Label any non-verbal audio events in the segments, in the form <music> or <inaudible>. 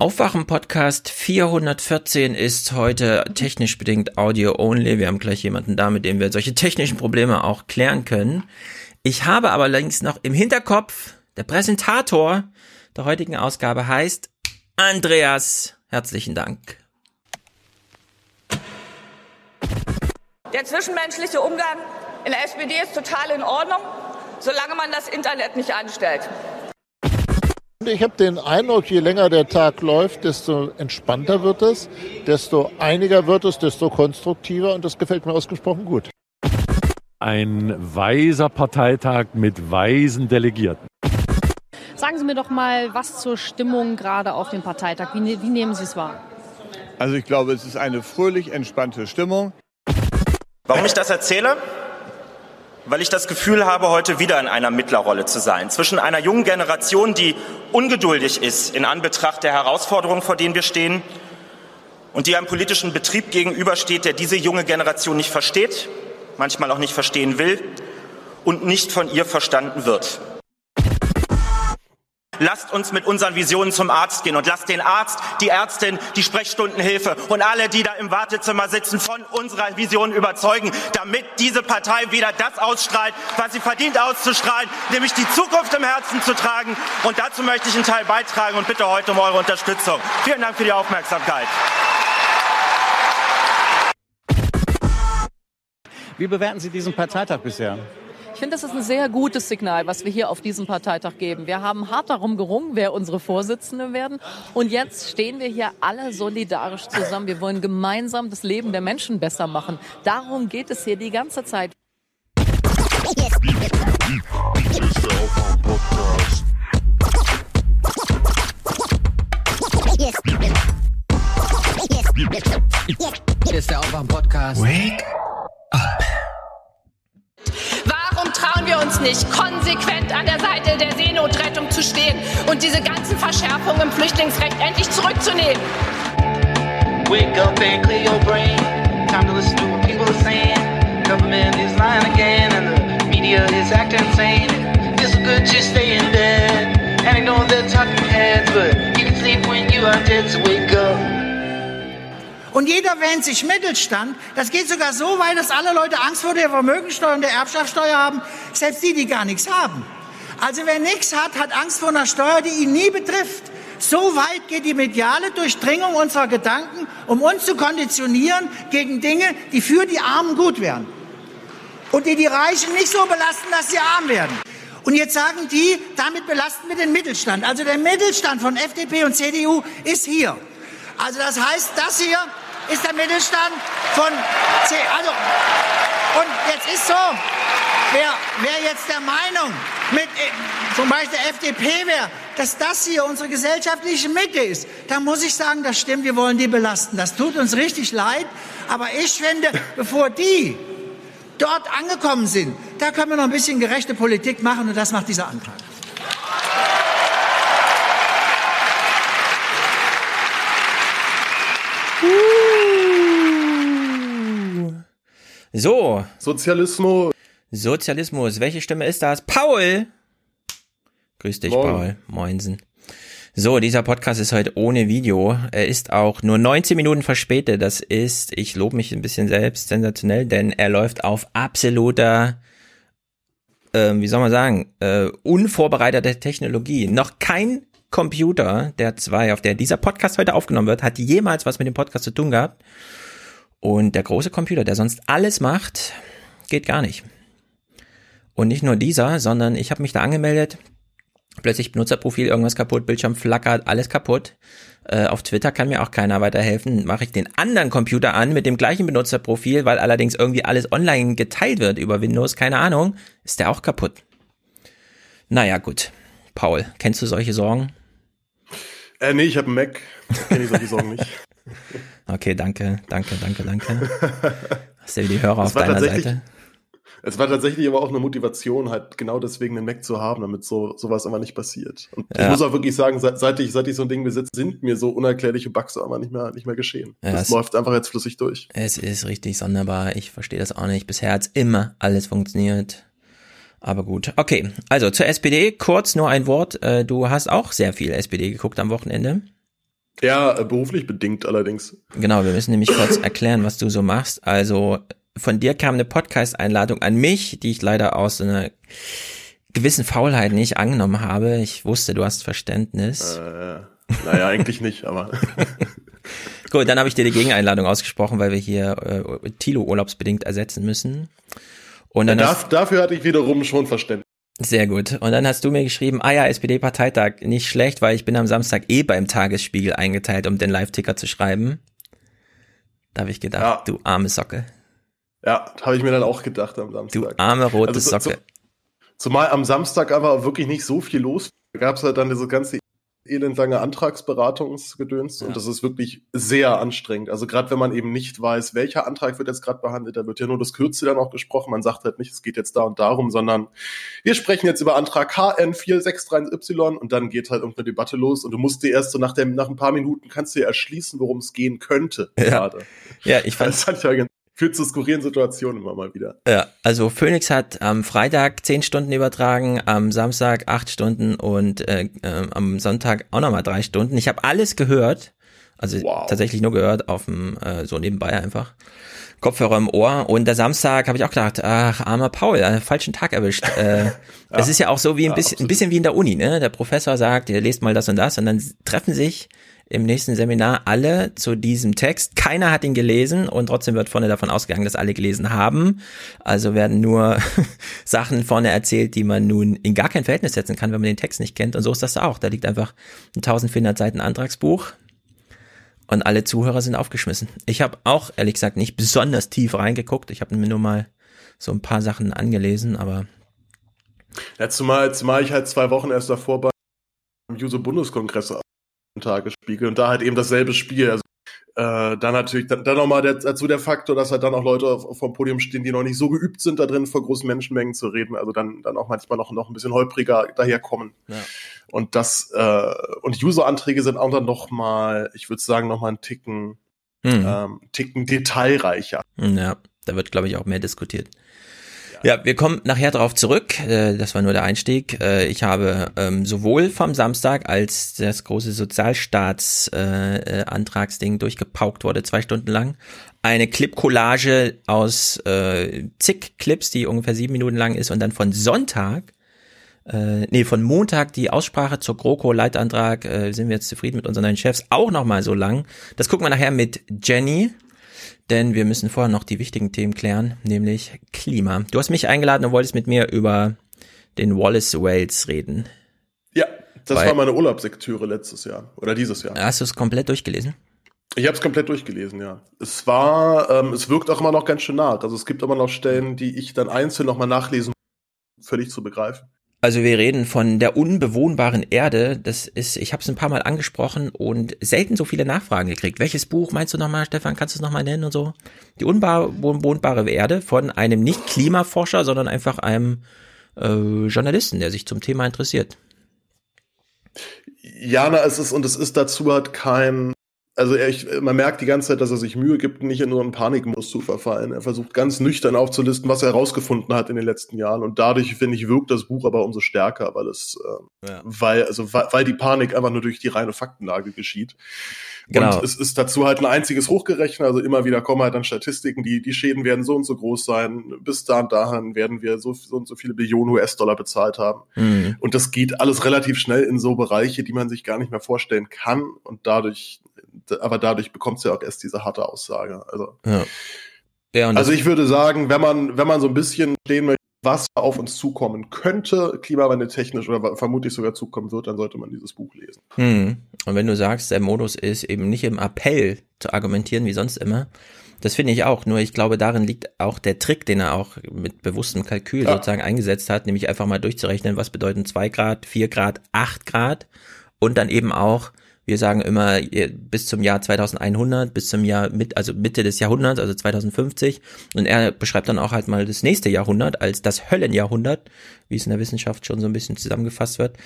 Aufwachen Podcast 414 ist heute technisch bedingt Audio only. Wir haben gleich jemanden da, mit dem wir solche technischen Probleme auch klären können. Ich habe aber längst noch im Hinterkopf, der Präsentator der heutigen Ausgabe heißt Andreas. Herzlichen Dank. Der zwischenmenschliche Umgang in der SPD ist total in Ordnung, solange man das Internet nicht anstellt. Ich habe den Eindruck, je länger der Tag läuft, desto entspannter wird es, desto einiger wird es, desto konstruktiver und das gefällt mir ausgesprochen gut. Ein weiser Parteitag mit weisen Delegierten. Sagen Sie mir doch mal was zur Stimmung gerade auf dem Parteitag. Wie, ne-, wie nehmen Sie es wahr? Also ich glaube, es ist eine fröhlich entspannte Stimmung. Warum ich das erzähle? Weil ich das Gefühl habe, heute wieder in einer Mittlerrolle zu sein. Zwischen einer jungen Generation, die ungeduldig ist in Anbetracht der Herausforderungen, vor denen wir stehen, und die einem politischen Betrieb gegenübersteht, der diese junge Generation nicht versteht, manchmal auch nicht verstehen will und nicht von ihr verstanden wird. Lasst uns mit unseren Visionen zum Arzt gehen und lasst den Arzt, die Ärztin, die Sprechstundenhilfe und alle, die da im Wartezimmer sitzen, von unserer Vision überzeugen, damit diese Partei wieder das ausstrahlt, was sie verdient auszustrahlen, nämlich die Zukunft im Herzen zu tragen. Und dazu möchte ich einen Teil beitragen und bitte heute um eure Unterstützung. Vielen Dank für die Aufmerksamkeit. Wie bewerten Sie diesen Parteitag bisher? Ich finde, das ist ein sehr gutes Signal, was wir hier auf diesem Parteitag geben. Wir haben hart darum gerungen, wer unsere Vorsitzenden werden. Und jetzt stehen wir hier alle solidarisch zusammen. Wir wollen gemeinsam das Leben der Menschen besser machen. Darum geht es hier die ganze Zeit. Hier ist der Aufwach-Podcast. Wake up. Warum trauen wir uns nicht, konsequent an der Seite der Seenotrettung zu stehen und diese ganzen Verschärfungen im Flüchtlingsrecht endlich zurückzunehmen? Wake up and clear your brain. Time to listen to what people are saying. Government is lying again and the media is acting insane. It's good to stay in bed and ignore the talking heads, but you can sleep when you are dead, so wake up. Und jeder wähnt sich Mittelstand. Das geht sogar so weit, dass alle Leute Angst vor der Vermögensteuer und der Erbschaftssteuer haben, selbst die, die gar nichts haben. Also wer nichts hat, hat Angst vor einer Steuer, die ihn nie betrifft. So weit geht die mediale Durchdringung unserer Gedanken, um uns zu konditionieren gegen Dinge, die für die Armen gut wären. Und die die Reichen nicht so belasten, dass sie arm werden. Und jetzt sagen die, damit belasten wir den Mittelstand. Also der Mittelstand von FDP und CDU ist hier. Also das heißt, das hier ist der Mittelstand von C. Also, und jetzt ist so, wer, wer jetzt der Meinung mit äh, zum Beispiel der FDP wäre, dass das hier unsere gesellschaftliche Mitte ist, dann muss ich sagen, das stimmt, wir wollen die belasten. Das tut uns richtig leid. Aber ich finde, bevor die dort angekommen sind, da können wir noch ein bisschen gerechte Politik machen und das macht dieser Antrag. So, Sozialismus. Sozialismus. Welche Stimme ist das? Paul! Grüß dich, Moin. Paul. Moinsen. So, dieser Podcast ist heute ohne Video. Er ist auch nur 19 Minuten verspätet. Das ist, ich lobe mich ein bisschen selbst, sensationell, denn er läuft auf absoluter, ähm, wie soll man sagen, äh, unvorbereiteter Technologie. Noch kein Computer der zwei, auf der dieser Podcast heute aufgenommen wird, hat jemals was mit dem Podcast zu tun gehabt. Und der große Computer, der sonst alles macht, geht gar nicht. Und nicht nur dieser, sondern ich habe mich da angemeldet. Plötzlich Benutzerprofil, irgendwas kaputt, Bildschirm flackert, alles kaputt. Äh, auf Twitter kann mir auch keiner weiterhelfen. Mache ich den anderen Computer an mit dem gleichen Benutzerprofil, weil allerdings irgendwie alles online geteilt wird über Windows, keine Ahnung, ist der auch kaputt. Naja, gut. Paul, kennst du solche Sorgen? Äh, nee, ich habe einen Mac. Kenne ich solche Sorgen nicht. <laughs> Okay, danke, danke, danke, danke. <laughs> Hast du die Hörer auf deiner Seite? Es war tatsächlich aber auch eine Motivation, halt genau deswegen einen Mac zu haben, damit so sowas einfach nicht passiert. Und ich Ja. muss auch wirklich sagen, seit, seit ich seit ich so ein Ding besitze, sind mir so unerklärliche Bugs einfach nicht mehr nicht mehr geschehen. Ja, das es- läuft einfach jetzt flüssig durch. Es ist richtig sonderbar. Ich verstehe das auch nicht. Bisher hat's immer alles funktioniert. Aber gut. Okay, also zur SPD. Kurz nur ein Wort. Äh, Du hast auch sehr viel SPD geguckt am Wochenende. Ja, äh, beruflich bedingt allerdings. Genau, wir müssen nämlich kurz erklären, was du so machst. Also von dir kam eine Podcast-Einladung an mich, die ich leider aus einer gewissen Faulheit nicht angenommen habe. Ich wusste, du hast Verständnis. Äh, naja, eigentlich nicht, aber. <laughs> Gut, dann habe ich dir die Gegeneinladung ausgesprochen, weil wir hier äh, Tilo urlaubsbedingt ersetzen müssen. Und dann Ja, darf, dafür hatte ich wiederum schon Verständnis. Sehr gut. Und dann hast du mir geschrieben, ah ja, SPD-Parteitag, nicht schlecht, weil ich bin am Samstag eh beim Tagesspiegel eingeteilt, um den Live-Ticker zu schreiben. Da habe ich gedacht, Ja. du arme Socke. Ja, habe ich mir dann auch gedacht am Du Samstag. arme rote Also so- Socke. Zumal am Samstag einfach wirklich nicht so viel los. Da gab es halt dann diese ganze elendlange Antragsberatungsgedöns Ja. und das ist wirklich sehr anstrengend. Also gerade wenn man eben nicht weiß, welcher Antrag wird jetzt gerade behandelt, da wird ja nur das Kürzel dann auch gesprochen. Man sagt halt nicht, es geht jetzt da und darum, sondern wir sprechen jetzt über Antrag HN463Y und dann geht halt irgendeine Debatte los und du musst dir erst so nach, dem, nach ein paar Minuten kannst du dir erschließen, worum es gehen könnte Ja. gerade. Ja, ich <laughs> fand Das hat ja ganz- führt zu skurrilen Situationen immer mal wieder. Ja, also Phoenix hat am Freitag zehn Stunden übertragen, am Samstag acht Stunden und äh, äh, am Sonntag auch nochmal drei Stunden. Ich habe alles gehört, also Wow. tatsächlich nur gehört auf dem äh, so nebenbei einfach. Kopfhörer im Ohr und der Samstag habe ich auch gedacht, ach armer Paul, äh, falschen Tag erwischt. Äh, <laughs> Es ist ja auch so wie ein Ja, bisschen, ein bisschen wie in der Uni, ne? Der Professor sagt, ihr lest mal das und das und dann treffen sich im nächsten Seminar alle zu diesem Text. Keiner hat ihn gelesen und trotzdem wird vorne davon ausgegangen, dass alle gelesen haben. Also werden nur <laughs> Sachen vorne erzählt, die man nun in gar kein Verhältnis setzen kann, wenn man den Text nicht kennt. Und so ist das auch. Da liegt einfach ein 1400 Seiten Antragsbuch und alle Zuhörer sind aufgeschmissen. Ich habe auch ehrlich gesagt nicht besonders tief reingeguckt. Ich habe mir nur mal so ein paar Sachen angelesen, aber Ja, zumal, zumal ich halt zwei Wochen erst davor beim Juso-Bundeskongress Tagesspiegel und da halt eben dasselbe Spiel. Also, äh, dann natürlich, dann, dann nochmal dazu der Faktor, dass halt dann auch Leute auf, vom Podium stehen, die noch nicht so geübt sind, da drin vor großen Menschenmengen zu reden. Also dann, dann auch manchmal noch, noch ein bisschen holpriger daherkommen. Ja. Und das, äh, und User-Anträge sind auch dann noch mal, ich würde sagen, noch mal einen Ticken, hm. ähm, Ticken detailreicher. Ja, da wird, glaube ich, auch mehr diskutiert. Ja, wir kommen nachher darauf zurück. Äh, Das war nur der Einstieg. Äh, Ich habe ähm, sowohl vom Samstag, als das große Sozialstaatsantragsding durchgepaukt wurde, zwei Stunden lang, eine Clip-Collage aus äh, zig Clips, die ungefähr sieben Minuten lang ist, und dann von Sonntag, äh, nee, von Montag die Aussprache zur GroKo-Leitantrag, äh, sind wir jetzt zufrieden mit unseren neuen Chefs, auch nochmal so lang. Das gucken wir nachher mit Jenny denn wir müssen vorher noch die wichtigen Themen klären, nämlich Klima. Du hast mich eingeladen und wolltest mit mir über den Wallace Wales reden. Ja, das Weil- war meine Urlaubslektüre letztes Jahr oder dieses Jahr. Hast du es komplett durchgelesen? Ich habe es komplett durchgelesen, ja. Es war, ähm, es wirkt auch immer noch ganz schön nach. Also es gibt immer noch Stellen, die ich dann einzeln nochmal nachlesen, muss, völlig zu begreifen. Also wir reden von der unbewohnbaren Erde. Das ist, ich habe es ein paar Mal angesprochen und selten so viele Nachfragen gekriegt. Welches Buch meinst du nochmal, Stefan? Kannst du es nochmal nennen und so? Die unbewohnbare Erde von einem nicht Klimaforscher, sondern einfach einem äh, Journalisten, der sich zum Thema interessiert. Ja, na, es ist, und es ist dazu halt kein, also er, ich, man merkt die ganze Zeit, dass er sich Mühe gibt, nicht in nur einen Panikmodus zu verfallen. Er versucht ganz nüchtern aufzulisten, was er herausgefunden hat in den letzten Jahren. Und dadurch, finde ich, wirkt das Buch aber umso stärker, weil es, äh, Ja. weil, also, weil, weil die Panik einfach nur durch die reine Faktenlage geschieht. Genau. Und es ist dazu halt ein einziges hochgerechnet, also immer wieder kommen halt dann Statistiken, die, die Schäden werden so und so groß sein, bis da und dahin werden wir so, so und so viele Billionen US-Dollar bezahlt haben. Mhm. Und das geht alles relativ schnell in so Bereiche, die man sich gar nicht mehr vorstellen kann. Und dadurch, aber dadurch bekommt es ja auch erst diese harte Aussage. Also, Ja. Ja, also ich würde sagen, wenn man, wenn man so ein bisschen stehen möchte, was auf uns zukommen könnte, klimawandeltechnisch oder vermutlich sogar zukommen wird, dann sollte man dieses Buch lesen. Hm. Und wenn du sagst, der Modus ist eben nicht im Appell zu argumentieren wie sonst immer, das finde ich auch. Nur ich glaube, darin liegt auch der Trick, den er auch mit bewusstem Kalkül Ja. sozusagen eingesetzt hat, nämlich einfach mal durchzurechnen, was bedeuten zwei Grad, vier Grad, acht Grad und dann eben auch, wir sagen immer bis zum Jahr 2100, bis zum Jahr mit, also Mitte des Jahrhunderts, also 2050. Und er beschreibt dann auch halt mal das nächste Jahrhundert als das Höllenjahrhundert, wie es in der Wissenschaft schon so ein bisschen zusammengefasst wird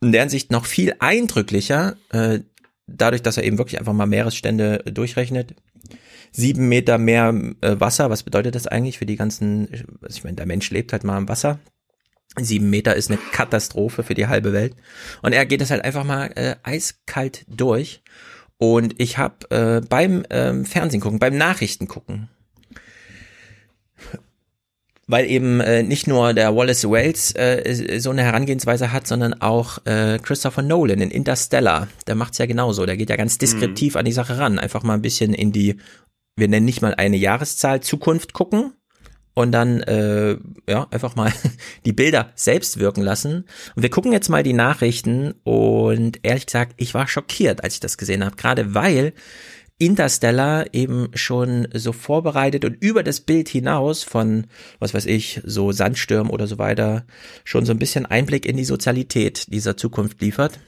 in der Hinsicht noch viel eindrücklicher, äh, dadurch, dass er eben wirklich einfach mal Meeresstände äh, durchrechnet. Sieben Meter mehr äh, Wasser, was bedeutet das eigentlich für die ganzen, also ich meine, der Mensch lebt halt mal im Wasser. Sieben Meter ist eine Katastrophe für die halbe Welt. Und er geht das halt einfach mal äh, eiskalt durch. Und ich habe äh, beim ähm, Fernsehen gucken, beim Nachrichten gucken, weil eben äh, nicht nur der Wallace Wells äh, so eine Herangehensweise hat, sondern auch äh, Christopher Nolan in Interstellar. Der macht's ja genauso. Der geht ja ganz deskriptiv mhm. an die Sache ran. Einfach mal ein bisschen in die, wir nennen nicht mal eine Jahreszahl Zukunft gucken und dann äh, ja einfach mal <laughs> die Bilder selbst wirken lassen. Und wir gucken jetzt mal die Nachrichten und ehrlich gesagt, ich war schockiert, als ich das gesehen habe, gerade weil Interstellar eben schon so vorbereitet und über das Bild hinaus von, was weiß ich, so Sandstürmen oder so weiter, schon so ein bisschen Einblick in die Sozialität dieser Zukunft liefert.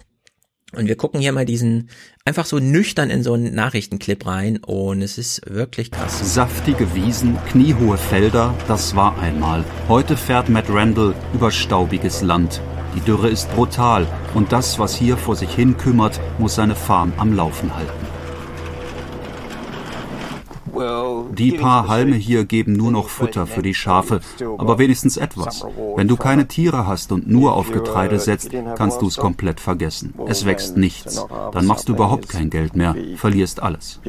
Und wir gucken hier mal diesen einfach so nüchtern in so einen Nachrichtenclip rein und es ist wirklich krass. Saftige Wiesen, kniehohe Felder, das war einmal. Heute fährt Matt Randall über staubiges Land. Die Dürre ist brutal und das, was hier vor sich hin kümmert, muss seine Farm am Laufen halten. Die paar Halme hier geben nur noch Futter für die Schafe, aber wenigstens etwas. Wenn du keine Tiere hast und nur auf Getreide setzt, kannst du es komplett vergessen. Es wächst nichts. Dann machst du überhaupt kein Geld mehr, verlierst alles.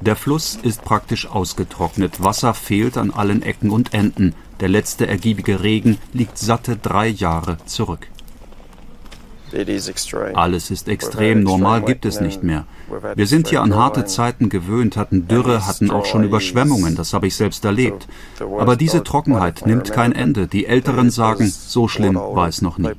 Der Fluss ist praktisch ausgetrocknet, Wasser fehlt an allen Ecken und Enden. Der letzte ergiebige Regen liegt satte drei Jahre zurück. Alles ist extrem, normal gibt es nicht mehr. Wir sind hier an harte Zeiten gewöhnt, hatten Dürre, hatten auch schon Überschwemmungen, das habe ich selbst erlebt. Aber diese Trockenheit nimmt kein Ende. Die Älteren sagen, so schlimm war es noch nie.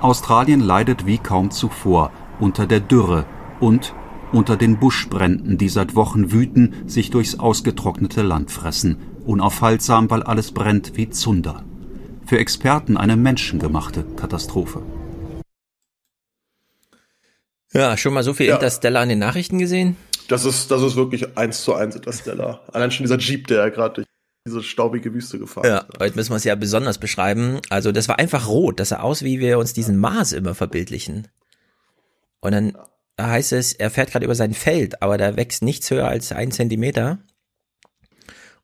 Australien leidet wie kaum zuvor unter der Dürre und unter den Buschbränden, die seit Wochen wüten, sich durchs ausgetrocknete Land fressen. Unaufhaltsam, weil alles brennt wie Zunder für Experten eine menschengemachte Katastrophe. Ja, schon mal so viel ja. Interstellar an den Nachrichten gesehen? Das ist, das ist wirklich eins zu eins Interstellar. Allein schon dieser Jeep, der gerade durch diese staubige Wüste gefahren ja, ist. heute müssen wir es ja besonders beschreiben. Also das war einfach rot. Das sah aus, wie wir uns diesen Mars immer verbildlichen. Und dann heißt es, er fährt gerade über sein Feld, aber da wächst nichts höher als ein Zentimeter.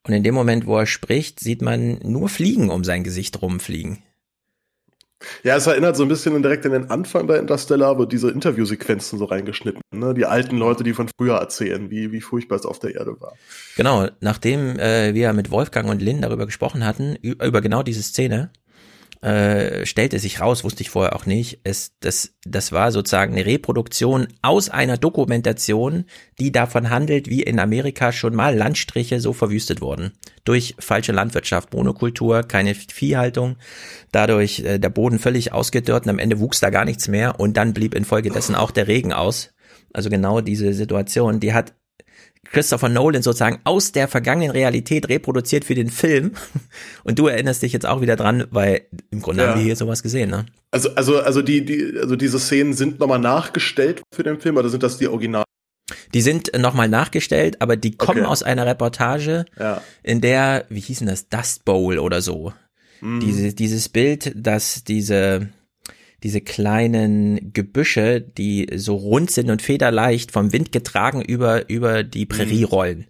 Und in dem Moment, wo er spricht, sieht man nur Fliegen um sein Gesicht rumfliegen. Ja, es erinnert so ein bisschen direkt an den Anfang bei Interstellar, wo diese Interviewsequenzen so reingeschnitten, ne? Die alten Leute, die von früher erzählen, wie, wie furchtbar es auf der Erde war. Genau, nachdem äh, wir mit Wolfgang und Lynn darüber gesprochen hatten, über genau diese Szene, äh, stellte sich raus, wusste ich vorher auch nicht, es, das, das war sozusagen eine Reproduktion aus einer Dokumentation, die davon handelt, wie in Amerika schon mal Landstriche so verwüstet wurden. Durch falsche Landwirtschaft, Monokultur, keine Viehhaltung, dadurch äh, der Boden völlig ausgedörrt und am Ende wuchs da gar nichts mehr und dann blieb infolgedessen auch der Regen aus. Also genau diese Situation, die hat Christopher Nolan sozusagen aus der vergangenen Realität reproduziert für den Film. <laughs> Und du erinnerst dich jetzt auch wieder dran, weil im Grunde ja. haben wir hier sowas gesehen, ne? Also, also, also die, die, also diese Szenen sind nochmal nachgestellt für den Film, oder sind das die Original? Die sind nochmal nachgestellt, aber die kommen okay. aus einer Reportage, ja. in der, wie hieß denn das, Dust Bowl oder so. Mhm. Diese, dieses Bild, dass diese, diese kleinen Gebüsche, die so rund sind und federleicht vom Wind getragen über, über die Prärie mhm. rollen.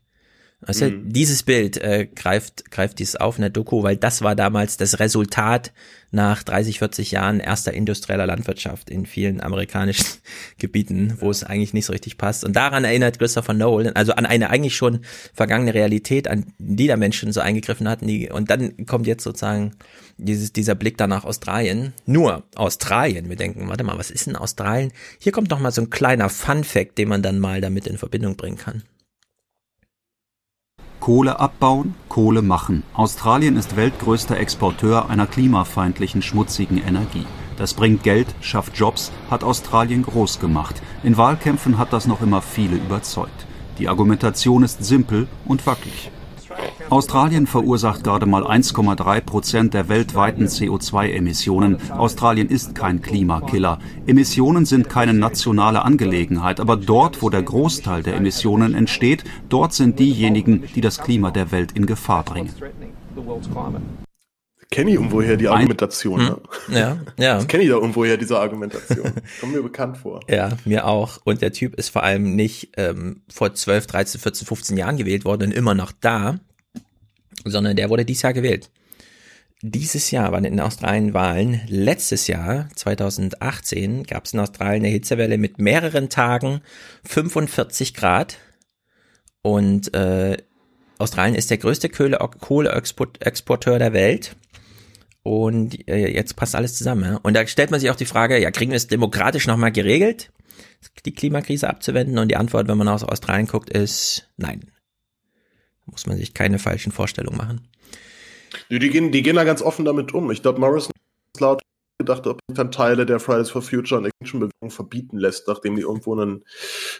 Also mhm. dieses Bild äh, greift, greift dies auf in der Doku, weil das war damals das Resultat nach 30, 40 Jahren erster industrieller Landwirtschaft in vielen amerikanischen <laughs> Gebieten, wo es eigentlich nicht so richtig passt. Und daran erinnert Christopher Nolan, also an eine eigentlich schon vergangene Realität, an die da Menschen so eingegriffen hatten. Die, und dann kommt jetzt sozusagen dieses, dieser Blick da nach Australien. Nur Australien. Wir denken, warte mal, was ist denn Australien? Hier kommt noch mal so ein kleiner Fun Fact, den man dann mal damit in Verbindung bringen kann. Kohle abbauen, Kohle machen. Australien ist weltgrößter Exporteur einer klimafeindlichen, schmutzigen Energie. Das bringt Geld, schafft Jobs, hat Australien groß gemacht. In Wahlkämpfen hat das noch immer viele überzeugt. Die Argumentation ist simpel und wackelig. Australien verursacht gerade mal 1,3 Prozent der weltweiten CO2-Emissionen. Australien ist kein Klimakiller. Emissionen sind keine nationale Angelegenheit, aber dort, wo der Großteil der Emissionen entsteht, dort sind diejenigen, die das Klima der Welt in Gefahr bringen. Kenne ich irgendwoher die Argumentation. Hm. Ne? Ja, ja. <laughs> Das kenne ich da irgendwoher, diese Argumentation. <laughs> Kommt mir bekannt vor. Ja, mir auch. Und der Typ ist vor allem nicht ähm, vor 12, 13, 14, 15 Jahren gewählt worden und immer noch da, sondern der wurde dieses Jahr gewählt. dieses Jahr waren in Australien Wahlen. Letztes Jahr, 2018, gab es in Australien eine Hitzewelle mit mehreren Tagen 45 Grad. Und äh, Australien ist der größte Kohleexporteur der Welt. Und äh, jetzt passt alles zusammen. Ja? Und da stellt man sich auch die Frage, ja, kriegen wir es demokratisch nochmal geregelt, die Klimakrise abzuwenden? Und die Antwort, wenn man aus Australien guckt, ist nein. Da muss man sich keine falschen Vorstellungen machen. Die, die, gehen, die gehen da ganz offen damit um. Ich glaube, Morrison ist laut gedacht, ob sich dann Teile der Fridays for Future und Extinction-Bewegung verbieten lässt, nachdem die irgendwo einen,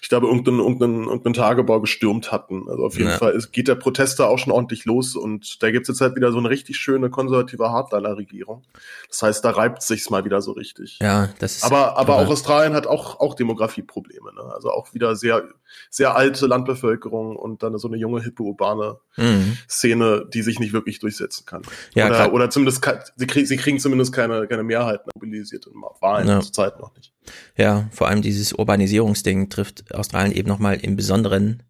ich glaube, irgendeinen, irgendeinen, irgendeinen Tagebau gestürmt hatten. Also auf jeden ja. Fall ist, geht der Protest da auch schon ordentlich los und da gibt es jetzt halt wieder so eine richtig schöne konservative Hardliner-Regierung. Das heißt, da reibt sich's mal wieder so richtig. Ja, das ist. Aber, aber auch Australien hat auch, auch Demografieprobleme, ne? Also auch wieder sehr, sehr alte Landbevölkerung und dann so eine junge, hippe, urbane mhm. Szene, die sich nicht wirklich durchsetzen kann. Ja, oder, oder zumindest, sie, krieg, sie kriegen zumindest keine, keine Mehrheit mobilisiert in Wahlen ja. zur Zeit noch nicht. Ja, vor allem dieses Urbanisierungsding trifft Australien eben nochmal im Besonderen.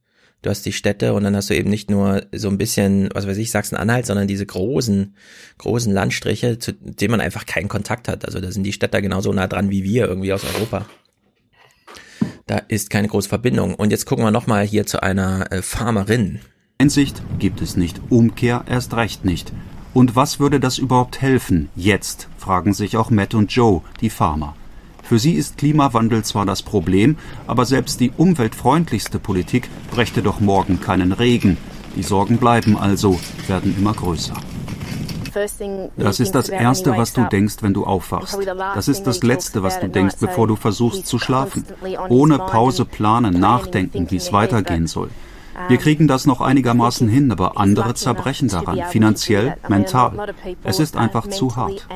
Du hast die Städte und dann hast du eben nicht nur so ein bisschen, was weiß ich, Sachsen-Anhalt, sondern diese großen, großen Landstriche, zu denen man einfach keinen Kontakt hat. Also da sind die Städte genauso nah dran wie wir irgendwie aus Europa. Da ist keine große Verbindung. Und jetzt gucken wir nochmal hier zu einer äh, Farmerin. Einsicht gibt es nicht, Umkehr erst recht nicht. Und was würde das überhaupt helfen, jetzt, fragen sich auch Matt und Joe, die Farmer. Für sie ist Klimawandel zwar das Problem, aber selbst die umweltfreundlichste Politik brächte doch morgen keinen Regen. Die Sorgen bleiben also, werden immer größer. Das ist das Erste, was du denkst, wenn du aufwachst. Das ist das Letzte, was du denkst, bevor du versuchst zu schlafen. Ohne Pause planen, nachdenken, wie es weitergehen soll. Wir kriegen das noch einigermaßen hin, aber andere zerbrechen daran, finanziell, mental. Es ist einfach zu hart.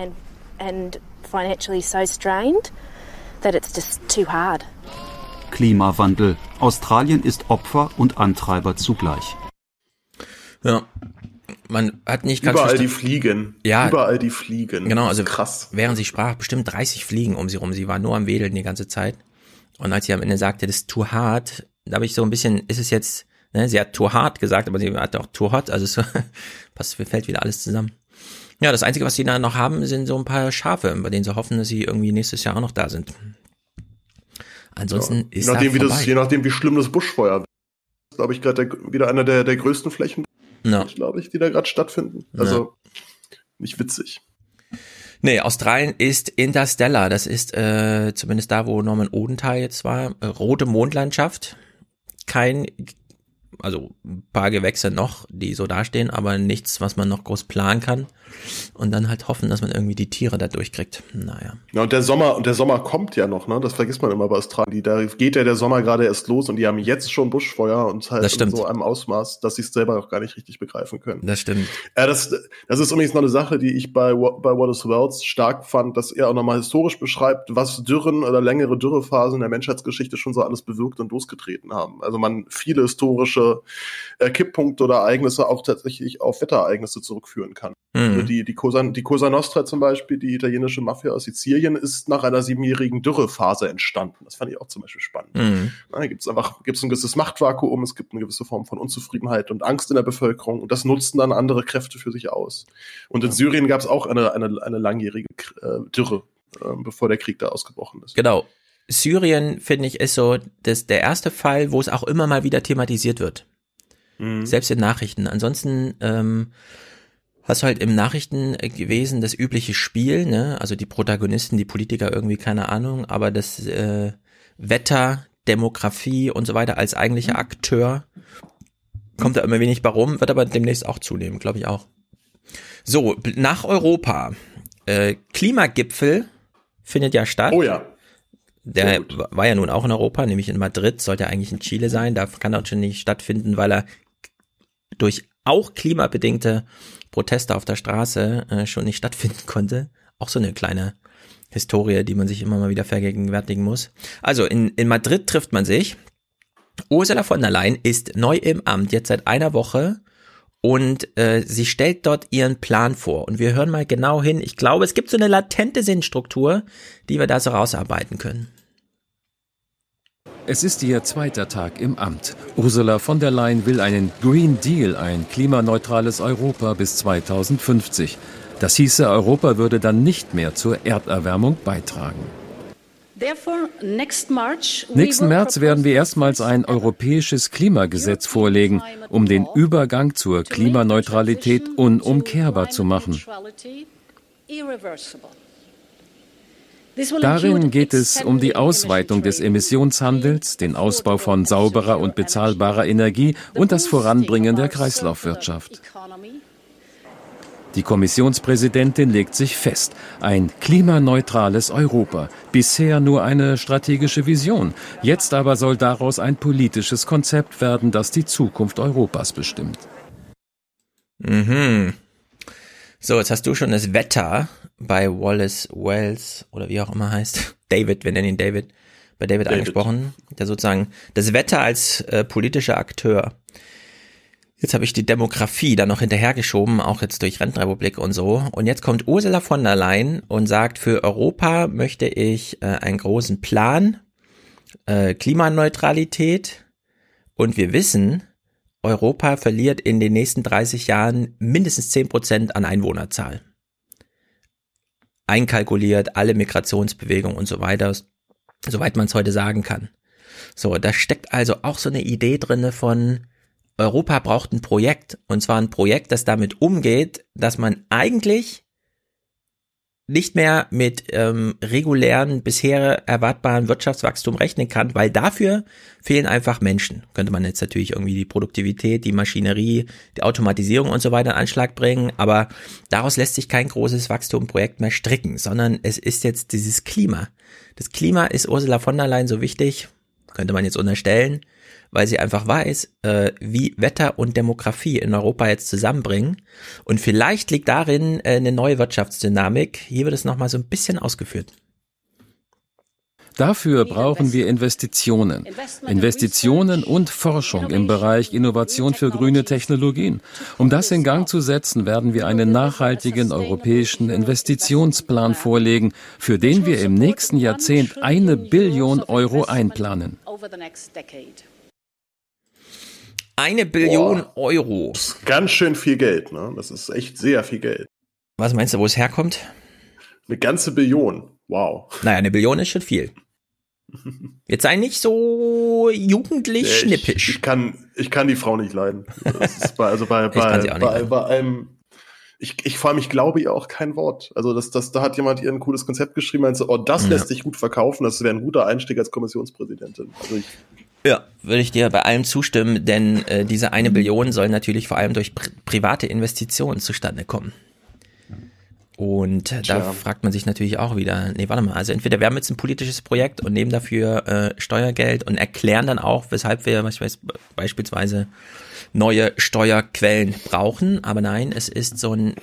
Klimawandel. Australien ist Opfer und Antreiber zugleich. Ja, man hat nicht ganz überall die Fliegen. Ja, überall die Fliegen. Genau, also krass. Während sie sprach, bestimmt 30 Fliegen um sie rum. Sie war nur am Wedeln die ganze Zeit. Und als sie am Ende sagte, das ist too hard, da habe ich so ein bisschen, ist es jetzt, ne, sie hat too hard gesagt, aber sie hat auch too hot, also es <laughs> passt, fällt wieder alles zusammen. Ja, das Einzige, was sie da noch haben, sind so ein paar Schafe, bei denen sie hoffen, dass sie irgendwie nächstes Jahr auch noch da sind. Ansonsten ja, ist je nachdem, wie das, je nachdem, wie schlimm das Buschfeuer ist, glaube ich, gerade wieder einer der, der größten Flächen, ja. glaube ich, die da gerade stattfinden. Also ja. nicht witzig. Nee, Australien ist Interstellar. Das ist äh, zumindest da, wo Norman Odenthal jetzt war. Äh, rote Mondlandschaft. Kein also ein paar Gewächse noch, die so dastehen, aber nichts, was man noch groß planen kann. Und dann halt hoffen, dass man irgendwie die Tiere da durchkriegt. Naja. Ja, und der Sommer, und der Sommer kommt ja noch, ne? Das vergisst man immer bei Australien. Da geht ja der Sommer gerade erst los und die haben jetzt schon Buschfeuer und halt in so einem Ausmaß, dass sie es selber auch gar nicht richtig begreifen können. Das stimmt. Ja, das, das ist übrigens noch eine Sache, die ich bei, bei What is Wells stark fand, dass er auch nochmal historisch beschreibt, was Dürren oder längere Dürrephasen der Menschheitsgeschichte schon so alles bewirkt und losgetreten haben. Also man viele historische äh, Kipppunkte oder Ereignisse auch tatsächlich auf Wetterereignisse zurückführen kann. Mhm. Also die, die, Cosa, die Cosa Nostra zum Beispiel, die italienische Mafia aus Sizilien, ist nach einer siebenjährigen Dürrephase entstanden. Das fand ich auch zum Beispiel spannend. Mhm. Da gibt es einfach gibt's ein gewisses Machtvakuum, es gibt eine gewisse Form von Unzufriedenheit und Angst in der Bevölkerung und das nutzen dann andere Kräfte für sich aus. Und in Syrien gab es auch eine, eine, eine langjährige äh, Dürre, äh, bevor der Krieg da ausgebrochen ist. Genau. Syrien, finde ich, ist so das, der erste Fall, wo es auch immer mal wieder thematisiert wird. Mhm. Selbst in Nachrichten. Ansonsten ähm, hast du halt im Nachrichten gewesen das übliche Spiel, ne? Also die Protagonisten, die Politiker irgendwie, keine Ahnung, aber das äh, Wetter, Demografie und so weiter als eigentlicher mhm. Akteur kommt da immer wenig bei rum, wird aber demnächst auch zunehmen, glaube ich auch. So, nach Europa. Äh, Klimagipfel findet ja statt. Oh ja. Der war ja nun auch in Europa, nämlich in Madrid, sollte eigentlich in Chile sein. Da kann er schon nicht stattfinden, weil er durch auch klimabedingte Proteste auf der Straße äh, schon nicht <laughs> stattfinden konnte. Auch so eine kleine Historie, die man sich immer mal wieder vergegenwärtigen muss. Also in, in Madrid trifft man sich. Ursula von der Leyen ist neu im Amt, jetzt seit einer Woche. Und äh, sie stellt dort ihren Plan vor. Und wir hören mal genau hin. Ich glaube, es gibt so eine latente Sinnstruktur, die wir da so rausarbeiten können. Es ist ihr zweiter Tag im Amt. Ursula von der Leyen will einen Green Deal, ein klimaneutrales Europa bis 2050. Das hieße, Europa würde dann nicht mehr zur Erderwärmung beitragen. Nächsten März werden wir erstmals ein europäisches Klimagesetz vorlegen, um den Übergang zur Klimaneutralität unumkehrbar zu machen. Darin geht es um die Ausweitung des Emissionshandels, den Ausbau von sauberer und bezahlbarer Energie und das Voranbringen der Kreislaufwirtschaft. Die Kommissionspräsidentin legt sich fest, ein klimaneutrales Europa. Bisher nur eine strategische Vision. Jetzt aber soll daraus ein politisches Konzept werden, das die Zukunft Europas bestimmt. Mhm. So, jetzt hast du schon das Wetter bei Wallace Wells oder wie auch immer heißt. <laughs> David, wir nennen ihn David, bei David, David. angesprochen, der sozusagen das Wetter als äh, politischer Akteur. Jetzt habe ich die Demografie da noch hinterhergeschoben, auch jetzt durch Rentenrepublik und so. Und jetzt kommt Ursula von der Leyen und sagt, für Europa möchte ich äh, einen großen Plan, äh, Klimaneutralität. Und wir wissen, Europa verliert in den nächsten 30 Jahren mindestens 10 Prozent an Einwohnerzahl einkalkuliert, alle Migrationsbewegungen und so weiter, soweit man es heute sagen kann. So, da steckt also auch so eine Idee drinne von Europa braucht ein Projekt und zwar ein Projekt, das damit umgeht, dass man eigentlich nicht mehr mit ähm, regulären, bisher erwartbaren Wirtschaftswachstum rechnen kann, weil dafür fehlen einfach Menschen. Könnte man jetzt natürlich irgendwie die Produktivität, die Maschinerie, die Automatisierung und so weiter in Anschlag bringen, aber daraus lässt sich kein großes Wachstumprojekt mehr stricken, sondern es ist jetzt dieses Klima. Das Klima ist Ursula von der Leyen so wichtig, könnte man jetzt unterstellen, weil sie einfach weiß, äh, wie Wetter und Demografie in Europa jetzt zusammenbringen. Und vielleicht liegt darin äh, eine neue Wirtschaftsdynamik. Hier wird es nochmal so ein bisschen ausgeführt. Dafür brauchen wir Investitionen. Investitionen und Forschung im Bereich Innovation für grüne Technologien. Um das in Gang zu setzen, werden wir einen nachhaltigen europäischen Investitionsplan vorlegen, für den wir im nächsten Jahrzehnt eine Billion Euro einplanen. Eine Billion Boah. Euro. Das ist ganz schön viel Geld, ne? Das ist echt sehr viel Geld. Was meinst du, wo es herkommt? Eine ganze Billion. Wow. Naja, eine Billion ist schon viel. Jetzt sei nicht so jugendlich ja, schnippisch. Ich, ich, kann, ich kann die Frau nicht leiden. Bei, also bei, <laughs> bei, bei, bei, einem, ich, ich vor allem, ich glaube ihr auch kein Wort. Also das, das, da hat jemand ihr ein cooles Konzept geschrieben, meinte so, oh, das ja. lässt sich gut verkaufen, das wäre ein guter Einstieg als Kommissionspräsidentin. Also ich, ja, würde ich dir bei allem zustimmen, denn äh, diese eine Billion soll natürlich vor allem durch pri private Investitionen zustande kommen. Und äh, da fragt man sich natürlich auch wieder, nee, warte mal, also entweder wir haben jetzt ein politisches Projekt und nehmen dafür äh, Steuergeld und erklären dann auch, weshalb wir ich weiß, beispielsweise neue Steuerquellen brauchen, aber nein, es ist so ein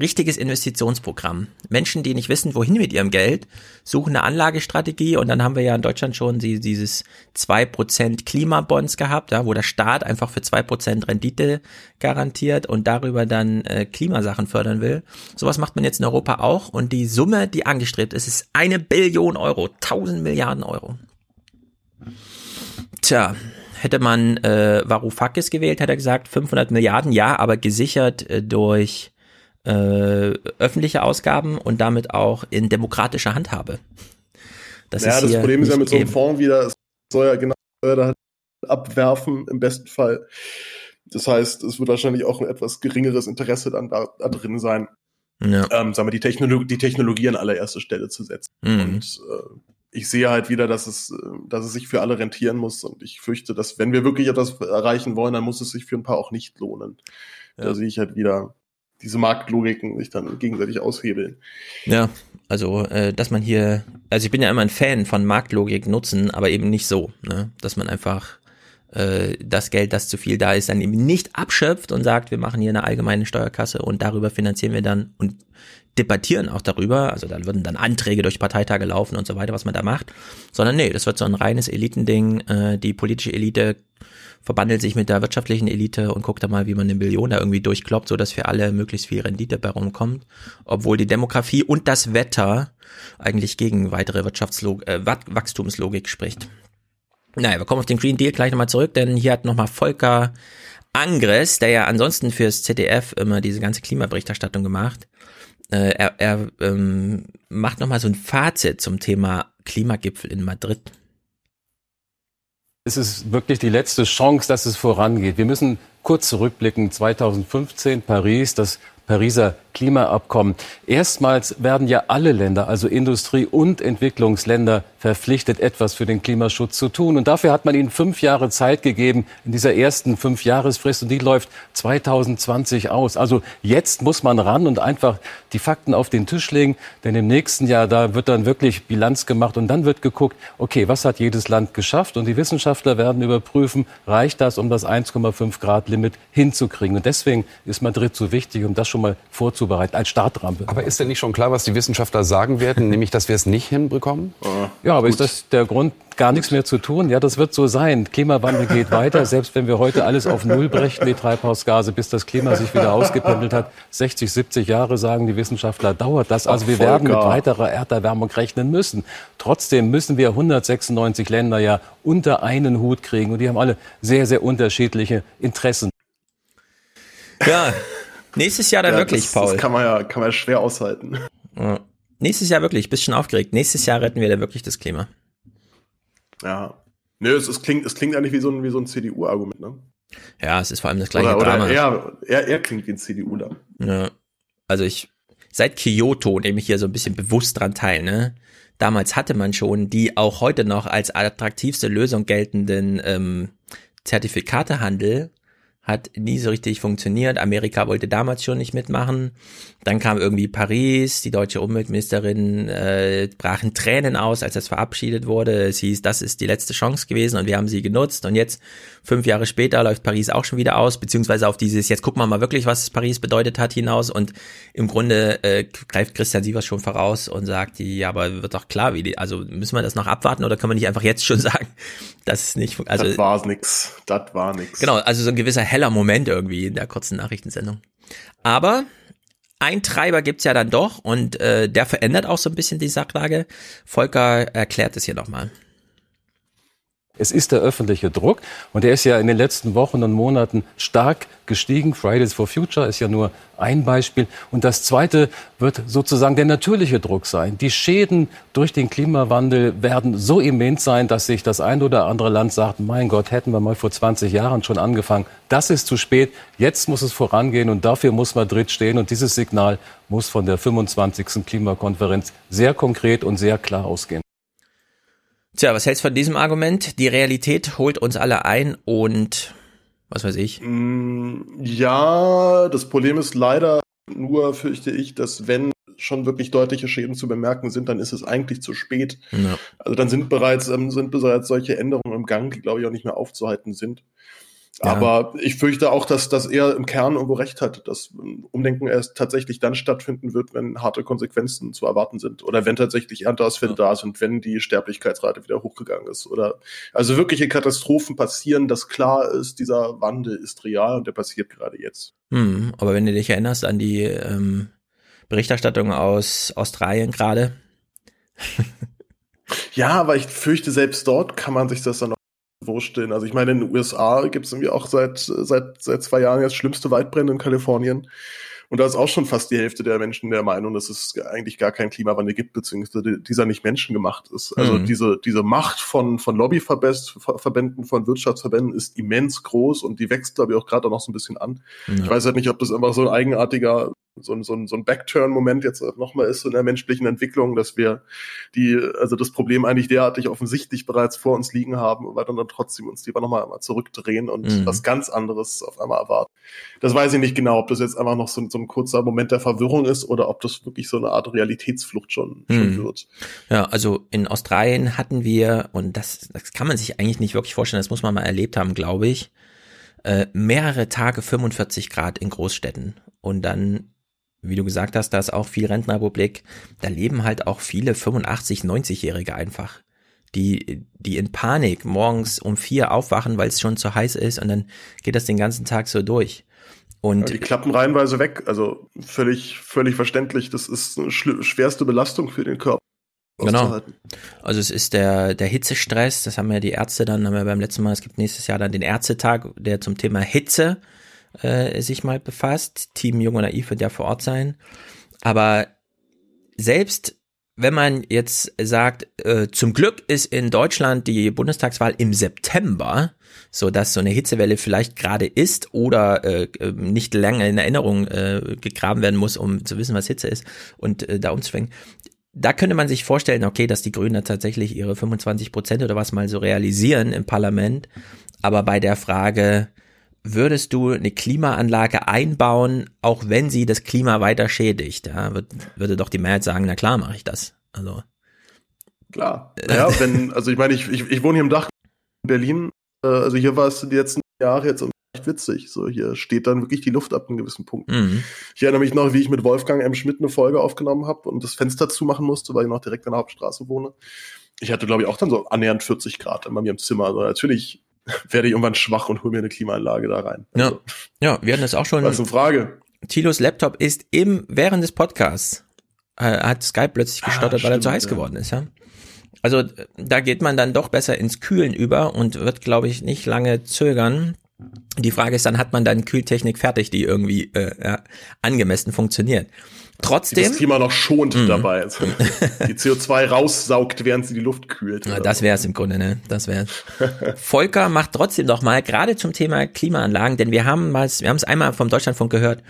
richtiges Investitionsprogramm. Menschen, die nicht wissen, wohin mit ihrem Geld, suchen eine Anlagestrategie und dann haben wir ja in Deutschland schon die, dieses 2% Klimabonds gehabt, ja, wo der Staat einfach für 2% Rendite garantiert und darüber dann äh, Klimasachen fördern will. Sowas macht man jetzt in Europa auch und die Summe, die angestrebt ist, ist eine Billion Euro, 1000 Milliarden Euro. Tja, hätte man äh, Varoufakis gewählt, hätte er gesagt 500 Milliarden, ja, aber gesichert äh, durch äh, öffentliche Ausgaben und damit auch in demokratischer Handhabe. Das ja, das Problem ist ja mit so einem Fonds wieder, es soll ja genau da abwerfen im besten Fall. Das heißt, es wird wahrscheinlich auch ein etwas geringeres Interesse dann da, da drin sein, ja. ähm, sagen wir, die, Technologie, die Technologie an allererste Stelle zu setzen. Mhm. Und äh, ich sehe halt wieder, dass es, dass es sich für alle rentieren muss. Und ich fürchte, dass wenn wir wirklich etwas erreichen wollen, dann muss es sich für ein paar auch nicht lohnen. Ja. Da sehe ich halt wieder diese Marktlogiken sich dann gegenseitig aushebeln. Ja, also äh, dass man hier, also ich bin ja immer ein Fan von Marktlogik nutzen, aber eben nicht so, ne? dass man einfach äh, das Geld, das zu viel da ist, dann eben nicht abschöpft und sagt, wir machen hier eine allgemeine Steuerkasse und darüber finanzieren wir dann und debattieren auch darüber, also dann würden dann Anträge durch Parteitage laufen und so weiter, was man da macht, sondern nee, das wird so ein reines Elitending, äh, die politische Elite verbandelt sich mit der wirtschaftlichen Elite und guckt da mal, wie man eine Billion da irgendwie durchkloppt, so dass für alle möglichst viel Rendite bei rumkommt, obwohl die Demografie und das Wetter eigentlich gegen weitere Wirtschaftslog äh, Wachstumslogik spricht. Naja, wir kommen auf den Green Deal gleich nochmal zurück, denn hier hat nochmal Volker Angres, der ja ansonsten fürs ZDF immer diese ganze Klimaberichterstattung gemacht, Äh, er er ähm, macht nochmal so ein Fazit zum Thema Klimagipfel in Madrid. Es ist wirklich die letzte Chance, dass es vorangeht. Wir müssen kurz zurückblicken. 2015 Paris, das Pariser Klimaabkommen. Erstmals werden ja alle Länder, also Industrie- und Entwicklungsländer, verpflichtet, etwas für den Klimaschutz zu tun. Und dafür hat man ihnen fünf Jahre Zeit gegeben in dieser ersten Fünfjahresfrist. Und die läuft 2020 aus. Also jetzt muss man ran und einfach die Fakten auf den Tisch legen. Denn im nächsten Jahr, da wird dann wirklich Bilanz gemacht und dann wird geguckt, okay, was hat jedes Land geschafft? Und die Wissenschaftler werden überprüfen, reicht das, um das 1,5 Grad Limit hinzukriegen? Und deswegen ist Madrid so wichtig, um das schon mal vorzubereiten als Startrampe. Aber ist denn nicht schon klar, was die Wissenschaftler sagen werden, <laughs> nämlich, dass wir es nicht hinbekommen? Ja, aber ist das der Grund, gar nichts mehr zu tun? Ja, das wird so sein. Klimawandel geht <laughs> weiter, selbst wenn wir heute alles auf Null brechen, die Treibhausgase, bis das Klima sich wieder ausgependelt hat. 60, 70 Jahre, sagen die Wissenschaftler, dauert das. Also wir werden mit weiterer Erderwärmung rechnen müssen. Trotzdem müssen wir 196 Länder ja unter einen Hut kriegen. Und die haben alle sehr, sehr unterschiedliche Interessen. Ja, nächstes Jahr dann Ja, wirklich, das, Paul. Das kann man ja, kann man ja schwer aushalten. Ja. Nächstes Jahr wirklich, bist schon aufgeregt. Nächstes Jahr retten wir da wirklich das Klima. Ja. Nö, es, es klingt, es klingt eigentlich wie so ein, wie so ein CDU-Argument, ne? Ja, es ist vor allem das gleiche Oder, Drama. oder er, er, er klingt wie ein CDU da. Ja. Also ich, seit Kyoto nehme ich hier so ein bisschen bewusst dran teil, ne? Damals hatte man schon die auch heute noch als attraktivste Lösung geltenden ähm, Zertifikatehandel hat nie so richtig funktioniert. Amerika wollte damals schon nicht mitmachen. Dann kam irgendwie Paris, die deutsche Umweltministerin äh, brachen Tränen aus, als das verabschiedet wurde. Es hieß, das ist die letzte Chance gewesen und wir haben sie genutzt. Und jetzt, fünf Jahre später, läuft Paris auch schon wieder aus, beziehungsweise auf dieses, jetzt gucken wir mal wirklich, was Paris bedeutet hat, hinaus. Und im Grunde äh, greift Christian Sievers schon voraus und sagt, ja, aber wird doch klar, wie die, also müssen wir das noch abwarten oder können wir nicht einfach jetzt schon <laughs> sagen, dass es nicht, also das war nix. Das war nix. Genau, also so ein gewisser heller Moment irgendwie in der kurzen Nachrichtensendung. Aber ein Treiber gibt's ja dann doch und äh, der verändert auch so ein bisschen die Sachlage. Volker erklärt es hier nochmal. Es ist der öffentliche Druck und der ist ja in den letzten Wochen und Monaten stark gestiegen. Fridays for Future ist ja nur ein Beispiel. Und das zweite wird sozusagen der natürliche Druck sein. Die Schäden durch den Klimawandel werden so immens sein, dass sich das ein oder andere Land sagt, mein Gott, hätten wir mal vor 20 Jahren schon angefangen. Das ist zu spät. Jetzt muss es vorangehen und dafür muss Madrid stehen. Und dieses Signal muss von der 25. Klimakonferenz sehr konkret und sehr klar ausgehen. Tja, was hältst du von diesem Argument? Die Realität holt uns alle ein und was weiß ich. Mm, Ja, das Problem ist leider nur, fürchte ich, dass wenn schon wirklich deutliche Schäden zu bemerken sind, dann ist es eigentlich zu spät. Ja. Also dann sind bereits, ähm, sind bereits solche Änderungen im Gang, die glaube ich auch nicht mehr aufzuhalten sind. Ja. Aber ich fürchte auch, dass, dass er im Kern irgendwo recht hat, dass ähm, Umdenken erst tatsächlich dann stattfinden wird, wenn harte Konsequenzen zu erwarten sind. Oder wenn tatsächlich Ernteausfälle da sind, wenn die Sterblichkeitsrate wieder hochgegangen ist. Oder also wirkliche Katastrophen passieren, dass klar ist, dieser Wandel ist real und der passiert gerade jetzt. Hm, aber wenn du dich erinnerst an die ähm, Berichterstattung aus Australien gerade. Ja, aber ich fürchte, selbst dort kann man sich das dann noch vorstellen. Also ich meine, in den USA gibt es irgendwie auch seit, seit, seit zwei Jahren jetzt schlimmste Waldbrände in Kalifornien. Und da ist auch schon fast die Hälfte der Menschen der Meinung, dass es eigentlich gar keinen Klimawandel gibt, beziehungsweise dieser nicht menschengemacht ist. Also Mhm. diese, diese Macht von, von Lobbyverbänden, von Wirtschaftsverbänden ist immens groß und die wächst, glaube ich, auch gerade noch so ein bisschen an. Ja. Ich weiß halt nicht, ob das einfach so ein eigenartiger, so ein, so ein, so ein Backturn-Moment jetzt nochmal ist in der menschlichen Entwicklung, dass wir die, also das Problem eigentlich derartig offensichtlich bereits vor uns liegen haben, aber dann, dann trotzdem uns lieber nochmal einmal zurückdrehen und Mhm. was ganz anderes auf einmal erwarten. Das weiß ich nicht genau, ob das jetzt einfach noch so, so ein kurzer Moment der Verwirrung ist oder ob das wirklich so eine Art Realitätsflucht schon, schon Mhm. wird. Ja, also in Australien hatten wir, und das, das kann man sich eigentlich nicht wirklich vorstellen, das muss man mal erlebt haben, glaube ich, äh, mehrere Tage 45 Grad in Großstädten. Und dann, wie du gesagt hast, da ist auch viel Rentenrepublik, da leben halt auch viele 85, 90-Jährige einfach. Die, die in Panik morgens um vier aufwachen, weil es schon zu heiß ist und dann geht das den ganzen Tag so durch. Und Ja, die klappen reihenweise weg, also völlig, völlig verständlich. Das ist eine schwerste Belastung für den Körper. Genau. Also es ist der, der Hitzestress, das haben ja die Ärzte dann, haben wir beim letzten Mal, es gibt nächstes Jahr dann den Ärztetag, der zum Thema Hitze äh, sich mal befasst. Team Jung und Naiv wird ja vor Ort sein. Aber selbst wenn man jetzt sagt, äh, zum Glück ist in Deutschland die Bundestagswahl im September, so dass so eine Hitzewelle vielleicht gerade ist oder äh, nicht lange in Erinnerung äh, gegraben werden muss, um zu wissen, was Hitze ist und äh, da umzuschwenken. Da könnte man sich vorstellen, okay, dass die Grünen da tatsächlich ihre 25 Prozent oder was mal so realisieren im Parlament. Aber bei der Frage, würdest du eine Klimaanlage einbauen, auch wenn sie das Klima weiter schädigt? Ja, würd, würde doch die Mehrheit sagen, na klar mache ich das. Also klar. Ja, wenn, also ich meine, ich, ich, ich wohne hier im Dach in Berlin. Äh, also hier war es die letzten Jahre jetzt echt witzig. So, hier steht dann wirklich die Luft ab in gewissen Punkten. Mhm. Ich erinnere mich noch, wie ich mit Wolfgang M. Schmidt eine Folge aufgenommen habe und das Fenster zumachen musste, weil ich noch direkt an der Hauptstraße wohne. Ich hatte, glaube ich, auch dann so annähernd 40 Grad bei mir im Zimmer. Also natürlich <laughs> werde ich irgendwann schwach und hole mir eine Klimaanlage da rein. Also, ja. ja, wir hatten das auch schon. Was eine Frage? Tilos Laptop ist im, während des Podcasts, äh, hat Skype plötzlich gestottert, ah, weil er zu heiß ja. geworden ist, ja. Also da geht man dann doch besser ins Kühlen über und wird, glaube ich, nicht lange zögern. Die Frage ist dann, hat man dann Kühltechnik fertig, die irgendwie äh, ja, angemessen funktioniert? Trotzdem. Das Klima noch schont mhm. dabei. Also, <laughs> die CO2 raussaugt, während sie die Luft kühlt. Ja, das wäre es im Grunde, ne? Das wäre <laughs> Volker macht trotzdem noch mal, gerade zum Thema Klimaanlagen, denn wir haben mal, wir haben es einmal vom Deutschlandfunk gehört,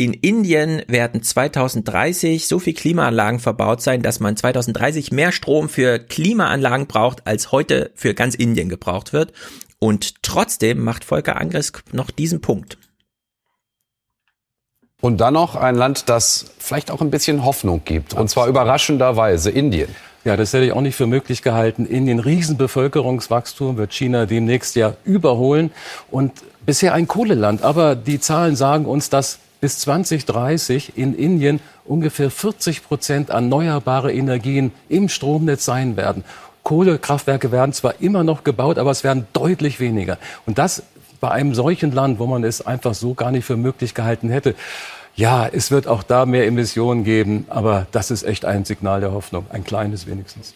in Indien werden 2030 so viel Klimaanlagen verbaut sein, dass man 2030 mehr Strom für Klimaanlagen braucht, als heute für ganz Indien gebraucht wird. Und trotzdem macht Volker Angriss noch diesen Punkt. Und dann noch ein Land, das vielleicht auch ein bisschen Hoffnung gibt. Und zwar überraschenderweise Indien. Ja, das hätte ich auch nicht für möglich gehalten. Indien, Riesenbevölkerungswachstum, wird China demnächst ja überholen. Und bisher ein Kohleland. Aber die Zahlen sagen uns, dass bis 2030 in Indien ungefähr 40 Prozent erneuerbare Energien im Stromnetz sein werden. Kohlekraftwerke werden zwar immer noch gebaut, aber es werden deutlich weniger. Und das bei einem solchen Land, wo man es einfach so gar nicht für möglich gehalten hätte. Ja, es wird auch da mehr Emissionen geben, aber das ist echt ein Signal der Hoffnung, ein kleines wenigstens.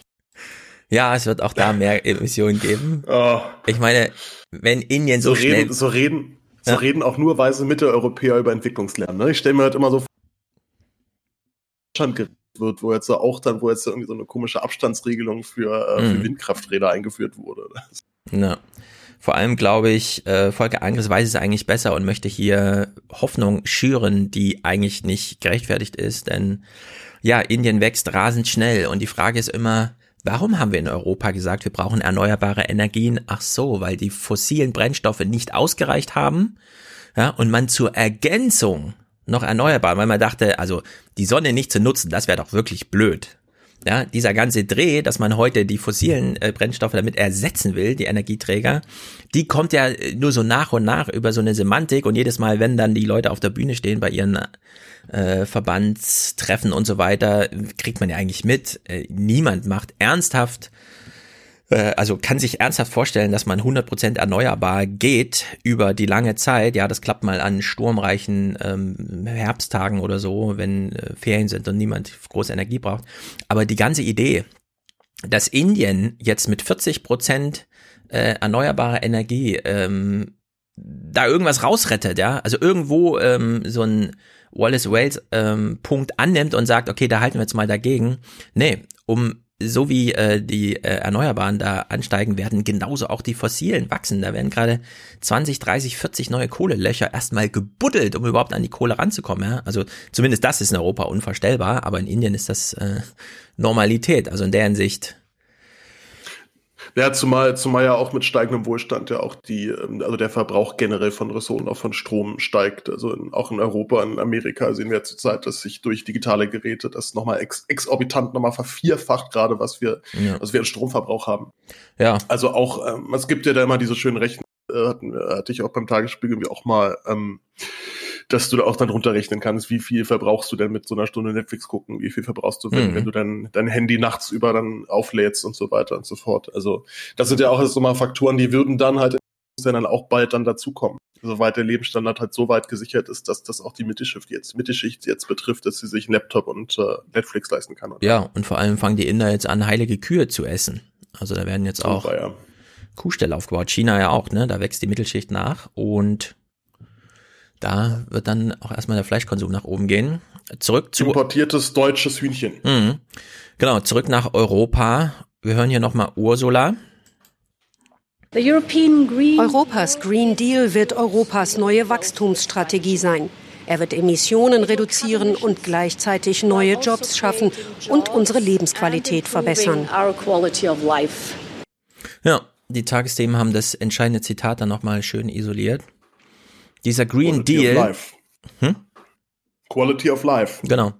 Ja, es wird auch da mehr Emissionen geben. Oh. Ich meine, wenn Indien so, so schnell... Reden, so reden, so ja. reden auch nur weise Mitteleuropäer über Entwicklungslernen. Ne? Ich stelle mir halt immer so vor, Deutschland wird, wo jetzt auch dann, wo jetzt irgendwie so eine komische Abstandsregelung für, äh, für mhm. Windkrafträder eingeführt wurde. Ja. Vor allem glaube ich, äh, Volker Angriss weiß es eigentlich besser und möchte hier Hoffnung schüren, die eigentlich nicht gerechtfertigt ist, denn ja, Indien wächst rasend schnell und die Frage ist immer, warum haben wir in Europa gesagt, wir brauchen erneuerbare Energien? Ach so, weil die fossilen Brennstoffe nicht ausgereicht haben, ja, und man zur Ergänzung noch erneuerbar, weil man dachte, also die Sonne nicht zu nutzen, das wäre doch wirklich blöd. Ja, dieser ganze Dreh, dass man heute die fossilen äh, Brennstoffe damit ersetzen will, die Energieträger, die kommt ja nur so nach und nach über so eine Semantik und jedes Mal, wenn dann die Leute auf der Bühne stehen bei ihren äh, Verbandstreffen und so weiter, kriegt man ja eigentlich mit. Äh, niemand macht ernsthaft äh, also kann sich ernsthaft vorstellen, dass man 100% erneuerbar geht über die lange Zeit. Ja, das klappt mal an sturmreichen ähm, Herbsttagen oder so, wenn äh, Ferien sind und niemand große Energie braucht. Aber die ganze Idee, dass Indien jetzt mit 40% äh, erneuerbarer Energie ähm, da irgendwas rausrettet, ja, also irgendwo ähm, so ein Wallace Wales ähm, Punkt annimmt und sagt, okay, da halten wir jetzt mal dagegen. Nee, um so wie äh, die äh, Erneuerbaren da ansteigen, werden genauso auch die fossilen wachsen. Da werden gerade 20, 30, 40 neue Kohlelöcher erstmal gebuddelt, um überhaupt an die Kohle ranzukommen. Ja? Also zumindest das ist in Europa unvorstellbar, aber in Indien ist das äh, Normalität. Also in der Hinsicht ja, zumal, zumal ja auch mit steigendem Wohlstand ja auch die, ähm, also der Verbrauch generell von Ressourcen, auch von Strom steigt. Also in, auch in Europa, in Amerika sehen wir zurzeit, dass sich durch digitale Geräte das nochmal ex, exorbitant nochmal vervierfacht, gerade was wir, ja. was wir an Stromverbrauch haben. Ja. Also auch, ähm, es gibt ja da immer diese schönen Rechnungen, äh, hatte ich auch beim Tagesspiegel wie auch mal, ähm, dass du da auch dann runterrechnen kannst, wie viel verbrauchst du denn mit so einer Stunde Netflix gucken, wie viel verbrauchst du, wenn, mhm. wenn du dein, dein Handy nachts über dann auflädst und so weiter und so fort. Also das sind ja auch so mal Faktoren, die würden dann halt dann auch bald dann dazukommen. Soweit der Lebensstandard halt so weit gesichert ist, dass das auch die Mittelschicht jetzt, Mittelschicht jetzt betrifft, dass sie sich einen Laptop und äh, Netflix leisten kann. Oder? Ja, und vor allem fangen die Inder jetzt an, heilige Kühe zu essen. Also da werden jetzt Super, auch ja. Kuhställe aufgebaut. China ja auch, ne? Da wächst die Mittelschicht nach und da wird dann auch erstmal der Fleischkonsum nach oben gehen. zurück zu importiertes deutsches Hühnchen. Mhm. Genau, zurück nach Europa. Wir hören hier nochmal Ursula. Europas Green Deal wird Europas neue Wachstumsstrategie sein. Er wird Emissionen reduzieren und gleichzeitig neue Jobs schaffen und unsere Lebensqualität verbessern. Ja, die Tagesthemen haben das entscheidende Zitat dann nochmal schön isoliert. Dieser Green Quality Deal. Of life. Hm? Quality of Life. Genau.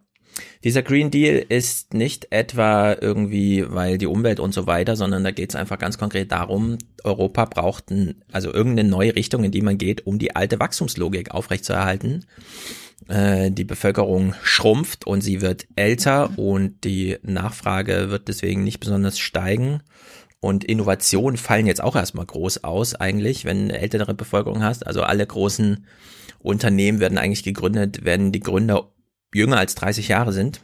Dieser Green Deal ist nicht etwa irgendwie, weil die Umwelt und so weiter, sondern da geht es einfach ganz konkret darum, Europa braucht ein, also irgendeine neue Richtung, in die man geht, um die alte Wachstumslogik aufrechtzuerhalten. Äh, die Bevölkerung schrumpft und sie wird älter und die Nachfrage wird deswegen nicht besonders steigen. Und Innovationen fallen jetzt auch erstmal groß aus, eigentlich, wenn du eine ältere Bevölkerung hast. Also alle großen Unternehmen werden eigentlich gegründet, wenn die Gründer jünger als 30 Jahre sind.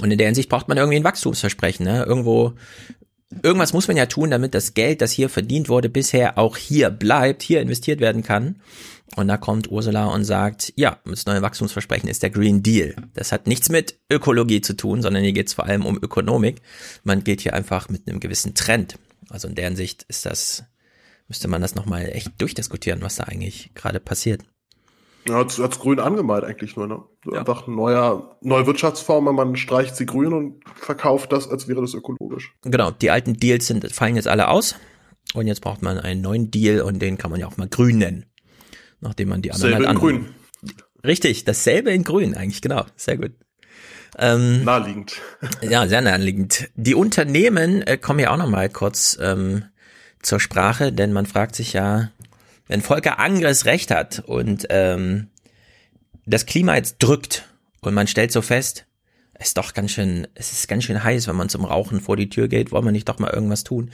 Und in der Hinsicht braucht man irgendwie ein Wachstumsversprechen. Ne? Irgendwo, irgendwas muss man ja tun, damit das Geld, das hier verdient wurde, bisher auch hier bleibt, hier investiert werden kann. Und da kommt Ursula und sagt, ja, das neue Wachstumsversprechen ist der Green Deal. Das hat nichts mit Ökologie zu tun, sondern hier geht es vor allem um Ökonomik. Man geht hier einfach mit einem gewissen Trend. Also in deren Sicht ist das, müsste man das nochmal echt durchdiskutieren, was da eigentlich gerade passiert. Ja, hat's, hat's grün angemalt eigentlich nur, ne? So Einfach ein neuer, neue Wirtschaftsform, man streicht sie grün und verkauft das, als wäre das ökologisch. Genau, die alten Deals sind, fallen jetzt alle aus. Und jetzt braucht man einen neuen Deal und den kann man ja auch mal grün nennen. Nachdem man die anderen Selbe halt in grün. Richtig, dasselbe in grün eigentlich, genau. Sehr gut. Ähm, naheliegend. <laughs> Ja, sehr naheliegend. Die Unternehmen äh, kommen ja auch noch mal kurz ähm, zur Sprache, denn man fragt sich ja, wenn Volker Angres recht hat und ähm, das Klima jetzt drückt und man stellt so fest, es ist doch ganz schön, es ist ganz schön heiß, wenn man zum Rauchen vor die Tür geht, wollen wir nicht doch mal irgendwas tun?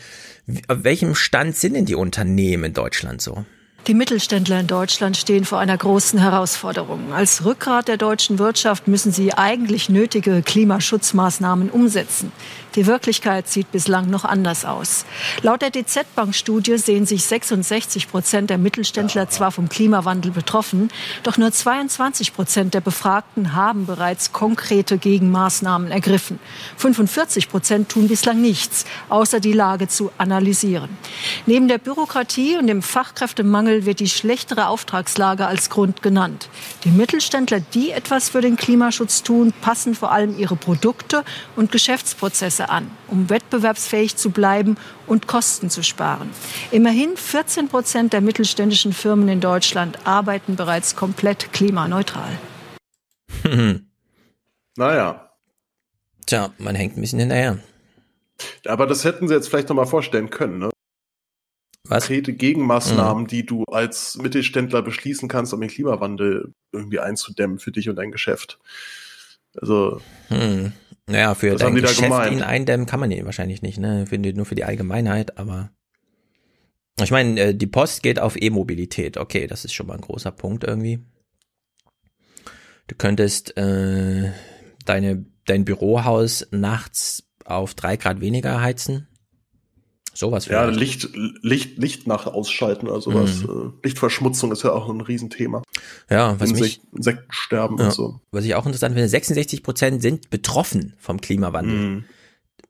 Auf welchem Stand sind denn die Unternehmen in Deutschland so? Die Mittelständler in Deutschland stehen vor einer großen Herausforderung. Als Rückgrat der deutschen Wirtschaft müssen sie eigentlich nötige Klimaschutzmaßnahmen umsetzen. Die Wirklichkeit sieht bislang noch anders aus. Laut der DZ-Bank-Studie sehen sich 66 Prozent der Mittelständler zwar vom Klimawandel betroffen, doch nur 22 Prozent der Befragten haben bereits konkrete Gegenmaßnahmen ergriffen. 45 Prozent tun bislang nichts, außer die Lage zu analysieren. Neben der Bürokratie und dem Fachkräftemangel wird die schlechtere Auftragslage als Grund genannt. Die Mittelständler, die etwas für den Klimaschutz tun, passen vor allem ihre Produkte und Geschäftsprozesse an, um wettbewerbsfähig zu bleiben und Kosten zu sparen. Immerhin 14 Prozent der mittelständischen Firmen in Deutschland arbeiten bereits komplett klimaneutral. <laughs> Naja. Tja, man hängt ein bisschen hinterher. Aber das hätten sie jetzt vielleicht noch mal vorstellen können, ne? Was? Konkrete Gegenmaßnahmen, die du als Mittelständler beschließen kannst, um den Klimawandel irgendwie einzudämmen für dich und dein Geschäft. Also, Hm. Naja, für haben dein Geschäft ihn eindämmen kann man ihn wahrscheinlich nicht, ne? Für nur für die Allgemeinheit, aber ich meine, äh, die Post geht auf E-Mobilität. Okay, das ist schon mal ein großer Punkt irgendwie. Du könntest äh, deine, dein Bürohaus nachts auf drei Grad weniger heizen. Sowas ja, vielleicht. Licht, Licht, Licht nach ausschalten oder sowas. Mhm. Äh, Lichtverschmutzung ist ja auch ein Riesenthema. Ja, was mich, Insek Insektensterben ja, und so. was ich auch interessant finde, 66 Prozent sind betroffen vom Klimawandel. Mhm.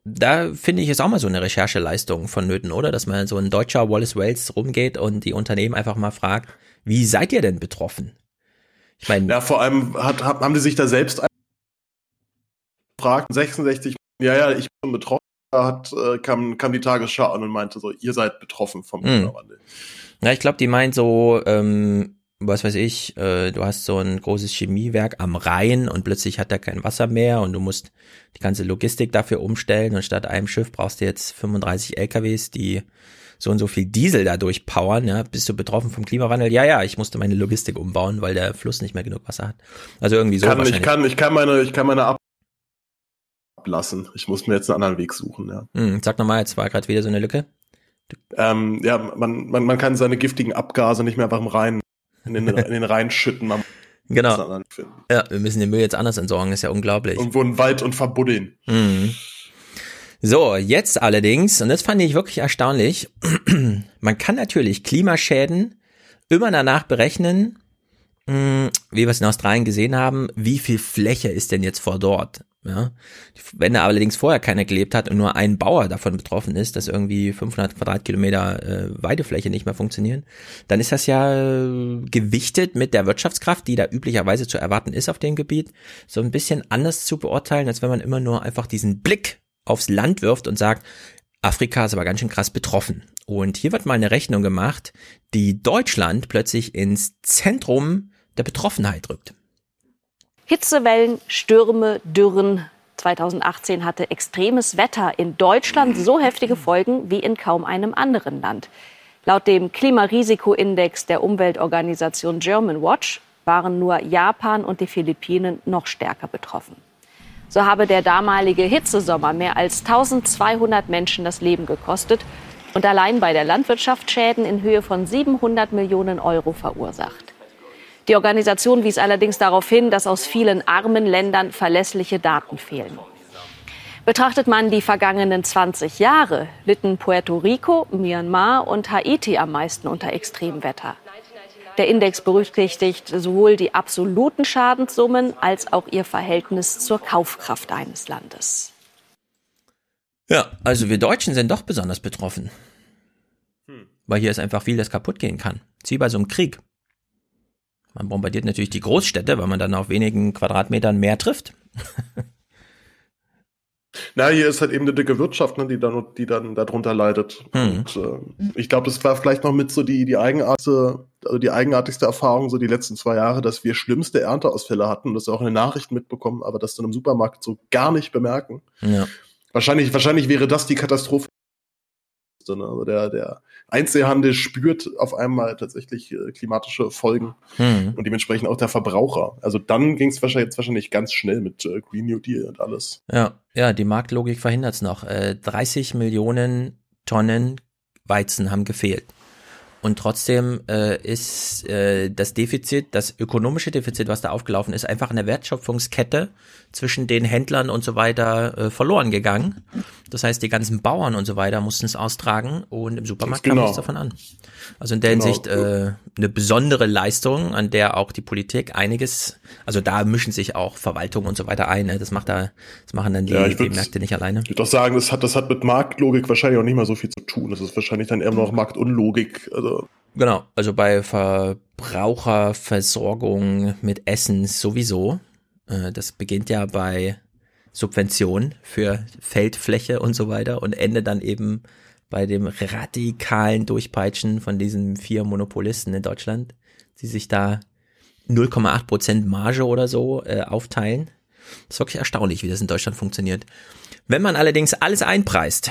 Da finde ich es auch mal so eine Rechercheleistung vonnöten, oder? Dass man so ein deutscher Wallace Wells rumgeht und die Unternehmen einfach mal fragt, wie seid ihr denn betroffen? Ich meine, Ja, vor allem hat, haben die sich da selbst gefragt, 66, ja, ja, ich bin betroffen. Da hat, äh, kam, kam die Tagesschau an und meinte so, ihr seid betroffen vom Mhm. Klimawandel. Ja, ich glaube, die meint so, ähm, was weiß ich, äh, du hast so ein großes Chemiewerk am Rhein und plötzlich hat er kein Wasser mehr und du musst die ganze Logistik dafür umstellen und statt einem Schiff brauchst du jetzt 35 LKWs, die so und so viel Diesel dadurch powern, ja, bist du betroffen vom Klimawandel? Ja, ja, ich musste meine Logistik umbauen, weil der Fluss nicht mehr genug Wasser hat. Also irgendwie so kann, ich, kann, ich kann meine, ich kann meine ab ablassen. Ich muss mir jetzt einen anderen Weg suchen, ja. Hm, sag nochmal, jetzt war gerade wieder so eine Lücke. Ähm, ja, man, man, man kann seine giftigen Abgase nicht mehr einfach im Rhein, in den, in den Rhein schütten. Man <laughs> Genau. Ja, wir müssen den Müll jetzt anders entsorgen, ist ja unglaublich. Irgendwo in den Wald und verbuddeln. Mhm. So, jetzt allerdings, und das fand ich wirklich erstaunlich, <clears throat> man kann natürlich Klimaschäden immer danach berechnen, mh, wie wir es in Australien gesehen haben, wie viel Fläche ist denn jetzt vor dort? Ja, wenn da allerdings vorher keiner gelebt hat und nur ein Bauer davon betroffen ist, dass irgendwie 500 Quadratkilometer äh, Weidefläche nicht mehr funktionieren, dann ist das ja äh, gewichtet mit der Wirtschaftskraft, die da üblicherweise zu erwarten ist auf dem Gebiet, so ein bisschen anders zu beurteilen, als wenn man immer nur einfach diesen Blick aufs Land wirft und sagt, Afrika ist aber ganz schön krass betroffen. Und hier wird mal eine Rechnung gemacht, die Deutschland plötzlich ins Zentrum der Betroffenheit rückt. Hitzewellen, Stürme, Dürren. 2018 hatte extremes Wetter in Deutschland so heftige Folgen wie in kaum einem anderen Land. Laut dem Klimarisikoindex der Umweltorganisation German Watch waren nur Japan und die Philippinen noch stärker betroffen. So habe der damalige Hitzesommer mehr als 1200 Menschen das Leben gekostet und allein bei der Landwirtschaft Schäden in Höhe von 700 Millionen Euro verursacht. Die Organisation wies allerdings darauf hin, dass aus vielen armen Ländern verlässliche Daten fehlen. Betrachtet man die vergangenen 20 Jahre, litten Puerto Rico, Myanmar und Haiti am meisten unter Extremwetter. Der Index berücksichtigt sowohl die absoluten Schadenssummen als auch ihr Verhältnis zur Kaufkraft eines Landes. Ja, also wir Deutschen sind doch besonders betroffen. Weil hier ist einfach viel, das kaputt gehen kann. Wie bei so einem Krieg. Man bombardiert natürlich die Großstädte, weil man dann auf wenigen Quadratmetern mehr trifft. <laughs> Na, hier ist halt eben eine dicke Wirtschaft, ne, die dann, die dann darunter leidet. Hm. Und äh, ich glaube, das war vielleicht noch mit so die, die eigenartigste, also die eigenartigste Erfahrung so die letzten zwei Jahre, dass wir schlimmste Ernteausfälle hatten und das auch in den Nachrichten mitbekommen, aber das dann im Supermarkt so gar nicht bemerken. Ja. Wahrscheinlich, wahrscheinlich wäre das die Katastrophe. Ne? Also der, der Einzelhandel spürt auf einmal tatsächlich äh, klimatische Folgen Hm. und dementsprechend auch der Verbraucher. Also dann ging es wahrscheinlich, jetzt wahrscheinlich ganz schnell mit äh, Green New Deal und alles. Ja, ja, die Marktlogik verhindert es noch. Äh, 30 Millionen Tonnen Weizen haben gefehlt. Und trotzdem äh, ist äh, das Defizit, das ökonomische Defizit, was da aufgelaufen ist, einfach in der Wertschöpfungskette zwischen den Händlern und so weiter äh, verloren gegangen. Das heißt, die ganzen Bauern und so weiter mussten es austragen und im Supermarkt kam Genau. nichts davon an. Also in der Genau. Hinsicht äh, eine besondere Leistung, an der auch die Politik einiges, also da mischen sich auch Verwaltung und so weiter ein. Ne? Das macht da, das machen dann die, Ja, ich die Märkte nicht alleine. Ich würde doch sagen, das hat, das hat mit Marktlogik wahrscheinlich auch nicht mal so viel zu tun. Das ist wahrscheinlich dann eher noch Marktunlogik. Also, Genau, also bei Verbraucherversorgung mit Essen sowieso. Äh, Das beginnt ja bei Subventionen für Feldfläche und so weiter und endet dann eben bei dem radikalen Durchpeitschen von diesen vier Monopolisten in Deutschland, die sich da 0,8 Prozent Marge oder so äh, aufteilen. Das ist wirklich erstaunlich, wie das in Deutschland funktioniert. Wenn man allerdings alles einpreist,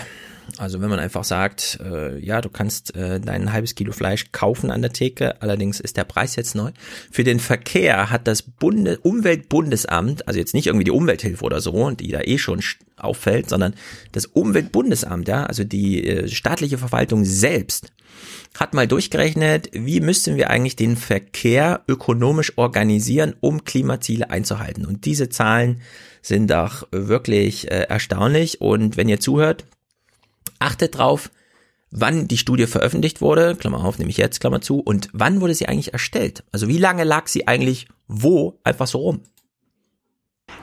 also wenn man einfach sagt, äh, ja, du kannst äh, dein halbes Kilo Fleisch kaufen an der Theke, allerdings ist der Preis jetzt neu. Für den Verkehr hat das Bunde Umweltbundesamt, also jetzt nicht irgendwie die Umwelthilfe oder so, die da eh schon sch- auffällt, sondern das Umweltbundesamt, ja, also die äh, staatliche Verwaltung selbst, hat mal durchgerechnet, wie müssten wir eigentlich den Verkehr ökonomisch organisieren, um Klimaziele einzuhalten. Und diese Zahlen sind auch wirklich äh, erstaunlich. Und wenn ihr zuhört, achtet drauf, wann die Studie veröffentlicht wurde, Klammer auf, nehme ich jetzt, Klammer zu, und wann wurde sie eigentlich erstellt? Also wie lange lag sie eigentlich wo einfach so rum?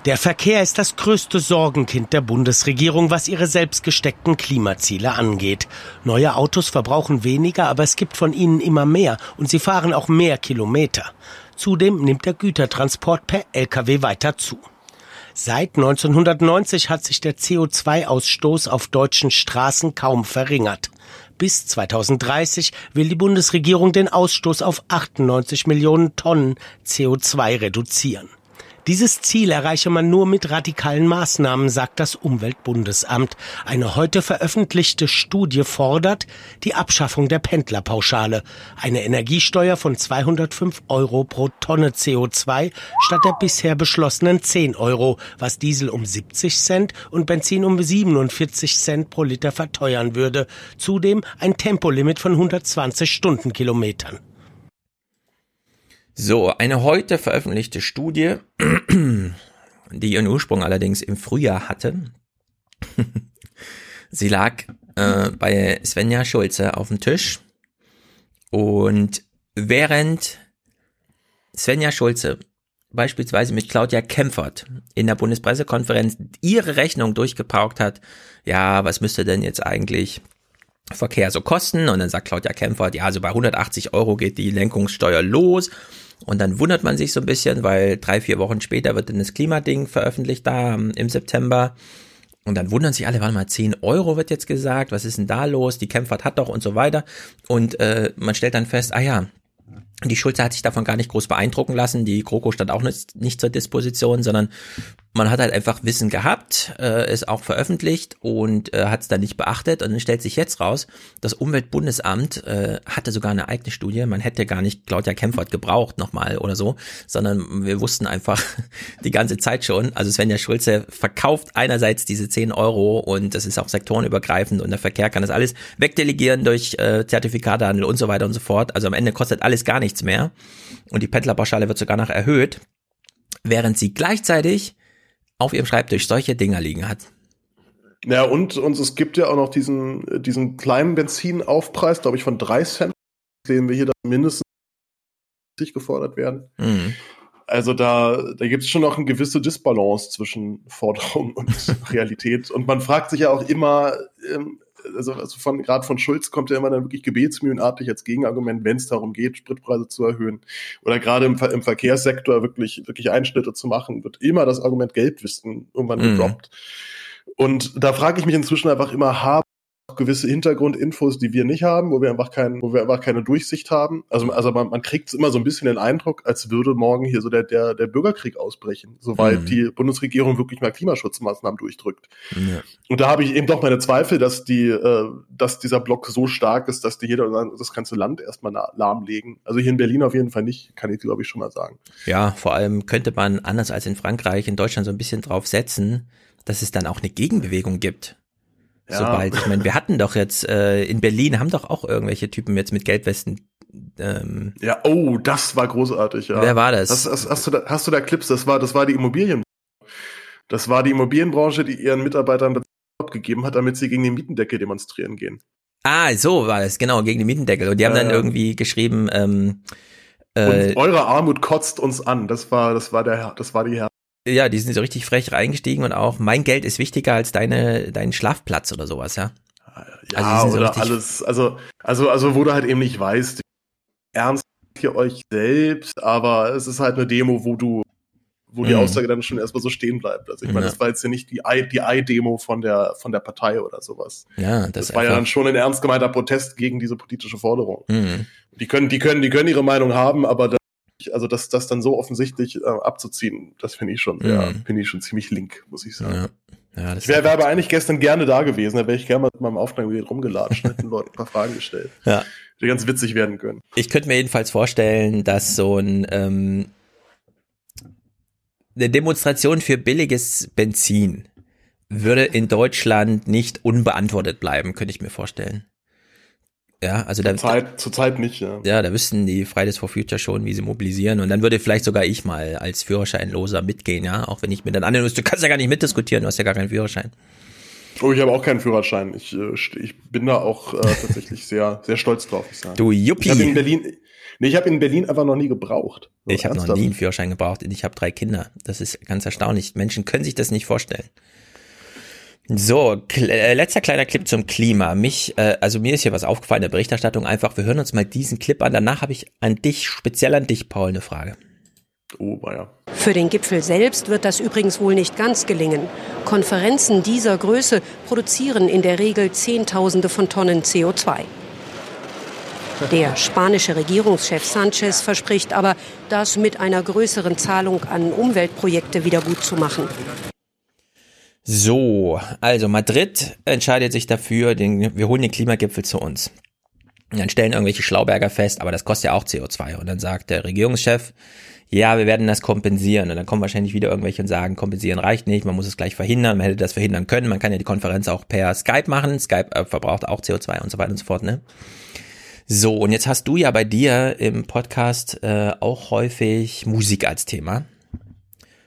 Der Verkehr ist das größte Sorgenkind der Bundesregierung, was ihre selbst gesteckten Klimaziele angeht. Neue Autos verbrauchen weniger, aber es gibt von ihnen immer mehr und sie fahren auch mehr Kilometer. Zudem nimmt der Gütertransport per Lkw weiter zu. Seit 1990 hat sich der CO2-Ausstoß auf deutschen Straßen kaum verringert. Bis 2030 will die Bundesregierung den Ausstoß auf 98 Millionen Tonnen CO2 reduzieren. Dieses Ziel erreiche man nur mit radikalen Maßnahmen, sagt das Umweltbundesamt. Eine heute veröffentlichte Studie fordert die Abschaffung der Pendlerpauschale, eine Energiesteuer von 205 Euro pro Tonne CO2 statt der bisher beschlossenen 10 Euro, was Diesel um 70 Cent und Benzin um 47 Cent pro Liter verteuern würde. Zudem ein Tempolimit von 120 Stundenkilometern. So, eine heute veröffentlichte Studie, <clears throat> die ihren Ursprung allerdings im Frühjahr hatte. <laughs> Sie lag äh, bei Svenja Schulze auf dem Tisch und während Svenja Schulze beispielsweise mit Claudia Kempfert in der Bundespressekonferenz ihre Rechnung durchgepaukt hat, ja, was müsste denn jetzt eigentlich Verkehr so kosten? Und dann sagt Claudia Kempfert, ja, also bei 180 Euro geht die Lenkungssteuer los. Und dann wundert man sich so ein bisschen, weil drei, vier Wochen später wird dann das Klimading veröffentlicht da im September. Und dann wundern sich alle, warte mal, 10 Euro wird jetzt gesagt, was ist denn da los? Die Kempfert hat doch und so weiter. Und äh, man stellt dann fest, ah ja, die Schulze hat sich davon gar nicht groß beeindrucken lassen. Die GroKo stand auch nicht, nicht zur Disposition, sondern man hat halt einfach Wissen gehabt, äh, ist auch veröffentlicht und äh, hat es dann nicht beachtet. Und dann stellt sich jetzt raus, das Umweltbundesamt äh, hatte sogar eine eigene Studie. Man hätte gar nicht Claudia Kempfert gebraucht nochmal oder so, sondern wir wussten einfach <laughs> die ganze Zeit schon. Also Svenja Schulze verkauft einerseits diese 10 Euro und das ist auch sektorenübergreifend und der Verkehr kann das alles wegdelegieren durch äh, Zertifikatehandel und so weiter und so fort. Also am Ende kostet alles gar nichts mehr und die Pendlerpauschale wird sogar noch erhöht, während sie gleichzeitig auf ihrem Schreibtisch solche Dinger liegen hat. Ja, und, und es gibt ja auch noch diesen, diesen kleinen Benzinaufpreis, glaube ich, von drei Cent. Sehen wir hier, dass mindestens gefordert werden. Mhm. Also da, da gibt es schon noch eine gewisse Disbalance zwischen Forderung und <laughs> Realität. Und man fragt sich ja auch immer, ähm, also, also von gerade von Schulz kommt ja immer dann wirklich gebetsmühlenartig als Gegenargument, wenn es darum geht, Spritpreise zu erhöhen oder gerade im, im Verkehrssektor wirklich wirklich Einschnitte zu machen, wird immer das Argument Geldwissen irgendwann mhm. gedroppt. Und da frage ich mich inzwischen einfach immer, haben gewisse Hintergrundinfos, die wir nicht haben, wo wir einfach kein, wo wir einfach keine Durchsicht haben. Also, also man, man kriegt immer so ein bisschen den Eindruck, als würde morgen hier so der, der, der Bürgerkrieg ausbrechen, soweit mhm. die Bundesregierung wirklich mal Klimaschutzmaßnahmen durchdrückt. Ja. Und da habe ich eben doch meine Zweifel, dass die, äh, dass dieser Block so stark ist, dass die jeder das ganze Land erstmal lahmlegen. Also hier in Berlin auf jeden Fall nicht, kann ich glaube ich schon mal sagen. Ja, vor allem könnte man anders als in Frankreich in Deutschland so ein bisschen drauf setzen, dass es dann auch eine Gegenbewegung gibt. Ja. Sobald, ich meine, wir hatten doch jetzt äh, in Berlin haben doch auch irgendwelche Typen jetzt mit Geldwesten. Ähm, ja, oh, das war großartig. Ja. Wer war das? Hast, hast, hast, du da, hast du da Clips? Das war, das war die Immobilien. Das war die Immobilienbranche, die ihren Mitarbeitern abgegeben hat, damit sie gegen den Mietendeckel demonstrieren gehen. Ah, so war es, genau, gegen den Mietendeckel. Und die haben ja, dann irgendwie geschrieben, ähm, äh, und eure Armut kotzt uns an. Das war, das war der, das war die Herr ja, die sind so richtig frech reingestiegen und auch mein Geld ist wichtiger als deine, dein Schlafplatz oder sowas, ja. Ja, also oder so alles, also, also, also, wo du halt eben nicht weißt, ernst ihr euch selbst, aber es ist halt eine Demo, wo du, wo die mhm. Aussage dann schon erstmal so stehen bleibt. Also ich meine, ja. das war jetzt ja nicht die I, die I-Demo von der, von der Partei oder sowas. Ja, das, das war ja dann schon ein ernst gemeinter Protest gegen diese politische Forderung. Mhm. Die können, die können, die können ihre Meinung haben, aber also das, das dann so offensichtlich äh, abzuziehen, das finde ich schon, mhm. ja, finde ich schon ziemlich link, muss ich sagen. Ja. Ja, ich wäre wär aber eigentlich gestern gerne da gewesen, da wäre ich gerne mal mit meinem Aufnahmegerät rumgelatscht, hätte den Leuten ein paar Fragen gestellt. Ja. Die ganz witzig werden können. Ich könnte mir jedenfalls vorstellen, dass so ein ähm, eine Demonstration für billiges Benzin würde in Deutschland nicht unbeantwortet bleiben, könnte ich mir vorstellen. Ja, also da, Zeit, zur Zeit nicht, ja. Ja, da wüssten die Fridays for Future schon, wie sie mobilisieren. Und dann würde vielleicht sogar ich mal als Führerscheinloser mitgehen, ja. Auch wenn ich mir dann anhören du kannst ja gar nicht mitdiskutieren, du hast ja gar keinen Führerschein. Oh, ich habe auch keinen Führerschein. Ich, äh, ich bin da auch äh, tatsächlich sehr, sehr stolz drauf, ich sagen. Du Juppie. Ich habe in Berlin, nee, ich habe in Berlin einfach noch nie gebraucht. So, ich habe noch nie einen Führerschein gebraucht. Ich habe drei Kinder. Das ist ganz erstaunlich. Menschen können sich das nicht vorstellen. So, äh, letzter kleiner Clip zum Klima. Mich, äh, also mir ist hier was aufgefallen in der Berichterstattung. Einfach, wir hören uns mal diesen Clip an. Danach habe ich an dich, speziell an dich, Paul, eine Frage. Oh, ja. Für den Gipfel selbst wird das übrigens wohl nicht ganz gelingen. Konferenzen dieser Größe produzieren in der Regel Zehntausende von Tonnen CO2. Der spanische Regierungschef Sanchez verspricht aber, das mit einer größeren Zahlung an Umweltprojekte wieder gut zu machen. So, also Madrid entscheidet sich dafür, den, wir holen den Klimagipfel zu uns. Und dann stellen irgendwelche Schlauberger fest, aber das kostet ja auch CO2. Und dann sagt der Regierungschef, ja, wir werden das kompensieren. Und dann kommen wahrscheinlich wieder irgendwelche und sagen, kompensieren reicht nicht, man muss es gleich verhindern, man hätte das verhindern können. Man kann ja die Konferenz auch per Skype machen. Skype äh, verbraucht auch CO2 und so weiter und so fort, ne? So, und jetzt hast du ja bei dir im Podcast äh, auch häufig Musik als Thema.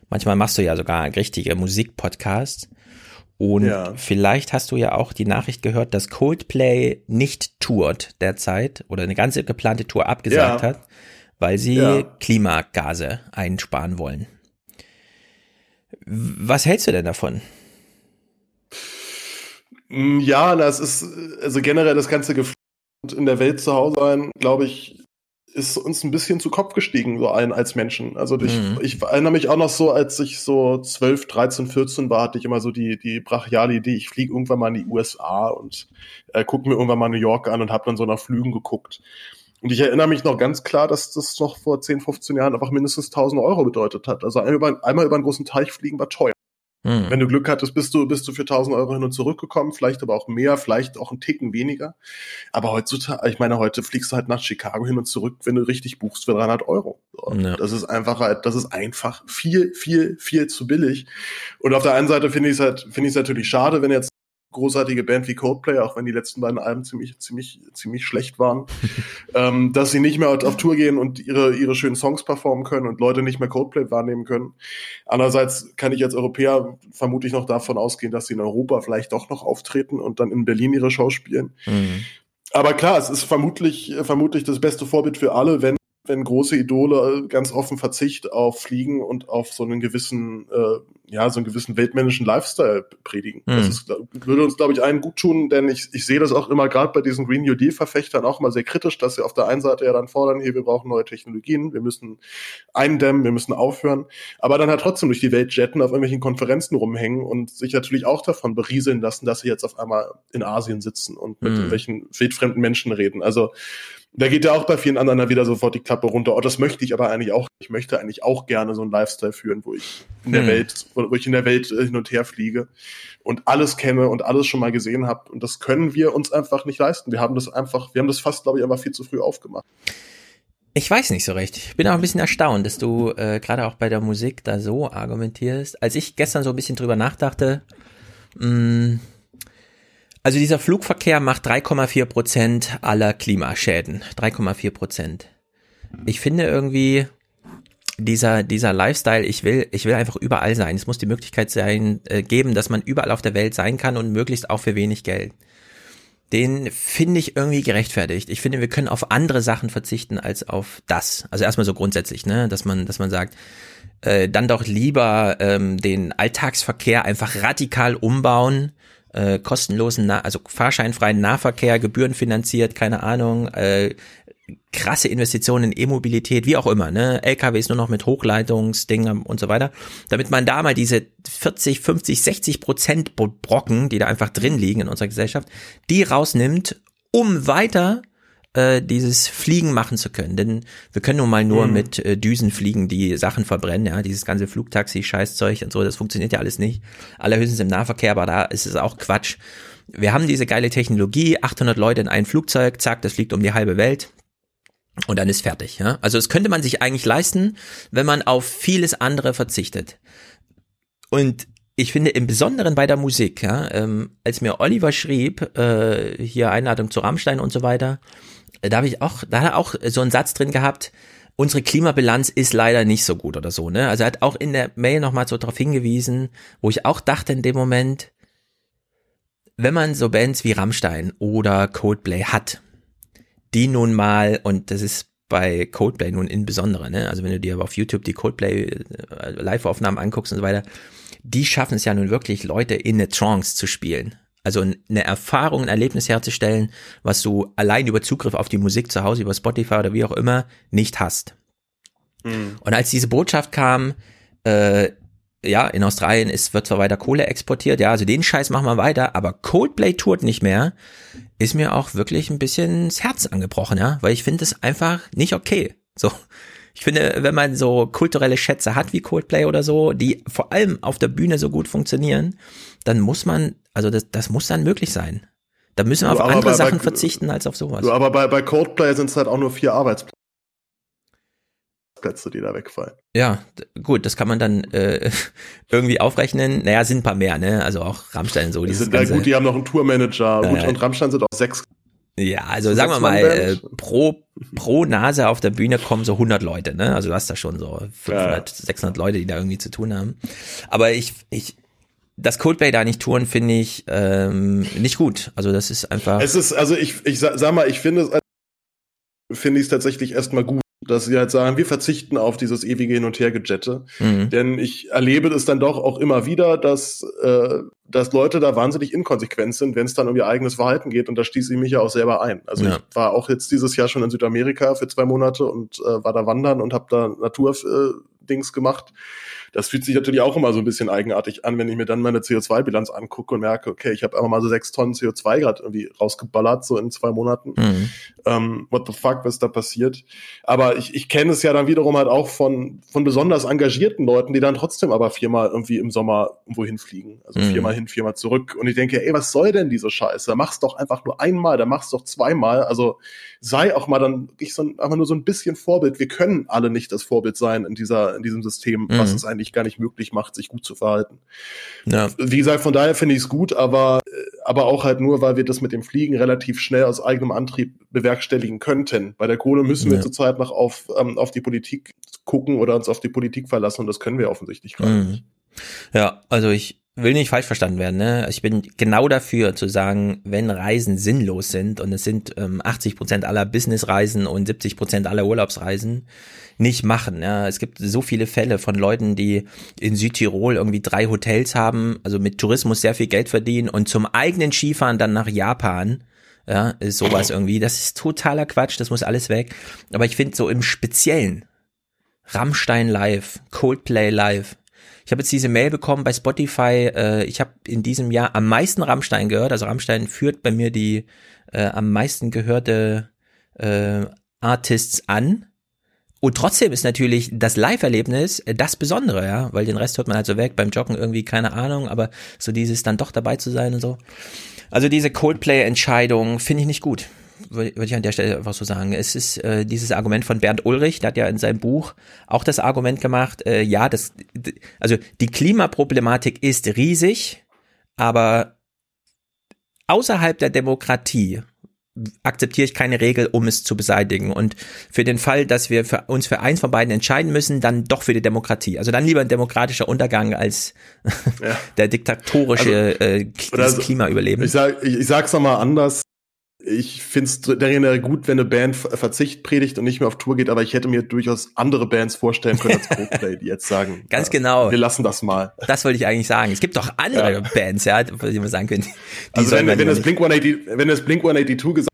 Manchmal machst du ja sogar richtige Musikpodcasts. Und ja. vielleicht hast du ja auch die Nachricht gehört, dass Coldplay nicht tourt derzeit oder eine ganze geplante Tour abgesagt ja. hat, weil sie Ja. Klimagase einsparen wollen. Was hältst du denn davon? Mm, Ja, das ist, also generell das ganze Gefühl in der Welt zu Hause sein, glaube ich, ist uns ein bisschen zu Kopf gestiegen, so allen als Menschen. Also ich, Mhm. ich erinnere mich auch noch so, als ich so 12, 13, 14 war, hatte ich immer so die, die brachiale Idee, ich fliege irgendwann mal in die USA und äh, gucke mir irgendwann mal New York an und habe dann so nach Flügen geguckt. Und ich erinnere mich noch ganz klar, dass das noch vor 10, 15 Jahren einfach mindestens 1000 Euro bedeutet hat. Also einmal über, einmal über einen großen Teich fliegen war teuer. Hm. Wenn du Glück hattest, bist du, bist du für 1000 Euro hin und zurück gekommen, vielleicht aber auch mehr, vielleicht auch einen Ticken weniger. Aber heutzutage, ich meine, heute fliegst du halt nach Chicago hin und zurück, wenn du richtig buchst für 300 Euro. Ja. Das ist einfach halt, das ist einfach viel, viel, viel zu billig. Und auf der einen Seite finde ich es halt, finde ich es natürlich schade, wenn jetzt großartige Band wie Coldplay, auch wenn die letzten beiden Alben ziemlich, ziemlich, ziemlich schlecht waren, <laughs> ähm, dass sie nicht mehr auf Tour gehen und ihre, ihre schönen Songs performen können und Leute nicht mehr Coldplay wahrnehmen können. Andererseits kann ich als Europäer vermutlich noch davon ausgehen, dass sie in Europa vielleicht doch noch auftreten und dann in Berlin ihre Show spielen. Mhm. Aber klar, es ist vermutlich, vermutlich das beste Vorbild für alle, wenn, wenn große Idole ganz offen Verzicht auf Fliegen und auf so einen gewissen, äh, ja, so einen gewissen weltmännischen Lifestyle predigen. Das Mhm. ist, glaub- würde uns, glaube ich, allen gut tun, denn ich, ich sehe das auch immer gerade bei diesen Green New Deal-Verfechtern auch mal sehr kritisch, dass sie auf der einen Seite ja dann fordern, hier, wir brauchen neue Technologien, wir müssen eindämmen, wir müssen aufhören, aber dann halt trotzdem durch die Welt jetten, auf irgendwelchen Konferenzen rumhängen und sich natürlich auch davon berieseln lassen, dass sie jetzt auf einmal in Asien sitzen und mit Mhm. irgendwelchen wildfremden Menschen reden. Also da geht ja auch bei vielen anderen wieder sofort die Klappe runter. Oh, das möchte ich aber eigentlich auch. Ich möchte eigentlich auch gerne so einen Lifestyle führen, wo ich in der Hm. Welt, wo ich in der Welt äh, hin und her fliege und alles kenne und alles schon mal gesehen habe. Und das können wir uns einfach nicht leisten. Wir haben das einfach, wir haben das fast, glaube ich, einfach viel zu früh aufgemacht. Ich weiß nicht so recht. Ich bin auch ein bisschen erstaunt, dass du äh, gerade auch bei der Musik da so argumentierst. Als ich gestern so ein bisschen drüber nachdachte, mh, also dieser Flugverkehr macht 3,4 Prozent aller Klimaschäden. 3,4 Prozent. Ich finde irgendwie dieser dieser Lifestyle, ich will ich will einfach überall sein. Es muss die Möglichkeit sein äh, geben, dass man überall auf der Welt sein kann und möglichst auch für wenig Geld den finde ich irgendwie gerechtfertigt. Ich finde, wir können auf andere Sachen verzichten als auf das. Also erstmal so grundsätzlich, ne, dass man, dass man sagt, äh, dann doch lieber ähm, den Alltagsverkehr einfach radikal umbauen, äh, kostenlosen, nah also fahrscheinfreien Nahverkehr, gebührenfinanziert, keine Ahnung, äh, krasse Investitionen in E-Mobilität, wie auch immer, ne, LKWs nur noch mit Hochleitungsdingen und so weiter, damit man da mal diese 40, 50, 60 Prozent Brocken, die da einfach drin liegen in unserer Gesellschaft, die rausnimmt, um weiter äh, dieses Fliegen machen zu können. Denn wir können nun mal nur Mhm. mit äh, Düsen fliegen, die Sachen verbrennen, ja, dieses ganze Flugtaxi, Scheißzeug und so, das funktioniert ja alles nicht. Allerhöchstens im Nahverkehr, aber da ist es auch Quatsch. Wir haben diese geile Technologie, 800 Leute in ein Flugzeug, zack, das fliegt um die halbe Welt. Und dann ist fertig, ja. Also das könnte man sich eigentlich leisten, wenn man auf vieles andere verzichtet. Und ich finde im Besonderen bei der Musik, ja, ähm, als mir Oliver schrieb, äh, hier Einladung zu Rammstein und so weiter, da habe ich auch, da hat er auch so einen Satz drin gehabt, unsere Klimabilanz ist leider nicht so gut oder so, ne? Also er hat auch in der Mail nochmal so darauf hingewiesen, wo ich auch dachte in dem Moment, wenn man so Bands wie Rammstein oder Coldplay hat, die nun mal, und das ist bei Coldplay nun insbesondere, ne? Also wenn du dir aber auf YouTube die Coldplay äh, Live-Aufnahmen anguckst und so weiter, die schaffen es ja nun wirklich, Leute in eine Trance zu spielen. Also eine Erfahrung, ein Erlebnis herzustellen, was du allein über Zugriff auf die Musik zu Hause, über Spotify oder wie auch immer, nicht hast. Und als diese Botschaft kam, äh, ja, in Australien ist, wird zwar weiter Kohle exportiert, ja, also den Scheiß machen wir weiter, aber Coldplay tourt nicht mehr, ist mir auch wirklich ein bisschen das Herz angebrochen, ja, weil ich finde es einfach nicht okay. So. Ich finde, wenn man so kulturelle Schätze hat wie Coldplay oder so, die vor allem auf der Bühne so gut funktionieren, dann muss man, also das, das muss dann möglich sein. Da müssen wir auf Du, aber andere bei- Sachen bei- verzichten als auf sowas. Du, aber bei, bei Coldplay sind es halt auch nur vier Arbeitsplätze, die da wegfallen. Ja, gut, das kann man dann äh, <laughs> irgendwie aufrechnen. Naja, sind ein paar mehr, ne? Also auch Rammstein so. Die sind, ganze, gut, die haben noch einen Tourmanager. Ja, gut, und Rammstein sind auch sechs. ja, also so sagen wir mal, äh, pro, pro Nase auf der Bühne kommen so 100 Leute, ne? Also du hast da schon so 500, Ja. 600 Leute, die da irgendwie zu tun haben. Aber ich, ich, das Coldplay da nicht touren, finde ich ähm, nicht gut. Also das ist einfach. Es ist, also ich, ich sa- sag mal, ich finde es, finde ich es tatsächlich erstmal gut, dass sie halt sagen, wir verzichten auf dieses ewige Hin- und Hergejette. Mhm. Denn ich erlebe es dann doch auch immer wieder, dass, äh, dass Leute da wahnsinnig inkonsequent sind, wenn es dann um ihr eigenes Verhalten geht. Und da stieß ich mich ja auch selber ein. Also ja. ich war auch jetzt dieses Jahr schon in Südamerika für zwei Monate und äh, war da wandern und habe da Naturdings äh, gemacht das fühlt sich natürlich auch immer so ein bisschen eigenartig an, wenn ich mir dann meine CO2-Bilanz angucke und merke, okay, ich habe einfach mal so sechs Tonnen CO2 gerade irgendwie rausgeballert, so in zwei Monaten. Mhm. Ähm, what the fuck, was da passiert? Aber ich, ich kenne es ja dann wiederum halt auch von, von besonders engagierten Leuten, die dann trotzdem aber viermal irgendwie im Sommer irgendwo hinfliegen. Also mhm. viermal hin, viermal zurück. Und ich denke, ey, was soll denn diese Scheiße? Mach's doch einfach nur einmal, dann mach's doch zweimal. Also sei auch mal dann ich so, einfach nur so ein bisschen Vorbild. Wir können alle nicht das Vorbild sein in dieser, in diesem System, mhm. was es eigentlich gar nicht möglich macht, sich gut zu verhalten. Ja. Wie gesagt, von daher finde ich es gut, aber, aber auch halt nur, weil wir das mit dem Fliegen relativ schnell aus eigenem Antrieb bewerkstelligen könnten. Bei der Kohle müssen wir ja. zurzeit noch auf, ähm, auf die Politik gucken oder uns auf die Politik verlassen und das können wir offensichtlich gerade mhm. nicht. Ja, also ich will nicht falsch verstanden werden. Ne? Ich bin genau dafür zu sagen, wenn Reisen sinnlos sind und es sind ähm, 80 Prozent aller Businessreisen und 70 Prozent aller Urlaubsreisen, nicht machen. Ja? Es gibt so viele Fälle von Leuten, die in Südtirol irgendwie drei Hotels haben, also mit Tourismus sehr viel Geld verdienen und zum eigenen Skifahren dann nach Japan. Ja, ist sowas irgendwie. Das ist totaler Quatsch, das muss alles weg. Aber ich finde so im Speziellen, Rammstein live, Coldplay live, ich habe jetzt diese Mail bekommen bei Spotify. Äh, ich habe in diesem Jahr am meisten Rammstein gehört. Also Rammstein führt bei mir die äh, am meisten gehörte äh, Artists an. Und trotzdem ist natürlich das Live-Erlebnis äh, das Besondere, ja, weil den Rest hört man halt so weg, beim Joggen irgendwie keine Ahnung, aber so dieses dann doch dabei zu sein und so. Also diese Coldplay-Entscheidung finde ich nicht gut würde ich an der Stelle einfach so sagen. Es ist äh, dieses Argument von Bernd Ulrich, der hat ja in seinem Buch auch das Argument gemacht, äh, ja, das, also die Klimaproblematik ist riesig, aber außerhalb der Demokratie akzeptiere ich keine Regel, um es zu beseitigen. Und für den Fall, dass wir für uns für eins von beiden entscheiden müssen, dann doch für die Demokratie. Also dann lieber ein demokratischer Untergang als ja. <laughs> der diktatorische also, äh, Klimaüberleben. Ich, sag, ich, ich sag's nochmal anders ich finde es darin gut, wenn eine Band Verzicht predigt und nicht mehr auf Tour geht, aber ich hätte mir durchaus andere Bands vorstellen können als Coldplay, die jetzt sagen, <laughs> ganz ja, genau, wir lassen das mal. Das wollte ich eigentlich sagen. Es gibt doch andere ja. Bands, ja, die man sagen können. also wenn, wenn das Blink 180, wenn das Blink 182 gesagt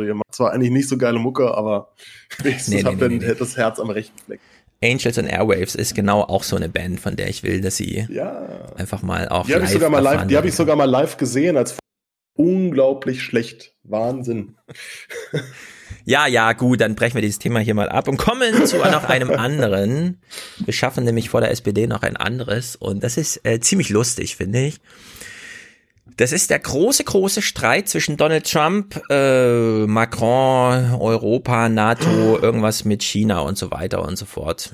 ihr macht zwar eigentlich nicht so geile Mucke, aber <laughs> wenigstens nee, nee, habt nee, nee, das Herz am rechten Fleck. Angels and Airwaves ist genau auch so eine Band, von der ich will, dass sie ja. einfach mal auch die habe ich sogar mal live, die habe ich sogar mal live gesehen als unglaublich schlecht. Wahnsinn. <laughs> Ja, ja, gut, dann brechen wir dieses Thema hier mal ab und kommen zu noch einem anderen. Wir schaffen nämlich vor der SPD noch ein anderes und das ist äh, ziemlich lustig, finde ich. Das ist der große, große Streit zwischen Donald Trump, äh, Macron, Europa, NATO, irgendwas mit China und so weiter und so fort.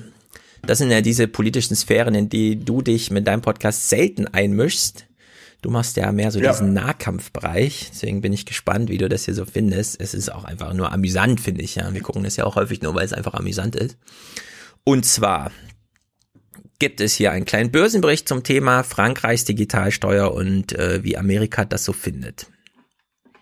Das sind ja diese politischen Sphären, in die du dich mit deinem Podcast selten einmischst. Du machst ja mehr so ja. diesen Nahkampfbereich, deswegen bin ich gespannt, wie du das hier so findest. Es ist auch einfach nur amüsant, finde ich. Ja, wir gucken das ja auch häufig nur, weil es einfach amüsant ist. Und zwar gibt es hier einen kleinen Börsenbericht zum Thema Frankreichs Digitalsteuer und äh, wie Amerika das so findet.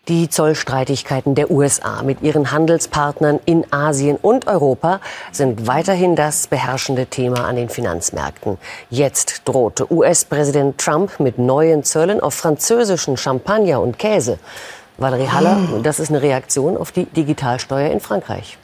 Die Zollstreitigkeiten der USA mit ihren Handelspartnern in Asien und Europa sind weiterhin das beherrschende Thema an den Finanzmärkten. Jetzt drohte US-Präsident Trump mit neuen Zöllen auf französischen Champagner und Käse. Valerie Haller, das ist eine Reaktion auf die Digitalsteuer in Frankreich.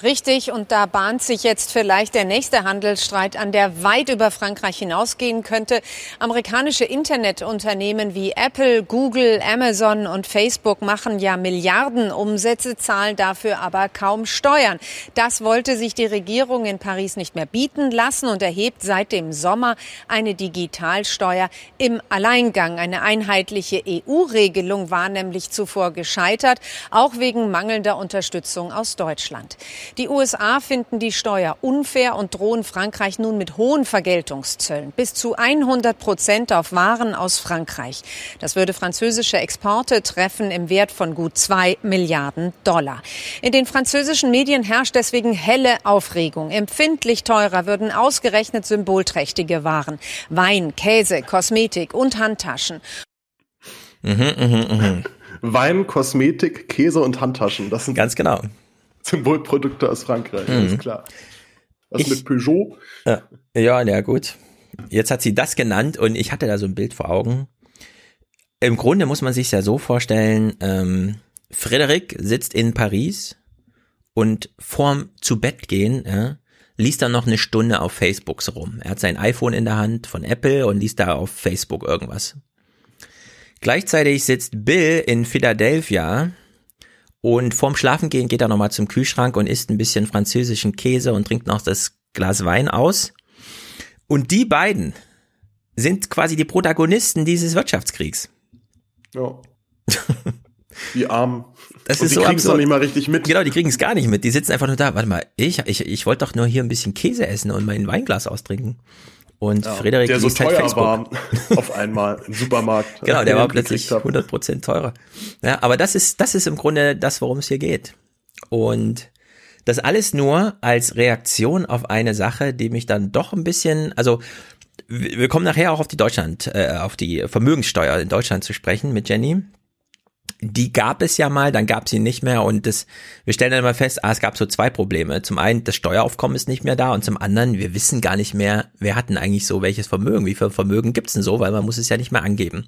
Richtig, und da bahnt sich jetzt vielleicht der nächste Handelsstreit an, der weit über Frankreich hinausgehen könnte. Amerikanische Internetunternehmen wie Apple, Google, Amazon und Facebook machen ja Milliarden Umsätze, zahlen dafür aber kaum Steuern. Das wollte sich die Regierung in Paris nicht mehr bieten lassen und erhebt seit dem Sommer eine Digitalsteuer im Alleingang. Eine einheitliche EU-Regelung war nämlich zuvor gescheitert, auch wegen mangelnder Unterstützung aus Deutschland. Die USA finden die Steuer unfair und drohen Frankreich nun mit hohen Vergeltungszöllen. Bis zu 100 Prozent auf Waren aus Frankreich. Das würde französische Exporte treffen im Wert von gut zwei Milliarden Dollar. In den französischen Medien herrscht deswegen helle Aufregung. Empfindlich teurer würden ausgerechnet symbolträchtige Waren. Wein, Käse, Kosmetik und Handtaschen. Mhm, mh, mh. Wein, Kosmetik, Käse und Handtaschen. Das sind ganz genau Symbolprodukte aus Frankreich, Mhm. ist klar. Was Ich- mit Peugeot? Ja, ja, ja, gut. Jetzt hat sie das genannt und ich hatte da so ein Bild vor Augen. Im Grunde muss man sich ja so vorstellen, ähm, Frederik sitzt in Paris und vorm zu Bett gehen, ja, liest dann noch eine Stunde auf Facebook so rum. Er hat sein iPhone in der Hand von Apple und liest da auf Facebook irgendwas. Gleichzeitig sitzt Bill in Philadelphia und vorm Schlafengehen geht er nochmal zum Kühlschrank und isst ein bisschen französischen Käse und trinkt noch das Glas Wein aus. Und die beiden sind quasi die Protagonisten dieses Wirtschaftskriegs. Ja. Die Armen. Das Und ist die so kriegen's absurd. noch nicht mal richtig mit. Genau, die kriegen es gar nicht mit. Die sitzen einfach nur da. Warte mal, ich, ich, ich wollte doch nur hier ein bisschen Käse essen und mein Weinglas austrinken. Und Ja, Frederik der so halt teuer Facebook. war <laughs> auf einmal im Supermarkt. <laughs> Genau, der den war plötzlich hab. 100% teurer. Ja, aber das ist, das ist im Grunde das, worum es hier geht. Und das alles nur als Reaktion auf eine Sache, die mich dann doch ein bisschen, also wir wir kommen nachher auch auf die Deutschland, äh, auf die Vermögenssteuer in Deutschland zu sprechen mit Jenny. Die gab es ja mal, dann gab sie nicht mehr und das, wir stellen dann mal fest, ah, es gab so zwei Probleme. Zum einen, das Steueraufkommen ist nicht mehr da und zum anderen, wir wissen gar nicht mehr, wer hat denn eigentlich so welches Vermögen, wie viel Vermögen gibt's denn so, weil man muss es ja nicht mehr angeben.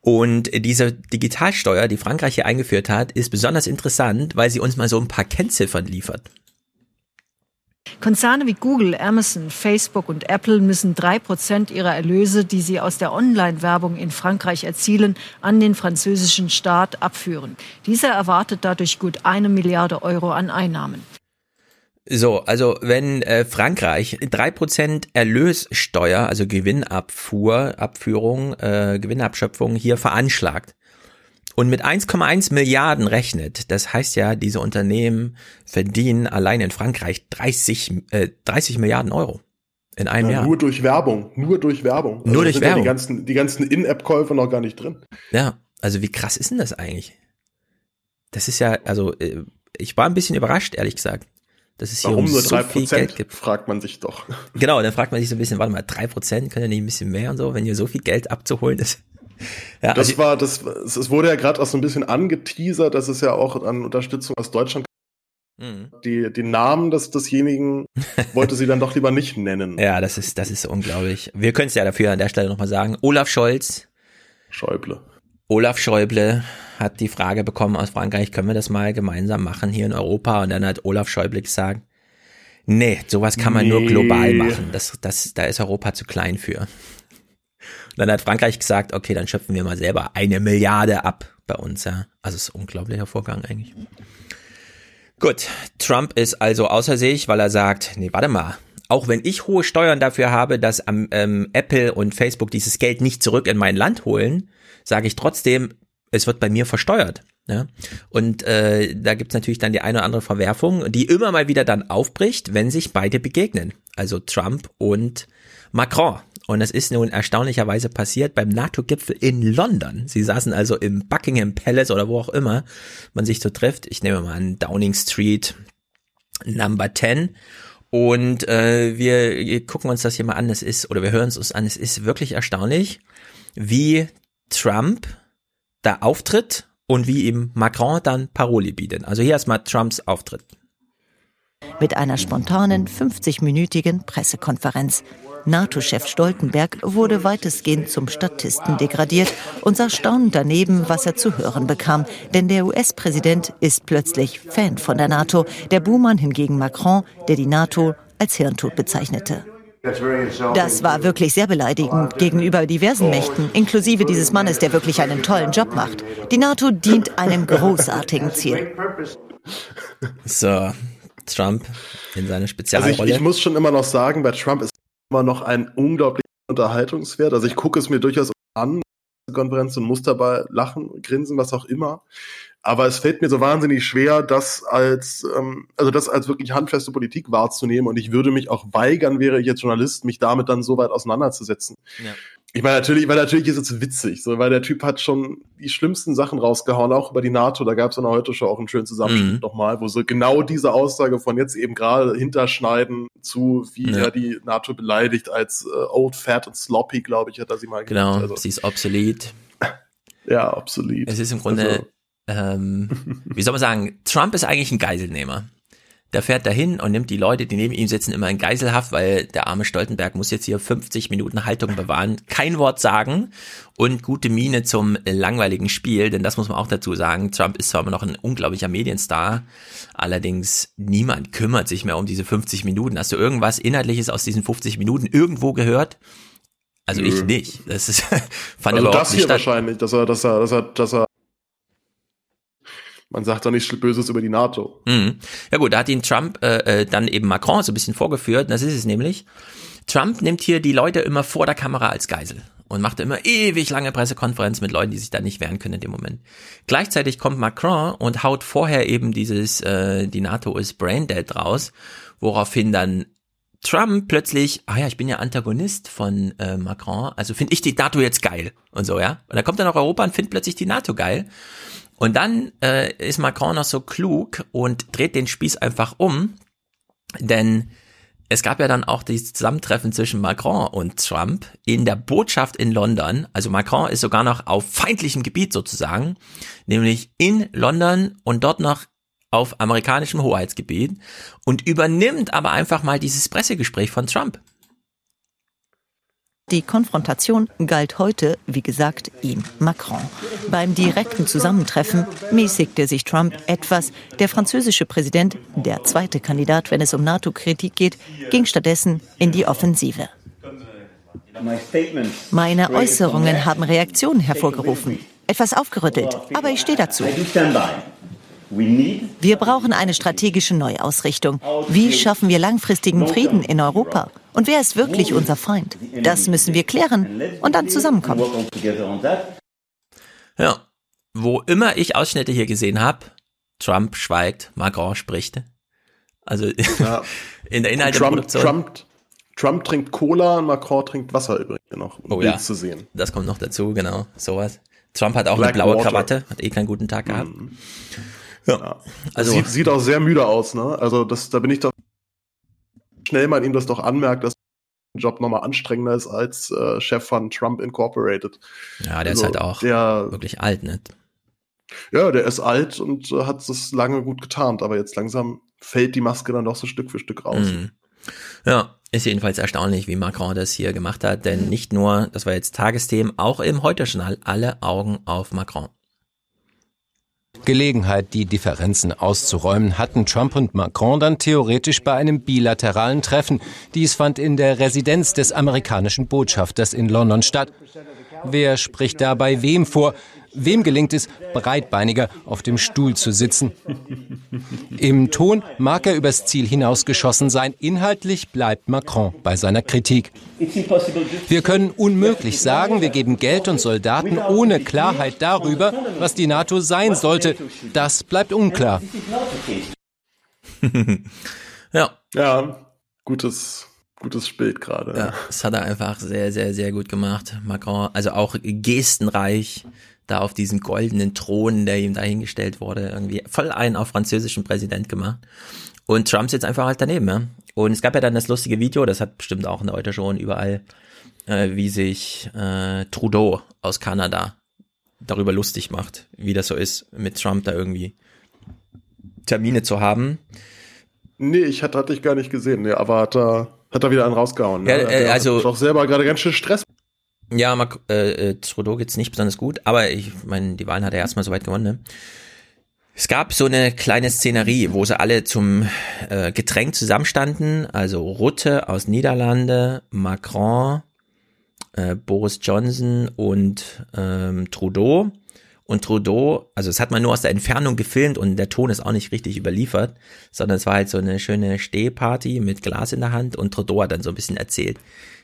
Und diese Digitalsteuer, die Frankreich hier eingeführt hat, ist besonders interessant, weil sie uns mal so ein paar Kennziffern liefert. Konzerne wie Google, Amazon, Facebook und Apple müssen drei Prozent ihrer Erlöse, die sie aus der Online-Werbung in Frankreich erzielen, an den französischen Staat abführen. Dieser erwartet dadurch gut eine Milliarde Euro an Einnahmen. So, also wenn äh, Frankreich drei Prozent Erlössteuer, also Gewinnabfuhr, Abführung, äh, Gewinnabschöpfung hier veranschlagt und mit 1,1 Milliarden rechnet, das heißt ja, diese Unternehmen verdienen allein in Frankreich 30, äh, 30 Milliarden Euro in einem Ja, Jahr. Nur durch Werbung, nur durch Werbung. Nur da durch sind ja Werbung. Die ganzen, die ganzen In-App-Käufe noch gar nicht drin. Ja, also wie krass ist denn das eigentlich? Das ist ja, also äh, ich war ein bisschen überrascht, ehrlich gesagt, dass es hier Warum um nur so drei viel Geld gibt. Fragt man sich doch. Genau, dann fragt man sich so ein bisschen, warte mal, drei Prozent, können ja nicht ein bisschen mehr und so, wenn hier so viel Geld abzuholen ist. Ja, das also, war, das, es wurde ja gerade auch so ein bisschen angeteasert, dass es ja auch an Unterstützung aus Deutschland Mhm. die, die Namen des, desjenigen <laughs> wollte sie dann doch lieber nicht nennen. ja, das ist, das ist unglaublich. Wir können es ja dafür an der Stelle nochmal sagen. Olaf Scholz, Schäuble. Olaf Schäuble hat die Frage bekommen aus Frankreich, können wir das mal gemeinsam machen hier in Europa? Und dann hat Olaf Schäuble gesagt, nee, sowas kann man nur Nee. global machen. Das, das, da ist Europa zu klein für. Dann hat Frankreich gesagt, okay, dann schöpfen wir mal selber eine Milliarde ab bei uns, ja. Also es ist ein unglaublicher Vorgang eigentlich. Gut, Trump ist also außer sich, weil er sagt, nee, warte mal, auch wenn ich hohe Steuern dafür habe, dass ähm, ähm, Apple und Facebook dieses Geld nicht zurück in mein Land holen, sage ich trotzdem, es wird bei mir versteuert. Ja? Und äh, da gibt's natürlich dann die eine oder andere Verwerfung, die immer mal wieder dann aufbricht, wenn sich beide begegnen. Also Trump und Macron. Und das ist nun erstaunlicherweise passiert beim NATO-Gipfel in London. Sie saßen also im Buckingham Palace oder wo auch immer man sich so trifft. Ich nehme mal an Downing Street Number 10. Und äh, wir gucken uns das hier mal an. Es ist, oder wir hören es uns an, es ist wirklich erstaunlich, wie Trump da auftritt und wie ihm Macron dann Paroli bietet. Also hier erstmal Trumps Auftritt. mit einer spontanen 50-minütigen Pressekonferenz. NATO-Chef Stoltenberg wurde weitestgehend zum Statisten degradiert und sah staunend daneben, was er zu hören bekam. Denn der US-Präsident ist plötzlich Fan von der NATO, der Buhmann hingegen Macron, der die NATO als Hirntod bezeichnete. Das war wirklich sehr beleidigend gegenüber diversen Mächten, inklusive dieses Mannes, der wirklich einen tollen Job macht. Die NATO dient einem großartigen Ziel. So, Trump in seiner Also ich, Spezialrolle. ich muss schon immer noch sagen, bei Trump ist immer noch ein unglaublicher Unterhaltungswert. Also ich gucke es mir durchaus an, Konferenz und muss dabei lachen, grinsen, was auch immer. Aber es fällt mir so wahnsinnig schwer, das als, ähm, also das als wirklich handfeste Politik wahrzunehmen. Und ich würde mich auch weigern, wäre ich jetzt Journalist, mich damit dann so weit auseinanderzusetzen. Ja. Ich meine, natürlich, weil natürlich ist es witzig, so, weil der Typ hat schon die schlimmsten Sachen rausgehauen, auch über die NATO. Da gab es in der heute schon auch einen schönen Zusammenschnitt Mhm. nochmal, wo so genau diese Aussage von jetzt eben gerade hinterschneiden zu, wie Ja. er die NATO beleidigt als äh, old, fat und sloppy, glaube ich, hat er sie mal Genau, genannt. Also, sie ist obsolet. <laughs> ja, obsolet. Es ist im Grunde, Also- ähm, wie soll man sagen, Trump ist eigentlich ein Geiselnehmer. Der fährt dahin und nimmt die Leute, die neben ihm sitzen, immer in Geiselhaft, weil der arme Stoltenberg muss jetzt hier 50 Minuten Haltung bewahren, kein Wort sagen und gute Miene zum langweiligen Spiel, denn das muss man auch dazu sagen. Trump ist zwar immer noch ein unglaublicher Medienstar, allerdings niemand kümmert sich mehr um diese 50 Minuten. Hast du irgendwas Inhaltliches aus diesen 50 Minuten irgendwo gehört? Also ich nicht. Das ist <laughs> fand also das hier statt. wahrscheinlich, dass er, dass er, dass er, dass er man sagt doch nicht Böses über die NATO. Mhm. Ja gut, da hat ihn Trump äh, äh, dann eben Macron so ein bisschen vorgeführt. Das ist es nämlich. Trump nimmt hier die Leute immer vor der Kamera als Geisel und macht immer ewig lange Pressekonferenz mit Leuten, die sich da nicht wehren können in dem Moment. Gleichzeitig kommt Macron und haut vorher eben dieses äh, die NATO ist braindead raus, woraufhin dann Trump plötzlich, ah ja, ich bin ja Antagonist von äh, Macron, also finde ich die NATO jetzt geil und so, ja. Und dann kommt er nach Europa und findet plötzlich die NATO geil. Und dann äh, ist Macron noch so klug und dreht den Spieß einfach um, denn es gab ja dann auch dieses Zusammentreffen zwischen Macron und Trump in der Botschaft in London. Also Macron ist sogar noch auf feindlichem Gebiet sozusagen, nämlich in London und dort noch auf amerikanischem Hoheitsgebiet und übernimmt aber einfach mal dieses Pressegespräch von Trump. Die Konfrontation galt heute, wie gesagt, ihm, Macron. Beim direkten Zusammentreffen mäßigte sich Trump etwas. Der französische Präsident, der zweite Kandidat, wenn es um NATO-Kritik geht, ging stattdessen in die Offensive. Meine Äußerungen haben Reaktionen hervorgerufen. Etwas aufgerüttelt, aber ich stehe dazu. Wir brauchen eine strategische Neuausrichtung. Wie schaffen wir langfristigen Frieden in Europa? Und wer ist wirklich unser Feind? Das müssen wir klären und dann zusammenkommen. Ja, wo immer ich Ausschnitte hier gesehen habe, Trump schweigt, Macron spricht. Also <laughs> Ja. in der Trump, Inhalteproduktion. Trump, Trump trinkt Cola, Macron trinkt Wasser übrigens noch, um Oh ja, zu sehen. das kommt noch dazu, genau, sowas. Trump hat auch Black eine blaue Water. Krawatte, hat eh keinen guten Tag gehabt. Ja. Also- sieht, sieht auch sehr müde aus, ne? Also das, da bin ich doch schnell man ihm das doch anmerkt, dass der Job nochmal anstrengender ist als äh, Chef von Trump Incorporated. Ja, der Also, ist halt auch der, wirklich alt, ne? Ja, der ist alt und äh, hat es lange gut getarnt, aber jetzt langsam fällt die Maske dann doch so Stück für Stück raus. Mhm. Ja, ist jedenfalls erstaunlich, wie Macron das hier gemacht hat, denn nicht nur, das war jetzt Tagesthemen, auch im Heute-Journal alle Augen auf Macron. Gelegenheit, die Differenzen auszuräumen, hatten Trump und Macron dann theoretisch bei einem bilateralen Treffen. Dies fand in der Residenz des amerikanischen Botschafters in London statt. Wer spricht dabei wem vor? Wem gelingt es, breitbeiniger auf dem Stuhl zu sitzen? Im Ton mag er übers Ziel hinausgeschossen sein. Inhaltlich bleibt Macron bei seiner Kritik. Wir können unmöglich sagen, wir geben Geld und Soldaten ohne Klarheit darüber, was die NATO sein sollte. Das bleibt unklar. <laughs> ja. Ja, gutes, gutes Bild gerade. Ja, das hat er einfach sehr, sehr, sehr gut gemacht. Macron, also auch gestenreich, da auf diesen goldenen Thron, der ihm dahingestellt wurde, irgendwie voll einen auf französischen Präsident gemacht. Und Trump sitzt einfach halt daneben, ja. Und es gab ja dann das lustige Video, das hat bestimmt auch in der heute schon überall, äh, wie sich äh, Trudeau aus Kanada darüber lustig macht, wie das so ist, mit Trump da irgendwie Termine zu haben. Nee, ich hatte, hatte ich gar nicht gesehen. Nee, aber hat er, hat er wieder einen rausgehauen. Ja, ne? äh, Der also- hat doch selber gerade ganz schön Stress. Ja, Mac äh, äh, Trudeau geht's nicht besonders gut, aber ich meine, die Wahlen hat er erstmal soweit gewonnen. Ne? Es gab so eine kleine Szenerie, wo sie alle zum äh, Getränk zusammenstanden, also Rutte aus Niederlande, Macron, äh, Boris Johnson und ähm, Trudeau. Und Trudeau, also es hat man nur aus der Entfernung gefilmt und der Ton ist auch nicht richtig überliefert, sondern es war halt so eine schöne Stehparty mit Glas in der Hand und Trudeau hat dann so ein bisschen erzählt,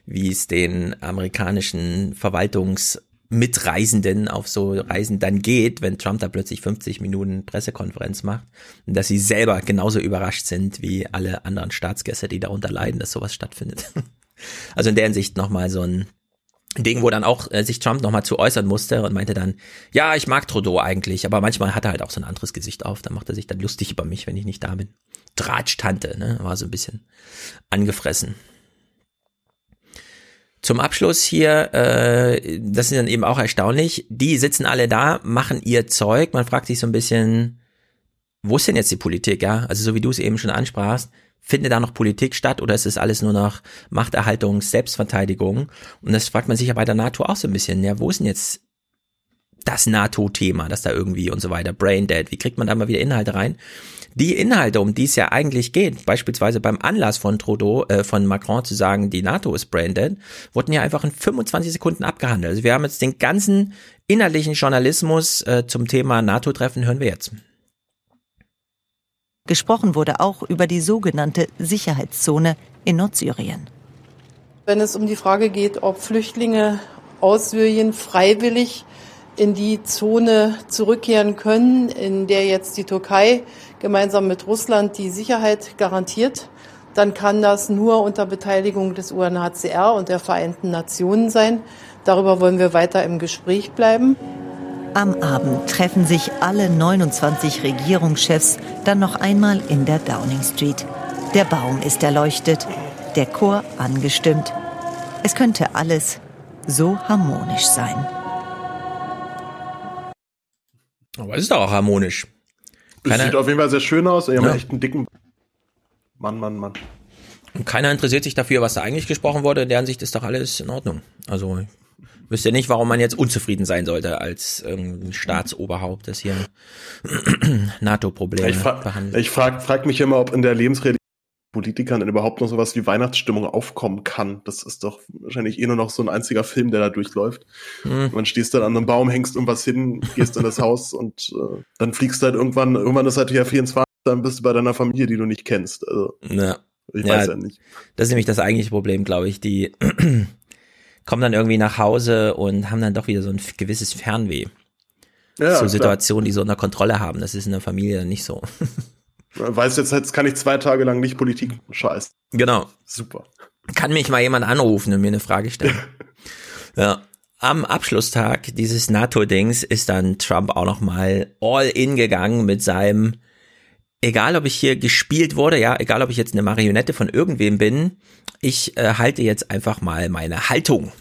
wie es den amerikanischen Verwaltungsmitreisenden auf so Reisen dann geht, wenn Trump da plötzlich 50 Minuten Pressekonferenz macht und dass sie selber genauso überrascht sind wie alle anderen Staatsgäste, die darunter leiden, dass sowas stattfindet. <laughs> Also in der Hinsicht nochmal so ein Ding, wo dann auch äh, sich Trump nochmal zu äußern musste und meinte dann, ja, ich mag Trudeau eigentlich, aber manchmal hat er halt auch so ein anderes Gesicht auf, dann macht er sich dann lustig über mich, wenn ich nicht da bin. Tratsch-Tante, ne, war so ein bisschen angefressen. Zum Abschluss hier, äh, das ist dann eben auch erstaunlich, die sitzen alle da, machen ihr Zeug, man fragt sich so ein bisschen, wo ist denn jetzt die Politik, ja? Also so wie du es eben schon ansprachst, findet da noch Politik statt oder ist es alles nur noch Machterhaltung, Selbstverteidigung? Und das fragt man sich ja bei der NATO auch so ein bisschen, ja, wo ist denn jetzt das NATO-Thema, das da irgendwie und so weiter, Braindead, wie kriegt man da mal wieder Inhalte rein? Die Inhalte, um die es ja eigentlich geht, beispielsweise beim Anlass von Trudeau, äh, von Macron zu sagen, die NATO ist braindead, wurden ja einfach in 25 Sekunden abgehandelt. Also wir haben jetzt den ganzen inhaltlichen Journalismus äh, zum Thema NATO-Treffen, hören wir jetzt. Gesprochen wurde auch über die sogenannte Sicherheitszone in Nordsyrien. Wenn es um die Frage geht, ob Flüchtlinge aus Syrien freiwillig in die Zone zurückkehren können, in der jetzt die Türkei gemeinsam mit Russland die Sicherheit garantiert, dann kann das nur unter Beteiligung des UNHCR und der Vereinten Nationen sein. Darüber wollen wir weiter im Gespräch bleiben. Am Abend treffen sich alle 29 Regierungschefs dann noch einmal in der Downing Street. Der Baum ist erleuchtet, der Chor angestimmt. Es könnte alles so harmonisch sein. Aber es ist doch auch harmonisch. Keiner, sieht auf jeden Fall sehr schön aus. Er ja. echt einen dicken Mann, Mann, Mann. Und keiner interessiert sich dafür, was da eigentlich gesprochen wurde. In der Ansicht ist doch alles in Ordnung. Also ich wüsste nicht, warum man jetzt unzufrieden sein sollte als ähm, Staatsoberhaupt, das hier <clears throat> NATO-Probleme behandelt. Ich frage frag mich immer, ob in der Lebensrealität Politikern denn überhaupt noch sowas wie Weihnachtsstimmung aufkommen kann. Das ist doch wahrscheinlich eh nur noch so ein einziger Film, der da durchläuft. Mhm. Man stehst dann an einem Baum, hängst irgendwas hin, gehst in das Haus und äh, dann fliegst du halt irgendwann, irgendwann ist halt ja 24, dann bist du bei deiner Familie, die du nicht kennst. Also, ja. Ich ja, weiß ja nicht. Das ist nämlich das eigentliche Problem, glaube ich. Die <clears throat> kommen dann irgendwie nach Hause und haben dann doch wieder so ein gewisses Fernweh. Ja, so Situationen, die so unter Kontrolle haben. Das ist in der Familie dann nicht so. <laughs> Weiß jetzt, jetzt kann ich zwei Tage lang nicht Politik scheiß. Genau. Super. Kann mich mal jemand anrufen und mir eine Frage stellen. <laughs> ja. Am Abschlusstag dieses NATO-Dings ist dann Trump auch noch mal all in gegangen mit seinem, egal ob ich hier gespielt wurde, ja, egal ob ich jetzt eine Marionette von irgendwem bin, ich äh, halte jetzt einfach mal meine Haltung.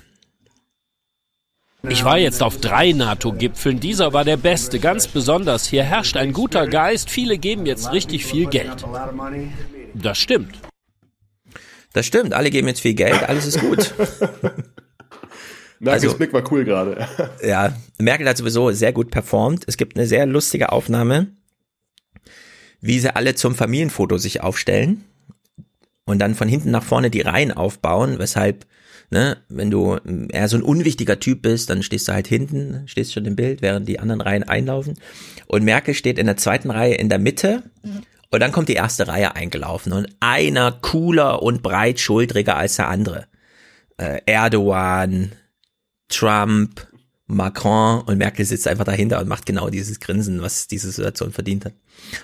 Ich war jetzt auf drei NATO-Gipfeln. Dieser war der beste, ganz besonders. Hier herrscht ein guter Geist. Viele geben jetzt richtig viel Geld. Das stimmt. Das stimmt. Alle geben jetzt viel Geld. Alles ist gut. <laughs> Merkels also, Blick war cool gerade. <laughs> ja, Merkel hat sowieso sehr gut performt. Es gibt eine sehr lustige Aufnahme, wie sie alle zum Familienfoto sich aufstellen und dann von hinten nach vorne die Reihen aufbauen, weshalb Ne? Wenn du eher so ein unwichtiger Typ bist, dann stehst du halt hinten, stehst schon im Bild, während die anderen Reihen einlaufen. Und Merkel steht in der zweiten Reihe in der Mitte. Und dann kommt die erste Reihe eingelaufen und einer cooler und breitschultriger als der andere. Äh, Erdogan, Trump, Macron und Merkel sitzt einfach dahinter und macht genau dieses Grinsen, was diese Situation verdient hat.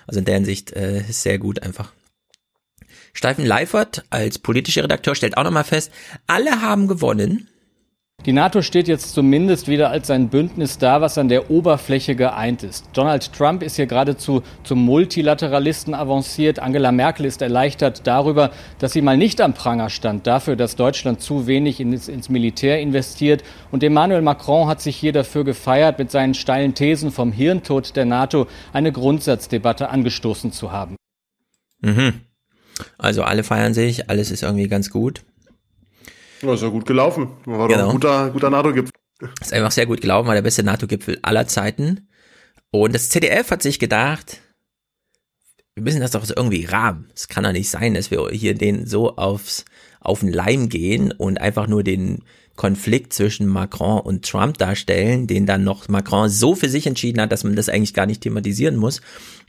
Also in der Hinsicht äh, sehr gut einfach. Steifen Leifert als politischer Redakteur stellt auch nochmal fest, alle haben gewonnen. Die NATO steht jetzt zumindest wieder als ein Bündnis da, was an der Oberfläche geeint ist. Donald Trump ist hier geradezu zum Multilateralisten avanciert. Angela Merkel ist erleichtert darüber, dass sie mal nicht am Pranger stand, dafür, dass Deutschland zu wenig ins, ins Militär investiert. Und Emmanuel Macron hat sich hier dafür gefeiert, mit seinen steilen Thesen vom Hirntod der NATO eine Grundsatzdebatte angestoßen zu haben. Mhm. Also alle feiern sich, alles ist irgendwie ganz gut. Ja, ist ja gut gelaufen. War genau. doch ein guter, guter NATO-Gipfel. Ist einfach sehr gut gelaufen, war der beste NATO-Gipfel aller Zeiten. Und das ZDF hat sich gedacht, wir müssen das doch irgendwie rahmen. Es kann doch nicht sein, dass wir hier den so aufs, auf den Leim gehen und einfach nur den Konflikt zwischen Macron und Trump darstellen, den dann noch Macron so für sich entschieden hat, dass man das eigentlich gar nicht thematisieren muss.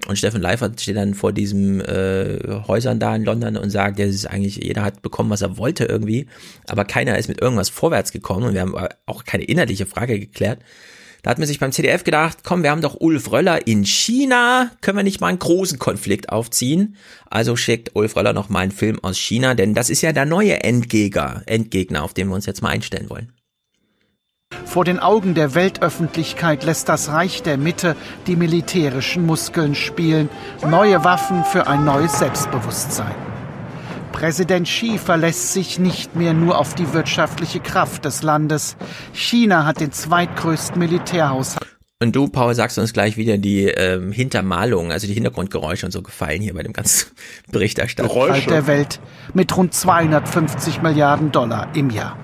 Und Steffen Leifert steht dann vor diesem äh, Häusern da in London und sagt, ja, ist eigentlich, jeder hat bekommen, was er wollte irgendwie, aber keiner ist mit irgendwas vorwärts gekommen und wir haben auch keine inhaltliche Frage geklärt. Da hat man sich beim CDF gedacht, komm, wir haben doch Ulf Röller in China, können wir nicht mal einen großen Konflikt aufziehen? Also schickt Ulf Röller noch mal einen Film aus China, denn das ist ja der neue Endgegner, Endgegner, auf den wir uns jetzt mal einstellen wollen. Vor den Augen der Weltöffentlichkeit lässt das Reich der Mitte die militärischen Muskeln spielen, neue Waffen für ein neues Selbstbewusstsein. Präsident Xi verlässt sich nicht mehr nur auf die wirtschaftliche Kraft des Landes. China hat den zweitgrößten Militärhaushalt. Und du, Paul, sagst uns gleich wieder die ähm, Hintermalungen, also die Hintergrundgeräusche und so gefallen hier bei dem ganzen <laughs> Berichterstattung. Geräusche. der Welt mit rund 250 Milliarden Dollar im Jahr.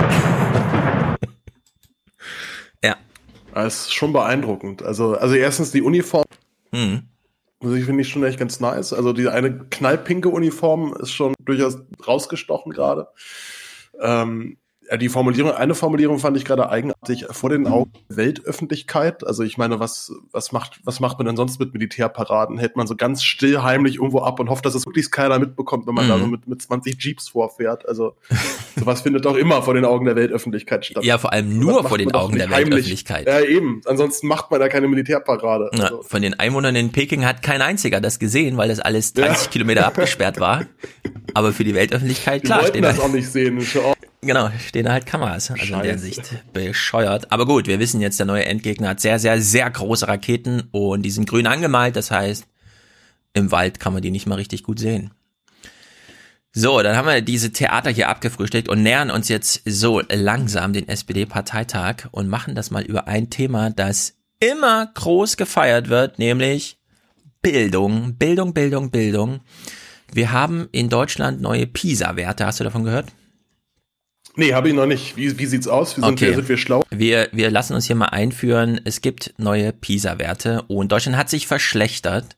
<laughs> ja. Das ist schon beeindruckend. Also, also erstens die Uniform. Mhm. Also ich finde ich schon echt ganz nice. Also die eine knallpinke Uniform ist schon durchaus rausgestochen gerade. Ähm, die Formulierung, eine Formulierung fand ich gerade eigenartig vor den Augen der Weltöffentlichkeit. Also ich meine, was, was macht, was macht man denn sonst mit Militärparaden? Hält man so ganz still heimlich irgendwo ab und hofft, dass es wirklich keiner mitbekommt, wenn man mhm. da so mit, mit 20 Jeeps vorfährt. Also <laughs> sowas findet doch immer vor den Augen der Weltöffentlichkeit statt. Ja, vor allem nur vor den Augen der heimlich. Weltöffentlichkeit. Ja, eben. Ansonsten macht man da keine Militärparade. Ja, also. Von den Einwohnern in Peking hat kein einziger das gesehen, weil das alles 30 ja. Kilometer abgesperrt war. <laughs> Aber für die Weltöffentlichkeit, klar. Die wollten das auch nicht sehen. Genau, stehen da halt Kameras, also Scheiße. in der Sicht bescheuert. Aber gut, wir wissen jetzt, der neue Endgegner hat sehr, sehr, sehr große Raketen und die sind grün angemalt, das heißt, im Wald kann man die nicht mal richtig gut sehen. So, dann haben wir diese Theater hier abgefrühstückt und nähern uns jetzt so langsam den SPD-Parteitag und machen das mal über ein Thema, das immer groß gefeiert wird, nämlich Bildung, Bildung, Bildung, Bildung. Wir haben in Deutschland neue PISA-Werte. Hast du davon gehört? Nee, habe ich noch nicht. Wie, wie sieht's aus? Wie sind, okay. wir, sind wir schlau? Wir, wir lassen uns hier mal einführen. Es gibt neue PISA-Werte und Deutschland hat sich verschlechtert.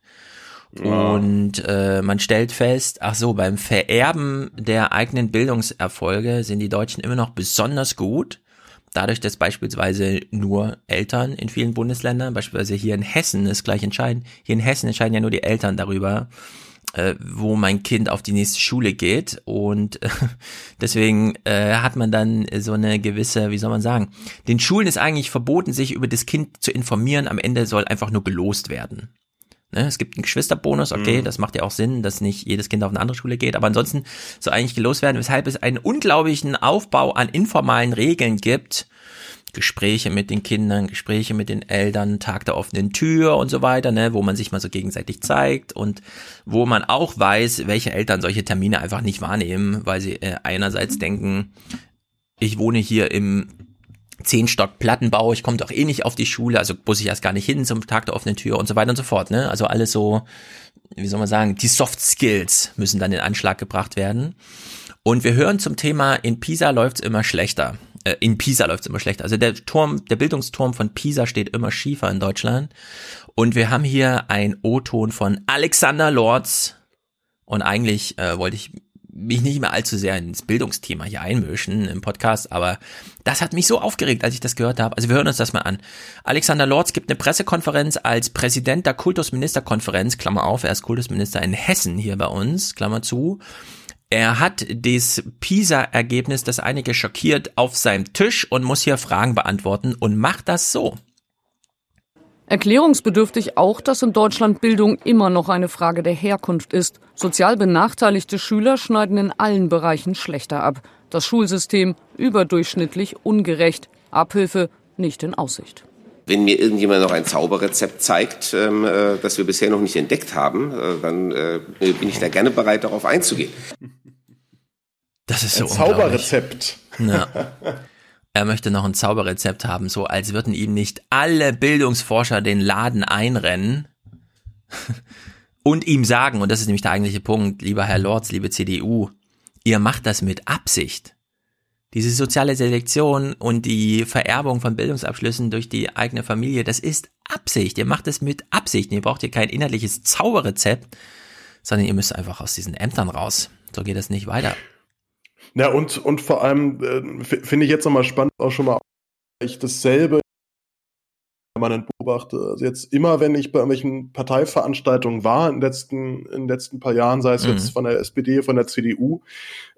Ja. Und äh, man stellt fest, ach so, beim Vererben der eigenen Bildungserfolge sind die Deutschen immer noch besonders gut. Dadurch, dass beispielsweise nur Eltern in vielen Bundesländern, beispielsweise hier in Hessen ist gleich entscheidend, hier in Hessen entscheiden ja nur die Eltern darüber, äh, wo mein Kind auf die nächste Schule geht. Und äh, <laughs> deswegen äh, hat man dann so eine gewisse, wie soll man sagen, den Schulen ist eigentlich verboten, sich über das Kind zu informieren. Am Ende soll einfach nur gelost werden. Ne, es gibt einen Geschwisterbonus, okay, mhm. das macht ja auch Sinn, dass nicht jedes Kind auf eine andere Schule geht, aber ansonsten soll eigentlich gelost werden, weshalb es einen unglaublichen Aufbau an informalen Regeln gibt, Gespräche mit den Kindern, Gespräche mit den Eltern, Tag der offenen Tür und so weiter, ne, wo man sich mal so gegenseitig zeigt und wo man auch weiß, welche Eltern solche Termine einfach nicht wahrnehmen, weil sie äh, einerseits denken, ich wohne hier im zehn Stock Plattenbau, ich komme doch eh nicht auf die Schule, also muss ich erst gar nicht hin zum Tag der offenen Tür und so weiter und so fort, ne? Also alles so, wie soll man sagen, die Soft Skills müssen dann in Anschlag gebracht werden. Und wir hören zum Thema, in Pisa läuft's immer schlechter äh, in Pisa läuft es immer schlecht. Also der Turm, der Bildungsturm von Pisa steht immer schiefer in Deutschland. Und wir haben hier ein O-Ton von Alexander Lorz. Und eigentlich äh, wollte ich mich nicht mehr allzu sehr ins Bildungsthema hier einmischen im Podcast, aber das hat mich so aufgeregt, als ich das gehört habe. Also wir hören uns das mal an. Alexander Lorz gibt eine Pressekonferenz als Präsident der Kultusministerkonferenz, Klammer auf, er ist Kultusminister in Hessen hier bei uns, Klammer zu. Er hat das PISA-Ergebnis, das einige schockiert, auf seinem Tisch und muss hier Fragen beantworten und macht das so. Erklärungsbedürftig auch, dass in Deutschland Bildung immer noch eine Frage der Herkunft ist. Sozial benachteiligte Schüler schneiden in allen Bereichen schlechter ab. Das Schulsystem überdurchschnittlich ungerecht. Abhilfe nicht in Aussicht. Wenn mir irgendjemand noch ein Zauberrezept zeigt, ähm, äh, das wir bisher noch nicht entdeckt haben, äh, dann äh, bin ich da gerne bereit, darauf einzugehen. Das ist so ein Zauberrezept. Ja. <laughs> Er möchte noch ein Zauberrezept haben, so als würden ihm nicht alle Bildungsforscher den Laden einrennen <laughs> und ihm sagen, und das ist nämlich der eigentliche Punkt, lieber Herr Lorz, liebe CDU, ihr macht das mit Absicht. Diese soziale Selektion und die Vererbung von Bildungsabschlüssen durch die eigene Familie, das ist Absicht. Ihr macht es mit Absicht. Ihr braucht hier kein innerliches Zauberrezept, sondern ihr müsst einfach aus diesen Ämtern raus. So geht es nicht weiter. Ja, und, und vor allem äh, finde ich jetzt nochmal spannend, auch schon mal, dasselbe permanent beobachte. Also jetzt immer, wenn ich bei irgendwelchen Parteiveranstaltungen war in den letzten, in den letzten paar Jahren, sei es mhm. jetzt von der SPD, von der CDU,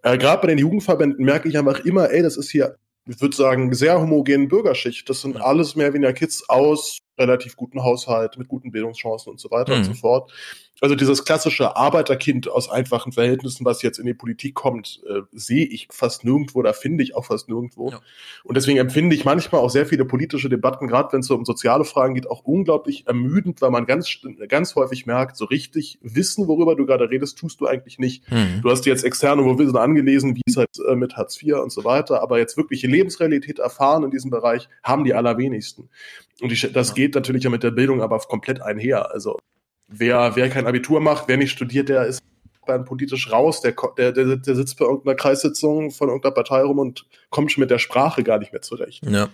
äh, gerade bei den Jugendverbänden merke ich einfach immer, ey, das ist hier, ich würde sagen, sehr homogene Bürgerschicht. Das sind alles mehr weniger Kids aus relativ guten Haushalt, mit guten Bildungschancen und so weiter Mhm. und so fort. Also dieses klassische Arbeiterkind aus einfachen Verhältnissen, was jetzt in die Politik kommt, äh, sehe ich fast nirgendwo, da finde ich auch fast nirgendwo. Und deswegen empfinde ich manchmal auch sehr viele politische Debatten, gerade wenn es so um soziale Fragen geht, auch unglaublich ermüdend, weil man ganz, ganz häufig merkt, so richtig wissen, worüber du gerade redest, tust du eigentlich nicht. Mhm. Du hast dir jetzt externe Wissen angelesen, wie es halt äh, mit Hartz IV und so weiter, aber jetzt wirkliche Lebensrealität erfahren in diesem Bereich haben die allerwenigsten. Und die, das geht natürlich ja mit der Bildung aber komplett einher. Also wer, wer kein Abitur macht, wer nicht studiert, der ist dann politisch raus, der, der, der, der sitzt bei irgendeiner Kreissitzung von irgendeiner Partei rum und kommt schon mit der Sprache gar nicht mehr zurecht. Ja.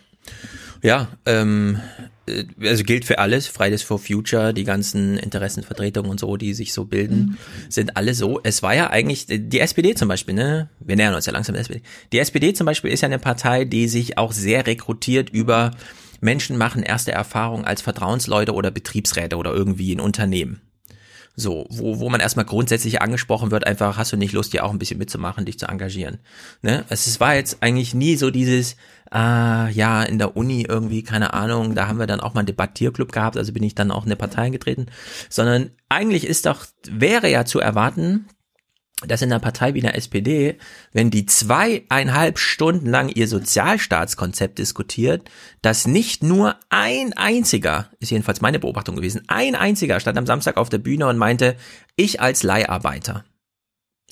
Ja, ähm, äh, also gilt für alles, Fridays for Future, die ganzen Interessenvertretungen und so, die sich so bilden, sind alle so. Es war ja eigentlich, die SPD zum Beispiel, ne? Wir nähern uns ja langsam der SPD. Die SPD zum Beispiel ist ja eine Partei, die sich auch sehr rekrutiert über Menschen machen erste Erfahrungen als Vertrauensleute oder Betriebsräte oder irgendwie in Unternehmen. So, wo, wo man erstmal grundsätzlich angesprochen wird, einfach hast du nicht Lust, dir auch ein bisschen mitzumachen, dich zu engagieren. Ne? Es ist- war jetzt eigentlich nie so dieses, ah, ja, in der Uni irgendwie, keine Ahnung, da haben wir dann auch mal einen Debattierclub gehabt, also bin ich dann auch in eine Partei eingetreten, sondern eigentlich ist doch, wäre ja zu erwarten, dass in einer Partei wie der SPD, wenn die zweieinhalb Stunden lang ihr Sozialstaatskonzept diskutiert, dass nicht nur ein einziger, ist jedenfalls meine Beobachtung gewesen, ein einziger stand am Samstag auf der Bühne und meinte, ich als Leiharbeiter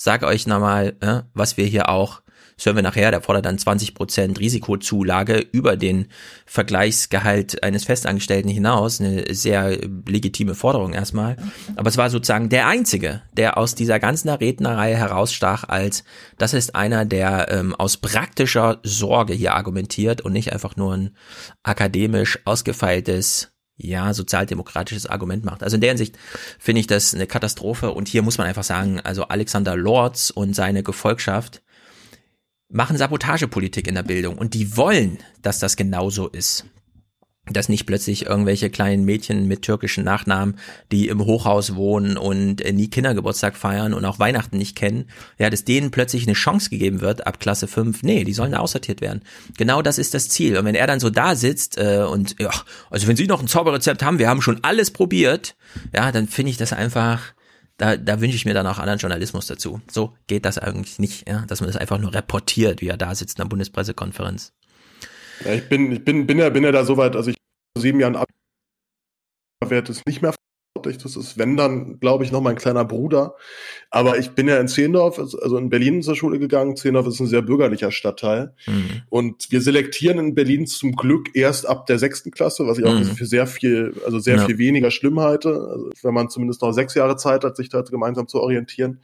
sage euch nochmal, äh, was wir hier auch, das hören wir nachher, der fordert dann 20% Risikozulage über den Vergleichsgehalt eines Festangestellten hinaus, eine sehr legitime Forderung erstmal. Aber es war sozusagen der einzige, der aus dieser ganzen Rednerreihe herausstach als, das ist einer, der ähm, aus praktischer Sorge hier argumentiert und nicht einfach nur ein akademisch ausgefeiltes ja, sozialdemokratisches Argument macht. Also in der Hinsicht finde ich das eine Katastrophe und hier muss man einfach sagen, also Alexander Lorz und seine Gefolgschaft machen Sabotagepolitik in der Bildung und die wollen, dass das genauso ist. Dass nicht plötzlich irgendwelche kleinen Mädchen mit türkischen Nachnamen, die im Hochhaus wohnen und nie Kindergeburtstag feiern und auch Weihnachten nicht kennen, ja, dass denen plötzlich eine Chance gegeben wird ab Klasse 5. Nee, die sollen aussortiert werden. Genau das ist das Ziel. Und wenn er dann so da sitzt äh, und ja, also wenn Sie noch ein Zauberrezept haben, wir haben schon alles probiert, ja, dann finde ich das einfach, da, da wünsche ich mir dann auch anderen Journalismus dazu. So geht das eigentlich nicht, ja, dass man das einfach nur reportiert, wie er da sitzt in der Bundespressekonferenz. Ja, ich bin, ich bin, bin ja, bin ja da soweit, also ich vor sieben Jahren ab, werde es nicht mehr verantwortlich. Das ist, wenn dann, glaube ich, noch mein kleiner Bruder. Aber ich bin ja in Zehlendorf, also in Berlin zur Schule gegangen. Zehlendorf ist ein sehr bürgerlicher Stadtteil. Mhm. Und wir selektieren in Berlin zum Glück erst ab der sechsten Klasse, was ich auch Mhm. für sehr viel, also sehr Ja. viel weniger schlimm halte, also wenn man zumindest noch sechs Jahre Zeit hat, sich da gemeinsam zu orientieren.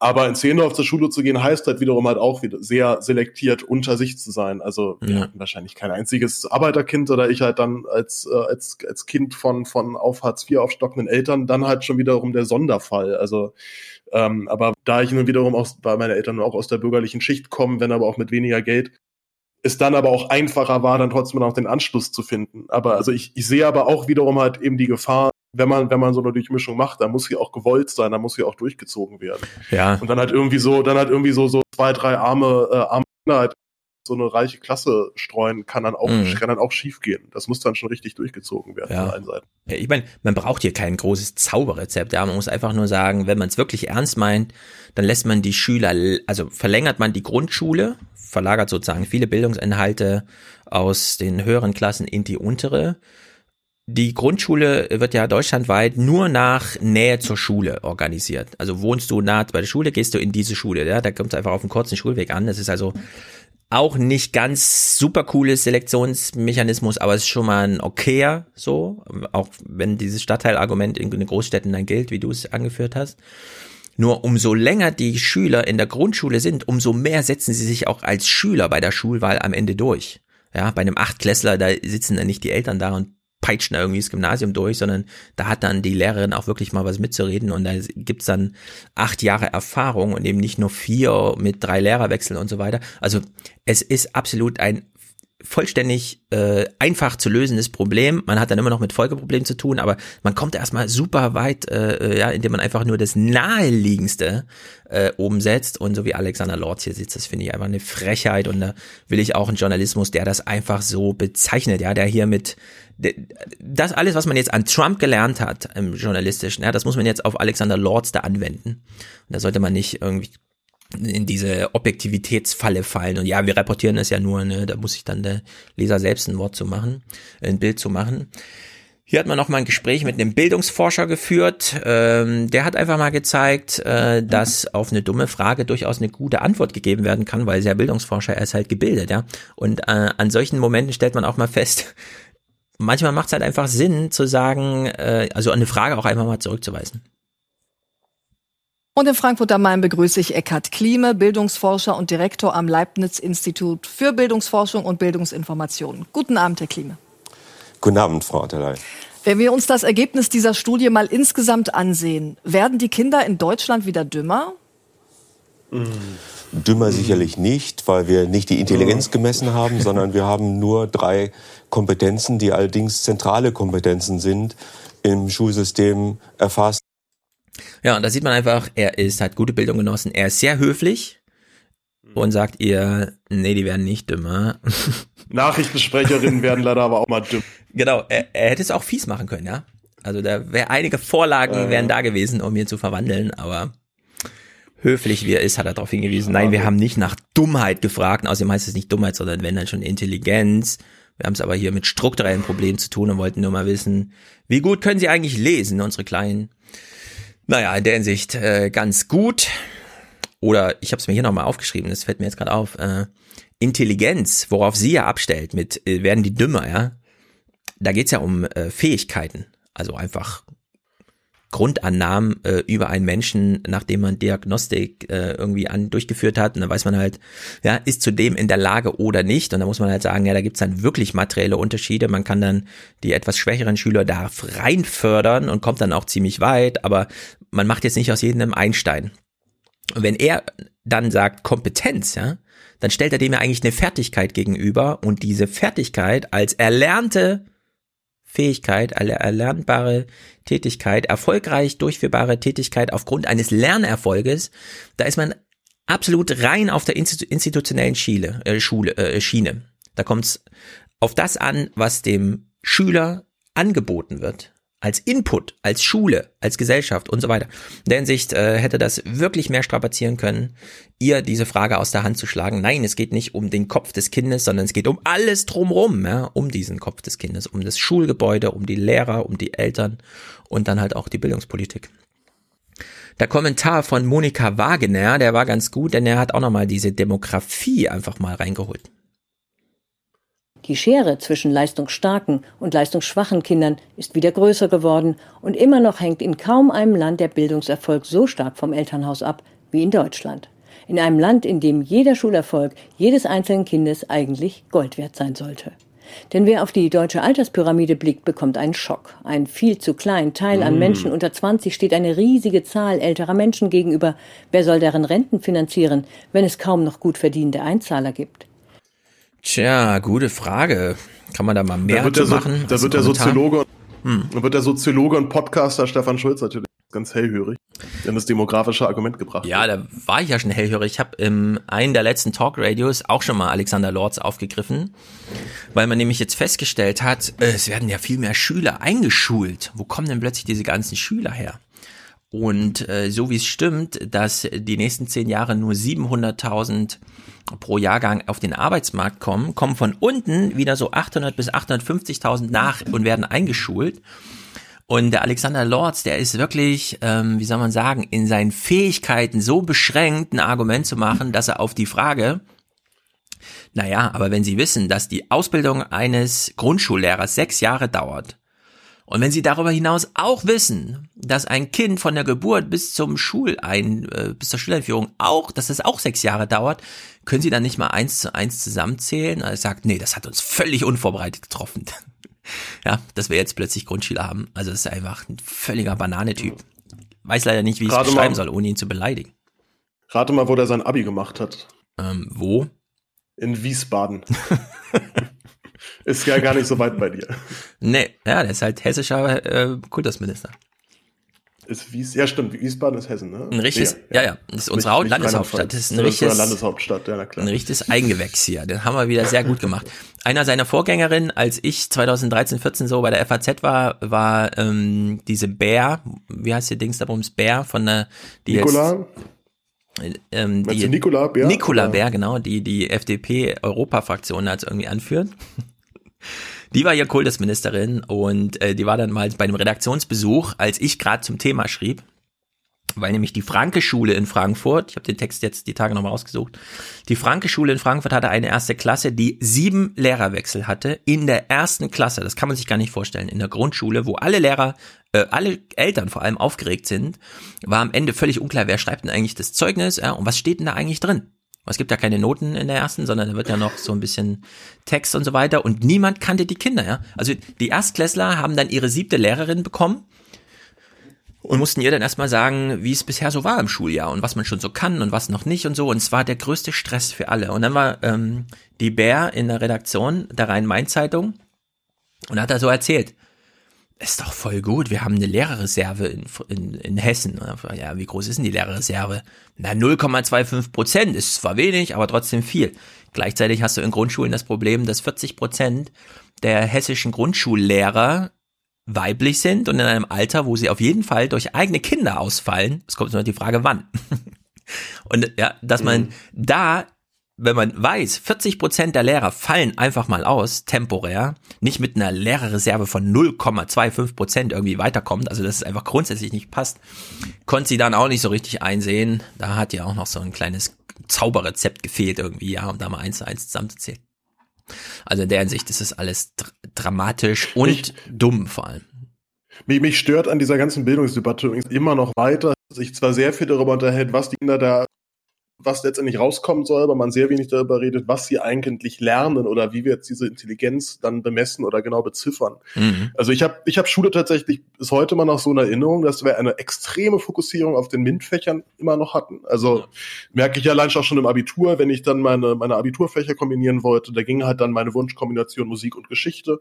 Aber in Zehlendorf zur Schule zu gehen, heißt halt wiederum halt auch wieder sehr selektiert unter sich zu sein. Also wir Ja. hatten wahrscheinlich kein einziges Arbeiterkind oder ich halt dann als, äh, als, als Kind von, von auf Hartz IV aufstockenden Eltern dann halt schon wiederum der Sonderfall. Also ähm, aber da ich nun wiederum auch, weil meine Eltern auch aus der bürgerlichen Schicht kommen, wenn aber auch mit weniger Geld, es dann aber auch einfacher war, dann trotzdem noch den Anschluss zu finden. Aber also ich, ich sehe aber auch wiederum halt eben die Gefahr, wenn man, wenn man so eine Durchmischung macht, dann muss sie auch gewollt sein, dann muss sie auch durchgezogen werden. Ja. Und dann halt irgendwie so, dann halt irgendwie so, so zwei, drei arme, äh, arme Kinder halt so eine reiche Klasse streuen, kann dann auch, Mhm. kann dann auch schief gehen. Das muss dann schon richtig durchgezogen werden Ja. von allen Seiten. Ja, Ich meine, man braucht hier kein großes Zauberrezept. Ja, man muss einfach nur sagen, wenn man es wirklich ernst meint, dann lässt man die Schüler, also verlängert man die Grundschule, verlagert sozusagen viele Bildungsinhalte aus den höheren Klassen in die untere. Die Grundschule wird ja deutschlandweit nur nach Nähe zur Schule organisiert. Also wohnst du nah bei der Schule, gehst du in diese Schule. Ja, da kommt es einfach auf einen kurzen Schulweg an. Das ist also auch nicht ganz super cooles Selektionsmechanismus, aber es ist schon mal ein okayer, so, auch wenn dieses Stadtteilargument in den Großstädten dann gilt, wie du es angeführt hast. Nur umso länger die Schüler in der Grundschule sind, umso mehr setzen sie sich auch als Schüler bei der Schulwahl am Ende durch. Ja, bei einem Achtklässler, da sitzen dann nicht die Eltern da und peitschen irgendwie das Gymnasium durch, sondern da hat dann die Lehrerin auch wirklich mal was mitzureden und da gibt's dann acht Jahre Erfahrung und eben nicht nur vier mit drei Lehrerwechseln und so weiter. Also es ist absolut ein vollständig äh, einfach zu lösendes Problem. Man hat dann immer noch mit Folgeproblemen zu tun, aber man kommt erstmal super weit, äh, ja, indem man einfach nur das naheliegendste äh, umsetzt. Und so wie Alexander Lorz hier sitzt, das finde ich einfach eine Frechheit. Und da will ich auch einen Journalismus, der das einfach so bezeichnet, ja, der hier mit das alles, was man jetzt an Trump gelernt hat im journalistischen, ja, das muss man jetzt auf Alexander Lorz da anwenden. Und da sollte man nicht irgendwie in diese Objektivitätsfalle fallen. Und ja, wir reportieren es ja nur, ne? da muss sich dann der Leser selbst ein Wort zu machen, ein Bild zu machen. Hier hat man noch mal ein Gespräch mit einem Bildungsforscher geführt. Ähm, der hat einfach mal gezeigt, äh, dass auf eine dumme Frage durchaus eine gute Antwort gegeben werden kann, weil der Bildungsforscher er ist halt gebildet, ja. Und äh, an solchen Momenten stellt man auch mal fest, <laughs> manchmal macht es halt einfach Sinn zu sagen, äh, also eine Frage auch einfach mal zurückzuweisen. Und in Frankfurt am Main begrüße ich Eckhard Klieme, Bildungsforscher und Direktor am Leibniz-Institut für Bildungsforschung und Bildungsinformation. Guten Abend, Herr Klieme. Guten Abend, Frau Atterlei. Wenn wir uns das Ergebnis dieser Studie mal insgesamt ansehen, werden die Kinder in Deutschland wieder dümmer? Dümmer sicherlich nicht, weil wir nicht die Intelligenz gemessen haben, sondern wir haben nur drei Kompetenzen, die allerdings zentrale Kompetenzen sind, im Schulsystem erfasst. Ja, und da sieht man einfach, er ist, hat gute Bildung genossen, er ist sehr höflich und sagt ihr, nee, die werden nicht dümmer. <laughs> Nachrichtensprecherinnen werden leider aber auch mal dümm. Genau, er, er hätte es auch fies machen können, ja. Also da wäre einige Vorlagen Äh. wären da gewesen, um ihn zu verwandeln, aber höflich wie er ist, hat er darauf hingewiesen. Nein, wir haben nicht nach Dummheit gefragt, und außerdem heißt es nicht Dummheit, sondern wenn dann schon Intelligenz. Wir haben es aber hier mit strukturellen Problemen zu tun und wollten nur mal wissen, wie gut können sie eigentlich lesen, unsere Kleinen. Naja, in der Hinsicht äh, ganz gut. Oder ich habe es mir hier nochmal aufgeschrieben, das fällt mir jetzt gerade auf. Äh, Intelligenz, worauf sie ja abstellt mit, äh, werden die dümmer, ja? Da geht's ja um äh, Fähigkeiten. Also einfach Grundannahmen äh, über einen Menschen, nachdem man Diagnostik äh, irgendwie an durchgeführt hat. Und dann weiß man halt, ja, ist zudem in der Lage oder nicht. Und da muss man halt sagen, ja, da gibt's dann wirklich materielle Unterschiede. Man kann dann die etwas schwächeren Schüler da rein fördern und kommt dann auch ziemlich weit, aber man macht jetzt nicht aus jedem Einstein. Und wenn er dann sagt Kompetenz, ja, dann stellt er dem ja eigentlich eine Fertigkeit gegenüber und diese Fertigkeit als erlernte Fähigkeit, alle erlernbare Tätigkeit, erfolgreich durchführbare Tätigkeit aufgrund eines Lernerfolges, da ist man absolut rein auf der institu institutionellen Schiele, äh, Schule, äh, Schiene. Da kommt es auf das an, was dem Schüler angeboten wird. Als Input, als Schule, als Gesellschaft und so weiter. In der Hinsicht äh, hätte das wirklich mehr strapazieren können, ihr diese Frage aus der Hand zu schlagen. Nein, es geht nicht um den Kopf des Kindes, sondern es geht um alles drumrum, ja, um diesen Kopf des Kindes, um das Schulgebäude, um die Lehrer, um die Eltern und dann halt auch die Bildungspolitik. Der Kommentar von Monika Wagener, der war ganz gut, denn er hat auch nochmal diese Demografie einfach mal reingeholt. Die Schere zwischen leistungsstarken und leistungsschwachen Kindern ist wieder größer geworden und immer noch hängt in kaum einem Land der Bildungserfolg so stark vom Elternhaus ab wie in Deutschland. In einem Land, in dem jeder Schulerfolg jedes einzelnen Kindes eigentlich Gold wert sein sollte. Denn wer auf die deutsche Alterspyramide blickt, bekommt einen Schock. Ein viel zu kleinen Teil an Mm. Menschen unter 20 steht eine riesige Zahl älterer Menschen gegenüber. Wer soll deren Renten finanzieren, wenn es kaum noch gut verdienende Einzahler gibt? Tja, gute Frage. Kann man da mal mehr da wird der, so, machen? da wird der? Soziologe, Hm. da wird der Soziologe und Podcaster Stefan Schulz natürlich ganz hellhörig, denn das demografische Argument gebracht. Ja, da war ich ja schon hellhörig. Ich habe im einen der letzten Talkradios auch schon mal Alexander Lorz aufgegriffen, weil man nämlich jetzt festgestellt hat, äh, es werden ja viel mehr Schüler eingeschult. Wo kommen denn plötzlich diese ganzen Schüler her? Und äh, so wie es stimmt, dass die nächsten zehn Jahre nur 700.000 pro Jahrgang auf den Arbeitsmarkt kommen, kommen von unten wieder so 800 bis 850.000 nach und werden eingeschult. Und der Alexander Lorz, der ist wirklich, ähm, wie soll man sagen, in seinen Fähigkeiten so beschränkt, ein Argument zu machen, dass er auf die Frage, naja, aber wenn Sie wissen, dass die Ausbildung eines Grundschullehrers sechs Jahre dauert, und wenn Sie darüber hinaus auch wissen, dass ein Kind von der Geburt bis zum Schulein, äh, bis zur Schuleinführung auch, dass das auch sechs Jahre dauert, können Sie dann nicht mal eins zu eins zusammenzählen? Er sagt, nee, das hat uns völlig unvorbereitet getroffen. <laughs> ja, dass wir jetzt plötzlich Grundschüler haben. Also das ist einfach ein völliger Bananetyp. Weiß leider nicht, wie ich es beschreiben mal. soll, ohne ihn zu beleidigen. Rate mal, wo der sein Abi gemacht hat. Ähm, wo? In Wiesbaden. <laughs> ist ja gar nicht so weit bei dir. Nee, ja, der ist halt hessischer äh, Kultusminister. Ist Wies ja, stimmt. Wiesbaden ist Hessen, ne? Ein richtiges, ja, ja, ja das ist unsere nicht, Landeshauptstadt. Das ist ein richtiges, Landeshauptstadt, ja, na klar. ein richtiges Eigengewächs hier. Den haben wir wieder sehr gut gemacht. Einer seiner Vorgängerinnen, als ich 2013, 14 so bei der FAZ war, war ähm, diese Bär, wie heißt die Dings da ums Bär von der, die Nicola? jetzt, ähm, die, du Nicola Bär? Nicola Bär, genau, die die FDP-Europafraktion als irgendwie anführt. Die war ja Kultusministerin und äh, die war dann mal bei einem Redaktionsbesuch, als ich gerade zum Thema schrieb, weil nämlich die Franke-Schule in Frankfurt, ich habe den Text jetzt die Tage nochmal rausgesucht, die Franke-Schule in Frankfurt hatte eine erste Klasse, die sieben Lehrerwechsel hatte in der ersten Klasse. Das kann man sich gar nicht vorstellen. In der Grundschule, wo alle Lehrer, äh, alle Eltern vor allem aufgeregt sind, war am Ende völlig unklar, wer schreibt denn eigentlich das Zeugnis ja, und was steht denn da eigentlich drin. Es gibt ja keine Noten in der ersten, sondern da wird ja noch so ein bisschen Text und so weiter. Und niemand kannte die Kinder, ja. Also die Erstklässler haben dann ihre siebte Lehrerin bekommen und mussten ihr dann erstmal sagen, wie es bisher so war im Schuljahr und was man schon so kann und was noch nicht und so. Und es war der größte Stress für alle. Und dann war ähm, die Bär in der Redaktion der Rhein-Main-Zeitung und hat da so erzählt, ist doch voll gut. Wir haben eine Lehrerreserve in, in, in Hessen. Ja, wie groß ist denn die Lehrerreserve? Na, 0,25 Prozent ist zwar wenig, aber trotzdem viel. Gleichzeitig hast du in Grundschulen das Problem, dass 40 Prozent der hessischen Grundschullehrer weiblich sind und in einem Alter, wo sie auf jeden Fall durch eigene Kinder ausfallen. Es kommt nur die Frage, wann. <laughs> und ja, dass man mhm. da wenn man weiß, 40 Prozent der Lehrer fallen einfach mal aus, temporär, nicht mit einer Lehrerreserve von 0,25 Prozent irgendwie weiterkommt, also dass es einfach grundsätzlich nicht passt, konnte sie dann auch nicht so richtig einsehen. Da hat ja auch noch so ein kleines Zauberrezept gefehlt irgendwie, ja, um da mal eins zu eins zusammenzuzählen. Also in der Hinsicht ist es alles dr dramatisch und mich, dumm vor allem. Mich, mich stört an dieser ganzen Bildungsdebatte übrigens immer noch weiter, sich zwar sehr viel darüber unterhält, was die Kinder da was letztendlich rauskommen soll, aber man sehr wenig darüber redet, was sie eigentlich lernen oder wie wir jetzt diese Intelligenz dann bemessen oder genau beziffern. Mhm. Also ich habe ich hab Schule tatsächlich bis heute immer noch so in Erinnerung, dass wir eine extreme Fokussierung auf den MINT-Fächern immer noch hatten. Also ja. merke ich allein schon im Abitur, wenn ich dann meine, meine Abiturfächer kombinieren wollte, da ging halt dann meine Wunschkombination Musik und Geschichte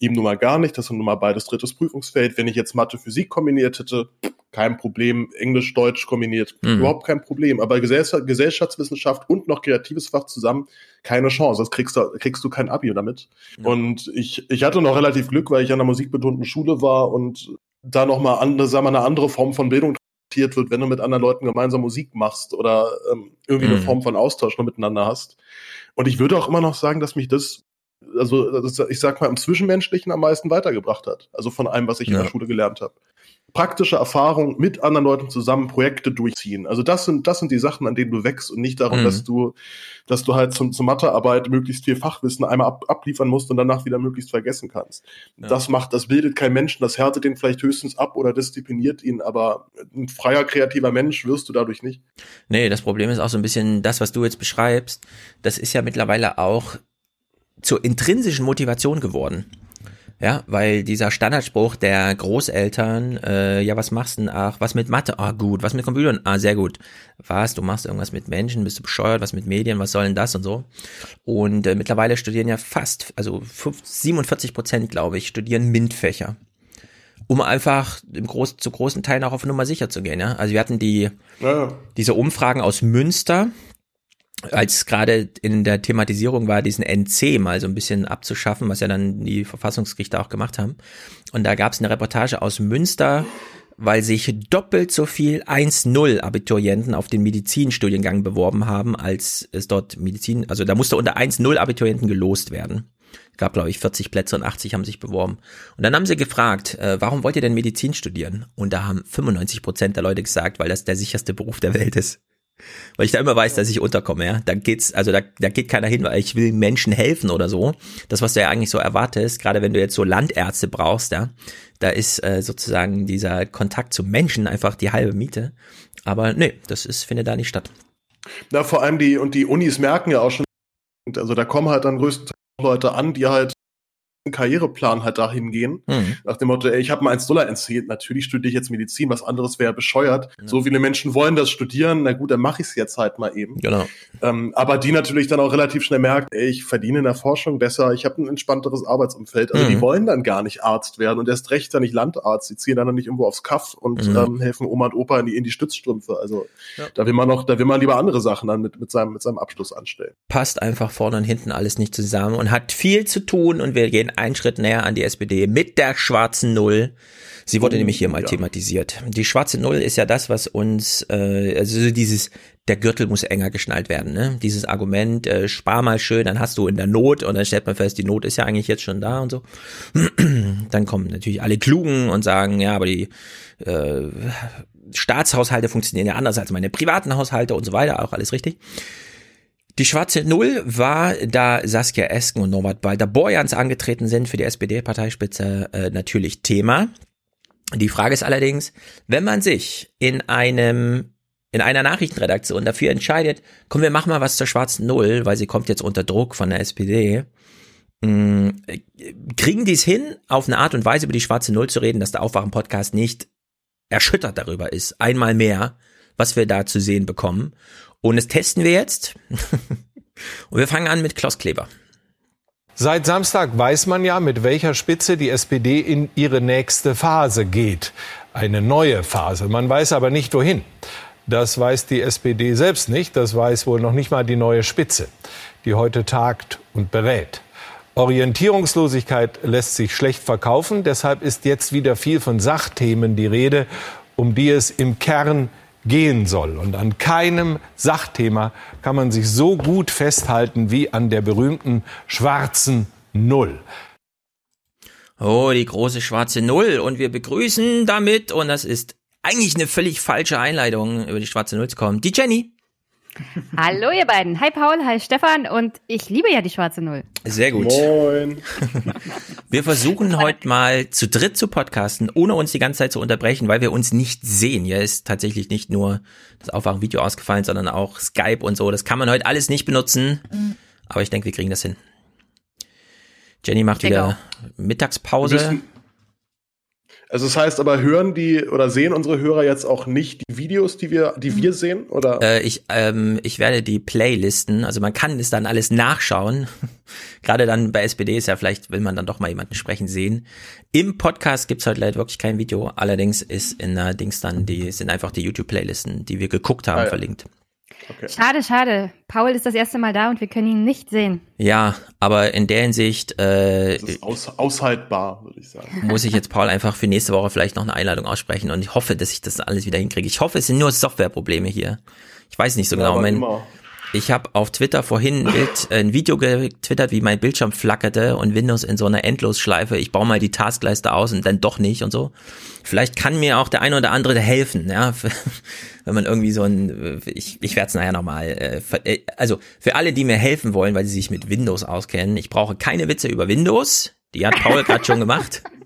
eben nun mal gar nicht, das ist nun mal beides drittes Prüfungsfeld. Wenn ich jetzt Mathe, Physik kombiniert hätte, kein Problem. Englisch, Deutsch kombiniert, mhm. überhaupt kein Problem. Aber Gesellschaftswissenschaft und noch kreatives Fach zusammen, keine Chance. Das kriegst du, kriegst du kein Abi damit. Ja. Und ich, ich hatte noch relativ Glück, weil ich an einer musikbetonten Schule war und da nochmal andere, sagen wir, eine andere Form von Bildung wird, wenn du mit anderen Leuten gemeinsam Musik machst oder ähm, irgendwie mhm. eine Form von Austausch noch miteinander hast. Und ich würde auch immer noch sagen, dass mich das also das, ich sag mal, im Zwischenmenschlichen am meisten weitergebracht hat. Also von allem, was ich ja. in der Schule gelernt habe. Praktische Erfahrung mit anderen Leuten zusammen Projekte durchziehen. Also das sind, das sind die Sachen, an denen du wächst und nicht darum, mhm. dass du, dass du halt zum, zur Mathearbeit möglichst viel Fachwissen einmal ab, abliefern musst und danach wieder möglichst vergessen kannst. Ja. Das macht, das bildet kein Menschen, das härtet den vielleicht höchstens ab oder diszipliniert ihn, aber ein freier, kreativer Mensch wirst du dadurch nicht. Nee, das Problem ist auch so ein bisschen das, was du jetzt beschreibst. Das ist ja mittlerweile auch zur intrinsischen Motivation geworden. Ja, weil dieser Standardspruch der Großeltern, äh, ja, was machst du denn? Ach, was mit Mathe? Ah, gut. Was mit Computern? Ah, sehr gut. Was? Du machst irgendwas mit Menschen? Bist du bescheuert? Was mit Medien? Was soll denn das und so? Und äh, mittlerweile studieren ja fast, also 47 Prozent, glaube ich, studieren MINT-Fächer. Um einfach im Groß, zu großen Teilen auch auf Nummer sicher zu gehen, ja. Also wir hatten die, ja. diese Umfragen aus Münster, als gerade in der Thematisierung war, diesen NC mal so ein bisschen abzuschaffen, was ja dann die Verfassungsgerichte auch gemacht haben. Und da gab es eine Reportage aus Münster, weil sich doppelt so viel 1-0 Abiturienten auf den Medizinstudiengang beworben haben, als es dort Medizin, also da musste unter 1-0 Abiturienten gelost werden. Gab, glaube ich, 40 Plätze und 80 haben sich beworben. Und dann haben sie gefragt, äh, warum wollt ihr denn Medizin studieren? Und da haben 95 Prozent der Leute gesagt, weil das der sicherste Beruf der Welt ist. Weil ich da immer weiß, dass ich unterkomme, ja. Da geht's, also da, da geht keiner hin, weil ich will Menschen helfen oder so. Das, was du ja eigentlich so erwartest, gerade wenn du jetzt so Landärzte brauchst, ja, da ist äh, sozusagen dieser Kontakt zum Menschen einfach die halbe Miete. Aber nee, das ist, findet da nicht statt. Na, vor allem die, und die Unis merken ja auch schon, also da kommen halt dann größtenteils Leute an, die halt Karriereplan halt dahin gehen. Mhm. Nach dem Motto, ey, ich habe mal 1 Dollar erzählt, natürlich studiere ich jetzt Medizin, was anderes wäre bescheuert. So viele Menschen wollen das studieren, na gut, dann mache ich es jetzt halt mal eben. Genau. Ähm, aber die natürlich dann auch relativ schnell merken, ey, ich verdiene in der Forschung besser, ich habe ein entspannteres Arbeitsumfeld. Also Mhm. die wollen dann gar nicht Arzt werden und erst recht dann nicht Landarzt. Die ziehen dann noch nicht irgendwo aufs Kaff und Mhm. ähm, helfen Oma und Opa in die, in die Stützstrümpfe. Also da will man noch, da will man lieber andere Sachen dann mit, mit, seinem, mit seinem Abschluss anstellen. passt einfach vorne und hinten alles nicht zusammen und hat viel zu tun und wir gehen einen Schritt näher an die SPD mit der schwarzen Null. Sie wurde Oh, nämlich hier mal ja. thematisiert. Die schwarze Null ist ja das, was uns, äh, also so dieses, der Gürtel muss enger geschnallt werden, ne? Dieses Argument, äh, spar mal schön, dann hast du in der Not und dann stellt man fest, die Not ist ja eigentlich jetzt schon da und so. <clears throat> Dann kommen natürlich alle Klugen und sagen, ja, aber die äh, Staatshaushalte funktionieren ja anders als meine privaten Haushalte und so weiter, auch alles richtig. Die schwarze Null war, da Saskia Esken und Norbert Balder-Borjans angetreten sind für die SPD-Parteispitze, äh, natürlich Thema. Die Frage ist allerdings, wenn man sich in einem in einer Nachrichtenredaktion dafür entscheidet, komm, wir machen mal was zur schwarzen Null, weil sie kommt jetzt unter Druck von der SPD, mh, kriegen die es hin, auf eine Art und Weise über die schwarze Null zu reden, dass der Aufwachen-Podcast nicht erschüttert darüber ist, einmal mehr, was wir da zu sehen bekommen. Und das testen wir jetzt. <laughs> und wir fangen an mit Klaus Kleber. Seit Samstag weiß man ja, mit welcher Spitze die SPD in ihre nächste Phase geht. Eine neue Phase. Man weiß aber nicht wohin. Das weiß die SPD selbst nicht. Das weiß wohl noch nicht mal die neue Spitze, die heute tagt und berät. Orientierungslosigkeit lässt sich schlecht verkaufen. Deshalb ist jetzt wieder viel von Sachthemen die Rede, um die es im Kern gehen soll. Und an keinem Sachthema kann man sich so gut festhalten wie an der berühmten schwarzen Null. Oh, die große schwarze Null. Und wir begrüßen damit, und das ist eigentlich eine völlig falsche Einleitung, über die schwarze Null zu kommen, die Jenny. Hallo ihr beiden. Hi Paul, hi Stefan und ich liebe ja die schwarze Null. Sehr gut. Moin. <laughs> Wir versuchen heute mal zu dritt zu podcasten, ohne uns die ganze Zeit zu unterbrechen, weil wir uns nicht sehen. Hier ist tatsächlich nicht nur das Aufwachen-Video ausgefallen, sondern auch Skype und so. Das kann man heute alles nicht benutzen. Aber ich denke, wir kriegen das hin. Jenny macht wieder Mittagspause. Also das heißt aber, hören die oder sehen unsere Hörer jetzt auch nicht die Videos, die wir, die wir sehen? Oder? Äh, ich, ähm, ich werde die Playlisten, also man kann es dann alles nachschauen. <laughs> Gerade dann bei SPD ist ja vielleicht, will man dann doch mal jemanden sprechen sehen. Im Podcast gibt's heute leider wirklich kein Video. Allerdings ist in der Dings dann die, sind einfach die YouTube-Playlisten, die wir geguckt haben, Ah, ja. verlinkt. Schade, schade. Paul ist das erste Mal da und wir können ihn nicht sehen. Ja, aber in der Hinsicht äh, Das ist aus, aushaltbar, würde ich sagen. <laughs> muss ich jetzt Paul einfach für nächste Woche vielleicht noch eine Einladung aussprechen und ich hoffe, dass ich das alles wieder hinkriege. Ich hoffe, es sind nur Softwareprobleme hier. Ich weiß nicht so Ja, genau. Mein, immer. Ich habe auf Twitter vorhin ein, Bild, äh, ein Video getwittert, wie mein Bildschirm flackerte und Windows in so einer Endlosschleife. Ich baue mal die Taskleiste aus und dann doch nicht und so. Vielleicht kann mir auch der eine oder andere helfen, ja, <laughs> wenn man irgendwie so ein, ich, ich werde es nachher nochmal, äh, äh, also für alle, die mir helfen wollen, weil sie sich mit Windows auskennen, ich brauche keine Witze über Windows, die hat Paul gerade schon gemacht. <laughs>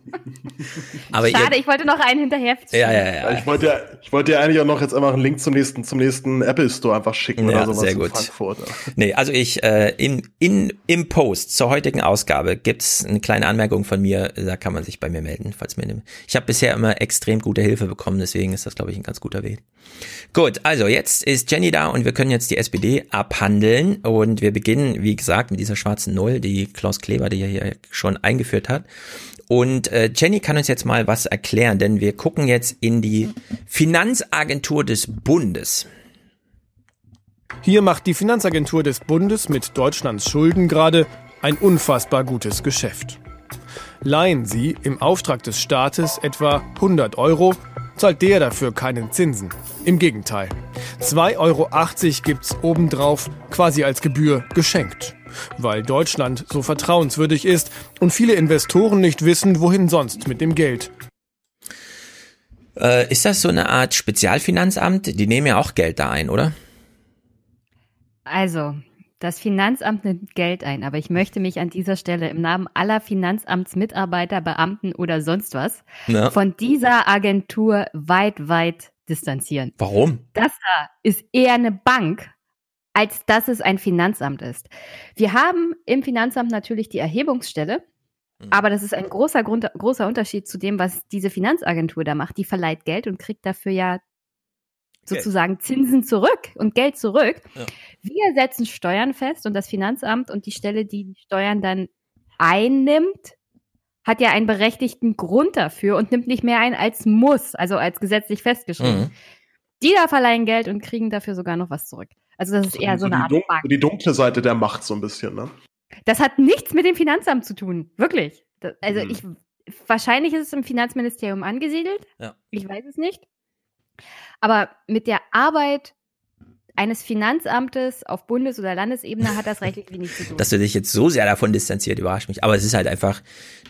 Aber Schade, ihr, ich wollte noch einen hinterher. ja, ja, ja. Ich wollte ja, ich wollte ja eigentlich auch noch jetzt einfach einen Link zum nächsten, zum nächsten Apple Store einfach schicken Ja, oder sowas sehr in gut. Frankfurt. Nee, also ich, äh, in, in, im Post zur heutigen Ausgabe gibt's eine kleine Anmerkung von mir, da kann man sich bei mir melden, falls mir, ich habe bisher immer extrem gute Hilfe bekommen, deswegen ist das, glaube ich, ein ganz guter Weg. Gut, also jetzt ist Jenny da und wir können jetzt die SPD abhandeln und wir beginnen, wie gesagt, mit dieser schwarzen Null, die Klaus Kleber, die er hier schon eingeführt hat. Und äh, Jenny kann uns jetzt mal was erklären, denn wir gucken jetzt in die Finanzagentur des Bundes. Hier macht die Finanzagentur des Bundes mit Deutschlands Schulden gerade ein unfassbar gutes Geschäft. Leihen Sie im Auftrag des Staates etwa 100 Euro, zahlt der dafür keinen Zinsen. Im Gegenteil. 2,80 Euro gibt's obendrauf quasi als Gebühr geschenkt. Weil Deutschland so vertrauenswürdig ist und viele Investoren nicht wissen, wohin sonst mit dem Geld. Äh, ist das so eine Art Spezialfinanzamt? Die nehmen ja auch Geld da ein, oder? Also, das Finanzamt nimmt Geld ein, aber ich möchte mich an dieser Stelle im Namen aller Finanzamtsmitarbeiter, Beamten oder sonst was Ja. von dieser Agentur weit, weit distanzieren. Warum? Das da ist eher eine Bank, als dass es ein Finanzamt ist. Wir haben im Finanzamt natürlich die Erhebungsstelle Mhm. Aber das ist ein großer, Grund, großer Unterschied zu dem, was diese Finanzagentur da macht. Die verleiht Geld und kriegt dafür ja sozusagen Zinsen zurück und Geld zurück. Ja. Wir setzen Steuern fest und das Finanzamt und die Stelle, die die Steuern dann einnimmt, hat ja einen berechtigten Grund dafür und nimmt nicht mehr ein als muss, also als gesetzlich festgeschrieben. Mhm. Die da verleihen Geld und kriegen dafür sogar noch was zurück. Also das ist eher also so eine Art Dun Bank. Die dunkle Seite der Macht so ein bisschen, ne? Das hat nichts mit dem Finanzamt zu tun, wirklich. Das, also mhm. ich, wahrscheinlich ist es im Finanzministerium angesiedelt. Ja. Ich weiß es nicht. Aber mit der Arbeit eines Finanzamtes auf Bundes- oder Landesebene hat das rechtlich wenig zu tun. Dass du dich jetzt so sehr davon distanziert, überrascht mich. Aber es ist halt einfach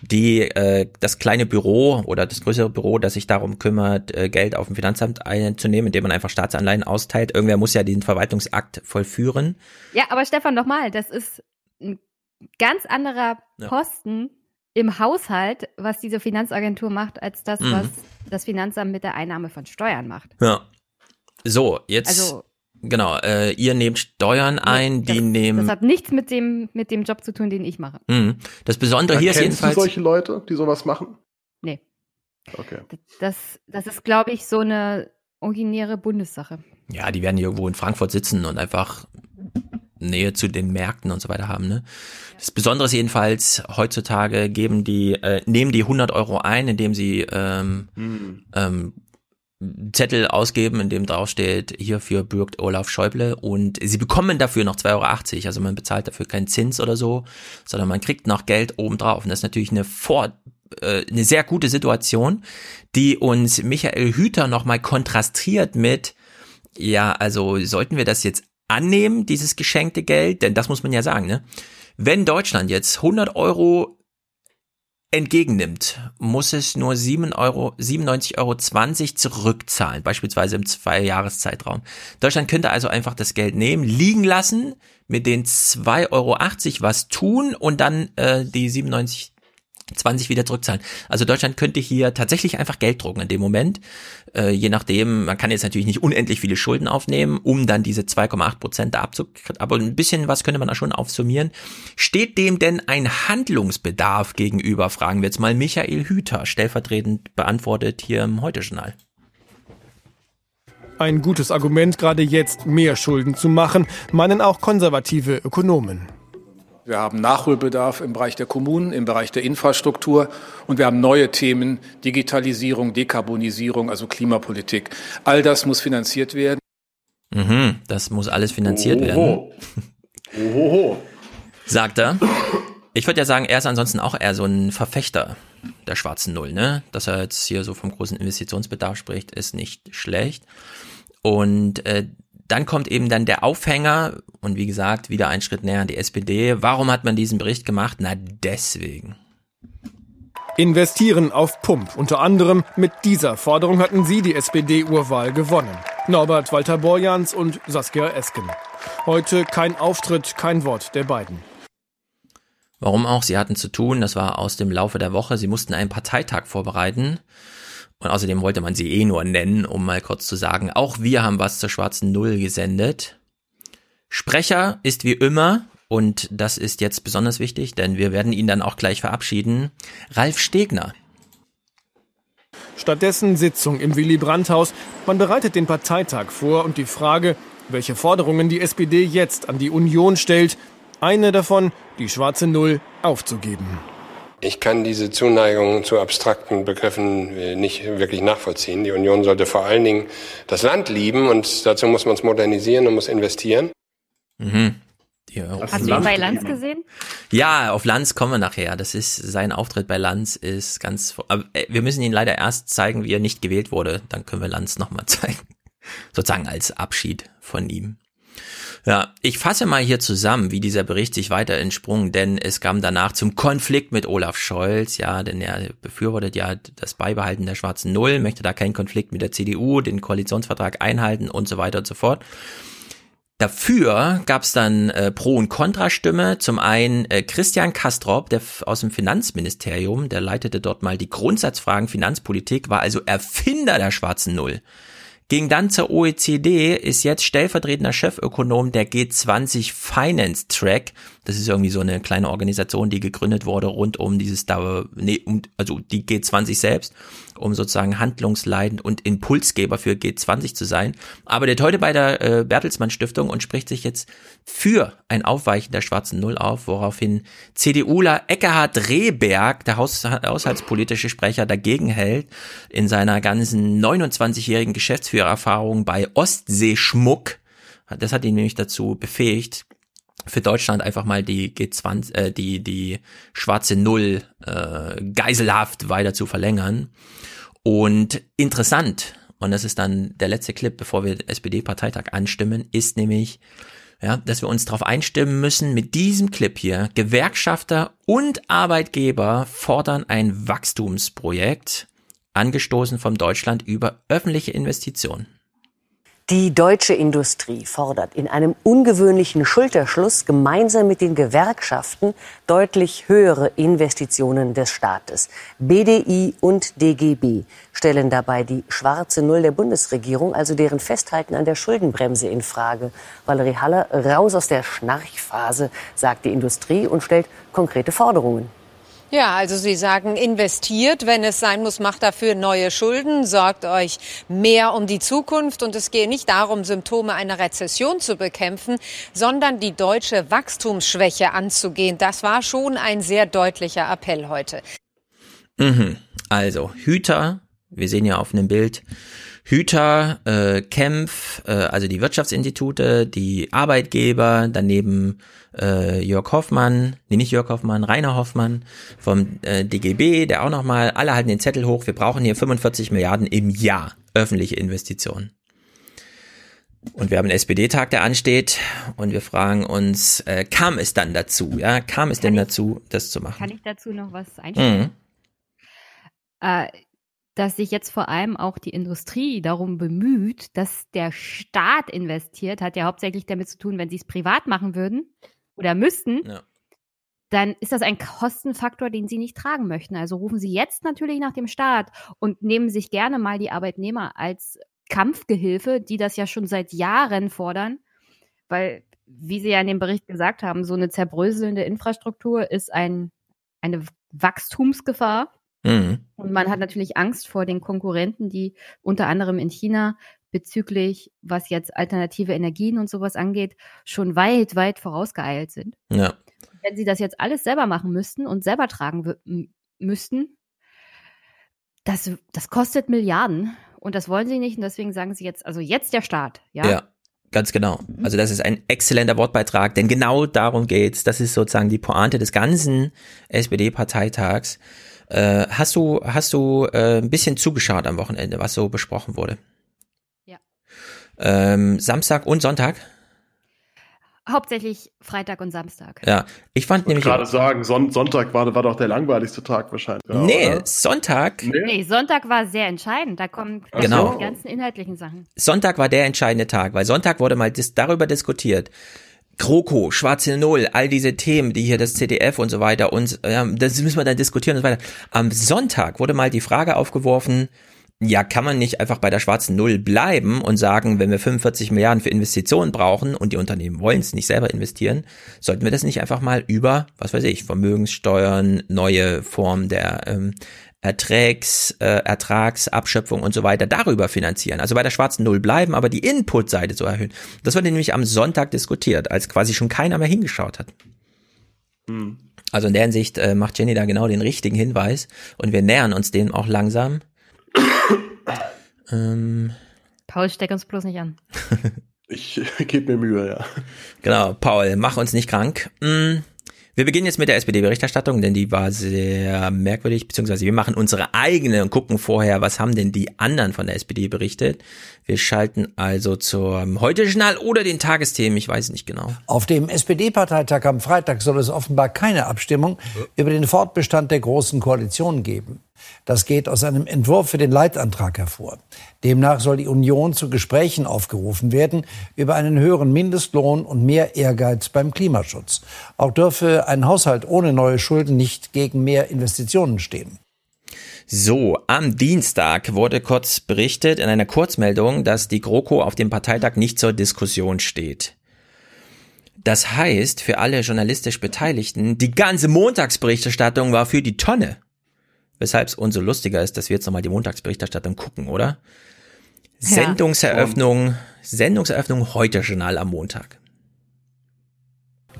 die äh, das kleine Büro oder das größere Büro, das sich darum kümmert, äh, Geld auf dem Finanzamt einzunehmen, indem man einfach Staatsanleihen austeilt. Irgendwer muss ja diesen Verwaltungsakt vollführen. Ja, aber Stefan, nochmal, das ist ein ganz anderer Posten ja. im Haushalt, was diese Finanzagentur macht, als das, mhm. was das Finanzamt mit der Einnahme von Steuern macht. Ja. So, jetzt. Also, Genau, äh, ihr nehmt Steuern ein, das, die nehmen. Das hat nichts mit dem, mit dem Job zu tun, den ich mache. Mhm. Das Besondere hier ist jedenfalls. Du solche Leute, die sowas machen? Nee. Okay. Das, das ist, glaube ich, so eine originäre Bundessache. Ja, die werden irgendwo in Frankfurt sitzen und einfach Nähe zu den Märkten und so weiter haben. Ne? Das Besondere ist jedenfalls, heutzutage geben die, äh, nehmen die 100 Euro ein, indem sie ähm, mhm. ähm, Zettel ausgeben, in dem draufsteht, hierfür bürgt Olaf Schäuble und sie bekommen dafür noch 2,80 Euro. Also man bezahlt dafür keinen Zins oder so, sondern man kriegt noch Geld obendrauf. Und das ist natürlich eine Vor äh, eine sehr gute Situation, die uns Michael Hüter nochmal kontrastiert mit, ja, also sollten wir das jetzt annehmen, dieses geschenkte Geld? Denn das muss man ja sagen, ne? Wenn Deutschland jetzt 100 Euro entgegennimmt, muss es nur 7 Euro, 97,20 Euro zurückzahlen, beispielsweise im Zwei-Jahres-Zeitraum. Deutschland könnte also einfach das Geld nehmen, liegen lassen, mit den 2,80 Euro was tun und dann äh, die 97 20 wieder zurückzahlen. Also Deutschland könnte hier tatsächlich einfach Geld drucken in dem Moment. Äh, je nachdem, man kann jetzt natürlich nicht unendlich viele Schulden aufnehmen, um dann diese 2,8 Prozent da abzukriegen, aber ein bisschen was könnte man da schon aufsummieren. Steht dem denn ein Handlungsbedarf gegenüber, fragen wir jetzt mal Michael Hüter, stellvertretend beantwortet hier im Heute-Journal. Ein gutes Argument, gerade jetzt mehr Schulden zu machen, meinen auch konservative Ökonomen. Wir haben Nachholbedarf im Bereich der Kommunen, im Bereich der Infrastruktur und wir haben neue Themen, Digitalisierung, Dekarbonisierung, also Klimapolitik. All das muss finanziert werden. Mhm, das muss alles finanziert Oho. werden. Oho. Sagt er. Ich würde ja sagen, er ist ansonsten auch eher so ein Verfechter der schwarzen Null, ne? Dass er jetzt hier so vom großen Investitionsbedarf spricht, ist nicht schlecht. Und äh, dann kommt eben dann der Aufhänger und wie gesagt, wieder ein Schritt näher an die SPD. Warum hat man diesen Bericht gemacht? Na, deswegen. Investieren auf Pump. Unter anderem mit dieser Forderung hatten sie die SPD-Urwahl gewonnen. Norbert Walter Borjans und Saskia Esken. Heute kein Auftritt, kein Wort der beiden. Warum auch? Sie hatten zu tun, das war aus dem Laufe der Woche. Sie mussten einen Parteitag vorbereiten. Und außerdem wollte man sie eh nur nennen, um mal kurz zu sagen, auch wir haben was zur schwarzen Null gesendet. Sprecher ist wie immer, und das ist jetzt besonders wichtig, denn wir werden ihn dann auch gleich verabschieden, Ralf Stegner. Stattdessen Sitzung im Willy Brandt-Haus. Man bereitet den Parteitag vor und die Frage, welche Forderungen die SPD jetzt an die Union stellt. Eine davon, die schwarze Null aufzugeben. Ich kann diese Zuneigung zu abstrakten Begriffen äh, nicht wirklich nachvollziehen. Die Union sollte vor allen Dingen das Land lieben und dazu muss man es modernisieren und muss investieren. Mhm. Ja, Hast du ihn bei Lanz gesehen? Ja, auf Lanz kommen wir nachher. Das ist sein Auftritt bei Lanz ist ganz. Aber äh, wir müssen ihn leider erst zeigen, wie er nicht gewählt wurde. Dann können wir Lanz nochmal <laughs> zeigen, sozusagen als Abschied von ihm. Ja, ich fasse mal hier zusammen, wie dieser Bericht sich weiter entsprungen, denn es kam danach zum Konflikt mit Olaf Scholz, ja, denn er befürwortet ja das Beibehalten der schwarzen Null, möchte da keinen Konflikt mit der CDU, den Koalitionsvertrag einhalten und so weiter und so fort. Dafür gab es dann äh, Pro- und Kontrastimme. Zum einen äh, Christian Kastrop, der aus dem Finanzministerium, der leitete dort mal die Grundsatzfragen Finanzpolitik, war also Erfinder der schwarzen Null. Ging dann zur OECD, ist jetzt stellvertretender Chefökonom der G20 Finance Track. Das ist irgendwie so eine kleine Organisation, die gegründet wurde rund um dieses Dauer, nee, also die G20 selbst, um sozusagen handlungsleitend und Impulsgeber für G20 zu sein. Aber der heute bei der äh, Bertelsmann Stiftung und spricht sich jetzt für ein Aufweichen der schwarzen Null auf, woraufhin CDUler Eckehard Rehberg, der Haus haushaltspolitische Sprecher, dagegen hält in seiner ganzen 29-jährigen Geschäftsführererfahrung bei Ostseeschmuck. Das hat ihn nämlich dazu befähigt, für Deutschland einfach mal die G20, äh, die, die schwarze Null äh, geiselhaft weiter zu verlängern. Und interessant, und das ist dann der letzte Clip, bevor wir SPD-Parteitag anstimmen, ist nämlich, ja, dass wir uns darauf einstimmen müssen, mit diesem Clip hier, Gewerkschafter und Arbeitgeber fordern ein Wachstumsprojekt, angestoßen vom Deutschland über öffentliche Investitionen. Die deutsche Industrie fordert in einem ungewöhnlichen Schulterschluss gemeinsam mit den Gewerkschaften deutlich höhere Investitionen des Staates. BDI und DGB stellen dabei die schwarze Null der Bundesregierung, also deren Festhalten an der Schuldenbremse in Frage. Valerie Haller raus aus der Schnarchphase, sagt die Industrie und stellt konkrete Forderungen. Ja, also Sie sagen, investiert, wenn es sein muss, macht dafür neue Schulden, sorgt euch mehr um die Zukunft. Und es gehe nicht darum, Symptome einer Rezession zu bekämpfen, sondern die deutsche Wachstumsschwäche anzugehen. Das war schon ein sehr deutlicher Appell heute. Mhm. Also Hüter, wir sehen ja auf einem Bild, Hüter, äh, Kempf, äh, also die Wirtschaftsinstitute, die Arbeitgeber, daneben äh, Jörg Hoffmann, nee, nicht Jörg Hoffmann, Rainer Hoffmann vom äh, DGB, der auch nochmal, alle halten den Zettel hoch, wir brauchen hier 45 Milliarden im Jahr öffentliche Investitionen. Und wir haben einen SPD-Tag, der ansteht, und wir fragen uns, äh, kam es dann dazu? Ja, kam es kann denn ich, dazu, das zu machen? Kann ich dazu noch was einstellen? Mhm. Äh, dass sich jetzt vor allem auch die Industrie darum bemüht, dass der Staat investiert, hat ja hauptsächlich damit zu tun, wenn sie es privat machen würden oder müssten, ja. dann ist das ein Kostenfaktor, den sie nicht tragen möchten. Also rufen sie jetzt natürlich nach dem Staat und nehmen sich gerne mal die Arbeitnehmer als Kampfgehilfe, die das ja schon seit Jahren fordern, weil, wie Sie ja in dem Bericht gesagt haben, so eine zerbröselnde Infrastruktur ist ein, eine Wachstumsgefahr Mhm. Und man hat natürlich Angst vor den Konkurrenten, die unter anderem in China bezüglich, was jetzt alternative Energien und sowas angeht, schon weit, weit vorausgeeilt sind. Ja. Wenn sie das jetzt alles selber machen müssten und selber tragen müssten, das, das kostet Milliarden und das wollen sie nicht und deswegen sagen sie jetzt, also jetzt der Start, ja. Ja. Ganz genau. Also das ist ein exzellenter Wortbeitrag, denn genau darum geht's. Das ist sozusagen die Pointe des ganzen SPD-Parteitags. Äh, hast du, hast du äh, ein bisschen zugeschaut am Wochenende, was so besprochen wurde? Ja. Ähm, Samstag und Sonntag? Hauptsächlich Freitag und Samstag. Ja, ich fand ich nämlich. gerade sagen, Son Sonntag war, war doch der langweiligste Tag wahrscheinlich. Ja, nee, oder? Sonntag. Nee. nee. Sonntag war sehr entscheidend. Da kommen genau. die ganzen inhaltlichen Sachen. Sonntag war der entscheidende Tag, weil Sonntag wurde mal dis darüber diskutiert. Kroko, Schwarze Null, all diese Themen, die hier das ZDF und so weiter und ja, das müssen wir dann diskutieren und so weiter. Am Sonntag wurde mal die Frage aufgeworfen, ja, kann man nicht einfach bei der schwarzen Null bleiben und sagen, wenn wir 45 Milliarden für Investitionen brauchen und die Unternehmen wollen es nicht selber investieren, sollten wir das nicht einfach mal über, was weiß ich, Vermögenssteuern, neue Formen der ähm, Ertrags, äh, Ertragsabschöpfung und so weiter darüber finanzieren. Also bei der schwarzen Null bleiben, aber die Inputseite so erhöhen. Das wurde nämlich am Sonntag diskutiert, als quasi schon keiner mehr hingeschaut hat. Hm. Also in der Hinsicht äh, macht Jenny da genau den richtigen Hinweis und wir nähern uns dem auch langsam. ähm, Paul, steck uns bloß nicht an. ich <laughs> gebe mir Mühe, ja. Genau, Paul, mach uns nicht krank. Hm. Wir beginnen jetzt mit der SPD-Berichterstattung, denn die war sehr merkwürdig, beziehungsweise wir machen unsere eigene und gucken vorher, was haben denn die anderen von der SPD berichtet. Wir schalten also zum Heute-Journal oder den Tagesthemen, ich weiß nicht genau. Auf dem SPD-Parteitag am Freitag soll es offenbar keine Abstimmung über den Fortbestand der Großen Koalition geben. Das geht aus einem Entwurf für den Leitantrag hervor. Demnach soll die Union zu Gesprächen aufgerufen werden über einen höheren Mindestlohn und mehr Ehrgeiz beim Klimaschutz. Auch dürfe ein Haushalt ohne neue Schulden nicht gegen mehr Investitionen stehen. So, am Dienstag wurde kurz berichtet in einer Kurzmeldung, dass die GroKo auf dem Parteitag nicht zur Diskussion steht. Das heißt, für alle journalistisch Beteiligten, die ganze Montagsberichterstattung war für die Tonne. Weshalb es umso lustiger ist, dass wir jetzt nochmal die Montagsberichterstattung gucken, oder? Ja. Sendungseröffnung, Sendungseröffnung heute Journal am Montag.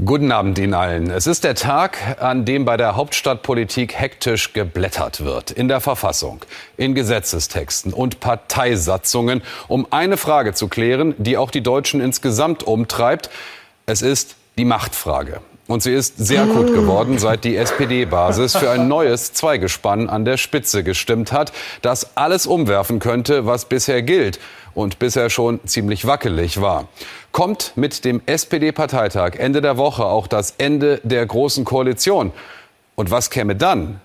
Guten Abend Ihnen allen. Es ist der Tag, an dem bei der Hauptstadtpolitik hektisch geblättert wird. In der Verfassung, in Gesetzestexten und Parteisatzungen, um eine Frage zu klären, die auch die Deutschen insgesamt umtreibt. Es ist die Machtfrage. Und sie ist sehr akut geworden, seit die SPD-Basis für ein neues Zweigespann an der Spitze gestimmt hat, das alles umwerfen könnte, was bisher gilt und bisher schon ziemlich wackelig war. Kommt mit dem SPD-Parteitag Ende der Woche auch das Ende der Großen Koalition? Und was käme dann?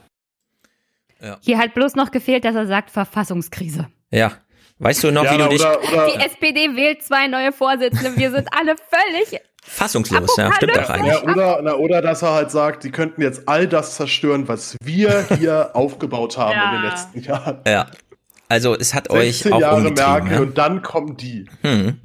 Ja. Hier hat bloß noch gefehlt, dass er sagt Verfassungskrise. Ja. Weißt du noch, ja, wie du dich... Oder, oder Die SPD wählt zwei neue Vorsitzende. Wir sind alle völlig Fassungslos, ja, stimmt doch eigentlich. Ja, oder, na, oder dass er halt sagt, die könnten jetzt all das zerstören, was wir hier <laughs> aufgebaut haben ja. in den letzten Jahren. Ja. Also es hat euch auch Jahre Merkel ja? und dann kommen die. Hm.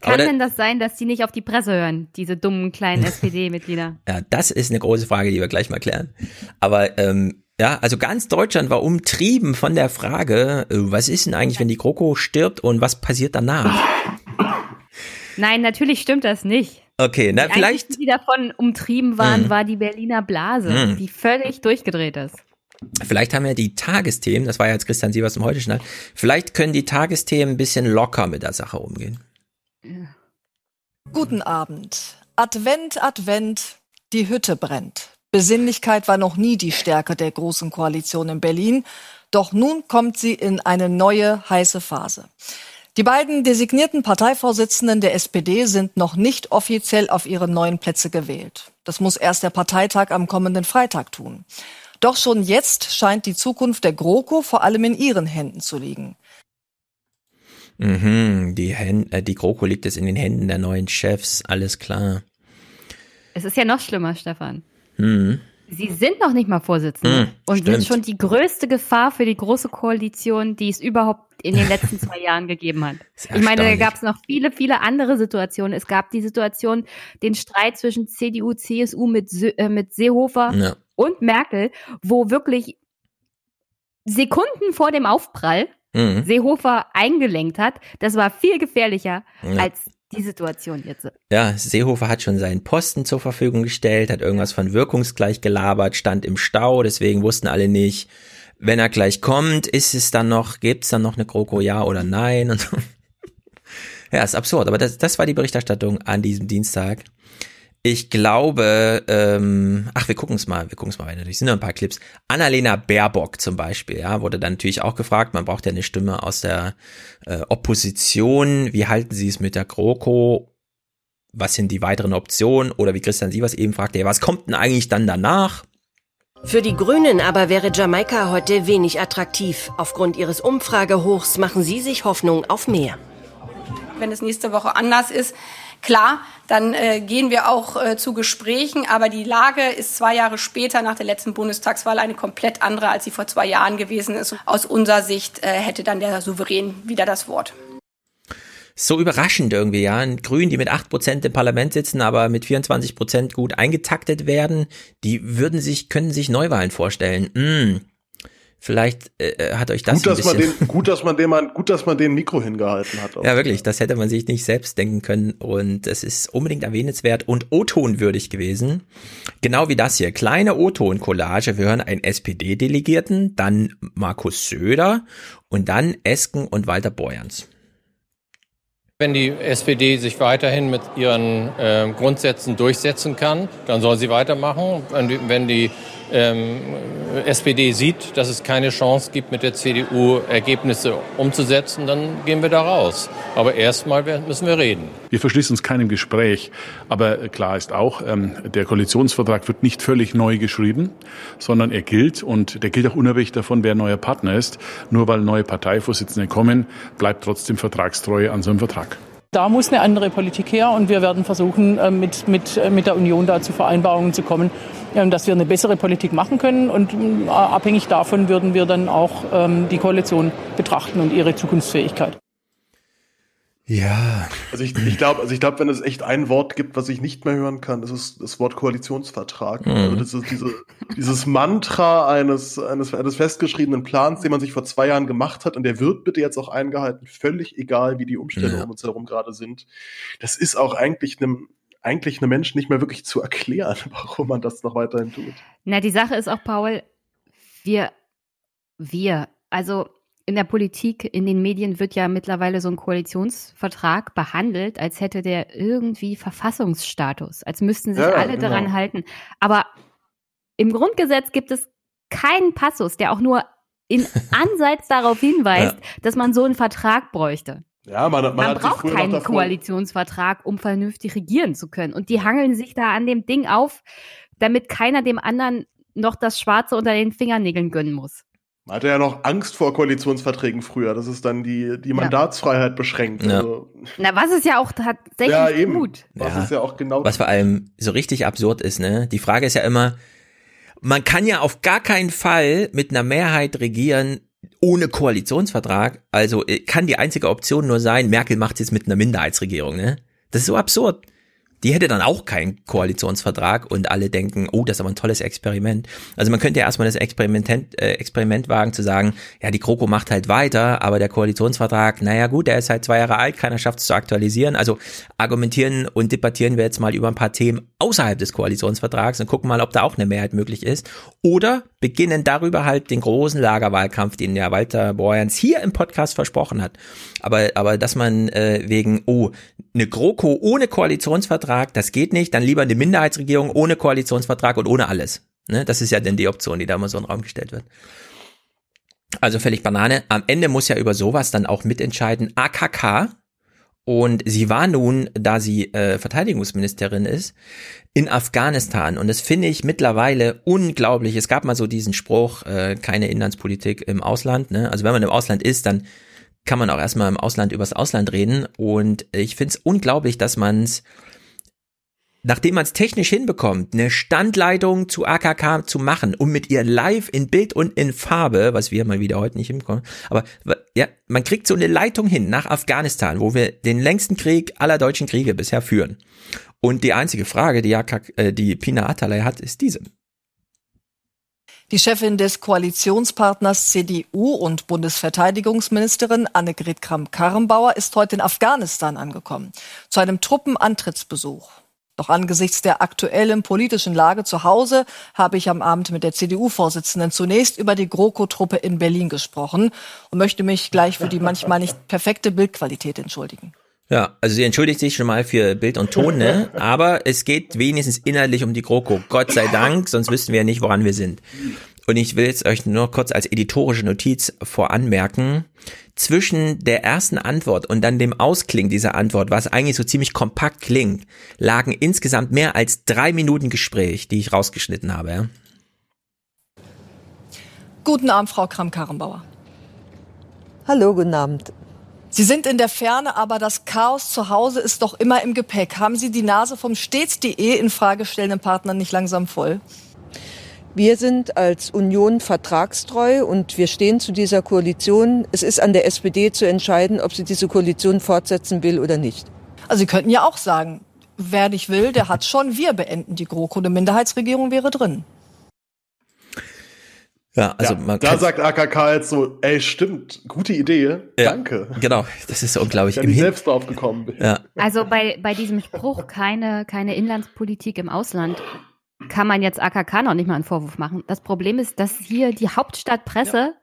Kann denn das sein, dass die nicht auf die Presse hören, diese dummen kleinen <laughs> SPD-Mitglieder? Ja, das ist eine große Frage, die wir gleich mal klären. Aber ähm, ja, also ganz Deutschland war umtrieben von der Frage, äh, was ist denn eigentlich, wenn die Kroko stirbt und was passiert danach? Nein, natürlich stimmt das nicht. Okay, na die vielleicht. Einzigen, die davon umtrieben waren, mm. war die Berliner Blase, mm. die völlig durchgedreht ist. Vielleicht haben wir die Tagesthemen, das war ja jetzt Christian Sievers im heute schnell, vielleicht können die Tagesthemen ein bisschen locker mit der Sache umgehen. Ja. Guten Abend. Advent, Advent, die Hütte brennt. Besinnlichkeit war noch nie die Stärke der Großen Koalition in Berlin, doch nun kommt sie in eine neue heiße Phase. Die beiden designierten Parteivorsitzenden der SPD sind noch nicht offiziell auf ihre neuen Plätze gewählt. Das muss erst der Parteitag am kommenden Freitag tun. Doch schon jetzt scheint die Zukunft der GroKo vor allem in ihren Händen zu liegen. Mhm, die, Hände, äh, die GroKo liegt es in den Händen der neuen Chefs, alles klar. Es ist ja noch schlimmer, Stefan. Mhm. Sie sind noch nicht mal Vorsitzende mhm, und stimmt. sind schon die größte Gefahr für die große Koalition, die es überhaupt in den letzten <laughs> zwei Jahren gegeben hat. Ich meine, da gab es noch viele, viele andere Situationen. Es gab die Situation, den Streit zwischen CDU, CSU mit, äh, mit Seehofer ja. und Merkel, wo wirklich Sekunden vor dem Aufprall mhm. Seehofer eingelenkt hat. Das war viel gefährlicher ja. als die Situation jetzt. Ja, Seehofer hat schon seinen Posten zur Verfügung gestellt, hat irgendwas von wirkungsgleich gelabert, stand im Stau, deswegen wussten alle nicht, wenn er gleich kommt, ist es dann noch, gibt's dann noch eine GroKo, ja oder nein und. <laughs> Ja, ist absurd, aber das, das war die Berichterstattung an diesem Dienstag. Ich glaube, ähm, ach, wir gucken es mal, wir gucken es mal weiter. Es sind noch ein paar Clips. Annalena Baerbock zum Beispiel, ja, wurde dann natürlich auch gefragt. Man braucht ja eine Stimme aus der äh, Opposition. Wie halten Sie es mit der GroKo? Was sind die weiteren Optionen? Oder wie Christian Sievers eben fragte, ja, was kommt denn eigentlich dann danach? Für die Grünen aber wäre Jamaika heute wenig attraktiv. Aufgrund ihres Umfragehochs machen sie sich Hoffnung auf mehr. Wenn es nächste Woche anders ist, Klar, dann äh, gehen wir auch äh, zu Gesprächen, aber die Lage ist zwei Jahre später nach der letzten Bundestagswahl eine komplett andere, als sie vor zwei Jahren gewesen ist. Aus unserer Sicht äh, hätte dann der Souverän wieder das Wort. So überraschend irgendwie, ja. Ein Grün, die mit 8% im Parlament sitzen, aber mit 24% gut eingetaktet werden, die würden sich, können sich Neuwahlen vorstellen. Mm, Vielleicht äh, äh, hat euch das gut, dass man den, gut, dass man den man, gut, dass man den Mikro hingehalten hat. Auch. Ja, wirklich. Das hätte man sich nicht selbst denken können und es ist unbedingt erwähnenswert und O-Ton-würdig gewesen. Genau wie das hier. Kleine O-Ton-Collage. Wir hören einen SPD-Delegierten, dann Markus Söder und dann Esken und Walter Borjans. Wenn die SPD sich weiterhin mit ihren äh, Grundsätzen durchsetzen kann, dann soll sie weitermachen. Wenn die, wenn die ähm, SPD sieht, dass es keine Chance gibt, mit der CDU Ergebnisse umzusetzen, dann gehen wir da raus. Aber erstmal müssen wir reden. Wir verschließen uns keinem Gespräch. Aber klar ist auch, ähm, der Koalitionsvertrag wird nicht völlig neu geschrieben, sondern er gilt und der gilt auch unabhängig davon, wer neuer Partner ist. Nur weil neue Parteivorsitzende kommen, bleibt trotzdem Vertragstreue an so einem Vertrag. Da muss eine andere Politik her und wir werden versuchen, äh, mit, mit, äh, mit der Union da zu Vereinbarungen zu kommen, ähm, dass wir eine bessere Politik machen können. Und äh, abhängig davon würden wir dann auch ähm, die Koalition betrachten und ihre Zukunftsfähigkeit. Ja. Also ich, ich glaube, also ich glaube, wenn es echt ein Wort gibt, was ich nicht mehr hören kann, ist es das Wort Koalitionsvertrag. Mhm. Also das ist diese, dieses Mantra eines, eines, eines festgeschriebenen Plans, den man sich vor zwei Jahren gemacht hat und der wird bitte jetzt auch eingehalten, völlig egal, wie die Umstände Ja. um uns herum gerade sind. Das ist auch eigentlich einem eigentlich einem Menschen nicht mehr wirklich zu erklären, <laughs> warum man das noch weiterhin tut. Na, die Sache ist auch, Paul, wir, wir, also in der Politik, in den Medien wird ja mittlerweile so ein Koalitionsvertrag behandelt, als hätte der irgendwie Verfassungsstatus, als müssten sich Ja, alle genau. daran halten. Aber im Grundgesetz gibt es keinen Passus, der auch nur in <laughs> Ansatz darauf hinweist, dass man so einen Vertrag bräuchte. Ja, man, man, Man, braucht keinen Koalitionsvertrag, um vernünftig regieren zu können. Und die hangeln sich da an dem Ding auf, damit keiner dem anderen noch das Schwarze unter den Fingernägeln gönnen muss. Man hatte ja noch Angst vor Koalitionsverträgen früher, dass es dann die, die Mandatsfreiheit beschränkt. Ja. Also, Na, was ist ja auch tatsächlich ja, eben. gut. Was Ja. ist ja auch genau Was vor allem so richtig absurd ist, ne? Die Frage ist ja immer, man kann ja auf gar keinen Fall mit einer Mehrheit regieren ohne Koalitionsvertrag. Also äh, kann die einzige Option nur sein, Merkel macht jetzt mit einer Minderheitsregierung, ne? Das ist so absurd. Die hätte dann auch keinen Koalitionsvertrag und alle denken, oh, das ist aber ein tolles Experiment. Also man könnte ja erstmal das Experiment, äh, Experiment wagen zu sagen, ja, die GroKo macht halt weiter, aber der Koalitionsvertrag, naja gut, der ist halt zwei Jahre alt, keiner schafft es zu aktualisieren. Also argumentieren und debattieren wir jetzt mal über ein paar Themen außerhalb des Koalitionsvertrags und gucken mal, ob da auch eine Mehrheit möglich ist. Oder beginnen darüber halt den großen Lagerwahlkampf, den ja Walter Borjans hier im Podcast versprochen hat. Aber, aber dass man äh, wegen, oh, eine GroKo ohne Koalitionsvertrag, das geht nicht, dann lieber eine Minderheitsregierung ohne Koalitionsvertrag und ohne alles. Ne? Das ist ja dann die Option, die da immer so in den Raum gestellt wird. Also völlig Banane. Am Ende muss ja über sowas dann auch mitentscheiden AKK. Und sie war nun, da sie äh, Verteidigungsministerin ist, in Afghanistan. Und das finde ich mittlerweile unglaublich. Es gab mal so diesen Spruch, äh, keine Inlandspolitik im Ausland. Ne? Also wenn man im Ausland ist, dann kann man auch erstmal im Ausland übers Ausland reden. Und ich finde es unglaublich, dass man es, nachdem man es technisch hinbekommt, eine Standleitung zu AKK zu machen, um mit ihr live in Bild und in Farbe, was wir mal wieder heute nicht hinbekommen, aber ja, man kriegt so eine Leitung hin nach Afghanistan, wo wir den längsten Krieg aller deutschen Kriege bisher führen. Und die einzige Frage, die, AKK, äh, die Pina Atalay hat, ist diese. Die Chefin des Koalitionspartners CDU und Bundesverteidigungsministerin Annegret Kramp-Karrenbauer ist heute in Afghanistan angekommen, zu einem Truppenantrittsbesuch. Doch angesichts der aktuellen politischen Lage zu Hause habe ich am Abend mit der CDU-Vorsitzenden zunächst über die GroKo-Truppe in Berlin gesprochen und möchte mich gleich für die manchmal nicht perfekte Bildqualität entschuldigen. Ja, also sie entschuldigt sich schon mal für Bild und Ton, ne? <laughs> aber es geht wenigstens inhaltlich um die GroKo. Gott sei Dank, sonst wüssten wir ja nicht, woran wir sind. Und ich will jetzt euch nur kurz als editorische Notiz voranmerken, zwischen der ersten Antwort und dann dem Ausklingen dieser Antwort, was eigentlich so ziemlich kompakt klingt, lagen insgesamt mehr als drei Minuten Gespräch, die ich rausgeschnitten habe. Ja? Guten Abend, Frau Kramp-Karrenbauer. Hallo, guten Abend. Sie sind in der Ferne, aber das Chaos zu Hause ist doch immer im Gepäck. Haben Sie die Nase vom stets.de in Frage stellenden Partnern nicht langsam voll? Wir sind als Union vertragstreu und wir stehen zu dieser Koalition. Es ist an der SPD zu entscheiden, ob sie diese Koalition fortsetzen will oder nicht. Also Sie könnten ja auch sagen, wer nicht will, der hat schon. Wir beenden die GroKo. Eine Minderheitsregierung wäre drin. Ja, also ja, man da kann, sagt AKK jetzt so, ey, stimmt, gute Idee, ja, danke. Genau, das ist so unglaublich. Wenn ich selbst drauf gekommen bin. ja. Also bei, bei diesem Spruch, keine, keine Inlandspolitik im Ausland, kann man jetzt AKK noch nicht mal einen Vorwurf machen. Das Problem ist, dass hier die Hauptstadtpresse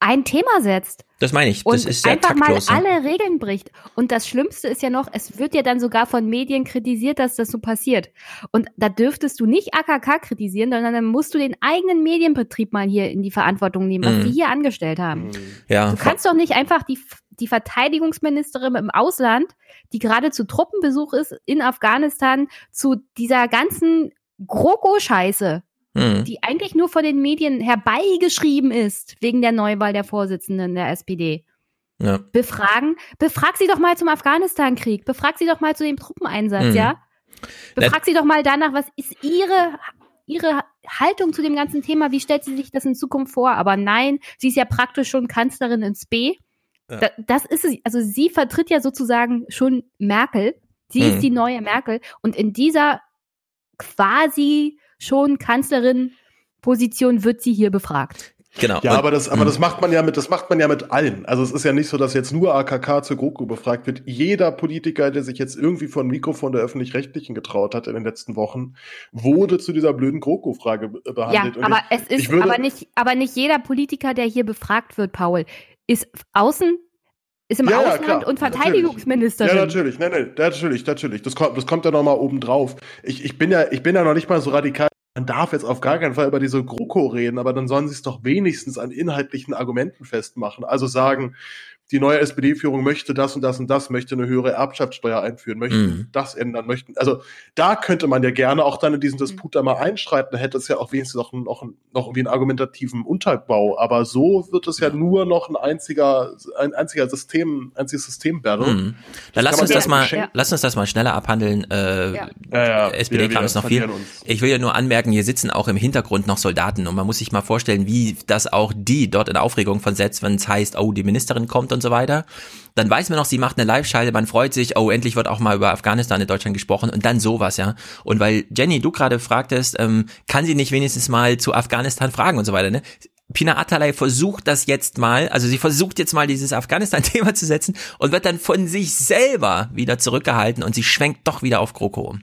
ein Thema setzt. Das meine ich, und das ist sehr einfach taktlos. mal alle Regeln bricht. Und das Schlimmste ist ja noch, es wird ja dann sogar von Medien kritisiert, dass das so passiert. Und da dürftest du nicht AKK kritisieren, sondern dann musst du den eigenen Medienbetrieb mal hier in die Verantwortung nehmen, was Mhm. die hier angestellt haben. Ja, Du kannst doch nicht einfach die, die Verteidigungsministerin im Ausland, die gerade zu Truppenbesuch ist in Afghanistan, zu dieser ganzen GroKo-Scheiße, Hm. die eigentlich nur von den Medien herbeigeschrieben ist, wegen der Neuwahl der Vorsitzenden der SPD. Ja. Befragen, befrag sie doch mal zum Afghanistan-Krieg, befrag sie doch mal zu dem Truppeneinsatz, Mhm. ja? Befrag sie doch mal danach, was ist ihre, ihre Haltung zu dem ganzen Thema, wie stellt sie sich das in Zukunft vor? Aber nein, sie ist ja praktisch schon Kanzlerin ins B. Da, das ist es. Also sie vertritt ja sozusagen schon Merkel. Sie Mhm. ist die neue Merkel. Und in dieser quasi schon Kanzlerin-Position wird sie hier befragt. Genau. Ja, Und- aber das, aber Mhm. das macht man ja mit, das macht man ja mit allen. Also es ist ja nicht so, dass jetzt nur AKK zur GroKo befragt wird. Jeder Politiker, der sich jetzt irgendwie vor ein Mikrofon der öffentlich-rechtlichen getraut hat in den letzten Wochen, wurde zu dieser blöden GroKo-Frage Ja, behandelt. Und aber ich, es ist würde, aber nicht, aber nicht jeder Politiker, der hier befragt wird, Paul, ist außen, ist im Ja, ja, Ausland klar, und Verteidigungsministerin. Ja, natürlich, nein, nein, natürlich, natürlich. Das kommt, das kommt ja noch mal oben drauf. Ich, ich bin ja, ich bin ja noch nicht mal so radikal. Man darf jetzt auf gar keinen Fall über diese GroKo reden, aber dann sollen sie es doch wenigstens an inhaltlichen Argumenten festmachen. Also sagen, die neue SPD-Führung möchte das und das und das, möchte eine höhere Erbschaftssteuer einführen, möchte Mhm. das ändern, möchten. Also da könnte man ja gerne auch dann in Mhm. diesen Disput da mal einschreiten. Da hätte es ja auch wenigstens noch, noch, noch irgendwie einen argumentativen Unterbau. Aber so wird es ja nur noch ein einziger, ein einziger System, einziges System-Battle. Mhm. Dann lass uns das ja mal, geschenkt- lass uns das mal schneller abhandeln. Äh, Ja, ja, SPD-Kram wir- ist noch viel. Ich will ja nur anmerken, hier sitzen auch im Hintergrund noch Soldaten und man muss sich mal vorstellen, wie das auch die dort in Aufregung versetzt, wenn es heißt, oh, die Ministerin kommt und so weiter. Dann weiß man noch, sie macht eine Live-Schalte, man freut sich, oh, endlich wird auch mal über Afghanistan in Deutschland gesprochen und dann sowas, ja. Und weil Jenny, du gerade fragtest, ähm, kann sie nicht wenigstens mal zu Afghanistan fragen und so weiter, ne? Pina Atalay versucht das jetzt mal, also sie versucht jetzt mal dieses Afghanistan-Thema <laughs> zu setzen und wird dann von sich selber wieder zurückgehalten und sie schwenkt doch wieder auf GroKo um.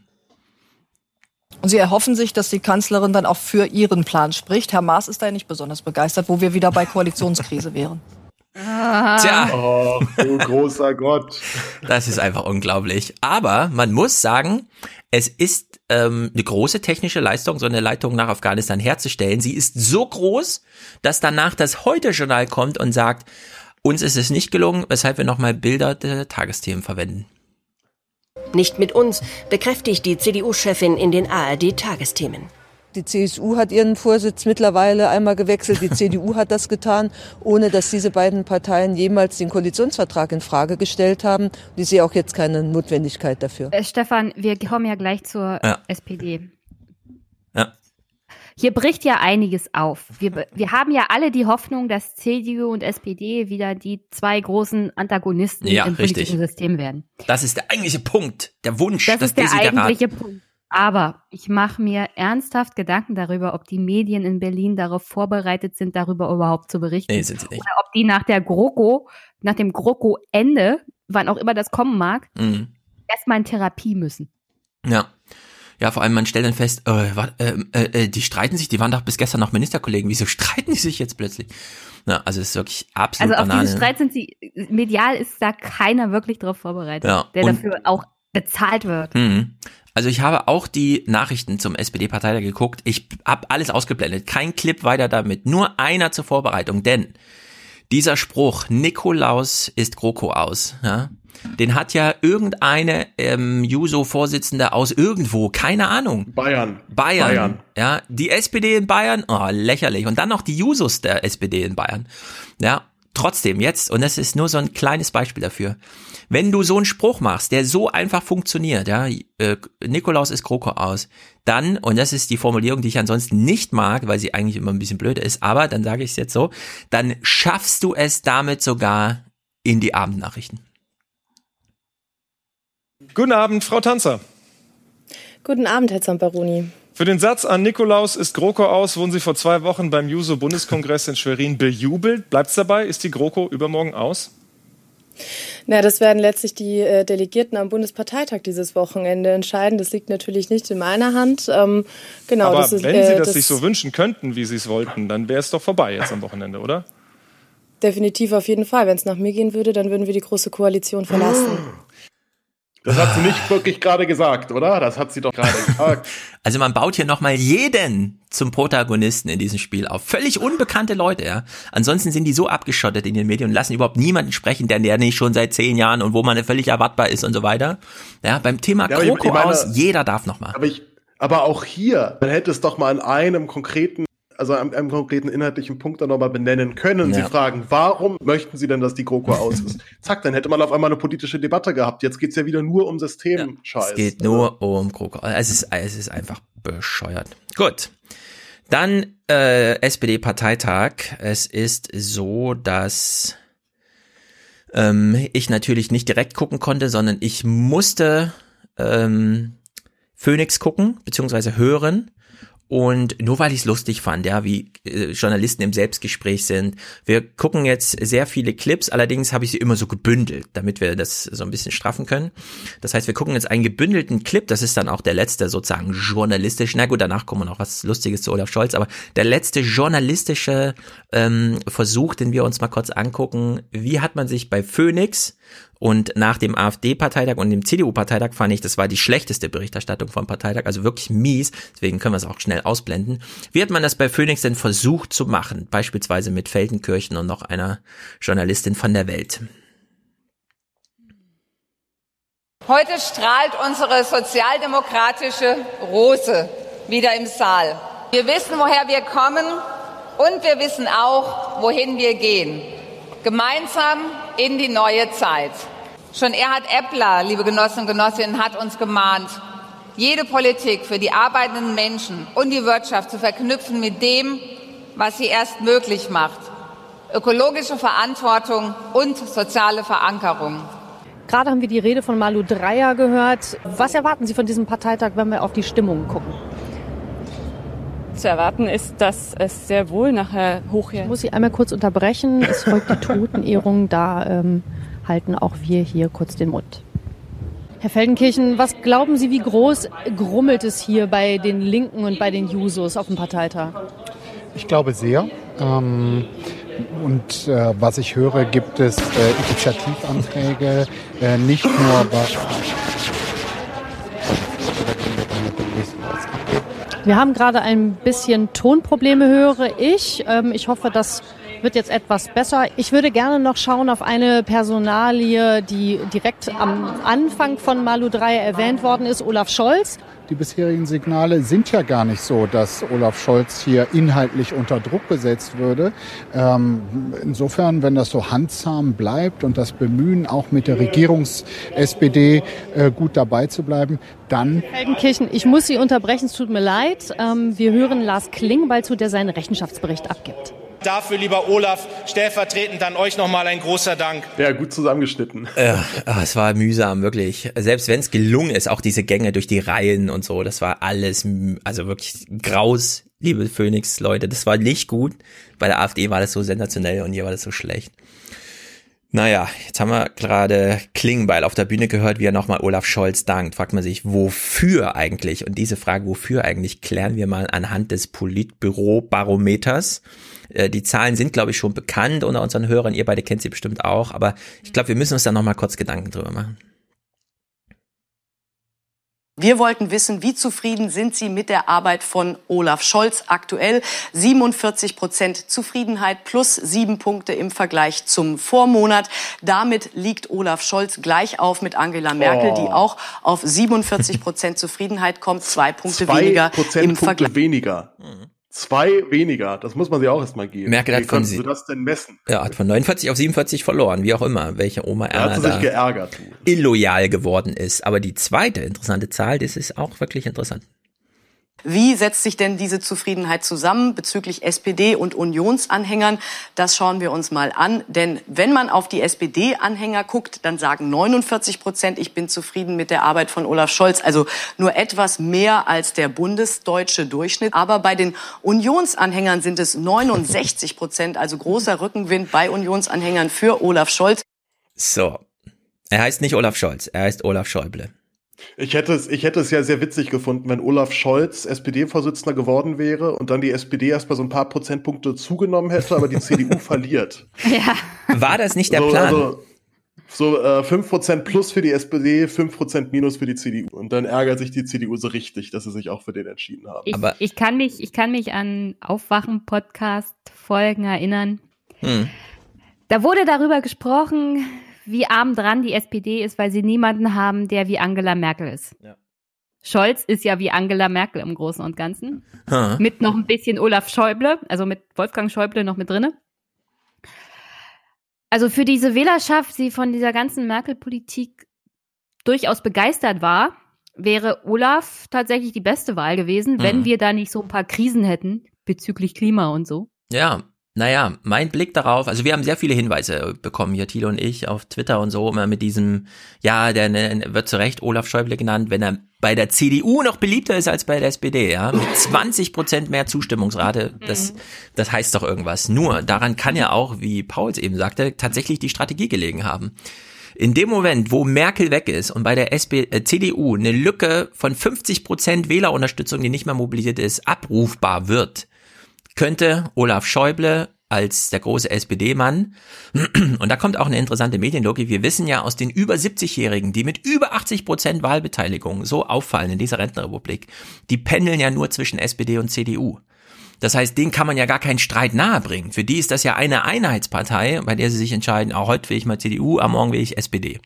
Und Sie erhoffen sich, dass die Kanzlerin dann auch für ihren Plan spricht. Herr Maas ist da ja nicht besonders begeistert, wo wir wieder bei Koalitionskrise <laughs> wären. Tja. Oh, du großer Gott. Das ist einfach unglaublich. Aber man muss sagen, es ist ähm, eine große technische Leistung, so eine Leitung nach Afghanistan herzustellen. Sie ist so groß, dass danach das Heute-Journal kommt und sagt, uns ist es nicht gelungen, weshalb wir nochmal Bilder der Tagesthemen verwenden. Nicht mit uns, bekräftigt die CDU-Chefin in den ARD-Tagesthemen. Die CSU hat ihren Vorsitz mittlerweile einmal gewechselt, die CDU hat das getan, ohne dass diese beiden Parteien jemals den Koalitionsvertrag in Frage gestellt haben. Und ich sehe auch jetzt keine Notwendigkeit dafür. Äh, Stefan, wir kommen ja gleich zur Ja. SPD. Ja. Hier bricht ja einiges auf. Wir, wir haben ja alle die Hoffnung, dass CDU und SPD wieder die zwei großen Antagonisten Ja, im politischen richtig. System werden. Das ist der eigentliche Punkt, der Wunsch, Das das ist der eigentliche Punkt. Aber ich mache mir ernsthaft Gedanken darüber, ob die Medien in Berlin darauf vorbereitet sind, darüber überhaupt zu berichten. Nee, sind sie nicht. Oder ob die nach der GroKo, nach dem GroKo-Ende, wann auch immer das kommen mag, Mhm. erstmal in Therapie müssen. Ja. Ja, vor allem, man stellt dann fest, äh, äh, äh, äh, die streiten sich, die waren doch bis gestern noch Ministerkollegen. Wieso streiten die sich jetzt plötzlich? Na, also es ist wirklich absolut Also auf Banane. diesen Streit sind sie, medial ist da keiner wirklich drauf vorbereitet, Ja, der dafür auch bezahlt wird. Mhm. Also ich habe auch die Nachrichten zum SPD-Parteitag geguckt. Ich habe alles ausgeblendet. Kein Clip weiter damit. Nur einer zur Vorbereitung. Denn dieser Spruch, Nikolaus ist GroKo aus, ja, den hat ja irgendeine ähm, Juso-Vorsitzende aus irgendwo, keine Ahnung. Bayern. Bayern. Bayern. Ja, die SPD in Bayern, oh, lächerlich. Und dann noch die Jusos der SPD in Bayern. Ja, trotzdem jetzt, und das ist nur so ein kleines Beispiel dafür. Wenn du so einen Spruch machst, der so einfach funktioniert, ja, äh, Nikolaus ist GroKo aus, dann, und das ist die Formulierung, die ich ansonsten nicht mag, weil sie eigentlich immer ein bisschen blöd ist, aber dann sage ich es jetzt so, dann schaffst du es damit sogar in die Abendnachrichten. Guten Abend, Frau Tanzer. Guten Abend, Herr Zamperoni. Für den Satz an Nikolaus ist GroKo aus, wurden Sie vor zwei Wochen beim Juso-Bundeskongress in Schwerin bejubelt. Bleibt's dabei? Ist die GroKo übermorgen aus? Na, das werden letztlich die äh, Delegierten am Bundesparteitag dieses Wochenende entscheiden. Das liegt natürlich nicht in meiner Hand. Ähm, genau, Aber das ist, wenn äh, Sie das, sich so wünschen könnten, wie Sie es wollten, dann wäre es doch vorbei jetzt am Wochenende, oder? Definitiv auf jeden Fall. Wenn es nach mir gehen würde, dann würden wir die große Koalition verlassen. Das hat sie nicht wirklich gerade gesagt, oder? Das hat sie doch gerade <laughs> gesagt. Also man baut hier nochmal jeden zum Protagonisten in diesem Spiel auf. Völlig unbekannte Leute, ja. Ansonsten sind die so abgeschottet in den Medien und lassen überhaupt niemanden sprechen, der, der nicht schon seit zehn Jahren und wo man völlig erwartbar ist und so weiter. Ja, beim Thema Ja, aber ich- GroKo ich meine- aus, jeder darf nochmal. Aber ich, aber auch hier, man hätte es doch mal an einem konkreten, also an einem konkreten inhaltlichen Punkt dann nochmal benennen können. Sie Ja. fragen, warum möchten Sie denn, dass die GroKo aus ist? <laughs> Zack, dann hätte man auf einmal eine politische Debatte gehabt. Jetzt geht's ja wieder nur um Systemscheiß. Es geht nur um GroKo. Es ist, es ist einfach bescheuert. Gut. Dann äh, SPD-Parteitag. Es ist so, dass ähm, ich natürlich nicht direkt gucken konnte, sondern ich musste ähm, Phoenix gucken, beziehungsweise hören. Und nur weil ich es lustig fand, ja, wie äh, Journalisten im Selbstgespräch sind. Wir gucken jetzt sehr viele Clips, allerdings habe ich sie immer so gebündelt, damit wir das so ein bisschen straffen können. Das heißt, wir gucken jetzt einen gebündelten Clip, das ist dann auch der letzte sozusagen journalistische, na gut, danach kommen noch was Lustiges zu Olaf Scholz, aber der letzte journalistische ähm, Versuch, den wir uns mal kurz angucken, wie hat man sich bei Phoenix und nach dem AfD-Parteitag und dem CDU-Parteitag fand ich, das war die schlechteste Berichterstattung vom Parteitag, also wirklich mies. Deswegen können wir es auch schnell ausblenden. Wie hat man das bei Phoenix denn versucht zu machen? Beispielsweise mit Feldenkirchen und noch einer Journalistin von der Welt. Heute strahlt unsere sozialdemokratische Rose wieder im Saal. Wir wissen, woher wir kommen und wir wissen auch, wohin wir gehen. Gemeinsam in die neue Zeit. Schon Erhard Eppler, liebe Genossinnen und Genossinnen, hat uns gemahnt, jede Politik für die arbeitenden Menschen und die Wirtschaft zu verknüpfen mit dem, was sie erst möglich macht. Ökologische Verantwortung und soziale Verankerung. Gerade haben wir die Rede von Malu Dreyer gehört. Was erwarten Sie von diesem Parteitag, wenn wir auf die Stimmung gucken? Zu erwarten ist, dass es sehr wohl nachher hochher. Ich muss Sie einmal kurz unterbrechen. Es folgt die Totenehrung. Da ähm, halten auch wir hier kurz den Mund. Herr Feldenkirchen, was glauben Sie, wie groß grummelt es hier bei den Linken und bei den Jusos auf dem Parteitag? Ich glaube sehr. Ähm, und äh, was ich höre, gibt es äh, Initiativanträge, äh, nicht nur bei Wir haben gerade ein bisschen Tonprobleme, höre ich. Ähm, ich hoffe, das wird jetzt etwas besser. Ich würde gerne noch schauen auf eine Personalie, die direkt am Anfang von Malu 3 erwähnt worden ist, Olaf Scholz. Die bisherigen Signale sind ja gar nicht so, dass Olaf Scholz hier inhaltlich unter Druck gesetzt würde. Ähm, insofern, wenn das so handzahm bleibt und das Bemühen, auch mit der Regierungs-SPD äh, gut dabei zu bleiben, dann. Feldenkirchen, ich muss Sie unterbrechen, es tut mir leid. Ähm, wir hören Lars Klingbeil zu, der seinen Rechenschaftsbericht abgibt. Dafür, lieber Olaf, stellvertretend an euch nochmal ein großer Dank. Ja, gut zusammengeschnitten. Ja, ach, es war mühsam, wirklich. Selbst wenn es gelungen ist, auch diese Gänge durch die Reihen und so, das war alles, also wirklich graus, liebe Phoenix-Leute. Das war nicht gut. Bei der AfD war das so sensationell und hier war das so schlecht. Naja, jetzt haben wir gerade Klingbeil auf der Bühne gehört, wie er nochmal Olaf Scholz dankt. Fragt man sich, wofür eigentlich? Und diese Frage, wofür eigentlich, klären wir mal anhand des Politbüro-Barometers. Äh, die Zahlen sind, glaube ich, schon bekannt unter unseren Hörern. Ihr beide kennt sie bestimmt auch. Aber ich glaube, wir müssen uns da nochmal kurz Gedanken drüber machen. Wir wollten wissen, wie zufrieden sind Sie mit der Arbeit von Olaf Scholz aktuell? 47 Prozent Zufriedenheit plus sieben Punkte im Vergleich zum Vormonat. Damit liegt Olaf Scholz gleich auf mit Angela Merkel, oh. die auch auf 47 Prozent Zufriedenheit kommt, zwei Punkte Zwei weniger Prozentpunkte im Vergleich. weniger. Zwei weniger. Das muss man sich auch erstmal geben. Merkel hat Wie von sie- du das denn messen? Ja, hat von 49 auf 47 verloren, wie auch immer, welche Oma Da hat Erna sie sich geärgert. illoyal geworden ist. Aber die zweite interessante Zahl, das ist auch wirklich interessant. Wie setzt sich denn diese Zufriedenheit zusammen bezüglich SPD und Unionsanhängern? Das schauen wir uns mal an. Denn wenn man auf die SPD-Anhänger guckt, dann sagen 49 Prozent, ich bin zufrieden mit der Arbeit von Olaf Scholz. Also nur etwas mehr als der bundesdeutsche Durchschnitt. Aber bei den Unionsanhängern sind es 69 Prozent, also großer Rückenwind bei Unionsanhängern für Olaf Scholz. So. Er heißt nicht Olaf Scholz, er heißt Olaf Schäuble. Ich hätte es, ich hätte es ja sehr witzig gefunden, wenn Olaf Scholz SPD-Vorsitzender geworden wäre und dann die SPD erst mal so ein paar Prozentpunkte zugenommen hätte, aber die CDU <laughs> verliert. Ja. War das nicht der so, Plan? Also, so äh, 5% plus für die SPD, 5% minus für die CDU. Und dann ärgert sich die CDU so richtig, dass sie sich auch für den entschieden haben. Ich, ich, kann mich, ich kann mich an Aufwachen-Podcast-Folgen erinnern. Hm. Da wurde darüber gesprochen, wie arm dran die SPD ist, weil sie niemanden haben, der wie Angela Merkel ist. Ja. Scholz ist ja wie Angela Merkel im Großen und Ganzen. Ha. Mit noch ein bisschen Olaf Schäuble, also mit Wolfgang Schäuble noch mit drinne. Also für diese Wählerschaft, die von dieser ganzen Merkel-Politik durchaus begeistert war, wäre Olaf tatsächlich die beste Wahl gewesen, wenn Mhm. wir da nicht so ein paar Krisen hätten bezüglich Klima und so. Ja, Naja, mein Blick darauf, also wir haben sehr viele Hinweise bekommen, hier Thilo und ich, auf Twitter und so, immer mit diesem, ja, der ne, wird zu Recht Olaf Schäuble genannt, wenn er bei der CDU noch beliebter ist als bei der SPD, ja, mit 20 Prozent mehr Zustimmungsrate, das, das heißt doch irgendwas. Nur, daran kann ja auch, wie Pauls eben sagte, tatsächlich die Strategie gelegen haben. In dem Moment, wo Merkel weg ist und bei der SP, äh, CDU eine Lücke von 50 Prozent Wählerunterstützung, die nicht mehr mobilisiert ist, abrufbar wird, könnte Olaf Schäuble als der große SPD-Mann, <clears throat> und da kommt auch eine interessante Medienlogik, wir wissen ja aus den über 70-Jährigen, die mit über 80 Prozent Wahlbeteiligung so auffallen in dieser Rentenrepublik, die pendeln ja nur zwischen SPD und CDU. Das heißt, denen kann man ja gar keinen Streit nahebringen. Für die ist das ja eine Einheitspartei, bei der sie sich entscheiden, auch heute will ich mal CDU, am Morgen will ich SPD.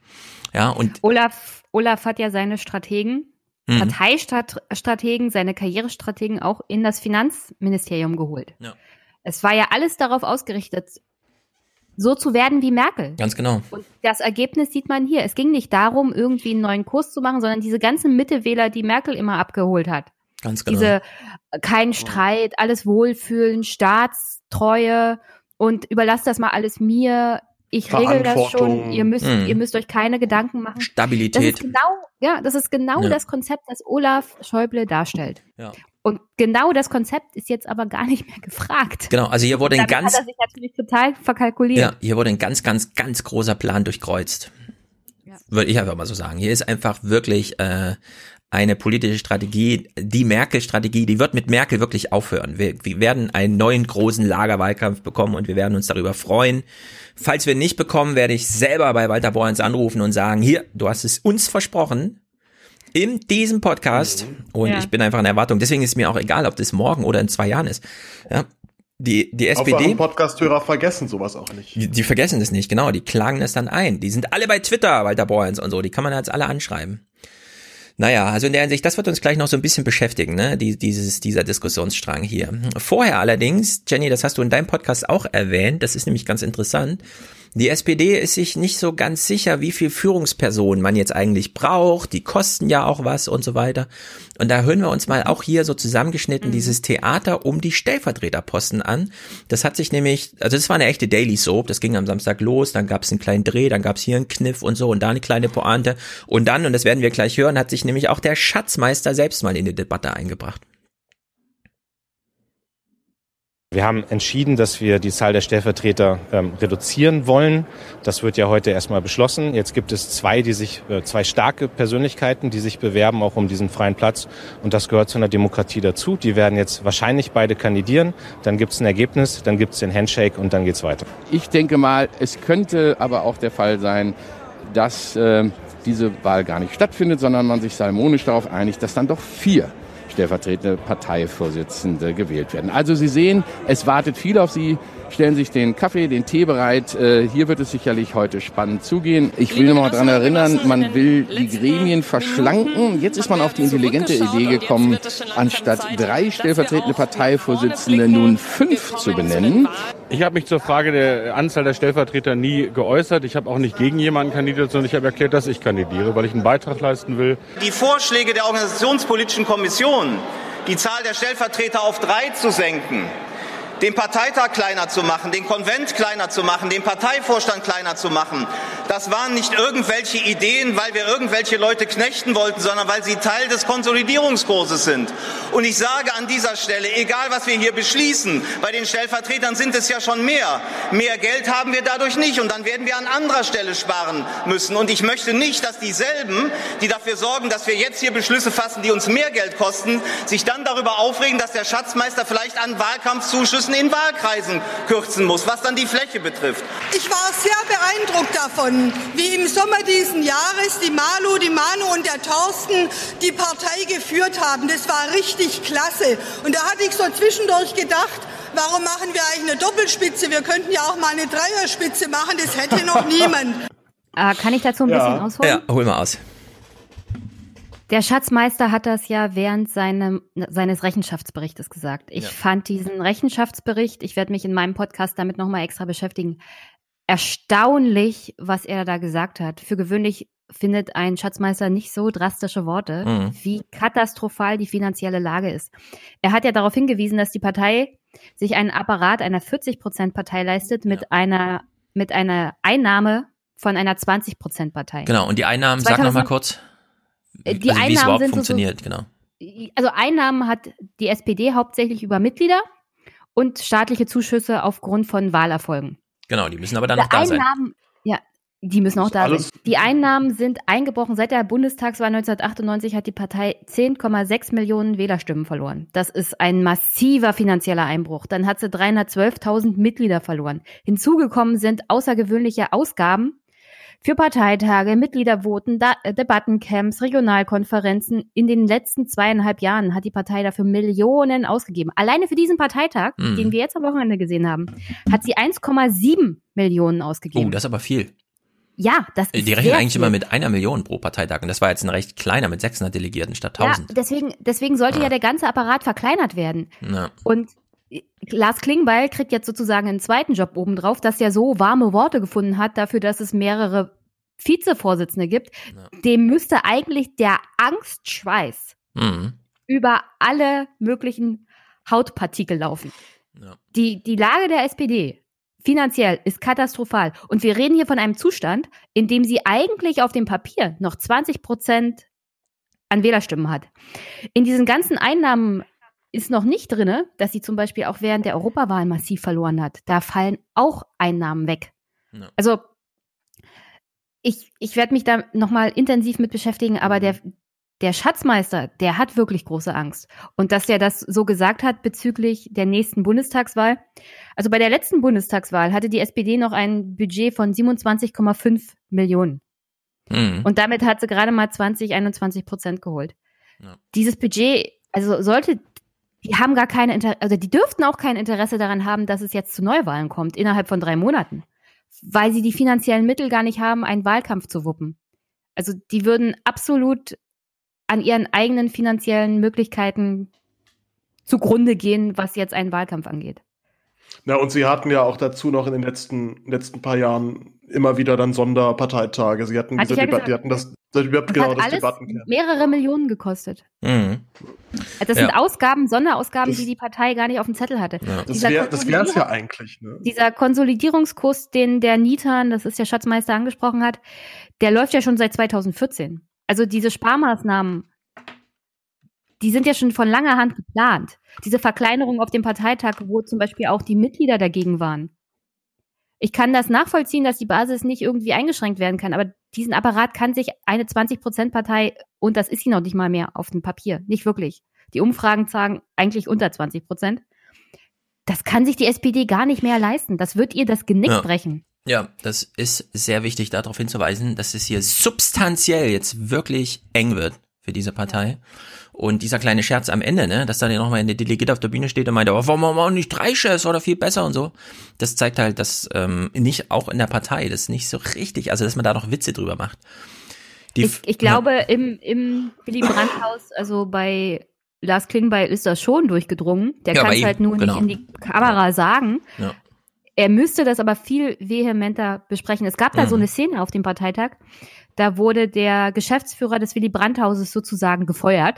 Ja, und Olaf, Olaf hat ja seine Strategen, Mhm. Parteistrategen, seine Karrierestrategen auch in das Finanzministerium geholt. Ja. Es war ja alles darauf ausgerichtet, so zu werden wie Merkel. ganz genau. Und das Ergebnis sieht man hier. Es ging nicht darum, irgendwie einen neuen Kurs zu machen, sondern diese ganzen Mittewähler, die Merkel immer abgeholt hat. Ganz genau. Diese äh, kein Streit, alles Wohlfühlen, Staatstreue und überlasst das mal alles mir. Ich regel das schon. Ihr müsst, Mhm. ihr müsst euch keine Gedanken machen. Das Stabilität. ist genau, ja, das ist genau Ja. das Konzept, das Olaf Schäuble darstellt. Ja. Und genau das Konzept ist jetzt aber gar nicht mehr <laughs> gefragt. Genau, also hier wurde ein Damit ganz, hat er sich natürlich total verkalkuliert. ja, hier wurde ein ganz, ganz, ganz großer Plan durchkreuzt. Würde ich einfach mal so sagen. Hier ist einfach wirklich äh, eine politische Strategie, die Merkel-Strategie, die wird mit Merkel wirklich aufhören. Wir, wir werden einen neuen großen Lagerwahlkampf bekommen und wir werden uns darüber freuen. Falls wir ihn nicht bekommen, werde ich selber bei Walter Borens anrufen und sagen, hier, du hast es uns versprochen, in diesem Podcast und Ja. ich bin einfach in Erwartung. Deswegen ist mir auch egal, ob das morgen oder in zwei Jahren ist. Ja, die, die SPD. Podcast-Hörer vergessen sowas auch nicht. Die, die vergessen das nicht, genau. Die klagen das dann ein. Die sind alle bei Twitter, Walter Borens und so. Die kann man jetzt alle anschreiben. Naja, also in der Hinsicht, das wird uns gleich noch so ein bisschen beschäftigen, ne? Die, dieses, dieser Diskussionsstrang hier. Vorher allerdings, Jenny, das hast du in deinem Podcast auch erwähnt, das ist nämlich ganz interessant. Die SPD ist sich nicht so ganz sicher, wie viel Führungspersonen man jetzt eigentlich braucht. Die kosten ja auch was und so weiter. Und da hören wir uns mal auch hier so zusammengeschnitten dieses Theater um die Stellvertreterposten an. Das hat sich nämlich, also das war eine echte Daily Soap. Das ging am Samstag los. Dann gab es einen kleinen Dreh, dann gab es hier einen Kniff und so und da eine kleine Pointe. Und dann, und das werden wir gleich hören, hat sich nämlich auch der Schatzmeister selbst mal in die Debatte eingebracht. Wir haben entschieden, dass wir die Zahl der Stellvertreter ähm, reduzieren wollen. Das wird ja heute erstmal beschlossen. Jetzt gibt es zwei, die sich, äh, zwei starke Persönlichkeiten, die sich bewerben, auch um diesen freien Platz. Und das gehört zu einer Demokratie dazu. Die werden jetzt wahrscheinlich beide kandidieren. Dann gibt es ein Ergebnis, dann gibt es den Handshake und dann geht's weiter. Ich denke mal, es könnte aber auch der Fall sein, dass äh, diese Wahl gar nicht stattfindet, sondern man sich salmonisch darauf einigt, dass dann doch vier stellvertretende Parteivorsitzende gewählt werden. Also Sie sehen, es wartet viel auf Sie. Stellen Sie sich den Kaffee, den Tee bereit. Äh, Hier wird es sicherlich heute spannend zugehen. Ich will noch mal daran erinnern, man will die Gremien verschlanken. Jetzt ist man auf die intelligente Idee gekommen, anstatt drei stellvertretende Parteivorsitzende nun fünf zu benennen. Ich habe mich zur Frage der Anzahl der Stellvertreter nie geäußert. Ich habe auch nicht gegen jemanden kandidiert, sondern ich habe erklärt, dass ich kandidiere, weil ich einen Beitrag leisten will. Die Vorschläge der Organisationspolitischen Kommission, die Zahl der Stellvertreter auf drei zu senken, den Parteitag kleiner zu machen, den Konvent kleiner zu machen, den Parteivorstand kleiner zu machen, das waren nicht irgendwelche Ideen, weil wir irgendwelche Leute knechten wollten, sondern weil sie Teil des Konsolidierungskurses sind. Und ich sage an dieser Stelle, egal was wir hier beschließen, bei den Stellvertretern sind es ja schon mehr. Mehr Geld haben wir dadurch nicht und dann werden wir an anderer Stelle sparen müssen. Und ich möchte nicht, dass dieselben, die dafür sorgen, dass wir jetzt hier Beschlüsse fassen, die uns mehr Geld kosten, sich dann darüber aufregen, dass der Schatzmeister vielleicht an Wahlkampfzuschüssen in Wahlkreisen kürzen muss, was dann die Fläche betrifft. Ich war sehr beeindruckt davon, wie im Sommer diesen Jahres die Malu, die Manu und der Thorsten die Partei geführt haben. Das war richtig klasse. Und da hatte ich so zwischendurch gedacht, warum machen wir eigentlich eine Doppelspitze? Wir könnten ja auch mal eine Dreierspitze machen, das hätte noch <laughs> niemand. Äh, kann ich dazu ein bisschen ausholen? Ja, hol mal aus. Der Schatzmeister hat das ja während seinem, seines Rechenschaftsberichtes gesagt. Ich Ja. fand diesen Rechenschaftsbericht, ich werde mich in meinem Podcast damit nochmal extra beschäftigen, erstaunlich, was er da gesagt hat. Für gewöhnlich findet ein Schatzmeister nicht so drastische Worte, Mhm. wie katastrophal die finanzielle Lage ist. Er hat ja darauf hingewiesen, dass die Partei sich einen Apparat einer 40-Prozent-Partei leistet mit einer mit einer Einnahme von einer 20-Prozent-Partei. Genau, und die Einnahmen, sag 2000 noch mal kurz, Die also wie es Einnahmen überhaupt sind so- funktioniert, genau. also Einnahmen hat die SPD hauptsächlich über Mitglieder und staatliche Zuschüsse aufgrund von Wahlerfolgen. Genau, die müssen aber dann Die noch da sein. Einnahmen, ja, die müssen auch da alles- sein. Die Einnahmen sind eingebrochen. Seit der Bundestagswahl 1998 hat die Partei 10,6 Millionen Wählerstimmen verloren. Das ist ein massiver finanzieller Einbruch. Dann hat sie 312.000 Mitglieder verloren. Hinzugekommen sind außergewöhnliche Ausgaben für Parteitage, Mitgliedervoten, da äh, Debattencamps, Regionalkonferenzen. In den letzten zweieinhalb Jahren hat die Partei dafür Millionen ausgegeben. Alleine für diesen Parteitag, Mhm. den wir jetzt am Wochenende gesehen haben, hat sie 1,7 Millionen ausgegeben. Oh, das ist aber viel. Ja, das ist Die rechnen eigentlich viel. immer mit einer Million pro Parteitag und das war jetzt ein recht kleiner mit 600 Delegierten statt 1000. Ja, deswegen, deswegen sollte ja. der ganze Apparat verkleinert werden. Ja. Und Lars Klingbeil kriegt jetzt sozusagen einen zweiten Job obendrauf, das ja so warme Worte gefunden hat dafür, dass es mehrere Vizevorsitzende gibt. Dem müsste eigentlich der Angstschweiß Mhm. über alle möglichen Hautpartikel laufen. Die, die Lage der SPD finanziell ist katastrophal. Und wir reden hier von einem Zustand, in dem sie eigentlich auf dem Papier noch 20 Prozent an Wählerstimmen hat. In diesen ganzen Einnahmen ist noch nicht drinne, dass sie zum Beispiel auch während der Europawahl massiv verloren hat. Da fallen auch Einnahmen weg. Also ich, ich werde mich da nochmal intensiv mit beschäftigen, aber der, der Schatzmeister, der hat wirklich große Angst. Und dass er das so gesagt hat bezüglich der nächsten Bundestagswahl. Also bei der letzten Bundestagswahl hatte die SPD noch ein Budget von 27,5 Millionen. Mhm. Und damit hat sie gerade mal 20, 21 Prozent geholt. Dieses Budget, also sollte, die haben gar keine Interesse, also die dürften auch kein Interesse daran haben, dass es jetzt zu Neuwahlen kommt, innerhalb von drei Monaten. Weil sie die finanziellen Mittel gar nicht haben, einen Wahlkampf zu wuppen. Also die würden absolut an ihren eigenen finanziellen Möglichkeiten zugrunde gehen, was jetzt einen Wahlkampf angeht. Na, und sie hatten ja auch dazu noch in den letzten, letzten paar Jahren immer wieder dann Sonderparteitage. Sie hatten Hatte diese ja Debatte, die hatten das, das, Das genau, hat das alles Debattencamp. mehrere Millionen gekostet. Mhm. Das sind Ja. Ausgaben, Sonderausgaben, die die Partei gar nicht auf dem Zettel hatte. Das Dieser wäre das wär's ja eigentlich, ne? Dieser Konsolidierungskurs, den der Nitan, das ist der Schatzmeister, angesprochen hat, der läuft ja schon seit 2014. Also diese Sparmaßnahmen, die sind ja schon von langer Hand geplant. Diese Verkleinerung auf dem Parteitag, wo zum Beispiel auch die Mitglieder dagegen waren. Ich kann das nachvollziehen, dass die Basis nicht irgendwie eingeschränkt werden kann, aber diesen Apparat kann sich eine 20-Prozent-Partei, und das ist sie noch nicht mal mehr auf dem Papier, nicht wirklich. Die Umfragen sagen eigentlich unter 20 Prozent. Das kann sich die SPD gar nicht mehr leisten. Das wird ihr das Genick Ja. brechen. Ja, das ist sehr wichtig, darauf hinzuweisen, dass es hier substanziell jetzt wirklich eng wird für diese Partei. Und dieser kleine Scherz am Ende, ne, dass dann ja nochmal eine Delegierte auf der Bühne steht und meinte, oh, warum wir nicht drei Chefs oder viel besser und so. Das zeigt halt, dass ähm, nicht auch in der Partei das nicht so richtig, also dass man da noch Witze drüber macht. Die, Ich, ich glaube, im, im Willy Brandt-Haus, also bei Lars Klingbeil ist das schon durchgedrungen. Der Ja, kann es halt nur genau. nicht in die Kamera sagen. Ja. Er müsste das aber viel vehementer besprechen. Es gab da Mhm. so eine Szene auf dem Parteitag. Da wurde der Geschäftsführer des Willy Brandt-Hauses sozusagen gefeuert.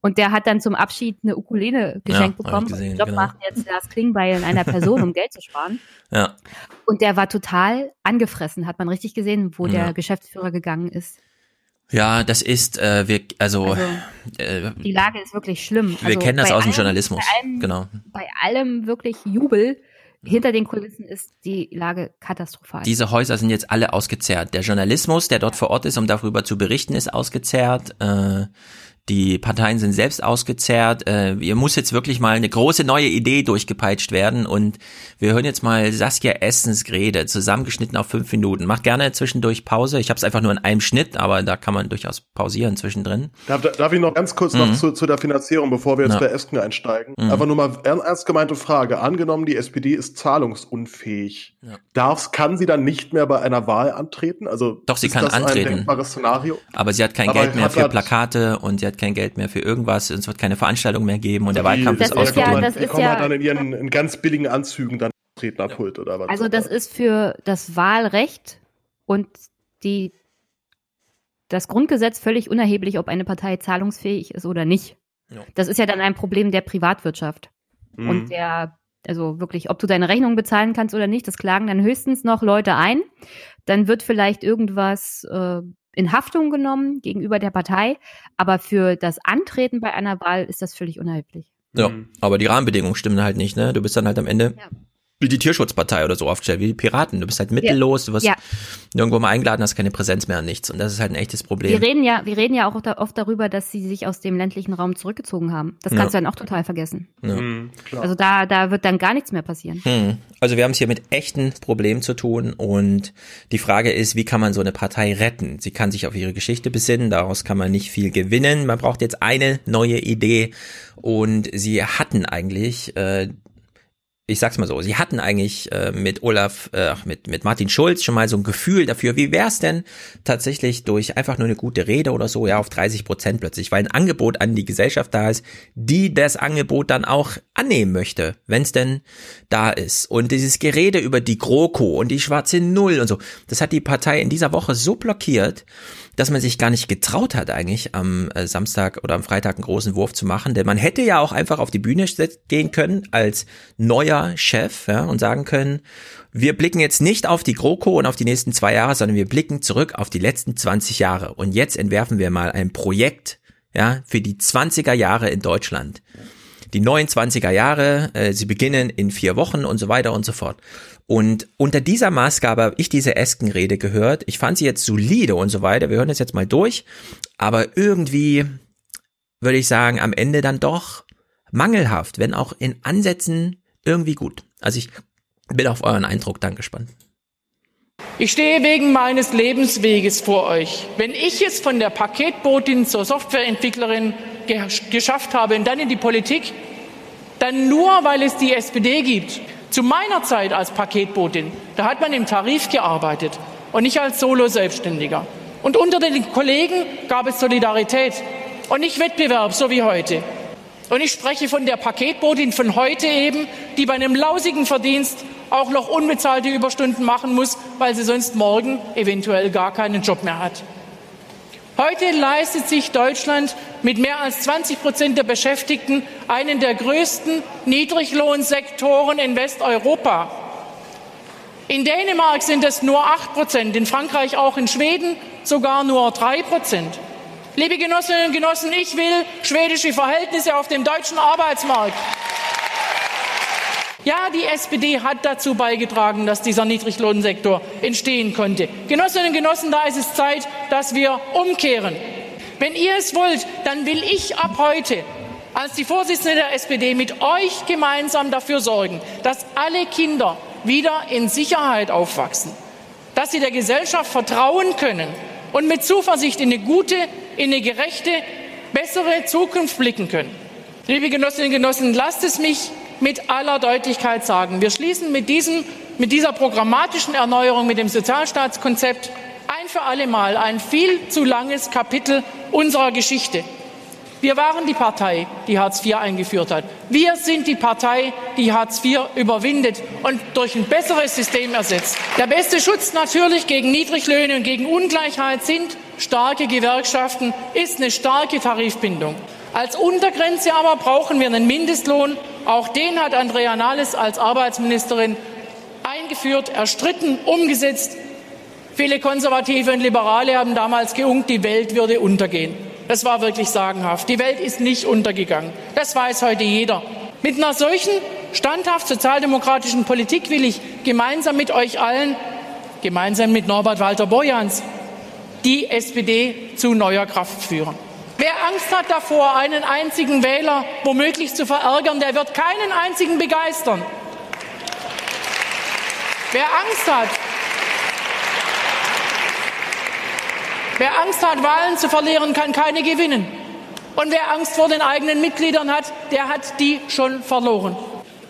Und der hat dann zum Abschied eine Ukulele geschenkt Ja, bekommen. gesehen, Den Job genau. macht jetzt Lars Klingbeil in einer Person, um Geld zu sparen. <laughs> Ja. Und der war total angefressen, hat man richtig gesehen, wo Ja. der Geschäftsführer gegangen ist. Ja, das ist, äh, wir, also, Also, äh, Die Lage ist wirklich schlimm. wir Also kennen das aus dem Journalismus. Bei allem, Genau. bei allem wirklich Jubel. Hinter den Kulissen ist die Lage katastrophal. Diese Häuser sind jetzt alle ausgezerrt. Der Journalismus, der dort vor Ort ist, um darüber zu berichten, ist ausgezerrt. Äh, die Parteien sind selbst ausgezerrt. Äh, hier muss jetzt wirklich mal eine große neue Idee durchgepeitscht werden. Und wir hören jetzt mal Saskia Essens Rede, zusammengeschnitten auf fünf Minuten. Macht gerne zwischendurch Pause. Ich habe es einfach nur in einem Schnitt, aber da kann man durchaus pausieren zwischendrin. Darf, darf ich noch ganz kurz Mhm. noch zu, zu der Finanzierung, bevor wir jetzt Ja. bei Esken einsteigen? Mhm. Einfach nur mal ern- ernst gemeinte Frage. Angenommen, die SPD ist zahlungsunfähig. Ja. Darf's, kann sie dann nicht mehr bei einer Wahl antreten? Also Doch, sie kann das ein antreten. denkbares Szenario? Aber sie hat kein Aber Geld mehr für halt- Plakate und sie hat kein Geld mehr für irgendwas. Es wird keine Veranstaltung mehr geben und der Wahlkampf Das ist ist ja- ausgerufen. das die ist kommen ja- halt dann in ihren in ganz billigen Anzügen dann Rednerpult oder was? also das ist für das Wahlrecht und die das Grundgesetz völlig unerheblich, ob eine Partei zahlungsfähig ist oder nicht. Ja. Das ist ja dann ein Problem der Privatwirtschaft. Mhm. Und der, also wirklich, ob du deine Rechnung bezahlen kannst oder nicht, das klagen dann höchstens noch Leute ein. Dann wird vielleicht irgendwas äh, in Haftung genommen gegenüber der Partei. Aber für das Antreten bei einer Wahl ist das völlig unerheblich. Ja, aber die Rahmenbedingungen stimmen halt nicht, ne? Du bist dann halt am Ende ja wie die Tierschutzpartei oder so aufgestellt, wie die Piraten. Du bist halt mittellos, du wirst ja. nirgendwo mal eingeladen, hast keine Präsenz mehr an nichts. Und das ist halt ein echtes Problem. Wir reden ja, wir reden ja auch oft darüber, dass sie sich aus dem ländlichen Raum zurückgezogen haben. Das kannst ja. du dann auch total vergessen. Ja. Mhm, also da, da wird dann gar nichts mehr passieren. Hm. Also wir haben es hier mit echten Problemen zu tun und die Frage ist, wie kann man so eine Partei retten? Sie kann sich auf ihre Geschichte besinnen, daraus kann man nicht viel gewinnen. Man braucht jetzt eine neue Idee und sie hatten eigentlich äh, ich sag's mal so, sie hatten eigentlich äh, mit Olaf, äh, mit, mit Martin Schulz schon mal so ein Gefühl dafür, wie wär's denn tatsächlich durch einfach nur eine gute Rede oder so, ja, auf 30 Prozent plötzlich, weil ein Angebot an die Gesellschaft da ist, die das Angebot dann auch annehmen möchte, wenn's denn da ist. Und dieses Gerede über die GroKo und die schwarze Null und so, das hat die Partei in dieser Woche so blockiert, dass man sich gar nicht getraut hat, eigentlich am äh, Samstag oder am Freitag einen großen Wurf zu machen. Denn man hätte ja auch einfach auf die Bühne gehen können als neuer Chef ja, und sagen können, wir blicken jetzt nicht auf die GroKo und auf die nächsten zwei Jahre, sondern wir blicken zurück auf die letzten 20 Jahre. Und jetzt entwerfen wir mal ein Projekt ja, für die 20er Jahre in Deutschland. Die 29er Jahre, äh, sie beginnen in vier Wochen und so weiter und so fort. Und unter dieser Maßgabe habe ich diese Eskenrede gehört. Ich fand sie jetzt solide und so weiter. Wir hören das jetzt mal durch. Aber irgendwie würde ich sagen, am Ende dann doch mangelhaft, wenn auch in Ansätzen irgendwie gut. Also ich bin auf euren Eindruck dann gespannt. Ich stehe wegen meines Lebensweges vor euch. Wenn ich es von der Paketbotin zur Softwareentwicklerin geschafft habe und dann in die Politik, dann nur, weil es die SPD gibt. Zu meiner Zeit als Paketbotin, da hat man im Tarif gearbeitet und nicht als Solo-Selbstständiger. Und unter den Kollegen gab es Solidarität und nicht Wettbewerb, so wie heute. Und ich spreche von der Paketbotin von heute eben, die bei einem lausigen Verdienst auch noch unbezahlte Überstunden machen muss, weil sie sonst morgen eventuell gar keinen Job mehr hat. Heute leistet sich Deutschland mit mehr als 20 Prozent der Beschäftigten einen der größten Niedriglohnsektoren in Westeuropa. In Dänemark sind es nur 8 Prozent, in Frankreich auch in Schweden sogar nur 3 Prozent. Liebe Genossinnen und Genossen, ich will schwedische Verhältnisse auf dem deutschen Arbeitsmarkt. Ja, die SPD hat dazu beigetragen, dass dieser Niedriglohnsektor entstehen konnte. Genossinnen und Genossen, da ist es Zeit, dass wir umkehren. Wenn ihr es wollt, dann will ich ab heute als die Vorsitzende der SPD mit euch gemeinsam dafür sorgen, dass alle Kinder wieder in Sicherheit aufwachsen, dass sie der Gesellschaft vertrauen können und mit Zuversicht in eine gute, in eine gerechte, bessere Zukunft blicken können. Liebe Genossinnen und Genossen, lasst es mich mit aller Deutlichkeit sagen. Wir schließen mit, diesem, mit dieser programmatischen Erneuerung, mit dem Sozialstaatskonzept ein für alle Mal ein viel zu langes Kapitel unserer Geschichte. Wir waren die Partei, die Hartz IV eingeführt hat. Wir sind die Partei, die Hartz IV überwindet und durch ein besseres System ersetzt. Der beste Schutz natürlich gegen Niedriglöhne und gegen Ungleichheit sind starke Gewerkschaften, ist eine starke Tarifbindung. Als Untergrenze aber brauchen wir einen Mindestlohn. Auch den hat Andrea Nahles als Arbeitsministerin eingeführt, erstritten, umgesetzt. Viele Konservative und Liberale haben damals geungt, die Welt würde untergehen. Das war wirklich sagenhaft. Die Welt ist nicht untergegangen. Das weiß heute jeder. Mit einer solchen standhaft sozialdemokratischen Politik will ich gemeinsam mit euch allen, gemeinsam mit Norbert Walter Borjans, die SPD zu neuer Kraft führen. Wer Angst hat davor, einen einzigen Wähler womöglich zu verärgern, der wird keinen einzigen begeistern. Wer Angst hat, wer Angst hat, Wahlen zu verlieren, kann keine gewinnen. Und wer Angst vor den eigenen Mitgliedern hat, der hat die schon verloren.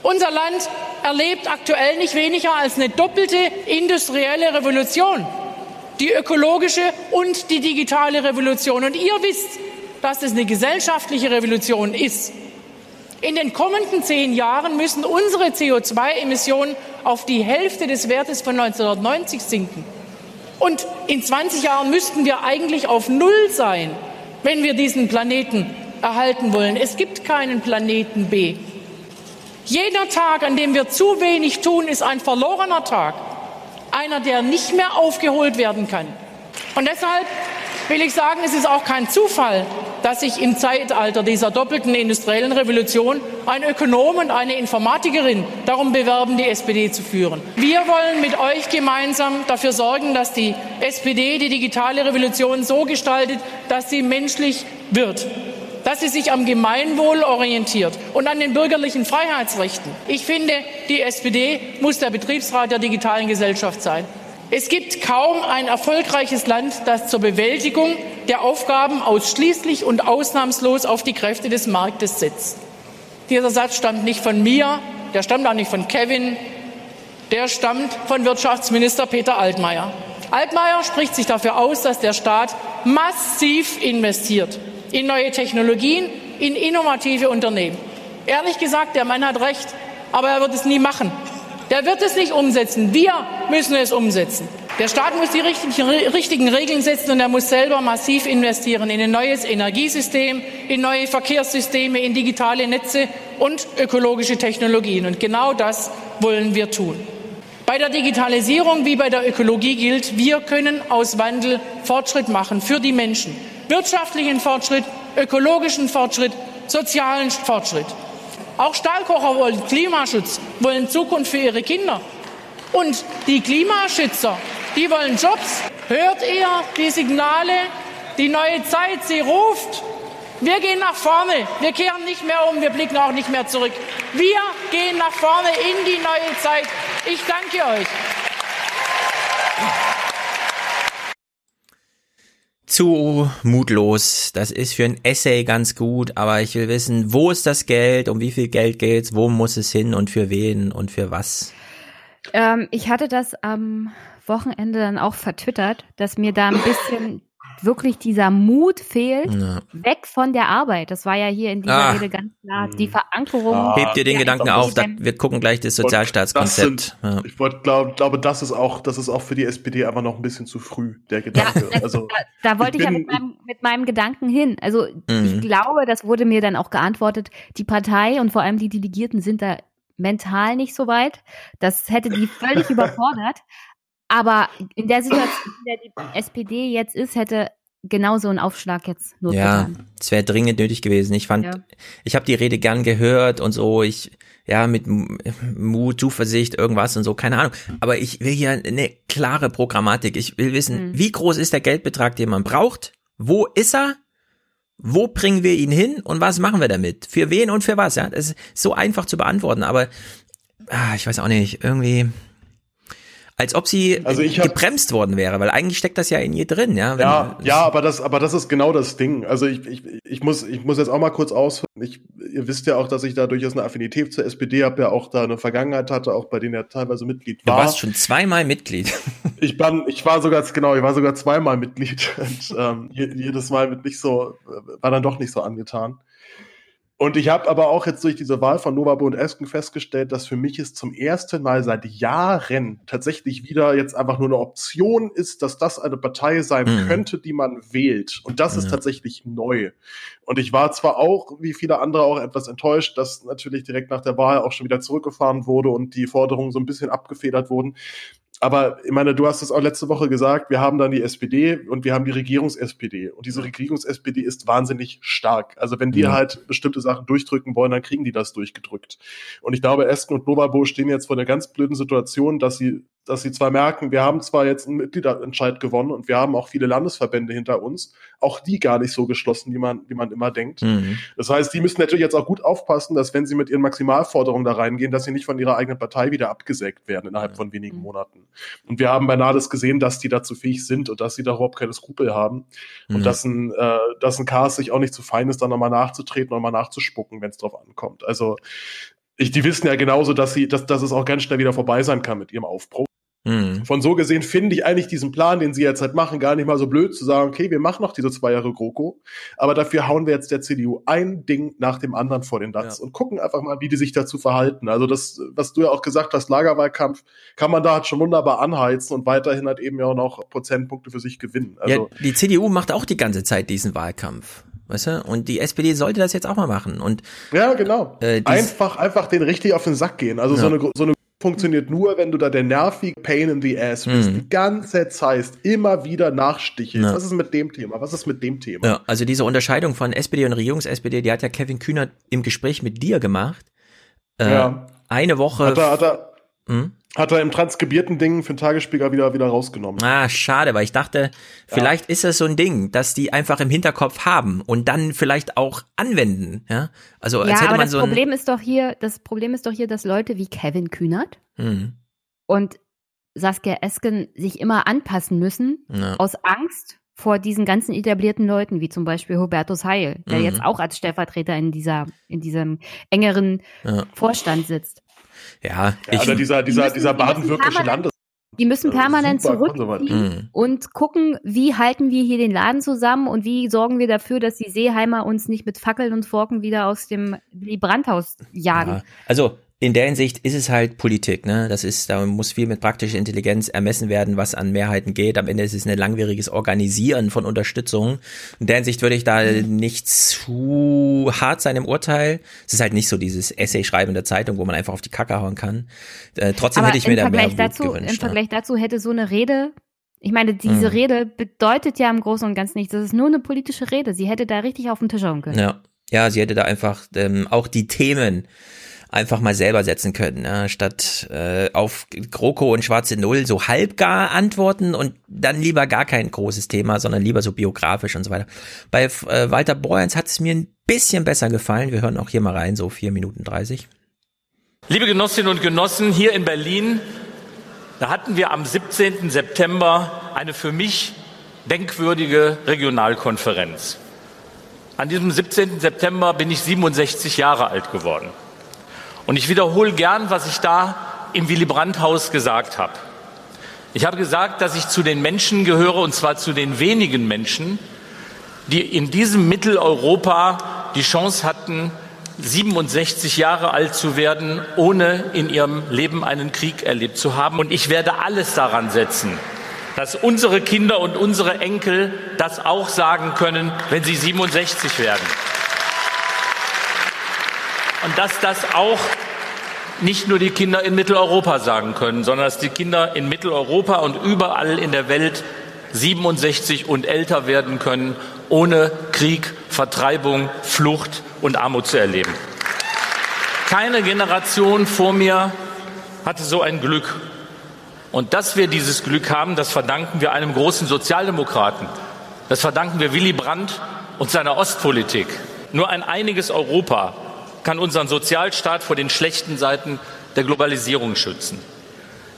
Unser Land erlebt aktuell nicht weniger als eine doppelte industrielle Revolution. Die ökologische und die digitale Revolution. Und ihr wisst, dass es eine gesellschaftliche Revolution ist. In den kommenden zehn Jahren müssen unsere CO2-Emissionen auf die Hälfte des Wertes von 1990 sinken. Und in 20 Jahren müssten wir eigentlich auf Null sein, wenn wir diesen Planeten erhalten wollen. Es gibt keinen Planeten B. Jeder Tag, an dem wir zu wenig tun, ist ein verlorener Tag. Einer, der nicht mehr aufgeholt werden kann. Und deshalb will ich sagen, es ist auch kein Zufall, dass sich im Zeitalter dieser doppelten industriellen Revolution ein Ökonom und eine Informatikerin darum bewerben, die SPD zu führen. Wir wollen mit euch gemeinsam dafür sorgen, dass die SPD die digitale Revolution so gestaltet, dass sie menschlich wird dass sie sich am Gemeinwohl orientiert und an den bürgerlichen Freiheitsrechten. Ich finde, die SPD muss der Betriebsrat der digitalen Gesellschaft sein. Es gibt kaum ein erfolgreiches Land, das zur Bewältigung der Aufgaben ausschließlich und ausnahmslos auf die Kräfte des Marktes setzt. Dieser Satz stammt nicht von mir, der stammt auch nicht von Kevin, der stammt von Wirtschaftsminister Peter Altmaier. Altmaier spricht sich dafür aus, dass der Staat massiv investiert in neue Technologien, in innovative Unternehmen. Ehrlich gesagt, der Mann hat recht, aber er wird es nie machen. Der wird es nicht umsetzen. Wir müssen es umsetzen. Der Staat muss die richtigen, richtigen Regeln setzen und er muss selber massiv investieren in ein neues Energiesystem, in neue Verkehrssysteme, in digitale Netze und ökologische Technologien. Und genau das wollen wir tun. Bei der Digitalisierung wie bei der Ökologie gilt, wir können aus Wandel Fortschritt machen für die Menschen wirtschaftlichen Fortschritt, ökologischen Fortschritt, sozialen Fortschritt. Auch Stahlkocher wollen Klimaschutz, wollen Zukunft für ihre Kinder. Und die Klimaschützer, die wollen Jobs. Hört ihr die Signale? Die neue Zeit, sie ruft. Wir gehen nach vorne. Wir kehren nicht mehr um. Wir blicken auch nicht mehr zurück. Wir gehen nach vorne in die neue Zeit. Ich danke euch. Zu mutlos. Das ist für ein Essay ganz gut, aber ich will wissen, wo ist das Geld, um wie viel Geld geht's, wo muss es hin und für wen und für was? Ähm, ich hatte das am Wochenende dann auch vertwittert, dass mir da ein bisschen wirklich dieser Mut fehlt, ja. weg von der Arbeit. Das war ja hier in dieser ah. Rede ganz klar. Die Verankerung. Ah. Hebt dir den Gedanken auf, da, wir gucken gleich das Sozialstaatskonzept. Das sind, Ich wollte glaube, glaube, das ist auch, das ist auch für die SPD einfach noch ein bisschen zu früh, der Gedanke. Ja, also, da, da wollte ich, ich ja mit meinem, mit meinem, Gedanken hin. Also mhm. ich glaube, das wurde mir dann auch geantwortet, die Partei und vor allem die Delegierten sind da mental nicht so weit. Das hätte die völlig <laughs> überfordert. Aber in der Situation, in der die SPD jetzt ist, hätte genauso ein Aufschlag jetzt nur Ja, es wäre dringend nötig gewesen. Ich fand, ja. ich habe die Rede gern gehört und so. Ich, ja, mit Mut, Zuversicht, irgendwas und so, keine Ahnung. Aber ich will hier eine klare Programmatik. Ich will wissen, mhm. wie groß ist der Geldbetrag, den man braucht? Wo ist er? Wo bringen wir ihn hin und was machen wir damit? Für wen und für was? Ja, das ist so einfach zu beantworten, aber ah, ich weiß auch nicht, irgendwie als ob sie also gebremst worden wäre, weil eigentlich steckt das ja in ihr drin, ja. ja, ja, aber das, aber das ist genau das Ding. Also ich, ich, ich muss, ich muss jetzt auch mal kurz ausführen. Ich, ihr wisst ja auch, dass ich da durchaus eine Affinität zur SPD habe, ja auch da eine Vergangenheit hatte, auch bei denen er teilweise Mitglied war. Du warst schon zweimal Mitglied. <laughs> Ich war, ich war sogar, genau, ich war sogar zweimal Mitglied <laughs> und ähm, jedes Mal mit nicht so, war dann doch nicht so angetan. Und ich habe aber auch jetzt durch diese Wahl von Novabo und Esken festgestellt, dass für mich es zum ersten Mal seit Jahren tatsächlich wieder jetzt einfach nur eine Option ist, dass das eine Partei sein mhm. könnte, die man wählt. Und das ja. ist tatsächlich neu. Und ich war zwar auch, wie viele andere, auch etwas enttäuscht, dass natürlich direkt nach der Wahl auch schon wieder zurückgefahren wurde und die Forderungen so ein bisschen abgefedert wurden aber ich meine, du hast es auch letzte Woche gesagt, wir haben dann die SPD und wir haben die Regierungs-SPD. Und diese Regierungs-SPD ist wahnsinnig stark. Also wenn die ja. halt bestimmte Sachen durchdrücken wollen, dann kriegen die das durchgedrückt. Und ich glaube, Esken und Novabo stehen jetzt vor einer ganz blöden Situation, dass sie dass sie zwar merken, wir haben zwar jetzt einen Mitgliederentscheid gewonnen und wir haben auch viele Landesverbände hinter uns, auch die gar nicht so geschlossen, wie man, wie man immer denkt. Mhm. Das heißt, die müssen natürlich jetzt auch gut aufpassen, dass wenn sie mit ihren Maximalforderungen da reingehen, dass sie nicht von ihrer eigenen Partei wieder abgesägt werden innerhalb von wenigen mhm. Monaten. Und wir haben bei Nades gesehen, dass die dazu fähig sind und dass sie da überhaupt keine Skrupel haben mhm. und dass ein, äh, dass ein Chaos sich auch nicht zu fein ist, dann nochmal nachzutreten, nochmal nachzuspucken, wenn es drauf ankommt. Also ich, die wissen ja genauso, dass sie, dass, dass es auch ganz schnell wieder vorbei sein kann mit ihrem Aufbruch. Mhm. Von so gesehen finde ich eigentlich diesen Plan, den sie jetzt halt machen, gar nicht mal so blöd zu sagen, okay, wir machen noch diese zwei Jahre GroKo, aber dafür hauen wir jetzt der CDU ein Ding nach dem anderen vor den Latz ja. und gucken einfach mal, wie die sich dazu verhalten. Also das, was du ja auch gesagt hast, Lagerwahlkampf, kann man da halt schon wunderbar anheizen und weiterhin halt eben ja auch noch Prozentpunkte für sich gewinnen. Also, ja, die CDU macht auch die ganze Zeit diesen Wahlkampf. Weißt du? Und die SPD sollte das jetzt auch mal machen. Und ja, genau. Äh, einfach, einfach den richtig auf den Sack gehen. Also ja. so eine, so eine funktioniert nur, wenn du da der nervige Pain in the Ass bist. Mhm. Die ganze Zeit immer wieder nachstichelst. Ja. Was ist mit dem Thema? Was ist mit dem Thema? Ja, also diese Unterscheidung von SPD und Regierungs-SPD, die hat ja Kevin Kühnert im Gespräch mit dir gemacht. Äh, ja. Eine Woche. Hat er, hat er, hm? Hat er im transkribierten Ding für den Tagesspiegel wieder, wieder rausgenommen. Ah, schade, weil ich dachte, vielleicht ja. ist das so ein Ding, dass die einfach im Hinterkopf haben und dann vielleicht auch anwenden, ja? Also, als ja, hätte aber man das so Problem ist doch hier, das Problem ist doch hier, dass Leute wie Kevin Kühnert mhm. und Saskia Esken sich immer anpassen müssen, Ja. aus Angst vor diesen ganzen etablierten Leuten, wie zum Beispiel Hubertus Heil, der Mhm. jetzt auch als Stellvertreter in dieser, in diesem engeren Ja. Vorstand sitzt. Ja, Ja, oder dieser, dieser, dieser baden-württembergische Landes. Die müssen permanent super zurückziehen konservativ. Mhm. und gucken, wie halten wir hier den Laden zusammen und wie sorgen wir dafür, dass die Seeheimer uns nicht mit Fackeln und Forken wieder aus dem Willy Brandt-Haus jagen. Ja, also in der Hinsicht ist es halt Politik, ne? Das ist, da muss viel mit praktischer Intelligenz ermessen werden, was an Mehrheiten geht. Am Ende ist es ein langwieriges Organisieren von Unterstützung. In der Hinsicht würde ich da nicht zu hart sein im Urteil. Es ist halt nicht so dieses Essay-Schreiben in der Zeitung, wo man einfach auf die Kacke hauen kann. Äh, trotzdem Aber hätte ich mir da mehr Wut dazu, gewünscht. Im ja. Vergleich dazu hätte so eine Rede, ich meine, diese Mhm. Rede bedeutet ja im Großen und Ganzen nichts. Das ist nur eine politische Rede. Sie hätte da richtig auf den Tisch hauen können. Ja, ja, sie hätte da einfach ähm, auch die Themen einfach mal selber setzen können, ne? statt äh, auf GroKo und schwarze Null so halbgar antworten und dann lieber gar kein großes Thema, sondern lieber so biografisch und so weiter. Bei äh, Walter Borjans hat es mir ein bisschen besser gefallen. Wir hören auch hier mal rein, so vier Minuten 30. Liebe Genossinnen und Genossen, hier in Berlin, da hatten wir am 17. September eine für mich denkwürdige Regionalkonferenz. An diesem 17. September bin ich 67 Jahre alt geworden. Und ich wiederhole gern, was ich da im Willy Brandt-Haus gesagt habe. Ich habe gesagt, dass ich zu den Menschen gehöre, und zwar zu den wenigen Menschen, die in diesem Mitteleuropa die Chance hatten, 67 Jahre alt zu werden, ohne in ihrem Leben einen Krieg erlebt zu haben. Und ich werde alles daran setzen, dass unsere Kinder und unsere Enkel das auch sagen können, wenn sie 67 werden. Und dass das auch nicht nur die Kinder in Mitteleuropa sagen können, sondern dass die Kinder in Mitteleuropa und überall in der Welt 67 und älter werden können, ohne Krieg, Vertreibung, Flucht und Armut zu erleben. Keine Generation vor mir hatte so ein Glück. Und dass wir dieses Glück haben, das verdanken wir einem großen Sozialdemokraten. Das verdanken wir Willy Brandt und seiner Ostpolitik. Nur ein einiges Europa kann unseren Sozialstaat vor den schlechten Seiten der Globalisierung schützen.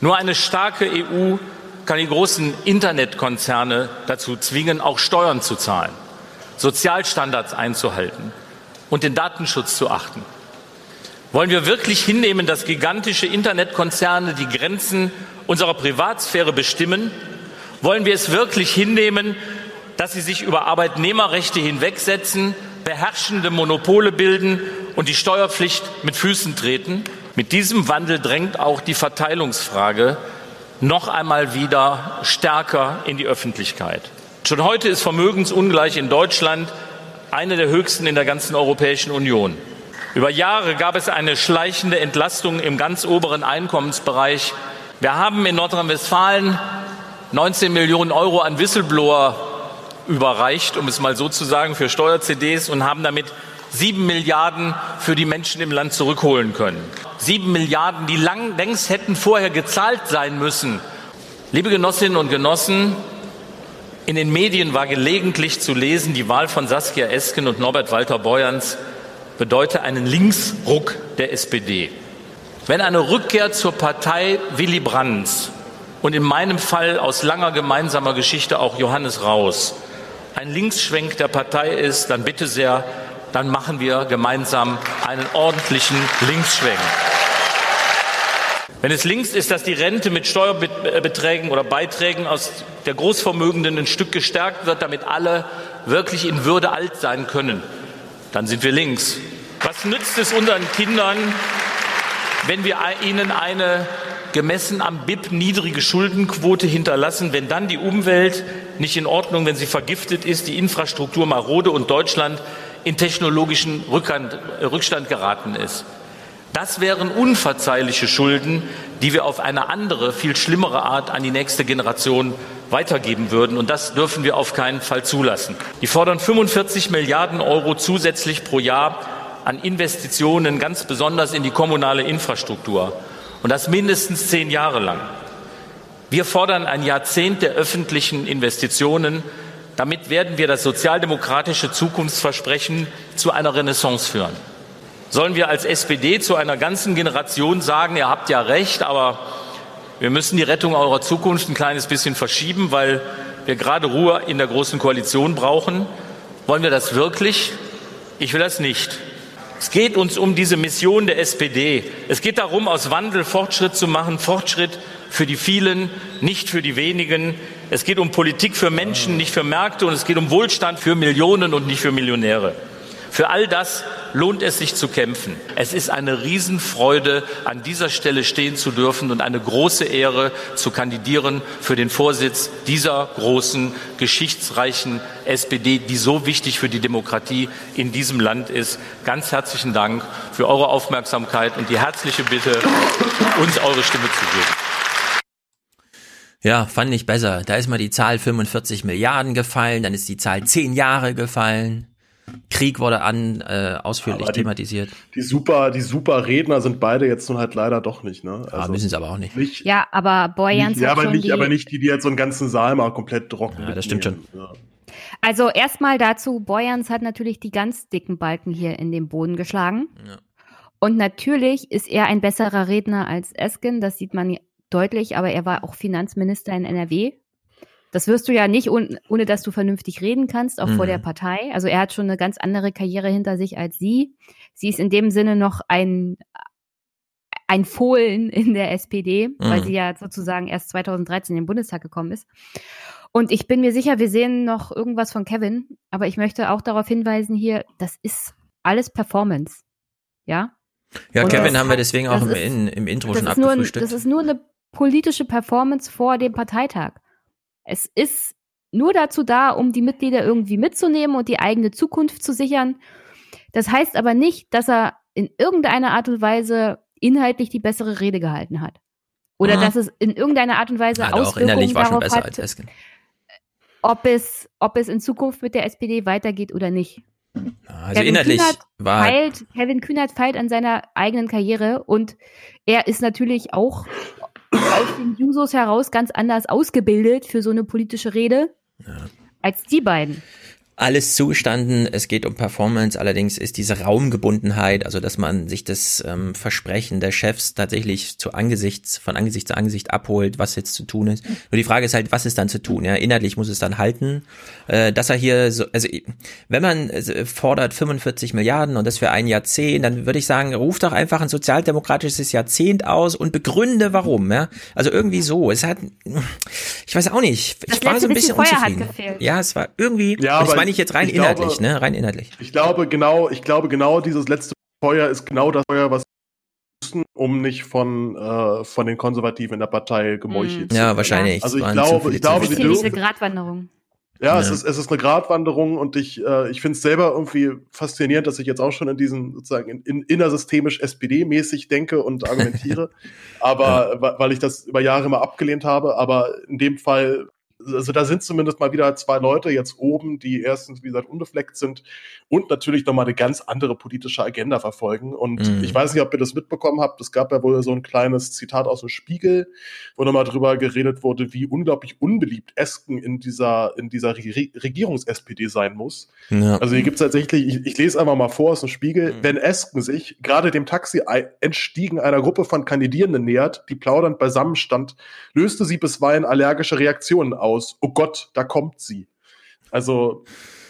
Nur eine starke EU kann die großen Internetkonzerne dazu zwingen, auch Steuern zu zahlen, Sozialstandards einzuhalten und den Datenschutz zu achten. Wollen wir wirklich hinnehmen, dass gigantische Internetkonzerne die Grenzen unserer Privatsphäre bestimmen? Wollen wir es wirklich hinnehmen, dass sie sich über Arbeitnehmerrechte hinwegsetzen, beherrschende Monopole bilden und die Steuerpflicht mit Füßen treten? Mit diesem Wandel drängt auch die Verteilungsfrage noch einmal wieder stärker in die Öffentlichkeit. Schon heute ist Vermögensungleich in Deutschland eine der höchsten in der ganzen Europäischen Union. Über Jahre gab es eine schleichende Entlastung im ganz oberen Einkommensbereich. Wir haben in Nordrhein-Westfalen 19 Millionen Euro an Whistleblower überreicht, um es mal so zu sagen, für Steuer-CDs und haben damit sieben Milliarden für die Menschen im Land zurückholen können. Sieben Milliarden, die lang, längst hätten vorher gezahlt sein müssen. Liebe Genossinnen und Genossen, in den Medien war gelegentlich zu lesen, die Wahl von Saskia Esken und Norbert Walter Borjans bedeute einen Linksruck der SPD. Wenn eine Rückkehr zur Partei Willy Brandts und in meinem Fall aus langer gemeinsamer Geschichte auch Johannes Raus ein Linksschwenk der Partei ist, dann bitte sehr, dann machen wir gemeinsam einen ordentlichen Linksschwenk. Wenn es links ist, dass die Rente mit Steuerbeträgen oder Beiträgen aus der Großvermögenden ein Stück gestärkt wird, damit alle wirklich in Würde alt sein können, dann sind wir links. Was nützt es unseren Kindern, wenn wir ihnen eine gemessen am BIP niedrige Schuldenquote hinterlassen, wenn dann die Umwelt nicht in Ordnung, wenn sie vergiftet ist, die Infrastruktur marode und Deutschland in technologischen Rückstand geraten ist? Das wären unverzeihliche Schulden, die wir auf eine andere, viel schlimmere Art an die nächste Generation weitergeben würden. Und das dürfen wir auf keinen Fall zulassen. Die fordern 45 Milliarden Euro zusätzlich pro Jahr an Investitionen, ganz besonders in die kommunale Infrastruktur. Und das mindestens zehn Jahre lang. Wir fordern ein Jahrzehnt der öffentlichen Investitionen. Damit werden wir das sozialdemokratische Zukunftsversprechen zu einer Renaissance führen. Sollen wir als SPD zu einer ganzen Generation sagen, ihr habt ja recht, aber wir müssen die Rettung eurer Zukunft ein kleines bisschen verschieben, weil wir gerade Ruhe in der Großen Koalition brauchen? Wollen wir das wirklich? Ich will das nicht. Es geht uns um diese Mission der SPD. Es geht darum, aus Wandel Fortschritt zu machen, Fortschritt für die vielen, nicht für die wenigen. Es geht um Politik für Menschen, nicht für Märkte und es geht um Wohlstand für Millionen und nicht für Millionäre. Für all das lohnt es sich zu kämpfen. Es ist eine Riesenfreude, an dieser Stelle stehen zu dürfen und eine große Ehre zu kandidieren für den Vorsitz dieser großen, geschichtsreichen SPD, die so wichtig für die Demokratie in diesem Land ist. Ganz herzlichen Dank für eure Aufmerksamkeit und die herzliche Bitte, uns eure Stimme zu geben. Ja, fand ich besser. Da ist mal die Zahl 45 Milliarden gefallen, dann ist die Zahl 10 Jahre gefallen. Krieg wurde an äh, ausführlich die, thematisiert. Die super, die super Redner sind beide jetzt nun halt leider doch nicht, ne? Also ja, müssen sie aber auch nicht. nicht ja, aber Boyans ja, aber nicht, die, aber nicht die, die jetzt so einen ganzen Saal mal komplett trocken. Ja, das stimmt schon. Ja. Also erstmal dazu, Boyans hat natürlich die ganz dicken Balken hier in den Boden geschlagen. Ja. Und natürlich ist er ein besserer Redner als Esken, das sieht man deutlich, aber er war auch Finanzminister in NRW das wirst du ja nicht, ohne, ohne dass du vernünftig reden kannst, auch mhm. vor der mhm. Partei. Also er hat schon eine ganz andere Karriere hinter sich als sie. Sie ist in dem Sinne noch ein, ein Fohlen in der SPD, mhm. weil sie ja sozusagen erst 2013 in den Bundestag gekommen ist. Und ich bin mir sicher, wir sehen noch irgendwas von Kevin, aber ich möchte auch darauf hinweisen hier, das ist alles Performance. Ja? Ja, Und Kevin haben wir deswegen auch im, ist, im Intro schon abgefrühstückt. das ist nur eine politische Performance vor dem Parteitag. Es ist nur dazu da, um die Mitglieder irgendwie mitzunehmen und die eigene Zukunft zu sichern. Das heißt aber nicht, dass er in irgendeiner Art und Weise inhaltlich die bessere Rede gehalten hat. Oder mhm. dass es in irgendeiner Art und Weise ja, Auswirkungen darauf hat, ob es, ob es in Zukunft mit der SPD weitergeht oder nicht. Also Kevin inhaltlich Kühnert war feilt, Kevin Kühnert feilt an seiner eigenen Karriere und er ist natürlich auch aus den Jusos heraus ganz anders ausgebildet für so eine politische Rede ja. als die beiden alles zugestanden. Es geht um Performance. Allerdings ist diese Raumgebundenheit, also dass man sich das ähm, Versprechen der Chefs tatsächlich zu Angesichts, von Angesicht zu Angesicht abholt, was jetzt zu tun ist. Nur die Frage ist halt, was ist dann zu tun? Ja, inhaltlich muss es dann halten. Äh, dass er hier so, also wenn man äh, fordert 45 Milliarden und das für ein Jahrzehnt, dann würde ich sagen, ruf doch einfach ein sozialdemokratisches Jahrzehnt aus und begründe warum. Ja, also irgendwie so. Es hat, ich weiß auch nicht. Ich das war so ein bisschen, bisschen unzufrieden. Ja, es war irgendwie. Ja, aber meine ich jetzt rein inhaltlich, glaube, ne? Rein inhaltlich. Ich glaube genau, ich glaube genau dieses letzte Feuer ist genau das Feuer, was wir um nicht von äh, von den Konservativen in der Partei gemeuchelt mm. zu Ja, wahrscheinlich. Also ich glaube, ich glaube, dürfen. Diese Gratwanderung. Ja, ja, Es, ist, es ist eine Gratwanderung und ich, äh, ich finde es selber irgendwie faszinierend, dass ich jetzt auch schon in diesen sozusagen in, in, innersystemisch SPD-mäßig denke und argumentiere. <laughs> aber ja. weil ich das über Jahre immer abgelehnt habe, aber in dem Fall also da sind zumindest mal wieder zwei Leute jetzt oben, die erstens, wie gesagt, unbefleckt sind und natürlich nochmal eine ganz andere politische Agenda verfolgen. Und mhm. ich weiß nicht, ob ihr das mitbekommen habt. Es gab ja wohl so ein kleines Zitat aus dem Spiegel, wo nochmal drüber geredet wurde, wie unglaublich unbeliebt Esken in dieser, in dieser Re Regierungs-SPD sein muss. Ja. Also hier gibt es tatsächlich, ich, ich, lese einfach mal vor aus dem Spiegel, mhm. wenn Esken sich gerade dem Taxi-Entstiegen einer Gruppe von Kandidierenden nähert, die plaudernd beisammenstand, löste sie bisweilen allergische Reaktionen aus. Oh Gott, da kommt sie. Also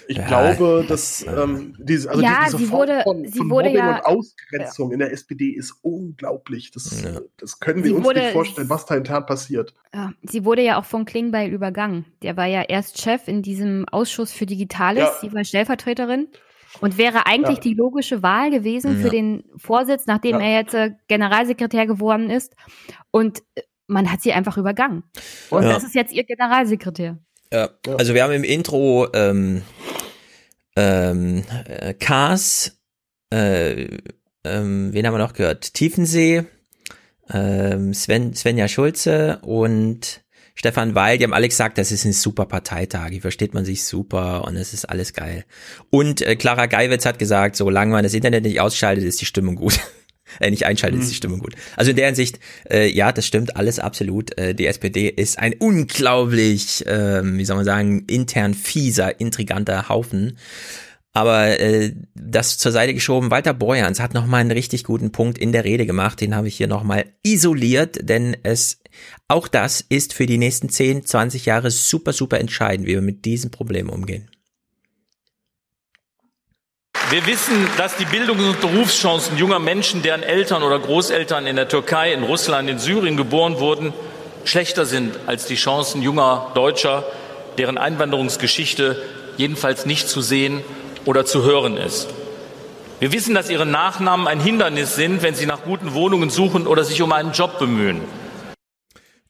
Ich Ja, glaube, dass ähm, diese, also Ja, diese sie Form wurde- von, sie von wurde Mobbing ja- und Ausgrenzung in der SPD ist unglaublich. Das, das können wir Sie uns wurde- nicht vorstellen, was da intern passiert. Sie wurde ja auch von Klingbeil übergangen. Der war ja erst Chef in diesem Ausschuss für Digitales, Ja. sie war Stellvertreterin und wäre eigentlich Ja. die logische Wahl gewesen für den Vorsitz, nachdem Ja. er jetzt äh, Generalsekretär geworden ist. Und äh, man hat sie einfach übergangen. Und Ja. das ist jetzt ihr Generalsekretär. Ja, also wir haben im Intro ähm, ähm, äh, Kars, äh, ähm, wen haben wir noch gehört? Tiefensee, ähm, Sven, Svenja Schulze und Stefan Weil, die haben alle gesagt, das ist ein super Parteitag, hier versteht man sich super und es ist alles geil. Und äh, Clara Geiwitz hat gesagt, solange man das Internet nicht ausschaltet, ist die Stimmung gut. <laughs> äh, nicht einschaltet, ist die Stimmung gut. Also in der Hinsicht, äh, ja, das stimmt alles absolut. Äh, die SPD ist ein unglaublich, ähm, wie soll man sagen, intern fieser, intriganter Haufen. Aber äh, das zur Seite geschoben, Walter Borjans hat nochmal einen richtig guten Punkt in der Rede gemacht, den habe ich hier nochmal isoliert, denn es auch das ist für die nächsten 10, 20 Jahre super, super entscheidend, wie wir mit diesem Problem umgehen. Wir wissen, dass die Bildungs- und Berufschancen junger Menschen, deren Eltern oder Großeltern in der Türkei, in Russland, in Syrien geboren wurden, schlechter sind als die Chancen junger Deutscher, deren Einwanderungsgeschichte jedenfalls nicht zu sehen oder zu hören ist. Wir wissen, dass ihre Nachnamen ein Hindernis sind, wenn sie nach guten Wohnungen suchen oder sich um einen Job bemühen.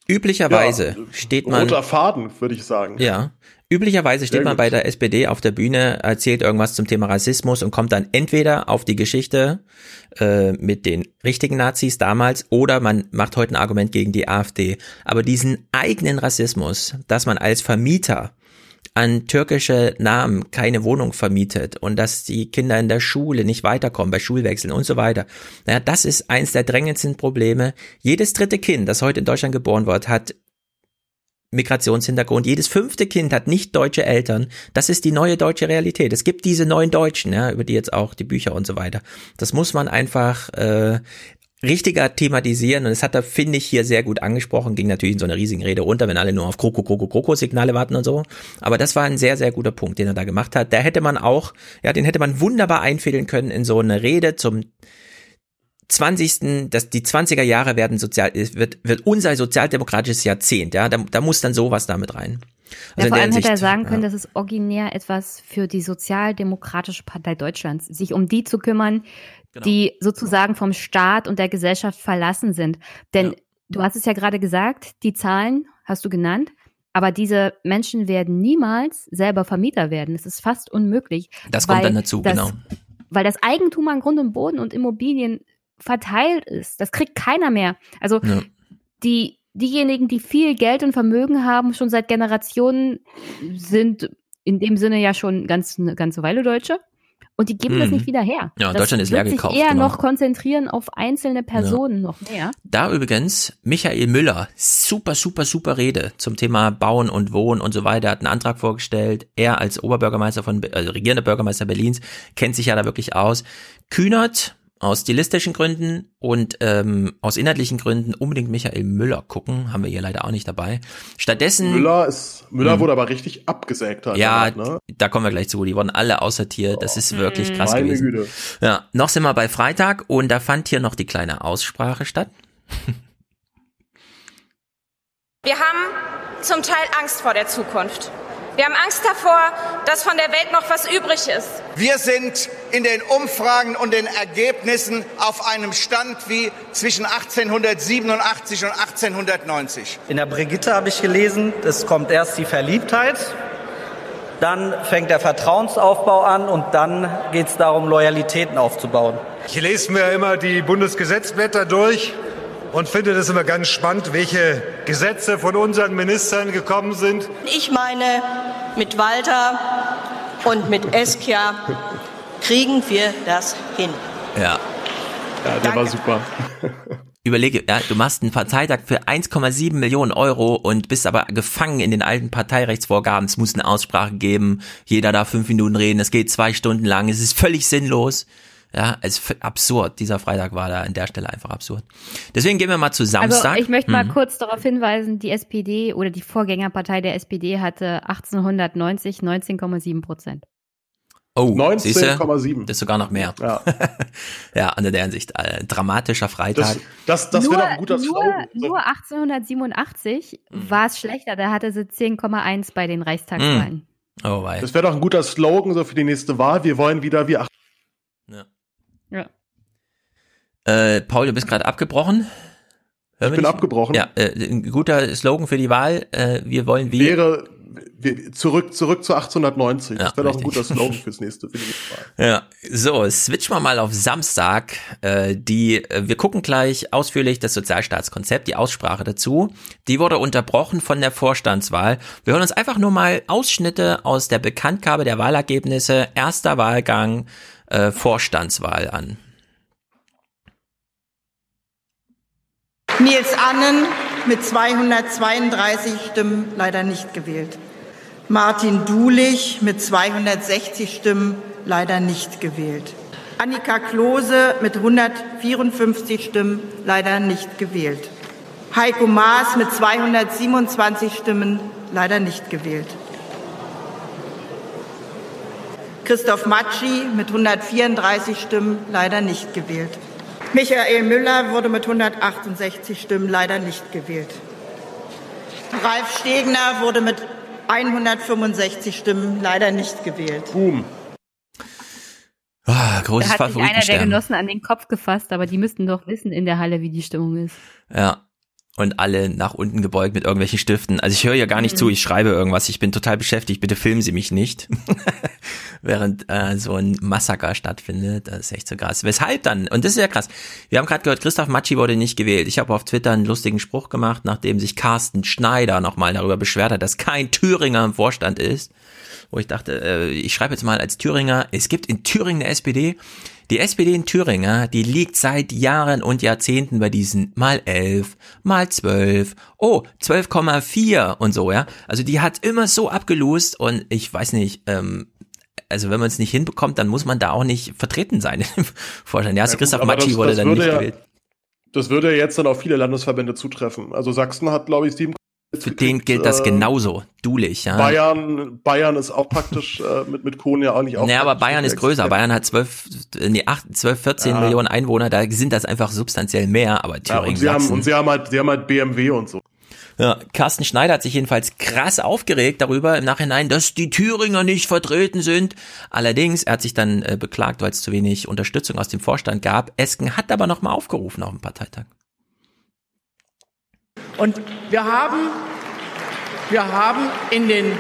Üblicherweise Ja, steht man. Roter Faden, würde ich sagen. Ja. Üblicherweise steht Sehr man gut. bei der SPD auf der Bühne, erzählt irgendwas zum Thema Rassismus und kommt dann entweder auf die Geschichte äh, mit den richtigen Nazis damals oder man macht heute ein Argument gegen die AfD. Aber diesen eigenen Rassismus, dass man als Vermieter an türkische Namen keine Wohnung vermietet und dass die Kinder in der Schule nicht weiterkommen bei Schulwechseln und so weiter. Naja, das ist eins der drängendsten Probleme. Jedes dritte Kind, das heute in Deutschland geboren wird, hat Migrationshintergrund. Jedes fünfte Kind hat nicht deutsche Eltern. Das ist die neue deutsche Realität. Es gibt diese neuen Deutschen, ja, über die jetzt auch die Bücher und so weiter. Das muss man einfach äh, richtiger thematisieren und das hat er, finde ich, hier sehr gut angesprochen. Ging natürlich in so einer riesigen Rede runter, wenn alle nur auf Kroko, Kroko, Kroko-Signale warten und so. Aber das war ein sehr, sehr guter Punkt, den er da gemacht hat. Da hätte man auch, ja, den hätte man wunderbar einfädeln können in so eine Rede zum 20. dass die 20er Jahre werden sozial, wird, wird unser sozialdemokratisches Jahrzehnt, ja, da, da muss dann sowas damit rein. Ja, in vor allem hätte er sagen können, ja. das ist originär etwas für die Sozialdemokratische Partei Deutschlands, sich um die zu kümmern, Genau. die sozusagen vom Staat und der Gesellschaft verlassen sind. Denn du hast es ja gerade gesagt, die Zahlen hast du genannt, aber diese Menschen werden niemals selber Vermieter werden. Es ist fast unmöglich. Das kommt dann dazu, das, genau. Weil das Eigentum an Grund und Boden und Immobilien verteilt ist. Das kriegt keiner mehr. Also Ja. die, diejenigen, die viel Geld und Vermögen haben, schon seit Generationen, sind in dem Sinne ja schon ganz, eine ganze Weile Deutsche. Und die geben das Mhm. nicht wieder her. Ja, das Deutschland ist leer sich gekauft, eher genau. noch konzentrieren auf einzelne Personen noch mehr. Da übrigens Michael Müller, super, super, super Rede zum Thema Bauen und Wohnen und so weiter, hat einen Antrag vorgestellt. Er als Oberbürgermeister von, also regierender Bürgermeister Berlins, kennt sich ja da wirklich aus. Kühnert aus stilistischen Gründen und ähm, aus inhaltlichen Gründen unbedingt Michael Müller gucken, haben wir hier leider auch nicht dabei. Stattdessen Müller ist, Müller Hm. wurde aber richtig abgesägt. Halt ja, danach, ne? da kommen wir gleich zu. Die wurden alle aussortiert. Das ist wirklich krass Meine gewesen. Güte. Ja, noch sind wir bei Freitag und da fand hier noch die kleine Aussprache statt. Wir haben zum Teil Angst vor der Zukunft. Wir haben Angst davor, dass von der Welt noch was übrig ist. Wir sind in den Umfragen und den Ergebnissen auf einem Stand wie zwischen 1887 und 1890. In der Brigitte habe ich gelesen, es kommt erst die Verliebtheit, dann fängt der Vertrauensaufbau an und dann geht es darum, Loyalitäten aufzubauen. Ich lese mir immer die Bundesgesetzblätter durch und finde das immer ganz spannend, welche Gesetze von unseren Ministern gekommen sind. Ich meine, mit Walter und mit Eskia kriegen wir das hin. Ja. Ja, der war super. <laughs> Überlege, ja, du machst einen Parteitag für 1,7 Millionen Euro und bist aber gefangen in den alten Parteirechtsvorgaben. Es muss eine Aussprache geben. Jeder darf fünf Minuten reden. Es geht zwei Stunden lang. Es ist völlig sinnlos. Ja, es ist absurd. Dieser Freitag war da an der Stelle einfach absurd. Deswegen gehen wir mal zu Samstag. Also ich möchte mal mhm. kurz darauf hinweisen, die SPD oder die Vorgängerpartei der SPD hatte 1890 19,7 Prozent. Oh, 19,7. Das ist sogar noch mehr. Ja, <laughs> ja in der Hinsicht, äh, dramatischer Freitag. Das, das, das wäre doch ein guter nur, Slogan. Nur 1887 mhm. war es schlechter, da hatte sie 10,1 bei den Reichstagswahlen. Mhm. Oh, wei. Das wäre doch ein guter Slogan so für die nächste Wahl. Wir wollen wieder wie 18. Äh, Paul, du bist gerade abgebrochen. Hören wir bin abgebrochen. Ja, äh, ein guter Slogan für die Wahl. Äh, wir wollen wie. Wäre wir, zurück, zurück zu 1890. Ja, das wäre doch ein guter Slogan <laughs> fürs nächste, für die nächste Wahl. Ja, so, switchen wir mal auf Samstag. Äh, die, äh, wir gucken gleich ausführlich das Sozialstaatskonzept, die Aussprache dazu. Die wurde unterbrochen von der Vorstandswahl. Wir hören uns einfach nur mal Ausschnitte aus der Bekanntgabe der Wahlergebnisse, erster Wahlgang, äh, Vorstandswahl an. Nils Annen mit 232 Stimmen leider nicht gewählt. Martin Dulich mit 260 Stimmen leider nicht gewählt. Annika Klose mit 154 Stimmen leider nicht gewählt. Heiko Maas mit 227 Stimmen leider nicht gewählt. Christoph Matschi mit 134 Stimmen leider nicht gewählt. Michael Müller wurde mit 168 Stimmen leider nicht gewählt. Ralf Stegner wurde mit 165 Stimmen leider nicht gewählt. Boom. Ah, Da großes hat sich einer der. Genossen an den Kopf gefasst, aber die müssten doch wissen in der Halle, wie die Stimmung ist. Ja. Und alle nach unten gebeugt mit irgendwelchen Stiften. Also ich höre ja gar nicht Mhm. zu, ich schreibe irgendwas, ich bin total beschäftigt, bitte filmen Sie mich nicht. <laughs> Während äh, so ein Massaker stattfindet, das ist echt so krass. Weshalb dann? Und das ist ja krass. Wir haben gerade gehört, Christoph Matschi wurde nicht gewählt. Ich habe auf Twitter einen lustigen Spruch gemacht, nachdem sich Carsten Schneider nochmal darüber beschwert hat, dass kein Thüringer im Vorstand ist. Wo ich dachte, äh, ich schreibe jetzt mal als Thüringer, es gibt in Thüringen eine SPD, die SPD in Thüringen, die liegt seit Jahren und Jahrzehnten bei diesen mal 11, mal 12, oh, 12,4 und so, ja. Also die hat immer so abgelost und ich weiß nicht, ähm, also wenn man es nicht hinbekommt, dann muss man da auch nicht vertreten sein im Vorstand. Ja, also Ja, gut, Christoph aber Matschi das- wurde das dann würde nicht ja- gewählt. Das würde ja jetzt dann auf viele Landesverbände zutreffen. Also Sachsen hat, glaube ich, sieben. Für den gilt das äh, genauso, dulich, ja. Bayern, Bayern ist auch praktisch äh, mit, mit Kohn ja auch nicht auch. Nee, aber Bayern ist größer. Bayern hat 12, äh, nee, 8, 12, 14 Ja. Millionen Einwohner, da sind das einfach substanziell mehr, aber Ja, Thüringen, und sie haben, und sie haben halt, sie haben halt BMW und so. Ja, Carsten Schneider hat sich jedenfalls krass aufgeregt darüber im Nachhinein, dass die Thüringer nicht vertreten sind. Allerdings, er hat sich dann äh, beklagt, weil es zu wenig Unterstützung aus dem Vorstand gab. Esken hat aber nochmal aufgerufen auf dem Parteitag. Und wir haben, wir haben in den,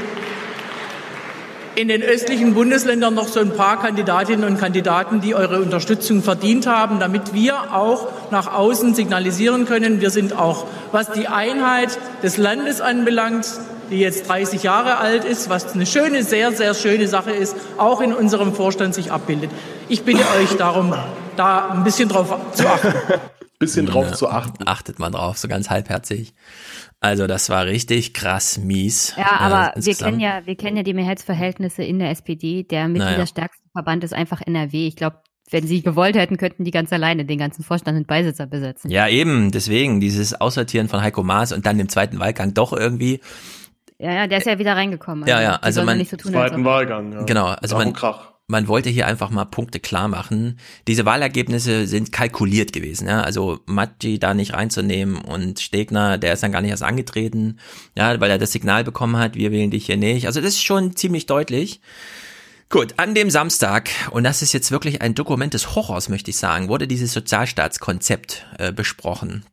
in den östlichen Bundesländern noch so ein paar Kandidatinnen und Kandidaten, die eure Unterstützung verdient haben, damit wir auch nach außen signalisieren können, wir sind auch, was die Einheit des Landes anbelangt, die jetzt 30 Jahre alt ist, was eine schöne, sehr, sehr schöne Sache ist, auch in unserem Vorstand sich abbildet. Ich bitte euch darum, da ein bisschen drauf zu achten. <laughs> Bisschen drauf Ja, zu achten. Achtet mal drauf, so ganz halbherzig. Also das war richtig krass mies. Ja, aber äh, wir kennen ja, wir kennen ja die Mehrheitsverhältnisse in der SPD. Der mitgliederstärkste Verband ist einfach NRW. Ich glaube, wenn sie gewollt hätten, könnten die ganz alleine den ganzen Vorstand und Beisitzer besetzen. Ja, eben, deswegen, dieses Aussortieren von Heiko Maas und dann im zweiten Wahlgang doch irgendwie. Ja, ja, der ist ja wieder reingekommen. Ja, ja, also sollen man- nicht so tun, als ob- Wahlgang, ja. Genau, also Krach man, Krach. Man wollte hier einfach mal Punkte klar machen. Diese Wahlergebnisse sind kalkuliert gewesen, ja. Also Maggi da nicht reinzunehmen und Stegner, der ist dann gar nicht erst angetreten, ja, weil er das Signal bekommen hat, wir wählen dich hier nicht. Also das ist schon ziemlich deutlich. Gut, an dem Samstag, und das ist jetzt wirklich ein Dokument des Horrors, möchte ich sagen, wurde dieses Sozialstaatskonzept äh, besprochen.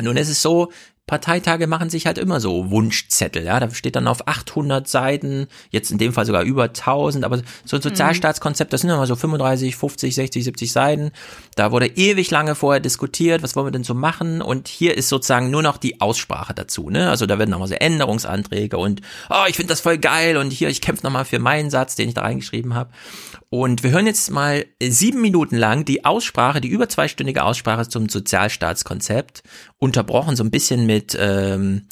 Nun ist es so, Parteitage machen sich halt immer so Wunschzettel, ja, da steht dann auf 800 Seiten, jetzt in dem Fall sogar über 1000, aber so ein Sozialstaatskonzept, das sind immer so 35, 50, 60, 70 Seiten. Da wurde ewig lange vorher diskutiert, was wollen wir denn so machen und hier ist sozusagen nur noch die Aussprache dazu, ne? Also da werden nochmal so Änderungsanträge und oh, ich finde das voll geil und hier, ich kämpfe nochmal für meinen Satz, den ich da reingeschrieben habe. Und wir hören jetzt mal sieben Minuten lang die Aussprache, die über zweistündige Aussprache zum Sozialstaatskonzept, unterbrochen so ein bisschen mit, ähm,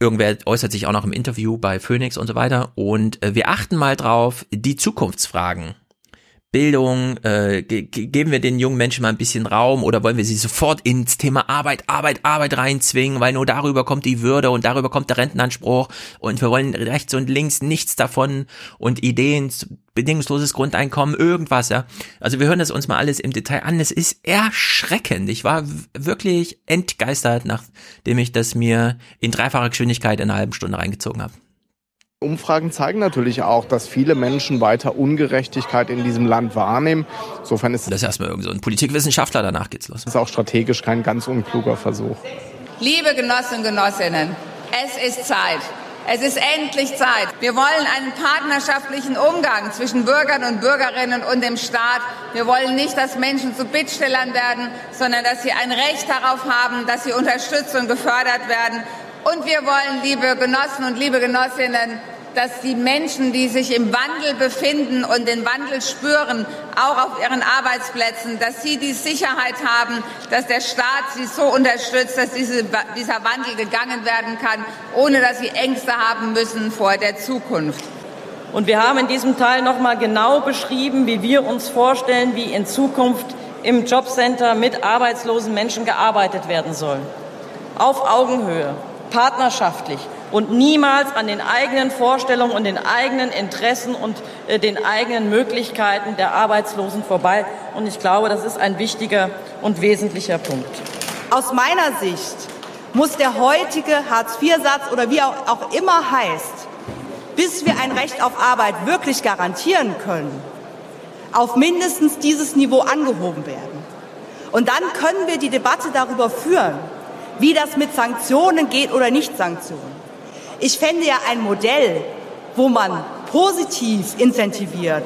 irgendwer äußert sich auch noch im Interview bei Phoenix und so weiter. Und äh, wir achten mal drauf, die Zukunftsfragen. Bildung, äh, ge geben wir den jungen Menschen mal ein bisschen Raum oder wollen wir sie sofort ins Thema Arbeit, Arbeit, Arbeit reinzwingen, weil nur darüber kommt die Würde und darüber kommt der Rentenanspruch und wir wollen rechts und links nichts davon und Ideen, bedingungsloses Grundeinkommen, irgendwas, ja. Also wir hören das uns mal alles im Detail an. Es ist erschreckend. Ich war wirklich entgeistert, nachdem ich das mir in dreifacher Geschwindigkeit in einer halben Stunde reingezogen habe. Umfragen zeigen natürlich auch, dass viele Menschen weiter Ungerechtigkeit in diesem Land wahrnehmen. Insofern ist das ist erstmal irgend so ein Politikwissenschaftler, danach geht's los. Das ist auch strategisch kein ganz unkluger Versuch. Liebe Genossen und Genossinnen, es ist Zeit. Es ist endlich Zeit. Wir wollen einen partnerschaftlichen Umgang zwischen Bürgern und Bürgerinnen und dem Staat. Wir wollen nicht, dass Menschen zu Bittstellern werden, sondern dass sie ein Recht darauf haben, dass sie unterstützt und gefördert werden. Und wir wollen, liebe Genossen und liebe Genossinnen, dass die Menschen, die sich im Wandel befinden und den Wandel spüren, auch auf ihren Arbeitsplätzen, dass sie die Sicherheit haben, dass der Staat sie so unterstützt, dass diese, dieser Wandel gegangen werden kann, ohne dass sie Ängste haben müssen vor der Zukunft. Und wir haben in diesem Teil noch mal genau beschrieben, wie wir uns vorstellen, wie in Zukunft im Jobcenter mit arbeitslosen Menschen gearbeitet werden soll. Auf Augenhöhe, partnerschaftlich und niemals an den eigenen Vorstellungen und den eigenen Interessen und äh, den eigenen Möglichkeiten der Arbeitslosen vorbei. Und ich glaube, das ist ein wichtiger und wesentlicher Punkt. Aus meiner Sicht muss der heutige Hartz-IV-Satz oder wie auch immer heißt, bis wir ein Recht auf Arbeit wirklich garantieren können, auf mindestens dieses Niveau angehoben werden. Und dann können wir die Debatte darüber führen, wie das mit Sanktionen geht oder nicht Sanktionen. Ich fände ja ein Modell, wo man positiv incentiviert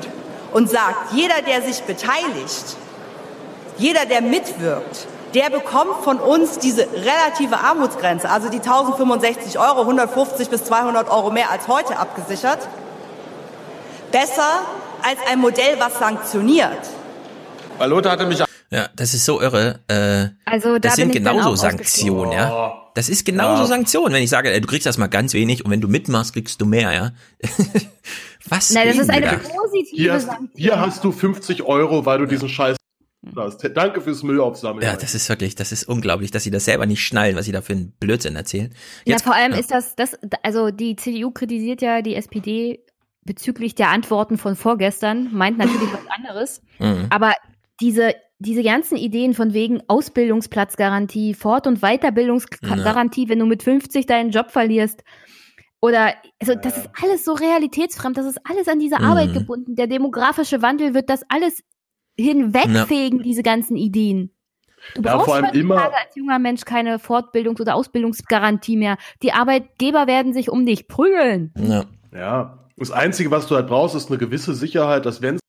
und sagt, jeder, der sich beteiligt, jeder, der mitwirkt, der bekommt von uns diese relative Armutsgrenze, also die 1065 Euro, 150 bis 200 Euro mehr als heute abgesichert, besser als ein Modell, was sanktioniert. Weil Lothar hatte mich ja, das ist so irre. Äh, also da das sind genauso Sanktionen, ja. Das ist genauso ja. Sanktionen, wenn ich sage, ey, du kriegst das mal ganz wenig und wenn du mitmachst, kriegst du mehr, ja. <laughs> Was? Nein, das ist eine da? positive hier hast, Sanktion. Hier hast du 50 Euro, weil du diesen Scheiß hast. Danke fürs Müll aufsammeln. Ja, das ist wirklich, das ist unglaublich, dass sie das selber nicht schnallen, was sie da für einen Blödsinn erzählen. Jetzt, ja, vor allem ja. ist das, das, also die CDU kritisiert ja die SPD bezüglich der Antworten von vorgestern, meint natürlich was anderes. Mhm. Aber diese diese ganzen Ideen von wegen Ausbildungsplatzgarantie, Fort- und Weiterbildungsgarantie, ja. wenn du mit 50 deinen Job verlierst. Oder, also das ist alles so realitätsfremd, das ist alles an diese mhm. Arbeit gebunden. Der demografische Wandel wird das alles hinwegfegen, ja. diese ganzen Ideen. Du brauchst ja, heutzutage als junger Mensch keine Fortbildungs- oder Ausbildungsgarantie mehr. Die Arbeitgeber werden sich um dich prügeln. Ja. ja. Das Einzige, was du halt brauchst, ist eine gewisse Sicherheit, dass wenn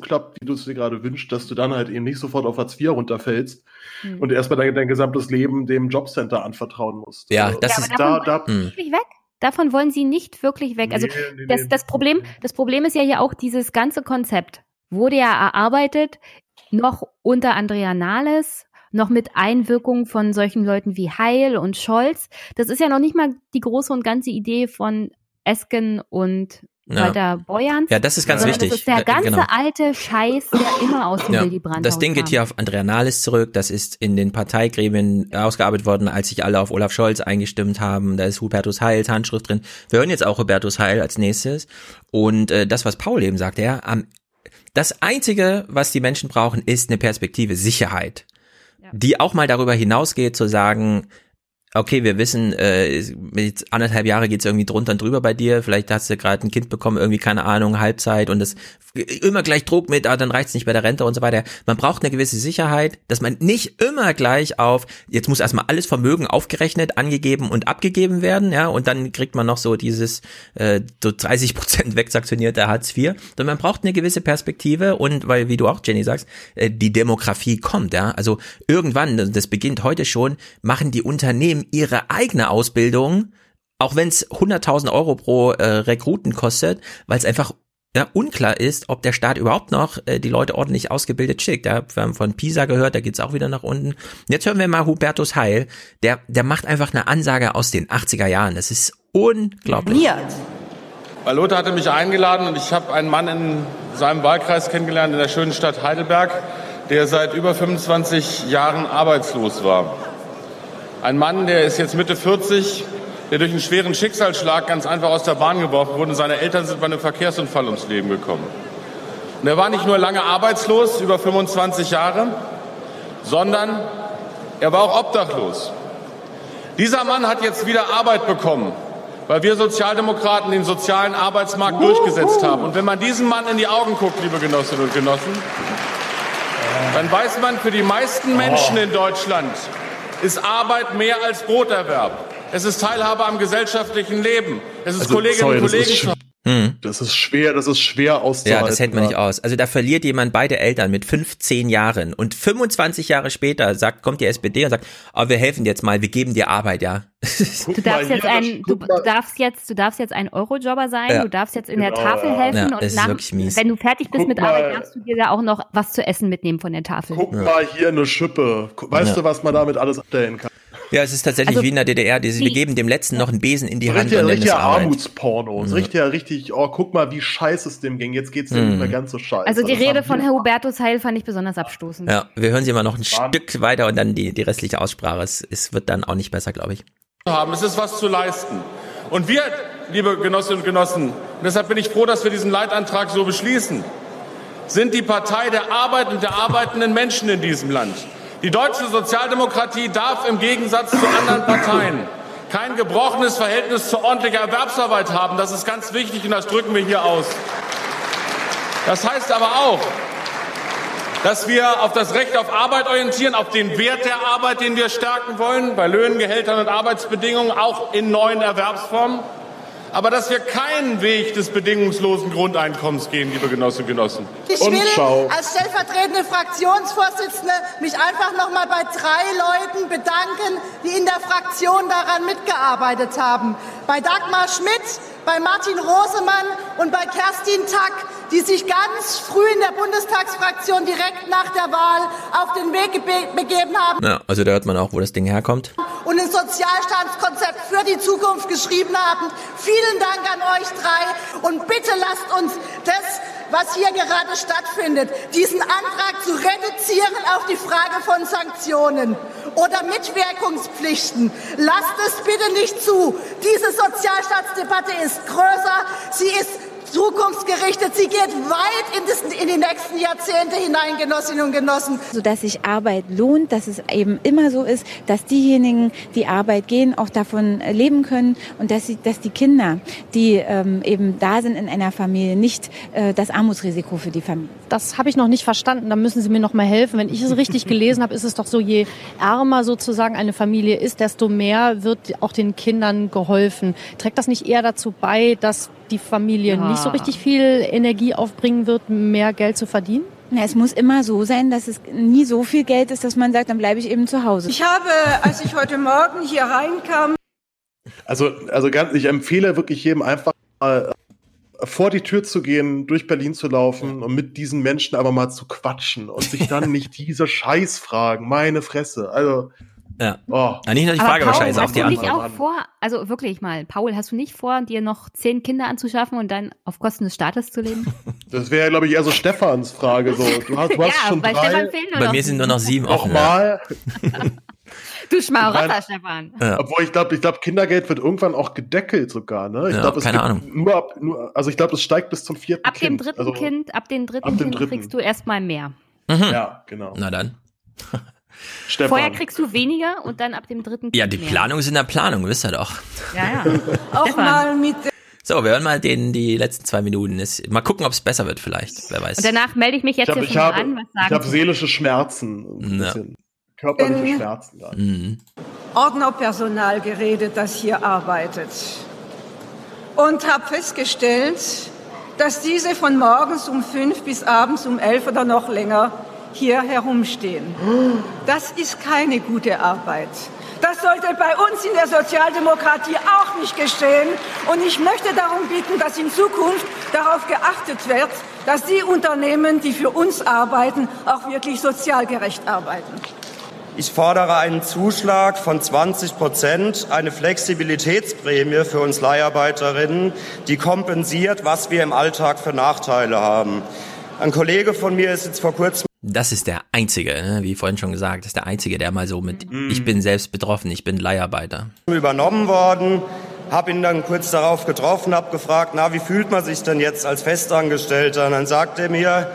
klappt, wie du es dir gerade wünschst, dass du dann halt eben nicht sofort auf Hartz IV runterfällst mhm. und erstmal dein, dein gesamtes Leben dem Jobcenter anvertrauen musst. Ja, das ja, ist da, da wirklich weg. Davon wollen sie nicht wirklich weg. Also nee, nee, das, das, Problem, das Problem ist ja hier auch, dieses ganze Konzept wurde ja erarbeitet, noch unter Andrea Nahles, noch mit Einwirkung von solchen Leuten wie Heil und Scholz. Das ist ja noch nicht mal die große und ganze Idee von Esken und ja. Walter Beuern. Ja, das ist ganz wichtig. Das ist der ganze genau. alte Scheiß, der immer aus dem ja. Willy Brandt Das Ding geht hier auf Andrea Nahles zurück. Das ist in den Parteigremien ausgearbeitet worden, als sich alle auf Olaf Scholz eingestimmt haben. Da ist Hubertus Heils Handschrift drin. Wir hören jetzt auch Hubertus Heil als nächstes. Und äh, das, was Paul eben sagt, ja, am, das Einzige, was die Menschen brauchen, ist eine Perspektive Sicherheit. Ja. Die auch mal darüber hinausgeht, zu sagen, okay, wir wissen, äh, mit anderthalb Jahre geht's irgendwie drunter und drüber bei dir, vielleicht hast du gerade ein Kind bekommen, irgendwie keine Ahnung, Halbzeit und das immer gleich Druck mit, ah, dann reicht's nicht bei der Rente und so weiter. Man braucht eine gewisse Sicherheit, dass man nicht immer gleich auf, jetzt muss erstmal alles Vermögen aufgerechnet, angegeben und abgegeben werden, ja, und dann kriegt man noch so dieses äh, so 30 Prozent wegsanktionierte Hartz IV, sondern man braucht eine gewisse Perspektive und weil, wie du auch, Jenny sagst, äh, die Demografie kommt, ja, also irgendwann, das beginnt heute schon, machen die Unternehmen eben ihre eigene Ausbildung, auch wenn es 100.000 Euro pro äh, Rekruten kostet, weil es einfach ja, unklar ist, ob der Staat überhaupt noch äh, die Leute ordentlich ausgebildet schickt. Ja, wir haben von Pisa gehört, da geht's auch wieder nach unten. Jetzt hören wir mal Hubertus Heil, der, der macht einfach eine Ansage aus den 80er Jahren. Das ist unglaublich. Weil Lothar hatte mich eingeladen und ich habe einen Mann in seinem Wahlkreis kennengelernt, in der schönen Stadt Heidelberg, der seit über 25 Jahren arbeitslos war. Ein Mann, der ist jetzt Mitte 40, der durch einen schweren Schicksalsschlag ganz einfach aus der Bahn geworfen wurde. Und seine Eltern sind bei einem Verkehrsunfall ums Leben gekommen. Und er war nicht nur lange arbeitslos, über 25 Jahre, sondern er war auch obdachlos. Dieser Mann hat jetzt wieder Arbeit bekommen, weil wir Sozialdemokraten den sozialen Arbeitsmarkt durchgesetzt haben. Und wenn man diesem Mann in die Augen guckt, liebe Genossinnen und Genossen, dann weiß man, für die meisten Menschen in Deutschland ist Arbeit mehr als Broterwerb. Es ist Teilhabe am gesellschaftlichen Leben. Es ist Also, Kolleginnen sorry, und Kollegen. Hm. Das ist schwer, das ist schwer auszuhalten. Ja, das hält man nicht aus. Also da verliert jemand beide Eltern mit 15 Jahren und 25 Jahre später sagt, kommt die SPD und sagt, oh, wir helfen dir jetzt mal, wir geben dir Arbeit, ja. <laughs> Du darfst jetzt ein, du, du darfst jetzt, du darfst jetzt ein Eurojobber sein, Ja. du darfst jetzt in der Genau, Tafel ja. helfen Ja, und das ist nach, wirklich mies. wenn du fertig bist Guck mit mal. Arbeit, darfst du dir da auch noch was zu essen mitnehmen von der Tafel. Guck mal hier eine Schippe. Weißt Ja. du, was man damit alles abstellen kann? Ja, es ist tatsächlich Also, wie in der DDR, wir die- geben dem Letzten noch einen Besen in die Hand Richtig, und nennen es richtig Arbeit. Armutsporno. Ja. Richtig, richtig, oh, guck mal, wie scheiße es dem ging. Jetzt geht's dem Mhm. nicht mehr ganz so scheiße. Also die Das Rede von wir- Hubertus Heil fand ich besonders abstoßend. Ja, wir hören sie mal noch ein Mann. Stück weiter und dann die, die restliche Aussprache. Es, es wird dann auch nicht besser, glaube ich. haben. Es ist was zu leisten. Und wir, liebe Genossinnen und Genossen, und deshalb bin ich froh, dass wir diesen Leitantrag so beschließen, sind die Partei der Arbeit und der arbeitenden Menschen in diesem Land. Die deutsche Sozialdemokratie darf im Gegensatz zu anderen Parteien kein gebrochenes Verhältnis zu ordentlicher Erwerbsarbeit haben. Das ist ganz wichtig und das drücken wir hier aus. Das heißt aber auch, dass wir auf das Recht auf Arbeit orientieren, auf den Wert der Arbeit, den wir stärken wollen, bei Löhnen, Gehältern und Arbeitsbedingungen, auch in neuen Erwerbsformen. Aber dass wir keinen Weg des bedingungslosen Grundeinkommens gehen, liebe Genossinnen und Genossen. Ich Und will schau. als stellvertretende Fraktionsvorsitzende mich einfach noch mal bei drei Leuten bedanken, die in der Fraktion daran mitgearbeitet haben. Bei Dagmar Schmidt, bei Martin Rosemann und bei Kerstin Tack, die sich ganz früh in der Bundestagsfraktion direkt nach der Wahl auf den Weg gebe- begeben haben Ja, also da hört man auch, wo das Ding herkommt. und ein Sozialstaatskonzept für die Zukunft geschrieben haben. Vielen Dank an euch drei und bitte lasst uns das, was hier gerade stattfindet, diesen Antrag zu reduzieren auf die Frage von Sanktionen oder Mitwirkungspflichten. Lasst es bitte nicht zu. Diese Sozialstaatsdebatte ist größer, sie ist zukunftsgerichtet, sie geht weit in, das, in die nächsten Jahrzehnte hinein, Genossinnen und Genossen. sodass sich Arbeit lohnt, dass es eben immer so ist, dass diejenigen, die Arbeit gehen, auch davon äh, leben können und dass, sie, dass die Kinder, die ähm, eben da sind in einer Familie, nicht äh, das Armutsrisiko für die Familie. Das habe ich noch nicht verstanden. Da müssen Sie mir noch mal helfen. Wenn ich es richtig gelesen habe, ist es doch so, je ärmer sozusagen eine Familie ist, desto mehr wird auch den Kindern geholfen. Trägt das nicht eher dazu bei, dass die Familie Ja. nicht so richtig viel Energie aufbringen wird, mehr Geld zu verdienen? Na, es muss immer so sein, dass es nie so viel Geld ist, dass man sagt, dann bleibe ich eben zu Hause. Ich habe, als ich heute Morgen hier reinkam, Also, also ganz, ich empfehle wirklich jedem einfach mal äh, vor die Tür zu gehen, durch Berlin zu laufen und mit diesen Menschen aber mal zu quatschen und sich dann <laughs> nicht diese Scheißfragen, meine Fresse. Also, Ja. oh. Ja, nicht nur die Aber Frage Paul, wahrscheinlich, auch hast die du nicht Antwort. auch vor, also wirklich mal, Paul, hast du nicht vor, dir noch zehn Kinder anzuschaffen und dann auf Kosten des Staates zu leben? <laughs> Das wäre, glaube ich, eher so Stefans Frage. So, du hast, du hast <laughs> Ja, schon bei drei. Stefan fehlen nur Bei noch mir sind nur noch sieben offen. Nochmal. <laughs> Du Schmarotzer. Stefan. Ja. Obwohl ich glaube, ich glaube, Kindergeld wird irgendwann auch gedeckelt sogar. Ne? Ich Ja, glaube, es keine Ahnung. Nur ab, nur, also ich glaube, es steigt bis zum vierten Ab dem Kind. dritten also, Kind, ab dem dritten ab dem Kind dritten. kriegst du erstmal mehr. Mhm. Ja, genau. Na dann. Stefan. Vorher kriegst du weniger und dann ab dem dritten Ja, die mehr. Planung ist in der Planung, wisst ihr doch. Ja, ja. <laughs> auch mal mit So, wir hören mal den, die letzten zwei Minuten. Ist, mal gucken, ob es besser wird vielleicht. Wer weiß. Und danach melde ich mich jetzt Ich habe hier ich habe, an. Was ich sagen habe Sie? seelische Schmerzen. Ein Ja. körperliche Ähm, Schmerzen. Da. Mhm. Ordnerpersonal geredet, das hier arbeitet. Und habe festgestellt, dass diese von morgens um fünf bis abends um elf oder noch länger hier herumstehen. Das ist keine gute Arbeit. Das sollte bei uns in der Sozialdemokratie auch nicht geschehen. Und ich möchte darum bitten, dass in Zukunft darauf geachtet wird, dass die Unternehmen, die für uns arbeiten, auch wirklich sozial gerecht arbeiten. Ich fordere einen Zuschlag von 20 Prozent, eine Flexibilitätsprämie für uns Leiharbeiterinnen, die kompensiert, was wir im Alltag für Nachteile haben. Ein Kollege von mir ist jetzt vor kurzem das ist der Einzige, ne? wie vorhin schon gesagt, das ist der Einzige, der mal so mit, mm. ich bin selbst betroffen, ich bin Leiharbeiter. Übernommen worden, habe ihn dann kurz darauf getroffen, habe gefragt, na, wie fühlt man sich denn jetzt als Festangestellter? Und dann sagt er mir,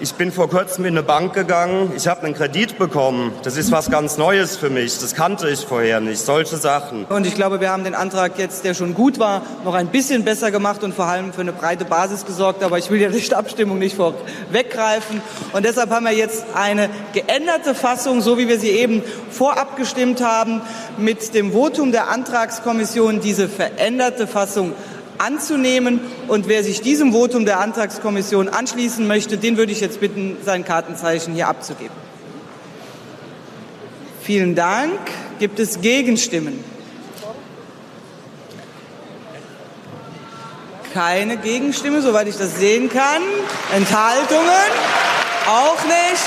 ich bin vor kurzem in eine Bank gegangen, ich habe einen Kredit bekommen. Das ist was ganz Neues für mich, das kannte ich vorher nicht, solche Sachen. Und ich glaube, wir haben den Antrag jetzt, der schon gut war, noch ein bisschen besser gemacht und vor allem für eine breite Basis gesorgt. Aber ich will ja die Abstimmung nicht vorweggreifen. Und deshalb haben wir jetzt eine geänderte Fassung, so wie wir sie eben vorab gestimmt haben, mit dem Votum der Antragskommission diese veränderte Fassung anzunehmen. Und wer sich diesem Votum der Antragskommission anschließen möchte, den würde ich jetzt bitten, sein Kartenzeichen hier abzugeben. Vielen Dank. Gibt es Gegenstimmen? Keine Gegenstimme, soweit ich das sehen kann. Enthaltungen? Auch nicht.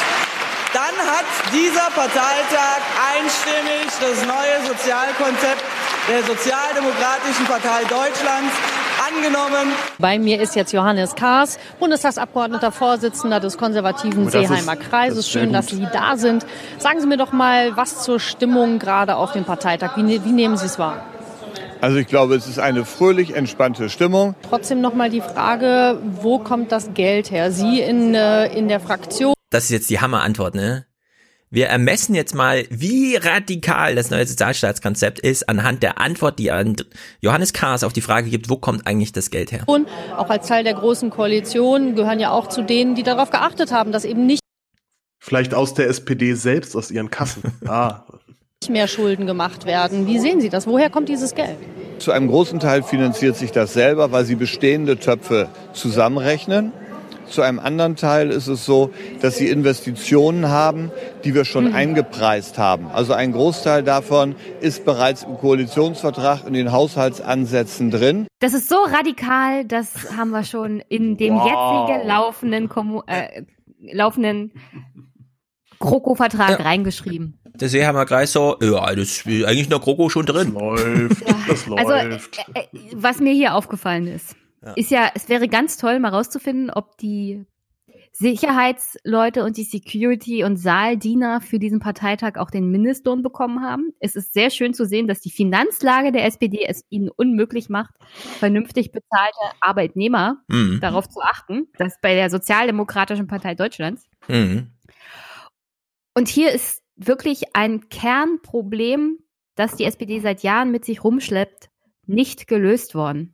Dann hat dieser Parteitag einstimmig das neue Sozialkonzept der Sozialdemokratischen Partei Deutschlands angenommen. Bei mir ist jetzt Johannes Kaas, Bundestagsabgeordneter, Vorsitzender des konservativen oh, Seeheimer ist, Kreises. Schön, dass Sie da sind. Sagen Sie mir doch mal, was zur Stimmung gerade auf dem Parteitag. Wie, ne-, wie nehmen Sie es wahr? Also ich glaube, es ist eine fröhlich entspannte Stimmung. Trotzdem noch mal die Frage, wo kommt das Geld her? Sie in, äh, in der Fraktion. Das ist jetzt die Hammerantwort, ne? Wir ermessen jetzt mal, wie radikal das neue Sozialstaatskonzept ist, anhand der Antwort, die an Johannes Kahrs auf die Frage gibt, wo kommt eigentlich das Geld her? Und auch als Teil der großen Koalition gehören ja auch zu denen, die darauf geachtet haben, dass eben nicht Vielleicht aus der SPD selbst, aus ihren Kassen. <laughs> Ah. mehr Schulden gemacht werden. Wie sehen Sie das? Woher kommt dieses Geld? Zu einem großen Teil finanziert sich das selber, weil sie bestehende Töpfe zusammenrechnen zu einem anderen Teil ist es so, dass sie Investitionen haben, die wir schon mhm. eingepreist haben. Also ein Großteil davon ist bereits im Koalitionsvertrag in den Haushaltsansätzen drin. Das ist so radikal, das haben wir schon in dem wow. jetzigen laufenden, Kommu äh, laufenden GroKo-Vertrag ja. reingeschrieben. Wir gleich so, ja, das ist eigentlich in der GroKo schon drin. Das läuft, das also, läuft. Also, äh, was mir hier aufgefallen ist, ja. Ist ja, es wäre ganz toll, mal rauszufinden, ob die Sicherheitsleute und die Security- und Saaldiener für diesen Parteitag auch den Mindestlohn bekommen haben. Es ist sehr schön zu sehen, dass die Finanzlage der SPD es ihnen unmöglich macht, vernünftig bezahlte Arbeitnehmer mhm. darauf zu achten. Das bei der Sozialdemokratischen Partei Deutschlands. Mhm. Und hier ist wirklich ein Kernproblem, das die SPD seit Jahren mit sich rumschleppt, nicht gelöst worden.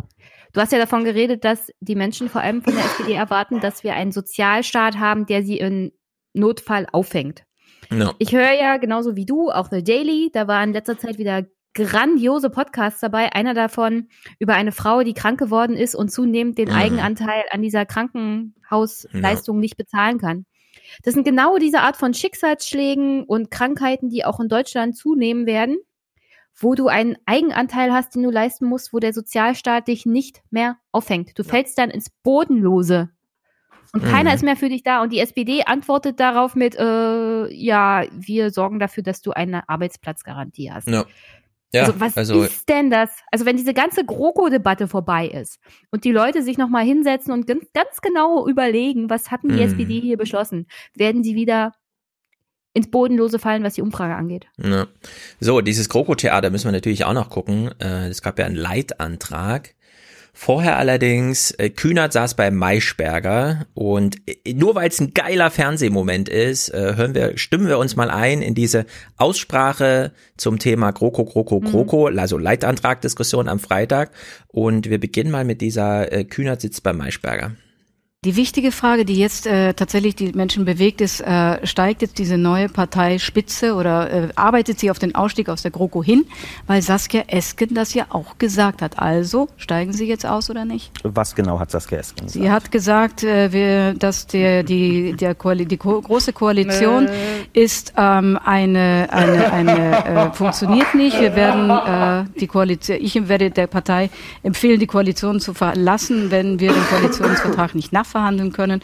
Du hast ja davon geredet, dass die Menschen vor allem von der SPD erwarten, dass wir einen Sozialstaat haben, der sie in Notfall auffängt. No. Ich höre ja genauso wie du, auch The Daily, da war in letzter Zeit wieder grandiose Podcasts dabei. Einer davon über eine Frau, die krank geworden ist und zunehmend den mhm. Eigenanteil an dieser Krankenhausleistung no. nicht bezahlen kann. Das sind genau diese Art von Schicksalsschlägen und Krankheiten, die auch in Deutschland zunehmen werden wo du einen Eigenanteil hast, den du leisten musst, wo der Sozialstaat dich nicht mehr aufhängt. Du ja. fällst dann ins Bodenlose. Und mhm. keiner ist mehr für dich da. Und die SPD antwortet darauf mit, äh, ja, wir sorgen dafür, dass du eine Arbeitsplatzgarantie hast. Ja. Ja, also was also, ist denn das? Also wenn diese ganze GroKo-Debatte vorbei ist und die Leute sich nochmal hinsetzen und ganz, ganz genau überlegen, was hatten die mhm. SPD hier beschlossen, werden sie wieder ins Bodenlose fallen, was die Umfrage angeht. Ja. So, dieses Kroko-Theater müssen wir natürlich auch noch gucken. Äh, es gab ja einen Leitantrag. Vorher allerdings, äh, Kühnert saß bei Maischberger und äh, nur weil es ein geiler Fernsehmoment ist, hören wir, stimmen wir uns mal ein in diese Aussprache zum Thema GroKo, GroKo, GroKo, mhm. also Leitantragdiskussion am Freitag. Und wir beginnen mal mit dieser Kühnert sitzt bei Maischberger. Die wichtige Frage, die jetzt äh, tatsächlich die Menschen bewegt, ist, äh, steigt jetzt diese neue Partei Spitze oder äh, arbeitet sie auf den Ausstieg aus der GroKo hin? Weil Saskia Esken das ja auch gesagt hat. Also, steigen Sie jetzt aus oder nicht? Was genau hat Saskia Esken gesagt? Sie hat gesagt, äh, wir, dass der, die, der Koali die Ko große Koalition ist ähm, eine, eine, eine äh, funktioniert nicht. Wir werden äh, die Koalition, ich werde der Partei empfehlen, die Koalition zu verlassen, wenn wir den Koalitionsvertrag nicht nachvollziehen nachverhandeln können.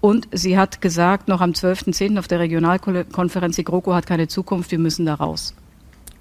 Und sie hat gesagt, noch am 12.10. auf der Regionalkonferenz, die GroKo hat keine Zukunft, wir müssen da raus.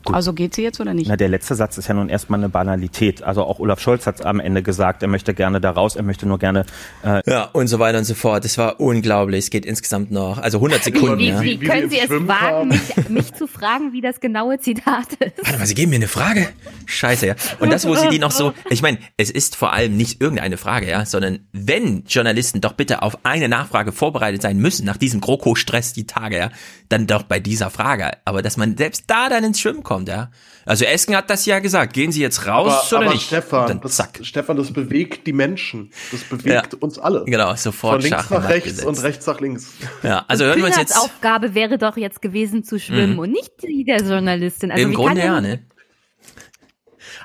Gut. Also geht sie jetzt oder nicht? Na, der letzte Satz ist ja nun erstmal eine Banalität. Also auch Olaf Scholz hat am Ende gesagt, er möchte gerne da raus, er möchte nur gerne. Äh ja, und so weiter und so fort. Das war unglaublich. Es geht insgesamt noch, also 100 Sekunden. Wie, wie, ja. wie, wie können Sie es wagen, mich, mich, zu fragen, wie das genaue Zitat ist? Warte mal, Sie geben mir eine Frage? Scheiße, ja. Und das, wo Sie die noch so, ich meine, es ist vor allem nicht irgendeine Frage, ja, sondern wenn Journalisten doch bitte auf eine Nachfrage vorbereitet sein müssen, nach diesem GroKo-Stress die Tage, ja, dann doch bei dieser Frage. Aber dass man selbst da dann ins Schwimmen kommt, ja. Also Esken hat das ja gesagt. Gehen Sie jetzt raus aber, oder aber nicht? Stefan, das, Stefan, das bewegt die Menschen. Das bewegt ja. uns alle. Genau, sofort Von links nach rechts gesetzt. und rechts nach links. Ja, also hören wir uns jetzt. Aufgabe wäre doch jetzt gewesen zu schwimmen mhm. und nicht die der Journalistin. Also Im Grunde ja, ne?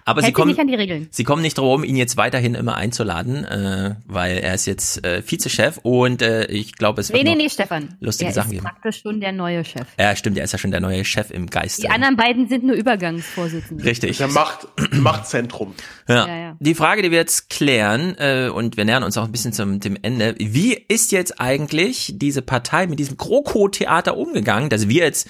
Aber Hält sie kommen, nicht an die Regeln. sie kommen nicht darum, ihn jetzt weiterhin immer einzuladen, äh, weil er ist jetzt äh, Vizechef und äh, ich glaube, es wird Nee, nee, nee, Stefan. lustige er Sachen ist geben. praktisch schon der neue Chef. Ja, stimmt, er ist ja schon der neue Chef im Geiste. Die anderen beiden sind nur Übergangsvorsitzende. Richtig. Der Macht, <clears throat> Machtzentrum. Ja. Ja, ja. Die Frage, die wir jetzt klären, äh, und wir nähern uns auch ein bisschen zum dem Ende, wie ist jetzt eigentlich diese Partei mit diesem GroKo-Theater umgegangen, dass wir jetzt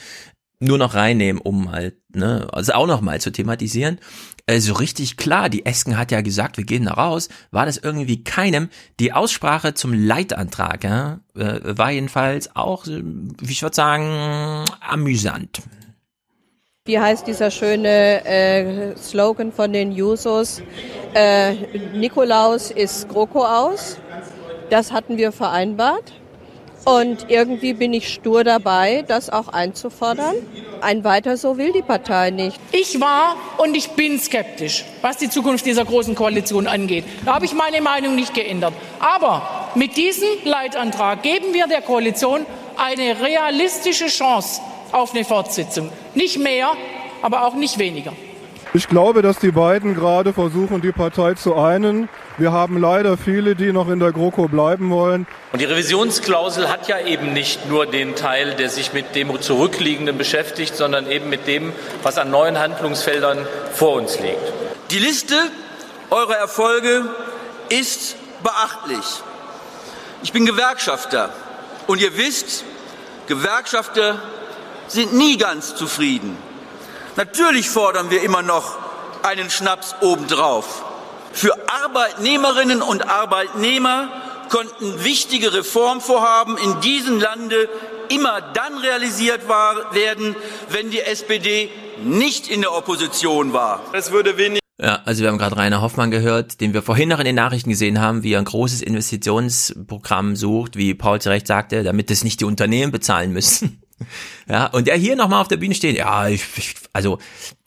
nur noch reinnehmen, um halt, ne, also auch noch mal zu thematisieren. Äh, so richtig klar, die Esken hat ja gesagt, wir gehen da raus, war das irgendwie keinem. Die Aussprache zum Leitantrag, ja, äh, war jedenfalls auch, äh, wie ich würde sagen, amüsant. Wie heißt dieser schöne äh, Slogan von den Jusos? Äh, Nikolaus ist GroKo aus. Das hatten wir vereinbart. Und irgendwie bin ich stur dabei, das auch einzufordern. Ein weiter so will die Partei nicht. Ich war und ich bin skeptisch, was die Zukunft dieser großen Koalition angeht. Da habe ich meine Meinung nicht geändert. Aber mit diesem Leitantrag geben wir der Koalition eine realistische Chance auf eine Fortsetzung. Nicht mehr, aber auch nicht weniger. Ich glaube, dass die beiden gerade versuchen, die Partei zu einen. Wir haben leider viele, die noch in der GroKo bleiben wollen. Und die Revisionsklausel hat ja eben nicht nur den Teil, der sich mit dem Zurückliegenden beschäftigt, sondern eben mit dem, was an neuen Handlungsfeldern vor uns liegt. Die Liste eurer Erfolge ist beachtlich. Ich bin Gewerkschafter und ihr wisst, Gewerkschafter sind nie ganz zufrieden. Natürlich fordern wir immer noch einen Schnaps obendrauf. Für Arbeitnehmerinnen und Arbeitnehmer konnten wichtige Reformvorhaben in diesem Lande immer dann realisiert war, werden, wenn die SPD nicht in der Opposition war. Es würde wenig Ja, also wir haben gerade Rainer Hoffmann gehört, den wir vorhin noch in den Nachrichten gesehen haben, wie er ein großes Investitionsprogramm sucht, wie Paul zu Recht sagte, damit es nicht die Unternehmen bezahlen müssen. <laughs> Ja, und der hier nochmal auf der Bühne steht, ja, ich, ich, also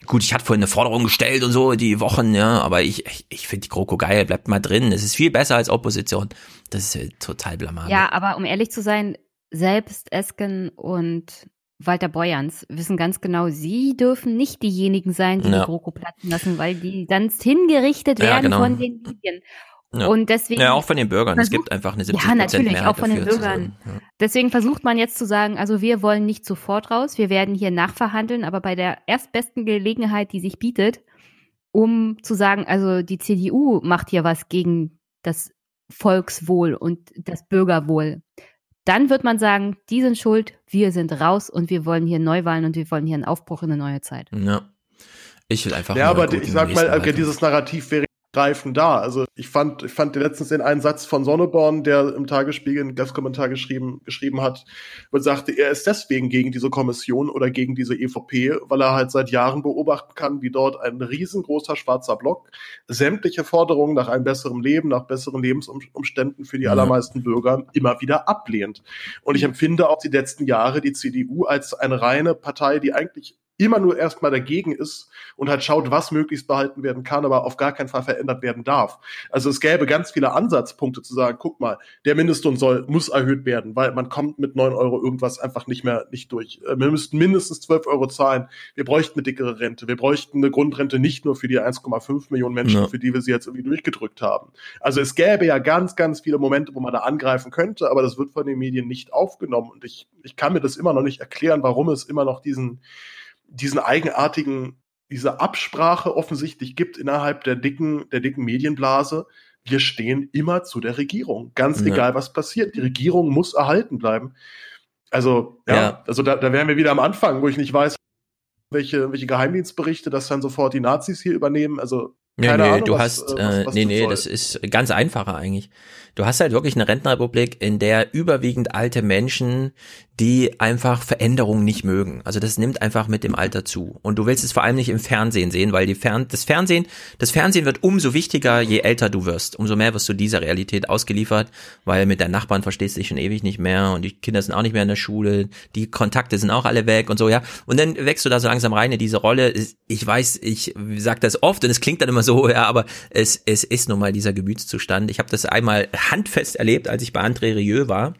gut, ich hatte vorhin eine Forderung gestellt und so, die Wochen, ja, aber ich, ich, ich finde die GroKo geil, bleibt mal drin. Es ist viel besser als Opposition. Das ist ja total blamabel. Ja, aber um ehrlich zu sein, selbst Esken und Walter Beuerns wissen ganz genau, sie dürfen nicht diejenigen sein, die Ja. die GroKo platzen lassen, weil die sonst hingerichtet Ja, werden genau. von den Medien. Ja. Und deswegen. Ja, auch von den Bürgern. Es versucht- gibt einfach eine 70 Ja, natürlich, Mehrheit auch von den dafür zu Bürgern. sagen, ja. Deswegen versucht man jetzt zu sagen, also wir wollen nicht sofort raus, wir werden hier nachverhandeln, aber bei der erstbesten Gelegenheit, die sich bietet, um zu sagen, also die CDU macht hier was gegen das Volkswohl und das Bürgerwohl. Dann wird man sagen, die sind schuld, wir sind raus und wir wollen hier Neuwahlen und wir wollen hier einen Aufbruch in eine neue Zeit. Ja. Ich will einfach Ja, aber gut ich sag mal, okay, dieses Narrativ wäre greifend da. Also ich fand, ich fand letztens den einen Satz von Sonneborn, der im Tagesspiegel einen Gastkommentar geschrieben, geschrieben hat, und sagte, er ist deswegen gegen diese Kommission oder gegen diese EVP, weil er halt seit Jahren beobachten kann, wie dort ein riesengroßer schwarzer Block sämtliche Forderungen nach einem besseren Leben, nach besseren Lebensumständen für die allermeisten Bürger immer wieder ablehnt. Und ich empfinde auch die letzten Jahre die CDU als eine reine Partei, die eigentlich immer nur erstmal dagegen ist und halt schaut, was möglichst behalten werden kann, aber auf gar keinen Fall verändert werden darf. Also es gäbe ganz viele Ansatzpunkte zu sagen, guck mal, der Mindestlohn soll, muss erhöht werden, weil man kommt mit neun Euro irgendwas einfach nicht mehr nicht durch. Äh, Wir müssten mindestens zwölf Euro zahlen. Wir bräuchten eine dickere Rente. Wir bräuchten eine Grundrente nicht nur für die 1,5 Millionen Menschen, Ja. für die wir sie jetzt irgendwie durchgedrückt haben. Also es gäbe ja ganz, ganz viele Momente, wo man da angreifen könnte, aber das wird von den Medien nicht aufgenommen. Und ich, ich kann mir das immer noch nicht erklären, warum es immer noch diesen, diesen eigenartigen, diese Absprache offensichtlich gibt innerhalb der dicken, der dicken Medienblase, wir stehen immer zu der Regierung. Ganz Ja. egal, was passiert. Die Regierung muss erhalten bleiben. Also, ja, Ja. also da, da wären wir wieder am Anfang, wo ich nicht weiß, welche, welche Geheimdienstberichte das dann sofort die Nazis hier übernehmen. Also, Nee, keine nee, Ahnung, du was, hast, äh, was, äh, was nee, das nee, soll. das ist ganz einfacher eigentlich. Du hast halt wirklich eine Rentenrepublik, in der überwiegend alte Menschen, die einfach Veränderungen nicht mögen. Also das nimmt einfach mit dem Alter zu. Und du willst es vor allem nicht im Fernsehen sehen, weil die Fern das Fernsehen, das Fernsehen wird umso wichtiger, je älter du wirst. Umso mehr wirst du dieser Realität ausgeliefert, weil mit deinen Nachbarn verstehst du dich schon ewig nicht mehr und die Kinder sind auch nicht mehr in der Schule, die Kontakte sind auch alle weg und so, ja. Und dann wächst du da so langsam rein in diese Rolle. Ich weiß, ich sag das oft und es klingt dann immer so, ja, aber es, es ist nun mal dieser Gemütszustand. Ich habe das einmal handfest erlebt, als ich bei André Rieu war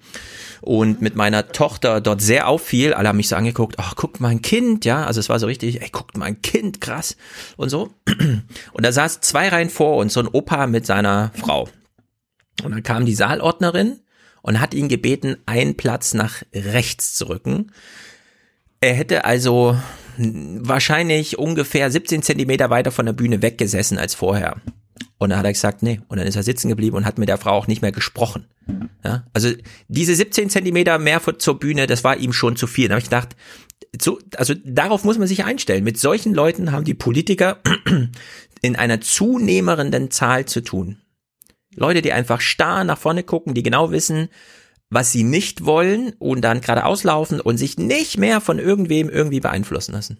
und mit meiner Tochter dort sehr auffiel. Alle haben mich so angeguckt, ach, guckt mal ein Kind, ja, also es war so richtig, ey, guckt mal ein Kind, krass und so. <clears throat> Und da saß zwei Reihen vor uns so ein Opa mit seiner Frau. Und dann kam die Saalordnerin und hat ihn gebeten, einen Platz nach rechts zu rücken. Er hätte also wahrscheinlich ungefähr 17 Zentimeter weiter von der Bühne weggesessen als vorher. Und dann hat er gesagt, nee. Und dann ist er sitzen geblieben und hat mit der Frau auch nicht mehr gesprochen. Ja? Also diese 17 Zentimeter mehr zur Bühne, das war ihm schon zu viel. Da habe ich gedacht, so, also darauf muss man sich einstellen. Mit solchen Leuten haben die Politiker <clears throat> in einer zunehmenden Zahl zu tun. Leute, die einfach starr nach vorne gucken, die genau wissen, was sie nicht wollen und dann geradeaus laufen und sich nicht mehr von irgendwem irgendwie beeinflussen lassen.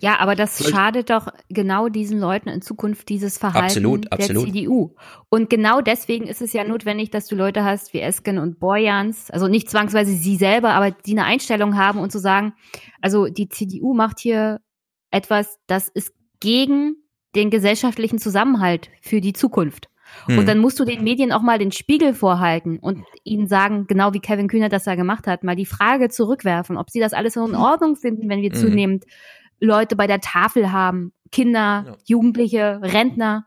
Ja, aber das Vielleicht- schadet doch genau diesen Leuten in Zukunft dieses Verhalten Absolut, der absolut. CDU. Und genau deswegen ist es ja notwendig, dass du Leute hast wie Esken und Borjans, also nicht zwangsweise sie selber, aber die eine Einstellung haben und zu sagen, also die CDU macht hier etwas, das ist gegen den gesellschaftlichen Zusammenhalt für die Zukunft. Hm. Und dann musst du den Medien auch mal den Spiegel vorhalten und ihnen sagen, genau wie Kevin Kühner das da gemacht hat, mal die Frage zurückwerfen, ob sie das alles in Ordnung finden, wenn wir Mhm. zunehmend Leute bei der Tafel haben, Kinder, Jugendliche, Rentner,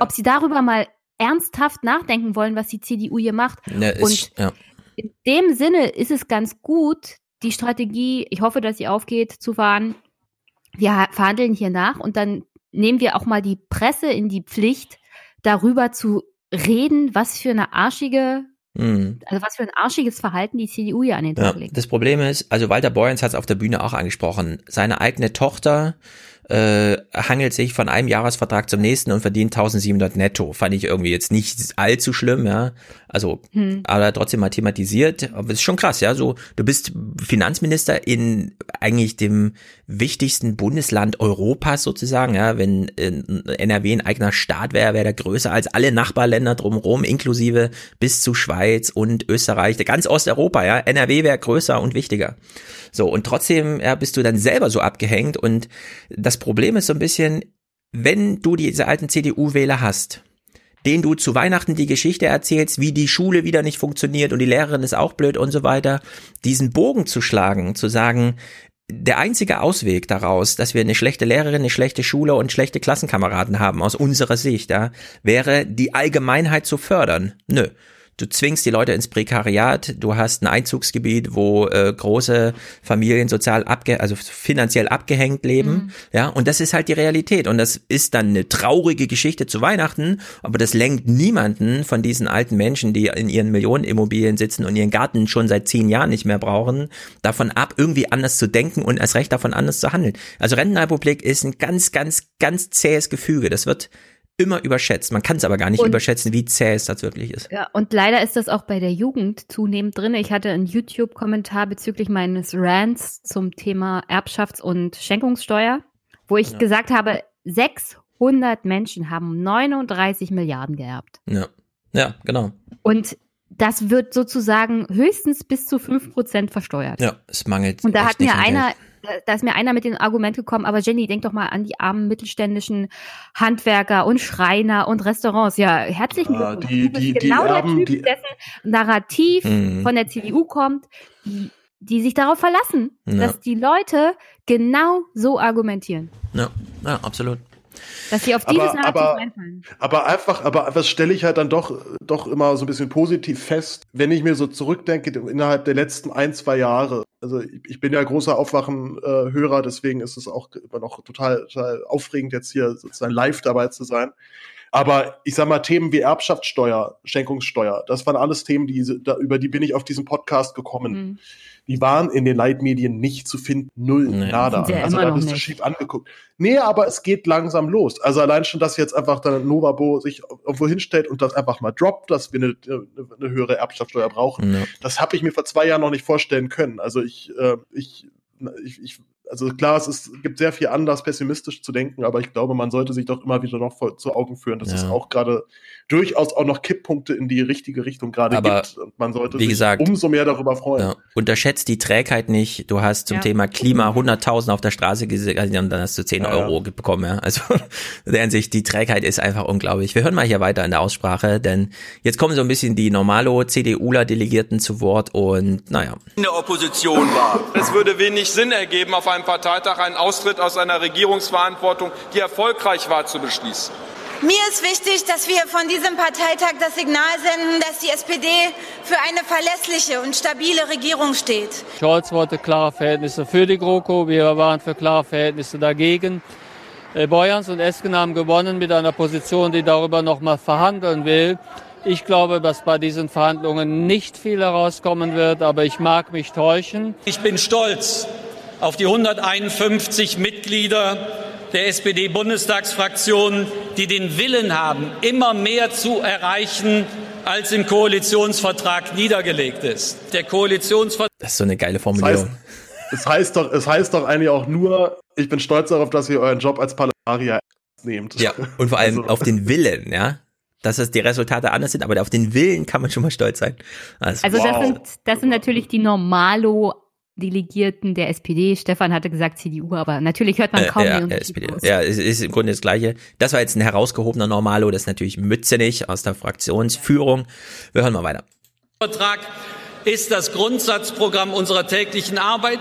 ob sie darüber mal ernsthaft nachdenken wollen, was die CDU hier macht. Ja, ist, und ja. in dem Sinne ist es ganz gut, die Strategie, ich hoffe, dass sie aufgeht, zu fahren. Wir ha- verhandeln hier nach und dann nehmen wir auch mal die Presse in die Pflicht, darüber zu reden, was für eine arschige, Mhm. also was für ein arschiges Verhalten die CDU hier an den Ja, Tag legt. das Problem ist, also Walter Borjans hat es auf der Bühne auch angesprochen, seine eigene Tochter äh, hangelt sich von einem Jahresvertrag zum nächsten und verdient 1700 netto. Fand ich irgendwie jetzt nicht allzu schlimm, ja. Also, Hm. aber trotzdem mal thematisiert. Aber es ist schon krass, ja. So, du bist Finanzminister in eigentlich dem wichtigsten Bundesland Europas sozusagen, ja. Wenn äh, NRW ein eigener Staat wäre, wäre der größer als alle Nachbarländer drumherum, inklusive bis zu Schweiz und Österreich, ganz Osteuropa, ja. NRW wäre größer und wichtiger. So, und trotzdem ja, bist du dann selber so abgehängt. Und das Problem ist so ein bisschen, wenn du diese alten CDU-Wähler hast, denen du zu Weihnachten die Geschichte erzählst, wie die Schule wieder nicht funktioniert und die Lehrerin ist auch blöd und so weiter, diesen Bogen zu schlagen, zu sagen, der einzige Ausweg daraus, dass wir eine schlechte Lehrerin, eine schlechte Schule und schlechte Klassenkameraden haben, aus unserer Sicht, ja, wäre die Allgemeinheit zu fördern. Nö. Du zwingst die Leute ins Prekariat, du hast ein Einzugsgebiet, wo äh, große Familien sozial abge also finanziell abgehängt leben, Mhm. ja, und das ist halt die Realität und das ist dann eine traurige Geschichte zu Weihnachten, aber das lenkt niemanden von diesen alten Menschen, die in ihren Millionenimmobilien sitzen und ihren Garten schon seit zehn Jahren nicht mehr brauchen, davon ab, irgendwie anders zu denken und erst recht davon anders zu handeln. Also Rentenrepublik ist ein ganz, ganz, ganz zähes Gefüge. Das wird immer überschätzt. Man kann es aber gar nicht Und- überschätzen, wie zäh es das wirklich ist. Ja, und leider ist das auch bei der Jugend zunehmend drin. Ich hatte einen YouTube-Kommentar bezüglich meines Rants zum Thema Erbschafts- und Schenkungssteuer, wo ich Ja. gesagt habe, 600 Menschen haben 39 Milliarden geerbt. Ja, ja, genau. Und das wird sozusagen höchstens bis zu 5 Prozent versteuert. Ja, es mangelt. Und da hat mir einer, Geld. Da- ist mir einer mit dem Argument gekommen, aber Jenny, denk doch mal an die armen mittelständischen Handwerker und Schreiner und Restaurants. Ja, herzlichen Glückwunsch. die- du bist die- die genau Erben, der die- Typ, dessen Narrativ Mhm. von der CDU kommt, die, die sich darauf verlassen, Ja. dass die Leute genau so argumentieren. Ja, ja, absolut. Dass sie auf dieses Aber- aber- einfallen. Aber einfach, aber was stelle ich halt dann doch, doch immer so ein bisschen positiv fest, wenn ich mir so zurückdenke, innerhalb der letzten ein, zwei Jahre. Also ich, ich bin ja großer Aufwachen-Hörer, deswegen ist es auch immer noch total, total aufregend, jetzt hier sozusagen live dabei zu sein. Aber ich sag mal, Themen wie Erbschaftssteuer, Schenkungssteuer, das waren alles Themen, die, da, über die bin ich auf diesen Podcast gekommen. Mhm. Die waren in den Leitmedien nicht zu finden, null, nee. nada. Also da bist du schief angeguckt. Nee, aber es geht langsam los. Also allein schon, dass jetzt einfach dann Novabo sich irgendwo hinstellt und das einfach mal droppt, dass wir eine, eine höhere Erbschaftssteuer brauchen. Ja. Das habe ich mir vor zwei Jahren noch nicht vorstellen können. Also ich, äh, ich, ich, ich also klar, es, ist, gibt sehr viel Anlass, pessimistisch zu denken, aber ich glaube, man sollte sich doch immer wieder noch vor, zu Augen führen, dass ja. es auch gerade durchaus auch noch Kipppunkte in die richtige Richtung gerade gibt. Und man sollte sich gesagt, umso mehr darüber freuen. Ja, unterschätzt die Trägheit nicht. Du hast zum ja. Thema Klima 100.000 auf der Straße gesehen und dann hast du 10 Euro bekommen. Ja. Also in <laughs> der Hinsicht, die Trägheit ist einfach unglaublich. Wir hören mal hier weiter in der Aussprache, denn jetzt kommen so ein bisschen die Normalo-CDUler-Delegierten zu Wort und naja. In der Opposition war. Es würde wenig Sinn ergeben, auf einem Parteitag einen Austritt aus einer Regierungsverantwortung, die erfolgreich war, zu beschließen. Mir ist wichtig, dass wir von diesem Parteitag das Signal senden, dass die SPD für eine verlässliche und stabile Regierung steht. Scholz wollte klare Verhältnisse für die GroKo, wir waren für klare Verhältnisse dagegen. Äh, Beuerns und Esken haben gewonnen mit einer Position, die darüber noch mal verhandeln will. Ich glaube, dass bei diesen Verhandlungen nicht viel herauskommen wird, aber ich mag mich täuschen. Ich bin stolz auf die 151 Mitglieder der SPD-Bundestagsfraktion, die den Willen haben, immer mehr zu erreichen, als im Koalitionsvertrag niedergelegt ist. Der Koalitionsvertrag. Das ist so eine geile Formulierung. Das heißt, es heißt doch, es heißt doch eigentlich auch nur, ich bin stolz darauf, dass ihr euren Job als Parlamentarier nehmt. Ja, und vor allem also. auf den Willen, ja. Dass es die Resultate anders sind, aber auf den Willen kann man schon mal stolz sein. Also, also wow. das, sind, das sind natürlich die Normalo Delegierten der SPD. Stefan hatte gesagt CDU, aber natürlich hört man äh, kaum äh, ja, SPD. Ja, es ist im Grunde das Gleiche. Das war jetzt ein herausgehobener Normalo, das ist natürlich Mützenich aus der Fraktionsführung. Wir hören mal weiter. Vertrag ist das Grundsatzprogramm unserer täglichen Arbeit,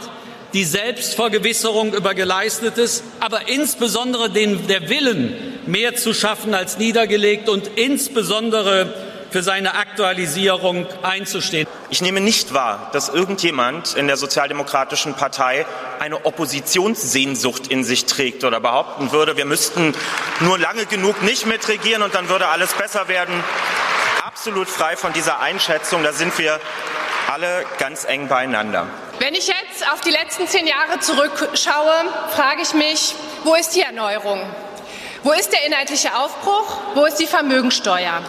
die Selbstvergewisserung über Geleistetes, aber insbesondere den, der Willen, mehr zu schaffen als niedergelegt und insbesondere für seine Aktualisierung einzustehen. Ich nehme nicht wahr, dass irgendjemand in der Sozialdemokratischen Partei eine Oppositionssehnsucht in sich trägt oder behaupten würde, wir müssten nur lange genug nicht mitregieren und dann würde alles besser werden. Absolut frei von dieser Einschätzung, da sind wir alle ganz eng beieinander. Wenn ich jetzt auf die letzten zehn Jahre zurückschaue, frage ich mich, wo ist die Erneuerung? Wo ist der inhaltliche Aufbruch? Wo ist die Vermögensteuer?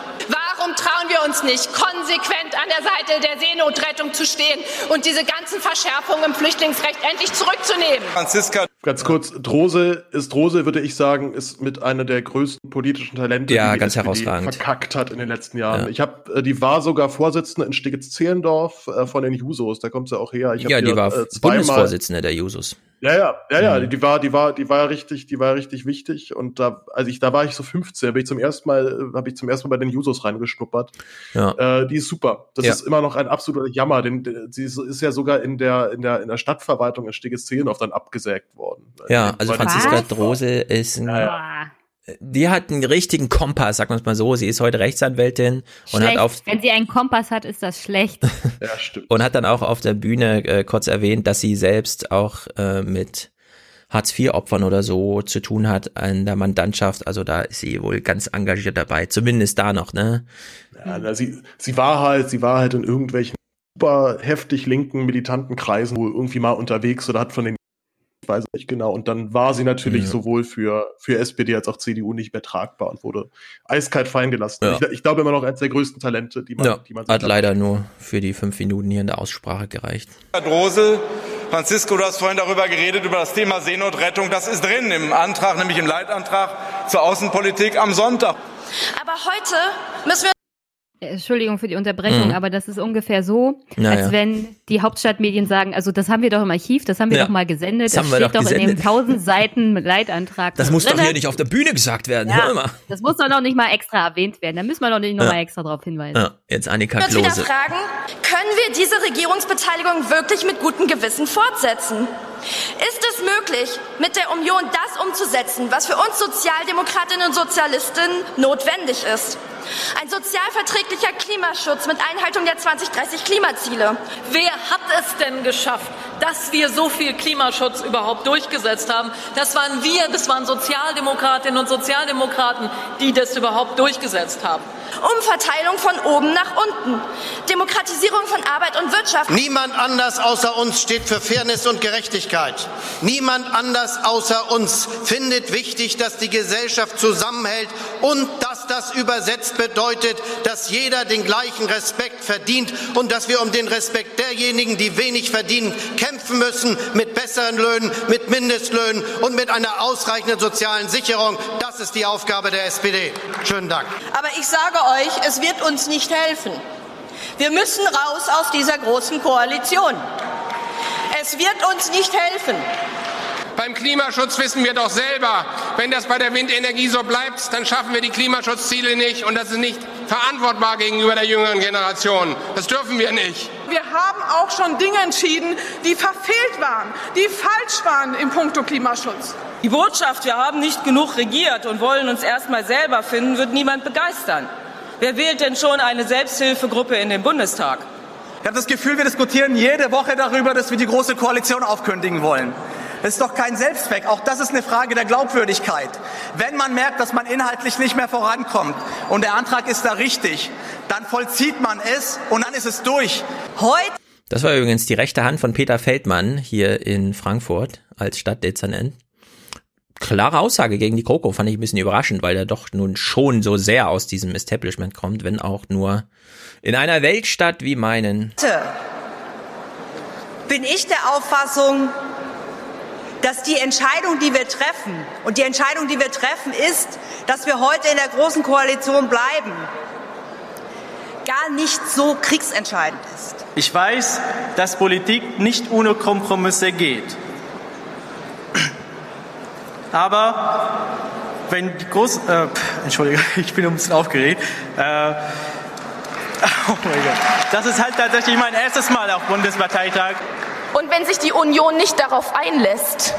Warum trauen wir uns nicht, konsequent an der Seite der Seenotrettung zu stehen und diese ganzen Verschärfungen im Flüchtlingsrecht endlich zurückzunehmen? Franziska. Ganz kurz, Drose ist Drose, würde ich sagen, ist mit einer der größten politischen Talente, ja, die, ganz die herausragend. verkackt hat in den letzten Jahren. Ja. Ich habe, äh, die war sogar Vorsitzende in Stiegitz-Zehlendorf äh, von den Jusos, da kommt sie auch her. Ich ja, die, war äh, Bundesvorsitzende der Jusos. Ja, ja, ja, ja, mhm. die war, die war, die war richtig, die war richtig wichtig. Und da, also ich, da war ich so 15, bin ich zum ersten Mal, habe ich zum ersten Mal bei den Jusos reingeschnuppert. Ja. Äh, die ist super. Das ja. ist immer noch ein absoluter Jammer, denn sie ist, ist, ja sogar in der, in der, in der Stadtverwaltung in Stegezehlendorf dann abgesägt worden. Ja, also Franziska Drose ist ein, ja, ja die hat einen richtigen Kompass, sagen wir es mal so. Sie ist heute Rechtsanwältin und schlecht. hat auf. Wenn sie einen Kompass hat, ist das schlecht. <laughs> ja, stimmt. Und hat dann auch auf der Bühne äh, kurz erwähnt, dass sie selbst auch äh, mit Hartz-IV-Opfern oder so zu tun hat in der Mandantschaft. Also da ist sie wohl ganz engagiert dabei. Zumindest da noch, ne? Ja, na, sie, sie war halt, sie war halt in irgendwelchen super heftig linken militanten Kreisen wohl irgendwie mal unterwegs oder hat von den ich weiß nicht genau. Und dann war sie natürlich ja. sowohl für, für SPD als auch CDU nicht mehr tragbar und wurde eiskalt fallen gelassen. Ja. Ich, ich, glaube immer noch eines der größten Talente, die man, ja, die man hat leider nur für die fünf Minuten hier in der Aussprache gereicht. Herr Drosel, Francisco, du hast vorhin darüber geredet, über das Thema Seenotrettung. Das ist drin im Antrag, nämlich im Leitantrag zur Außenpolitik am Sonntag. Aber heute müssen wir Entschuldigung für die Unterbrechung, mhm. aber das ist ungefähr so, naja. als wenn die Hauptstadtmedien sagen, also das haben wir doch im Archiv, das haben wir ja. doch mal gesendet, das, das steht doch, doch in dem 1000 Seiten Leitantrag. Das muss drinne. doch hier nicht auf der Bühne gesagt werden. Ja, Hör mal. Das muss doch noch nicht mal extra erwähnt werden. Da müssen wir doch nicht nochmal ja. extra darauf hinweisen. Ja. Jetzt Annika Klose. wieder fragen, können wir diese Regierungsbeteiligung wirklich mit gutem Gewissen fortsetzen? Ist es möglich, mit der Union das umzusetzen, was für uns Sozialdemokratinnen und Sozialisten notwendig ist? Ein sozialverträglicher Klimaschutz mit Einhaltung der 2030 Klimaziele. Wer hat es denn geschafft, dass wir so viel Klimaschutz überhaupt durchgesetzt haben? Das waren wir, das waren Sozialdemokratinnen und Sozialdemokraten, die das überhaupt durchgesetzt haben. Umverteilung von oben nach unten. Demokratisierung von Arbeit und Wirtschaft. Niemand anders außer uns steht für Fairness und Gerechtigkeit. Niemand anders außer uns findet wichtig, dass die Gesellschaft zusammenhält und dass das übersetzt bedeutet, dass jeder den gleichen Respekt verdient und dass wir um den Respekt derjenigen, die wenig verdienen, kämpfen müssen mit besseren Löhnen, mit Mindestlöhnen und mit einer ausreichenden sozialen Sicherung. Das ist die Aufgabe der SPD. Schönen Dank. Aber ich sage euch, es wird uns nicht helfen. Wir müssen raus aus dieser großen Koalition. Es wird uns nicht helfen. Beim Klimaschutz wissen wir doch selber, wenn das bei der Windenergie so bleibt, dann schaffen wir die Klimaschutzziele nicht und das ist nicht verantwortbar gegenüber der jüngeren Generation. Das dürfen wir nicht. Wir haben auch schon Dinge entschieden, die verfehlt waren, die falsch waren im Punkto Klimaschutz. Die Botschaft, wir haben nicht genug regiert und wollen uns erst mal selber finden, wird niemand begeistern. Wer wählt denn schon eine Selbsthilfegruppe in den Bundestag? Ich habe das Gefühl, wir diskutieren jede Woche darüber, dass wir die Große Koalition aufkündigen wollen. Das ist doch kein Selbstzweck. Auch das ist eine Frage der Glaubwürdigkeit. Wenn man merkt, dass man inhaltlich nicht mehr vorankommt und der Antrag ist da richtig, dann vollzieht man es und dann ist es durch. Heute das war übrigens die rechte Hand von Peter Feldmann hier in Frankfurt als Stadtdezernent. Klare Aussage gegen die Kroko fand ich ein bisschen überraschend, weil er doch nun schon so sehr aus diesem Establishment kommt, wenn auch nur in einer Weltstadt wie meinen. Bin ich der Auffassung, dass die Entscheidung, die wir treffen, und die Entscheidung, die wir treffen, ist, dass wir heute in der Großen Koalition bleiben, gar nicht so kriegsentscheidend ist. Ich weiß, dass Politik nicht ohne Kompromisse geht. Aber wenn die Groß... Äh, Entschuldigung, <laughs> ich bin ein bisschen aufgeregt. Äh, <laughs> oh mein Gott. Das ist halt tatsächlich mein erstes Mal auf Bundesparteitag. Und wenn sich die Union nicht darauf einlässt,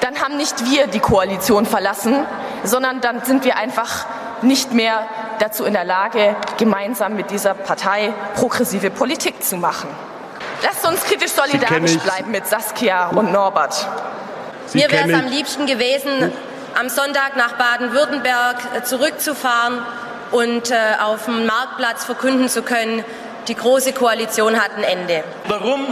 dann haben nicht wir die Koalition verlassen, sondern dann sind wir einfach nicht mehr dazu in der Lage, gemeinsam mit dieser Partei progressive Politik zu machen. Lasst uns kritisch solidarisch bleiben mit Saskia und Norbert. Sie Mir wäre es am liebsten gewesen, am Sonntag nach Baden-Württemberg äh, zurückzufahren und äh, auf dem Marktplatz verkünden zu können, die Große Koalition hat ein Ende. Warum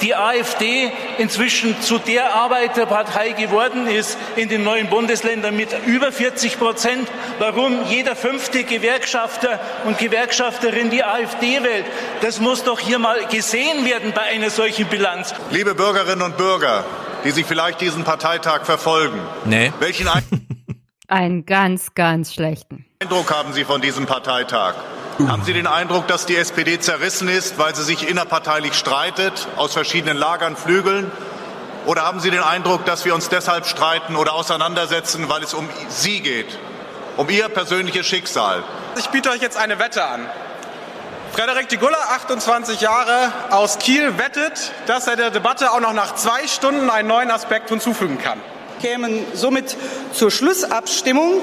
die AfD inzwischen zu der Arbeiterpartei geworden ist in den neuen Bundesländern mit über 40 Prozent, warum jeder fünfte Gewerkschafter und Gewerkschafterin die AfD wählt. Das muss doch hier mal gesehen werden bei einer solchen Bilanz. Liebe Bürgerinnen und Bürger, die sich vielleicht diesen Parteitag verfolgen. Nee. Welchen <laughs> Einen ganz, ganz schlechten. Eindruck haben Sie von diesem Parteitag? Haben Sie den Eindruck, dass die SPD zerrissen ist, weil sie sich innerparteilich streitet, aus verschiedenen Lagern flügeln? Oder haben Sie den Eindruck, dass wir uns deshalb streiten oder auseinandersetzen, weil es um Sie geht, um Ihr persönliches Schicksal? Ich biete euch jetzt eine Wette an. Frederik de Guller, 28 Jahre, aus Kiel, wettet, dass er der Debatte auch noch nach zwei Stunden einen neuen Aspekt hinzufügen kann kämen somit zur Schlussabstimmung.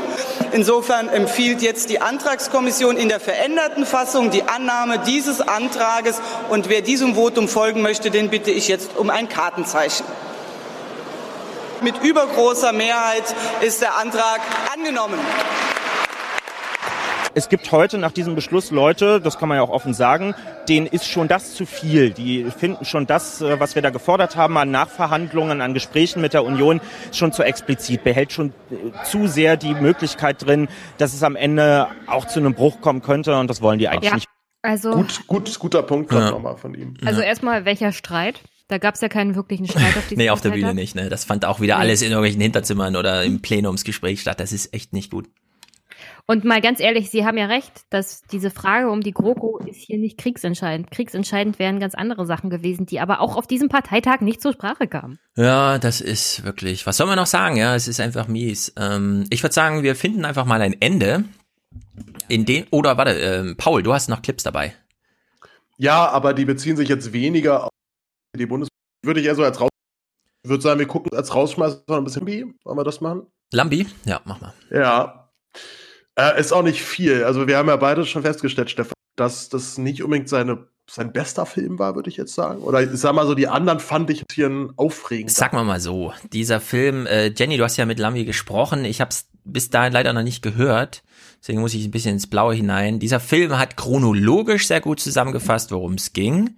Insofern empfiehlt jetzt die Antragskommission in der veränderten Fassung die Annahme dieses Antrages. Und wer diesem Votum folgen möchte, den bitte ich jetzt um ein Kartenzeichen. Mit übergroßer Mehrheit ist der Antrag angenommen. Es gibt heute nach diesem Beschluss Leute, das kann man ja auch offen sagen, denen ist schon das zu viel. Die finden schon das, äh, was wir da gefordert haben an Nachverhandlungen, an Gesprächen mit der Union, schon zu explizit, behält schon äh, zu sehr die Möglichkeit drin, dass es am Ende auch zu einem Bruch kommen könnte und das wollen die eigentlich Ja. nicht. Also, Gut, gut, guter Punkt kommt nochmal von ihm. also erstmal, welcher Streit? Da gab es ja keinen wirklichen Streit auf <laughs> diesem Nee, auf der. Bühne nicht. Ne? Das fand auch wieder Nee. alles in irgendwelchen Hinterzimmern oder im Plenumsgespräch statt. Das ist echt nicht gut. Und mal ganz ehrlich, Sie haben ja recht, dass diese Frage um die GroKo ist hier nicht kriegsentscheidend. Kriegsentscheidend wären ganz andere Sachen gewesen, die aber auch auf diesem Parteitag nicht zur Sprache kamen. Ja, das ist wirklich. Was soll man noch sagen? Ja, es ist einfach mies. Ähm, ich würde sagen, wir finden einfach mal ein Ende. In dem oder warte, ähm, Paul, du hast noch Clips dabei. Ja, aber die beziehen sich jetzt weniger auf die Bundes... Würde ich eher so als raus... Ich würde sagen, wir gucken als Rausschmeißer noch ein bisschen wie. Wollen wir das machen? Lambi? Ja, mach mal. Ja. Äh, ist auch nicht viel. Also wir haben ja beide schon festgestellt, Stefan, dass das nicht unbedingt seine, sein bester Film war, würde ich jetzt sagen. Oder ich sag mal so, die anderen fand ich hier aufregend. Sag mal mal so, dieser Film, äh, Jenny, du hast ja mit Lambi gesprochen, ich habe es bis dahin leider noch nicht gehört, deswegen muss ich ein bisschen ins Blaue hinein. Dieser Film hat chronologisch sehr gut zusammengefasst, worum es ging.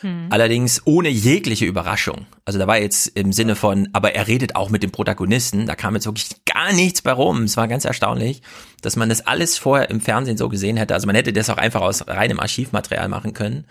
Hm. Allerdings ohne jegliche Überraschung. Also da war jetzt im Sinne von, aber er redet auch mit dem Protagonisten. Da kam jetzt wirklich gar nichts bei rum. Es war ganz erstaunlich, dass man das alles vorher im Fernsehen so gesehen hätte. Also man hätte das auch einfach aus reinem Archivmaterial machen können.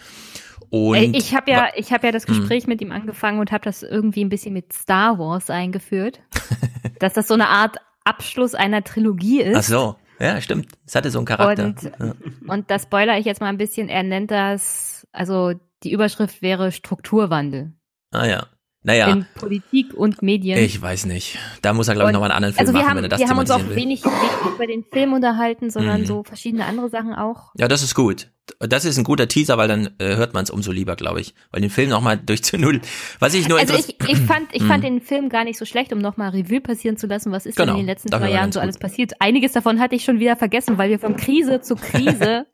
Und ich habe ja, ich habe ja das hm. Gespräch hm. mit ihm angefangen und habe das irgendwie ein bisschen mit Star Wars eingeführt, <laughs> dass das so eine Art Abschluss einer Trilogie ist. Ach so, ja, stimmt. Es hatte so einen Charakter. Und, ja. und das spoiler ich jetzt mal ein bisschen. Er nennt das, also die Überschrift wäre Strukturwandel. Ah ja. Naja. In Politik und Medien. Ich weiß nicht. Da muss er, glaube ich, nochmal einen anderen Film also wir machen, haben, wenn er das Wir haben uns auch will. wenig, wenig über den Film unterhalten, sondern Mhm. so verschiedene andere Sachen auch. Ja, das ist gut. Das ist ein guter Teaser, weil dann äh, hört man es umso lieber, glaube ich. Weil den Film nochmal <laughs> durch zu null. Was ich nur Also ich, ich fand, ich fand Mhm. den Film gar nicht so schlecht, um nochmal Revue passieren zu lassen. Was ist Genau, denn in den letzten zwei Jahren so gut. alles passiert? Einiges davon hatte ich schon wieder vergessen, weil wir von Krise zu <laughs> Krise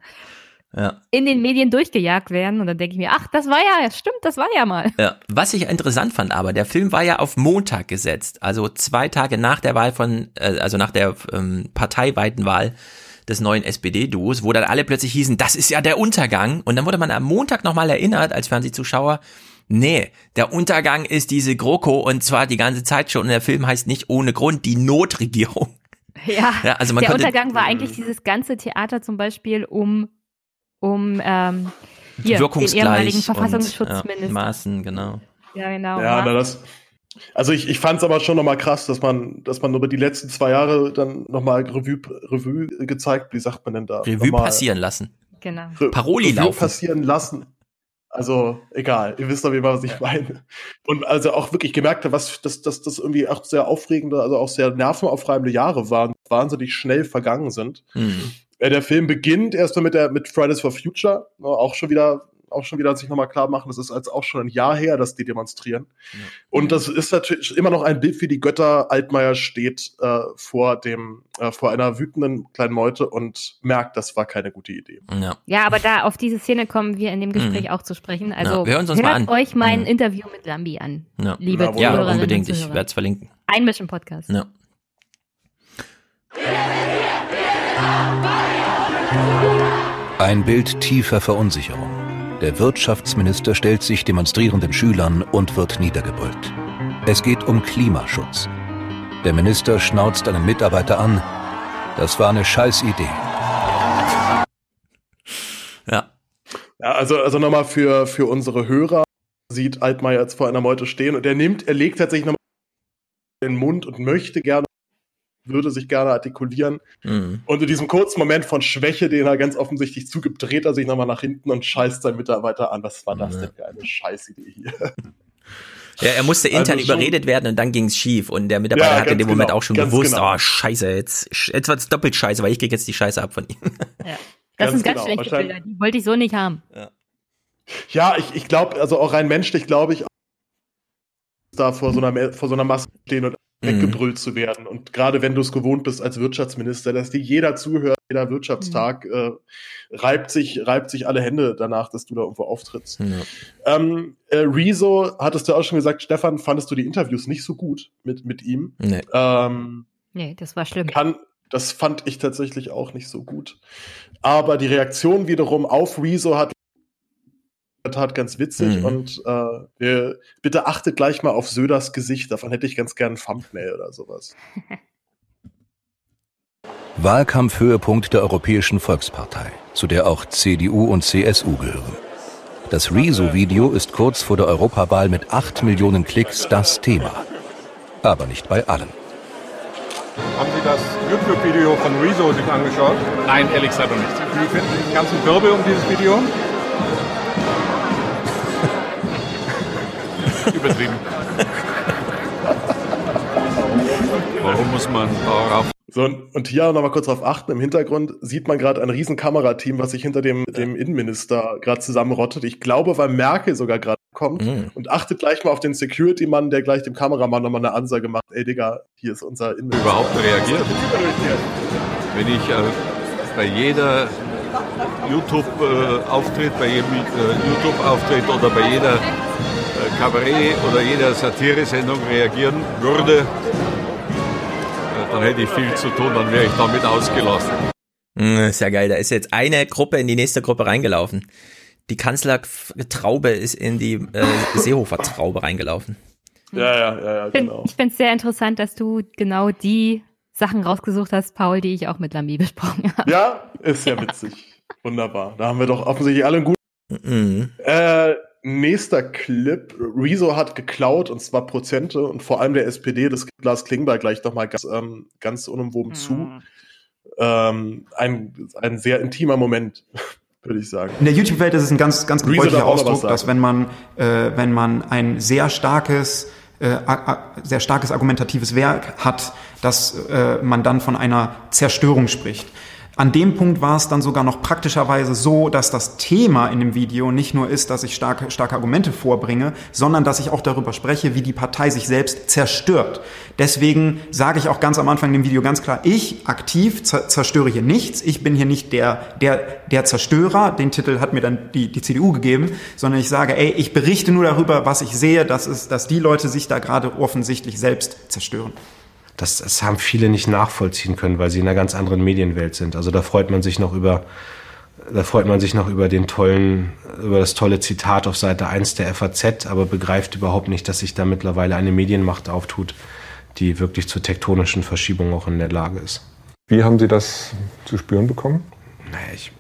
Ja. in den Medien durchgejagt werden. Und dann denke ich mir, ach, das war ja, stimmt, das war ja mal. Ja, was ich interessant fand, aber der Film war ja auf Montag gesetzt, also zwei Tage nach der Wahl von, äh, also nach der ähm, parteiweiten Wahl des neuen SPD-Duos, wo dann alle plötzlich hießen, das ist ja der Untergang. Und dann wurde man am Montag nochmal erinnert als Fernsehzuschauer, nee, der Untergang ist diese GroKo und zwar die ganze Zeit schon. Und der Film heißt nicht ohne Grund die Notregierung. Ja, Ja, also man der konnte- Untergang war eigentlich dieses ganze Theater zum Beispiel um, um ähm, hier, den ehemaligen und, Verfassungsschutzminister. ja, Maßen, genau. Ja, genau. Ja, na, das. Also ich, ich fand es aber schon nochmal krass, dass man, dass man über die letzten zwei Jahre dann nochmal Revue, Revue gezeigt, wie sagt man denn da? Revue Nochmal passieren lassen. Genau. Re- Paroli Revue laufen. passieren lassen. Also egal, ihr wisst auf jeden Fall, was ich meine. Und also auch wirklich gemerkt habe, was, dass, dass das irgendwie auch sehr aufregende, also auch sehr nervenaufreibende Jahre waren, wahnsinnig schnell vergangen sind. Hm. Äh, Der Film beginnt erstmal mit der mit Fridays for Future, ne, auch schon wieder auch schon wieder sich nochmal klar machen, das ist als auch schon ein Jahr her, dass die demonstrieren. Und das ist natürlich immer noch ein Bild, wie die Götter Altmaier steht äh, vor dem äh, vor einer wütenden kleinen Meute und merkt, das war keine gute Idee. Ja. Ja, aber da auf diese Szene kommen wir in dem Gespräch Mhm. auch zu sprechen. Also Ja, wir hören uns hört mal an. euch mein Mhm. Interview mit Lambi an, Ja, liebe ja, Zuhörerinnen unbedingt. Ich werde es verlinken. Einmischen Podcast. Ja. Ein Bild tiefer Verunsicherung. Der Wirtschaftsminister stellt sich demonstrierenden Schülern und wird niedergebrüllt. Es geht um Klimaschutz. Der Minister schnauzt einen Mitarbeiter an. Das war eine Scheißidee. Ja. Ja, also, also nochmal für, für unsere Hörer sieht Altmaier jetzt vor einer Meute stehen und er nimmt, er legt tatsächlich nochmal den Mund und möchte gerne, würde sich gerne artikulieren. Mhm. Und in diesem kurzen Moment von Schwäche, den er ganz offensichtlich zugibt, dreht er sich nochmal nach hinten und scheißt seinen Mitarbeiter an. Was war das denn für eine Scheißidee hier? Ja, er musste intern Also überredet werden und dann ging's schief. Und der Mitarbeiter Ja, hat in dem Moment genau, auch schon gewusst, genau. oh scheiße, jetzt, jetzt wird's doppelt scheiße, weil ich krieg jetzt die Scheiße ab von ihm. Das Ganz sind ganz genau, schlechte Bilder, die wollte ich so nicht haben. Ja, ich, ich glaube, also auch rein menschlich glaube ich, da vor so einer, vor so einer Masse stehen und weggebrüllt zu werden. Und gerade wenn du es gewohnt bist als Wirtschaftsminister, dass dir jeder zuhört, jeder Wirtschaftstag, äh, reibt sich, reibt sich alle Hände danach, dass du da irgendwo auftrittst. Ähm, äh, Rezo, hattest du auch schon gesagt, Stefan, fandest du die Interviews nicht so gut mit, mit ihm? Nee. Ähm, Nee, das war schlimm. kann, das fand ich tatsächlich auch nicht so gut. Aber die Reaktion wiederum auf Rezo hat der Tat ganz witzig Mhm. und äh, bitte achtet gleich mal auf Söders Gesicht, davon hätte ich ganz gern ein Thumbnail oder sowas. <laughs> Wahlkampfhöhepunkt der Europäischen Volkspartei, zu der auch CDU und CSU gehören. Das Rezo-Video ist kurz vor der Europawahl mit 8 Millionen Klicks das Thema. Aber nicht bei allen. Haben Sie das YouTube-Video von Rezo sich angeschaut? Nein, ehrlich gesagt noch nicht. Wie finden Sie den ganzen Wirbel um dieses Video? <laughs> Übertrieben. Warum muss man darauf So, und, hier noch mal kurz darauf achten, im Hintergrund sieht man gerade ein riesen Kamerateam, was sich hinter dem, dem Innenminister gerade zusammenrottet. Ich glaube, weil Merkel sogar gerade kommt. Mhm. Und achtet gleich mal auf den Security-Mann, der gleich dem Kameramann nochmal eine Ansage macht. Ey, Digga, hier ist unser Innenminister. überhaupt reagiert? wenn ich äh, bei jeder YouTube-Auftritt, bei jedem äh, YouTube-Auftritt oder bei jeder äh, Kabarett oder jeder Satire-Sendung reagieren würde, äh, dann hätte ich viel zu tun, dann wäre ich damit ausgelassen. Ist ja geil, da ist jetzt eine Gruppe in die nächste Gruppe reingelaufen. Die Kanzlertraube ist in die äh, Seehofer-Traube reingelaufen. Ja, ja, ja, ja genau. Ich finde es sehr interessant, dass du genau die Sachen rausgesucht hast, Paul, die ich auch mit Lamy besprochen habe. Ja, ist ja witzig. Wunderbar. Da haben wir doch offensichtlich alle einen guten. Mhm. Äh, nächster Clip. Rezo hat geklaut und zwar Prozente und vor allem der SPD, das gibt Lars Klingbeil gleich nochmal ganz, ähm, ganz unumwoben mhm. zu. Ähm, ein, ein sehr intimer Moment, <laughs> würde ich sagen. In der YouTube-Welt ist es ein ganz, ganz gebräuchlicher Ausdruck, dass wenn man, äh, wenn man ein sehr starkes, äh, sehr starkes argumentatives Werk hat, dass äh, man dann von einer Zerstörung spricht. An dem Punkt war es dann sogar noch praktischerweise so, dass das Thema in dem Video nicht nur ist, dass ich starke, starke Argumente vorbringe, sondern dass ich auch darüber spreche, wie die Partei sich selbst zerstört. Deswegen sage ich auch ganz am Anfang dem Video ganz klar, ich aktiv zerstöre hier nichts. Ich bin hier nicht der, der, der Zerstörer. Den Titel hat mir dann die, die CDU gegeben, sondern ich sage, ey, ich berichte nur darüber, was ich sehe, dass, es, dass die Leute sich da gerade offensichtlich selbst zerstören das, das haben viele nicht nachvollziehen können, weil sie in einer ganz anderen Medienwelt sind. Also da freut man sich noch über, da freut man sich noch über den tollen, über das tolle Zitat auf Seite 1 der FAZ, aber begreift überhaupt nicht, dass sich da mittlerweile eine Medienmacht auftut, die wirklich zur tektonischen Verschiebung auch in der Lage ist. Wie haben Sie das zu spüren bekommen? Naja, ich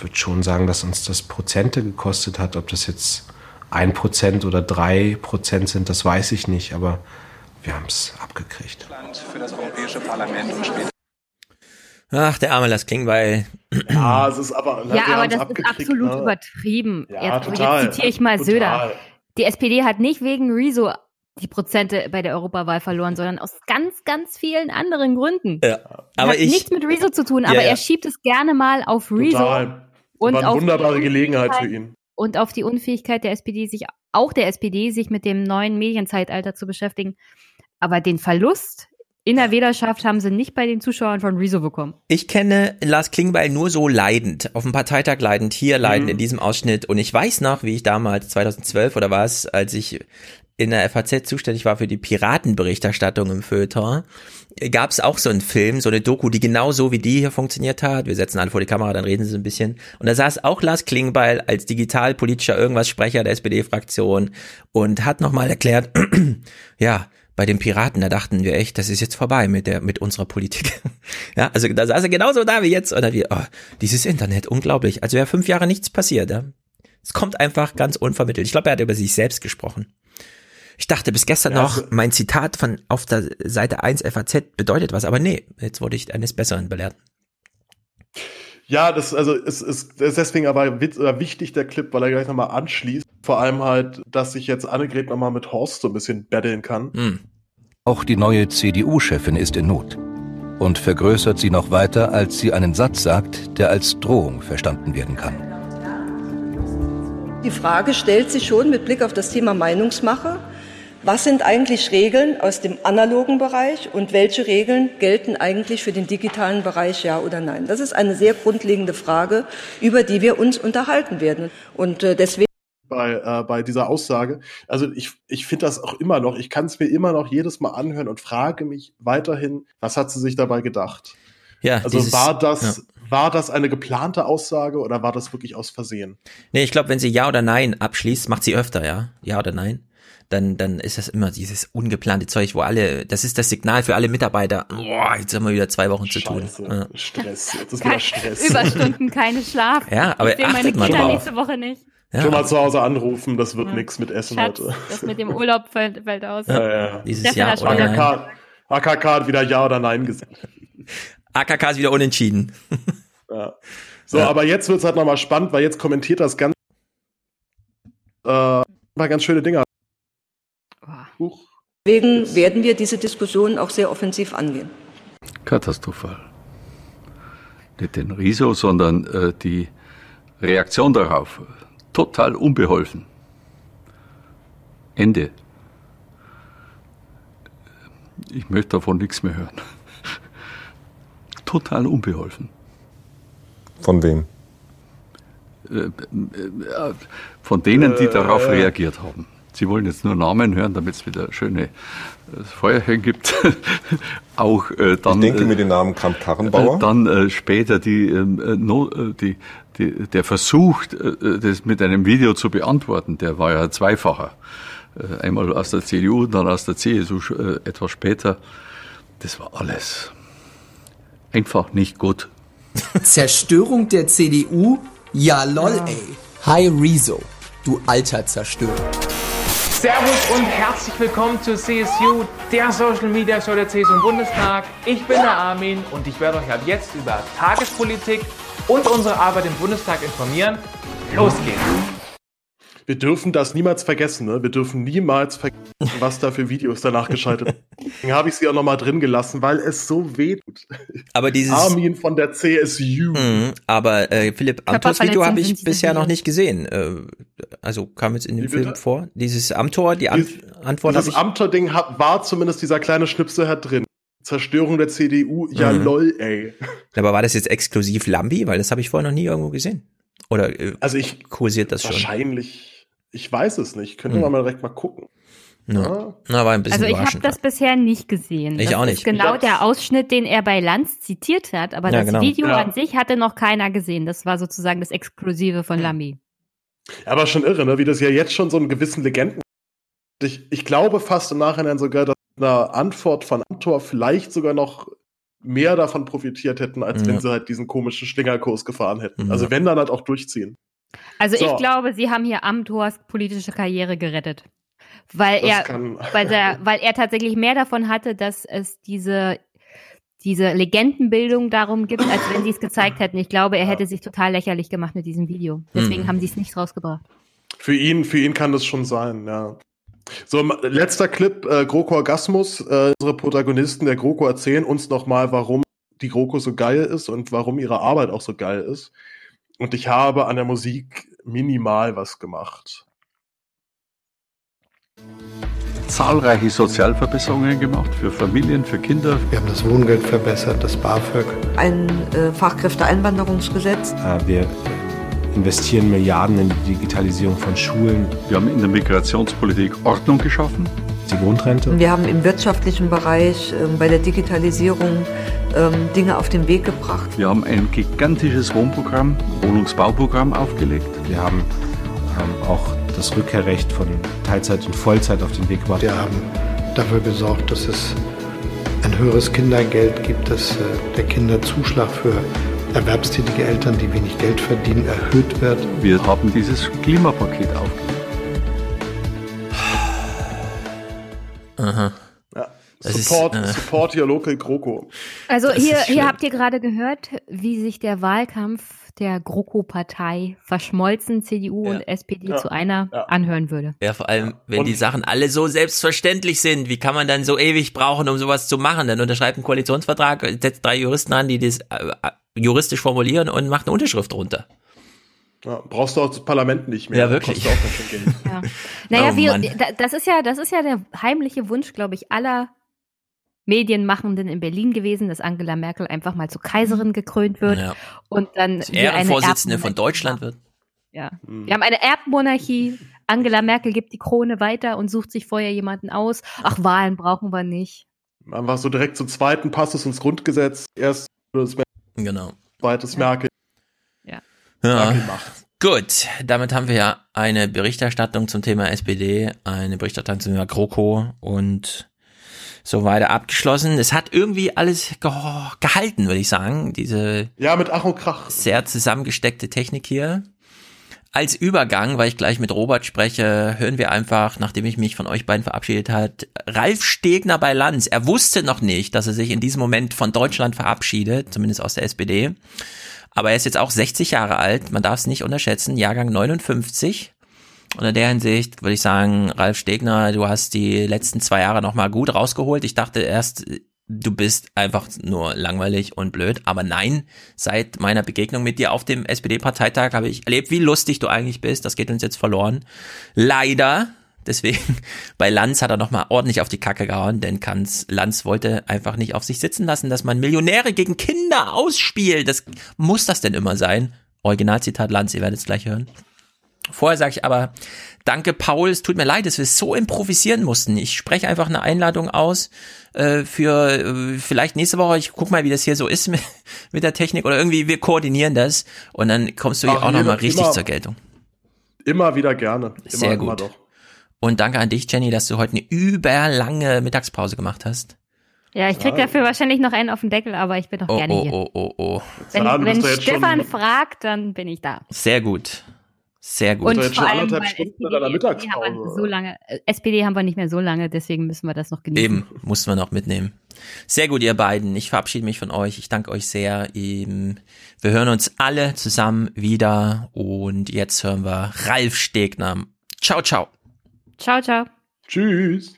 würde schon sagen, dass uns das Prozente gekostet hat. Ob das jetzt ein Prozent oder drei Prozent sind, das weiß ich nicht, aber wir haben es abgekriegt. Für das Europäische Parlament und später. Ach, der arme Lass Klingbeil. Ja, es ist aber. Ja, aber das ist absolut ne? übertrieben. Ja, jetzt, total. jetzt zitiere ich mal total. Söder. Die SPD hat nicht wegen Rezo die Prozente bei der Europawahl verloren, sondern aus ganz, ganz vielen anderen Gründen. Ja, aber hat ich, nichts mit Rezo zu tun, aber ja, ja. er schiebt es gerne mal auf Rezo. Total. Und war eine wunderbare Gelegenheit für ihn. Und auf die Unfähigkeit der SPD, sich auch der SPD, sich mit dem neuen Medienzeitalter zu beschäftigen. Aber den Verlust in der Wählerschaft haben sie nicht bei den Zuschauern von Rezo bekommen. Ich kenne Lars Klingbeil nur so leidend, auf dem Parteitag leidend, hier leidend mhm. in diesem Ausschnitt. Und ich weiß noch, wie ich damals, 2012 oder was, als ich in der FAZ zuständig war für die Piratenberichterstattung im Feuilleton, gab es auch so einen Film, so eine Doku, die genau so wie die hier funktioniert hat. Wir setzen alle vor die Kamera, dann reden sie so ein bisschen. Und da saß auch Lars Klingbeil als digitalpolitischer irgendwas Sprecher der SPD-Fraktion und hat nochmal erklärt, <clears throat> ja, bei den Piraten, da dachten wir echt, das ist jetzt vorbei mit der, mit unserer Politik. <laughs> ja, also da saß er genauso da wie jetzt. Oder wie, oh, dieses Internet, unglaublich. Also wäre fünf Jahre nichts passiert. Ja? Es kommt einfach ganz unvermittelt. Ich glaube, er hat über sich selbst gesprochen. Ich dachte bis gestern ja, noch, also, mein Zitat von auf der Seite 1 FAZ bedeutet was, aber nee, jetzt wurde ich eines Besseren belehrt. Ja, das also es ist, ist deswegen aber wichtig der Clip, weil er gleich nochmal anschließt. Vor allem halt, dass sich jetzt Annegret nochmal mit Horst so ein bisschen betteln kann. Mhm. Auch die neue CDU-Chefin ist in Not und vergrößert sie noch weiter, als sie einen Satz sagt, der als Drohung verstanden werden kann. Die Frage stellt sich schon mit Blick auf das Thema Meinungsmache, was sind eigentlich Regeln aus dem analogen Bereich und welche Regeln gelten eigentlich für den digitalen Bereich, ja oder nein? Das ist eine sehr grundlegende Frage, über die wir uns unterhalten werden. Und äh, deswegen bei, äh, bei dieser Aussage. Also ich, ich finde das auch immer noch, ich kann es mir immer noch jedes Mal anhören und frage mich weiterhin, was hat sie sich dabei gedacht? Ja, also dieses, war das, ja. war das eine geplante Aussage oder war das wirklich aus Versehen? Nee, ich glaube, wenn sie Ja oder Nein abschließt, macht sie öfter, ja. Ja oder Nein dann, dann ist das immer dieses ungeplante Zeug, wo alle, das ist das Signal für alle Mitarbeiter, boah, jetzt haben wir wieder zwei Wochen zu tun. Ja. Stress, jetzt ist wieder Stress. Überstunden, keine Schlaf. Ja, aber ich achtet meine Kinder nächste Woche nicht. Ja. Schon mal zu Hause anrufen, das wird ja. nichts mit Essen Schatz, heute. Das mit dem Urlaub fällt, fällt aus. Ja, ja. Dieses Jahr oder AKK, AKK hat wieder Ja oder Nein gesagt. AKK ist wieder unentschieden. <laughs> Ja. So, aber jetzt wird es halt nochmal spannend, weil jetzt kommentiert das ganz äh, mal ganz schöne Dinger. Huch. Deswegen werden wir diese Diskussion auch sehr offensiv angehen. Katastrophal. Nicht den Riso, sondern äh, die Reaktion darauf. Total unbeholfen. Ende. Ich möchte davon nichts mehr hören. <laughs> total unbeholfen. Von wem? Äh, äh, von denen, die darauf Äh. reagiert haben. Sie wollen jetzt nur Namen hören, damit es wieder schöne äh, Feuerchen gibt. <laughs> Auch äh, dann. Ich denke äh, mir den Namen Kramp-Karrenbauer. Äh, dann äh, später die, ähm, äh, no, die, die, der Versuch, äh, das mit einem Video zu beantworten, der war ja zweifacher. Äh, einmal aus der CDU, dann aus der CSU äh, etwas später. Das war alles einfach nicht gut. Zerstörung der CDU? Ja lol, ey. Hi Rezo, du alter Zerstörer. Servus und herzlich willkommen zur CSU, der Social Media Show der CSU im Bundestag. Ich bin der Armin und ich werde euch ab jetzt über Tagespolitik und unsere Arbeit im Bundestag informieren. Los geht's! Wir dürfen das niemals vergessen, ne? Wir dürfen niemals vergessen, was da für Videos danach geschaltet werden. <laughs> Deswegen habe ich sie auch nochmal drin gelassen, weil es so wehtut. Aber dieses. Armin von der CSU. Mhm, aber äh, Philipp, Amthors Video habe ich bisher noch nicht gesehen. Äh, also kam jetzt in dem Wie Film bitte? vor. Dieses Amtor, die An Antwort habe Dieses hat- war zumindest dieser kleine Schnipsel halt drin. Zerstörung der CDU, ja Mhm. lol, ey. Aber war das jetzt exklusiv Lambi? Weil das habe ich vorher noch nie irgendwo gesehen. Oder äh, also ich kursiert das schon? Wahrscheinlich. Ich weiß es nicht. Könnte Hm. man mal direkt mal gucken. Ja. Na, war ein bisschen Also ich habe das bisher nicht gesehen. Ich das auch nicht. ist genau Ich der Ausschnitt, den er bei Lanz zitiert hat, aber Ja, das genau. Video Ja. an sich hatte noch keiner gesehen. Das war sozusagen das Exklusive von Lamy. Aber schon irre, ne? wie das ja jetzt schon so einen gewissen Legenden. Ich, ich glaube fast im Nachhinein sogar, dass eine Antwort von Amtor vielleicht sogar noch mehr davon profitiert hätten, als Ja. wenn sie halt diesen komischen Schlingerkurs gefahren hätten. Ja. Also wenn dann halt auch durchziehen. Also So. ich glaube, sie haben hier Amthors politische Karriere gerettet. Weil Das er, kann- weil, der, <laughs> weil er tatsächlich mehr davon hatte, dass es diese, diese Legendenbildung darum gibt, als wenn sie es gezeigt hätten. Ich glaube, er hätte sich total lächerlich gemacht mit diesem Video. Deswegen Hm. haben sie es nicht rausgebracht. Für ihn, für ihn kann das schon sein, ja. So, letzter Clip, äh, GroKo Orgasmus. Äh, unsere Protagonisten der GroKo erzählen uns nochmal, warum die GroKo so geil ist und warum ihre Arbeit auch so geil ist. Und ich habe an der Musik minimal was gemacht. Zahlreiche Sozialverbesserungen gemacht für Familien, für Kinder. Wir haben das Wohngeld verbessert, das BAföG. Ein äh, Fachkräfteeinwanderungsgesetz. Äh, Wir investieren Milliarden in die Digitalisierung von Schulen. Wir haben in der Migrationspolitik Ordnung geschaffen. Die Grundrente. Wir haben im wirtschaftlichen Bereich ähm, bei der Digitalisierung ähm, Dinge auf den Weg gebracht. Wir haben ein gigantisches Wohnprogramm, Wohnungsbauprogramm aufgelegt. Wir haben ähm, auch das Rückkehrrecht von Teilzeit und Vollzeit auf den Weg gebracht. Wir haben dafür gesorgt, dass es ein höheres Kindergeld gibt, dass äh, der Kinderzuschlag für erwerbstätige Eltern, die wenig Geld verdienen, erhöht wird. Wir haben dieses Klimapaket aufgelegt. Aha. Ja. Das ist, Support, äh, support your local GroKo. Also Das hier, hier habt ihr gerade gehört, wie sich der Wahlkampf der GroKo-Partei verschmolzen, CDU Ja. und SPD Ja. zu einer anhören würde. Ja, vor allem, wenn Und- die Sachen alle so selbstverständlich sind, wie kann man dann so ewig brauchen, um sowas zu machen? Dann unterschreibt einen Koalitionsvertrag, setzt drei Juristen an, die das äh, äh, juristisch formulieren und macht eine Unterschrift drunter. Ja, brauchst du auch das Parlament nicht mehr. Ja, wirklich. Auch ganz schön Geld. <laughs> Ja. Naja, Oh, da- das ist ja, das ist ja der heimliche Wunsch, glaube ich, aller Medienmachenden in Berlin gewesen, dass Angela Merkel einfach mal zur Kaiserin gekrönt wird Ja. und dann wir Ehrenvorsitzende von Deutschland wird. Ja. Mhm. Wir haben eine Erbmonarchie. Angela Merkel gibt die Krone weiter und sucht sich vorher jemanden aus. Ach, Wahlen brauchen wir nicht. Einfach so direkt zum zweiten Passus ins Grundgesetz. Erst das Merkel, Genau. zweites. Ja. Merkel macht. Gut, damit haben wir ja eine Berichterstattung zum Thema SPD, eine Berichterstattung zum Thema GroKo und so weiter abgeschlossen. Es hat irgendwie alles ge gehalten, würde ich sagen, diese Ja, mit Ach und Krach. sehr zusammengesteckte Technik hier. Als Übergang, weil ich gleich mit Robert spreche, hören wir einfach, nachdem ich mich von euch beiden verabschiedet hat, Ralf Stegner bei Lanz. Er wusste noch nicht, dass er sich in diesem Moment von Deutschland verabschiedet, zumindest aus der SPD. Aber er ist jetzt auch 60 Jahre alt, man darf es nicht unterschätzen, Jahrgang 59. Und in der Hinsicht würde ich sagen, Ralf Stegner, du hast die letzten zwei Jahre nochmal gut rausgeholt. Ich dachte erst, du bist einfach nur langweilig und blöd. Aber nein, seit meiner Begegnung mit dir auf dem SPD-Parteitag habe ich erlebt, wie lustig du eigentlich bist. Das geht uns jetzt verloren. Leider, Deswegen <laughs> bei Lanz hat er nochmal ordentlich auf die Kacke gehauen, denn Kanz, Lanz wollte einfach nicht auf sich sitzen lassen, dass man Millionäre gegen Kinder ausspielt. Das muss das denn immer sein? Originalzitat Lanz, ihr werdet es gleich hören. Vorher sage ich aber, danke Paul, es tut mir leid, dass wir so improvisieren mussten. Ich spreche einfach eine Einladung aus äh, für äh, vielleicht nächste Woche. Ich guck mal, wie das hier so ist <laughs> mit, mit der Technik oder irgendwie wir koordinieren das und dann kommst du hier auch nochmal richtig immer, zur Geltung. Immer wieder gerne. Immer, Sehr gut. Immer doch. Und danke an dich, Jenny, dass du heute eine überlange Mittagspause gemacht hast. Ja, ich krieg dafür wahrscheinlich noch einen auf den Deckel, aber ich bin doch Oh, gerne oh, hier. oh, oh, oh. Wenn, du wenn ja jetzt Stefan schon- fragt, dann bin ich da. Sehr gut. Sehr gut. Und vor allem, weil Stunden SPD, Mittagspause, so lange, äh, SPD haben wir nicht mehr so lange, deswegen müssen wir das noch genießen. Eben, mussten wir noch mitnehmen. Sehr gut, ihr beiden. Ich verabschiede mich von euch. Ich danke euch sehr. Wir hören uns alle zusammen wieder und jetzt hören wir Ralf Stegner. Ciao, ciao. Ciao, ciao. Tschüss.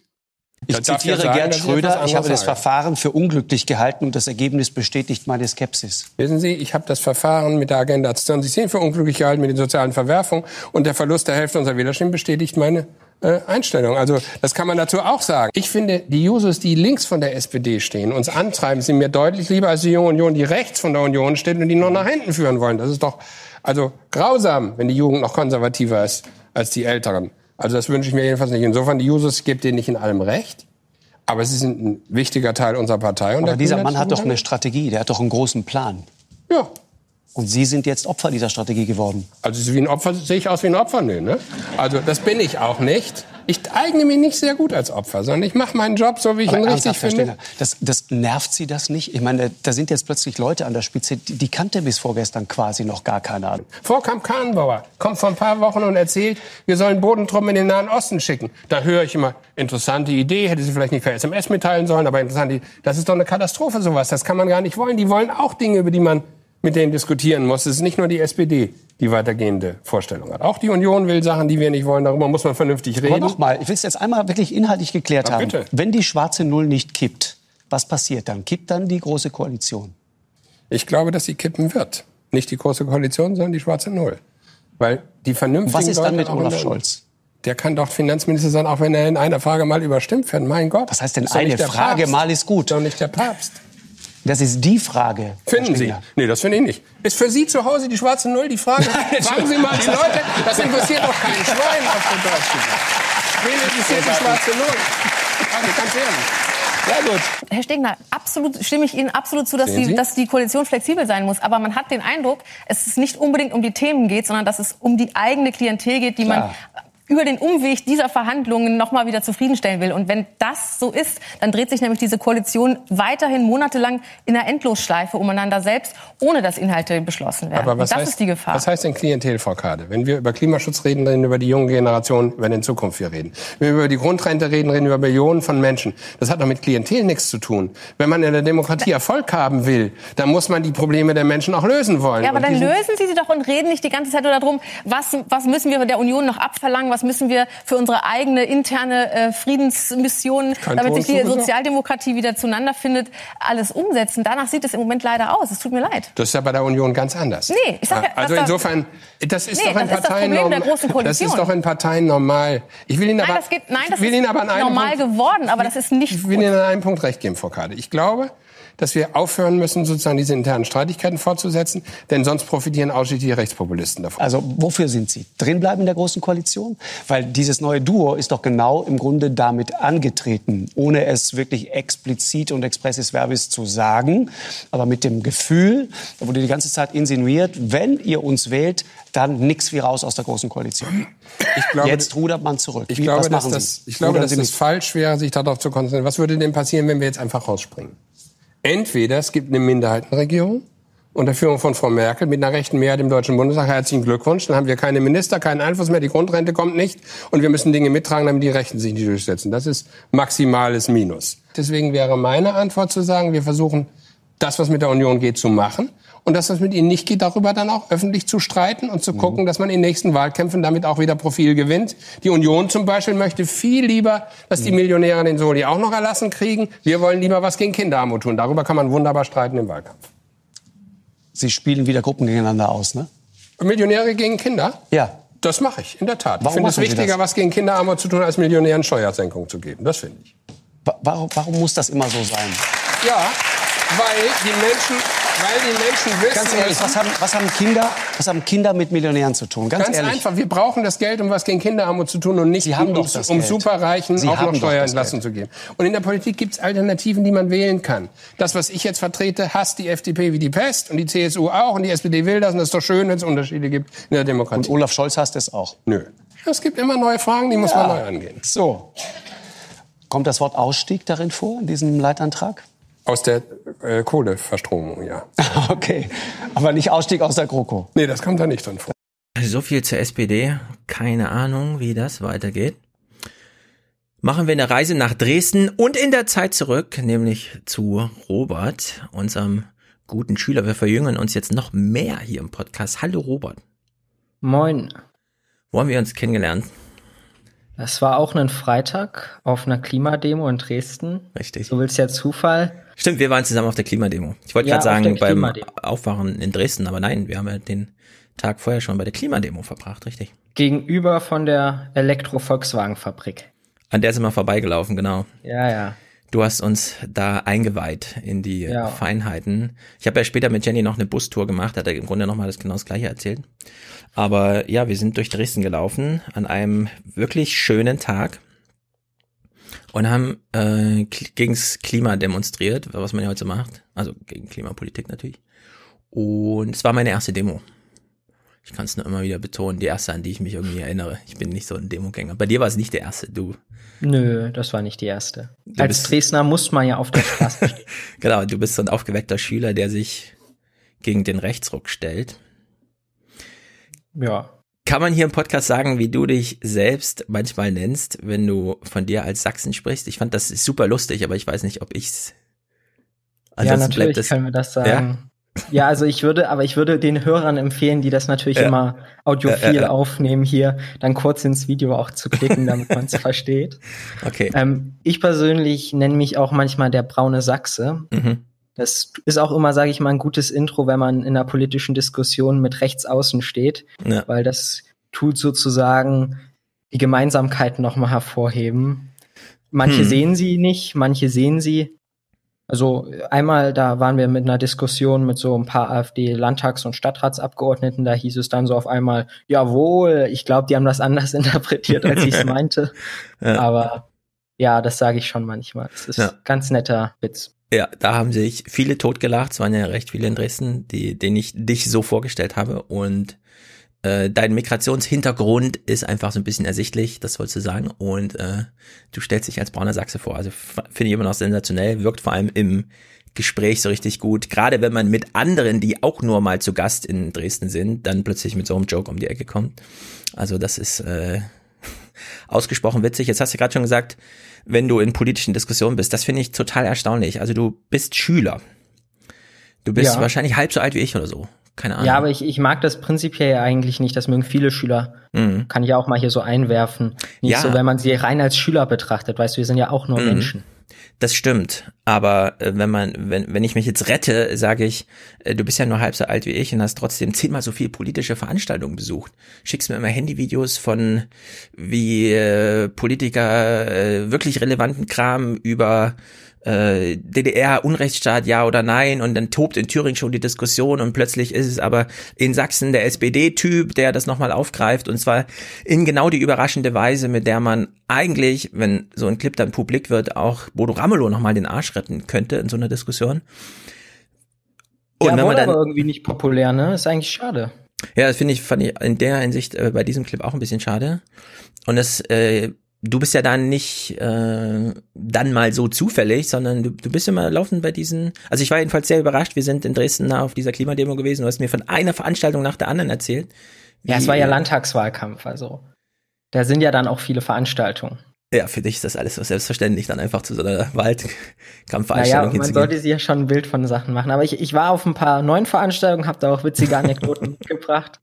Ich Dann darf zitiere ja sagen, Gerd ich Schröder, ich habe das. Verfahren für unglücklich gehalten und das Ergebnis bestätigt meine Skepsis. Wissen Sie, ich habe das Verfahren mit der Agenda 2010 für unglücklich gehalten, mit den sozialen Verwerfungen und der Verlust der Hälfte unserer Wählerstimmen bestätigt meine äh, Einstellung. Also das kann man dazu auch sagen. Ich finde, die Jusos, die links von der SPD stehen, uns antreiben, sind mir deutlich lieber als die junge Union, die rechts von der Union steht und die nur nach hinten führen wollen. Das ist doch also grausam, wenn die Jugend noch konservativer ist als die Älteren. Also das wünsche ich mir jedenfalls nicht. Insofern, die Jusos, gebe denen nicht in allem recht. Aber sie sind ein wichtiger Teil unserer Partei. Und Aber dieser Mann hat doch eine Strategie, der hat doch einen großen Plan. Ja. Und Sie sind jetzt Opfer dieser Strategie geworden. Also so wie ein Opfer sehe ich aus wie ein Opfer, nö, ne? Also das bin ich auch nicht. Ich eigne mich nicht sehr gut als Opfer, sondern ich mache meinen Job so, wie ich Aber ihn richtig finde. Das, das nervt Sie das nicht? Ich meine, da sind jetzt plötzlich Leute an der Spitze, die, die kannte bis vorgestern quasi noch gar keiner. Vorkamp Kahnbauer kommt vor ein paar Wochen und erzählt, wir sollen Bodentruppen in den Nahen Osten schicken. Da höre ich immer, interessante Idee, hätte sie vielleicht nicht per SMS mitteilen sollen, aber interessante. Das ist doch eine Katastrophe, sowas. Das kann man gar nicht wollen. Die wollen auch Dinge, über die man mit denen diskutieren muss. Es ist nicht nur die SPD, die weitergehende Vorstellung hat. Auch die Union will Sachen, die wir nicht wollen. Darüber muss man vernünftig Aber reden. nochmal, ich will es jetzt einmal wirklich inhaltlich geklärt Na, haben. bitte. Wenn die schwarze Null nicht kippt, was passiert dann? Kippt dann die Große Koalition? Ich glaube, dass sie kippen wird. Nicht die Große Koalition, sondern die schwarze Null. Weil die vernünftigen Was ist dann Leute mit auch Olaf Scholz? Der kann doch Finanzminister sein, auch wenn er in einer Frage mal überstimmt wird. Mein Gott. Was heißt denn eine Frage Papst. mal ist gut? Doch nicht der Papst. Das ist die Frage. Finden Sie? Nee, das finde ich nicht. Ist für Sie zu Hause die schwarze Null die Frage? <laughs> Fragen Sie mal die Leute. Das interessiert doch keinen Schwein auf der Deutsch gesagt. Wen interessiert die schwarze Null? Also ganz ehrlich. Sehr gut. Herr Stegner, absolut stimme ich Ihnen absolut zu, dass die, dass die Koalition flexibel sein muss. Aber man hat den Eindruck, es ist nicht unbedingt um die Themen geht, sondern dass es um die eigene Klientel geht, die Klar. man über den Umweg dieser Verhandlungen noch mal wieder zufriedenstellen will. Und wenn das so ist, dann dreht sich nämlich diese Koalition weiterhin monatelang in einer Endlosschleife umeinander selbst, ohne dass Inhalte beschlossen werden. Aber was Und das heißt, ist die Gefahr. Was heißt denn Klientel, Frau Kade? Wenn wir über Klimaschutz reden, reden wir über die junge Generation, wenn in Zukunft wir reden. Wenn wir über die Grundrente reden, reden wir über Millionen von Menschen. Das hat doch mit Klientel nichts zu tun. Wenn man in der Demokratie Erfolg haben will, dann muss man die Probleme der Menschen auch lösen wollen. Ja, aber Und dann lösen Sie sie doch und reden nicht die ganze Zeit nur darum, was, was müssen wir der Union noch abverlangen, was müssen wir für unsere eigene interne äh, Friedensmission, Kein damit sich die. Sozialdemokratie wieder zueinander findet, alles umsetzen. Danach sieht es im Moment leider aus. Es tut mir leid. Das ist ja bei der Union ganz anders. Nee, ich sag ja, also insofern, das ist Nee, doch in Parteien Problem der norm- Großen Das ist doch in Parteien normal. Ich will Ihnen Nein, aber, das geht, nein, das will Ihnen aber an einem normal Punkt, geworden, aber das ist nicht Ich will Ihnen an einem Punkt recht geben, Frau Kade. Ich glaube, dass wir aufhören müssen, sozusagen diese internen Streitigkeiten fortzusetzen, denn sonst profitieren ausschließlich die Rechtspopulisten davon. Also wofür sind Sie? Drinbleiben in der Großen Koalition? Weil dieses neue Duo ist doch genau im Grunde damit angetreten, ohne es wirklich explizit und expressis verbis zu sagen, aber mit dem Gefühl, da wurde die ganze Zeit insinuiert, wenn ihr uns wählt, dann nix wie raus aus der Großen Koalition. Ich glaube, Jetzt rudert man zurück. Ich Wie- glaube, dass das, ich glaube, dass das falsch wäre, sich darauf zu konzentrieren. Was würde denn passieren, wenn wir jetzt einfach rausspringen? Entweder es gibt eine Minderheitenregierung unter Führung von Frau Merkel mit einer rechten Mehrheit im Deutschen Bundestag. Herzlichen Glückwunsch. Dann haben wir keine Minister, keinen Einfluss mehr. Die Grundrente kommt nicht. Und wir müssen Dinge mittragen, damit die Rechten sich nicht durchsetzen. Das ist maximales Minus. Deswegen wäre meine Antwort zu sagen, wir versuchen, das, was mit der Union geht, zu machen. Und das, was mit ihnen nicht geht, darüber dann auch öffentlich zu streiten und zu gucken, dass man in den nächsten Wahlkämpfen damit auch wieder Profil gewinnt. Die Union zum Beispiel möchte viel lieber, dass die Millionäre den Soli auch noch erlassen kriegen. Wir wollen lieber was gegen Kinderarmut tun. Darüber kann man wunderbar streiten im Wahlkampf. Sie spielen wieder Gruppen gegeneinander aus, ne? Millionäre gegen Kinder? Ja. Das mache ich, in der Tat. Warum ich finde es wichtiger, was gegen Kinderarmut zu tun, als Millionären Steuersenkung zu geben. Das finde ich. Warum, warum muss das immer so sein? Ja, weil die Menschen, weil die Menschen wissen. Ganz ehrlich, was haben, was haben, Kinder, was haben Kinder mit Millionären zu tun? Ganz, Ganz ehrlich. einfach, wir brauchen das Geld, um was gegen Kinderarmut zu tun und nicht um, um Superreichen Sie auch noch Steuerentlassung zu geben. Und in der Politik gibt es Alternativen, die man wählen kann. Das, was ich jetzt vertrete, hasst die FDP wie die Pest und die CSU auch und die SPD will das und das ist doch schön, wenn es Unterschiede gibt in der Demokratie. Und Olaf Scholz hasst es auch. Nö. Es gibt immer neue Fragen, die muss ja. man neu angehen. So. Kommt das Wort Ausstieg darin vor, in diesem Leitantrag? Aus der äh, Kohleverstromung, ja. <laughs> okay. Aber nicht Ausstieg aus der GroKo. Nee, das kommt da nicht drin vor. So viel zur SPD. Keine Ahnung, wie das weitergeht. Machen wir eine Reise nach Dresden und in der Zeit zurück, nämlich zu Robert, unserem guten Schüler. Wir verjüngen uns jetzt noch mehr hier im Podcast. Hallo Robert. Moin. Wo haben wir uns kennengelernt? Das war auch ein Freitag auf einer Klimademo in Dresden. Richtig. So will's ja Zufall. Stimmt, wir waren zusammen auf der Klimademo. Ich wollte ja, gerade sagen, beim Aufwachen in Dresden, aber nein, wir haben ja den Tag vorher schon bei der Klimademo verbracht, richtig. Gegenüber von der Elektro-Volkswagen-Fabrik. An der sind wir vorbeigelaufen, genau. Ja, ja. Du hast uns da eingeweiht in die ja. Feinheiten. Ich habe ja später mit Jenny noch eine Bustour gemacht, hat er im Grunde nochmal das genau das gleiche erzählt. Aber ja, wir sind durch Dresden gelaufen an einem wirklich schönen Tag und haben äh, gegens Klima demonstriert, was man ja heute so macht. Also gegen Klimapolitik natürlich. Und es war meine erste Demo. Ich kann es nur immer wieder betonen, die erste, an die ich mich irgendwie erinnere. Ich bin nicht so ein Demogänger. Bei dir war es nicht der erste, du. Nö, das war nicht die erste. Du Als Dresdner muss man ja auf der Straße <laughs> stehen. genau, du bist so ein aufgeweckter Schüler, der sich gegen den Rechtsruck stellt. Ja. Kann man hier im Podcast sagen, wie du dich selbst manchmal nennst, wenn du von dir als Sachsen sprichst? Ich fand das super lustig, aber ich weiß nicht, ob ich's. Ja, natürlich das, können wir das sagen. Ja? Ja? also ich würde, aber ich würde den Hörern empfehlen, die das natürlich ja. immer audiophil ja, aufnehmen, hier dann kurz ins Video auch zu klicken, damit <laughs> man es versteht. Okay. Ähm, ich persönlich nenne mich auch manchmal der braune Sachse. Mhm. Das ist auch immer, sage ich mal, ein gutes Intro, wenn man in einer politischen Diskussion mit Rechtsaußen steht, ja. weil das tut sozusagen die Gemeinsamkeiten nochmal hervorheben. Manche hm. sehen sie nicht, manche sehen sie. Also einmal, da waren wir mit einer Diskussion mit so ein paar AfD-Landtags- und Stadtratsabgeordneten, da hieß es dann so auf einmal, jawohl, ich glaube, die haben das anders <laughs> interpretiert, als ich es <laughs> meinte. Ja. Aber ja, das sage ich schon manchmal. Das ist ja. ganz netter Witz. Ja, da haben sich viele totgelacht. Es waren ja recht viele in Dresden, die, denen ich dich so vorgestellt habe. Und äh, dein Migrationshintergrund ist einfach so ein bisschen ersichtlich, das wolltest du sagen. Und äh, du stellst dich als brauner Sachse vor. Also finde ich immer noch sensationell, wirkt vor allem im Gespräch so richtig gut. Gerade wenn man mit anderen, die auch nur mal zu Gast in Dresden sind, dann plötzlich mit so einem Joke um die Ecke kommt. Also das ist äh, <laughs> ausgesprochen witzig. Jetzt hast du gerade schon gesagt, wenn du in politischen Diskussionen bist. Das finde ich total erstaunlich. Also du bist Schüler. Du bist ja. wahrscheinlich halb so alt wie ich oder so. Keine Ahnung. Ja, aber ich, ich mag das prinzipiell eigentlich nicht. Das mögen viele Schüler. Mhm. Kann ich auch mal hier so einwerfen. Nicht ja. so, wenn man sie rein als Schüler betrachtet. Weißt du, wir sind ja auch nur mhm. Menschen. Das stimmt. Aber äh, wenn man, wenn, wenn ich mich jetzt rette, sage ich, äh, du bist ja nur halb so alt wie ich und hast trotzdem zehnmal so viel politische Veranstaltungen besucht. Schickst mir immer Handyvideos von wie äh, Politiker äh, wirklich relevanten Kram über äh, DDR, Unrechtsstaat, ja oder nein, und dann tobt in Thüringen schon die Diskussion und plötzlich ist es aber in Sachsen der SPD-Typ, der das nochmal aufgreift und zwar in genau die überraschende Weise, mit der man eigentlich, wenn so ein Clip dann publik wird, auch Bodo Ramelow nochmal den Arsch retten könnte in so einer Diskussion. Und ja, wenn man dann, aber irgendwie nicht populär, ne? Ist eigentlich schade. Ja, das finde ich, fand ich in der Hinsicht äh, bei diesem Clip auch ein bisschen schade. Und das äh, du bist ja dann nicht äh, dann mal so zufällig, sondern du, du bist immer laufend bei diesen. Also ich war jedenfalls sehr überrascht. Wir sind in Dresden auf dieser Klimademo gewesen. Du hast mir von einer Veranstaltung nach der anderen erzählt. Ja, es war ja Landtagswahlkampf, also da sind ja dann auch viele Veranstaltungen. Ja, für dich ist das alles so selbstverständlich, dann einfach zu so einer Wahlkampfveranstaltung naja, hinzugehen. Man sollte sich ja schon ein Bild von Sachen machen. Aber ich, ich war auf ein paar neuen Veranstaltungen, habe da auch witzige <laughs> Anekdoten gebracht.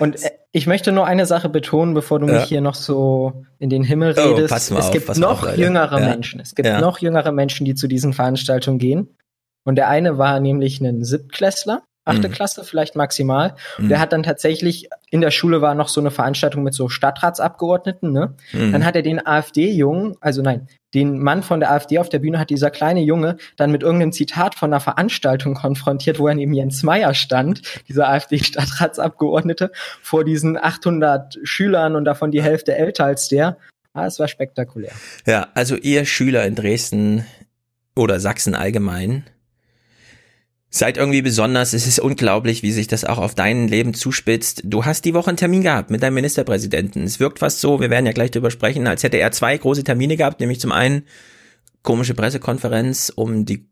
Und äh, ich möchte nur eine Sache betonen, bevor du mich hier noch so in den Himmel oh, redest. Oh, pass mal es auf, gibt noch auf, jüngere ja. Menschen. Es gibt ja. noch jüngere Menschen, die zu diesen Veranstaltungen gehen. Und der eine war nämlich ein Siebtklässler. Achte mhm. Klasse vielleicht maximal. Mhm. Der hat dann tatsächlich, in der Schule war noch so eine Veranstaltung mit so Stadtratsabgeordneten, ne? Mhm. Dann hat er den AfD-Jungen, also nein, den Mann von der AfD auf der Bühne hat dieser kleine Junge dann mit irgendeinem Zitat von einer Veranstaltung konfrontiert, wo er neben Jens Meyer stand, dieser AfD-Stadtratsabgeordnete, vor diesen 800 Schülern und davon die Hälfte älter als der. Ah, es war spektakulär. Ja, also ihr Schüler in Dresden oder Sachsen allgemein, seid irgendwie besonders. Es ist unglaublich, wie sich das auch auf dein Leben zuspitzt. Du hast die Woche einen Termin gehabt mit deinem Ministerpräsidenten. Es wirkt fast so, wir werden ja gleich darüber sprechen, als hätte er zwei große Termine gehabt, nämlich zum einen komische Pressekonferenz, um die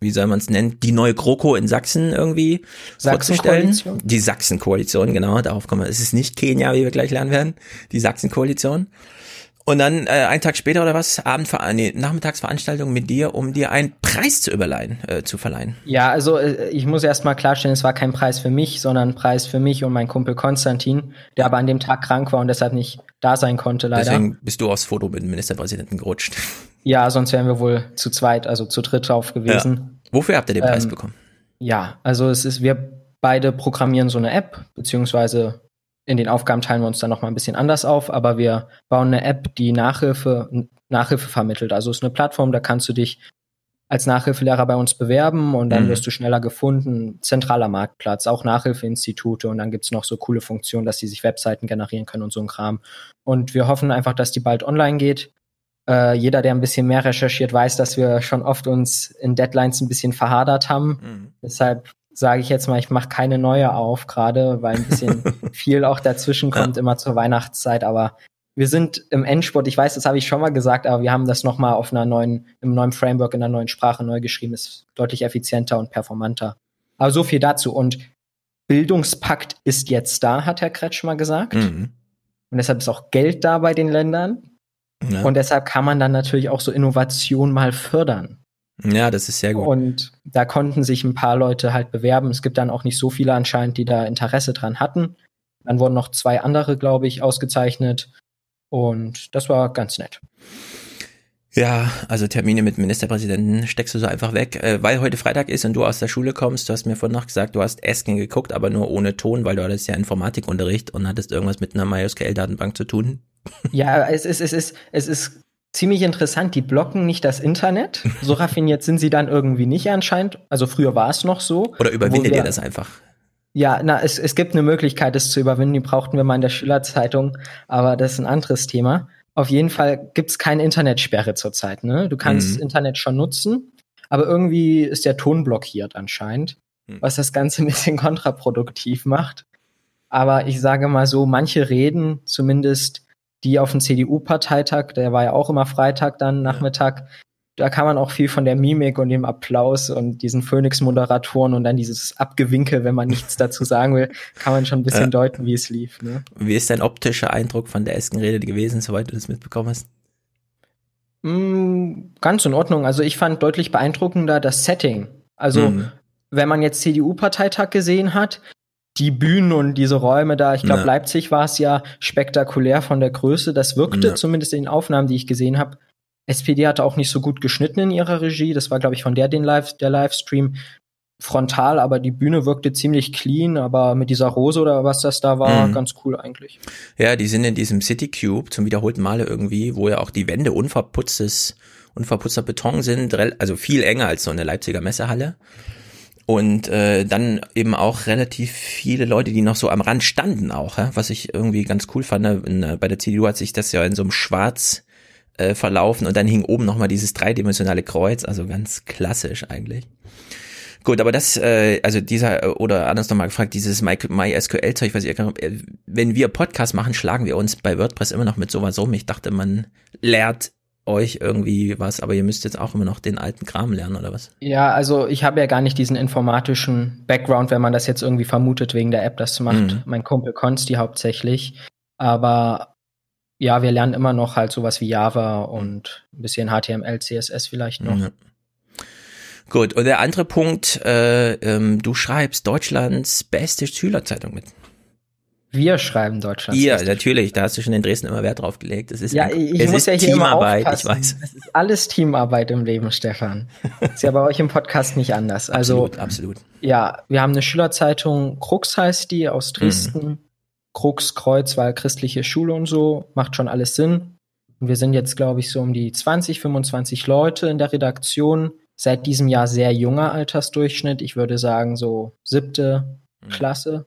wie soll man es nennen, die neue GroKo in Sachsen irgendwie vorzustellen. Die Sachsen-Koalition, genau, darauf kommen wir. Es ist nicht Kenia, wie wir gleich lernen werden, die Sachsen-Koalition. Und dann äh, einen Tag später oder was, Abendver nee, Nachmittagsveranstaltung mit dir, um dir einen Preis zu überleihen, äh, zu verleihen. Ja, also äh, ich muss erst mal klarstellen, es war kein Preis für mich, sondern ein Preis für mich und meinen Kumpel Konstantin, der aber an dem Tag krank war und deshalb nicht da sein konnte, leider. Deswegen bist du aufs Foto mit dem Ministerpräsidenten gerutscht. <laughs> Ja, sonst wären wir wohl zu zweit, also zu dritt drauf gewesen. Ja. Wofür habt ihr den Preis ähm, bekommen? Ja, also es ist, wir beide programmieren so eine App, beziehungsweise in den Aufgaben teilen wir uns dann noch mal ein bisschen anders auf, aber wir bauen eine App, die Nachhilfe, Nachhilfe vermittelt. Also es ist eine Plattform, da kannst du dich als Nachhilfelehrer bei uns bewerben und dann mhm. wirst du schneller gefunden. Zentraler Marktplatz, auch Nachhilfeinstitute und dann gibt's noch so coole Funktionen, dass die sich Webseiten generieren können und so ein Kram. Und wir hoffen einfach, dass die bald online geht. Äh, jeder, der ein bisschen mehr recherchiert, weiß, dass wir schon oft uns in Deadlines ein bisschen verhadert haben. Mhm. Deshalb sage ich jetzt mal, ich mache keine neue auf, gerade weil ein bisschen <laughs> viel auch dazwischen kommt, ja. immer zur Weihnachtszeit. Aber wir sind im Endspurt, ich weiß, das habe ich schon mal gesagt, aber wir haben das nochmal auf einer neuen, im neuen Framework, in einer neuen Sprache neu geschrieben, ist deutlich effizienter und performanter. Aber so viel dazu. Und Bildungspakt ist jetzt da, hat Herr Kretschmer gesagt. Mhm. Und deshalb ist auch Geld da bei den Ländern. Ja. Und deshalb kann man dann natürlich auch so Innovation mal fördern. Ja, das ist sehr gut. Und da konnten sich ein paar Leute halt bewerben. Es gibt dann auch nicht so viele anscheinend, die da Interesse dran hatten. Dann wurden noch zwei andere, glaube ich, ausgezeichnet. Und das war ganz nett. Ja, also Termine mit Ministerpräsidenten steckst du so einfach weg, äh, weil heute Freitag ist und du aus der Schule kommst. Du hast mir vorhin noch gesagt, du hast Esken geguckt, aber nur ohne Ton, weil du hattest ja Informatikunterricht und hattest irgendwas mit einer MySQL-Datenbank zu tun. Ja, es ist, es ist, es ist ziemlich interessant. Die blocken nicht das Internet. So raffiniert sind sie dann irgendwie nicht anscheinend. Also früher war es noch so. Oder überwindet ihr das einfach? Ja, na, es, es gibt eine Möglichkeit, das zu überwinden. Die brauchten wir mal in der Schülerzeitung, aber das ist ein anderes Thema. Auf jeden Fall gibt es keine Internetsperre zurzeit. Ne? Du kannst mhm. Internet schon nutzen, aber irgendwie ist der Ton blockiert anscheinend, mhm. was das Ganze <laughs> ein bisschen kontraproduktiv macht. Aber ich sage mal so, manche Reden, zumindest die auf dem CDU-Parteitag, der war ja auch immer Freitag dann Nachmittag, da kann man auch viel von der Mimik und dem Applaus und diesen Phoenix-Moderatoren und dann dieses Abgewinke, wenn man nichts <laughs> dazu sagen will, kann man schon ein bisschen ja. deuten, wie es lief. Ne? Wie ist dein optischer Eindruck von der Eskenrede gewesen, soweit du das mitbekommen hast? Mm, ganz in Ordnung. Also ich fand deutlich beeindruckender das Setting. Also mhm. wenn man jetzt CDU-Parteitag gesehen hat, die Bühnen und diese Räume da, ich glaube, ja. Leipzig war es ja spektakulär von der Größe. Das wirkte ja. zumindest in den Aufnahmen, die ich gesehen habe. SPD hatte auch nicht so gut geschnitten in ihrer Regie. Das war, glaube ich, von der den Live, der Livestream frontal, aber die Bühne wirkte ziemlich clean, aber mit dieser Rose oder was das da war, mhm. ganz cool eigentlich. Ja, die sind in diesem City Cube zum wiederholten Male irgendwie, wo ja auch die Wände unverputztes, unverputzter Beton sind, also viel enger als so eine Leipziger Messehalle. Und äh, dann eben auch relativ viele Leute, die noch so am Rand standen auch, ja? was ich irgendwie ganz cool fand. Ne? In, äh, bei der CDU hat sich das ja in so einem Schwarz äh, verlaufen und dann hing oben nochmal dieses dreidimensionale Kreuz, also ganz klassisch eigentlich. Gut, aber das, äh, also dieser, äh, oder anders nochmal gefragt, dieses MySQL-Zeug, was ich, äh, wenn wir Podcast machen, schlagen wir uns bei WordPress immer noch mit sowas um. Ich dachte, man lehrt euch irgendwie was, aber ihr müsst jetzt auch immer noch den alten Kram lernen, oder was? Ja, also ich habe ja gar nicht diesen informatischen Background, wenn man das jetzt irgendwie vermutet, wegen der App, das macht mhm. mein Kumpel Konsti hauptsächlich. Aber ja, wir lernen immer noch halt sowas wie Java und ein bisschen HTML, CSS vielleicht noch. Mhm. Gut, und der andere Punkt, äh, ähm, du schreibst Deutschlands beste Schülerzeitung mit. Wir schreiben Deutschland. Ihr, natürlich, da hast du schon in Dresden immer Wert drauf gelegt. Es ist ja, ich es muss ist ja hier Teamarbeit, immer ich weiß. Es ist alles Teamarbeit im Leben, Stefan. <laughs> Ist ja bei euch im Podcast nicht anders. Also, absolut, absolut. Ja, wir haben eine Schülerzeitung, Krux heißt die, aus Dresden. Mhm. Krux, Kreuz, weil christliche Schule und so, macht schon alles Sinn. Und wir sind jetzt, glaube ich, so um die 20, 25 Leute in der Redaktion. Seit diesem Jahr sehr junger Altersdurchschnitt. Ich würde sagen, so siebte mhm. Klasse.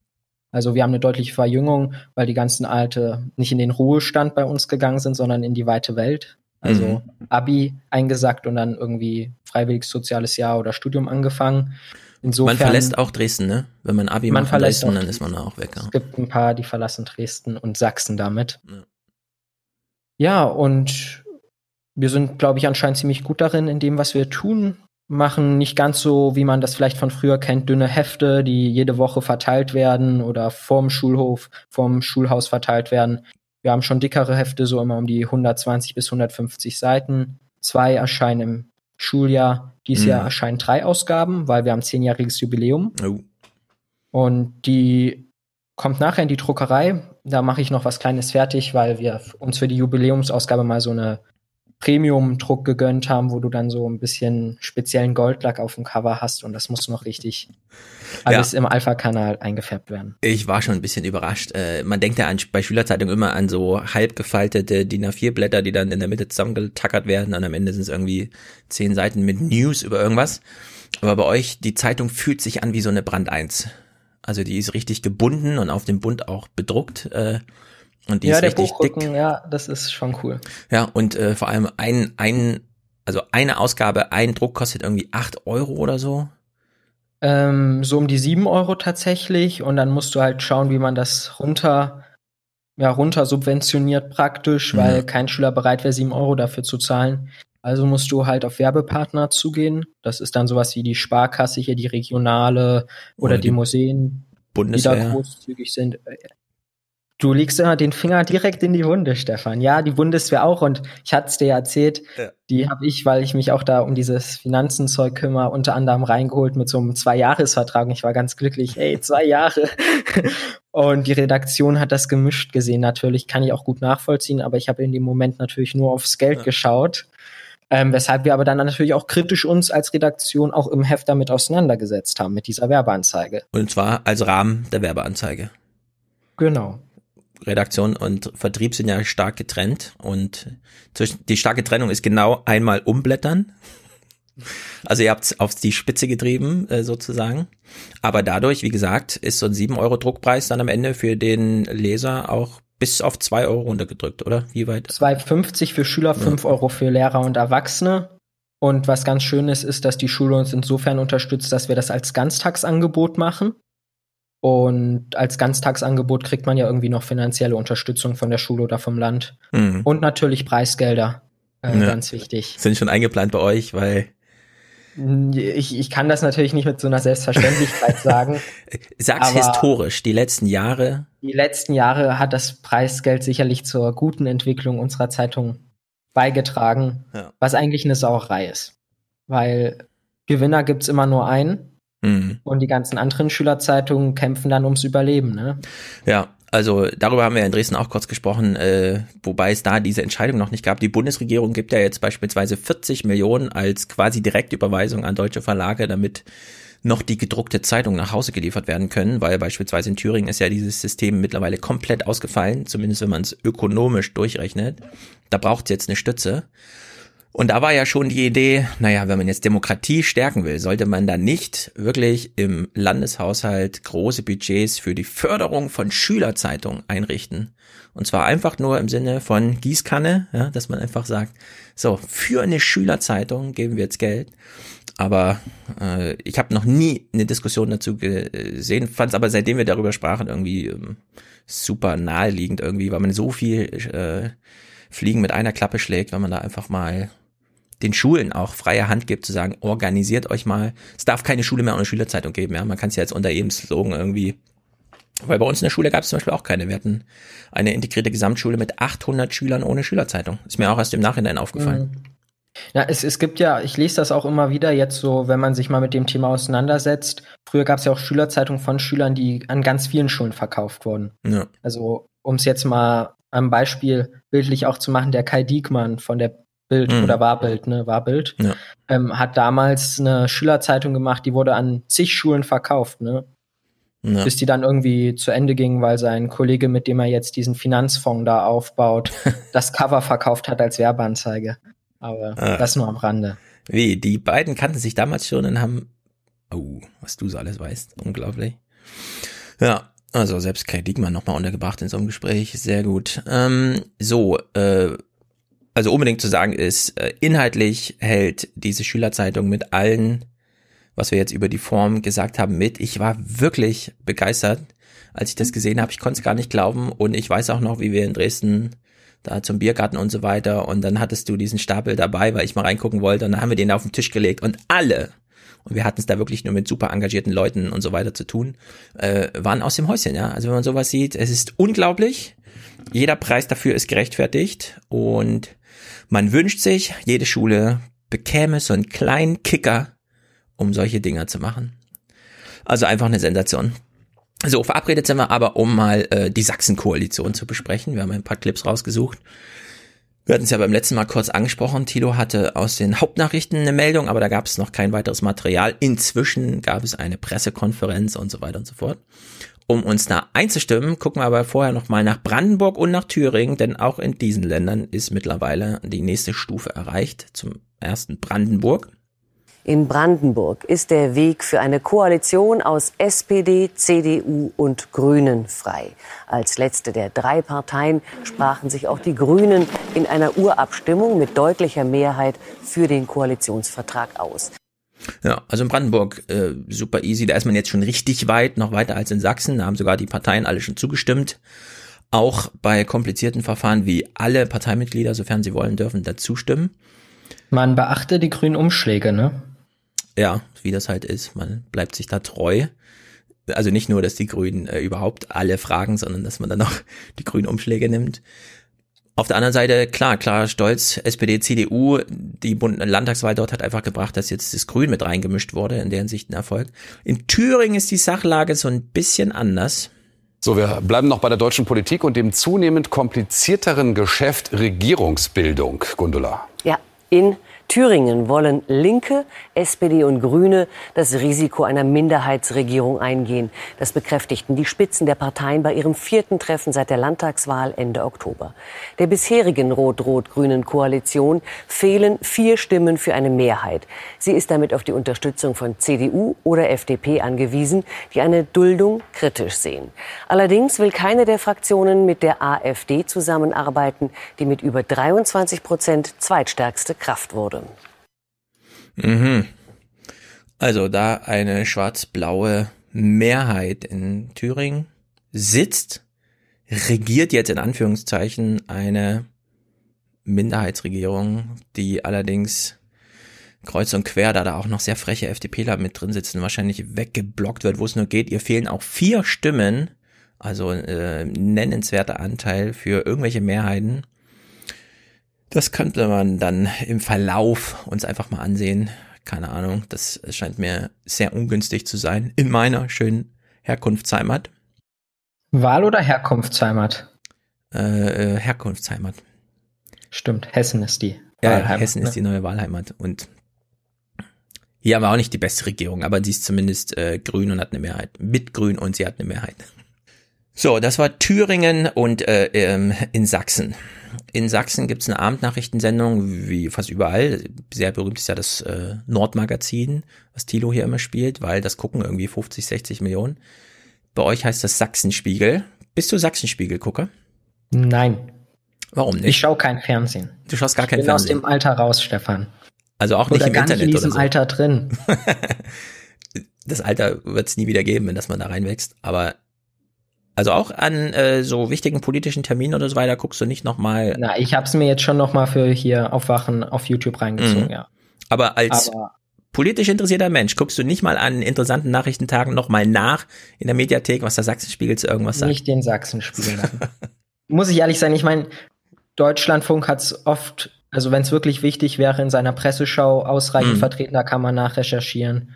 Also wir haben eine deutliche Verjüngung, weil die ganzen Alte nicht in den Ruhestand bei uns gegangen sind, sondern in die weite Welt. Also mhm. Abi eingesackt und dann irgendwie freiwilliges soziales Jahr oder Studium angefangen. Insofern, man verlässt auch Dresden, ne? Wenn man Abi man macht in Dresden, dann ist man auch weg. Ja. Es gibt ein paar, die verlassen Dresden und Sachsen damit. Ja, ja und wir sind, glaube ich, anscheinend ziemlich gut darin, in dem, was wir tun machen nicht ganz so, wie man das vielleicht von früher kennt, dünne Hefte, die jede Woche verteilt werden oder vorm Schulhof, vorm Schulhaus verteilt werden. Wir haben schon dickere Hefte, so immer um die 120 bis 150 Seiten. Zwei erscheinen im Schuljahr. Dieses mhm. Jahr erscheinen drei Ausgaben, weil wir haben zehnjähriges Jubiläum. Oh. Und die kommt nachher in die Druckerei. Da mache ich noch was Kleines fertig, weil wir uns für die Jubiläumsausgabe mal so eine Premium-Druck gegönnt haben, wo du dann so ein bisschen speziellen Goldlack auf dem Cover hast und das muss noch richtig alles ja. im Alpha-Kanal eingefärbt werden. Ich war schon ein bisschen überrascht. Äh, man denkt ja an, bei Schülerzeitungen immer an so halb gefaltete DIN A4-Blätter, die dann in der Mitte zusammengetackert werden und am Ende sind es irgendwie zehn Seiten mit News über irgendwas. Aber bei euch, die Zeitung fühlt sich an wie so eine Brand 1. Also die ist richtig gebunden und auf dem Bund auch bedruckt. Äh, und die ja, ist der richtig dick. ja, das ist schon cool. Ja, und äh, vor allem ein, ein, also eine Ausgabe, ein Druck kostet irgendwie acht Euro oder so. Ähm, so um die sieben Euro tatsächlich. Und dann musst du halt schauen, wie man das runter, ja, runter subventioniert praktisch, weil mhm. kein Schüler bereit wäre, sieben Euro dafür zu zahlen. Also musst du halt auf Werbepartner zugehen. Das ist dann sowas wie die Sparkasse hier, die regionale oder, oder die, die, Museen, Bundeswehr. die da großzügig sind. Du legst immer den Finger direkt in die Wunde, Stefan. Ja, die Bundeswehr auch. Und ich hatte es dir erzählt, ja. die habe ich, weil ich mich auch da um dieses Finanzenzeug kümmere, unter anderem reingeholt mit so einem Zwei-Jahres-Vertrag. Ich war ganz glücklich, hey, zwei Jahre. <laughs> Und die Redaktion hat das gemischt gesehen. Natürlich kann ich auch gut nachvollziehen, aber ich habe in dem Moment natürlich nur aufs Geld ja. geschaut. Ähm, weshalb wir aber dann natürlich auch kritisch uns als Redaktion auch im Heft damit auseinandergesetzt haben, mit dieser Werbeanzeige. Und zwar als Rahmen der Werbeanzeige. Genau. Redaktion und Vertrieb sind ja stark getrennt und die starke Trennung ist genau einmal umblättern. Also ihr habt es auf die Spitze getrieben, äh, sozusagen. Aber dadurch, wie gesagt, ist so ein 7 Euro Druckpreis dann am Ende für den Leser auch bis auf 2 Euro runtergedrückt, oder? Wie weit? 2,50 für Schüler, 5 ja. Euro für Lehrer und Erwachsene. Und was ganz schön ist, ist, dass die Schule uns insofern unterstützt, dass wir das als Ganztagsangebot machen. Und als Ganztagsangebot kriegt man ja irgendwie noch finanzielle Unterstützung von der Schule oder vom Land. Mhm. Und natürlich Preisgelder. Äh, ja. Ganz wichtig. Sind schon eingeplant bei euch, weil. Ich, ich kann das natürlich nicht mit so einer Selbstverständlichkeit <laughs> sagen. Sag's historisch, die letzten Jahre. Die letzten Jahre hat das Preisgeld sicherlich zur guten Entwicklung unserer Zeitung beigetragen, ja. was eigentlich eine Sauerei ist. Weil Gewinner gibt's immer nur einen Mhm. Und die ganzen anderen Schülerzeitungen kämpfen dann ums Überleben, ne? Ja, also darüber haben wir in Dresden auch kurz gesprochen, äh, wobei es da diese Entscheidung noch nicht gab. Die Bundesregierung gibt ja jetzt beispielsweise 40 Millionen als quasi Direktüberweisung an deutsche Verlage, damit noch die gedruckte Zeitung nach Hause geliefert werden können, weil beispielsweise in Thüringen ist ja dieses System mittlerweile komplett ausgefallen, zumindest wenn man es ökonomisch durchrechnet. Da braucht es jetzt eine Stütze. Und da war ja schon die Idee, naja, wenn man jetzt Demokratie stärken will, sollte man da nicht wirklich im Landeshaushalt große Budgets für die Förderung von Schülerzeitungen einrichten. Und zwar einfach nur im Sinne von Gießkanne, ja, dass man einfach sagt, so, für eine Schülerzeitung geben wir jetzt Geld. Aber äh, ich habe noch nie eine Diskussion dazu gesehen, fand es aber seitdem wir darüber sprachen irgendwie ähm, super naheliegend irgendwie, weil man so viel äh, Fliegen mit einer Klappe schlägt, wenn man da einfach mal den Schulen auch freie Hand gibt, zu sagen, organisiert euch mal. Es darf keine Schule mehr ohne Schülerzeitung geben, ja. Man kann es ja jetzt unter jedem Slogan irgendwie, weil bei uns in der Schule gab es zum Beispiel auch keine. Wir hatten eine integrierte Gesamtschule mit 800 Schülern ohne Schülerzeitung. Ist mir auch erst im Nachhinein aufgefallen. Mhm. Ja, es, es gibt ja, ich lese das auch immer wieder jetzt so, wenn man sich mal mit dem Thema auseinandersetzt. Früher gab es ja auch Schülerzeitungen von Schülern, die an ganz vielen Schulen verkauft wurden. Ja. Also, um es jetzt mal am Beispiel bildlich auch zu machen, der Kai Diekmann von der Bild Mhm. oder war Bild, ne, war Bild, Ja. ähm, hat damals eine Schülerzeitung gemacht, die wurde an zig Schulen verkauft, ne? Ja. Bis die dann irgendwie zu Ende ging, weil sein Kollege, mit dem er jetzt diesen Finanzfonds da aufbaut, <laughs> das Cover verkauft hat als Werbeanzeige. Aber Ah. das nur am Rande. Wie, die beiden kannten sich damals schon und haben, oh, was du so alles weißt, unglaublich. Ja, also selbst Kai Diekmann nochmal untergebracht in so einem Gespräch, sehr gut. Ähm, so, äh, also unbedingt zu sagen ist, äh, inhaltlich hält diese Schülerzeitung mit allen, was wir jetzt über die Form gesagt haben, mit. Ich war wirklich begeistert, als ich das gesehen habe. Ich konnte es gar nicht glauben und ich weiß auch noch, wie wir in Dresden da zum Biergarten und so weiter und dann hattest du diesen Stapel dabei, weil ich mal reingucken wollte und dann haben wir den auf den Tisch gelegt und alle und wir hatten es da wirklich nur mit super engagierten Leuten und so weiter zu tun, äh, waren aus dem Häuschen, ja. Also wenn man sowas sieht, es ist unglaublich. Jeder Preis dafür ist gerechtfertigt und man wünscht sich, jede Schule bekäme so einen kleinen Kicker, um solche Dinger zu machen. Also einfach eine Sensation. So, verabredet sind wir aber, um mal äh, die Sachsen-Koalition zu besprechen. Wir haben ein paar Clips rausgesucht. Wir hatten es ja beim letzten Mal kurz angesprochen. Tilo hatte aus den Hauptnachrichten eine Meldung, aber da gab es noch kein weiteres Material. Inzwischen gab es eine Pressekonferenz und so weiter und so fort. Um uns da einzustimmen, gucken wir aber vorher noch mal nach Brandenburg und nach Thüringen, denn auch in diesen Ländern ist mittlerweile die nächste Stufe erreicht. Zum ersten Brandenburg. In Brandenburg ist der Weg für eine Koalition aus SPD, CDU und Grünen frei. Als letzte der drei Parteien sprachen sich auch die Grünen in einer Urabstimmung mit deutlicher Mehrheit für den Koalitionsvertrag aus. Ja, also in Brandenburg äh, super easy. Da ist man jetzt schon richtig weit, noch weiter als in Sachsen. Da haben sogar die Parteien alle schon zugestimmt. Auch bei komplizierten Verfahren wie alle Parteimitglieder, sofern sie wollen, dürfen dazu stimmen. Man beachte die grünen Umschläge, ne? Ja, wie das halt ist. Man bleibt sich da treu. Also nicht nur, dass die Grünen äh, überhaupt alle fragen, sondern dass man dann auch <laughs> die grünen Umschläge nimmt. Auf der anderen Seite, klar, klar, stolz, SPD, CDU, die Landtagswahl dort hat einfach gebracht, dass jetzt das Grün mit reingemischt wurde, in deren Sicht ein Erfolg. In Thüringen ist die Sachlage so ein bisschen anders. So, wir bleiben noch bei der deutschen Politik und dem zunehmend komplizierteren Geschäft Regierungsbildung. Gundula. Ja, in Thüringen wollen Linke, SPD und Grüne das Risiko einer Minderheitsregierung eingehen. Das bekräftigten die Spitzen der Parteien bei ihrem vierten Treffen seit der Landtagswahl Ende Oktober. Der bisherigen rot-rot-grünen Koalition fehlen vier Stimmen für eine Mehrheit. Sie ist damit auf die Unterstützung von CDU oder FDP angewiesen, die eine Duldung kritisch sehen. Allerdings will keine der Fraktionen mit der AfD zusammenarbeiten, die mit über 23 Prozent zweitstärkste Kraft wurde. Mhm. Also da eine schwarz-blaue Mehrheit in Thüringen sitzt, regiert jetzt in Anführungszeichen eine Minderheitsregierung, die allerdings kreuz und quer, da da auch noch sehr freche FDPler mit drin sitzen, wahrscheinlich weggeblockt wird, wo es nur geht. Ihr fehlen auch vier Stimmen, also äh, nennenswerter Anteil für irgendwelche Mehrheiten. Das könnte man dann im Verlauf uns einfach mal ansehen. Keine Ahnung, das scheint mir sehr ungünstig zu sein in meiner schönen Herkunftsheimat. Wahl- oder Herkunftsheimat? Äh, äh, Herkunftsheimat. Stimmt, Hessen ist die. Ja, Wahlheimat, Hessen ne? ist die neue Wahlheimat und hier haben wir auch nicht die beste Regierung, aber sie ist zumindest äh, grün und hat eine Mehrheit. Mit grün und sie hat eine Mehrheit. So, das war Thüringen und äh, ähm, in Sachsen. In Sachsen gibt's eine Abendnachrichtensendung, wie fast überall. Sehr berühmt ist ja das äh, Nordmagazin, was Thilo hier immer spielt, weil das gucken irgendwie 50, 60 Millionen. Bei euch heißt das Sachsenspiegel. Bist du Sachsenspiegel-Gucker? Nein. Warum nicht? Ich schaue kein Fernsehen. Du schaust gar Ich kein bin aus Fernsehen. dem Alter raus, Stefan. Also auch nicht oder im gar Internet nicht in diesem so. Alter drin. <laughs> das Alter wird es nie wieder geben, wenn das man da reinwächst. Aber also auch an äh, so wichtigen politischen Terminen oder so weiter guckst du nicht nochmal. Na, ich hab's mir jetzt schon noch mal für hier Aufwachen auf YouTube reingezogen, Mhm. ja. Aber als Aber- politisch interessierter Mensch guckst du nicht mal an interessanten Nachrichtentagen nochmal nach in der Mediathek, was der Sachsenspiegel zu irgendwas sagt. Nicht den Sachsenspiegel. <laughs> Muss ich ehrlich sein, ich meine, Deutschlandfunk hat's oft Also wenn es wirklich wichtig wäre, in seiner Presseschau ausreichend mhm. vertreten, da kann man nachrecherchieren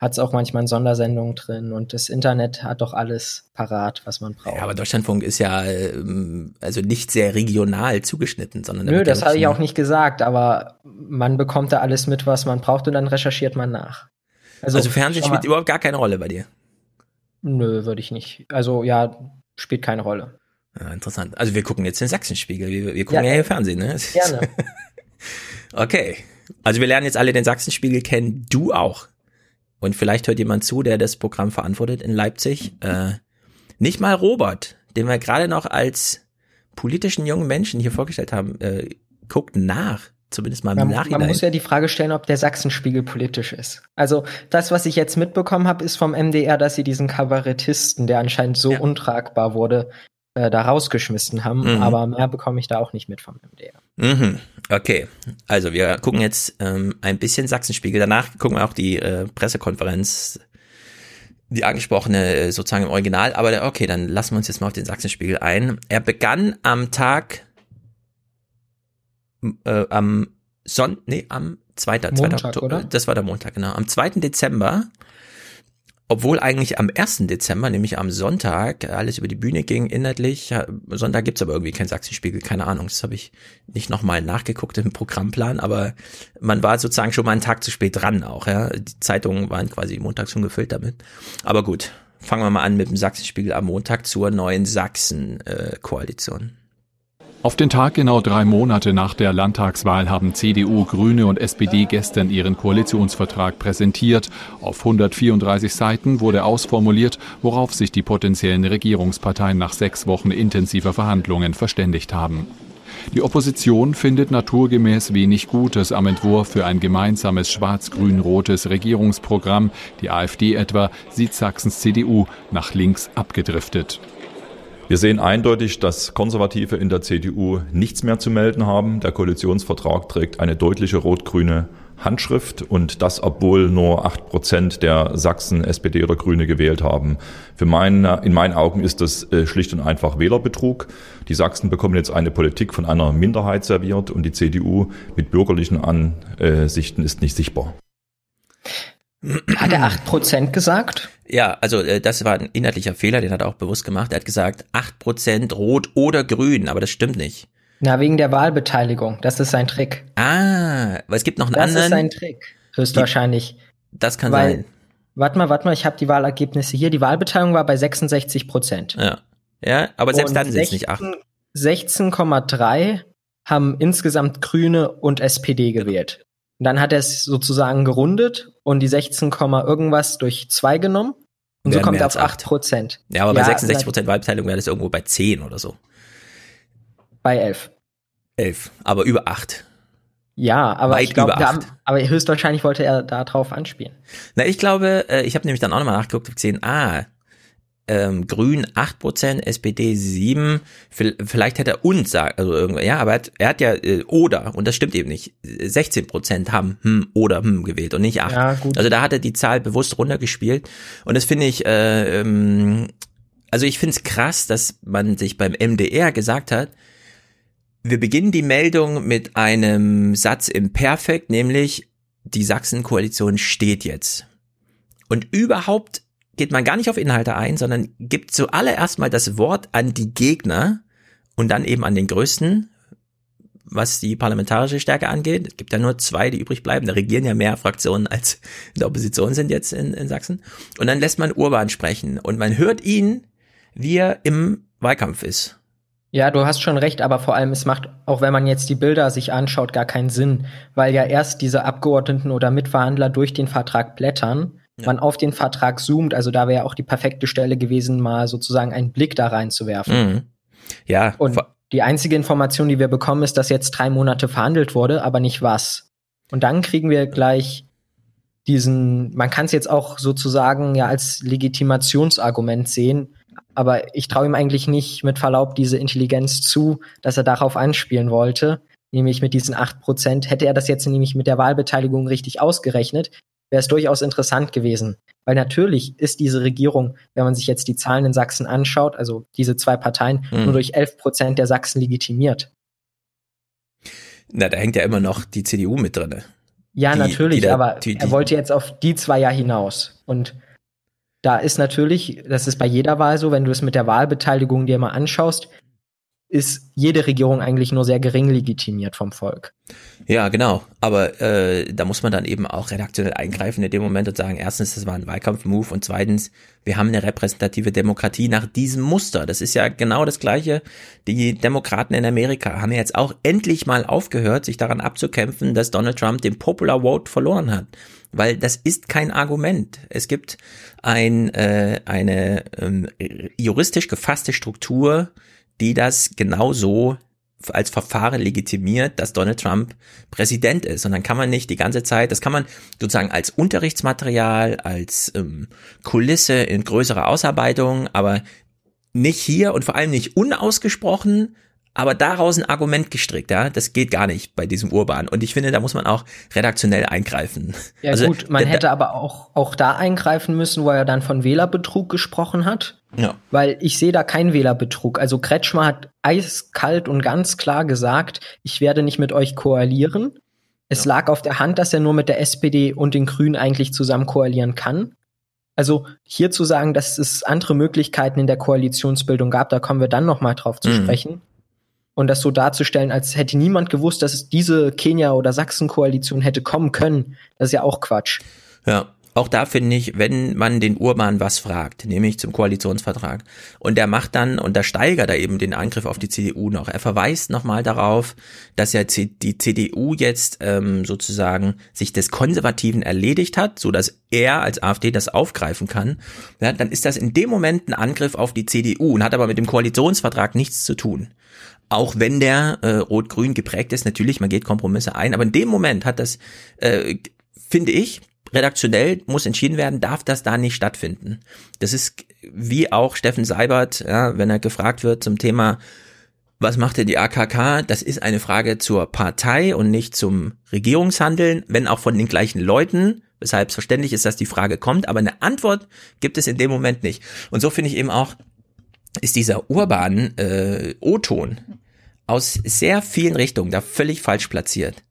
hat es auch manchmal Sondersendungen drin und das Internet hat doch alles parat, was man braucht. Ja, aber Deutschlandfunk ist ja ähm, also nicht sehr regional zugeschnitten, sondern Nö, das habe ich auch nicht gesagt, aber man bekommt da alles mit, was man braucht und dann recherchiert man nach. Also, also Fernsehen spielt überhaupt gar keine Rolle bei dir? Nö, würde ich nicht. Also ja, spielt keine Rolle. Ja, interessant. Also wir gucken jetzt den Sachsenspiegel. Wir, wir gucken ja, ja hier Fernsehen, ne? Gerne. <laughs> okay. Also wir lernen jetzt alle den Sachsenspiegel kennen. Du auch. Und vielleicht hört jemand zu, der das Programm verantwortet in Leipzig. Äh, nicht mal Robert, den wir gerade noch als politischen jungen Menschen hier vorgestellt haben, äh, guckt nach. Zumindest mal im man, Nachhinein. Man muss ja die Frage stellen, ob der Sachsenspiegel politisch ist. Also das, was ich jetzt mitbekommen habe, ist vom MDR, dass sie diesen Kabarettisten, der anscheinend so ja. untragbar wurde, äh, da rausgeschmissen haben. Mhm. Aber mehr bekomme ich da auch nicht mit vom MDR. Mhm. Okay, also wir gucken jetzt ähm, ein bisschen Sachsenspiegel. Danach gucken wir auch die äh, Pressekonferenz, die angesprochene äh, sozusagen im Original. Aber okay, dann lassen wir uns jetzt mal auf den Sachsenspiegel ein. Er begann am Tag, äh, am Son, nee, am 2. Montag, 2. oder? Das war der Montag, genau. Am 2. Dezember obwohl eigentlich am 1. Dezember, nämlich am Sonntag, alles über die Bühne ging, inhaltlich. Sonntag gibt's aber irgendwie kein Sachsenspiegel, keine Ahnung. Das habe ich nicht nochmal nachgeguckt im Programmplan, aber man war sozusagen schon mal einen Tag zu spät dran auch. Ja. Die Zeitungen waren quasi montags schon gefüllt damit. Aber gut, fangen wir mal an mit dem Sachsenspiegel am Montag zur neuen Sachsen-Koalition. Auf den Tag genau drei Monate nach der Landtagswahl haben CDU, Grüne und SPD gestern ihren Koalitionsvertrag präsentiert. Auf 134 Seiten wurde ausformuliert, worauf sich die potenziellen Regierungsparteien nach sechs Wochen intensiver Verhandlungen verständigt haben. Die Opposition findet naturgemäß wenig Gutes am Entwurf für ein gemeinsames schwarz-grün-rotes Regierungsprogramm. Die AfD etwa sieht Sachsens CDU nach links abgedriftet. Wir sehen eindeutig, dass Konservative in der CDU nichts mehr zu melden haben. Der Koalitionsvertrag trägt eine deutliche rot-grüne Handschrift und das, obwohl nur acht Prozent der Sachsen SPD oder Grüne gewählt haben. Für meine, in meinen Augen ist das äh, schlicht und einfach Wählerbetrug. Die Sachsen bekommen jetzt eine Politik von einer Minderheit serviert und die CDU mit bürgerlichen Ansichten ist nicht sichtbar. Hat er 8% gesagt? Ja, also äh, das war ein inhaltlicher Fehler, den hat er auch bewusst gemacht. Er hat gesagt 8% rot oder grün, aber das stimmt nicht. Na, wegen der Wahlbeteiligung. Das ist sein Trick. Ah, weil es gibt noch einen das anderen. Das ist sein Trick. Höchstwahrscheinlich. Das kann weil, sein. Warte mal, warte mal, ich habe die Wahlergebnisse hier. Die Wahlbeteiligung war bei 66 Prozent. Ja. Ja, aber selbst Und dann sind es nicht 8. 16,3 haben insgesamt Grüne und SPD gewählt. Und dann hat er es sozusagen gerundet und die 16, irgendwas durch 2 genommen. Und so kommt er auf 8 Prozent. Ja, aber bei 66 Prozent Wahlbeteiligung wäre das irgendwo bei 10 oder so. Bei 11. 11, aber über 8. Ja, aber Weit ich glaube, aber höchstwahrscheinlich wollte er da drauf anspielen. Na, ich glaube, äh, ich habe nämlich dann auch nochmal nachgeguckt und gesehen, ah, ähm, Grün 8%, SPD 7%, vielleicht hätte er uns sagen, also irgendwie, ja, aber er hat, er hat ja äh, oder, und das stimmt eben nicht, 16% haben hm oder hm gewählt und nicht 8. Ja, gut. Also da hat er die Zahl bewusst runtergespielt und das finde ich, äh, ähm, also ich finde es krass, dass man sich beim MDR gesagt hat, wir beginnen die Meldung mit einem Satz im Perfekt, nämlich die Sachsen-Koalition steht jetzt. Und überhaupt geht man gar nicht auf Inhalte ein, sondern gibt zuallererst mal das Wort an die Gegner und dann eben an den größten, was die parlamentarische Stärke angeht. Es gibt ja nur zwei, die übrig bleiben. Da regieren ja mehr Fraktionen als in der Opposition sind jetzt in, in Sachsen. Und dann lässt man Urban sprechen und man hört ihn, wie er im Wahlkampf ist. Ja, du hast schon recht, aber vor allem, es macht, auch wenn man jetzt die Bilder sich anschaut, gar keinen Sinn, weil ja erst diese Abgeordneten oder Mitverhandler durch den Vertrag blättern ja. man auf den Vertrag zoomt. Also da wäre auch die perfekte Stelle gewesen, mal sozusagen einen Blick da reinzuwerfen. Mhm. Ja. Und die einzige Information, die wir bekommen, ist, dass jetzt drei Monate verhandelt wurde, aber nicht was. Und dann kriegen wir gleich diesen, man kann es jetzt auch sozusagen ja als Legitimationsargument sehen, aber ich traue ihm eigentlich nicht mit Verlaub diese Intelligenz zu, dass er darauf anspielen wollte, nämlich mit diesen acht Prozent. Hätte er das jetzt nämlich mit der Wahlbeteiligung richtig ausgerechnet, wäre es durchaus interessant gewesen. Weil natürlich ist diese Regierung, wenn man sich jetzt die Zahlen in Sachsen anschaut, also diese zwei Parteien, mhm. nur durch 11 Prozent der Sachsen legitimiert. Na, da hängt ja immer noch die CDU mit drin. Ja, die, natürlich, die da, aber die, er wollte jetzt auf die zwei ja hinaus. Und da ist natürlich, das ist bei jeder Wahl so, wenn du es mit der Wahlbeteiligung dir mal anschaust, ist jede Regierung eigentlich nur sehr gering legitimiert vom Volk. Ja, genau. Aber äh, da muss man dann eben auch redaktionell eingreifen in dem Moment und sagen, erstens, das war ein Wahlkampfmove und zweitens, wir haben eine repräsentative Demokratie nach diesem Muster. Das ist ja genau das Gleiche. Die Demokraten in Amerika haben jetzt auch endlich mal aufgehört, sich daran abzukämpfen, dass Donald Trump den Popular Vote verloren hat. Weil das ist kein Argument. Es gibt ein, äh, eine ähm, juristisch gefasste Struktur, die das genauso als Verfahren legitimiert, dass Donald Trump Präsident ist. Und dann kann man nicht die ganze Zeit, das kann man sozusagen als Unterrichtsmaterial, als ähm, Kulisse in größerer Ausarbeitung, aber nicht hier und vor allem nicht unausgesprochen aber daraus ein Argument gestrickt, ja, das geht gar nicht bei diesem Urban. Und ich finde, da muss man auch redaktionell eingreifen. Ja also, gut, man hätte aber auch, auch da eingreifen müssen, wo er dann von Wählerbetrug gesprochen hat. Ja. Weil ich sehe da keinen Wählerbetrug. Also Kretschmer hat eiskalt und ganz klar gesagt, ich werde nicht mit euch koalieren. Es ja. lag auf der Hand, dass er nur mit der SPD und den Grünen eigentlich zusammen koalieren kann. Also hier zu sagen, dass es andere Möglichkeiten in der Koalitionsbildung gab, da kommen wir dann noch mal drauf zu mhm. sprechen und das so darzustellen, als hätte niemand gewusst, dass es diese Kenia- oder Sachsen-Koalition hätte kommen können, das ist ja auch Quatsch. Ja, auch da finde ich, wenn man den Urban was fragt, nämlich zum Koalitionsvertrag, und der macht dann, und da steigert er eben den Angriff auf die CDU noch. Er verweist nochmal darauf, dass ja die CDU jetzt ähm, sozusagen sich des Konservativen erledigt hat, so dass er als AfD das aufgreifen kann. Ja, dann ist das in dem Moment ein Angriff auf die CDU und hat aber mit dem Koalitionsvertrag nichts zu tun auch wenn der äh, rot-grün geprägt ist, natürlich, man geht Kompromisse ein, aber in dem Moment hat das, äh, finde ich, redaktionell muss entschieden werden, darf das da nicht stattfinden. Das ist wie auch Steffen Seibert, ja, wenn er gefragt wird zum Thema, was macht denn die AKK? Das ist eine Frage zur Partei und nicht zum Regierungshandeln, wenn auch von den gleichen Leuten. Weshalb verständlich ist, dass die Frage kommt, aber eine Antwort gibt es in dem Moment nicht. Und so finde ich eben auch, ist dieser urban äh, O-Ton aus sehr vielen Richtungen da völlig falsch platziert.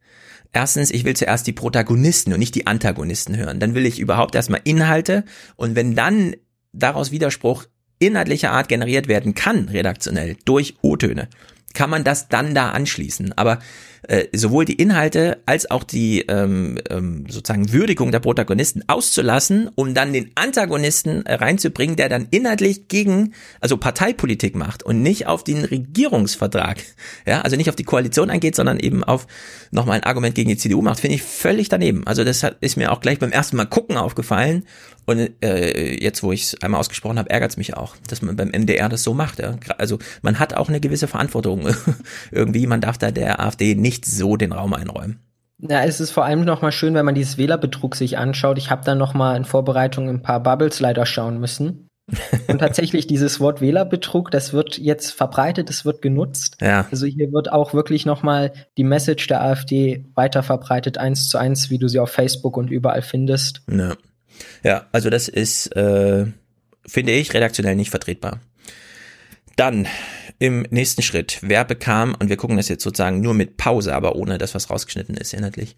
Erstens, ich will zuerst die Protagonisten und nicht die Antagonisten hören. Dann will ich überhaupt erstmal Inhalte und wenn dann daraus Widerspruch inhaltlicher Art generiert werden kann, redaktionell, durch O-Töne, kann man das dann da anschließen. Aber äh, sowohl die Inhalte als auch die ähm, ähm, sozusagen Würdigung der Protagonisten auszulassen, um dann den Antagonisten äh, reinzubringen, der dann inhaltlich gegen, also Parteipolitik macht und nicht auf den Regierungsvertrag, ja, also nicht auf die Koalition eingeht, sondern eben auf nochmal ein Argument gegen die CDU macht, finde ich völlig daneben. Also das hat, ist mir auch gleich beim ersten Mal gucken aufgefallen und äh, jetzt, wo ich es einmal ausgesprochen habe, ärgert es mich auch, dass man beim MDR das so macht. Ja. Also man hat auch eine gewisse Verantwortung <laughs> irgendwie. Man darf da der AfD nicht so den Raum einräumen. Ja, es ist vor allem noch mal schön, wenn man dieses Wählerbetrug sich anschaut. Ich habe dann noch mal in Vorbereitung ein paar Bubbles leider schauen müssen. <laughs> Und tatsächlich dieses Wort Wählerbetrug, das wird jetzt verbreitet, das wird genutzt. Ja. Also hier wird auch wirklich noch mal die Message der AfD weiter verbreitet, eins zu eins, wie du sie auf Facebook und überall findest. Ja. Ja, also das ist, äh, finde ich, redaktionell nicht vertretbar. Dann im nächsten Schritt, wer bekam, und wir gucken das jetzt sozusagen nur mit Pause, aber ohne das, was rausgeschnitten ist inhaltlich.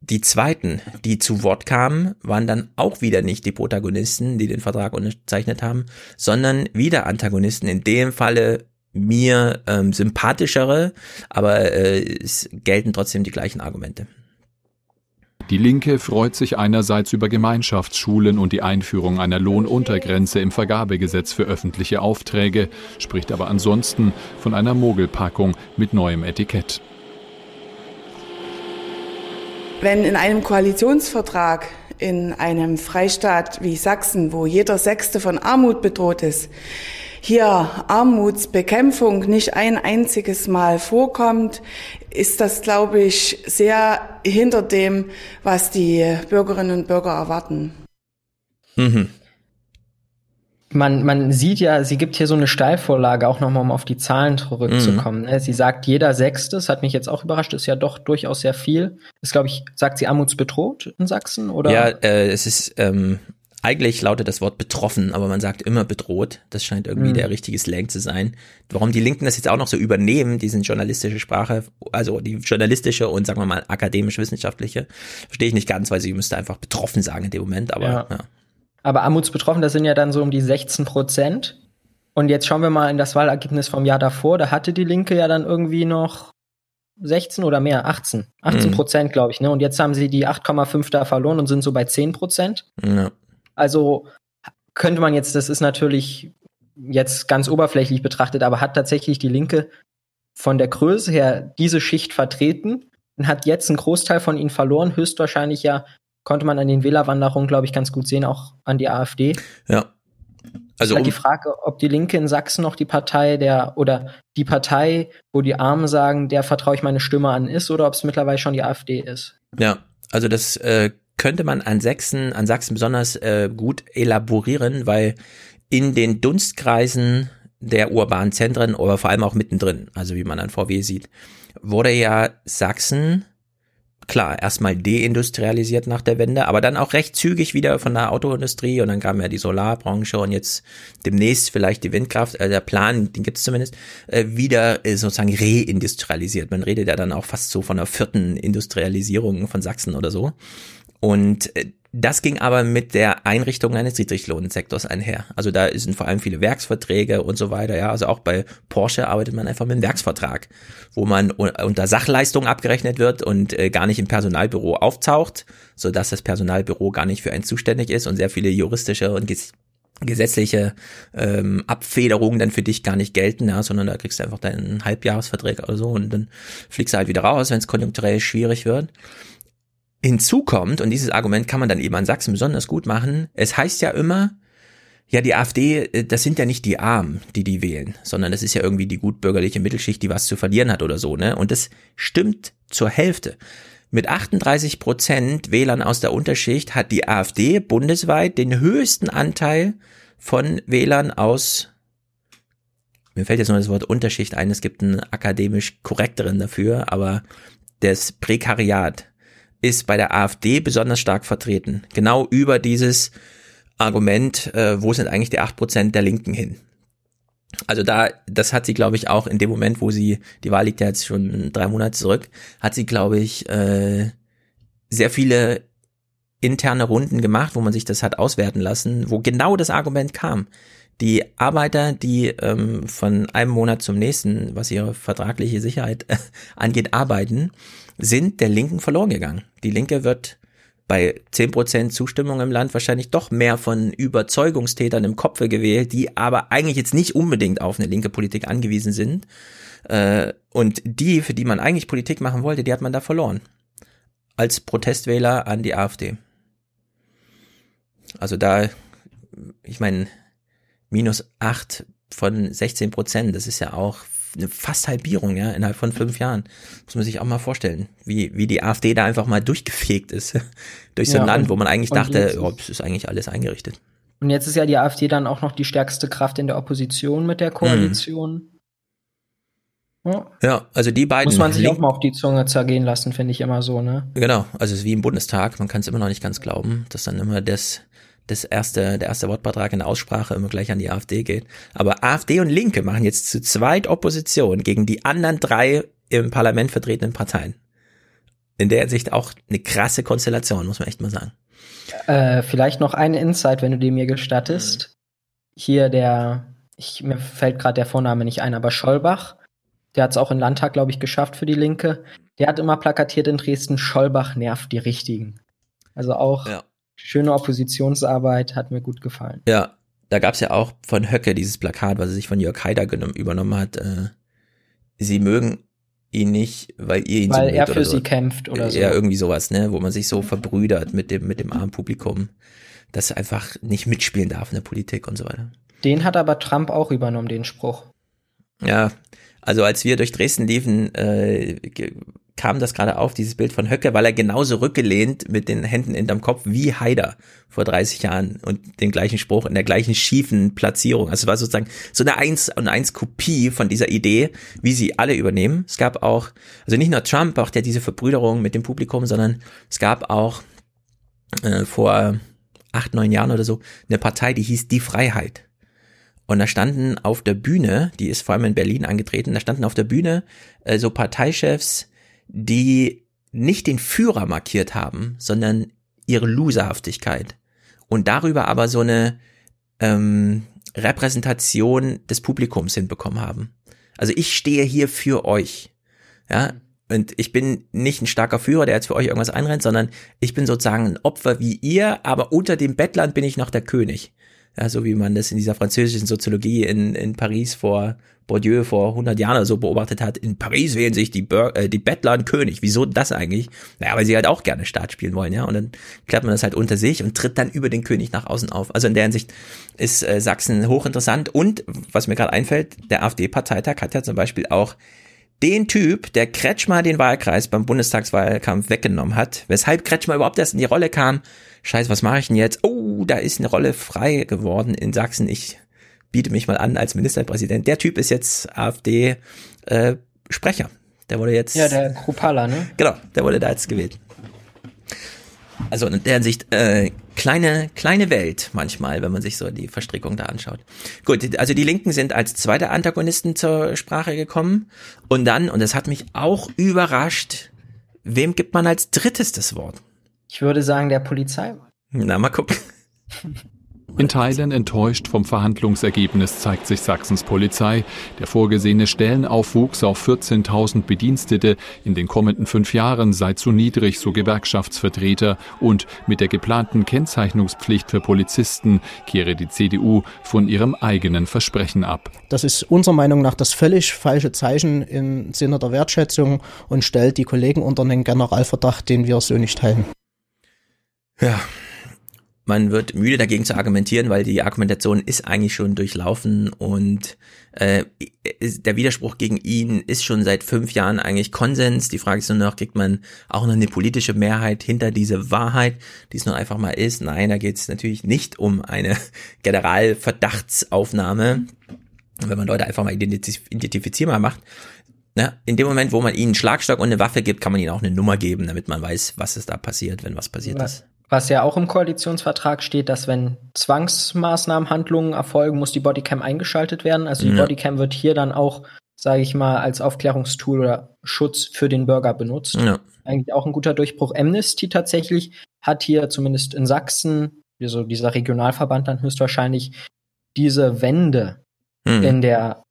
Die zweiten, die zu Wort kamen, waren dann auch wieder nicht die Protagonisten, die den Vertrag unterzeichnet haben, sondern wieder Antagonisten. In dem Falle mir ähm, sympathischere, aber äh, es gelten trotzdem die gleichen Argumente. Die Linke freut sich einerseits über Gemeinschaftsschulen und die Einführung einer Lohnuntergrenze im Vergabegesetz für öffentliche Aufträge, spricht aber ansonsten von einer Mogelpackung mit neuem Etikett. Wenn in einem Koalitionsvertrag in einem Freistaat wie Sachsen, wo jeder Sechste von Armut bedroht ist, hier Armutsbekämpfung nicht ein einziges Mal vorkommt, ist das, glaube ich, sehr hinter dem, was die Bürgerinnen und Bürger erwarten. Mhm. Man, man sieht ja, sie gibt hier so eine Steilvorlage, auch nochmal, um auf die Zahlen zurückzukommen. Mhm. Sie sagt, jeder Sechste, das hat mich jetzt auch überrascht, ist ja doch durchaus sehr viel. Ist, glaube ich, sagt sie armutsbedroht in Sachsen, oder? Ja, äh, es ist, ähm, eigentlich lautet das Wort betroffen, aber man sagt immer bedroht. Das scheint irgendwie mhm. der richtige Slang zu sein. Warum die Linken das jetzt auch noch so übernehmen, diesen journalistische Sprache, also die journalistische und sagen wir mal akademisch-wissenschaftliche, verstehe ich nicht ganz, weil sie müsste einfach betroffen sagen in dem Moment, aber ja. ja. Aber armutsbetroffen, das sind ja dann so um die 16 Prozent. Und jetzt schauen wir mal in das Wahlergebnis vom Jahr davor. Da hatte die Linke ja dann irgendwie noch 16 oder mehr, 18. 18 mhm. Prozent, mhm. glaube ich. Ne? Und jetzt haben sie die 8,5 da verloren und sind so bei 10 Prozent. Ja. Also könnte man jetzt, das ist natürlich jetzt ganz oberflächlich betrachtet, aber hat tatsächlich die Linke von der Größe her diese Schicht vertreten und hat jetzt einen Großteil von ihnen verloren, höchstwahrscheinlich ja, konnte man an den Wählerwanderungen, glaube ich, ganz gut sehen, auch an die AfD. Ja. Also halt um die Frage, ob die Linke in Sachsen noch die Partei der oder die Partei, wo die Armen sagen, der vertraue ich meine Stimme an, ist oder ob es mittlerweile schon die AfD ist. Ja, also das äh, könnte man an Sachsen, an Sachsen besonders äh, gut elaborieren, weil in den Dunstkreisen der urbanen Zentren, aber vor allem auch mittendrin, also wie man an VW sieht, wurde ja Sachsen klar, erstmal deindustrialisiert nach der Wende, aber dann auch recht zügig wieder von der Autoindustrie und dann kam ja die Solarbranche und jetzt demnächst vielleicht die Windkraft, äh, der Plan, den gibt es zumindest, äh, wieder äh, sozusagen reindustrialisiert. Man redet ja dann auch fast so von der vierten Industrialisierung von Sachsen oder so. Und äh, das ging aber mit der Einrichtung eines Niedriglohnsektors einher. Also da sind vor allem viele Werksverträge und so weiter. Ja, also auch bei Porsche arbeitet man einfach mit einem Werksvertrag, wo man unter Sachleistung abgerechnet wird und äh, gar nicht im Personalbüro auftaucht, so dass das Personalbüro gar nicht für einen zuständig ist und sehr viele juristische und gesetzliche ähm, Abfederungen dann für dich gar nicht gelten, ja, sondern da kriegst du einfach deinen Halbjahresvertrag oder so und dann fliegst du halt wieder raus, wenn es konjunkturell schwierig wird. Hinzu kommt, und dieses Argument kann man dann eben an Sachsen besonders gut machen, es heißt ja immer, ja, die AfD, äh, das sind ja nicht die Armen, die die wählen, sondern das ist ja irgendwie die gutbürgerliche Mittelschicht, die was zu verlieren hat oder so, ne? Und das stimmt zur Hälfte. Mit 38 Prozent Wählern aus der Unterschicht hat die AfD bundesweit den höchsten Anteil von Wählern aus, mir fällt jetzt nur das Wort Unterschicht ein, es gibt einen akademisch korrekteren dafür, aber das Prekariat ist bei der AfD besonders stark vertreten. Genau über dieses Argument, äh, wo sind eigentlich die acht Prozent der Linken hin? Also da, das hat sie, glaube ich, auch in dem Moment, wo sie, die Wahl liegt ja jetzt schon drei Monate zurück, hat sie, glaube ich, äh, sehr viele interne Runden gemacht, wo man sich das hat auswerten lassen, wo genau das Argument kam. Die Arbeiter, die ähm, von einem Monat zum nächsten, was ihre vertragliche Sicherheit äh, <laughs> angeht, arbeiten, sind der Linken verloren gegangen. Die Linke wird bei 10% Zustimmung im Land wahrscheinlich doch mehr von Überzeugungstätern im Kopfe gewählt, die aber eigentlich jetzt nicht unbedingt auf eine linke Politik angewiesen sind. Äh, und die, für die man eigentlich Politik machen wollte, die hat man da verloren. Als Protestwähler an die AfD. Also da, ich meine, minus acht von 16 Prozent, das ist ja auch eine fast Halbierung, ja, innerhalb von fünf Jahren. Muss man sich auch mal vorstellen, wie, wie die AfD da einfach mal durchgefegt ist. <laughs> durch so ja, ein Land, wo man eigentlich dachte, oh, es ist eigentlich alles eingerichtet. Und jetzt ist ja die AfD dann auch noch die stärkste Kraft in der Opposition mit der Koalition. Mhm. Ja. ja, also die beiden. Muss man sich auch mal auf die Zunge zergehen lassen, finde ich immer so, ne? Genau, also es ist wie im Bundestag, man kann es immer noch nicht ganz glauben, dass dann immer das das erste, der erste Wortbeitrag in der Aussprache immer gleich an die AfD geht. Aber AfD und Linke machen jetzt zu zweit Opposition gegen die anderen drei im Parlament vertretenen Parteien. In der Hinsicht auch eine krasse Konstellation, muss man echt mal sagen. Äh, vielleicht noch ein Insight, wenn du dir mir gestattest. Mhm. Hier der, ich, mir fällt gerade der Vorname nicht ein, aber Schollbach, der hat es auch im Landtag, glaube ich, geschafft für die Linke. Der hat immer plakatiert in Dresden, Schollbach nervt die Richtigen. Also auch ja schöne Oppositionsarbeit, hat mir gut gefallen. Ja, da gab es ja auch von Höcke dieses Plakat, was er sich von Jörg Haider übernommen hat. Äh, sie mögen ihn nicht, weil ihr ihn weil so er für sie kämpft oder so. Ja, irgendwie sowas, ne, wo man sich so verbrüdert mit dem mit dem armen Publikum, das einfach nicht mitspielen darf in der Politik und so weiter. Den hat aber Trump auch übernommen, den Spruch. Ja, also als wir durch Dresden liefen, äh, kam das gerade auf, dieses Bild von Höcke, weil er genauso rückgelehnt mit den Händen hinterm Kopf wie Haider vor 30 Jahren und den gleichen Spruch in der gleichen schiefen Platzierung. Also es war sozusagen so eine Eins und Eins Kopie von dieser Idee, wie sie alle übernehmen. Es gab auch, also nicht nur Trump braucht ja diese Verbrüderung mit dem Publikum, sondern es gab auch äh, vor acht, neun Jahren oder so eine Partei, die hieß Die Freiheit. Und da standen auf der Bühne, die ist vor allem in Berlin angetreten, da standen auf der Bühne äh, so Parteichefs, die nicht den Führer markiert haben, sondern ihre Loserhaftigkeit. Und darüber aber so eine ähm, Repräsentation des Publikums hinbekommen haben. Also ich stehe hier für euch. Ja, und ich bin nicht ein starker Führer, der jetzt für euch irgendwas einrennt, sondern ich bin sozusagen ein Opfer wie ihr, aber unter dem Bettlern bin ich noch der König. Ja, so wie man das in dieser französischen Soziologie in, in Paris vor Bourdieu vor 100 Jahren oder so beobachtet hat. In Paris wählen sich die, Bur äh, die Bettler einen König. Wieso das eigentlich? Naja, weil sie halt auch gerne Staat spielen wollen, ja. Und dann klärt man das halt unter sich und tritt dann über den König nach außen auf. Also in der Hinsicht ist äh, Sachsen hochinteressant. Und was mir gerade einfällt, der AfD-Parteitag hat ja zum Beispiel auch den Typ, der Kretschmer den Wahlkreis beim Bundestagswahlkampf weggenommen hat, weshalb Kretschmer überhaupt erst in die Rolle kam. Scheiße, was mache ich denn jetzt? Oh, da ist eine Rolle frei geworden in Sachsen. Ich biete mich mal an als Ministerpräsident. Der Typ ist jetzt AfD äh. Der wurde jetzt. Ja, der Krupala, ne? Genau, der wurde da jetzt gewählt. Also in der Hinsicht äh, kleine kleine Welt manchmal, wenn man sich so die Verstrickung da anschaut. Gut, also die Linken sind als zweite Antagonisten zur Sprache gekommen und dann und das hat mich auch überrascht, wem gibt man als drittes das Wort? Ich würde sagen der Polizei. Na mal gucken. In Teilen enttäuscht vom Verhandlungsergebnis zeigt sich Sachsens Polizei. Der vorgesehene Stellenaufwuchs auf 14.000 Bedienstete in den kommenden fünf Jahren sei zu niedrig, so Gewerkschaftsvertreter. Und mit der geplanten Kennzeichnungspflicht für Polizisten kehre die CDU von ihrem eigenen Versprechen ab. Das ist unserer Meinung nach das völlig falsche Zeichen im Sinne der Wertschätzung und stellt die Kollegen unter den Generalverdacht, den wir so nicht teilen. Ja, man wird müde dagegen zu argumentieren, weil die Argumentation ist eigentlich schon durchlaufen und äh, der Widerspruch gegen ihn ist schon seit fünf Jahren eigentlich Konsens. Die Frage ist nur noch, kriegt man auch noch eine politische Mehrheit hinter diese Wahrheit, die es nur einfach mal ist? Nein, da geht es natürlich nicht um eine <laughs> Generalverdachtsaufnahme, wenn man Leute einfach mal identifizierbar macht. Na, in dem Moment, wo man ihnen einen Schlagstock und eine Waffe gibt, kann man ihnen auch eine Nummer geben, damit man weiß, was ist da passiert, wenn was passiert was, ist. Was ja auch im Koalitionsvertrag steht, dass wenn Zwangsmaßnahmen, Handlungen erfolgen, muss die Bodycam eingeschaltet werden. Also die ja. Bodycam wird hier dann auch, sage ich mal, als Aufklärungstool oder Schutz für den Bürger benutzt. Ja. Eigentlich auch ein guter Durchbruch. Amnesty tatsächlich hat hier zumindest in Sachsen, also dieser Regionalverband dann höchstwahrscheinlich, diese Wende hm. in der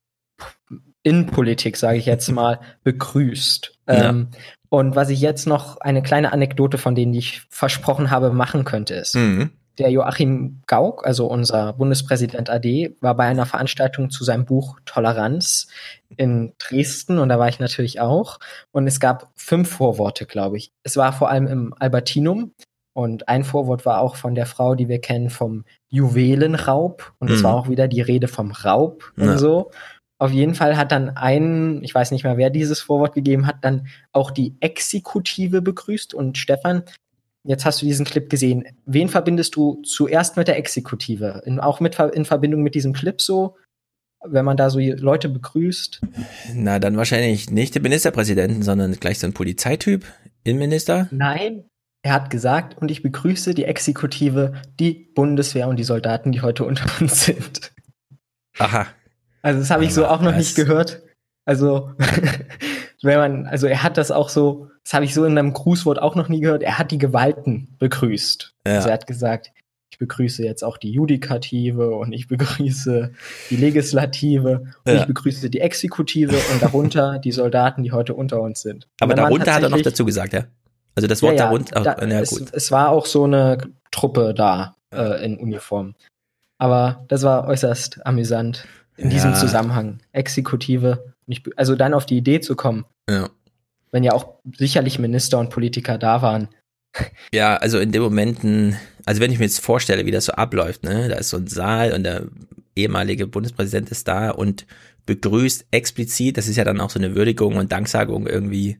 Innenpolitik, sage ich jetzt mal, begrüßt. Ja. Ähm, und was ich jetzt noch eine kleine Anekdote von denen, die ich versprochen habe, machen könnte, ist, mhm. der Joachim Gauck, also unser Bundespräsident AD, war bei einer Veranstaltung zu seinem Buch Toleranz in Dresden und da war ich natürlich auch. Und es gab fünf Vorworte, glaube ich. Es war vor allem im Albertinum und ein Vorwort war auch von der Frau, die wir kennen, vom Juwelenraub. Und es mhm. war auch wieder die Rede vom Raub und ja. so. Auf jeden Fall hat dann ein, ich weiß nicht mehr, wer dieses Vorwort gegeben hat, dann auch die Exekutive begrüßt. Und Stefan, jetzt hast du diesen Clip gesehen. Wen verbindest du zuerst mit der Exekutive? In, auch mit, in Verbindung mit diesem Clip so? Wenn man da so Leute begrüßt? Na, dann wahrscheinlich nicht den Ministerpräsidenten, sondern gleich so ein Polizeityp, Innenminister? Nein, er hat gesagt, und ich begrüße die Exekutive, die Bundeswehr und die Soldaten, die heute unter uns sind. Aha, also das habe ich so auch noch nicht gehört. Also <laughs> wenn man, also er hat das auch so, das habe ich so in einem Grußwort auch noch nie gehört. Er hat die Gewalten begrüßt. Ja. Also er hat gesagt, ich begrüße jetzt auch die Judikative und ich begrüße die Legislative und ja. ich begrüße die Exekutive und darunter <laughs> die Soldaten, die heute unter uns sind. Aber darunter hat er noch dazu gesagt, ja? Also das Wort ja, darunter. Da, oh, ja, es, es, war auch so eine Truppe da äh, in Uniform. Aber das war äußerst amüsant in diesem Zusammenhang. Exekutive, nicht, also dann auf die Idee zu kommen. Ja. Wenn ja auch sicherlich Minister und Politiker da waren. <laughs> Ja, also in den Momenten, also wenn ich mir jetzt vorstelle, wie das so abläuft, ne, da ist so ein Saal und der ehemalige Bundespräsident ist da und begrüßt explizit, das ist ja dann auch so eine Würdigung und Danksagung irgendwie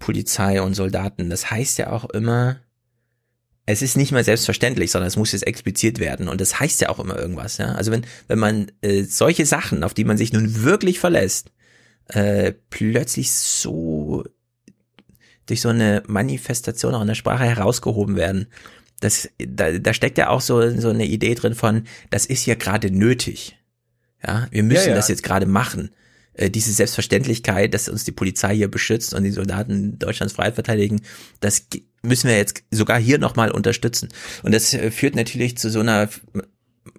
Polizei und Soldaten. Das heißt ja auch immer, es ist nicht mehr selbstverständlich, sondern es muss jetzt expliziert werden. Und das heißt ja auch immer irgendwas, ja. Also wenn, wenn man äh, solche Sachen, auf die man sich nun wirklich verlässt, äh, plötzlich so durch so eine Manifestation auch in der Sprache herausgehoben werden, Das, da, da steckt ja auch so, so eine Idee drin von, das ist hier gerade nötig. Ja, wir müssen ja, ja. das jetzt gerade machen. Äh, diese Selbstverständlichkeit, dass uns die Polizei hier beschützt und die Soldaten Deutschlands Freiheit verteidigen, das müssen wir jetzt sogar hier nochmal unterstützen. Und das äh, führt natürlich zu so einer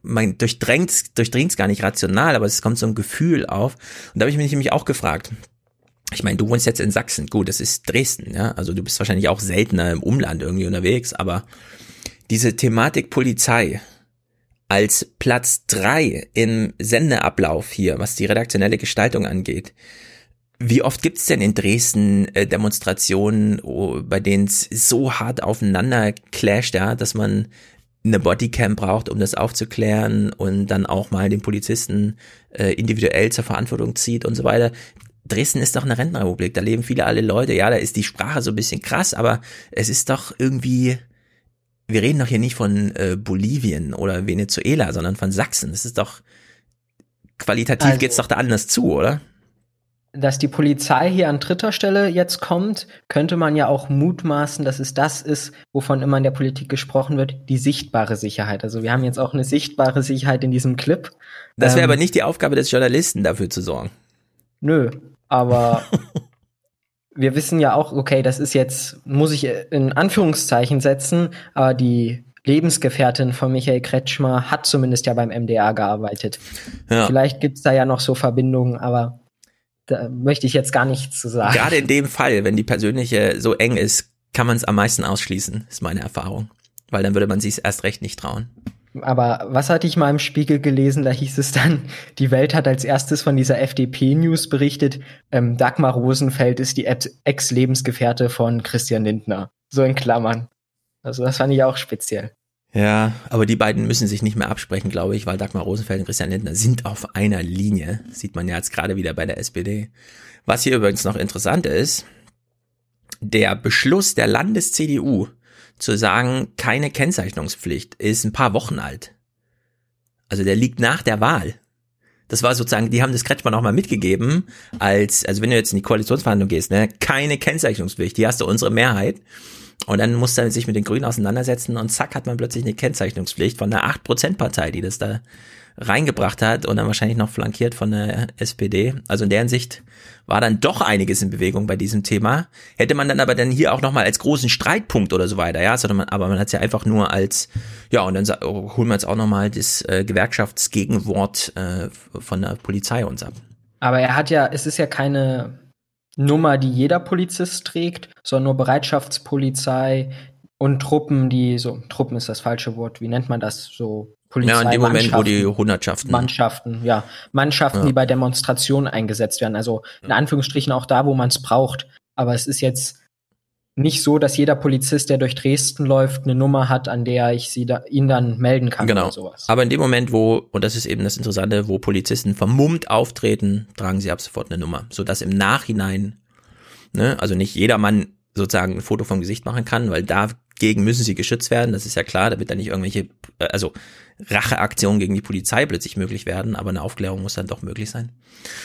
man durchdrängt durchdringt es gar nicht rational, aber es kommt so ein Gefühl auf. Und da habe ich mich nämlich auch gefragt. Ich meine, du wohnst jetzt in Sachsen, gut, das ist Dresden, ja. Also du bist wahrscheinlich auch seltener im Umland irgendwie unterwegs, aber diese Thematik Polizei als Platz drei im Sendeablauf hier, was die redaktionelle Gestaltung angeht. Wie oft gibt's denn in Dresden äh, Demonstrationen, oh, bei denen es so hart aufeinander clasht, ja, dass man eine Bodycam braucht, um das aufzuklären und dann auch mal den Polizisten äh, individuell zur Verantwortung zieht und so weiter. Dresden ist doch eine Rentenrepublik, da leben viele alle Leute, ja, da ist die Sprache so ein bisschen krass, aber es ist doch irgendwie, wir reden doch hier nicht von äh, Bolivien oder Venezuela, sondern von Sachsen. Es ist doch, qualitativ also, geht's doch da anders zu, oder? dass die Polizei hier an dritter Stelle jetzt kommt, könnte man ja auch mutmaßen, dass es das ist, wovon immer in der Politik gesprochen wird, die sichtbare Sicherheit. Also wir haben jetzt auch eine sichtbare Sicherheit in diesem Clip. Das wäre ähm, aber nicht die Aufgabe des Journalisten, dafür zu sorgen. Nö, aber <laughs> wir wissen ja auch, okay, das ist jetzt, muss ich in Anführungszeichen setzen, aber die Lebensgefährtin von Michael Kretschmer hat zumindest ja beim MDR gearbeitet. Ja. Vielleicht gibt's da ja noch so Verbindungen, aber da möchte ich jetzt gar nichts zu sagen. Gerade in dem Fall, wenn die persönliche so eng ist, kann man es am meisten ausschließen, ist meine Erfahrung. Weil dann würde man sich erst recht nicht trauen. Aber was hatte ich mal im Spiegel gelesen? Da hieß es dann, die Welt hat als erstes von dieser FDP-News berichtet, ähm, Dagmar Rosenfeld ist die Ex-Lebensgefährte von Christian Lindner. So in Klammern. Also das fand ich auch speziell. Ja, aber die beiden müssen sich nicht mehr absprechen, glaube ich, weil Dagmar Rosenfeld und Christian Lindner sind auf einer Linie. Sieht man ja jetzt gerade wieder bei der SPD. Was hier übrigens noch interessant ist, der Beschluss der Landes-CDU zu sagen, keine Kennzeichnungspflicht ist ein paar Wochen alt. Also der liegt nach der Wahl. Das war sozusagen, die haben das Kretschmann auch mal mitgegeben, als, also wenn du jetzt in die Koalitionsverhandlung gehst, ne, keine Kennzeichnungspflicht, die hast du unsere Mehrheit. Und dann muss er sich mit den Grünen auseinandersetzen und zack hat man plötzlich eine Kennzeichnungspflicht von der 8%-Partei, die das da reingebracht hat und dann wahrscheinlich noch flankiert von der SPD. Also in deren Sicht war dann doch einiges in Bewegung bei diesem Thema. Hätte man dann aber dann hier auch nochmal als großen Streitpunkt oder so weiter, ja, sondern man, aber man hat es ja einfach nur als, ja, und dann holen wir jetzt auch nochmal das äh, Gewerkschaftsgegenwort äh, von der Polizei uns ab. Aber er hat ja, es ist ja keine Nummer, die jeder Polizist trägt, sondern nur Bereitschaftspolizei und Truppen, die so, Truppen ist das falsche Wort, wie nennt man das? So Polizei. Ja, in dem Moment, wo die Hundertschaften. Mannschaften, ja. Mannschaften, ja. die bei Demonstrationen eingesetzt werden. Also in Anführungsstrichen auch da, wo man es braucht. Aber es ist jetzt nicht so, dass jeder Polizist, der durch Dresden läuft, eine Nummer hat, an der ich sie da, ihn dann melden kann genau. oder sowas. Aber in dem Moment, wo, und das ist eben das Interessante, wo Polizisten vermummt auftreten, tragen sie ab sofort eine Nummer, sodass im Nachhinein, ne, also nicht jedermann sozusagen ein Foto vom Gesicht machen kann, weil dagegen müssen sie geschützt werden, das ist ja klar, da wird dann nicht irgendwelche, äh, also Racheaktionen gegen die Polizei plötzlich möglich werden, aber eine Aufklärung muss dann doch möglich sein.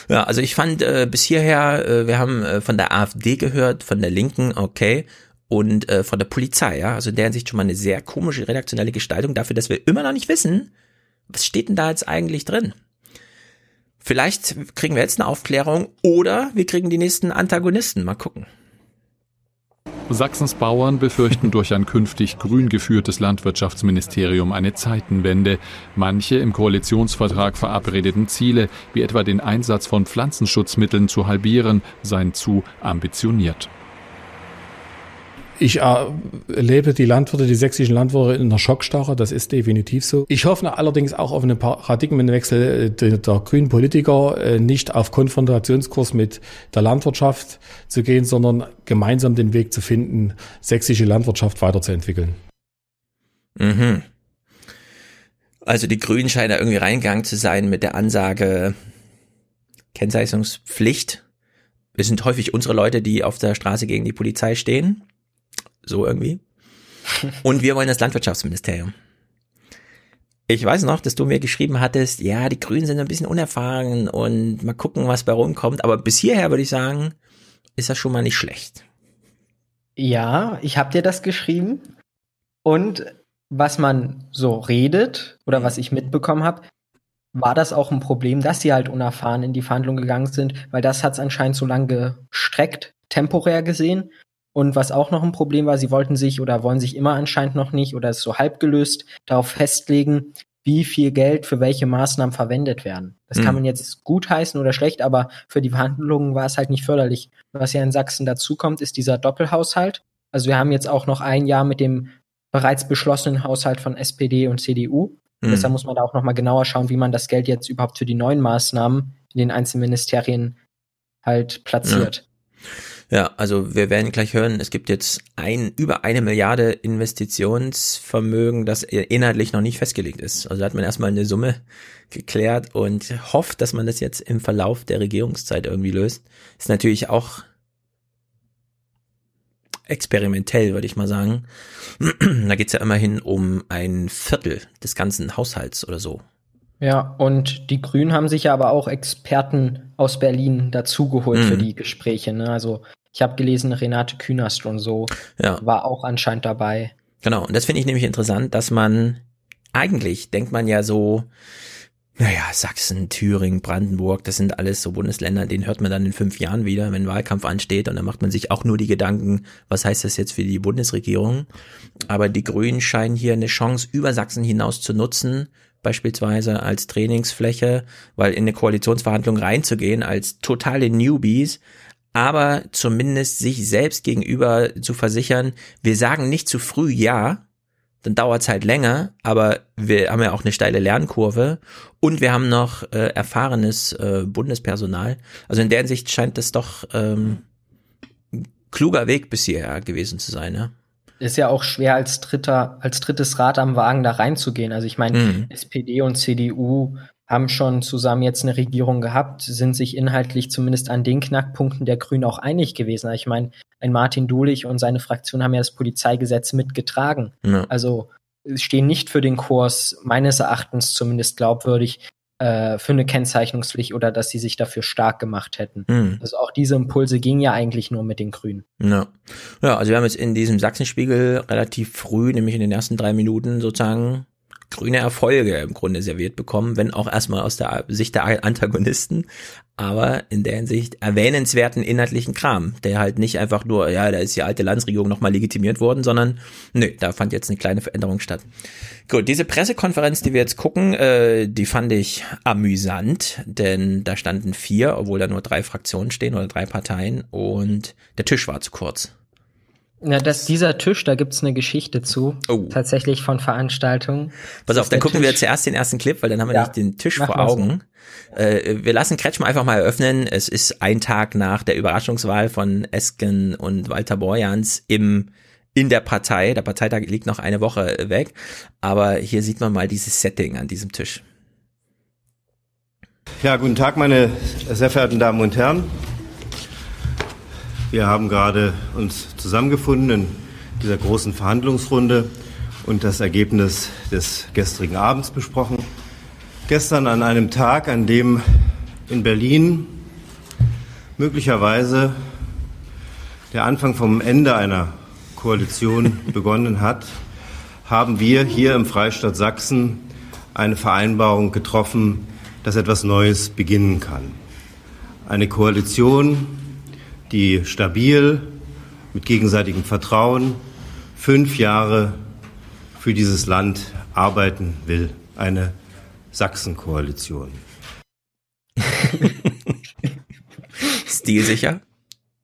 Ja, also ich fand äh, bis hierher, äh, wir haben äh, von der AfD gehört, von der Linken, okay, und äh, von der Polizei, ja, also in der Hinsicht schon mal eine sehr komische redaktionelle Gestaltung dafür, dass wir immer noch nicht wissen, was steht denn da jetzt eigentlich drin? Vielleicht kriegen wir jetzt eine Aufklärung oder wir kriegen die nächsten Antagonisten. Mal gucken. Sachsens Bauern befürchten durch ein künftig grün geführtes Landwirtschaftsministerium eine Zeitenwende. Manche im Koalitionsvertrag verabredeten Ziele, wie etwa den Einsatz von Pflanzenschutzmitteln zu halbieren, seien zu ambitioniert ich äh, erlebe die Landwirte, die sächsischen Landwirte in der Schockstarre, das ist definitiv so. Ich hoffe allerdings auch auf einen Paradigmenwechsel der, der grünen Politiker, äh, nicht auf Konfrontationskurs mit der Landwirtschaft zu gehen, sondern gemeinsam den Weg zu finden, sächsische Landwirtschaft weiterzuentwickeln. Mhm. Also die Grünen scheinen da irgendwie reingegangen zu sein mit der Ansage Kennzeichnungspflicht. Es sind häufig unsere Leute, die auf der Straße gegen die Polizei stehen. So irgendwie. Und wir wollen das Landwirtschaftsministerium. Ich weiß noch, dass du mir geschrieben hattest, ja, die Grünen sind ein bisschen unerfahren und mal gucken, was bei rumkommt. Aber bis hierher würde ich sagen, ist das schon mal nicht schlecht. Ja, ich habe dir das geschrieben. Und was man so redet oder was ich mitbekommen habe, war das auch ein Problem, dass sie halt unerfahren in die Verhandlungen gegangen sind, weil das hat es anscheinend so lange gestreckt, temporär gesehen. Und was auch noch ein Problem war, sie wollten sich oder wollen sich immer anscheinend noch nicht oder ist so halb gelöst darauf festlegen, wie viel Geld für welche Maßnahmen verwendet werden. Das mhm. kann man jetzt gut heißen oder schlecht, aber für die Verhandlungen war es halt nicht förderlich. Was ja in Sachsen dazukommt, ist dieser Doppelhaushalt. Also wir haben jetzt auch noch ein Jahr mit dem bereits beschlossenen Haushalt von SPD und CDU. Mhm. Deshalb muss man da auch noch mal genauer schauen, wie man das Geld jetzt überhaupt für die neuen Maßnahmen in den einzelnen Ministerien halt platziert. Ja. Ja. also wir werden gleich hören, es gibt jetzt ein, über eine Milliarde Investitionsvermögen, das inhaltlich noch nicht festgelegt ist. Also da hat man erstmal eine Summe geklärt und hofft, dass man das jetzt im Verlauf der Regierungszeit irgendwie löst. Ist natürlich auch experimentell, würde ich mal sagen. <clears throat> da geht's ja immerhin um ein Viertel des ganzen Haushalts oder so. Ja, und die Grünen haben sich ja aber auch Experten aus Berlin dazugeholt mhm. für die Gespräche. Ne? Also ich habe gelesen, Renate Künast und so ja. war auch anscheinend dabei. Genau, und das finde ich nämlich interessant, dass man eigentlich denkt man ja so, naja, Sachsen, Thüringen, Brandenburg, das sind alles so Bundesländer, den hört man dann in fünf Jahren wieder, wenn Wahlkampf ansteht und dann macht man sich auch nur die Gedanken, was heißt das jetzt für die Bundesregierung? Aber die Grünen scheinen hier eine Chance über Sachsen hinaus zu nutzen, beispielsweise als Trainingsfläche, weil in eine Koalitionsverhandlung reinzugehen als totale Newbies, aber zumindest sich selbst gegenüber zu versichern, wir sagen nicht zu früh ja, dann dauert es halt länger, aber wir haben ja auch eine steile Lernkurve und wir haben noch äh, erfahrenes äh, Bundespersonal. Also in der Hinsicht scheint das doch ähm, kluger Weg bis hierher gewesen zu sein. Ne? Ist ja auch schwer als dritter, als drittes Rad am Wagen da reinzugehen. Also ich meine, mhm. SPD und CDU haben schon zusammen jetzt eine Regierung gehabt, sind sich inhaltlich zumindest an den Knackpunkten der Grünen auch einig gewesen. Ich meine, ein Martin Dulich und seine Fraktion haben ja das Polizeigesetz mitgetragen. Ja. Also stehen nicht für den Kurs, meines Erachtens zumindest glaubwürdig, äh, für eine Kennzeichnungspflicht oder dass sie sich dafür stark gemacht hätten. Mhm. Also auch diese Impulse gingen ja eigentlich nur mit den Grünen. Ja. ja, also wir haben jetzt in diesem Sachsenspiegel relativ früh, nämlich in den ersten drei Minuten sozusagen grüne Erfolge im Grunde serviert bekommen, wenn auch erstmal aus der Sicht der Antagonisten, aber in der Hinsicht erwähnenswerten inhaltlichen Kram, der halt nicht einfach nur, ja, da ist die alte Landesregierung nochmal legitimiert worden, sondern nö, da fand jetzt eine kleine Veränderung statt. Gut, diese Pressekonferenz, die wir jetzt gucken, äh, die fand ich amüsant, denn da standen vier, obwohl da nur drei Fraktionen stehen oder drei Parteien und der Tisch war zu kurz. Ja, dass dieser Tisch, da gibt's eine Geschichte zu. Oh. Tatsächlich von Veranstaltungen. Pass auf, dann gucken Tisch. wir zuerst den ersten Clip, weil dann haben wir ja. nicht den Tisch Machen vor Augen. So. Äh, wir lassen Kretschmer einfach mal eröffnen. Es ist ein Tag nach der Überraschungswahl von Esken und Walter Borjans im in der Partei. Der Parteitag liegt noch eine Woche weg. Aber hier sieht man mal dieses Setting an diesem Tisch. Ja, guten Tag, meine sehr verehrten Damen und Herren. Wir haben gerade uns zusammengefunden in dieser großen Verhandlungsrunde und das Ergebnis des gestrigen Abends besprochen. Gestern an einem Tag, an dem in Berlin möglicherweise der Anfang vom Ende einer Koalition <laughs> begonnen hat, haben wir hier im Freistaat Sachsen eine Vereinbarung getroffen, dass etwas Neues beginnen kann. Eine Koalition, die stabil, mit gegenseitigem Vertrauen fünf Jahre für dieses Land arbeiten will. Eine Sachsen-Koalition. <laughs> Stilsicher?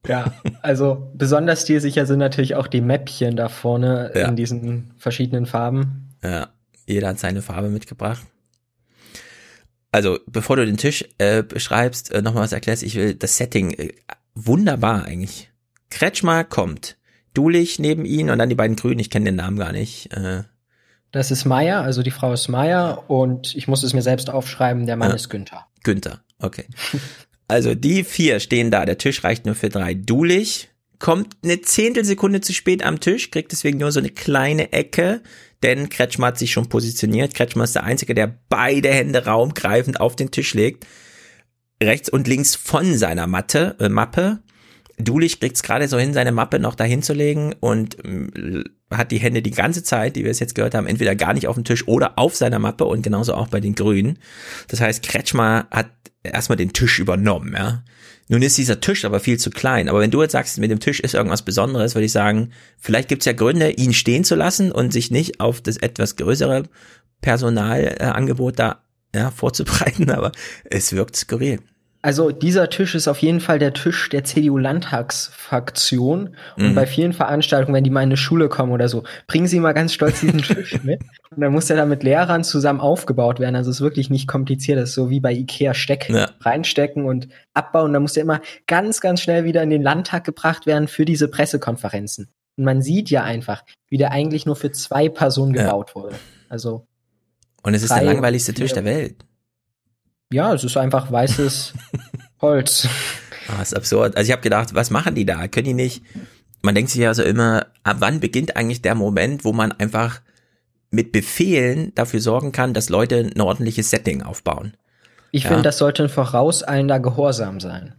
Ja, also besonders stilsicher sind natürlich auch die Mäppchen da vorne ja. in diesen verschiedenen Farben. Ja, jeder hat seine Farbe mitgebracht. Also, bevor du den Tisch äh, beschreibst, äh, nochmal was erklärst, ich will das Setting äh, wunderbar eigentlich. Kretschmer kommt, Dulich neben ihn und dann die beiden Grünen, ich kenne den Namen gar nicht. Äh. Das ist Meier, also die Frau ist Meier und ich muss es mir selbst aufschreiben, der Mann ja. ist Günther. Günther, okay. also die vier stehen da, der Tisch reicht nur für drei. Dulich kommt eine Zehntelsekunde zu spät am Tisch, kriegt deswegen nur so eine kleine Ecke, denn Kretschmer hat sich schon positioniert. Kretschmer ist der Einzige, der beide Hände raumgreifend auf den Tisch legt rechts und links von seiner Matte, äh, Mappe Dulich kriegt es gerade so hin, seine Mappe noch dahin zu legen und äh, hat die Hände die ganze Zeit, die wir es jetzt gehört haben, entweder gar nicht auf dem Tisch oder auf seiner Mappe und genauso auch bei den Grünen. Das heißt, Kretschmer hat erstmal den Tisch übernommen, ja. Nun ist dieser Tisch aber viel zu klein. Aber wenn du jetzt sagst, mit dem Tisch ist irgendwas Besonderes, würde ich sagen, vielleicht gibt es ja Gründe, ihn stehen zu lassen und sich nicht auf das etwas größere Personalangebot äh, da ja, vorzubereiten, <laughs> aber es wirkt skurril. Also dieser Tisch ist auf jeden Fall der Tisch der CDU-Landtagsfraktion. Und mhm. bei vielen Veranstaltungen, wenn die mal in eine Schule kommen oder so, bringen sie mal ganz stolz diesen Tisch <laughs> mit. Und dann muss der da mit Lehrern zusammen aufgebaut werden. Also es ist wirklich nicht kompliziert. Das ist so wie bei Ikea Steck ja. reinstecken und abbauen. Da muss der immer ganz, ganz schnell wieder in den Landtag gebracht werden für diese Pressekonferenzen. Und man sieht ja einfach, wie der eigentlich nur für zwei Personen gebaut ja. wurde. Also. Und es ist der langweiligste Tisch der Welt. Ja, es ist einfach weißes <laughs> Holz. Ah, ist absurd. Also ich habe gedacht, was machen die da? Können die nicht? Man denkt sich ja so immer, ab wann beginnt eigentlich der Moment, wo man einfach mit Befehlen dafür sorgen kann, dass Leute ein ordentliches Setting aufbauen? Ich ja. finde, das sollte ein vorauseilender Gehorsam sein.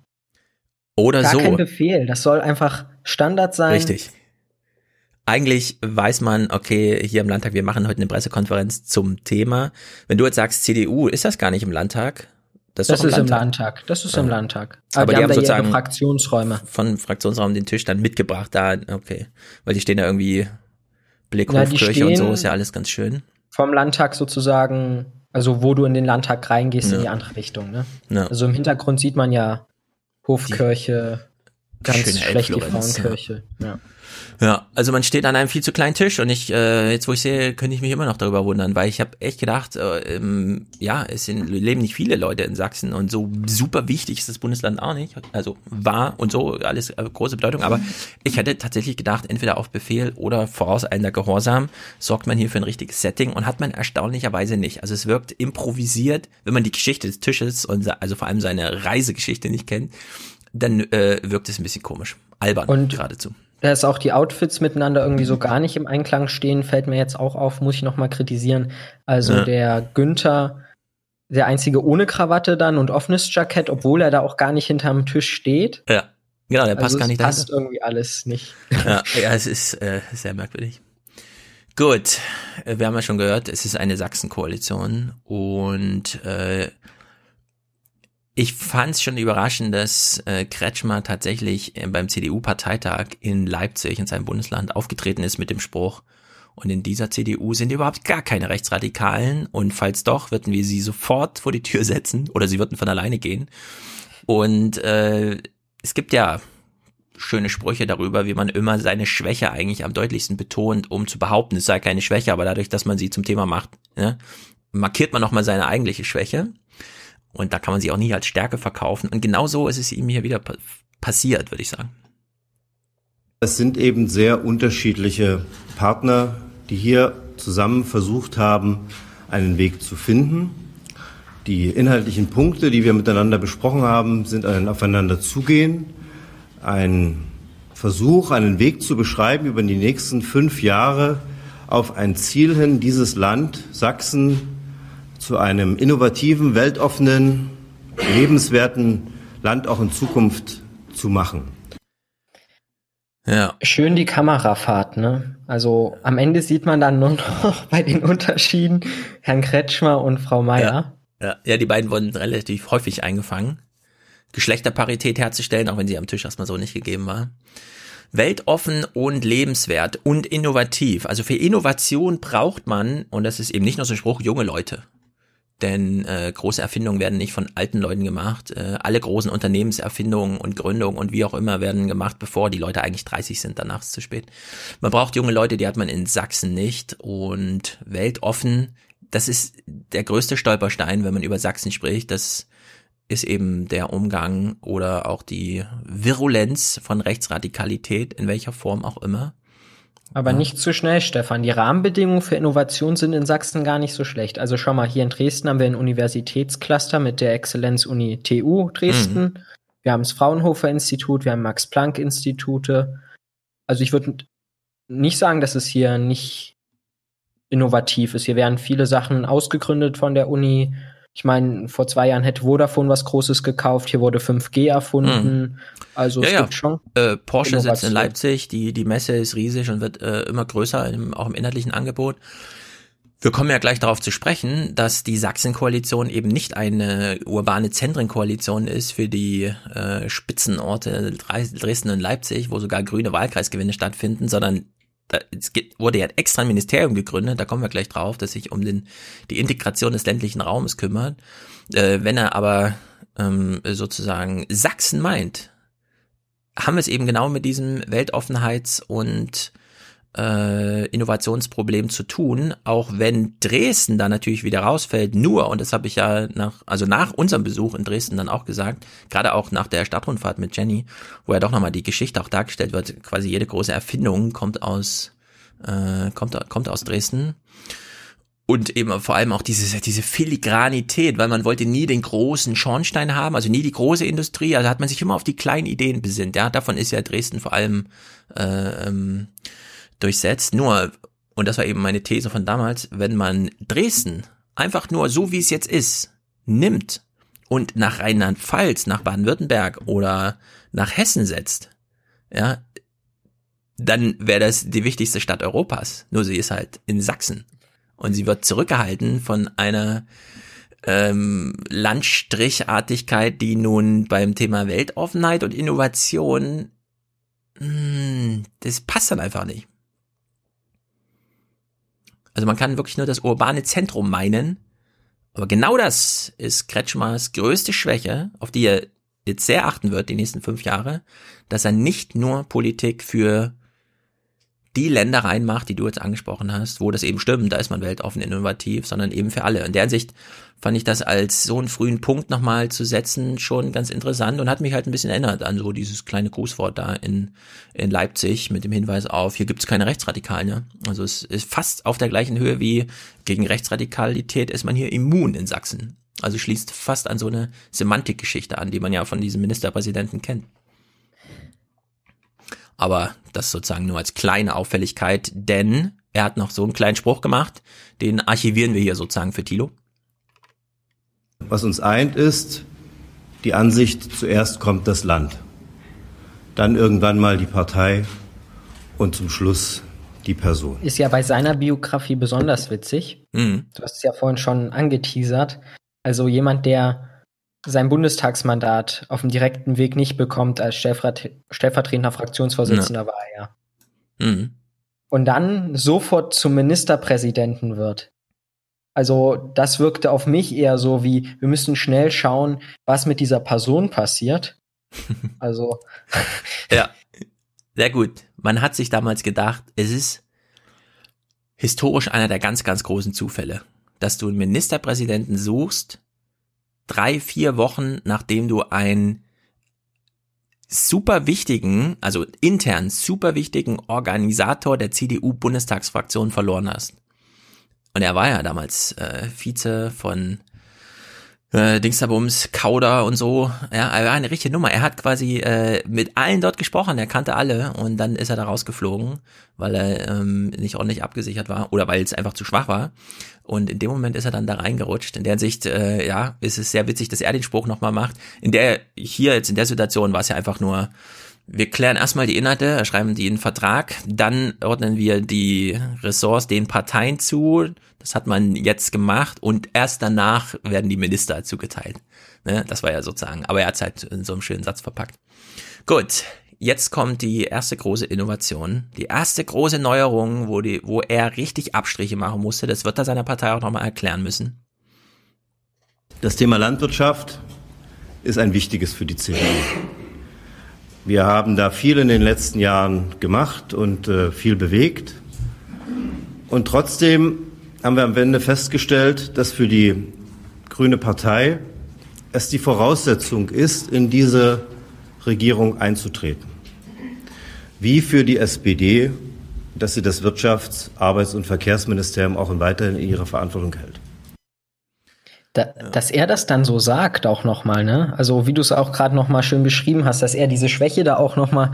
Oder Gar so. kein Befehl. Das soll einfach Standard sein. Richtig. Eigentlich weiß man, okay, hier im Landtag, wir machen heute eine Pressekonferenz zum Thema. Wenn du jetzt sagst, CDU, ist das gar nicht im Landtag? Das ist, das im, ist Landtag. im Landtag. Das ist ja. im Landtag. Aber, Aber die, die, haben, sozusagen Fraktionsräume. Von Fraktionsraum den Tisch dann mitgebracht da, okay. Weil die stehen da irgendwie Blickhof, Kirche und so, ist ja alles ganz schön. Vom Landtag sozusagen, also wo du in den Landtag reingehst, ja. in die andere Richtung, ne? Ja. Also im Hintergrund sieht man ja Hofkirche, die ganz schlecht die Frauenkirche. Ja. Ja, also man steht an einem viel zu kleinen Tisch und ich, äh, jetzt wo ich sehe, könnte ich mich immer noch darüber wundern, weil ich habe echt gedacht, äh, ähm, ja, es sind, leben nicht viele Leute in Sachsen und so super wichtig ist das Bundesland auch nicht. Also war und so, alles äh, große Bedeutung, aber ich hätte tatsächlich gedacht, entweder auf Befehl oder vorauseilender Gehorsam sorgt man hier für ein richtiges Setting und hat man erstaunlicherweise nicht. Also es wirkt improvisiert, wenn man die Geschichte des Tisches und also vor allem seine Reisegeschichte nicht kennt, dann äh, wirkt es ein bisschen komisch. Albern und geradezu dass auch die Outfits miteinander irgendwie so gar nicht im Einklang stehen, fällt mir jetzt auch auf, muss ich noch mal kritisieren. Also ja. der Günther, der einzige ohne Krawatte dann und offenes Jackett, obwohl er da auch gar nicht hinterm Tisch steht. Ja, genau, der passt also gar nicht da. passt irgendwie alles nicht. Ja, ja es ist äh, sehr merkwürdig. Gut, äh, wir haben ja schon gehört, es ist eine Sachsen-Koalition und äh, ich fand es schon überraschend, dass äh, Kretschmer tatsächlich äh, beim CDU-Parteitag in Leipzig, in seinem Bundesland, aufgetreten ist mit dem Spruch, und in dieser CDU sind überhaupt gar keine Rechtsradikalen und falls doch, würden wir sie sofort vor die Tür setzen oder sie würden von alleine gehen. Und äh, es gibt ja schöne Sprüche darüber, wie man immer seine Schwäche eigentlich am deutlichsten betont, um zu behaupten, es sei keine Schwäche, aber dadurch, dass man sie zum Thema macht, ne, markiert man nochmal seine eigentliche Schwäche. Und da kann man sie auch nie als Stärke verkaufen. Und genau so ist es ihm hier wieder passiert, würde ich sagen. Es sind eben sehr unterschiedliche Partner, die hier zusammen versucht haben, einen Weg zu finden. Die inhaltlichen Punkte, die wir miteinander besprochen haben, sind ein Aufeinander zugehen, ein Versuch, einen Weg zu beschreiben über die nächsten fünf Jahre auf ein Ziel hin, dieses Land, Sachsen, zu einem innovativen, weltoffenen, lebenswerten Land auch in Zukunft zu machen. Ja. Schön die Kamerafahrt, ne? Also am Ende sieht man dann nur noch <laughs> bei den Unterschieden Herrn Kretschmer und Frau Meier. Ja, ja. ja die beiden wurden relativ häufig eingefangen. Geschlechterparität herzustellen, auch wenn sie am Tisch erstmal so nicht gegeben war. Weltoffen und lebenswert und innovativ. Also für Innovation braucht man, und das ist eben nicht nur so ein Spruch, junge Leute. Denn äh, große Erfindungen werden nicht von alten Leuten gemacht. Äh, alle großen Unternehmenserfindungen und Gründungen und wie auch immer werden gemacht, bevor die Leute eigentlich 30 sind. Danach ist es zu spät. Man braucht junge Leute, die hat man in Sachsen nicht. Und weltoffen, das ist der größte Stolperstein, wenn man über Sachsen spricht. Das ist eben der Umgang oder auch die Virulenz von Rechtsradikalität, in welcher Form auch immer. Aber nicht zu schnell, Stefan. Die Rahmenbedingungen für Innovation sind in Sachsen gar nicht so schlecht. Also schau mal, hier in Dresden haben wir ein Universitätscluster mit der Exzellenz-Uni TU Dresden. Mhm. Wir haben das Fraunhofer Institut, wir haben Max-Planck-Institute. Also ich würde nicht sagen, dass es hier nicht innovativ ist. Hier werden viele Sachen ausgegründet von der Uni. Ich meine, vor zwei Jahren hätte Vodafone was Großes gekauft, hier wurde 5G erfunden. Mhm. Also ja, es ja. gibt schon. Äh, Porsche Innovation. sitzt in Leipzig, die, die Messe ist riesig und wird äh, immer größer, im, auch im inhaltlichen Angebot. Wir kommen ja gleich darauf zu sprechen, dass die Sachsen-Koalition eben nicht eine urbane Zentrenkoalition ist für die äh, Spitzenorte Dresden und Leipzig, wo sogar grüne Wahlkreisgewinne stattfinden, sondern da, es gibt, wurde ja extra ein Ministerium gegründet, da kommen wir gleich drauf, das sich um den, die Integration des ländlichen Raumes kümmert. Äh, wenn er aber ähm, sozusagen Sachsen meint, haben wir es eben genau mit diesem Weltoffenheits- und äh, Innovationsproblem zu tun, auch wenn Dresden da natürlich wieder rausfällt, nur, und das habe ich ja nach, also nach unserem Besuch in Dresden dann auch gesagt, gerade auch nach der Stadtrundfahrt mit Jenny, wo ja doch nochmal die Geschichte auch dargestellt wird, quasi jede große Erfindung kommt aus, äh, kommt, kommt aus Dresden. Und eben vor allem auch diese, diese Filigranität, weil man wollte nie den großen Schornstein haben, also nie die große Industrie, also hat man sich immer auf die kleinen Ideen besinnt, ja, davon ist ja Dresden vor allem äh, ähm, durchsetzt. Nur, und das war eben meine These von damals, wenn man Dresden einfach nur so, wie es jetzt ist, nimmt und nach Rheinland-Pfalz, nach Baden-Württemberg oder nach Hessen setzt, ja, dann wäre das die wichtigste Stadt Europas. Nur sie ist halt in Sachsen. Und sie wird zurückgehalten von einer ähm, Landstrichartigkeit, die nun beim Thema Weltoffenheit und Innovation, mh, das passt dann einfach nicht. Also man kann wirklich nur das urbane Zentrum meinen, aber genau das ist Kretschmers größte Schwäche, auf die er jetzt sehr achten wird die nächsten fünf Jahre, dass er nicht nur Politik für die Länder reinmacht, die du jetzt angesprochen hast, wo das eben stimmt, da ist man weltoffen innovativ, sondern eben für alle. In der Hinsicht fand ich das als so einen frühen Punkt nochmal zu setzen schon ganz interessant und hat mich halt ein bisschen erinnert an so dieses kleine Grußwort da in, in Leipzig mit dem Hinweis auf, hier gibt's keine Rechtsradikalen. Ja? Also es ist fast auf der gleichen Höhe wie gegen Rechtsradikalität ist man hier immun in Sachsen. Also schließt fast an so eine Semantikgeschichte an, die man ja von diesem Ministerpräsidenten kennt. Aber das sozusagen nur als kleine Auffälligkeit, denn er hat noch so einen kleinen Spruch gemacht, den archivieren wir hier sozusagen für Thilo. Was uns eint, ist die Ansicht, zuerst kommt das Land, dann irgendwann mal die Partei und zum Schluss die Person. Ist ja bei seiner Biografie besonders witzig. Mhm. Du hast es ja vorhin schon angeteasert. Also jemand, der sein Bundestagsmandat auf dem direkten Weg nicht bekommt als Stellvertre stellvertretender Fraktionsvorsitzender Ja. war er ja. Mhm. Und dann sofort zum Ministerpräsidenten wird. Also das wirkte auf mich eher so wie, wir müssen schnell schauen, was mit dieser Person passiert. <laughs> Also Ja, sehr gut. Man hat sich damals gedacht, es ist historisch einer der ganz, ganz großen Zufälle, dass du einen Ministerpräsidenten suchst, drei, vier Wochen nachdem du einen super wichtigen, also intern super wichtigen Organisator der CDU-Bundestagsfraktion verloren hast. Und er war ja damals äh, Vize von äh, Dingsabums, Kauder und so. Ja, er war eine richtige Nummer. Er hat quasi äh, mit allen dort gesprochen, er kannte alle und dann ist er da rausgeflogen, weil er ähm, nicht ordentlich abgesichert war oder weil es einfach zu schwach war. Und in dem Moment ist er dann da reingerutscht. In der Hinsicht, äh, ja, ist es sehr witzig, dass er den Spruch nochmal macht. In der, hier jetzt in der Situation war es ja einfach nur, wir klären erstmal die Inhalte, schreiben die in Vertrag, dann ordnen wir die Ressorts den Parteien zu. Das hat man jetzt gemacht und erst danach werden die Minister zugeteilt. Ne? Das war ja sozusagen, aber er hat es halt in so einem schönen Satz verpackt. Gut, jetzt kommt die erste große Innovation, die erste große Neuerung, wo, die, wo er richtig Abstriche machen musste. Das wird er seiner Partei auch nochmal erklären müssen. Das Thema Landwirtschaft ist ein wichtiges für die CDU. Wir haben da viel in den letzten Jahren gemacht und äh, viel bewegt. Und trotzdem haben wir am Ende festgestellt, dass für die Grüne Partei es die Voraussetzung ist, in diese Regierung einzutreten. Wie für die SPD, dass sie das Wirtschafts-, Arbeits- und Verkehrsministerium auch weiterhin in ihrer Verantwortung hält. Da, Dass er das dann so sagt auch nochmal, ne? Also wie du es auch gerade nochmal schön beschrieben hast, dass er diese Schwäche da auch nochmal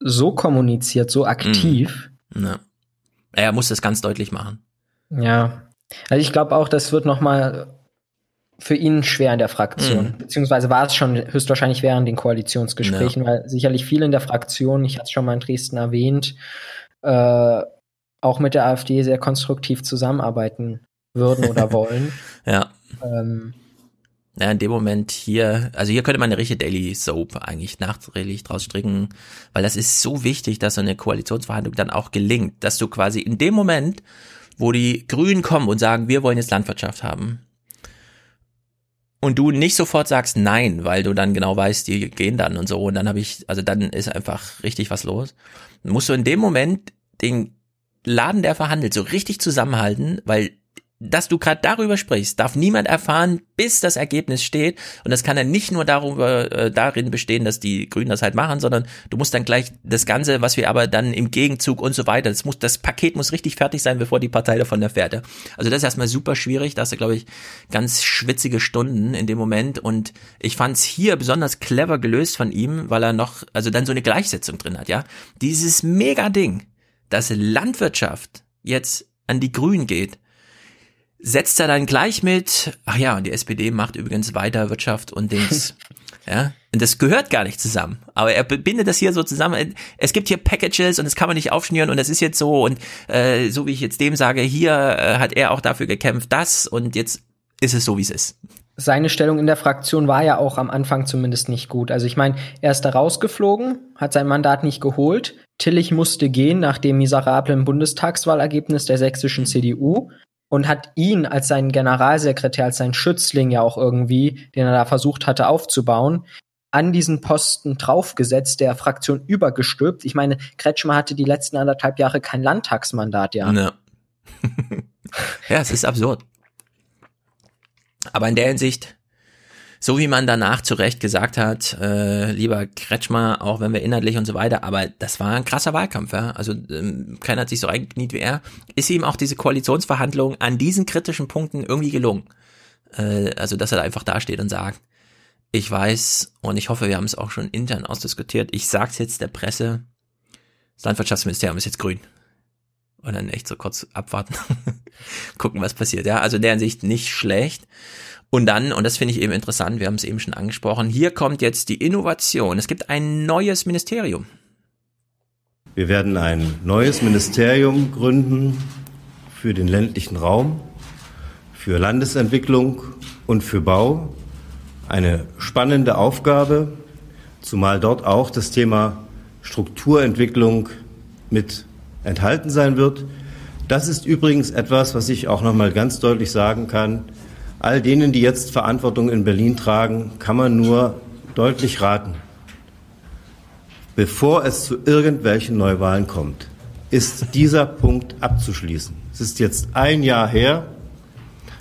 so kommuniziert, so aktiv. Ja. Er muss das ganz deutlich machen. Ja. Also ich glaube auch, das wird nochmal für ihn schwer in der Fraktion. Mhm. Beziehungsweise war es schon höchstwahrscheinlich während den Koalitionsgesprächen, ja. weil sicherlich viele in der Fraktion, ich hatte es schon mal in Dresden erwähnt, äh, auch mit der AfD sehr konstruktiv zusammenarbeiten würden oder <laughs> wollen. ja. Ähm, ja, in dem Moment hier, also hier könnte man eine richtige Daily Soap eigentlich nachträglich draus stricken, weil das ist so wichtig, dass so eine Koalitionsverhandlung dann auch gelingt, dass du quasi in dem Moment, wo die Grünen kommen und sagen, wir wollen jetzt Landwirtschaft haben, und du nicht sofort sagst nein, weil du dann genau weißt, die gehen dann und so und dann habe ich, also dann ist einfach richtig was los. Dann musst du in dem Moment den Laden, der verhandelt, so richtig zusammenhalten, weil dass du gerade darüber sprichst, darf niemand erfahren, bis das Ergebnis steht. Und das kann dann nicht nur darüber, äh, darin bestehen, dass die Grünen das halt machen, sondern du musst dann gleich das Ganze, was wir aber dann im Gegenzug und so weiter, das muss, das Paket muss richtig fertig sein, bevor die Partei davon erfährt. Also das ist erstmal super schwierig. Da hast du, glaube ich, ganz schwitzige Stunden in dem Moment. Und ich fand es hier besonders clever gelöst von ihm, weil er noch, also dann so eine Gleichsetzung drin hat, ja. Dieses Mega-Ding, dass Landwirtschaft jetzt an die Grünen geht, setzt er dann gleich mit, ach ja, und die SPD macht übrigens weiter Wirtschaft und Dings. <laughs> ja, und das gehört gar nicht zusammen. Aber er bindet das hier so zusammen. Es gibt hier Packages und das kann man nicht aufschnüren und das ist jetzt so und äh, so wie ich jetzt dem sage, hier äh, hat er auch dafür gekämpft, das und jetzt ist es so, wie es ist. Seine Stellung in der Fraktion war ja auch am Anfang zumindest nicht gut. Also ich meine, er ist da rausgeflogen, hat sein Mandat nicht geholt. Tillich musste gehen nach dem miserablen Bundestagswahlergebnis der sächsischen CDU und hat ihn als seinen Generalsekretär, als seinen Schützling ja auch irgendwie, den er da versucht hatte aufzubauen, an diesen Posten draufgesetzt, der Fraktion übergestülpt. Ich meine, Kretschmer hatte die letzten anderthalb Jahre kein Landtagsmandat, ja. ja. <laughs> ja, es ist absurd. Aber in der Hinsicht so wie man danach zu Recht gesagt hat, äh, lieber Kretschmer, auch wenn wir inhaltlich und so weiter, aber das war ein krasser Wahlkampf, ja. Also ähm, keiner hat sich so reingekniet wie er. Ist ihm auch diese Koalitionsverhandlung an diesen kritischen Punkten irgendwie gelungen. Äh, also, dass er da einfach dasteht und sagt, ich weiß und ich hoffe, wir haben es auch schon intern ausdiskutiert, ich sag's jetzt der Presse, das Landwirtschaftsministerium ist jetzt grün. Und dann echt so kurz abwarten, <laughs> gucken, was passiert. Ja, also in der Hinsicht nicht schlecht. Und dann, und das finde ich eben interessant, wir haben es eben schon angesprochen, hier kommt jetzt die Innovation. Es gibt ein neues Ministerium. Wir werden ein neues Ministerium gründen für den ländlichen Raum, für Landesentwicklung und für Bau. Eine spannende Aufgabe, zumal dort auch das Thema Strukturentwicklung mit enthalten sein wird. Das ist übrigens etwas, was ich auch noch mal ganz deutlich sagen kann. All denen, die jetzt Verantwortung in Berlin tragen, kann man nur deutlich raten, bevor es zu irgendwelchen Neuwahlen kommt, ist dieser Punkt abzuschließen. Es ist jetzt ein Jahr her,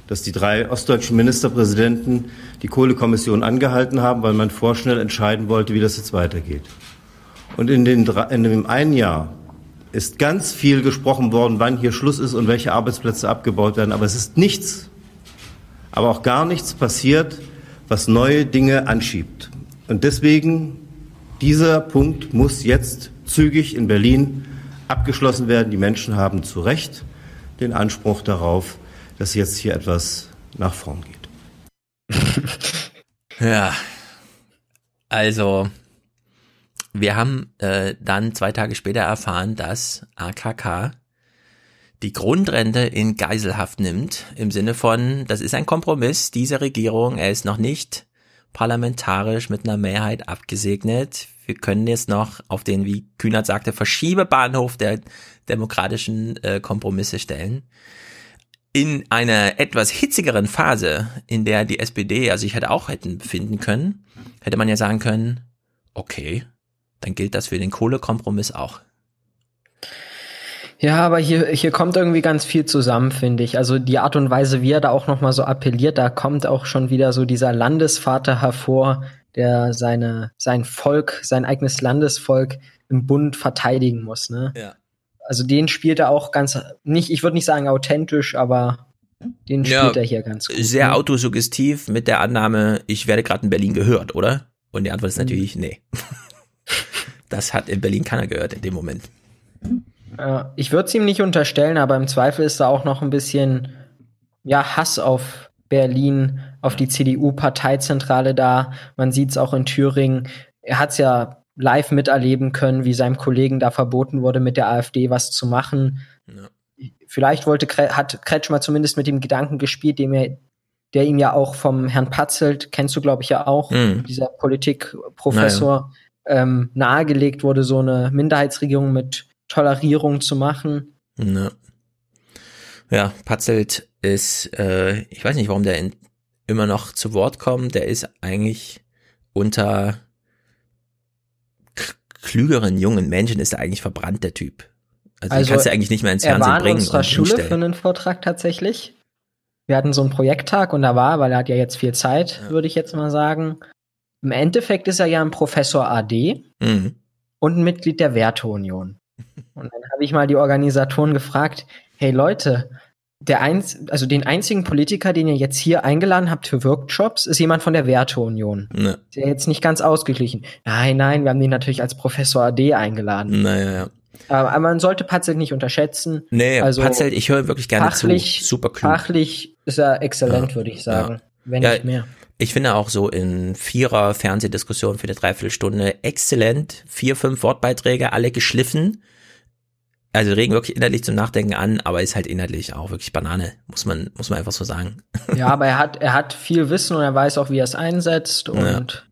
dass die drei ostdeutschen Ministerpräsidenten die Kohlekommission angehalten haben, weil man vorschnell entscheiden wollte, wie das jetzt weitergeht. Und in, den, in dem einen Jahr ist ganz viel gesprochen worden, wann hier Schluss ist und welche Arbeitsplätze abgebaut werden. Aber es ist nichts aber auch gar nichts passiert, was neue Dinge anschiebt. Und deswegen, dieser Punkt muss jetzt zügig in Berlin abgeschlossen werden. Die Menschen haben zu Recht den Anspruch darauf, dass jetzt hier etwas nach vorn geht. <laughs> ja, also wir haben äh, dann zwei Tage später erfahren, dass AKK die Grundrente in Geiselhaft nimmt, im Sinne von, das ist ein Kompromiss dieser Regierung, er ist noch nicht parlamentarisch mit einer Mehrheit abgesegnet. Wir können jetzt noch auf den, wie Kühnert sagte, Verschiebebahnhof der demokratischen äh, Kompromisse stellen. In einer etwas hitzigeren Phase, in der die SPD, also ich hätte auch hätten befinden können, hätte man ja sagen können, okay, dann gilt das für den Kohlekompromiss auch. Ja, aber hier, hier kommt irgendwie ganz viel zusammen, finde ich. Also die Art und Weise, wie er da auch nochmal so appelliert, da kommt auch schon wieder so dieser Landesvater hervor, der seine, sein Volk, sein eigenes Landesvolk im Bund verteidigen muss, ne? Ja. Also den spielt er auch ganz, nicht, ich würde nicht sagen authentisch, aber den spielt ja, er hier ganz gut. Sehr ne? autosuggestiv mit der Annahme, ich werde gerade in Berlin gehört, oder? Und die Antwort ist mhm. natürlich, nee. <laughs> das hat in Berlin keiner gehört in dem Moment. Äh, ich würde es ihm nicht unterstellen, aber im Zweifel ist da auch noch ein bisschen ja, Hass auf Berlin auf die CDU-Parteizentrale da. Man sieht es auch in Thüringen. Er hat es ja live miterleben können, wie seinem Kollegen da verboten wurde, mit der AfD was zu machen. Ja. Vielleicht wollte hat Kretschmer zumindest mit dem Gedanken gespielt, dem er, der ihm ja auch vom Herrn Patzelt, kennst du glaube ich ja auch, mhm. dieser Politikprofessor, naja. ähm, nahegelegt wurde, so eine Minderheitsregierung mit Tolerierung zu machen. Ja, ja Patzelt ist, äh, ich weiß nicht, warum der in, immer noch zu Wort kommt. Der ist eigentlich unter klügeren jungen Menschen ist er eigentlich verbrannt, der Typ. Also, also kannst du eigentlich nicht mehr ins Fernsehen bringen. Er war in unserer Schule für einen Vortrag tatsächlich. Wir hatten so einen Projekttag und da war, weil er hat ja jetzt viel Zeit, ja. würde ich jetzt mal sagen. Im Endeffekt ist er ja ein Professor AD mhm. und ein Mitglied der Werteunion. Und dann habe ich mal die Organisatoren gefragt, hey Leute, der einz also den einzigen Politiker, den ihr jetzt hier eingeladen habt für Workshops, ist jemand von der Werteunion. Ne. Der jetzt nicht ganz ausgeglichen. Nein, nein, wir haben den natürlich als Professor AD eingeladen. Naja, ja. Aber man sollte Patzelt nicht unterschätzen. Nee, also Patzelt, ich höre wirklich gerne fachlich, zu. Super klug. Fachlich ist er exzellent, ja, würde ich sagen. Ja. Wenn ja, nicht mehr. Ich finde auch so in vierer Fernsehdiskussion für eine Dreiviertelstunde exzellent. Vier, fünf Wortbeiträge, alle geschliffen also regen wirklich inhaltlich zum Nachdenken an, aber ist halt inhaltlich auch wirklich Banane, muss man, muss man einfach so sagen. <laughs> Ja, aber er hat, er hat viel Wissen und er weiß auch, wie er es einsetzt und.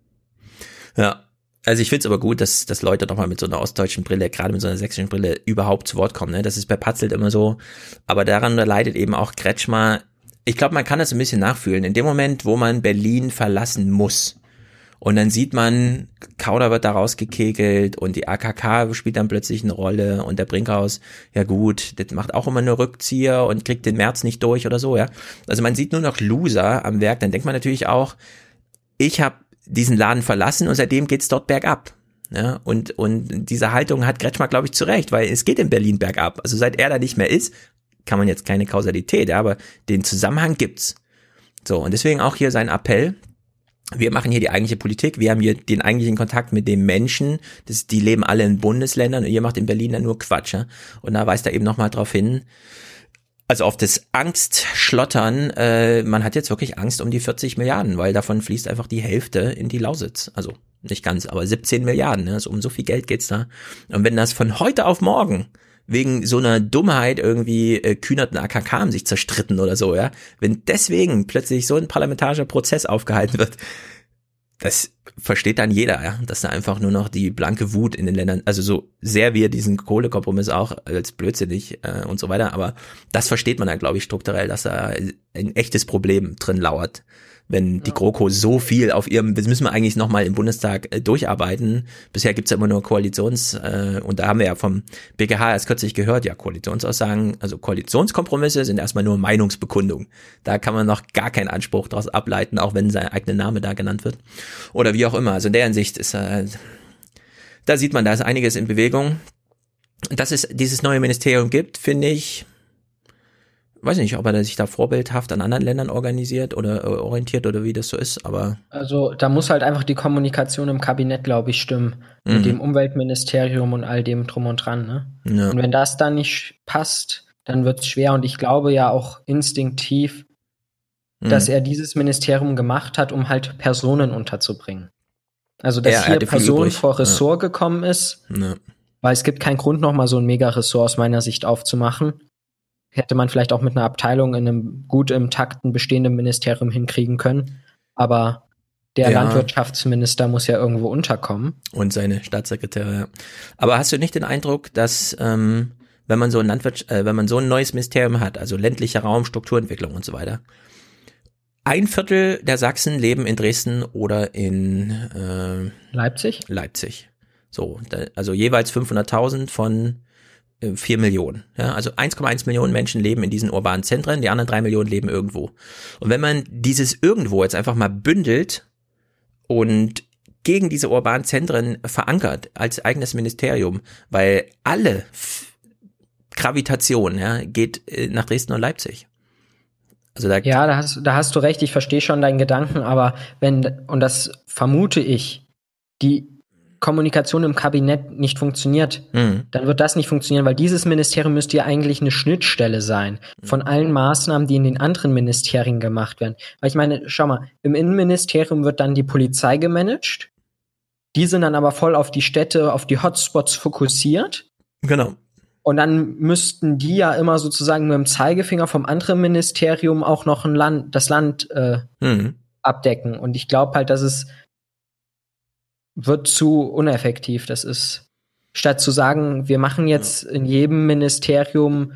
Ja. ja. Also ich finde es aber gut, dass, dass Leute doch mal mit so einer ostdeutschen Brille, gerade mit so einer sächsischen Brille, überhaupt zu Wort kommen. Ne? Das ist bei Patzelt immer so. Aber daran leidet eben auch Kretschmer. Ich glaube, man kann das ein bisschen nachfühlen. In dem Moment, wo man Berlin verlassen muss, und dann sieht man, Kauder wird da rausgekegelt und die AKK spielt dann plötzlich eine Rolle und der Brinkhaus, ja gut, das macht auch immer nur Rückzieher und kriegt den März nicht durch oder so, ja. Also man sieht nur noch Loser am Werk, dann denkt man natürlich auch, ich habe diesen Laden verlassen und seitdem geht's dort bergab. Ja, und, und diese Haltung hat Kretschmer, glaube ich, zu Recht, weil es geht in Berlin bergab. Also seit er da nicht mehr ist, kann man jetzt keine Kausalität, aber den Zusammenhang gibt's. So, und deswegen auch hier sein Appell, wir machen hier die eigentliche Politik, wir haben hier den eigentlichen Kontakt mit den Menschen, das, die leben alle in Bundesländern und ihr macht in Berlin dann nur Quatsch. Ja? Und da weist er eben nochmal drauf hin, also auf das Angstschlottern, äh, man hat jetzt wirklich Angst um die 40 Milliarden, weil davon fließt einfach die Hälfte in die Lausitz. Also nicht ganz, aber 17 Milliarden, ne? also um so viel Geld geht's da. Und wenn das von heute auf morgen wegen so einer Dummheit irgendwie äh, Kühnert und AKK haben sich zerstritten oder so, ja. Wenn deswegen plötzlich so ein parlamentarischer Prozess aufgehalten wird, das versteht dann jeder, ja, dass da einfach nur noch die blanke Wut in den Ländern, also so sehr wir diesen Kohlekompromiss auch als blödsinnig äh, und so weiter, aber das versteht man dann, glaube ich, strukturell, dass da ein echtes Problem drin lauert wenn die GroKo so viel auf ihrem, das müssen wir eigentlich nochmal im Bundestag äh, durcharbeiten. Bisher gibt's ja immer nur Koalitions, äh, und da haben wir ja vom BGH erst kürzlich gehört, ja, Koalitionsaussagen, also Koalitionskompromisse sind erstmal nur Meinungsbekundung. Da kann man noch gar keinen Anspruch daraus ableiten, auch wenn sein eigener Name da genannt wird. Oder wie auch immer. Also in der Hinsicht ist, äh, da sieht man, da ist einiges in Bewegung. Dass es dieses neue Ministerium gibt, finde ich, weiß nicht, ob er sich da vorbildhaft an anderen Ländern organisiert oder äh, orientiert oder wie das so ist, aber. Also da muss halt einfach die Kommunikation im Kabinett, glaube ich, stimmen. Mhm. Mit dem Umweltministerium und all dem drum und dran, ne? Ja. Und wenn das dann nicht passt, dann wird es schwer. Und ich glaube ja auch instinktiv, mhm. dass er dieses Ministerium gemacht hat, um halt Personen unterzubringen. Also dass ja, hier Person vor Ressort ja. gekommen ist. Weil es gibt keinen Grund, nochmal so ein Mega-Ressort aus meiner Sicht aufzumachen hätte man vielleicht auch mit einer Abteilung in einem gut im Takten bestehenden Ministerium hinkriegen können. Aber der ja. Landwirtschaftsminister muss ja irgendwo unterkommen. Und seine Staatssekretäre. Aber hast du nicht den Eindruck, dass ähm, wenn man so ein Landwirt, äh, wenn man so ein neues Ministerium hat, also ländlicher Raum, Strukturentwicklung und so weiter, ein Viertel der Sachsen leben in Dresden oder in äh, Leipzig. Leipzig. So, da, also jeweils 500.000 von 4 äh, Millionen. Ja, also 1,1 Millionen Menschen leben in diesen urbanen Zentren, die anderen 3 Millionen leben irgendwo. Und wenn man dieses irgendwo jetzt einfach mal bündelt und gegen diese urbanen Zentren verankert als eigenes Ministerium, weil alle Gravitation ja, geht äh, nach Dresden und Leipzig. Also da ja, da hast, da hast du recht, ich verstehe schon deinen Gedanken, aber wenn, und das vermute ich, die Kommunikation im Kabinett nicht funktioniert, Mhm. dann wird das nicht funktionieren, weil dieses Ministerium müsste ja eigentlich eine Schnittstelle sein von allen Maßnahmen, die in den anderen Ministerien gemacht werden. Weil ich meine, schau mal, im Innenministerium wird dann die Polizei gemanagt. Die sind dann aber voll auf die Städte, auf die Hotspots fokussiert. Genau. Und dann müssten die ja immer sozusagen mit dem Zeigefinger vom anderen Ministerium auch noch ein Land, das Land äh, Mhm. abdecken. Und ich glaube halt, dass es wird zu uneffektiv. Das ist, statt zu sagen, wir machen jetzt in jedem Ministerium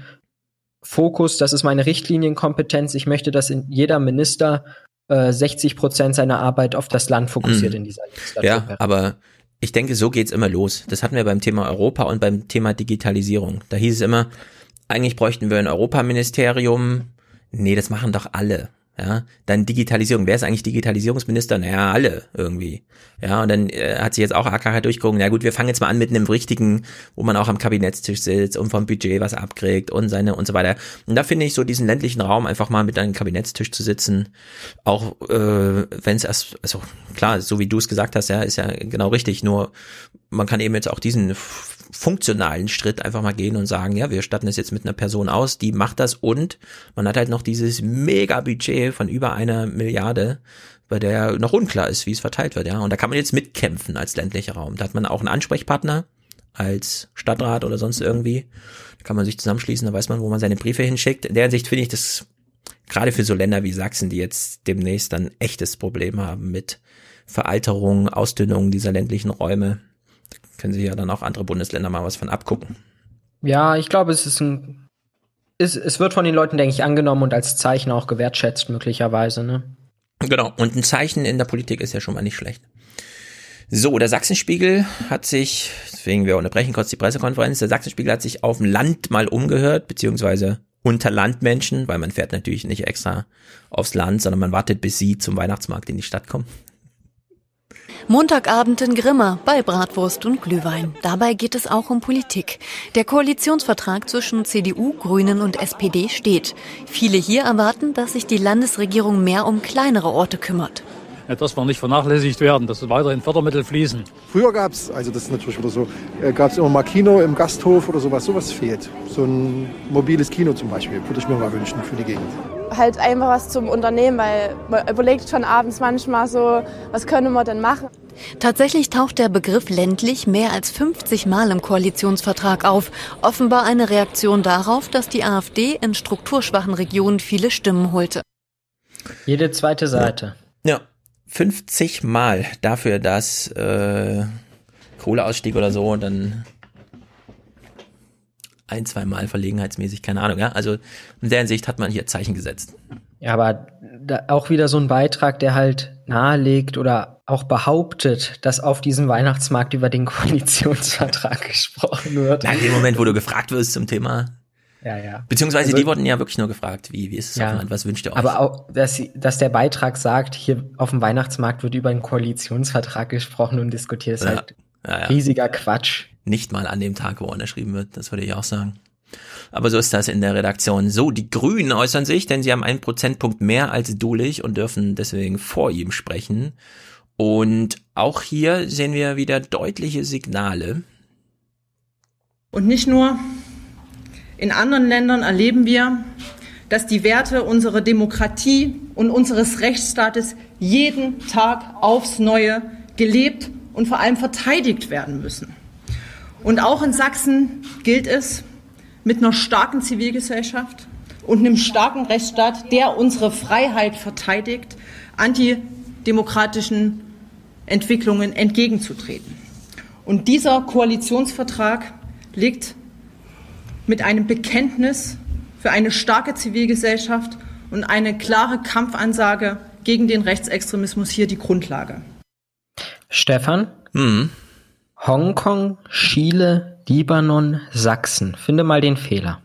Fokus, das ist meine Richtlinienkompetenz, ich möchte, dass in jeder Minister äh, 60 Prozent seiner Arbeit auf das Land fokussiert Mhm. in dieser Ja, Legislatur. aber ich denke, so geht's immer los. Das hatten wir beim Thema Europa und beim Thema Digitalisierung. Da hieß es immer, eigentlich bräuchten wir ein Europaministerium. Nee, das machen doch alle. Ja, dann Digitalisierung. Wer ist eigentlich Digitalisierungsminister? Naja, alle irgendwie. Ja, und dann äh, hat sich jetzt auch AKH durchgeguckt. Na gut, wir fangen jetzt mal an mit einem richtigen, wo man auch am Kabinettstisch sitzt und vom Budget was abkriegt und seine und so weiter. Und da finde ich so diesen ländlichen Raum einfach mal mit einem Kabinettstisch zu sitzen, auch äh, wenn es erst, also klar, so wie du es gesagt hast, ja, ist ja genau richtig. Nur man kann eben jetzt auch diesen funktionalen Schritt einfach mal gehen und sagen, ja, wir statten es jetzt mit einer Person aus, die macht das und man hat halt noch dieses Mega-Budget von über einer Milliarde, bei der noch unklar ist, wie es verteilt wird, ja. Und da kann man jetzt mitkämpfen als ländlicher Raum. Da hat man auch einen Ansprechpartner als Stadtrat oder sonst irgendwie. Da kann man sich zusammenschließen, da weiß man, wo man seine Briefe hinschickt. In der Hinsicht finde ich das gerade für so Länder wie Sachsen, die jetzt demnächst ein echtes Problem haben mit Veralterung, Ausdünnung dieser ländlichen Räume, können sich ja dann auch andere Bundesländer mal was von abgucken. Ja, ich glaube, es ist ein, es, es wird von den Leuten, denke ich, angenommen und als Zeichen auch gewertschätzt, möglicherweise, ne? Genau. Und ein Zeichen in der Politik ist ja schon mal nicht schlecht. So, der Sachsenspiegel hat sich, deswegen wir unterbrechen kurz die Pressekonferenz, der Sachsenspiegel hat sich auf dem Land mal umgehört, beziehungsweise unter Landmenschen, weil man fährt natürlich nicht extra aufs Land, sondern man wartet, bis sie zum Weihnachtsmarkt in die Stadt kommen. Montagabend in Grimma bei Bratwurst und Glühwein. Dabei geht es auch um Politik. Der Koalitionsvertrag zwischen CDU, Grünen und SPD steht. Viele hier erwarten, dass sich die Landesregierung mehr um kleinere Orte kümmert. Ja, das wird nicht vernachlässigt werden, dass weiterhin Fördermittel fließen. Früher gab es, also das ist natürlich wieder so, gab es immer mal Kino im Gasthof oder sowas. Sowas fehlt. So ein mobiles Kino zum Beispiel, würde ich mir mal wünschen für die Gegend. Halt einfach was zum Unternehmen, weil man überlegt schon abends manchmal so, was können wir denn machen? Tatsächlich taucht der Begriff ländlich mehr als 50 Mal im Koalitionsvertrag auf. Offenbar eine Reaktion darauf, dass die AfD in strukturschwachen Regionen viele Stimmen holte. Jede zweite Seite. Ja, 50 Mal dafür, dass äh, Kohleausstieg oder so dann ein, zwei Mal verlegenheitsmäßig, keine Ahnung, ja. Also in der Hinsicht hat man hier Zeichen gesetzt. Ja, aber auch wieder so ein Beitrag, der halt nahelegt oder auch behauptet, dass auf diesem Weihnachtsmarkt über den Koalitionsvertrag <laughs> gesprochen wird. Ja, in dem Moment, wo du gefragt wirst zum Thema. Ja, ja. Beziehungsweise Also- die wurden ja wirklich nur gefragt, wie, wie ist es Ja. auf dem Land, was wünscht ihr euch? Aber auch, dass, sie- dass der Beitrag sagt, hier auf dem Weihnachtsmarkt wird über einen Koalitionsvertrag gesprochen und diskutiert, ist Ja. halt Ja, ja. riesiger Quatsch. Nicht mal an dem Tag, wo unterschrieben wird, das würde ich auch sagen. Aber so ist das in der Redaktion. So, die Grünen äußern sich, denn sie haben einen Prozentpunkt mehr als Dulich und dürfen deswegen vor ihm sprechen. Und auch hier sehen wir wieder deutliche Signale. Und nicht nur in anderen Ländern erleben wir, dass die Werte unserer Demokratie und unseres Rechtsstaates jeden Tag aufs Neue gelebt und vor allem verteidigt werden müssen. Und auch in Sachsen gilt es, mit einer starken Zivilgesellschaft und einem starken Rechtsstaat, der unsere Freiheit verteidigt, antidemokratischen Entwicklungen entgegenzutreten. Und dieser Koalitionsvertrag legt mit einem Bekenntnis für eine starke Zivilgesellschaft und eine klare Kampfansage gegen den Rechtsextremismus hier die Grundlage. Stefan? Hm. Hongkong, Chile, Libanon, Sachsen. Finde mal den Fehler.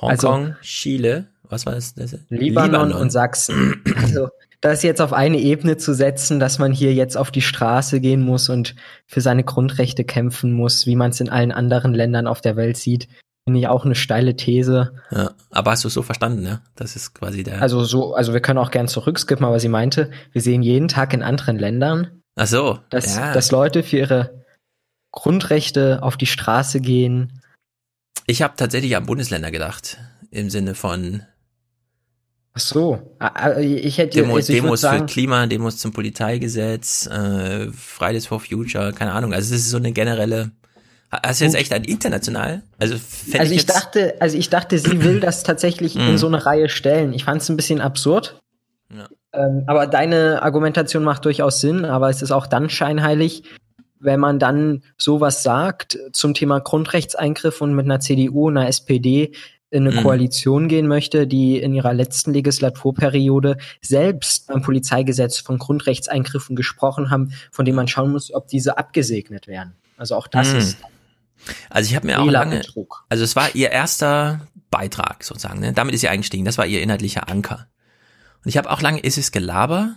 Hongkong, Chile, was war das? das? Libanon, und Sachsen. Also, das jetzt auf eine Ebene zu setzen, dass man hier jetzt auf die Straße gehen muss und für seine Grundrechte kämpfen muss, wie man es in allen anderen Ländern auf der Welt sieht, finde ich auch eine steile These. Ja, aber hast du es so verstanden, ja? Das ist quasi der. Also so, also wir können auch gern zurückskippen, aber sie meinte, wir sehen jeden Tag in anderen Ländern, Ach so. Dass, ja. dass Leute für ihre Grundrechte auf die Straße gehen. Ich habe tatsächlich an Bundesländer gedacht. Im Sinne von Ach so. Ich hätte Demo, also ich Demos sagen, für Klima, Demos zum Polizeigesetz, äh, Fridays for Future, keine Ahnung. Also es ist so eine generelle. Hast du jetzt echt ein international? Also, Also ich jetzt, dachte, also ich dachte, sie will das tatsächlich <clears throat> in Mhm. so eine Reihe stellen. Ich fand es ein bisschen absurd. Ja. Ähm, aber deine Argumentation macht durchaus Sinn, aber es ist auch dann scheinheilig, wenn man dann sowas sagt zum Thema Grundrechtseingriff und mit einer CDU und einer SPD in eine Mhm. Koalition gehen möchte, die in ihrer letzten Legislaturperiode selbst beim Polizeigesetz von Grundrechtseingriffen gesprochen haben, von denen man schauen muss, ob diese abgesegnet werden. Also auch das Mhm. ist Also ich habe mir auch lange, also es war ihr erster Beitrag sozusagen. Ne? Damit ist sie eingestiegen. Das war ihr inhaltlicher Anker. Und ich habe auch lange, ist es Gelaber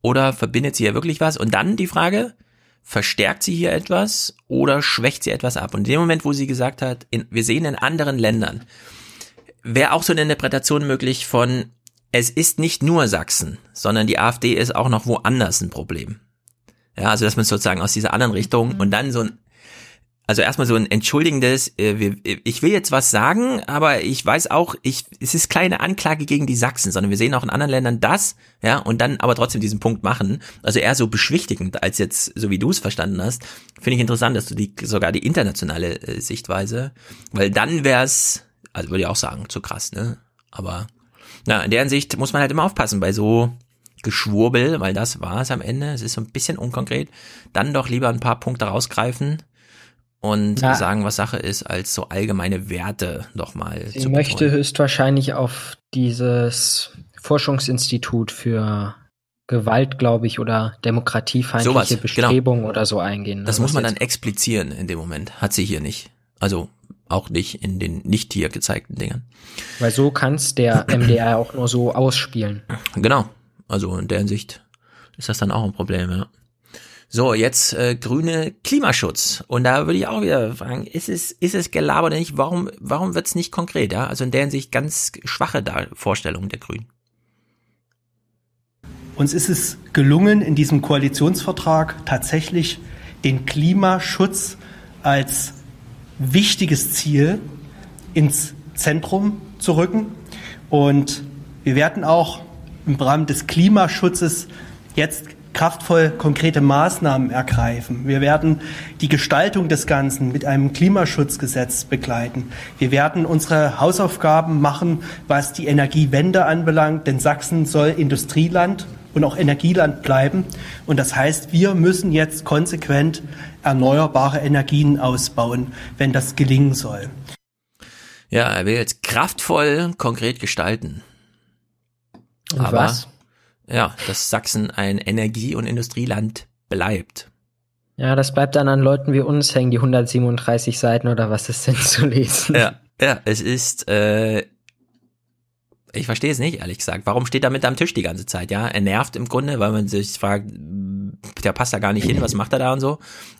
oder verbindet sie ja wirklich was? Und dann die Frage, verstärkt sie hier etwas oder schwächt sie etwas ab? Und in dem Moment, wo sie gesagt hat, in, wir sehen in anderen Ländern, wäre auch so eine Interpretation möglich von, es ist nicht nur Sachsen, sondern die AfD ist auch noch woanders ein Problem. Ja, also dass man sozusagen aus dieser anderen Richtung und dann so ein also erstmal so ein entschuldigendes, äh, wir, ich will jetzt was sagen, aber ich weiß auch, ich, es ist keine Anklage gegen die Sachsen, sondern wir sehen auch in anderen Ländern das, ja, und dann aber trotzdem diesen Punkt machen. Also eher so beschwichtigend als jetzt, so wie du es verstanden hast. Finde ich interessant, dass du die sogar die internationale äh, Sichtweise, weil dann wär's, also würde ich auch sagen, zu krass, ne? Aber na, in der Hinsicht muss man halt immer aufpassen bei so Geschwurbel, weil das war es am Ende. Es ist so ein bisschen unkonkret. Dann doch lieber ein paar Punkte rausgreifen und Ja. sagen, was Sache ist, als so allgemeine Werte nochmal Sie möchte betonen. höchstwahrscheinlich auf dieses Forschungsinstitut für Gewalt, glaube ich, oder demokratiefeindliche Sowas, genau. Bestrebungen oder so eingehen. Das ne, muss man dann explizieren in dem Moment. Hat sie hier nicht. Also auch nicht in den nicht hier gezeigten Dingern. Weil so kann's der <clears throat> MDR auch nur so ausspielen. Genau. Also in der Hinsicht ist das dann auch ein Problem, ja. So, jetzt äh, grüne Klimaschutz. Und da würde ich auch wieder fragen, ist es, ist es Gelaber oder nicht? Warum, warum wird's nicht konkret? Ja? Also in der Hinsicht ganz schwache Dar Vorstellung der Grünen. Uns ist es gelungen, in diesem Koalitionsvertrag tatsächlich den Klimaschutz als wichtiges Ziel ins Zentrum zu rücken. Und wir werden auch im Rahmen des Klimaschutzes jetzt kraftvoll konkrete Maßnahmen ergreifen. Wir werden die Gestaltung des Ganzen mit einem Klimaschutzgesetz begleiten. Wir werden unsere Hausaufgaben machen, was die Energiewende anbelangt, denn Sachsen soll Industrieland und auch Energieland bleiben. Und das heißt, wir müssen jetzt konsequent erneuerbare Energien ausbauen, wenn das gelingen soll. Ja, er will jetzt kraftvoll konkret gestalten. Und Aber was? Ja, dass Sachsen ein Energie- und Industrieland bleibt. Ja, das bleibt dann an Leuten wie uns hängen, die 137 Seiten oder was es sind zu lesen. Ja, ja, es ist, äh, ich verstehe es nicht, ehrlich gesagt. Warum steht er mit am Tisch die ganze Zeit? Ja, er nervt im Grunde, weil man sich fragt, der passt da gar nicht hin, was macht er da und so?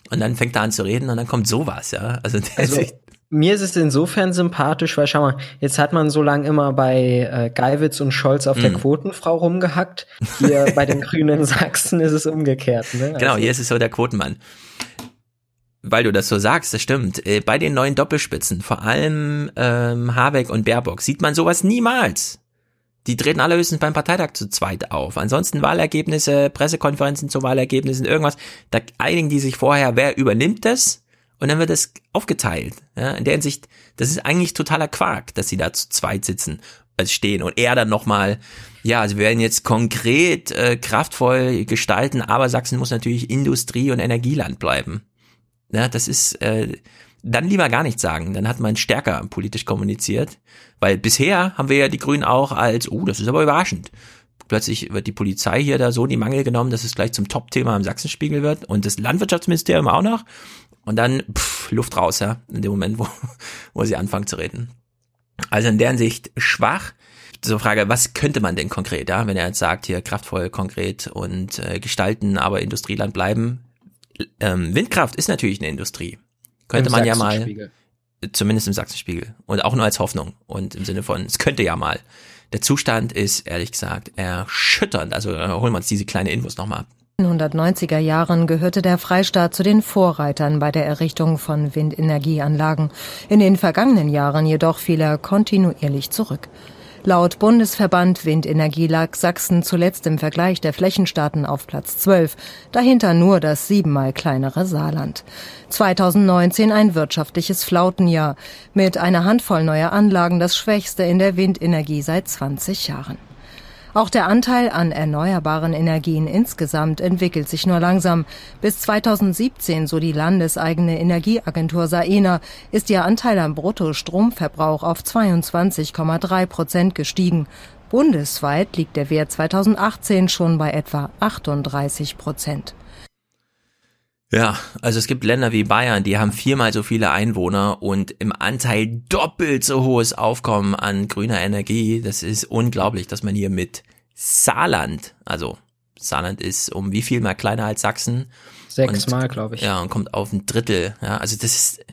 Und dann fängt er an zu reden und dann kommt sowas, ja. Also, der Also, sich, mir ist es insofern sympathisch, weil schau mal, jetzt hat man so lange immer bei äh, Geiwitz und Scholz auf der Mm. Quotenfrau rumgehackt. <laughs> Hier bei den Grünen in Sachsen ist es umgekehrt. Ne? genau, Also- hier ist es so der Quotenmann. Weil du das so sagst, das stimmt. Äh, Bei den neuen Doppelspitzen, vor allem ähm, Habeck und Baerbock, sieht man sowas niemals. Die treten alle höchstens beim Parteitag zu zweit auf. Ansonsten Wahlergebnisse, Pressekonferenzen zu Wahlergebnissen, irgendwas. Da einigen die sich vorher, wer übernimmt das? Und dann wird das aufgeteilt. Ja, in der Hinsicht, das ist eigentlich totaler Quark, dass sie da zu zweit sitzen, also stehen. Und er dann nochmal, ja, wir werden jetzt konkret äh, kraftvoll gestalten, aber Sachsen muss natürlich Industrie- und Energieland bleiben. Ja, das ist, äh, dann lieber gar nichts sagen. Dann hat man stärker politisch kommuniziert. Weil bisher haben wir ja die Grünen auch als, oh, das ist aber überraschend. Plötzlich wird die Polizei hier da so in die Mangel genommen, dass es gleich zum Top-Thema im Sachsenspiegel wird und das Landwirtschaftsministerium auch noch. Und dann pff, Luft raus, ja, in dem Moment, wo, <laughs> wo sie anfangen zu reden. Also in deren Sicht schwach. So Frage, was könnte man denn konkret, ja, wenn er jetzt sagt, hier kraftvoll, konkret und äh, gestalten, aber Industrieland bleiben. Ähm, Windkraft ist natürlich eine Industrie. Könnte Im man ja mal, zumindest im Sachsenspiegel und auch nur als Hoffnung und im Sinne von, es könnte ja mal. Der Zustand ist, ehrlich gesagt, erschütternd. Also holen wir uns diese kleine Infos nochmal ab. 1990er Jahren gehörte der Freistaat zu den Vorreitern bei der Errichtung von Windenergieanlagen. In den vergangenen Jahren jedoch fiel er kontinuierlich zurück. Laut Bundesverband Windenergie lag Sachsen zuletzt im Vergleich der Flächenstaaten auf Platz 12, dahinter nur das siebenmal kleinere Saarland. 2019 ein wirtschaftliches Flautenjahr, mit einer Handvoll neuer Anlagen das schwächste in der Windenergie seit 20 Jahren. Auch der Anteil an erneuerbaren Energien insgesamt entwickelt sich nur langsam. Bis 2017, so die landeseigene Energieagentur Saena, ist ihr Anteil am Bruttostromverbrauch auf 22,3 Prozent gestiegen. Bundesweit liegt der Wert 2018 schon bei etwa 38 Prozent. Ja, also es gibt Länder wie Bayern, die haben viermal so viele Einwohner und im Anteil doppelt so hohes Aufkommen an grüner Energie. Das ist unglaublich, dass man hier mit Saarland, also Saarland ist um wie viel mal kleiner als Sachsen. Sechsmal, glaube ich. Ja, und kommt auf ein Drittel. Ja, also das ist,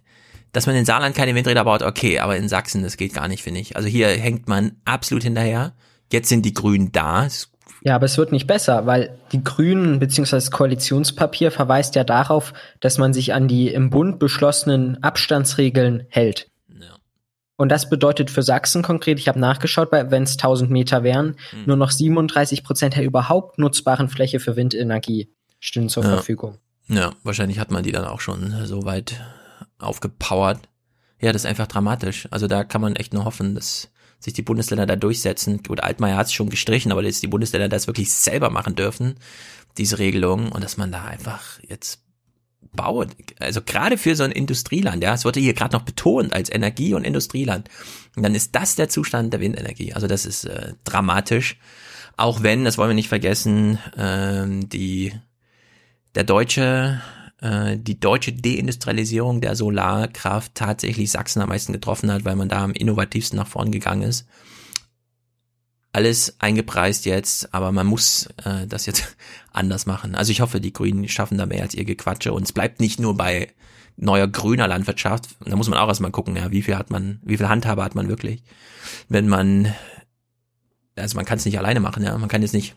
dass man in Saarland keine Windräder baut, okay, aber in Sachsen, das geht gar nicht, finde ich. Also hier hängt man absolut hinterher. Jetzt sind die Grünen da. Das ja, aber es wird nicht besser, weil die Grünen bzw. das Koalitionspapier verweist ja darauf, dass man sich an die im Bund beschlossenen Abstandsregeln hält. Ja. Und das bedeutet für Sachsen konkret, ich habe nachgeschaut, wenn es 1000 Meter wären, mhm. nur noch 37 Prozent der überhaupt nutzbaren Fläche für Windenergie stehen zur ja. Verfügung. Ja, wahrscheinlich hat man die dann auch schon so weit aufgepowert. Ja, das ist einfach dramatisch. Also da kann man echt nur hoffen, dass sich die Bundesländer da durchsetzen. Gut, Altmaier hat es schon gestrichen, aber jetzt die Bundesländer das wirklich selber machen dürfen, diese Regelung, und dass man da einfach jetzt baut. Also gerade für so ein Industrieland, ja, es wurde hier gerade noch betont als Energie- und Industrieland. Und dann ist das der Zustand der Windenergie. Also das ist äh, dramatisch. Auch wenn, das wollen wir nicht vergessen, ähm, die der deutsche äh, die deutsche Deindustrialisierung der Solarkraft tatsächlich Sachsen am meisten getroffen hat, weil man da am innovativsten nach vorn gegangen ist. Alles eingepreist jetzt, aber man muss äh, das jetzt <laughs> anders machen. Also ich hoffe, die Grünen schaffen da mehr als ihr Gequatsche und es bleibt nicht nur bei neuer grüner Landwirtschaft. Da muss man auch erstmal gucken, ja, wie viel hat man, wie viel Handhabe hat man wirklich, wenn man, also man kann es nicht alleine machen, ja, man kann jetzt nicht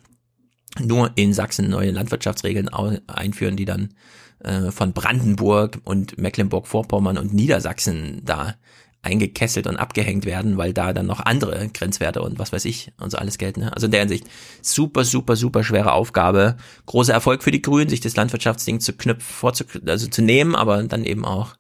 nur in Sachsen neue Landwirtschaftsregeln einführen, die dann äh, von Brandenburg und Mecklenburg-Vorpommern und Niedersachsen da eingekesselt und abgehängt werden, weil da dann noch andere Grenzwerte und was weiß ich und so alles gelten. Ne? Also in der Hinsicht super, super, super schwere Aufgabe. Großer Erfolg für die Grünen, sich das Landwirtschaftsding zu knüpfen, vorzu also zu nehmen, aber dann eben auch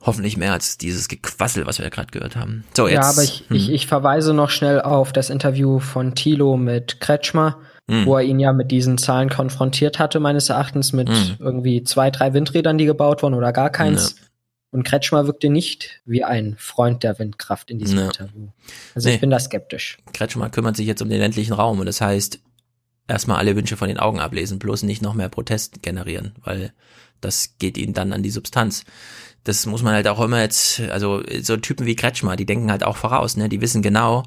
hoffentlich mehr als dieses Gequassel, was wir ja gerade gehört haben. So, jetzt. Ja, aber ich, hm. ich, ich verweise noch schnell auf das Interview von Thilo mit Kretschmer mhm. wo er ihn ja mit diesen Zahlen konfrontiert hatte, meines Erachtens, mit mhm. irgendwie zwei, drei Windrädern, die gebaut wurden oder gar keins. Ja. Und Kretschmer wirkte nicht wie ein Freund der Windkraft in diesem ja. Interview. Also nee. ich bin da skeptisch. Kretschmer kümmert sich jetzt um den ländlichen Raum und das heißt, erstmal alle Wünsche von den Augen ablesen, bloß nicht noch mehr Protest generieren, weil das geht ihnen dann an die Substanz. Das muss man halt auch immer jetzt, also so Typen wie Kretschmer, die denken halt auch voraus, ne? Die wissen genau,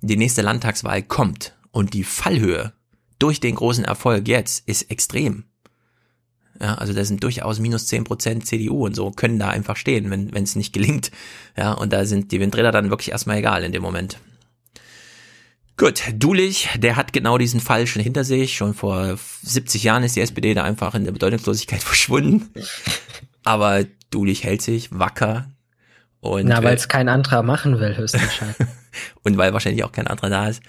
die nächste Landtagswahl kommt und die Fallhöhe durch den großen Erfolg jetzt ist extrem. Ja, also da sind durchaus minus zehn Prozent CDU und so können da einfach stehen, wenn es nicht gelingt. Ja, und da sind die Windräder dann wirklich erstmal egal in dem Moment. Gut, Dulich, der hat genau diesen Fall schon hinter sich. Schon vor 70 Jahren ist die SPD da einfach in der Bedeutungslosigkeit <laughs> verschwunden. Aber Dulich hält sich wacker. Und Na, weil es kein anderer machen will, höchstwahrscheinlich. <laughs> und weil wahrscheinlich auch kein anderer da ist.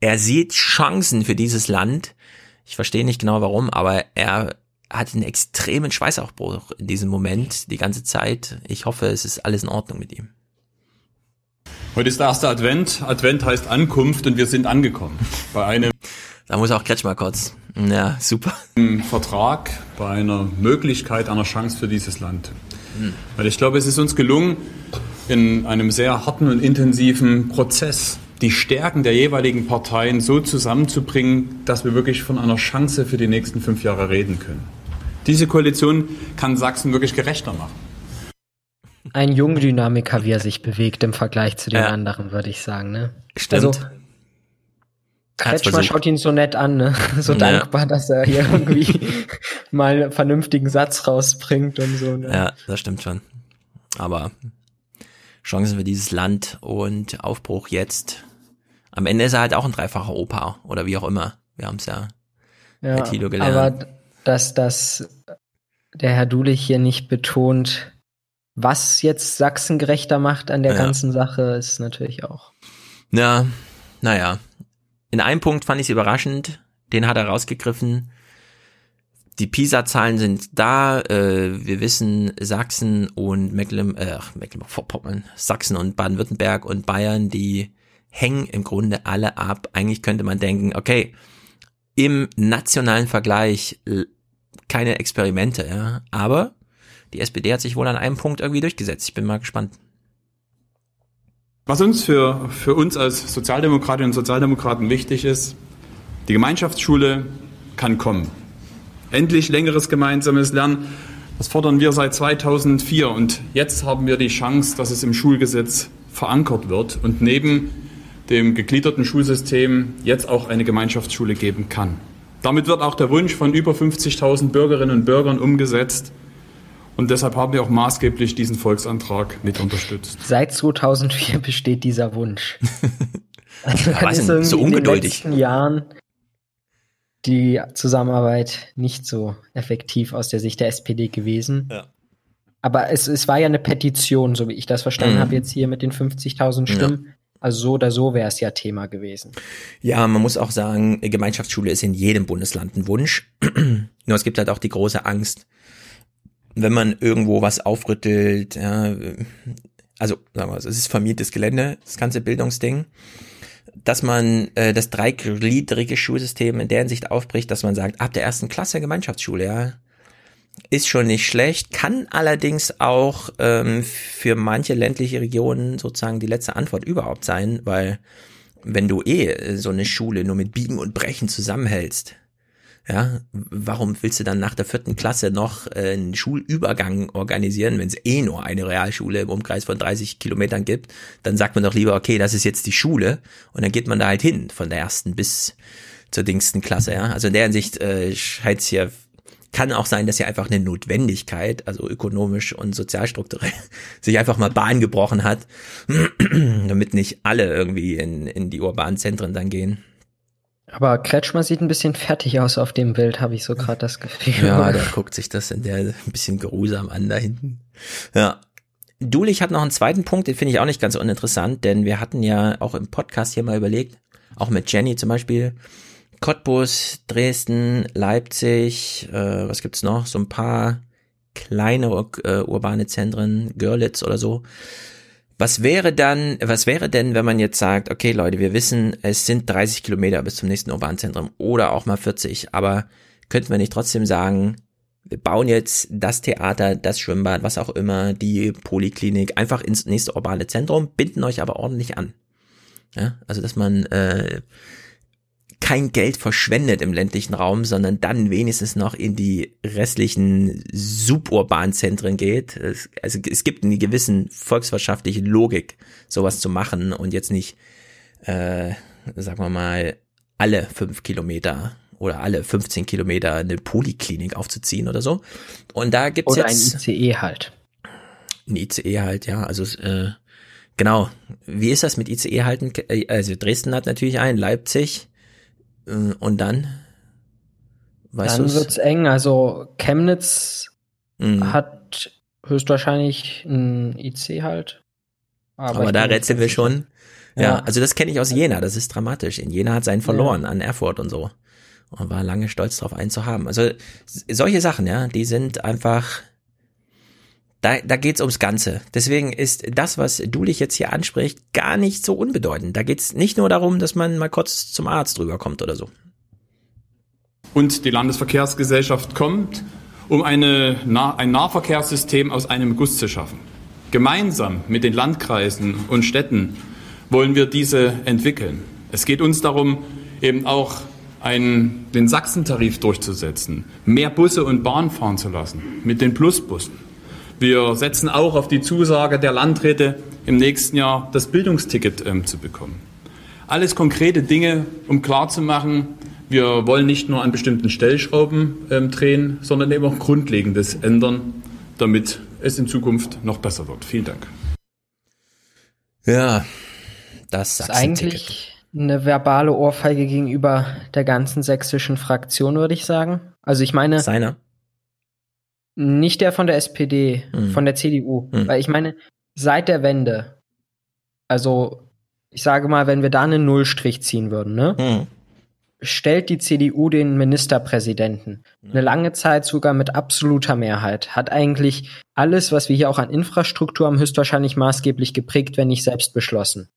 Er sieht Chancen für dieses Land. Ich verstehe nicht genau warum, aber er hat einen extremen Schweißaufbruch in diesem Moment die ganze Zeit. Ich hoffe, es ist alles in Ordnung mit ihm. Heute ist der erste Advent. Advent heißt Ankunft und wir sind angekommen. Bei einem. Da muss auch Kretsch mal kurz. Ja, super. Vertrag, bei einer Möglichkeit, einer Chance für dieses Land. Weil ich glaube, es ist uns gelungen, in einem sehr harten und intensiven Prozess die Stärken der jeweiligen Parteien so zusammenzubringen, dass wir wirklich von einer Chance für die nächsten fünf Jahre reden können. Diese Koalition kann Sachsen wirklich gerechter machen. Ein Jungdynamiker, wie er sich bewegt im Vergleich zu den ja. anderen, würde ich sagen. Ne? Stimmt. Also, Kretschmer schaut ihn so nett an, ne? <laughs> so ja. dankbar, dass er hier irgendwie <laughs> mal einen vernünftigen Satz rausbringt und so. Ne? Ja, das stimmt schon. Aber Chancen für dieses Land und Aufbruch jetzt am Ende ist er halt auch ein dreifacher Opa oder wie auch immer. Wir haben es ja, ja bei Tilo gelernt. Aber dass das der Herr Dulich hier nicht betont, was jetzt Sachsen gerechter macht an der ja. ganzen Sache, ist natürlich auch. Ja, naja. In einem Punkt fand ich es überraschend, den hat er rausgegriffen. Die PISA-Zahlen sind da. Äh, wir wissen, Sachsen und Mecklen, äh, Mecklenburg-Vorpommern, Sachsen und Baden-Württemberg und Bayern, die hängen im Grunde alle ab. Eigentlich könnte man denken, okay, im nationalen Vergleich keine Experimente, ja. Aber die SPD hat sich wohl an einem Punkt irgendwie durchgesetzt. Ich bin mal gespannt. Was uns für, für uns als Sozialdemokratinnen und Sozialdemokraten wichtig ist, die Gemeinschaftsschule kann kommen. Endlich längeres gemeinsames Lernen. Das fordern wir seit 2004 und jetzt haben wir die Chance, dass es im Schulgesetz verankert wird und neben dem gegliederten Schulsystem jetzt auch eine Gemeinschaftsschule geben kann. Damit wird auch der Wunsch von über 50.000 Bürgerinnen und Bürgern umgesetzt. Und deshalb haben wir auch maßgeblich diesen Volksantrag mit unterstützt. Seit 2004 besteht dieser Wunsch. <laughs> also ja, ist so ungeduldig. In den letzten Jahren die Zusammenarbeit nicht so effektiv aus der Sicht der SPD gewesen. Ja. Aber es, es war ja eine Petition, so wie ich das verstanden mhm. habe, jetzt hier mit den 50.000 Stimmen. Ja. Also so oder so wäre es ja Thema gewesen. Ja, man muss auch sagen, Gemeinschaftsschule ist in jedem Bundesland ein Wunsch. <clears throat> Nur es gibt halt auch die große Angst, wenn man irgendwo was aufrüttelt, ja, also sagen wir mal, es ist vermietetes Gelände, das ganze Bildungsding dass man äh, das dreigliedrige Schulsystem in der Hinsicht aufbricht, dass man sagt, ab der ersten Klasse Gemeinschaftsschule, ja, ist schon nicht schlecht, kann allerdings auch ähm, für manche ländliche Regionen sozusagen die letzte Antwort überhaupt sein, weil wenn du eh so eine Schule nur mit Biegen und Brechen zusammenhältst, ja, warum willst du dann nach der vierten Klasse noch äh, einen Schulübergang organisieren, wenn es eh nur eine Realschule im Umkreis von 30 Kilometern gibt? Dann sagt man doch lieber, okay, das ist jetzt die Schule und dann geht man da halt hin von der ersten bis zur dingsten Klasse. Ja, also in der Hinsicht äh, scheint es hier kann auch sein, dass hier einfach eine Notwendigkeit, also ökonomisch und sozialstrukturell, <laughs> sich einfach mal Bahn gebrochen hat, <clears throat> damit nicht alle irgendwie in, in die urbanen Zentren dann gehen. Aber Kretschmer sieht ein bisschen fertig aus auf dem Bild, habe ich so gerade das Gefühl. Ja, <laughs> der guckt sich das in der ein bisschen geruhsam an da hinten. Ja. Dulich hat noch einen zweiten Punkt, den finde ich auch nicht ganz uninteressant, denn wir hatten ja auch im Podcast hier mal überlegt, auch mit Jenny zum Beispiel, Cottbus, Dresden, Leipzig, äh, was gibt's noch? So ein paar kleine äh, urbane Zentren, Görlitz oder so was wäre dann, was wäre denn, wenn man jetzt sagt, okay Leute, wir wissen, es sind 30 Kilometer bis zum nächsten Urbanzentrum oder auch mal 40, aber könnten wir nicht trotzdem sagen, wir bauen jetzt das Theater, das Schwimmbad, was auch immer, die Poliklinik einfach ins nächste urbane Zentrum, binden euch aber ordentlich an. Ja, also dass man äh, kein Geld verschwendet im ländlichen Raum, sondern dann wenigstens noch in die restlichen suburbanen Zentren geht. Es, also es gibt eine gewissen volkswirtschaftliche Logik, sowas zu machen und jetzt nicht, äh, sagen wir mal, alle fünf Kilometer oder alle 15 Kilometer eine Poliklinik aufzuziehen oder so. Und da gibt's oder jetzt ein ICE halt. Ein ICE halt, ja. Also äh, genau. Wie ist das mit ICE halten? Also Dresden hat natürlich einen, Leipzig äh, und dann? Weißt dann wird's eng. Also Chemnitz mhm. hat höchstwahrscheinlich ein IC halt. Aber, Aber da rätseln wir schon. Ja, ja also das kenne ich aus Jena. Das ist dramatisch. In Jena hat seinen verloren ja. an Erfurt und so. Und war lange stolz darauf, einen zu haben. Also solche Sachen, ja, die sind einfach da, da geht's ums Ganze. Deswegen ist das, was du dich jetzt hier ansprichst, gar nicht so unbedeutend. Da geht's nicht nur darum, dass man mal kurz zum Arzt drüber kommt oder so. Und die Landesverkehrsgesellschaft kommt, um eine, ein Nahverkehrssystem aus einem Guss zu schaffen. Gemeinsam mit den Landkreisen und Städten wollen wir diese entwickeln. Es geht uns darum, eben auch einen, den Sachsentarif durchzusetzen, mehr Busse und Bahn fahren zu lassen, mit den Plusbussen. Wir setzen auch auf die Zusage der Landräte, im nächsten Jahr das Bildungsticket ähm, zu bekommen. Alles konkrete Dinge, um klarzumachen, wir wollen nicht nur an bestimmten Stellschrauben ähm, drehen, sondern eben auch Grundlegendes ändern, damit es in Zukunft noch besser wird. Vielen Dank. Ja, das, das ist eigentlich eine verbale Ohrfeige gegenüber der ganzen sächsischen Fraktion, würde ich sagen. Also ich meine. Seiner? Nicht der von der SPD, hm. von der CDU. Hm. Weil ich meine, seit der Wende, also ich sage mal, wenn wir da einen Nullstrich ziehen würden, ne? Hm. Stellt die CDU den Ministerpräsidenten. Eine lange Zeit sogar mit absoluter Mehrheit. Hat eigentlich alles, was wir hier auch an Infrastruktur haben, höchstwahrscheinlich maßgeblich geprägt, wenn nicht selbst beschlossen.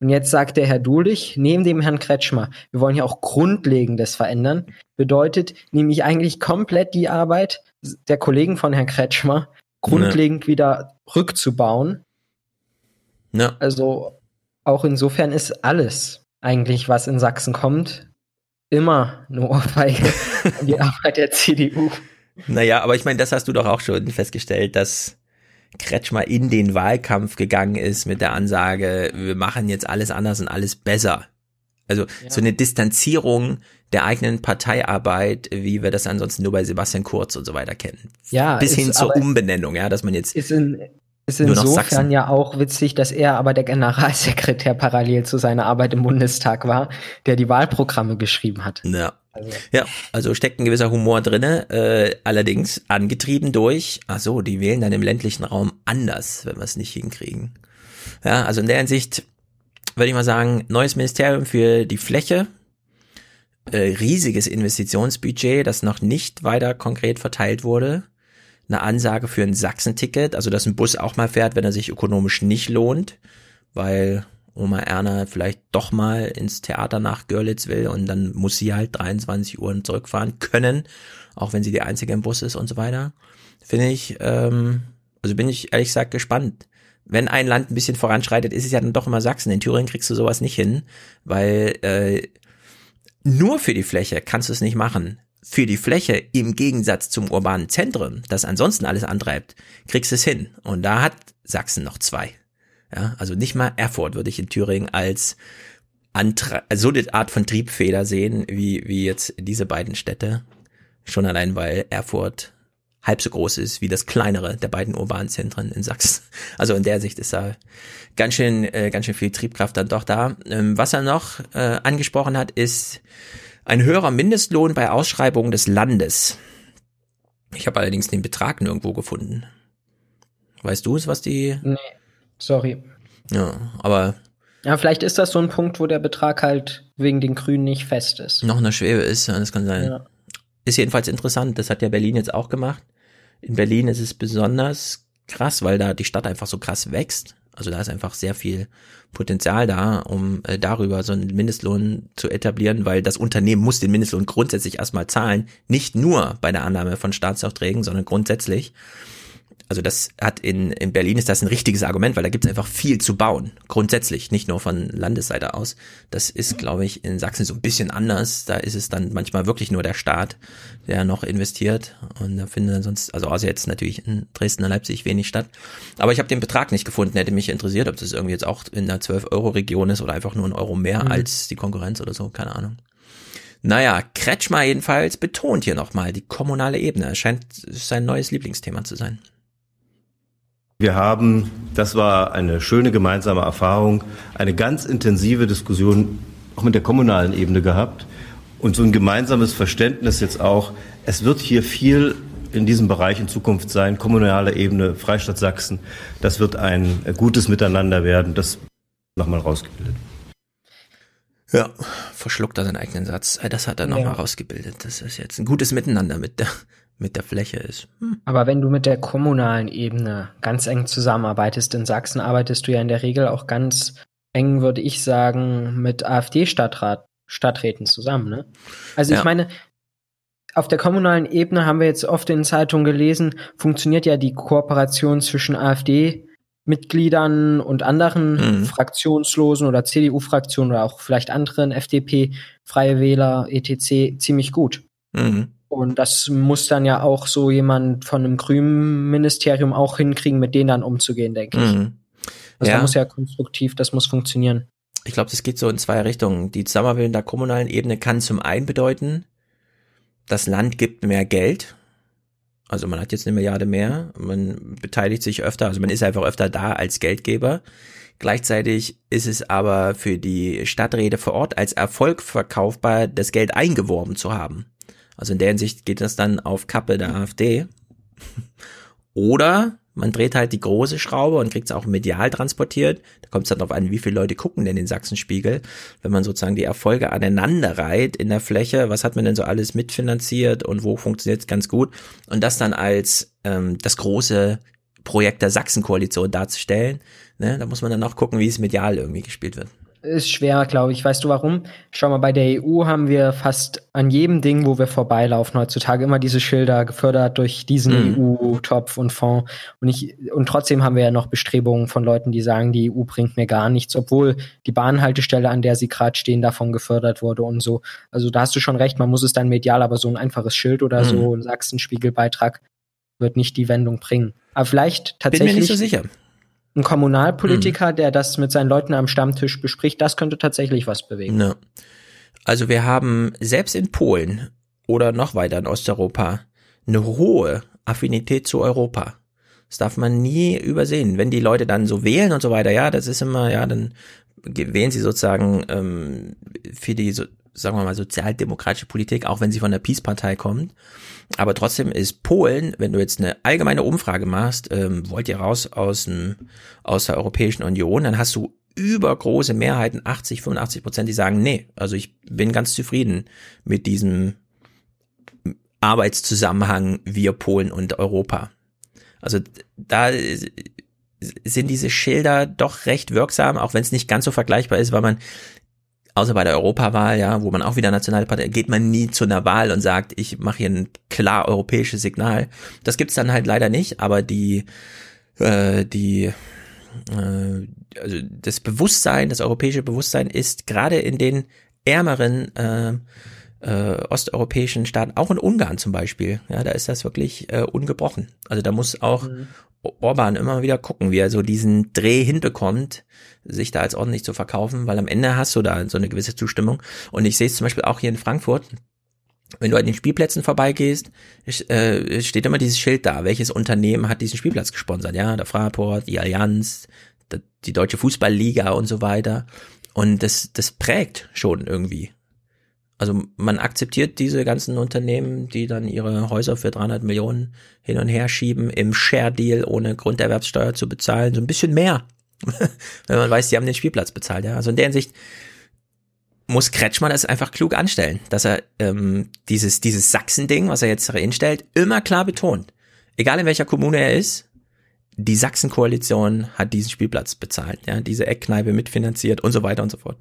Und jetzt sagt der Herr Dulich, neben dem Herrn Kretschmer, wir wollen ja auch Grundlegendes verändern, bedeutet nämlich eigentlich komplett die Arbeit der Kollegen von Herrn Kretschmer grundlegend ja. wieder rückzubauen. Ja. Also auch insofern ist alles eigentlich, was in Sachsen kommt, immer eine Ohrfeige an die <laughs> Arbeit der CDU. Naja, aber ich meine, das hast du doch auch schon festgestellt, dass Kretschmer in den Wahlkampf gegangen ist mit der Ansage, wir machen jetzt alles anders und alles besser. Also ja. so eine Distanzierung der eigenen Parteiarbeit, wie wir das ansonsten nur bei Sebastian Kurz und so weiter kennen. Ja, bis hin zur Umbenennung, ja, dass man jetzt ist in, ist insofern ja auch witzig, dass er aber der Generalsekretär parallel zu seiner Arbeit im Bundestag war, der die Wahlprogramme geschrieben hat. Ja. Also. Ja, also steckt ein gewisser Humor drinne, äh, allerdings angetrieben durch, ach so, die wählen dann im ländlichen Raum anders, wenn wir es nicht hinkriegen. Ja, also in der Hinsicht würde ich mal sagen, neues Ministerium für die Fläche, äh, riesiges Investitionsbudget, das noch nicht weiter konkret verteilt wurde, eine Ansage für ein Sachsenticket, also dass ein Bus auch mal fährt, wenn er sich ökonomisch nicht lohnt, weil Oma Erna vielleicht doch mal ins Theater nach Görlitz will und dann muss sie halt 23 Uhr zurückfahren können, auch wenn sie die einzige im Bus ist und so weiter. Finde ich, ähm, also bin ich ehrlich gesagt gespannt. Wenn ein Land ein bisschen voranschreitet, ist es ja dann doch immer Sachsen. In Thüringen kriegst du sowas nicht hin, weil äh, nur für die Fläche kannst du es nicht machen. Für die Fläche im Gegensatz zum urbanen Zentrum, das ansonsten alles antreibt, kriegst du es hin. Und da hat Sachsen noch zwei. Ja, also nicht mal Erfurt würde ich in Thüringen als Antra so eine Art von Triebfeder sehen, wie, wie jetzt diese beiden Städte. Schon allein, weil Erfurt halb so groß ist wie das kleinere der beiden urbanen Zentren in Sachsen. <laughs> Also in der Sicht ist da ganz schön, äh, ganz schön viel Triebkraft dann doch da. Ähm, was er noch äh, angesprochen hat, ist ein höherer Mindestlohn bei Ausschreibungen des Landes. Ich habe allerdings den Betrag nirgendwo gefunden. Weißt du es, was die? Nee. Sorry. Ja, aber. Ja, vielleicht ist das so ein Punkt, wo der Betrag halt wegen den Grünen nicht fest ist. Noch in der Schwebe ist, das kann sein. Ja. Ist jedenfalls interessant, das hat ja Berlin jetzt auch gemacht. In Berlin ist es besonders krass, weil da die Stadt einfach so krass wächst. Also da ist einfach sehr viel Potenzial da, um äh, darüber so einen Mindestlohn zu etablieren, weil das Unternehmen muss den Mindestlohn grundsätzlich erstmal zahlen, nicht nur bei der Annahme von Staatsaufträgen, sondern grundsätzlich also das hat in, in Berlin ist das ein richtiges Argument, weil da gibt es einfach viel zu bauen. Grundsätzlich, nicht nur von Landesseite aus. Das ist, glaube ich, in Sachsen so ein bisschen anders. Da ist es dann manchmal wirklich nur der Staat, der noch investiert. Und da findet sonst, also außer jetzt natürlich in Dresden und Leipzig wenig statt. Aber ich habe den Betrag nicht gefunden, hätte mich interessiert, ob das irgendwie jetzt auch in der 12-Euro-Region ist oder einfach nur ein Euro mehr mhm. als die Konkurrenz oder so, keine Ahnung. Naja, Kretschmer jedenfalls betont hier nochmal die kommunale Ebene. Scheint sein neues Lieblingsthema zu sein. Wir haben, das war eine schöne gemeinsame Erfahrung, eine ganz intensive Diskussion auch mit der kommunalen Ebene gehabt und so ein gemeinsames Verständnis jetzt auch, es wird hier viel in diesem Bereich in Zukunft sein, kommunale Ebene, Freistaat Sachsen, das wird ein gutes Miteinander werden, das nochmal rausgebildet. Ja, verschluckt er seinen eigenen Satz. Das hat er nochmal ja. rausgebildet. Das ist jetzt ein gutes Miteinander mit der mit der Fläche ist. Hm. Aber wenn du mit der kommunalen Ebene ganz eng zusammenarbeitest, in Sachsen arbeitest du ja in der Regel auch ganz eng, würde ich sagen, mit AfD-Stadtrat, Stadträten zusammen, ne? Also ja. ich meine, auf der kommunalen Ebene haben wir jetzt oft in Zeitungen gelesen, funktioniert ja die Kooperation zwischen AfD Mitgliedern und anderen mhm. Fraktionslosen oder CDU-Fraktionen oder auch vielleicht anderen FDP, Freie Wähler, etc. ziemlich gut. Mhm. Und das muss dann ja auch so jemand von einem grünen Ministerium auch hinkriegen, mit denen dann umzugehen, denke ich. Mhm. Also ja. da muss ja konstruktiv, das muss funktionieren. Ich glaube, das geht so in zwei Richtungen. Die Zusammenarbeit in der kommunalen Ebene kann zum einen bedeuten, das Land gibt mehr Geld. Also man hat jetzt eine Milliarde mehr, man beteiligt sich öfter, also man ist einfach öfter da als Geldgeber. Gleichzeitig ist es aber für die Stadträte vor Ort als Erfolg verkaufbar, das Geld eingeworben zu haben. Also in der Hinsicht geht das dann auf Kappe der AfD. Oder man dreht halt die große Schraube und kriegt es auch medial transportiert. Da kommt es dann darauf an, wie viele Leute gucken denn den Sachsenspiegel. Wenn man sozusagen die Erfolge aneinander reiht in der Fläche, was hat man denn so alles mitfinanziert und wo funktioniert es ganz gut. Und das dann als ähm, das große Projekt der Sachsenkoalition darzustellen. Ne? Da muss man dann auch gucken, wie es medial irgendwie gespielt wird ist schwer, glaube ich. Weißt du warum? Schau mal, bei der EU haben wir fast an jedem Ding, wo wir vorbeilaufen heutzutage, immer diese Schilder gefördert durch diesen mhm. EU-Topf und Fonds. Und ich, und trotzdem haben wir ja noch Bestrebungen von Leuten, die sagen, die EU bringt mir gar nichts, obwohl die Bahnhaltestelle, an der sie gerade stehen, davon gefördert wurde und so. Also da hast du schon recht, man muss es dann medial, aber so ein einfaches Schild oder mhm. so ein Sachsenspiegelbeitrag wird nicht die Wendung bringen. Aber vielleicht tatsächlich. Bin mir nicht so sicher ein Kommunalpolitiker, mhm. der das mit seinen Leuten am Stammtisch bespricht, das könnte tatsächlich was bewegen. Ja. Also wir haben selbst in Polen oder noch weiter in Osteuropa eine hohe Affinität zu Europa. Das darf man nie übersehen. Wenn die Leute dann so wählen und so weiter, ja, das ist immer, ja, dann wählen sie sozusagen ähm, für die, so, sagen wir mal, sozialdemokratische Politik, auch wenn sie von der Peace-Partei kommt. Aber trotzdem ist Polen, wenn du jetzt eine allgemeine Umfrage machst, ähm, wollt ihr raus aus, dem, aus der Europäischen Union, dann hast du übergroße Mehrheiten, 80, 85 Prozent, die sagen, nee, also ich bin ganz zufrieden mit diesem Arbeitszusammenhang wir Polen und Europa. Also da sind diese Schilder doch recht wirksam, auch wenn es nicht ganz so vergleichbar ist, weil man außer bei der Europawahl, ja, wo man auch wieder nationale Partei, geht man nie zu einer Wahl und sagt, ich mache hier ein klar europäisches Signal. Das gibt's dann halt leider nicht, aber die, äh, die, äh, also das Bewusstsein, das europäische Bewusstsein ist gerade in den ärmeren äh, äh, osteuropäischen Staaten, auch in Ungarn zum Beispiel, ja, da ist das wirklich äh, ungebrochen. Also da muss auch mhm. Orban immer wieder gucken, wie er so diesen Dreh hinbekommt, sich da als ordentlich zu verkaufen, weil am Ende hast du da so eine gewisse Zustimmung. Und ich sehe es zum Beispiel auch hier in Frankfurt, wenn du an den Spielplätzen vorbeigehst, äh, steht immer dieses Schild da, welches Unternehmen hat diesen Spielplatz gesponsert, ja, der Fraport, die Allianz, die Deutsche Fußballliga und so weiter. Und das, das prägt schon irgendwie. Also man akzeptiert diese ganzen Unternehmen, die dann ihre Häuser für 300 Millionen hin und her schieben, im Share-Deal ohne Grunderwerbssteuer zu bezahlen, so ein bisschen mehr <laughs> wenn man weiß, die haben den Spielplatz bezahlt. Ja? Also in der Hinsicht muss Kretschmann das einfach klug anstellen, dass er ähm, dieses, dieses Sachsen-Ding, was er jetzt reinstellt, immer klar betont. Egal in welcher Kommune er ist, die Sachsen-Koalition hat diesen Spielplatz bezahlt, ja, diese Eckkneipe mitfinanziert und so weiter und so fort.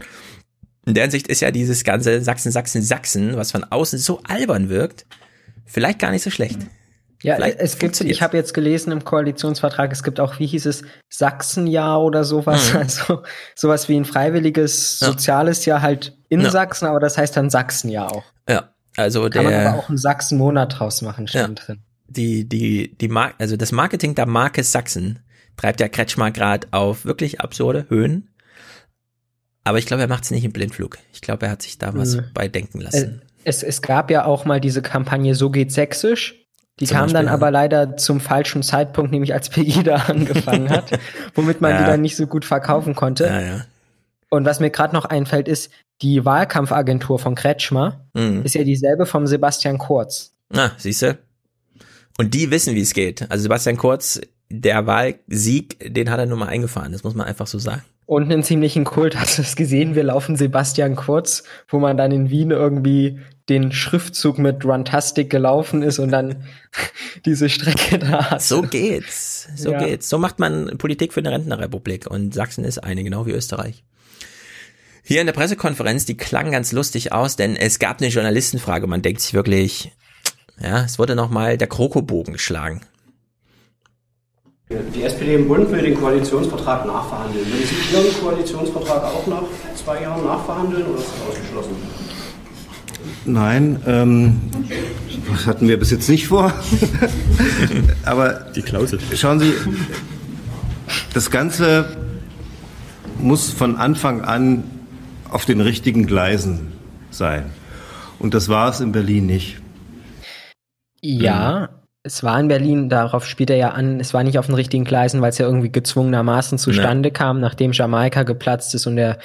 In der Hinsicht ist ja dieses ganze Sachsen, Sachsen, Sachsen, was von außen so albern wirkt, vielleicht gar nicht so schlecht. Ja, Vielleicht es gibt, ich habe jetzt gelesen im Koalitionsvertrag, es gibt auch, wie hieß es, Sachsenjahr oder sowas, mhm. also sowas wie ein freiwilliges ja. soziales Jahr halt in ja. Sachsen, aber das heißt dann Sachsenjahr auch. Ja, also Kann der. Kann man aber auch einen Sachsenmonat draus machen, stand ja. drin. Die, die, die Mar also das Marketing der Marke Sachsen treibt ja Kretschmer gerade auf wirklich absurde Höhen. Aber ich glaube, er macht es nicht im Blindflug. Ich glaube, er hat sich da was mhm. bei denken lassen. Es, es gab ja auch mal diese Kampagne So geht Sächsisch die kam Beispiel, dann ja. aber leider zum falschen Zeitpunkt, nämlich als Pegida <laughs> angefangen hat, womit man ja. die dann nicht so gut verkaufen konnte. Ja, ja. Und was mir gerade noch einfällt, ist, die Wahlkampfagentur von Kretschmer mhm. ist ja dieselbe vom Sebastian Kurz. Ah, siehst du? Und die wissen, wie es geht. Also Sebastian Kurz, der Wahlsieg, den hat er nur mal eingefahren, das muss man einfach so sagen. Und einen ziemlichen Kult, hast du es gesehen? Wir laufen Sebastian Kurz, wo man dann in Wien irgendwie den Schriftzug mit Runtastic gelaufen ist und dann <laughs> diese Strecke da hat. So geht's. So ja. geht's. So macht man Politik für eine Rentnerrepublik und Sachsen ist eine, genau wie Österreich. Hier in der Pressekonferenz, die klang ganz lustig aus, denn es gab eine Journalistenfrage. Man denkt sich wirklich, ja, es wurde nochmal der Krokobogen geschlagen. Die SPD im Bund will den Koalitionsvertrag nachverhandeln. Würden Sie Ihren Koalitionsvertrag auch nach zwei Jahren nachverhandeln oder ist das ausgeschlossen? Nein, ähm, das hatten wir bis jetzt nicht vor. <laughs> Aber die Klausel. Schauen Sie, das Ganze muss von Anfang an auf den richtigen Gleisen sein. Und das war es in Berlin nicht. Ja, es war in Berlin, darauf spielt er ja an, es war nicht auf den richtigen Gleisen, weil es ja irgendwie gezwungenermaßen zustande ja. kam, nachdem Jamaika geplatzt ist und der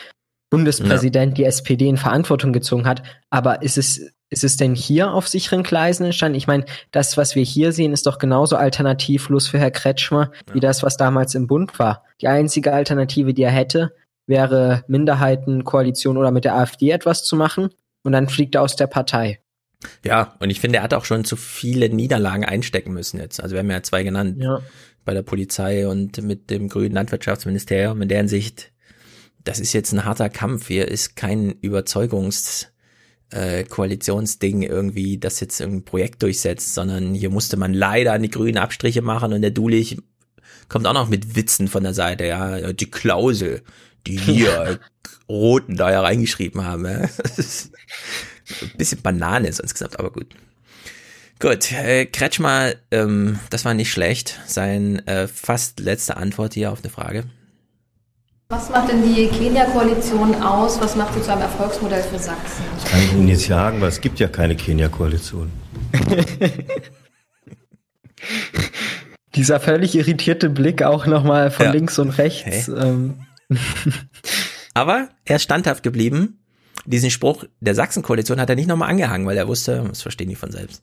Bundespräsident ja. die SPD in Verantwortung gezogen hat. Aber ist es, ist es denn hier auf sicheren Gleisen entstanden? Ich meine, das, was wir hier sehen, ist doch genauso alternativlos für Herr Kretschmer, ja. wie das, was damals im Bund war. Die einzige Alternative, die er hätte, wäre Minderheitenkoalition oder mit der AfD etwas zu machen und dann fliegt er aus der Partei. Ja, und ich finde, er hat auch schon zu viele Niederlagen einstecken müssen jetzt. Also wir haben ja zwei genannt. Ja. Bei der Polizei und mit dem grünen Landwirtschaftsministerium. In deren Sicht, das ist jetzt ein harter Kampf. Hier ist kein Überzeugungs- äh, Koalitionsding irgendwie, das jetzt ein Projekt durchsetzt, sondern hier musste man leider an die Grünen Abstriche machen und der Dulich kommt auch noch mit Witzen von der Seite, ja, die Klausel, die wir <laughs> Roten da ja reingeschrieben haben. Ja. <laughs> Ein bisschen Banane sonst gesagt, aber gut. Gut, äh, Kretschmer, ähm, das war nicht schlecht. Sein äh, fast letzte Antwort hier auf eine Frage. Was macht denn die Kenia-Koalition aus? Was macht sie zu einem Erfolgsmodell für Sachsen? Das kann ich Ihnen nicht sagen, weil es gibt ja keine Kenia-Koalition. <laughs> Dieser völlig irritierte Blick auch nochmal von ja. links und rechts. Hey. Ähm. <laughs> Aber er ist standhaft geblieben diesen Spruch der Sachsen-Koalition hat er nicht nochmal angehangen, weil er wusste, das verstehen die von selbst.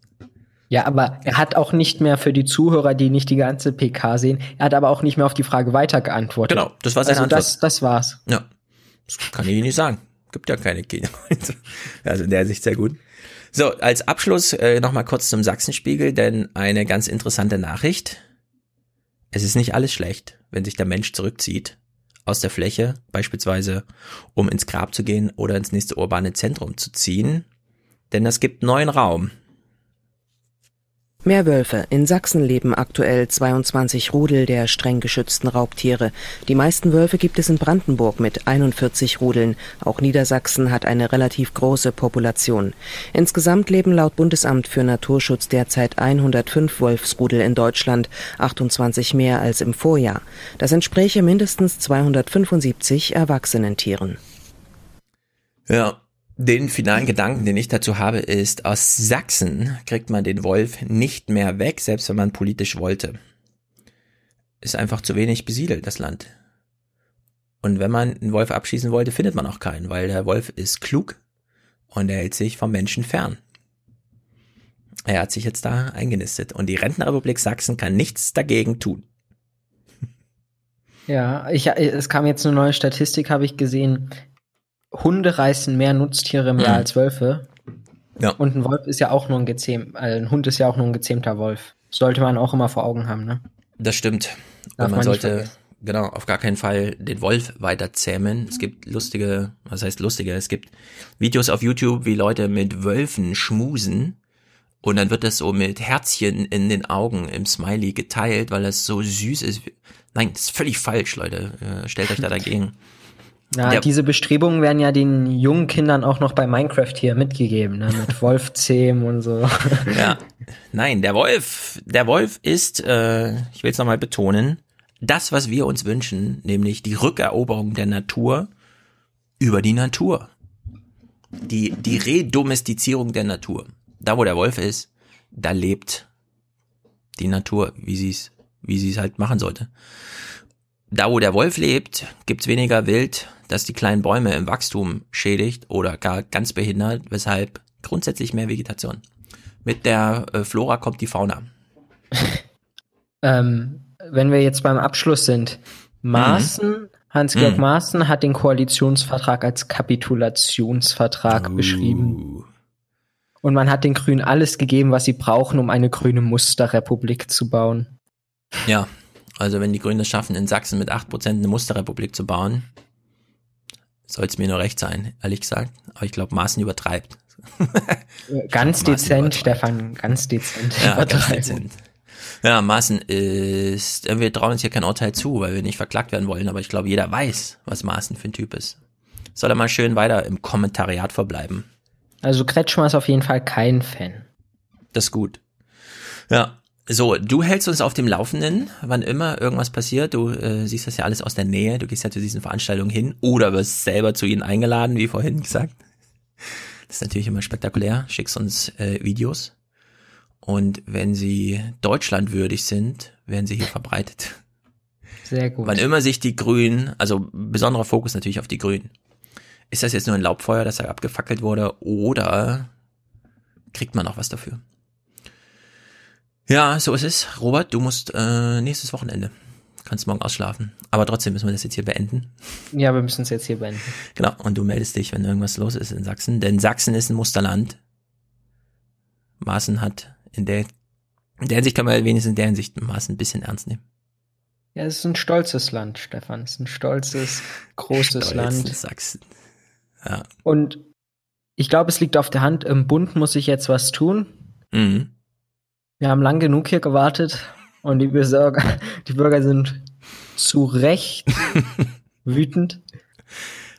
Ja, aber er hat auch nicht mehr für die Zuhörer, die nicht die ganze PK sehen, er hat aber auch nicht mehr auf die Frage weiter geantwortet. Genau, das war seine also Antwort. Das, das war's. Ja, das kann ich Ihnen nicht sagen. Gibt ja keine Kinder. <laughs> Also in der Sicht sehr gut. So, als Abschluss äh, nochmal kurz zum Sachsenspiegel, denn eine ganz interessante Nachricht. Es ist nicht alles schlecht, wenn sich der Mensch zurückzieht aus der Fläche, beispielsweise um ins Grab zu gehen oder ins nächste urbane Zentrum zu ziehen, denn das gibt neuen Raum. Mehr Wölfe. In Sachsen leben aktuell 22 Rudel der streng geschützten Raubtiere. Die meisten Wölfe gibt es in Brandenburg mit 41 Rudeln. Auch Niedersachsen hat eine relativ große Population. Insgesamt leben laut Bundesamt für Naturschutz derzeit 105 Wolfsrudel in Deutschland, 28 mehr als im Vorjahr. Das entspräche mindestens 275 Erwachsenentieren. Ja, den finalen Gedanken, den ich dazu habe, ist, aus Sachsen kriegt man den Wolf nicht mehr weg, selbst wenn man politisch wollte. Ist einfach zu wenig besiedelt, das Land. Und wenn man einen Wolf abschießen wollte, findet man auch keinen, weil der Wolf ist klug und er hält sich vom Menschen fern. Er hat sich jetzt da eingenistet und die Rentenrepublik Sachsen kann nichts dagegen tun. Ja, ich, es kam jetzt eine neue Statistik, habe ich gesehen. Hunde reißen mehr Nutztiere im Jahr mhm. als Wölfe. Ja. Und ein Wolf ist ja auch nur ein gezähmt, also ein Hund ist ja auch nur ein gezähmter Wolf. Sollte man auch immer vor Augen haben, ne? Das stimmt. Und man, man sollte, genau, auf gar keinen Fall den Wolf weiter zähmen. Es gibt lustige, was heißt lustige? Es gibt Videos auf YouTube, wie Leute mit Wölfen schmusen. Und dann wird das so mit Herzchen in den Augen im Smiley geteilt, weil das so süß ist. Nein, das ist völlig falsch, Leute. Äh, stellt euch da dagegen. <laughs> Ja, ja, diese Bestrebungen werden ja den jungen Kindern auch noch bei Minecraft hier mitgegeben, ne? mit <laughs> Wolfzähmen und so. <laughs> Ja, nein, der Wolf, der Wolf ist, äh, ich will es nochmal betonen, das, was wir uns wünschen, nämlich die Rückeroberung der Natur über die Natur. Die, die Redomestizierung der Natur. Da, wo der Wolf ist, da lebt die Natur, wie sie es, wie sie es halt machen sollte. Da, wo der Wolf lebt, gibt's weniger Wild, das die kleinen Bäume im Wachstum schädigt oder gar ganz behindert, weshalb grundsätzlich mehr Vegetation. Mit der äh, Flora kommt die Fauna. <laughs> ähm, wenn wir jetzt beim Abschluss sind, Maaßen, mhm. Hans-Georg mhm. Maaßen hat den Koalitionsvertrag als Kapitulationsvertrag uh. beschrieben. Und man hat den Grünen alles gegeben, was sie brauchen, um eine grüne Musterrepublik zu bauen. Ja, also wenn die Grünen es schaffen, in Sachsen mit 8% eine Musterrepublik zu bauen, soll es mir nur recht sein, ehrlich gesagt. Aber ich glaube, Maaßen übertreibt. <laughs> ganz dezent, Stefan, ganz dezent. Ja, ganz dezent. Ja, Maaßen ist, wir trauen uns hier kein Urteil zu, weil wir nicht verklagt werden wollen, aber ich glaube, jeder weiß, was Maaßen für ein Typ ist. Soll er mal schön weiter im Kommentariat verbleiben. Also Kretschmer ist auf jeden Fall kein Fan. Das ist gut. Ja, so, du hältst uns auf dem Laufenden, wann immer irgendwas passiert. Du äh, siehst das ja alles aus der Nähe. Du gehst ja zu diesen Veranstaltungen hin oder wirst selber zu ihnen eingeladen, wie vorhin gesagt. Das ist natürlich immer spektakulär. Schickst uns äh, Videos. Und wenn sie deutschlandwürdig sind, werden sie hier verbreitet. Sehr gut. Wann immer sich die Grünen, also besonderer Fokus natürlich auf die Grünen. Ist das jetzt nur ein Laubfeuer, das da abgefackelt wurde, oder kriegt man auch was dafür? Ja, so ist es. Robert, du musst äh, nächstes Wochenende. Kannst morgen ausschlafen. Aber trotzdem müssen wir das jetzt hier beenden. Ja, wir müssen es jetzt hier beenden. Genau. Und du meldest dich, wenn irgendwas los ist in Sachsen. Denn Sachsen ist ein Musterland. Maaßen hat in der, in der Hinsicht kann man wenigstens in der Hinsicht Maaßen ein bisschen ernst nehmen. Ja, es ist ein stolzes Land, Stefan. Es ist ein stolzes, großes Stolz Land. Sachsen. Ja. Und ich glaube, es liegt auf der Hand, im Bund muss sich jetzt was tun. Mhm. Wir haben lang genug hier gewartet und die Bürger, die Bürger sind zu Recht <laughs> wütend.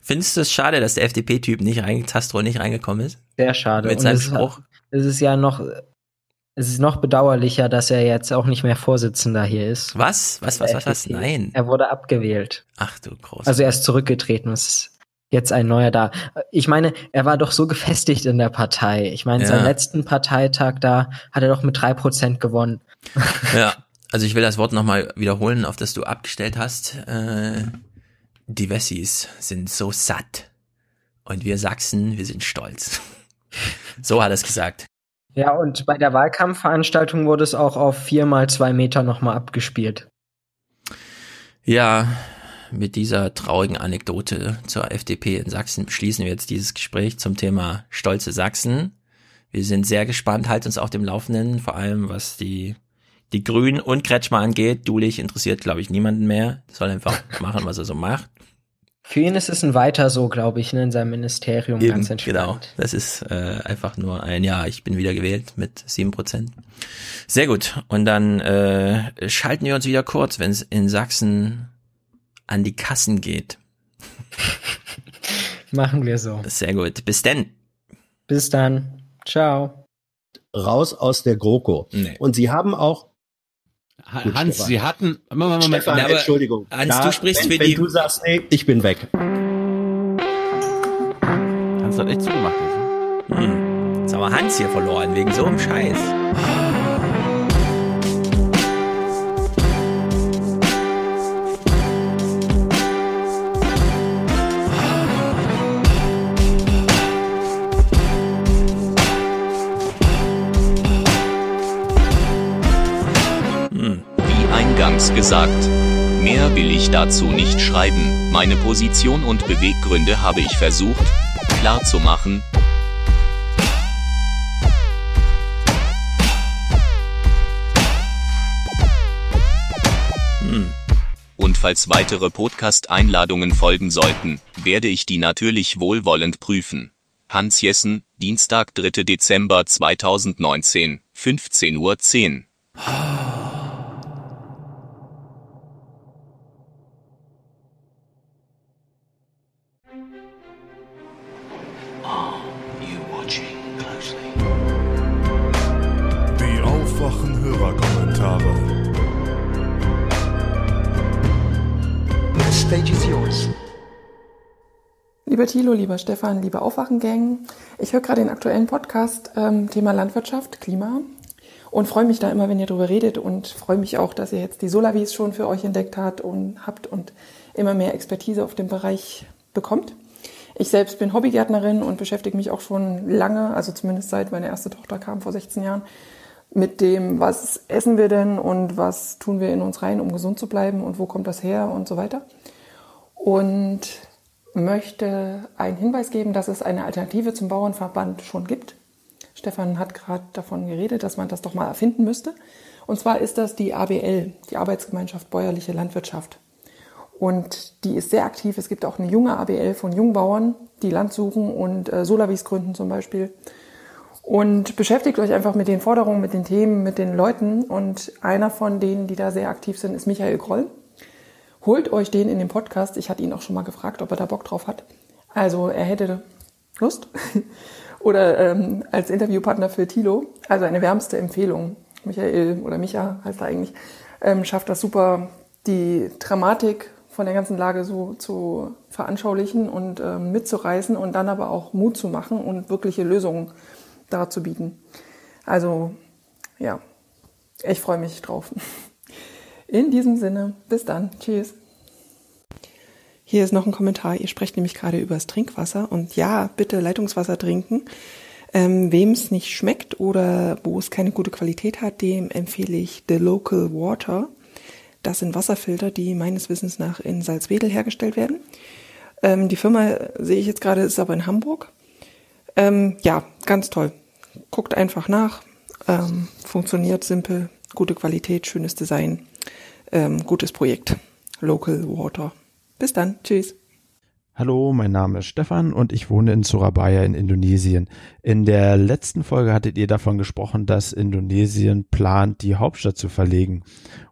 Findest du es schade, dass der FDP-Typ nicht rein, Tastro nicht reingekommen ist? Sehr schade. Mit Und seinem es ist- Spruch. Es ist ja noch, es ist noch bedauerlicher, dass er jetzt auch nicht mehr Vorsitzender hier ist. Was? Was, was, was, was? FDP. Nein. Er wurde abgewählt. Ach du groß. Also er ist zurückgetreten. Es ist jetzt ein neuer da. Ich meine, er war doch so gefestigt in der Partei. Ich meine, Ja. seinen letzten Parteitag da hat er doch mit drei Prozent gewonnen. <laughs> Ja, also ich will das Wort nochmal wiederholen, auf das du abgestellt hast. Äh, die Wessis sind so satt. Und wir Sachsen, wir sind stolz. <laughs> So hat er es gesagt. Ja, und bei der Wahlkampfveranstaltung wurde es auch auf vier mal zwei Meter nochmal abgespielt. Ja, mit dieser traurigen Anekdote zur FDP in Sachsen schließen wir jetzt dieses Gespräch zum Thema stolze Sachsen. Wir sind sehr gespannt, halt uns auf dem Laufenden, vor allem was die, die Grünen und Kretschmer angeht. Dulich interessiert, glaube ich, niemanden mehr. Soll einfach <laughs> machen, was er so macht. Für ihn ist es ein Weiter so, glaube ich, ne, in seinem Ministerium Eben, ganz entspannt. genau. Das ist äh, einfach nur ein Ja, ich bin wieder gewählt mit sieben Prozent. Sehr gut. Und dann äh, schalten wir uns wieder kurz, wenn es in Sachsen an die Kassen geht. Machen wir so. Sehr gut. Bis denn. Bis dann. Ciao. Raus aus der GroKo. Und sie haben auch Gut, Hans, Stefan. Sie hatten. Moment, Moment, Stefan, aber- Entschuldigung. Hans, Da, du sprichst wenn, für wenn die- du sagst, nee, ich bin weg. Hans hat echt zugemacht. Hm. Jetzt haben wir Hans hier verloren, wegen so einem Scheiß. Gesagt. Mehr will ich dazu nicht schreiben. Meine Position und Beweggründe habe ich versucht klarzumachen. Hm. Und falls weitere Podcast-Einladungen folgen sollten, werde ich die natürlich wohlwollend prüfen. Hans Jessen, Dienstag, 3. Dezember 2019, 15.10 Uhr. Stage is yours. Lieber Thilo, lieber Stefan, liebe Aufwachen-Gang, ich höre gerade den aktuellen Podcast ähm, Thema Landwirtschaft, Klima und freue mich da immer, wenn ihr darüber redet und freue mich auch, dass ihr jetzt die Solavis schon für euch entdeckt habt und habt und immer mehr Expertise auf dem Bereich bekommt. Ich selbst bin Hobbygärtnerin und beschäftige mich auch schon lange, also zumindest seit meine erste Tochter kam vor 16 Jahren, mit dem, was essen wir denn und was tun wir in uns rein, um gesund zu bleiben und wo kommt das her und so weiter. Und möchte einen Hinweis geben, dass es eine Alternative zum Bauernverband schon gibt. Stefan hat gerade davon geredet, dass man das doch mal erfinden müsste. Und zwar ist das die ABL, die Arbeitsgemeinschaft Bäuerliche Landwirtschaft. Und die ist sehr aktiv. Es gibt auch eine junge ABL von Jungbauern, die Land suchen und äh, Solavis gründen zum Beispiel. Und beschäftigt euch einfach mit den Forderungen, mit den Themen, mit den Leuten. Und einer von denen, die da sehr aktiv sind, ist Michael Groll. Holt euch den in den Podcast. Ich hatte ihn auch schon mal gefragt, ob er da Bock drauf hat. Also er hätte Lust. <laughs> oder ähm, als Interviewpartner für Thilo. Also eine wärmste Empfehlung. Michael oder Micha heißt er eigentlich, ähm, schafft das super, die Dramatik von der ganzen Lage so zu veranschaulichen und ähm, mitzureißen und dann aber auch Mut zu machen und wirkliche Lösungen dazu bieten. Also ja, ich freue mich drauf. <laughs> In diesem Sinne, bis dann. Tschüss. Hier ist noch ein Kommentar. Ihr sprecht nämlich gerade über das Trinkwasser. Und ja, bitte Leitungswasser trinken. Ähm, Wem es nicht schmeckt oder wo es keine gute Qualität hat, dem empfehle ich The Local Water. Das sind Wasserfilter, die meines Wissens nach in Salzwedel hergestellt werden. Ähm, die Firma sehe ich jetzt gerade, ist aber in Hamburg. Ähm, ja, ganz toll. Guckt einfach nach. Ähm, funktioniert simpel, gute Qualität, schönes Design, ähm, gutes Projekt. Local Water. Bis dann. Tschüss. Hallo, mein Name ist Stefan und ich wohne in Surabaya in Indonesien. In der letzten Folge hattet ihr davon gesprochen, dass Indonesien plant, die Hauptstadt zu verlegen.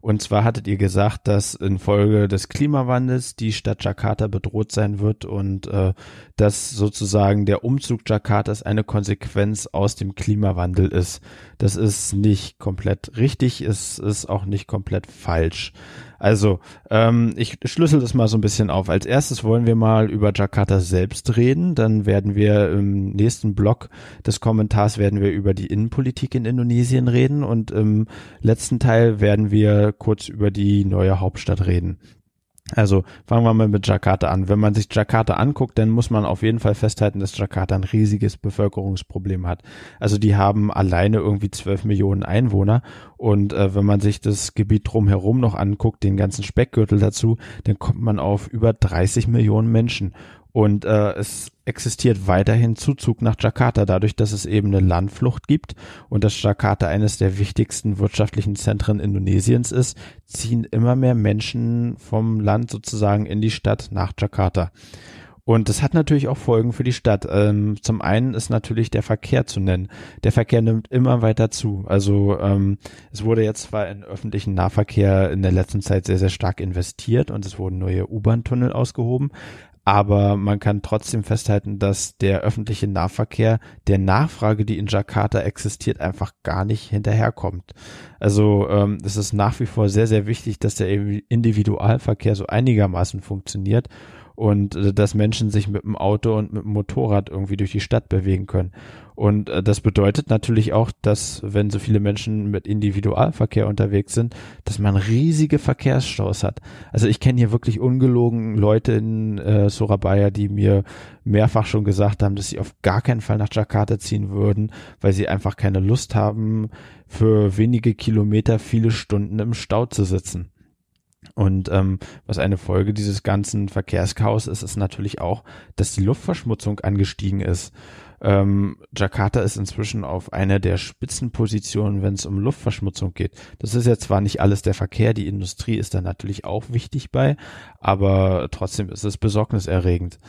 Und zwar hattet ihr gesagt, dass infolge des Klimawandels die Stadt Jakarta bedroht sein wird und äh, dass sozusagen der Umzug Jakartas eine Konsequenz aus dem Klimawandel ist. Das ist nicht komplett richtig, es ist auch nicht komplett falsch. Also, ähm, ich schlüssel das mal so ein bisschen auf. Als erstes wollen wir mal über Jakarta selbst reden. Dann werden wir im nächsten Block des Kommentars werden wir über die Innenpolitik in Indonesien reden und im letzten Teil werden wir kurz über die neue Hauptstadt reden. Also fangen wir mal mit Jakarta an. Wenn man sich Jakarta anguckt, dann muss man auf jeden Fall festhalten, dass Jakarta ein riesiges Bevölkerungsproblem hat. Also die haben alleine irgendwie 12 Millionen Einwohner und äh, wenn man sich das Gebiet drumherum noch anguckt, den ganzen Speckgürtel dazu, dann kommt man auf über 30 Millionen Menschen. Und äh, es existiert weiterhin Zuzug nach Jakarta, dadurch, dass es eben eine Landflucht gibt und dass Jakarta eines der wichtigsten wirtschaftlichen Zentren Indonesiens ist, ziehen immer mehr Menschen vom Land sozusagen in die Stadt nach Jakarta. Und das hat natürlich auch Folgen für die Stadt. Ähm, zum einen ist natürlich der Verkehr zu nennen. Der Verkehr nimmt immer weiter zu. Also ähm, es wurde jetzt zwar in öffentlichen Nahverkehr in der letzten Zeit sehr, sehr stark investiert und es wurden neue U-Bahn-Tunnel ausgehoben, aber man kann trotzdem festhalten, dass der öffentliche Nahverkehr der Nachfrage, die in Jakarta existiert, einfach gar nicht hinterherkommt. Also ähm, es ist nach wie vor sehr, sehr wichtig, dass der Individualverkehr so einigermaßen funktioniert und äh, dass Menschen sich mit dem Auto und mit dem Motorrad irgendwie durch die Stadt bewegen können. Und äh, das bedeutet natürlich auch, dass wenn so viele Menschen mit Individualverkehr unterwegs sind, dass man riesige Verkehrsstaus hat. Also ich kenne hier wirklich ungelogen Leute in äh, Surabaya, die mir mehrfach schon gesagt haben, dass sie auf gar keinen Fall nach Jakarta ziehen würden, weil sie einfach keine Lust haben, für wenige Kilometer viele Stunden im Stau zu sitzen. Und ähm, was eine Folge dieses ganzen Verkehrschaos ist, ist natürlich auch, dass die Luftverschmutzung angestiegen ist. Ähm, Jakarta ist inzwischen auf einer der Spitzenpositionen, wenn es um Luftverschmutzung geht. Das ist jetzt zwar nicht alles der Verkehr, die Industrie ist da natürlich auch wichtig bei, aber trotzdem ist es besorgniserregend.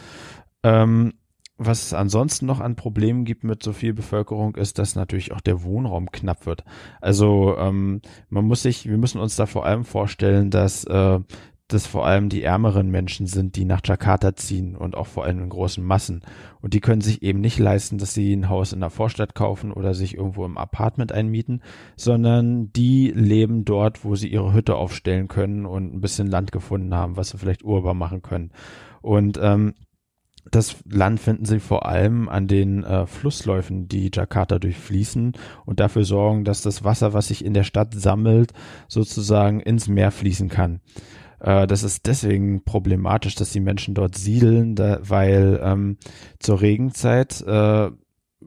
Ähm, was es ansonsten noch an Problemen gibt mit so viel Bevölkerung, ist, dass natürlich auch der Wohnraum knapp wird. Also ähm, man muss sich, wir müssen uns da vor allem vorstellen, dass äh, das vor allem die ärmeren Menschen sind, die nach Jakarta ziehen und auch vor allem in großen Massen. Und die können sich eben nicht leisten, dass sie ein Haus in der Vorstadt kaufen oder sich irgendwo im Apartment einmieten, sondern die leben dort, wo sie ihre Hütte aufstellen können und ein bisschen Land gefunden haben, was sie vielleicht urbar machen können. Und ähm, das Land finden sie vor allem an den äh, Flussläufen, die Jakarta durchfließen und dafür sorgen, dass das Wasser, was sich in der Stadt sammelt, sozusagen ins Meer fließen kann. Äh, das ist deswegen problematisch, dass die Menschen dort siedeln, da, weil ähm, zur Regenzeit äh,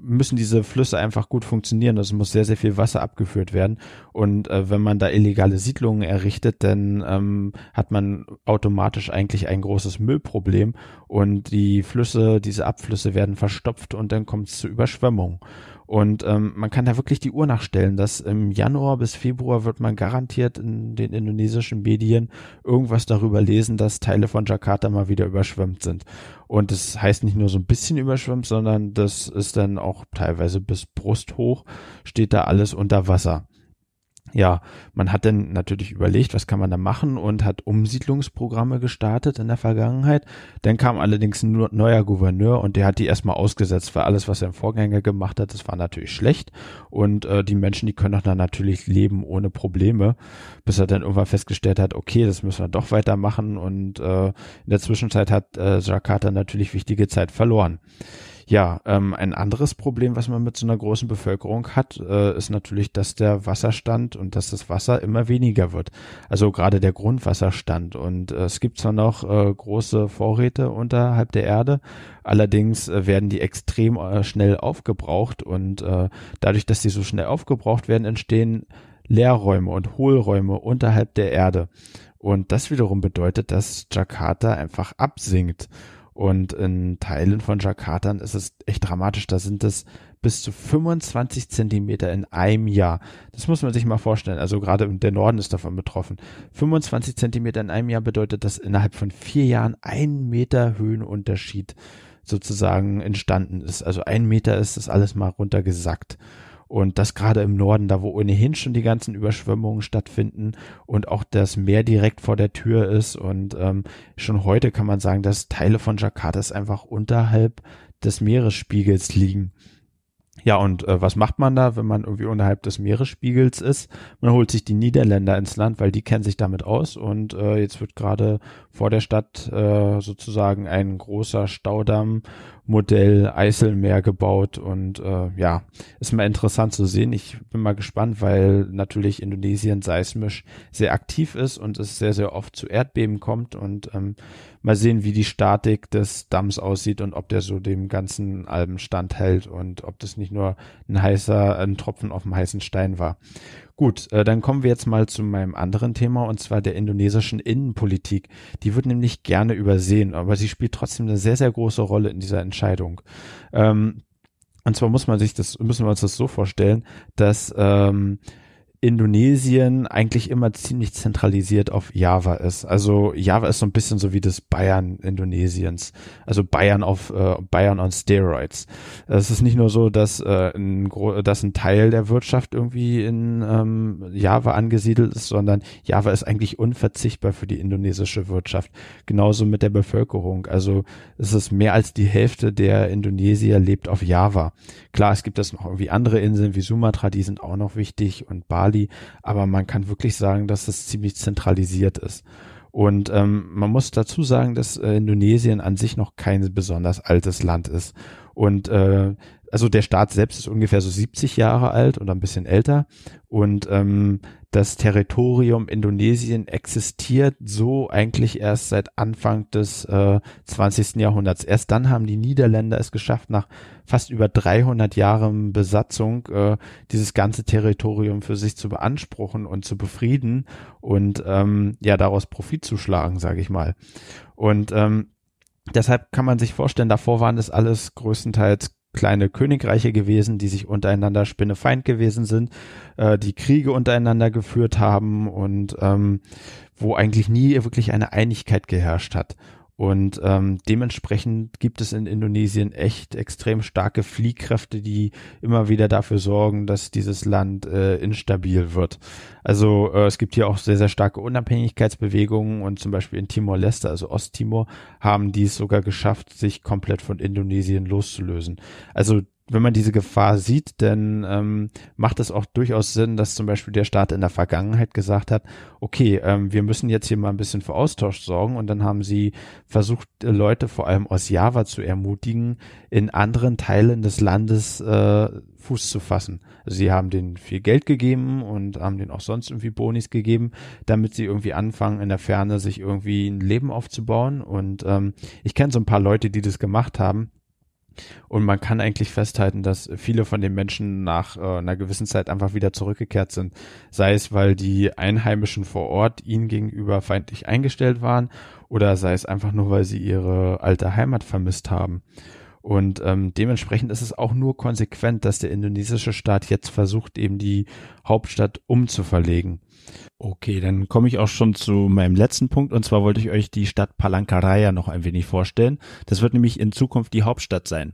müssen diese Flüsse einfach gut funktionieren. Es muss sehr, sehr viel Wasser abgeführt werden. Und äh, wenn man da illegale Siedlungen errichtet, dann ähm, hat man automatisch eigentlich ein großes Müllproblem. Und die Flüsse, diese Abflüsse werden verstopft und dann kommt es zu Überschwemmungen. Und ähm, man kann da wirklich die Uhr nachstellen, dass im Januar bis Februar wird man garantiert in den indonesischen Medien irgendwas darüber lesen, dass Teile von Jakarta mal wieder überschwemmt sind. Und das heißt nicht nur so ein bisschen überschwemmt, sondern das ist dann auch teilweise bis Brust hoch, steht da alles unter Wasser ja, man hat dann natürlich überlegt, was kann man da machen und hat Umsiedlungsprogramme gestartet in der Vergangenheit. Dann kam allerdings ein neuer Gouverneur und der hat die erstmal ausgesetzt, weil alles, was sein Vorgänger gemacht hat, das war natürlich schlecht und äh, die Menschen, die können doch dann natürlich leben ohne Probleme, bis er dann irgendwann festgestellt hat, okay, das müssen wir doch weitermachen und äh, in der Zwischenzeit hat äh, Jakarta natürlich wichtige Zeit verloren. Ja, ähm, ein anderes Problem, was man mit so einer großen Bevölkerung hat, äh, ist natürlich, dass der Wasserstand und dass das Wasser immer weniger wird. Also gerade der Grundwasserstand. Und äh, es gibt zwar noch äh, große Vorräte unterhalb der Erde, allerdings äh, werden die extrem äh, schnell aufgebraucht und äh, dadurch, dass die so schnell aufgebraucht werden, entstehen Leerräume und Hohlräume unterhalb der Erde. Und das wiederum bedeutet, dass Jakarta einfach absinkt. Und in Teilen von Jakarta ist es echt dramatisch. Da sind es bis zu 25 Zentimeter in einem Jahr. Das muss man sich mal vorstellen. Also gerade der Norden ist davon betroffen. 25 Zentimeter in einem Jahr bedeutet, dass innerhalb von vier Jahren ein Meter Höhenunterschied sozusagen entstanden ist. Also ein Meter ist das alles mal runtergesackt. Und das gerade im Norden, da wo ohnehin schon die ganzen Überschwemmungen stattfinden und auch das Meer direkt vor der Tür ist. Und ähm, schon heute kann man sagen, dass Teile von Jakarta einfach unterhalb des Meeresspiegels liegen. Ja, und äh, was macht man da, wenn man irgendwie unterhalb des Meeresspiegels ist? Man holt sich die Niederländer ins Land, weil die kennen sich damit aus. Und äh, jetzt wird gerade vor der Stadt äh, sozusagen ein großer Staudamm Modell Eiselmeer gebaut und äh, ja, ist mal interessant zu sehen. Ich bin mal gespannt, weil natürlich Indonesien seismisch sehr aktiv ist und es sehr, sehr oft zu Erdbeben kommt und ähm, mal sehen, wie die Statik des Damms aussieht und ob der so dem ganzen Alben standhält und ob das nicht nur ein heißer, ein Tropfen auf dem heißen Stein war. Gut, äh, dann kommen wir jetzt mal zu meinem anderen Thema und zwar der indonesischen Innenpolitik. Die wird nämlich gerne übersehen, aber sie spielt trotzdem eine sehr, sehr große Rolle in dieser Entscheidung. Ähm, und zwar muss man sich das, müssen wir uns das so vorstellen, dass ähm, Indonesien eigentlich immer ziemlich zentralisiert auf Java ist. Also Java ist so ein bisschen so wie das Bayern Indonesiens. Also Bayern auf äh, Bayern on Steroids. Es ist nicht nur so, dass, äh, ein, dass ein Teil der Wirtschaft irgendwie in ähm, Java angesiedelt ist, sondern Java ist eigentlich unverzichtbar für die indonesische Wirtschaft. Genauso mit der Bevölkerung. Also es ist mehr als die Hälfte der Indonesier lebt auf Java. Klar, es gibt das noch irgendwie andere Inseln wie Sumatra, die sind auch noch wichtig und Bali Bali, aber man kann wirklich sagen, dass es ziemlich zentralisiert ist. Und ähm, man muss dazu sagen, dass äh, Indonesien an sich noch kein besonders altes Land ist. Und äh, also der Staat selbst ist ungefähr so 70 Jahre alt oder ein bisschen älter. Und ähm, das Territorium Indonesien existiert so eigentlich erst seit Anfang des äh, 20. Jahrhunderts. Erst dann haben die Niederländer es geschafft, nach fast über 300 Jahren Besatzung äh, dieses ganze Territorium für sich zu beanspruchen und zu befrieden und ähm, ja daraus Profit zu schlagen, sage ich mal. Und ähm, deshalb kann man sich vorstellen, davor waren das alles größtenteils kleine Königreiche gewesen, die sich untereinander spinnefeind gewesen sind, äh, die Kriege untereinander geführt haben und ähm, wo eigentlich nie wirklich eine Einigkeit geherrscht hat. Und ähm, dementsprechend gibt es in Indonesien echt extrem starke Fliehkräfte, die immer wieder dafür sorgen, dass dieses Land äh, instabil wird. Also äh, es gibt hier auch sehr, sehr starke Unabhängigkeitsbewegungen und zum Beispiel in Timor-Leste, also Osttimor, haben die es sogar geschafft, sich komplett von Indonesien loszulösen. Also wenn man diese Gefahr sieht, dann ähm, macht es auch durchaus Sinn, dass zum Beispiel der Staat in der Vergangenheit gesagt hat, okay, ähm, wir müssen jetzt hier mal ein bisschen für Austausch sorgen und dann haben sie versucht, Leute vor allem aus Java zu ermutigen, in anderen Teilen des Landes äh, Fuß zu fassen. Also sie haben denen viel Geld gegeben und haben denen auch sonst irgendwie Bonis gegeben, damit sie irgendwie anfangen, in der Ferne sich irgendwie ein Leben aufzubauen. Und ähm, ich kenne so ein paar Leute, die das gemacht haben und man kann eigentlich festhalten, dass viele von den Menschen nach äh, einer gewissen Zeit einfach wieder zurückgekehrt sind. Sei es, weil die Einheimischen vor Ort ihnen gegenüber feindlich eingestellt waren oder sei es einfach nur, weil sie ihre alte Heimat vermisst haben. Und ähm, dementsprechend ist es auch nur konsequent, dass der indonesische Staat jetzt versucht, eben die Hauptstadt umzuverlegen. Okay, dann komme ich auch schon zu meinem letzten Punkt und zwar wollte ich euch die Stadt Palangkaraya noch ein wenig vorstellen. Das wird nämlich in Zukunft die Hauptstadt sein.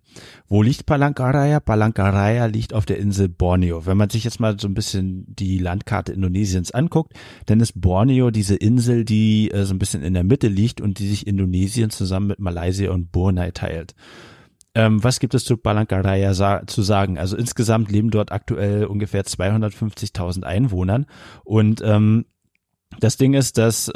Wo liegt Palangkaraya? Palangkaraya liegt auf der Insel Borneo. Wenn man sich jetzt mal so ein bisschen die Landkarte Indonesiens anguckt, dann ist Borneo diese Insel, die äh, so ein bisschen in der Mitte liegt und die sich Indonesien zusammen mit Malaysia und Brunei teilt. Ähm, was gibt es zu Palangkaraya sa zu sagen? Also insgesamt leben dort aktuell ungefähr 250.000 Einwohnern und ähm, Das Ding ist, dass äh,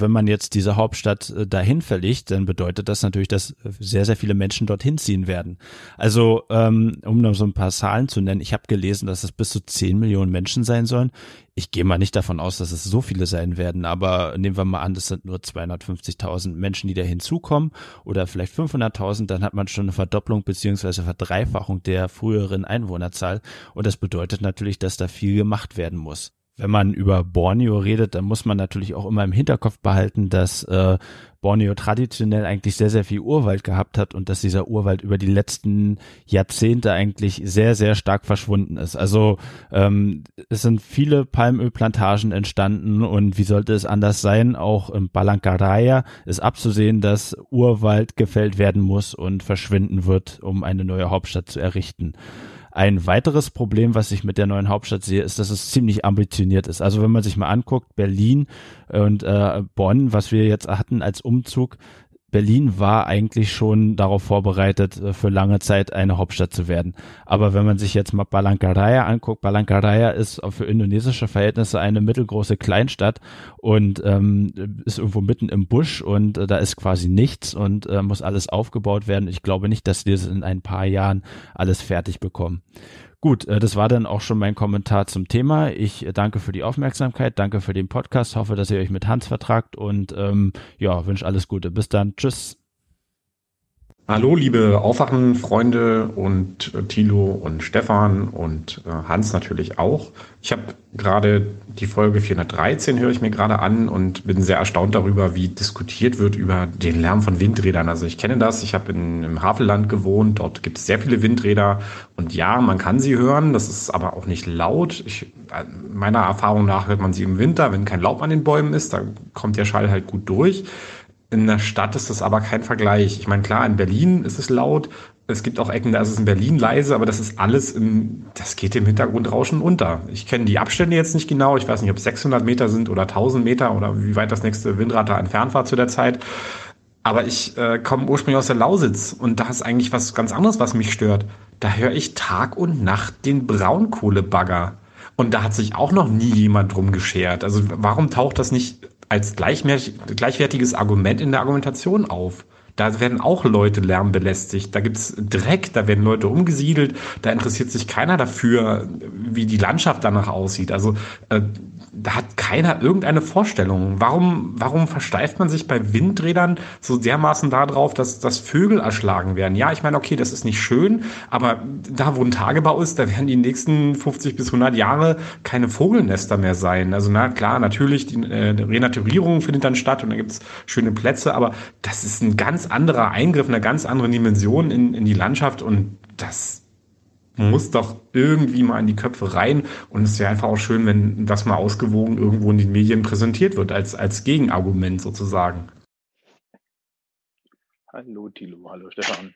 wenn man jetzt diese Hauptstadt äh, dahin verlegt, dann bedeutet das natürlich, dass sehr, sehr viele Menschen dorthin ziehen werden. Also ähm, um noch so ein paar Zahlen zu nennen, ich habe gelesen, dass es bis zu 10 Millionen Menschen sein sollen. Ich gehe mal nicht davon aus, dass es so viele sein werden, aber nehmen wir mal an, das sind nur 250.000 Menschen, die da hinzukommen oder vielleicht 500.000, dann hat man schon eine Verdopplung beziehungsweise Verdreifachung der früheren Einwohnerzahl und das bedeutet natürlich, dass da viel gemacht werden muss wenn man über Borneo redet, dann muss man natürlich auch immer im Hinterkopf behalten, dass äh, Borneo traditionell eigentlich sehr, sehr viel Urwald gehabt hat und dass dieser Urwald über die letzten Jahrzehnte eigentlich sehr, sehr stark verschwunden ist. Also ähm, es sind viele Palmölplantagen entstanden und wie sollte es anders sein? Auch im Balancaraya ist abzusehen, dass Urwald gefällt werden muss und verschwinden wird, um eine neue Hauptstadt zu errichten. Ein weiteres Problem, was ich mit der neuen Hauptstadt sehe, ist, dass es ziemlich ambitioniert ist. Also wenn man sich mal anguckt, Berlin und äh, Bonn, was wir jetzt hatten als Umzug, Berlin war eigentlich schon darauf vorbereitet, äh, für lange Zeit eine Hauptstadt zu werden. Aber wenn man sich jetzt mal Balangkaraya anguckt, Balangkaraya ist für indonesische Verhältnisse eine mittelgroße Kleinstadt und ähm, ist irgendwo mitten im Busch und äh, da ist quasi nichts und äh, muss alles aufgebaut werden. Ich glaube nicht, dass wir es in ein paar Jahren alles fertig bekommen. Gut, äh, das war dann auch schon mein Kommentar zum Thema. Ich äh, danke für die Aufmerksamkeit, danke für den Podcast, hoffe, dass ihr euch mit Hans vertragt und ähm, ja, wünsche alles Gute. Bis dann, tschüss. Hallo, liebe Aufwachen-Freunde und äh, Thilo und Stefan und äh, Hans natürlich auch. Ich habe gerade die Folge 413 höre ich mir gerade an und bin sehr erstaunt darüber, wie diskutiert wird über den Lärm von Windrädern. Also ich kenne das, ich habe im Havelland gewohnt, dort gibt es sehr viele Windräder und ja, man kann sie hören, das ist aber auch nicht laut. Ich, äh, meiner Erfahrung nach hört man sie im Winter, wenn kein Laub an den Bäumen ist, da kommt der Schall halt gut durch. In der Stadt ist das aber kein Vergleich. Ich meine, klar, in Berlin ist es laut. Es gibt auch Ecken, da ist es in Berlin leise, aber das ist alles im, das geht im Hintergrundrauschen unter. Ich kenne die Abstände jetzt nicht genau. Ich weiß nicht, ob es 600 Meter sind oder 1000 Meter oder wie weit das nächste Windrad da entfernt war zu der Zeit. Aber ich äh, komme ursprünglich aus der Lausitz und da ist eigentlich was ganz anderes, was mich stört. Da höre ich Tag und Nacht den Braunkohlebagger. Und da hat sich auch noch nie jemand drum geschert. Also warum taucht das nicht als gleichwertiges Argument in der Argumentation auf. Da werden auch Leute lärmbelästigt. Da gibt's Dreck, da werden Leute umgesiedelt. Da interessiert sich keiner dafür, wie die Landschaft danach aussieht. Also äh, da hat keiner irgendeine Vorstellung. Warum, warum versteift man sich bei Windrädern so dermaßen darauf, dass, dass Vögel erschlagen werden? Ja, ich meine, okay, das ist nicht schön, aber da, wo ein Tagebau ist, da werden die nächsten 50 bis 100 Jahre keine Vogelnester mehr sein. Also na klar, natürlich, die äh, Renaturierung findet dann statt und da gibt's schöne Plätze, aber das ist ein ganz anderer Eingriff, eine ganz andere Dimension in, in die Landschaft und das muss doch irgendwie mal in die Köpfe rein. Und es wäre einfach auch schön, wenn das mal ausgewogen irgendwo in den Medien präsentiert wird, als, als Gegenargument sozusagen. Hallo Tilo, hallo Stefan.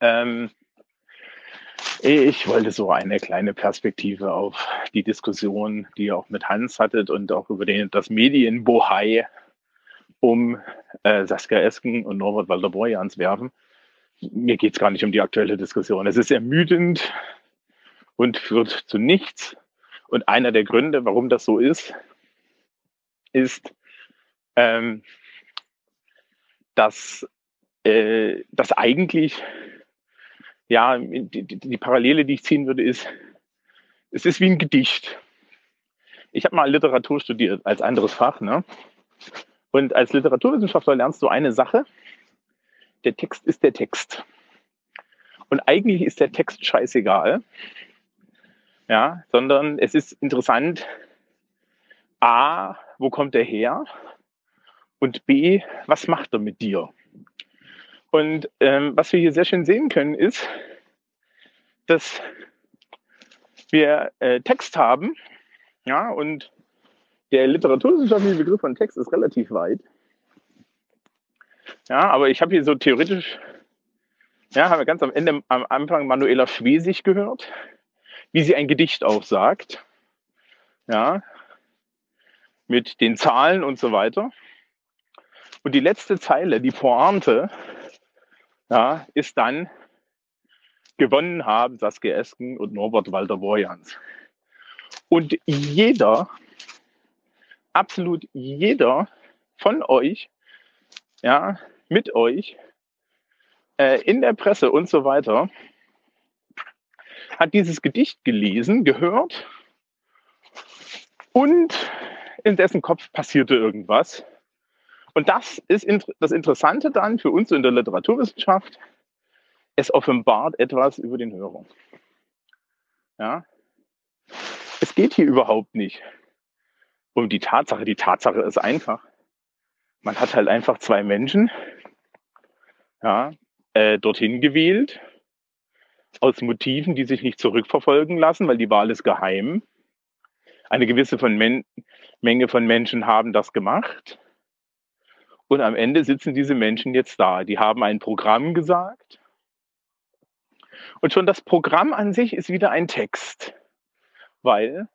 Ähm, ich wollte so eine kleine Perspektive auf die Diskussion, die ihr auch mit Hans hattet und auch über den, das Medienbohai um äh, Saskia Esken und Norbert Walter-Borjans werfen mir geht es gar nicht um die aktuelle Diskussion. Es ist ermüdend und führt zu nichts. Und einer der Gründe, warum das so ist, ist, ähm, dass, äh, dass eigentlich, ja, die, die, Parallele, die ich ziehen würde, ist, es ist wie ein Gedicht. Ich habe mal Literatur studiert als anderes Fach, ne? Und als Literaturwissenschaftler lernst du eine Sache, der Text ist der Text. Und eigentlich ist der Text scheißegal. Ja, sondern es ist interessant, A, wo kommt er her? Und B, was macht er mit dir? Und ähm, was wir hier sehr schön sehen können, ist, dass wir äh, Text haben, ja, und der literaturwissenschaftliche Begriff von Text ist relativ weit. Ja, aber ich habe hier so theoretisch, ja, haben wir ganz am Ende, am Anfang Manuela Schwesig gehört, wie sie ein Gedicht aufsagt. Ja, mit den Zahlen und so weiter. Und die letzte Zeile, die Pointe, ja, ist dann gewonnen haben Saskia Esken und Norbert Walter Borjans. Und jeder absolut jeder von euch, ja, mit euch, äh, in der Presse und so weiter, hat dieses Gedicht gelesen, gehört und in dessen Kopf passierte irgendwas. Und das ist das Interessante dann für uns in der Literaturwissenschaft. Es offenbart etwas über den Hörer. Ja? Es geht hier überhaupt nicht um die Tatsache. Die Tatsache ist einfach. Man hat halt einfach zwei Menschen ja, äh, dorthin gewählt, aus Motiven, die sich nicht zurückverfolgen lassen, weil die Wahl ist geheim. Eine gewisse von Men Menge von Menschen haben das gemacht. Und am Ende sitzen diese Menschen jetzt da. Die haben ein Programm gesagt. Und schon das Programm an sich ist wieder ein Text. Weil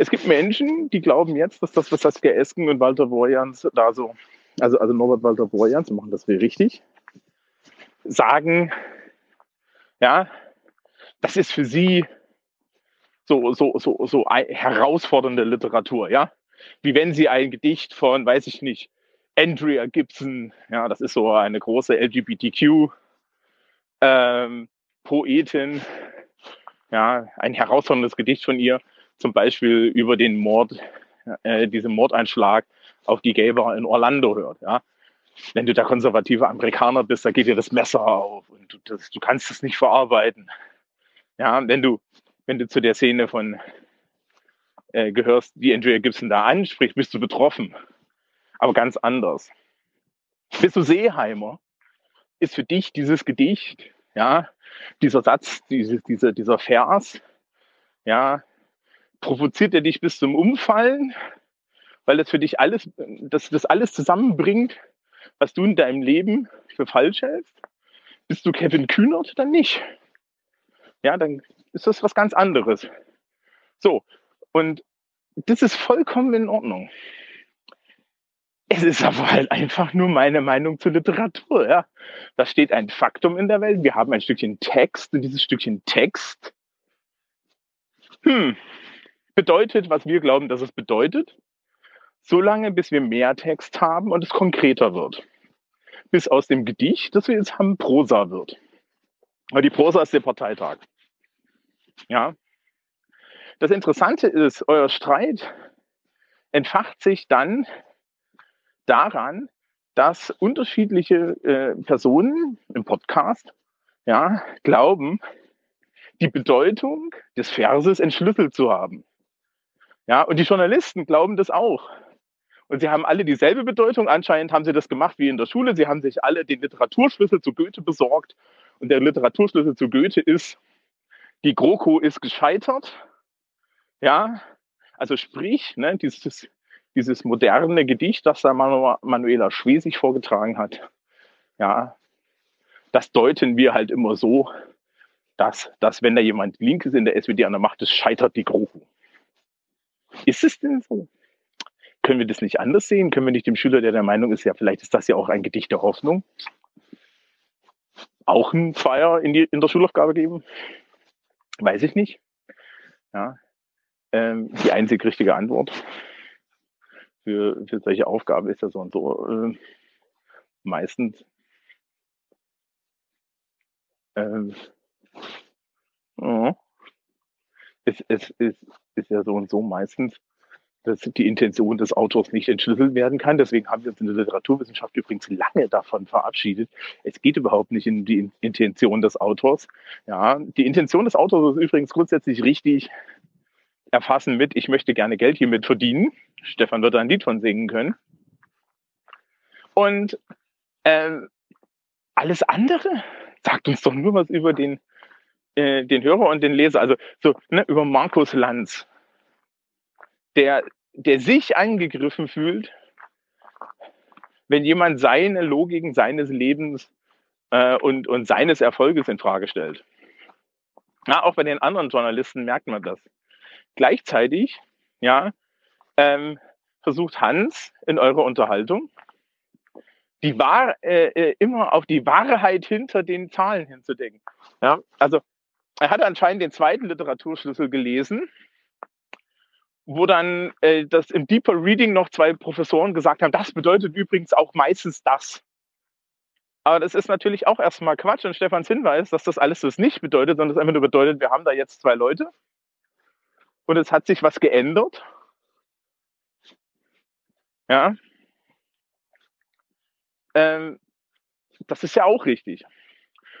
es gibt Menschen, die glauben jetzt, dass das, was Saskia Esken und Walter Borjans da so, also, also Norbert Walter Borjans, machen das wir richtig, sagen, ja, das ist für sie so, so, so, so herausfordernde Literatur, ja. Wie wenn sie ein Gedicht von, weiß ich nicht, Andrea Gibson, ja, das ist so eine große LGBTQ ähm, Poetin, ja, ein herausforderndes Gedicht von ihr, zum Beispiel über den Mord, äh, diesen Mordeinschlag auf die Gay Bar in Orlando hört, ja. Wenn du der konservative Amerikaner bist, da geht dir das Messer auf und du, das, du kannst es nicht verarbeiten. Ja, wenn du, wenn du zu der Szene von äh, gehörst, die Andrea Gibson da anspricht, bist du betroffen. Aber ganz anders. Bist du Seeheimer, ist für dich dieses Gedicht, ja, dieser Satz, diese, diese, dieser Vers, ja, provoziert er dich bis zum Umfallen, weil das für dich alles, das, das alles zusammenbringt, was du in deinem Leben für falsch hältst? Bist du Kevin Kühnert? Dann nicht ja, dann ist das was ganz anderes. So, und das ist vollkommen in Ordnung. Es ist aber halt einfach nur meine Meinung zur Literatur. Ja. Da steht ein Faktum in der Welt. Wir haben ein Stückchen Text und dieses Stückchen Text hm, bedeutet, was wir glauben, dass es bedeutet, solange bis wir mehr Text haben und es konkreter wird. Bis aus dem Gedicht, das wir jetzt haben, Prosa wird. Weil die Prosa ist der Parteitag. Ja. Das Interessante ist, euer Streit entfacht sich dann daran, dass unterschiedliche äh, Personen im Podcast ja, glauben, die Bedeutung des Verses entschlüsselt zu haben. Ja, und die Journalisten glauben das auch. Und sie haben alle dieselbe Bedeutung. Anscheinend haben sie das gemacht wie in der Schule. Sie haben sich alle den Literaturschlüssel zu Goethe besorgt. Und der Literaturschlüssel zu Goethe ist, die GroKo ist gescheitert. Ja, also sprich, ne, dieses, dieses moderne Gedicht, das da Manuela Schwesig vorgetragen hat, ja, das deuten wir halt immer so, dass, dass wenn da jemand Linkes in der SPD an der Macht ist, scheitert die GroKo. Ist es denn so? Können wir das nicht anders sehen? Können wir nicht dem Schüler, der der Meinung ist, ja, vielleicht ist das ja auch ein Gedicht der Hoffnung, auch ein Feier in, die, in der Schulaufgabe geben? Weiß ich nicht. Ja. Ähm, die einzig richtige Antwort für, für solche Aufgaben ist ja so und so äh, meistens ähm, oh, es, es, es ist ja so und so meistens dass die Intention des Autors nicht entschlüsselt werden kann. Deswegen haben wir uns in der Literaturwissenschaft übrigens lange davon verabschiedet. Es geht überhaupt nicht in die Intention des Autors. Ja, die Intention des Autors ist übrigens grundsätzlich richtig erfassen mit, ich möchte gerne Geld hiermit verdienen. Stefan wird ein Lied von singen können. Und äh, alles andere sagt uns doch nur was über den, äh, den Hörer und den Leser. Also so ne, über Markus Lanz der, der sich angegriffen fühlt, wenn jemand seine Logiken seines Lebens äh, und, und seines Erfolges in Frage stellt. Ja, auch bei den anderen Journalisten merkt man das. Gleichzeitig, ja, ähm, versucht Hans in eurer Unterhaltung die Wahr, äh, äh, immer auf die Wahrheit hinter den Zahlen hinzudenken. Ja, also er hat anscheinend den zweiten Literaturschlüssel gelesen wo dann äh, das im Deeper Reading noch zwei Professoren gesagt haben, das bedeutet übrigens auch meistens das. Aber das ist natürlich auch erstmal Quatsch und Stefans Hinweis, dass das alles das nicht bedeutet, sondern es einfach nur bedeutet, wir haben da jetzt zwei Leute und es hat sich was geändert. Ja. Ähm, das ist ja auch richtig.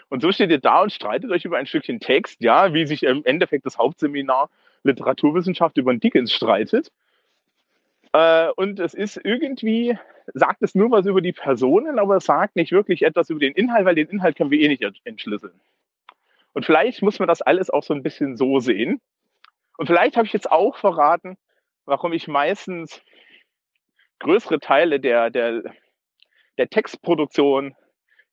Und so steht ihr da und streitet euch über ein Stückchen Text, ja, wie sich im Endeffekt das Hauptseminar Literaturwissenschaft über den Dickens streitet. Äh, und es ist irgendwie, sagt es nur was über die Personen, aber es sagt nicht wirklich etwas über den Inhalt, weil den Inhalt können wir eh nicht entschlüsseln. Und vielleicht muss man das alles auch so ein bisschen so sehen. Und vielleicht habe ich jetzt auch verraten, warum ich meistens größere Teile der, der, der Textproduktion,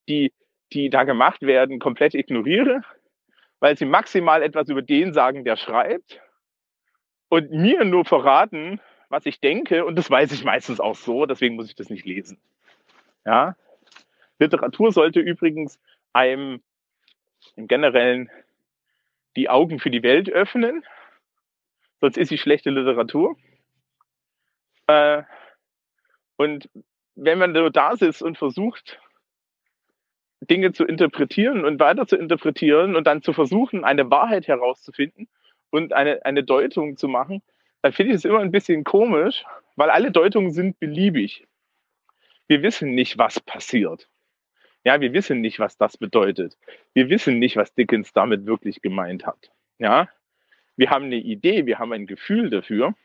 die, die da gemacht werden, komplett ignoriere, weil sie maximal etwas über den sagen, der schreibt und mir nur verraten, was ich denke, und das weiß ich meistens auch so, deswegen muss ich das nicht lesen. Ja? Literatur sollte übrigens einem im Generellen die Augen für die Welt öffnen, sonst ist sie schlechte Literatur. Äh, und wenn man nur da sitzt und versucht, Dinge zu interpretieren und weiter zu interpretieren und dann zu versuchen, eine Wahrheit herauszufinden und eine, eine Deutung zu machen, dann finde ich es immer ein bisschen komisch, weil alle Deutungen sind beliebig. Wir wissen nicht, was passiert. Ja, wir wissen nicht, was das bedeutet. Wir wissen nicht, was Dickens damit wirklich gemeint hat. Ja, wir haben eine Idee, wir haben ein Gefühl dafür,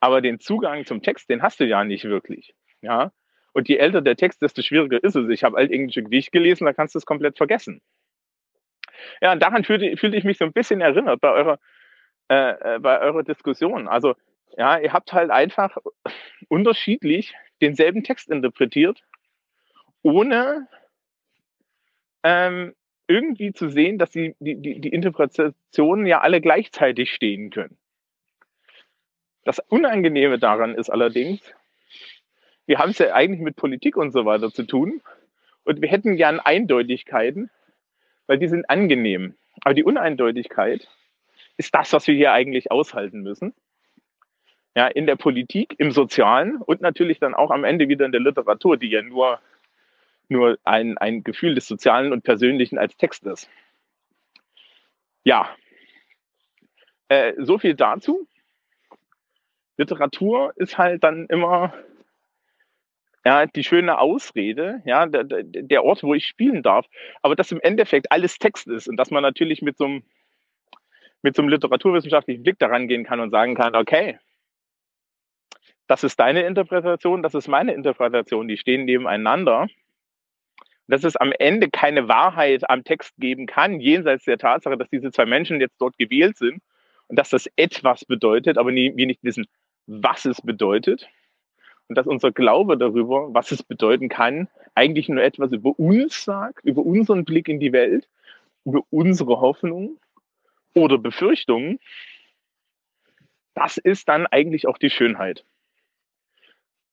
aber den Zugang zum Text, den hast du ja nicht wirklich. Ja, und je älter der Text, desto schwieriger ist es. Ich habe altenglische Gedicht gelesen, da kannst du es komplett vergessen. Ja, und daran fühlte, fühlte ich mich so ein bisschen erinnert bei eurer äh, äh, bei eurer Diskussion. Also ja, ihr habt halt einfach unterschiedlich denselben Text interpretiert, ohne ähm, irgendwie zu sehen, dass die, die, die, die Interpretationen ja alle gleichzeitig stehen können. Das Unangenehme daran ist allerdings, wir haben es ja eigentlich mit Politik und so weiter zu tun und wir hätten gern Eindeutigkeiten, weil die sind angenehm. Aber die Uneindeutigkeit ist das, was wir hier eigentlich aushalten müssen. Ja, in der Politik, im Sozialen und natürlich dann auch am Ende wieder in der Literatur, die ja nur, nur ein, ein Gefühl des Sozialen und Persönlichen als Text ist. Ja, äh, so viel dazu. Literatur ist halt dann immer ja, die schöne Ausrede, ja, der, der Ort, wo ich spielen darf, aber dass im Endeffekt alles Text ist und dass man natürlich mit so einem mit so einem literaturwissenschaftlichen Blick daran gehen kann und sagen kann, okay, das ist deine Interpretation, das ist meine Interpretation, die stehen nebeneinander. Dass es am Ende keine Wahrheit am Text geben kann, jenseits der Tatsache, dass diese zwei Menschen jetzt dort gewählt sind und dass das etwas bedeutet, aber nie, wir nicht wissen, was es bedeutet. Und dass unser Glaube darüber, was es bedeuten kann, eigentlich nur etwas über uns sagt, über unseren Blick in die Welt, über unsere Hoffnung oder Befürchtungen, das ist dann eigentlich auch die Schönheit.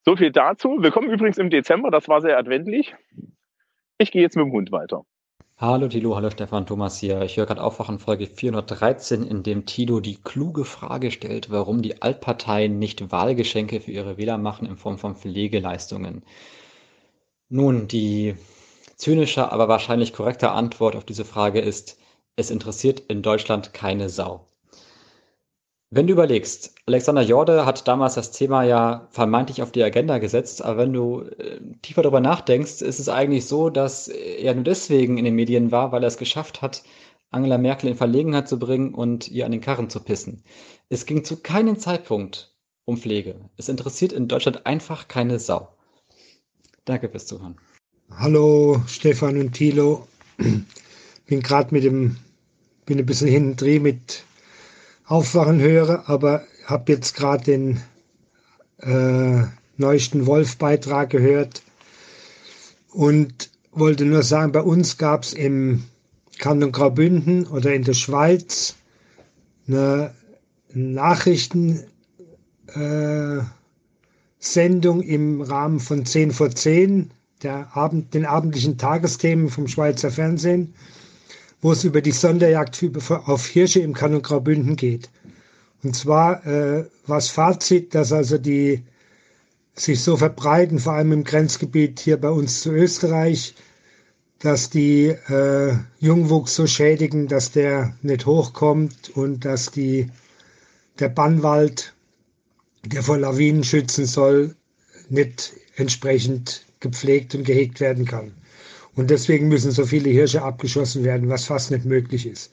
So viel dazu. Willkommen übrigens im Dezember, das war sehr adventlich. Ich gehe jetzt mit dem Hund weiter. Hallo Tilo, hallo Stefan, Thomas hier. Ich höre gerade Aufwachen Folge 413, in dem Tilo die kluge Frage stellt, warum die Altparteien nicht Wahlgeschenke für ihre Wähler machen in Form von Pflegeleistungen. Nun, die zynische, aber wahrscheinlich korrekte Antwort auf diese Frage ist, es interessiert in Deutschland keine Sau. Wenn du überlegst, Alexander Jorde hat damals das Thema ja vermeintlich auf die Agenda gesetzt, aber wenn du äh, tiefer darüber nachdenkst, ist es eigentlich so, dass er nur deswegen in den Medien war, weil er es geschafft hat, Angela Merkel in Verlegenheit zu bringen und ihr an den Karren zu pissen. Es ging zu keinem Zeitpunkt um Pflege. Es interessiert in Deutschland einfach keine Sau. Danke fürs Zuhören. Hallo Stefan und Thilo. <clears throat> Bin gerade mit dem bin ein bisschen hinten drin mit Aufwachen höre, aber habe jetzt gerade den äh, neuesten Wolf-Beitrag gehört und wollte nur sagen, bei uns gab es im Kanton Graubünden oder in der Schweiz eine Nachrichtensendung äh, im Rahmen von 10 vor 10, der Abend, den abendlichen Tagesthemen vom Schweizer Fernsehen wo es über die Sonderjagd auf Hirsche im Kanton Graubünden geht. Und zwar äh, was Fazit, dass also die sich so verbreiten, vor allem im Grenzgebiet hier bei uns zu Österreich, dass die äh, Jungwuchs so schädigen, dass der nicht hochkommt und dass die, der Bannwald, der vor Lawinen schützen soll, nicht entsprechend gepflegt und gehegt werden kann. Und deswegen müssen so viele Hirsche abgeschossen werden, was fast nicht möglich ist.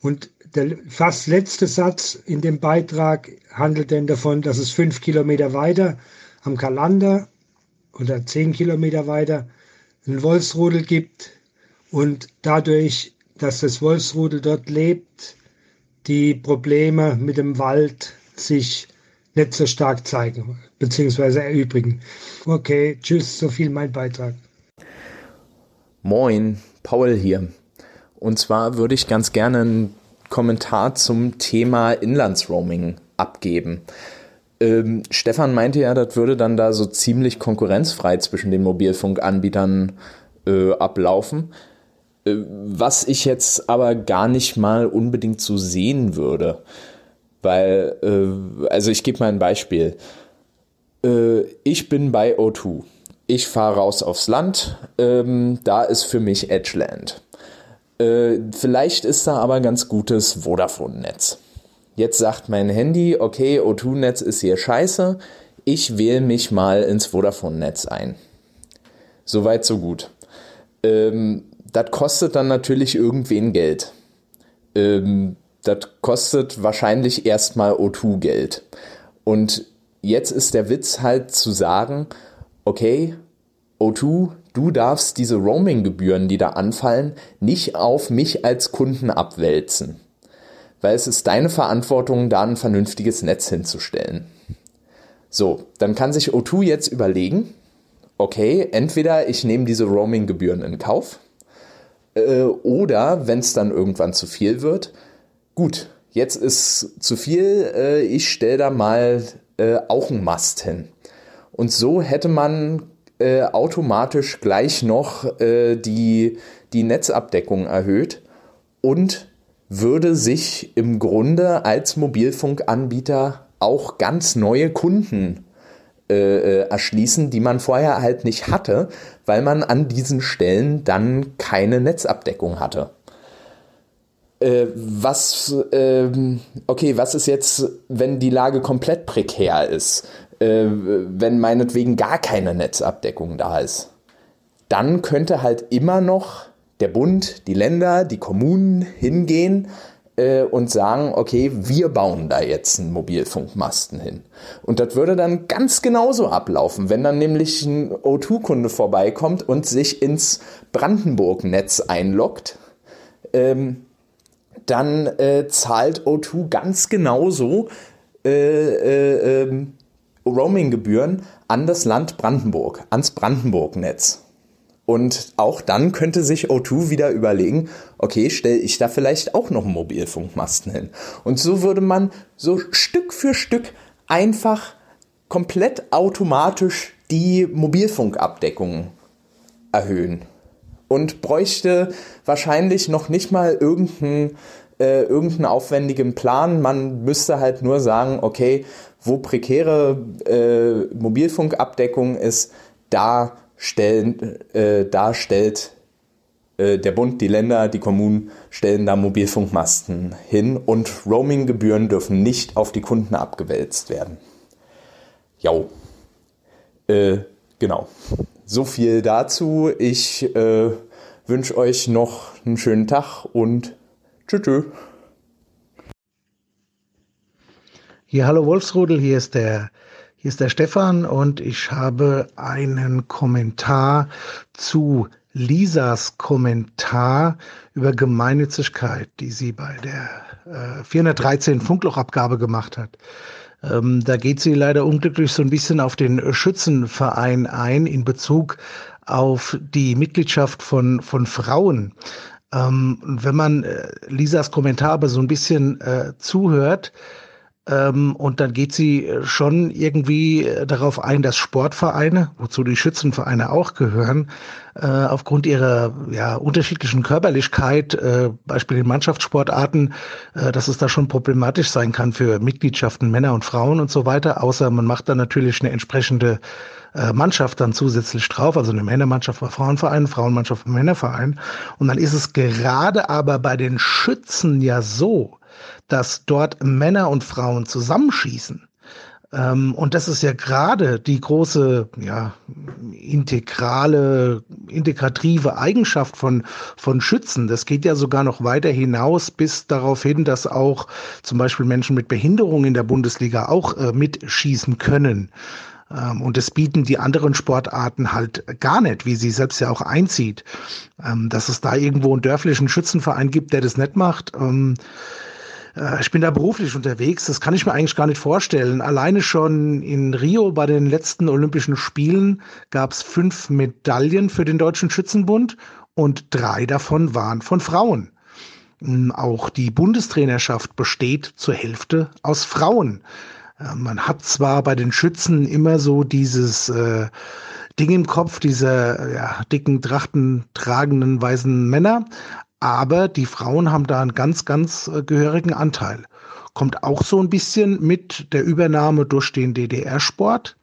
Und der fast letzte Satz in dem Beitrag handelt denn davon, dass es fünf Kilometer weiter am Kalander oder zehn Kilometer weiter ein Wolfsrudel gibt und dadurch, dass das Wolfsrudel dort lebt, die Probleme mit dem Wald sich nicht so stark zeigen bzw. erübrigen. Okay, tschüss, so viel mein Beitrag. Moin, Paul hier. Und zwar würde ich ganz gerne einen Kommentar zum Thema Inlandsroaming abgeben. Ähm, Stefan meinte ja, das würde dann da so ziemlich konkurrenzfrei zwischen den Mobilfunkanbietern äh, ablaufen. Äh, was ich jetzt aber gar nicht mal unbedingt so sehen würde. Weil, äh, also ich gebe mal ein Beispiel. Äh, ich bin bei O2. Ich fahre raus aufs Land. Ähm, da ist für mich Edgeland. Äh, vielleicht ist da aber ganz gutes Vodafone-Netz. Jetzt sagt mein Handy, okay, O2-Netz ist hier scheiße, ich wähle mich mal ins Vodafone-Netz ein. Soweit, so gut. Ähm, das kostet dann natürlich irgendwen Geld. Ähm, das kostet wahrscheinlich erstmal O2 Geld. Und jetzt ist der Witz halt zu sagen, okay, O2, du darfst diese Roaming-Gebühren, die da anfallen, nicht auf mich als Kunden abwälzen weil es ist deine Verantwortung, da ein vernünftiges Netz hinzustellen. So, dann kann sich O2 jetzt überlegen, okay, entweder ich nehme diese Roaming-Gebühren in Kauf äh, oder, wenn es dann irgendwann zu viel wird, gut, jetzt ist zu viel, äh, ich stelle da mal äh, auch einen Mast hin. Und so hätte man äh, automatisch gleich noch äh, die, die Netzabdeckung erhöht und würde sich im Grunde als Mobilfunkanbieter auch ganz neue Kunden äh, äh, erschließen, die man vorher halt nicht hatte, weil man an diesen Stellen dann keine Netzabdeckung hatte. Äh, was, äh, okay, was ist jetzt, wenn die Lage komplett prekär ist? Äh, wenn meinetwegen gar keine Netzabdeckung da ist? Dann könnte halt immer noch der Bund, die Länder, die Kommunen hingehen äh, und sagen, okay, wir bauen da jetzt einen Mobilfunkmasten hin. Und das würde dann ganz genauso ablaufen, wenn dann nämlich ein O2-Kunde vorbeikommt und sich ins Brandenburg-Netz einloggt. Ähm, dann äh, zahlt O2 ganz genauso äh, äh, ähm, Roaming-Gebühren an das Land Brandenburg, ans Brandenburg-Netz. Und auch dann könnte sich O2 wieder überlegen, okay, stelle ich da vielleicht auch noch einen Mobilfunkmasten hin. Und so würde man so Stück für Stück einfach komplett automatisch die Mobilfunkabdeckung erhöhen. Und bräuchte wahrscheinlich noch nicht mal irgendeinen äh, irgendeinen aufwendigen Plan. Man müsste halt nur sagen, okay, wo prekäre äh, Mobilfunkabdeckung ist, da stellen, äh, da stellt äh, der Bund, die Länder, die Kommunen stellen da Mobilfunkmasten hin und Roaminggebühren dürfen nicht auf die Kunden abgewälzt werden. Ja, äh, genau. So viel dazu. Ich äh, wünsche euch noch einen schönen Tag und tschüss. Ja, hallo Wolfsrudel, hier ist der hier ist der Stefan und ich habe einen Kommentar zu Lisas Kommentar über Gemeinnützigkeit, die sie bei der äh, 413 Funklochabgabe gemacht hat. Ähm, da geht sie leider unglücklich so ein bisschen auf den Schützenverein ein in Bezug auf die Mitgliedschaft von, von Frauen. Ähm, wenn man äh, Lisas Kommentar aber so ein bisschen äh, zuhört, und dann geht sie schon irgendwie darauf ein, dass Sportvereine, wozu die Schützenvereine auch gehören, äh, aufgrund ihrer ja, unterschiedlichen Körperlichkeit, äh, Beispiel in Mannschaftssportarten, äh, dass es da schon problematisch sein kann für Mitgliedschaften Männer und Frauen und so weiter. Außer man macht dann natürlich eine entsprechende äh, Mannschaft dann zusätzlich drauf, also eine Männermannschaft bei Frauenverein, Frauenmannschaft bei Männerverein. Und dann ist es gerade aber bei den Schützen ja so, dass dort Männer und Frauen zusammenschießen. Ähm, und das ist ja gerade die große, ja, integrale, integrative Eigenschaft von, von Schützen. Das geht ja sogar noch weiter hinaus bis darauf hin, dass auch zum Beispiel Menschen mit Behinderung in der Bundesliga auch äh, mitschießen können. Ähm, und das bieten die anderen Sportarten halt gar nicht, wie sie selbst ja auch einzieht. Ähm, dass es da irgendwo einen dörflichen Schützenverein gibt, der das nicht macht. Ähm, äh, ich bin da beruflich unterwegs, das kann ich mir eigentlich gar nicht vorstellen. Alleine schon in Rio bei den letzten Olympischen Spielen gab es fünf Medaillen für den Deutschen Schützenbund und drei davon waren von Frauen. Auch die Bundestrainerschaft besteht zur Hälfte aus Frauen. Äh, man hat zwar bei den Schützen immer so dieses äh, Ding im Kopf, diese ja, dicken Trachten tragenden weißen Männer, aber die Frauen haben da einen ganz, ganz äh, gehörigen Anteil. Kommt auch so ein bisschen mit der Übernahme durch den DDR-Sport,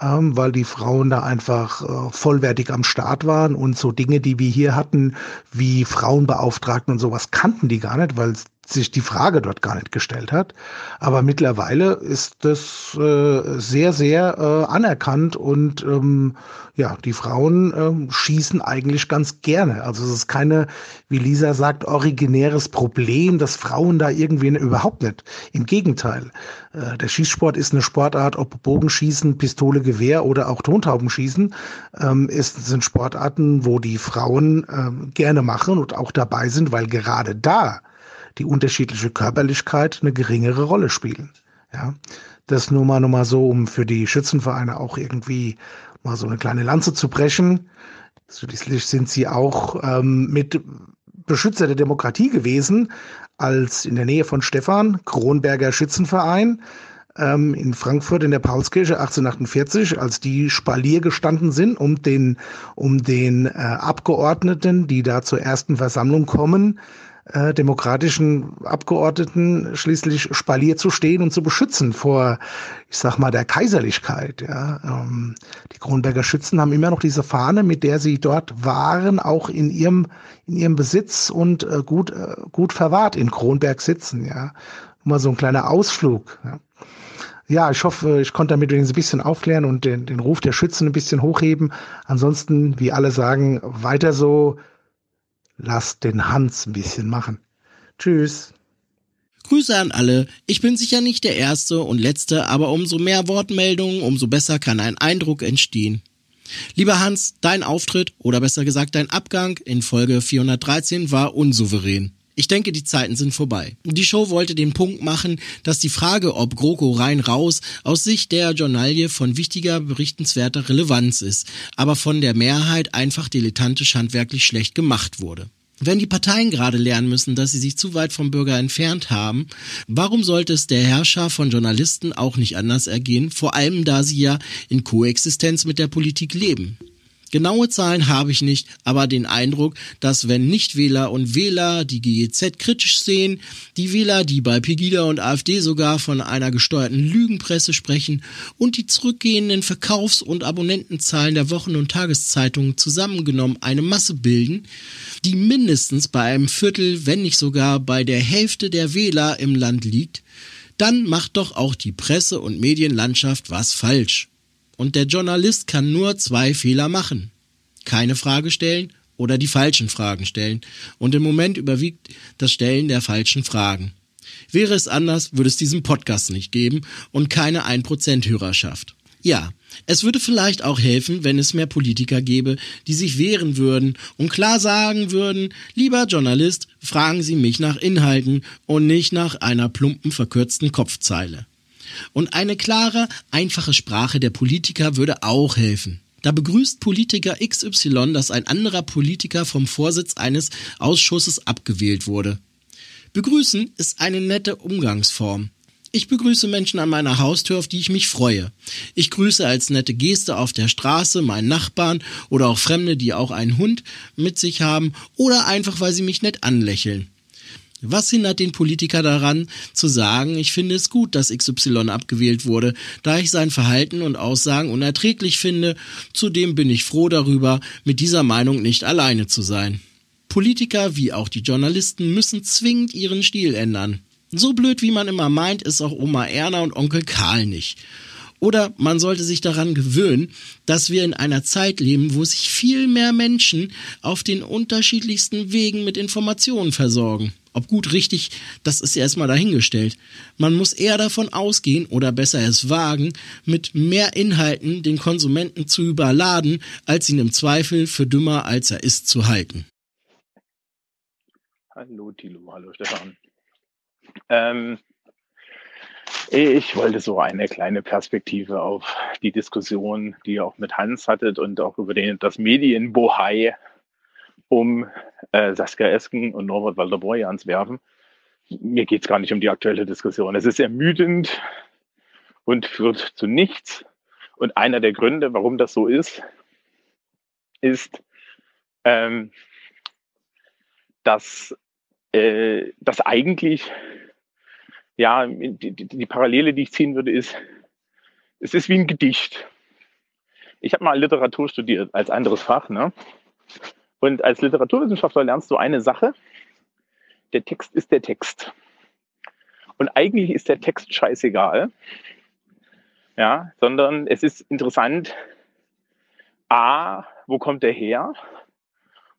ähm, weil die Frauen da einfach äh, vollwertig am Start waren und so Dinge, die wir hier hatten, wie Frauenbeauftragten und sowas, kannten die gar nicht, weil sich die Frage dort gar nicht gestellt hat. Aber mittlerweile ist das äh, sehr, sehr äh, anerkannt und ähm, ja, die Frauen äh, schießen eigentlich ganz gerne. Also es ist keine, wie Lisa sagt, originäres Problem, dass Frauen da irgendwie überhaupt nicht. Im Gegenteil. Äh, der Schießsport ist eine Sportart, ob Bogenschießen, Pistole, Gewehr oder auch Tontaubenschießen, ähm, ist, sind Sportarten, wo die Frauen äh, gerne machen und auch dabei sind, weil gerade da die unterschiedliche Körperlichkeit eine geringere Rolle spielen. Ja, das nur mal, nur mal so, um für die Schützenvereine auch irgendwie mal so eine kleine Lanze zu brechen. Schließlich sind sie auch ähm, mit Beschützer der Demokratie gewesen, als in der Nähe von Stefan, Kronberger Schützenverein, ähm, in Frankfurt in der Paulskirche 1848, als die Spalier gestanden sind, um den, um den äh, Abgeordneten, die da zur ersten Versammlung kommen, äh, demokratischen Abgeordneten schließlich Spalier zu stehen und zu beschützen vor, ich sag mal, der Kaiserlichkeit. Ja. Ähm, die Kronberger Schützen haben immer noch diese Fahne, mit der sie dort waren, auch in ihrem, in ihrem Besitz und äh, gut, äh, gut verwahrt in Kronberg sitzen. Ja. Mal so ein kleiner Ausflug. Ja. Ja, ich hoffe, ich konnte damit ein bisschen aufklären und den, den Ruf der Schützen ein bisschen hochheben. Ansonsten, wie alle sagen, weiter so, Lass den Hans ein bisschen machen. Tschüss. Grüße an alle. Ich bin sicher nicht der Erste und Letzte, aber umso mehr Wortmeldungen, umso besser kann ein Eindruck entstehen. Lieber Hans, dein Auftritt oder besser gesagt dein Abgang in Folge 413 war unsouverän. Ich denke, die Zeiten sind vorbei. Die Show wollte den Punkt machen, dass die Frage, ob GroKo rein raus aus Sicht der Journalie von wichtiger, berichtenswerter Relevanz ist, aber von der Mehrheit einfach dilettantisch handwerklich schlecht gemacht wurde. Wenn die Parteien gerade lernen müssen, dass sie sich zu weit vom Bürger entfernt haben, warum sollte es der Herrscher von Journalisten auch nicht anders ergehen, vor allem da sie ja in Koexistenz mit der Politik leben? Genaue Zahlen habe ich nicht, aber den Eindruck, dass wenn Nichtwähler und Wähler die GEZ kritisch sehen, die Wähler, die bei Pegida und AfD sogar von einer gesteuerten Lügenpresse sprechen und die zurückgehenden Verkaufs- und Abonnentenzahlen der Wochen- und Tageszeitungen zusammengenommen eine Masse bilden, die mindestens bei einem Viertel, wenn nicht sogar bei der Hälfte der Wähler im Land liegt, dann macht doch auch die Presse- und Medienlandschaft was falsch. Und der Journalist kann nur zwei Fehler machen. Keine Frage stellen oder die falschen Fragen stellen. Und im Moment überwiegt das Stellen der falschen Fragen. Wäre es anders, würde es diesen Podcast nicht geben und keine 1% Hörerschaft. Ja, es würde vielleicht auch helfen, wenn es mehr Politiker gäbe, die sich wehren würden und klar sagen würden, lieber Journalist, fragen Sie mich nach Inhalten und nicht nach einer plumpen verkürzten Kopfzeile. Und eine klare, einfache Sprache der Politiker würde auch helfen. Da begrüßt Politiker XY, dass ein anderer Politiker vom Vorsitz eines Ausschusses abgewählt wurde. Begrüßen ist eine nette Umgangsform. Ich begrüße Menschen an meiner Haustür, auf die ich mich freue. Ich grüße als nette Geste auf der Straße meinen Nachbarn oder auch Fremde, die auch einen Hund mit sich haben oder einfach, weil sie mich nett anlächeln. Was hindert den Politiker daran, zu sagen, ich finde es gut, dass XY abgewählt wurde, da ich sein Verhalten und Aussagen unerträglich finde, zudem bin ich froh darüber, mit dieser Meinung nicht alleine zu sein. Politiker wie auch die Journalisten müssen zwingend ihren Stil ändern. So blöd wie man immer meint, ist auch Oma Erna und Onkel Karl nicht. Oder man sollte sich daran gewöhnen, dass wir in einer Zeit leben, wo sich viel mehr Menschen auf den unterschiedlichsten Wegen mit Informationen versorgen. Ob gut, richtig, das ist ja erstmal dahingestellt. Man muss eher davon ausgehen oder besser es wagen, mit mehr Inhalten den Konsumenten zu überladen, als ihn im Zweifel für dümmer als er ist zu halten. Hallo Tilo, hallo Stefan. Ähm, ich wollte so eine kleine Perspektive auf die Diskussion, die ihr auch mit Hans hattet und auch über den, das Medienbohai um äh, Saskia Esken und Norbert Walter-Borjans werfen. Mir geht es gar nicht um die aktuelle Diskussion. Es ist ermüdend und führt zu nichts. Und einer der Gründe, warum das so ist, ist, ähm, dass, äh, dass eigentlich ja, die, die, die Parallele, die ich ziehen würde, ist, es ist wie ein Gedicht. Ich habe mal Literatur studiert als anderes Fach, ne? Und als Literaturwissenschaftler lernst du eine Sache. Der Text ist der Text. Und eigentlich ist der Text scheißegal. Ja, sondern es ist interessant, A, wo kommt er her?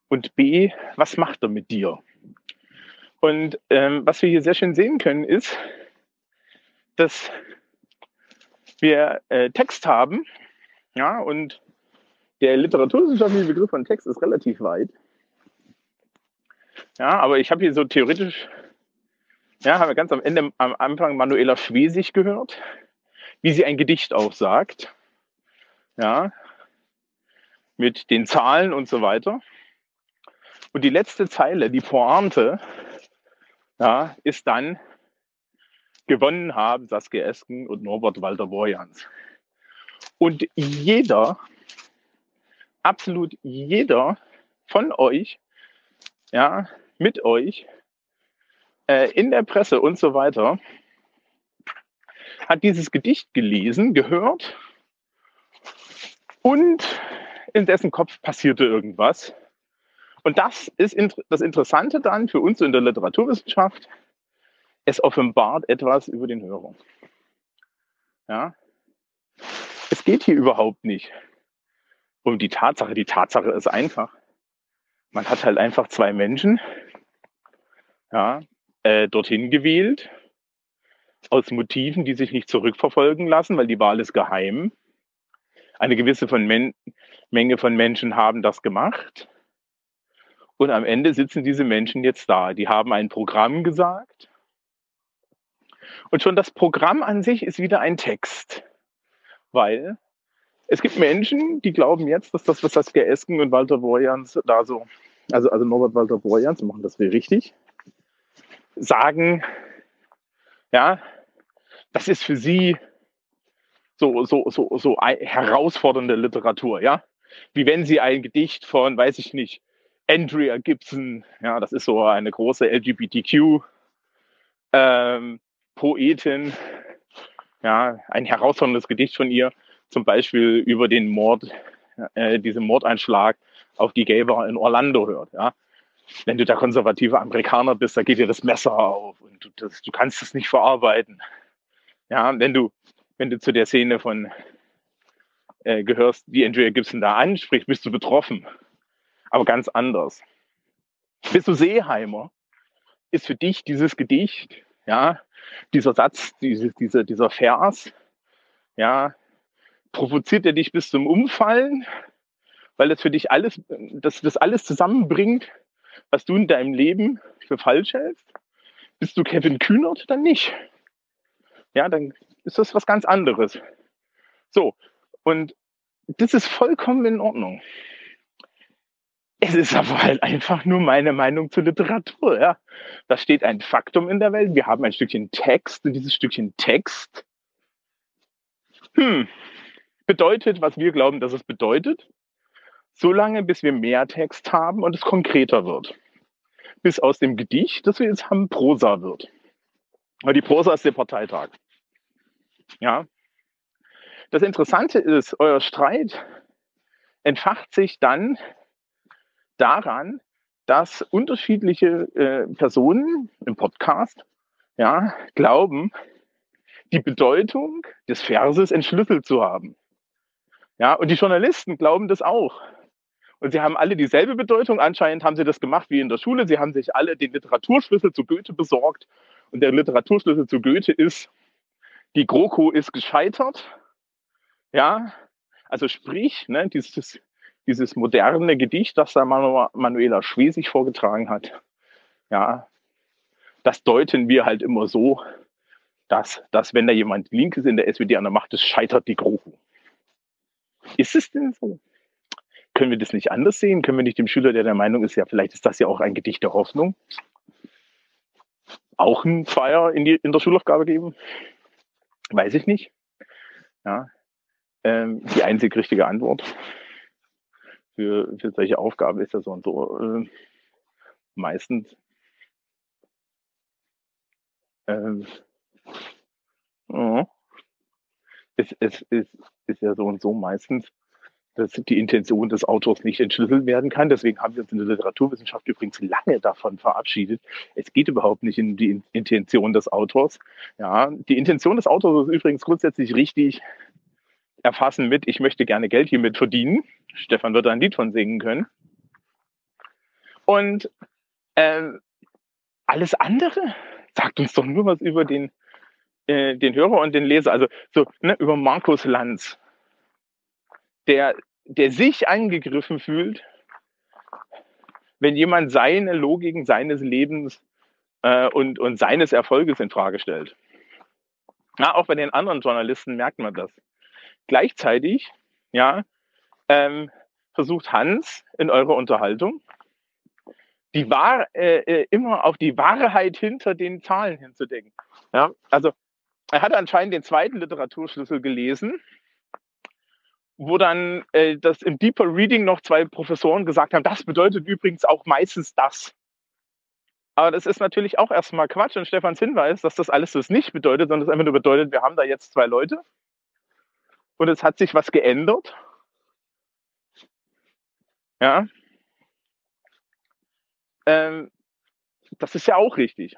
Und B, was macht er mit dir? Und ähm, was wir hier sehr schön sehen können, ist, dass wir äh, Text haben, ja, und der literaturwissenschaftliche Begriff von Text ist relativ weit. Ja, aber ich habe hier so theoretisch, ja, haben wir ganz am Ende, am Anfang Manuela Schwesig gehört, wie sie ein Gedicht aufsagt. Ja, mit den Zahlen und so weiter. Und die letzte Zeile, die Pointe, ja, ist dann gewonnen haben Saskia Esken und Norbert Walter-Borjans. Und jeder, absolut jeder von euch, ja, mit euch, äh, in der Presse und so weiter, hat dieses Gedicht gelesen, gehört und in dessen Kopf passierte irgendwas. Und das ist das Interessante dann für uns in der Literaturwissenschaft. Es offenbart etwas über den Hörer. Ja? Es geht hier überhaupt nicht um die Tatsache. Die Tatsache ist einfach. Man hat halt einfach zwei Menschen ja, äh, dorthin gewählt, aus Motiven, die sich nicht zurückverfolgen lassen, weil die Wahl ist geheim. Eine gewisse von Men Menge von Menschen haben das gemacht. Und am Ende sitzen diese Menschen jetzt da. Die haben ein Programm gesagt. Und schon das Programm an sich ist wieder ein Text. Weil es gibt Menschen, die glauben jetzt, dass das, was Saskia Esken und Walter Borjans da so, also, also Norbert Walter Borjans, machen das wir richtig, sagen, ja, das ist für sie so, so, so, so herausfordernde Literatur, ja. Wie wenn sie ein Gedicht von, weiß ich nicht, Andrea Gibson, ja, das ist so eine große LGBTQ ähm, Poetin, ja, ein herausforderndes Gedicht von ihr, zum Beispiel über den Mord, äh, diesen Mordeinschlag auf die Gay Bar in Orlando hört, ja. Wenn du der konservative Amerikaner bist, da geht dir das Messer auf und du, das, du kannst es nicht verarbeiten. Ja, wenn du, wenn du zu der Szene von äh, gehörst, die Andrea Gibson da anspricht, bist du betroffen aber ganz anders. Bist du Seeheimer? Ist für dich dieses Gedicht, ja, dieser Satz, diese, diese, dieser Vers, ja, provoziert er dich bis zum Umfallen, weil das für dich alles, das, das alles zusammenbringt, was du in deinem Leben für falsch hältst? Bist du Kevin Kühnert? Dann nicht. Ja, dann ist das was ganz anderes. So. Und das ist vollkommen in Ordnung Es ist aber halt einfach nur meine Meinung zur Literatur, ja. Da steht ein Faktum in der Welt. Wir haben ein Stückchen Text und dieses Stückchen Text hm, bedeutet, was wir glauben, dass es bedeutet, solange bis wir mehr Text haben und es konkreter wird. Bis aus dem Gedicht, das wir jetzt haben, Prosa wird. Weil die Prosa ist der Parteitag. Ja. Das Interessante ist, euer Streit entfacht sich dann daran, dass unterschiedliche äh, Personen im Podcast ja, glauben, die Bedeutung des Verses entschlüsselt zu haben. Ja, und die Journalisten glauben das auch. Und sie haben alle dieselbe Bedeutung. Anscheinend haben sie das gemacht wie in der Schule. Sie haben sich alle den Literaturschlüssel zu Goethe besorgt. Und der Literaturschlüssel zu Goethe ist, die GroKo ist gescheitert. Ja, also sprich, ne, dieses, dieses moderne Gedicht, das da Manuela Schwesig vorgetragen hat, ja, das deuten wir halt immer so, dass, dass wenn da jemand Linkes in der SWD an der Macht ist, scheitert die GroKo. Ist es denn so? Können wir das nicht anders sehen? Können wir nicht dem Schüler, der der Meinung ist, ja, vielleicht ist das ja auch ein Gedicht der Hoffnung, auch ein Feier in, die, in der Schulaufgabe geben? Weiß ich nicht. Ja, ähm, die einzig richtige Antwort für, für solche Aufgaben ist ja so und so äh, meistens ähm, oh, es, es, es ist ja so und so meistens, dass die Intention des Autors nicht entschlüsselt werden kann. Deswegen haben wir uns in der Literaturwissenschaft übrigens lange davon verabschiedet. Es geht überhaupt nicht um die Intention des Autors. Ja, die Intention des Autors ist übrigens grundsätzlich richtig erfassen mit, ich möchte gerne Geld hiermit verdienen. Stefan wird ein Lied von singen können. Und äh, alles andere sagt uns doch nur was über den, äh, den Hörer und den Leser. Also so ne, über Markus Lanz, der, der sich angegriffen fühlt, wenn jemand seine Logiken seines Lebens äh, und, und seines Erfolges in Frage stellt. Ja, auch bei den anderen Journalisten merkt man das. Gleichzeitig, ja, ähm, versucht Hans in eurer Unterhaltung die Wahr, äh, äh, immer auf die Wahrheit hinter den Zahlen hinzudenken. Ja, also er hat anscheinend den zweiten Literaturschlüssel gelesen, wo dann äh, das im Deeper Reading noch zwei Professoren gesagt haben, das bedeutet übrigens auch meistens das. Aber das ist natürlich auch erstmal Quatsch und Stefans Hinweis, dass das alles das nicht bedeutet, sondern es einfach nur bedeutet, wir haben da jetzt zwei Leute und es hat sich was geändert. Ja. Ähm, das ist ja auch richtig.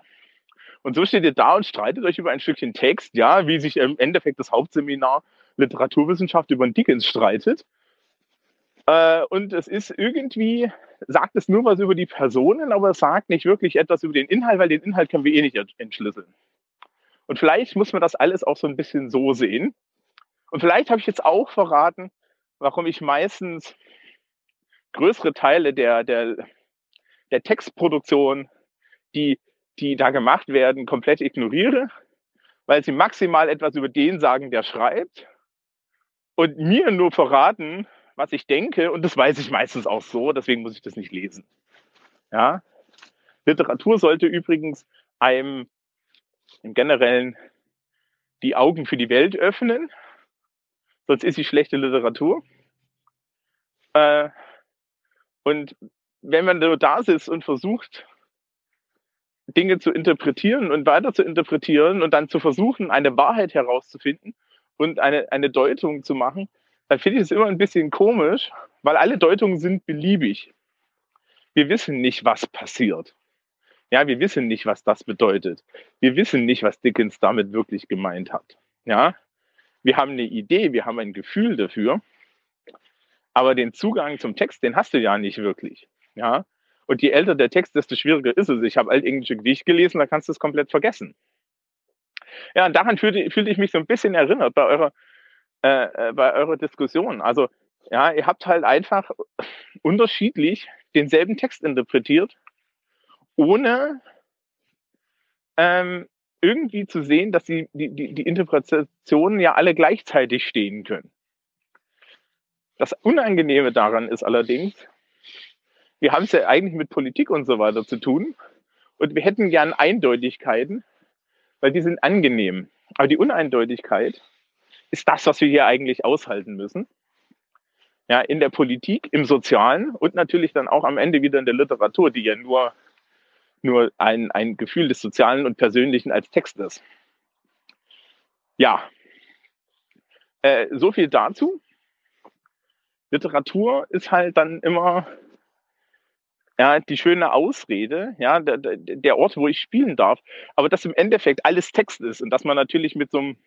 Und so steht ihr da und streitet euch über ein Stückchen Text, ja, wie sich im Endeffekt das Hauptseminar Literaturwissenschaft über den Dickens streitet. Äh, und es ist irgendwie, sagt es nur was über die Personen, aber es sagt nicht wirklich etwas über den Inhalt, weil den Inhalt können wir eh nicht entschlüsseln. Und vielleicht muss man das alles auch so ein bisschen so sehen. Und vielleicht habe ich jetzt auch verraten, warum ich meistens größere Teile der, der, der Textproduktion, die, die da gemacht werden, komplett ignoriere, weil sie maximal etwas über den sagen, der schreibt und mir nur verraten, was ich denke. Und das weiß ich meistens auch so, deswegen muss ich das nicht lesen. Ja? Literatur sollte übrigens einem im Generellen die Augen für die Welt öffnen sonst ist sie schlechte Literatur. Äh, und wenn man nur da sitzt und versucht, Dinge zu interpretieren und weiter zu interpretieren und dann zu versuchen, eine Wahrheit herauszufinden und eine, eine Deutung zu machen, dann finde ich es immer ein bisschen komisch, weil alle Deutungen sind beliebig. Wir wissen nicht, was passiert. Ja, wir wissen nicht, was das bedeutet. Wir wissen nicht, was Dickens damit wirklich gemeint hat. Ja, wir haben eine Idee, wir haben ein Gefühl dafür, aber den Zugang zum Text, den hast du ja nicht wirklich. Ja? Und je älter der Text, desto schwieriger ist es. Ich habe altenglische Gedichte gelesen, da kannst du es komplett vergessen. Ja, und daran fühlte, fühlte ich mich so ein bisschen erinnert bei eurer, äh, äh, bei eurer Diskussion. Also, ja, ihr habt halt einfach unterschiedlich denselben Text interpretiert, ohne ähm, irgendwie zu sehen, dass die, die, die, die Interpretationen ja alle gleichzeitig stehen können. Das Unangenehme daran ist allerdings, wir haben es ja eigentlich mit Politik und so weiter zu tun. Und wir hätten gern Eindeutigkeiten, weil die sind angenehm. Aber die Uneindeutigkeit ist das, was wir hier eigentlich aushalten müssen. Ja, in der Politik, im Sozialen und natürlich dann auch am Ende wieder in der Literatur, die ja nur, nur ein, ein Gefühl des Sozialen und Persönlichen als Text ist. Ja, äh, so viel dazu. Literatur ist halt dann immer ja, die schöne Ausrede, ja, der, der Ort, wo ich spielen darf, aber dass im Endeffekt alles Text ist und dass man natürlich mit so einem,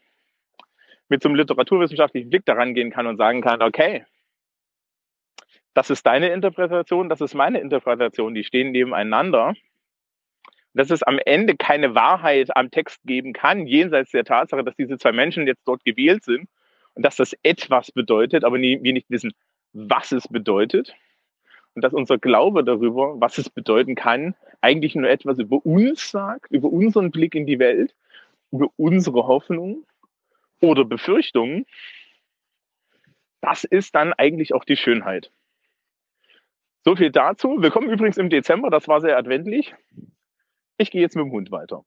mit so einem literaturwissenschaftlichen Blick daran gehen kann und sagen kann, okay, das ist deine Interpretation, das ist meine Interpretation, die stehen nebeneinander. Dass es am Ende keine Wahrheit am Text geben kann, jenseits der Tatsache, dass diese zwei Menschen jetzt dort gewählt sind und dass das etwas bedeutet, aber nie, wir nicht wissen, was es bedeutet und dass unser Glaube darüber, was es bedeuten kann, eigentlich nur etwas über uns sagt, über unseren Blick in die Welt, über unsere Hoffnung oder Befürchtungen, das ist dann eigentlich auch die Schönheit. So viel dazu. Wir kommen übrigens im Dezember, das war sehr adventlich. Ich gehe jetzt mit dem Hund weiter.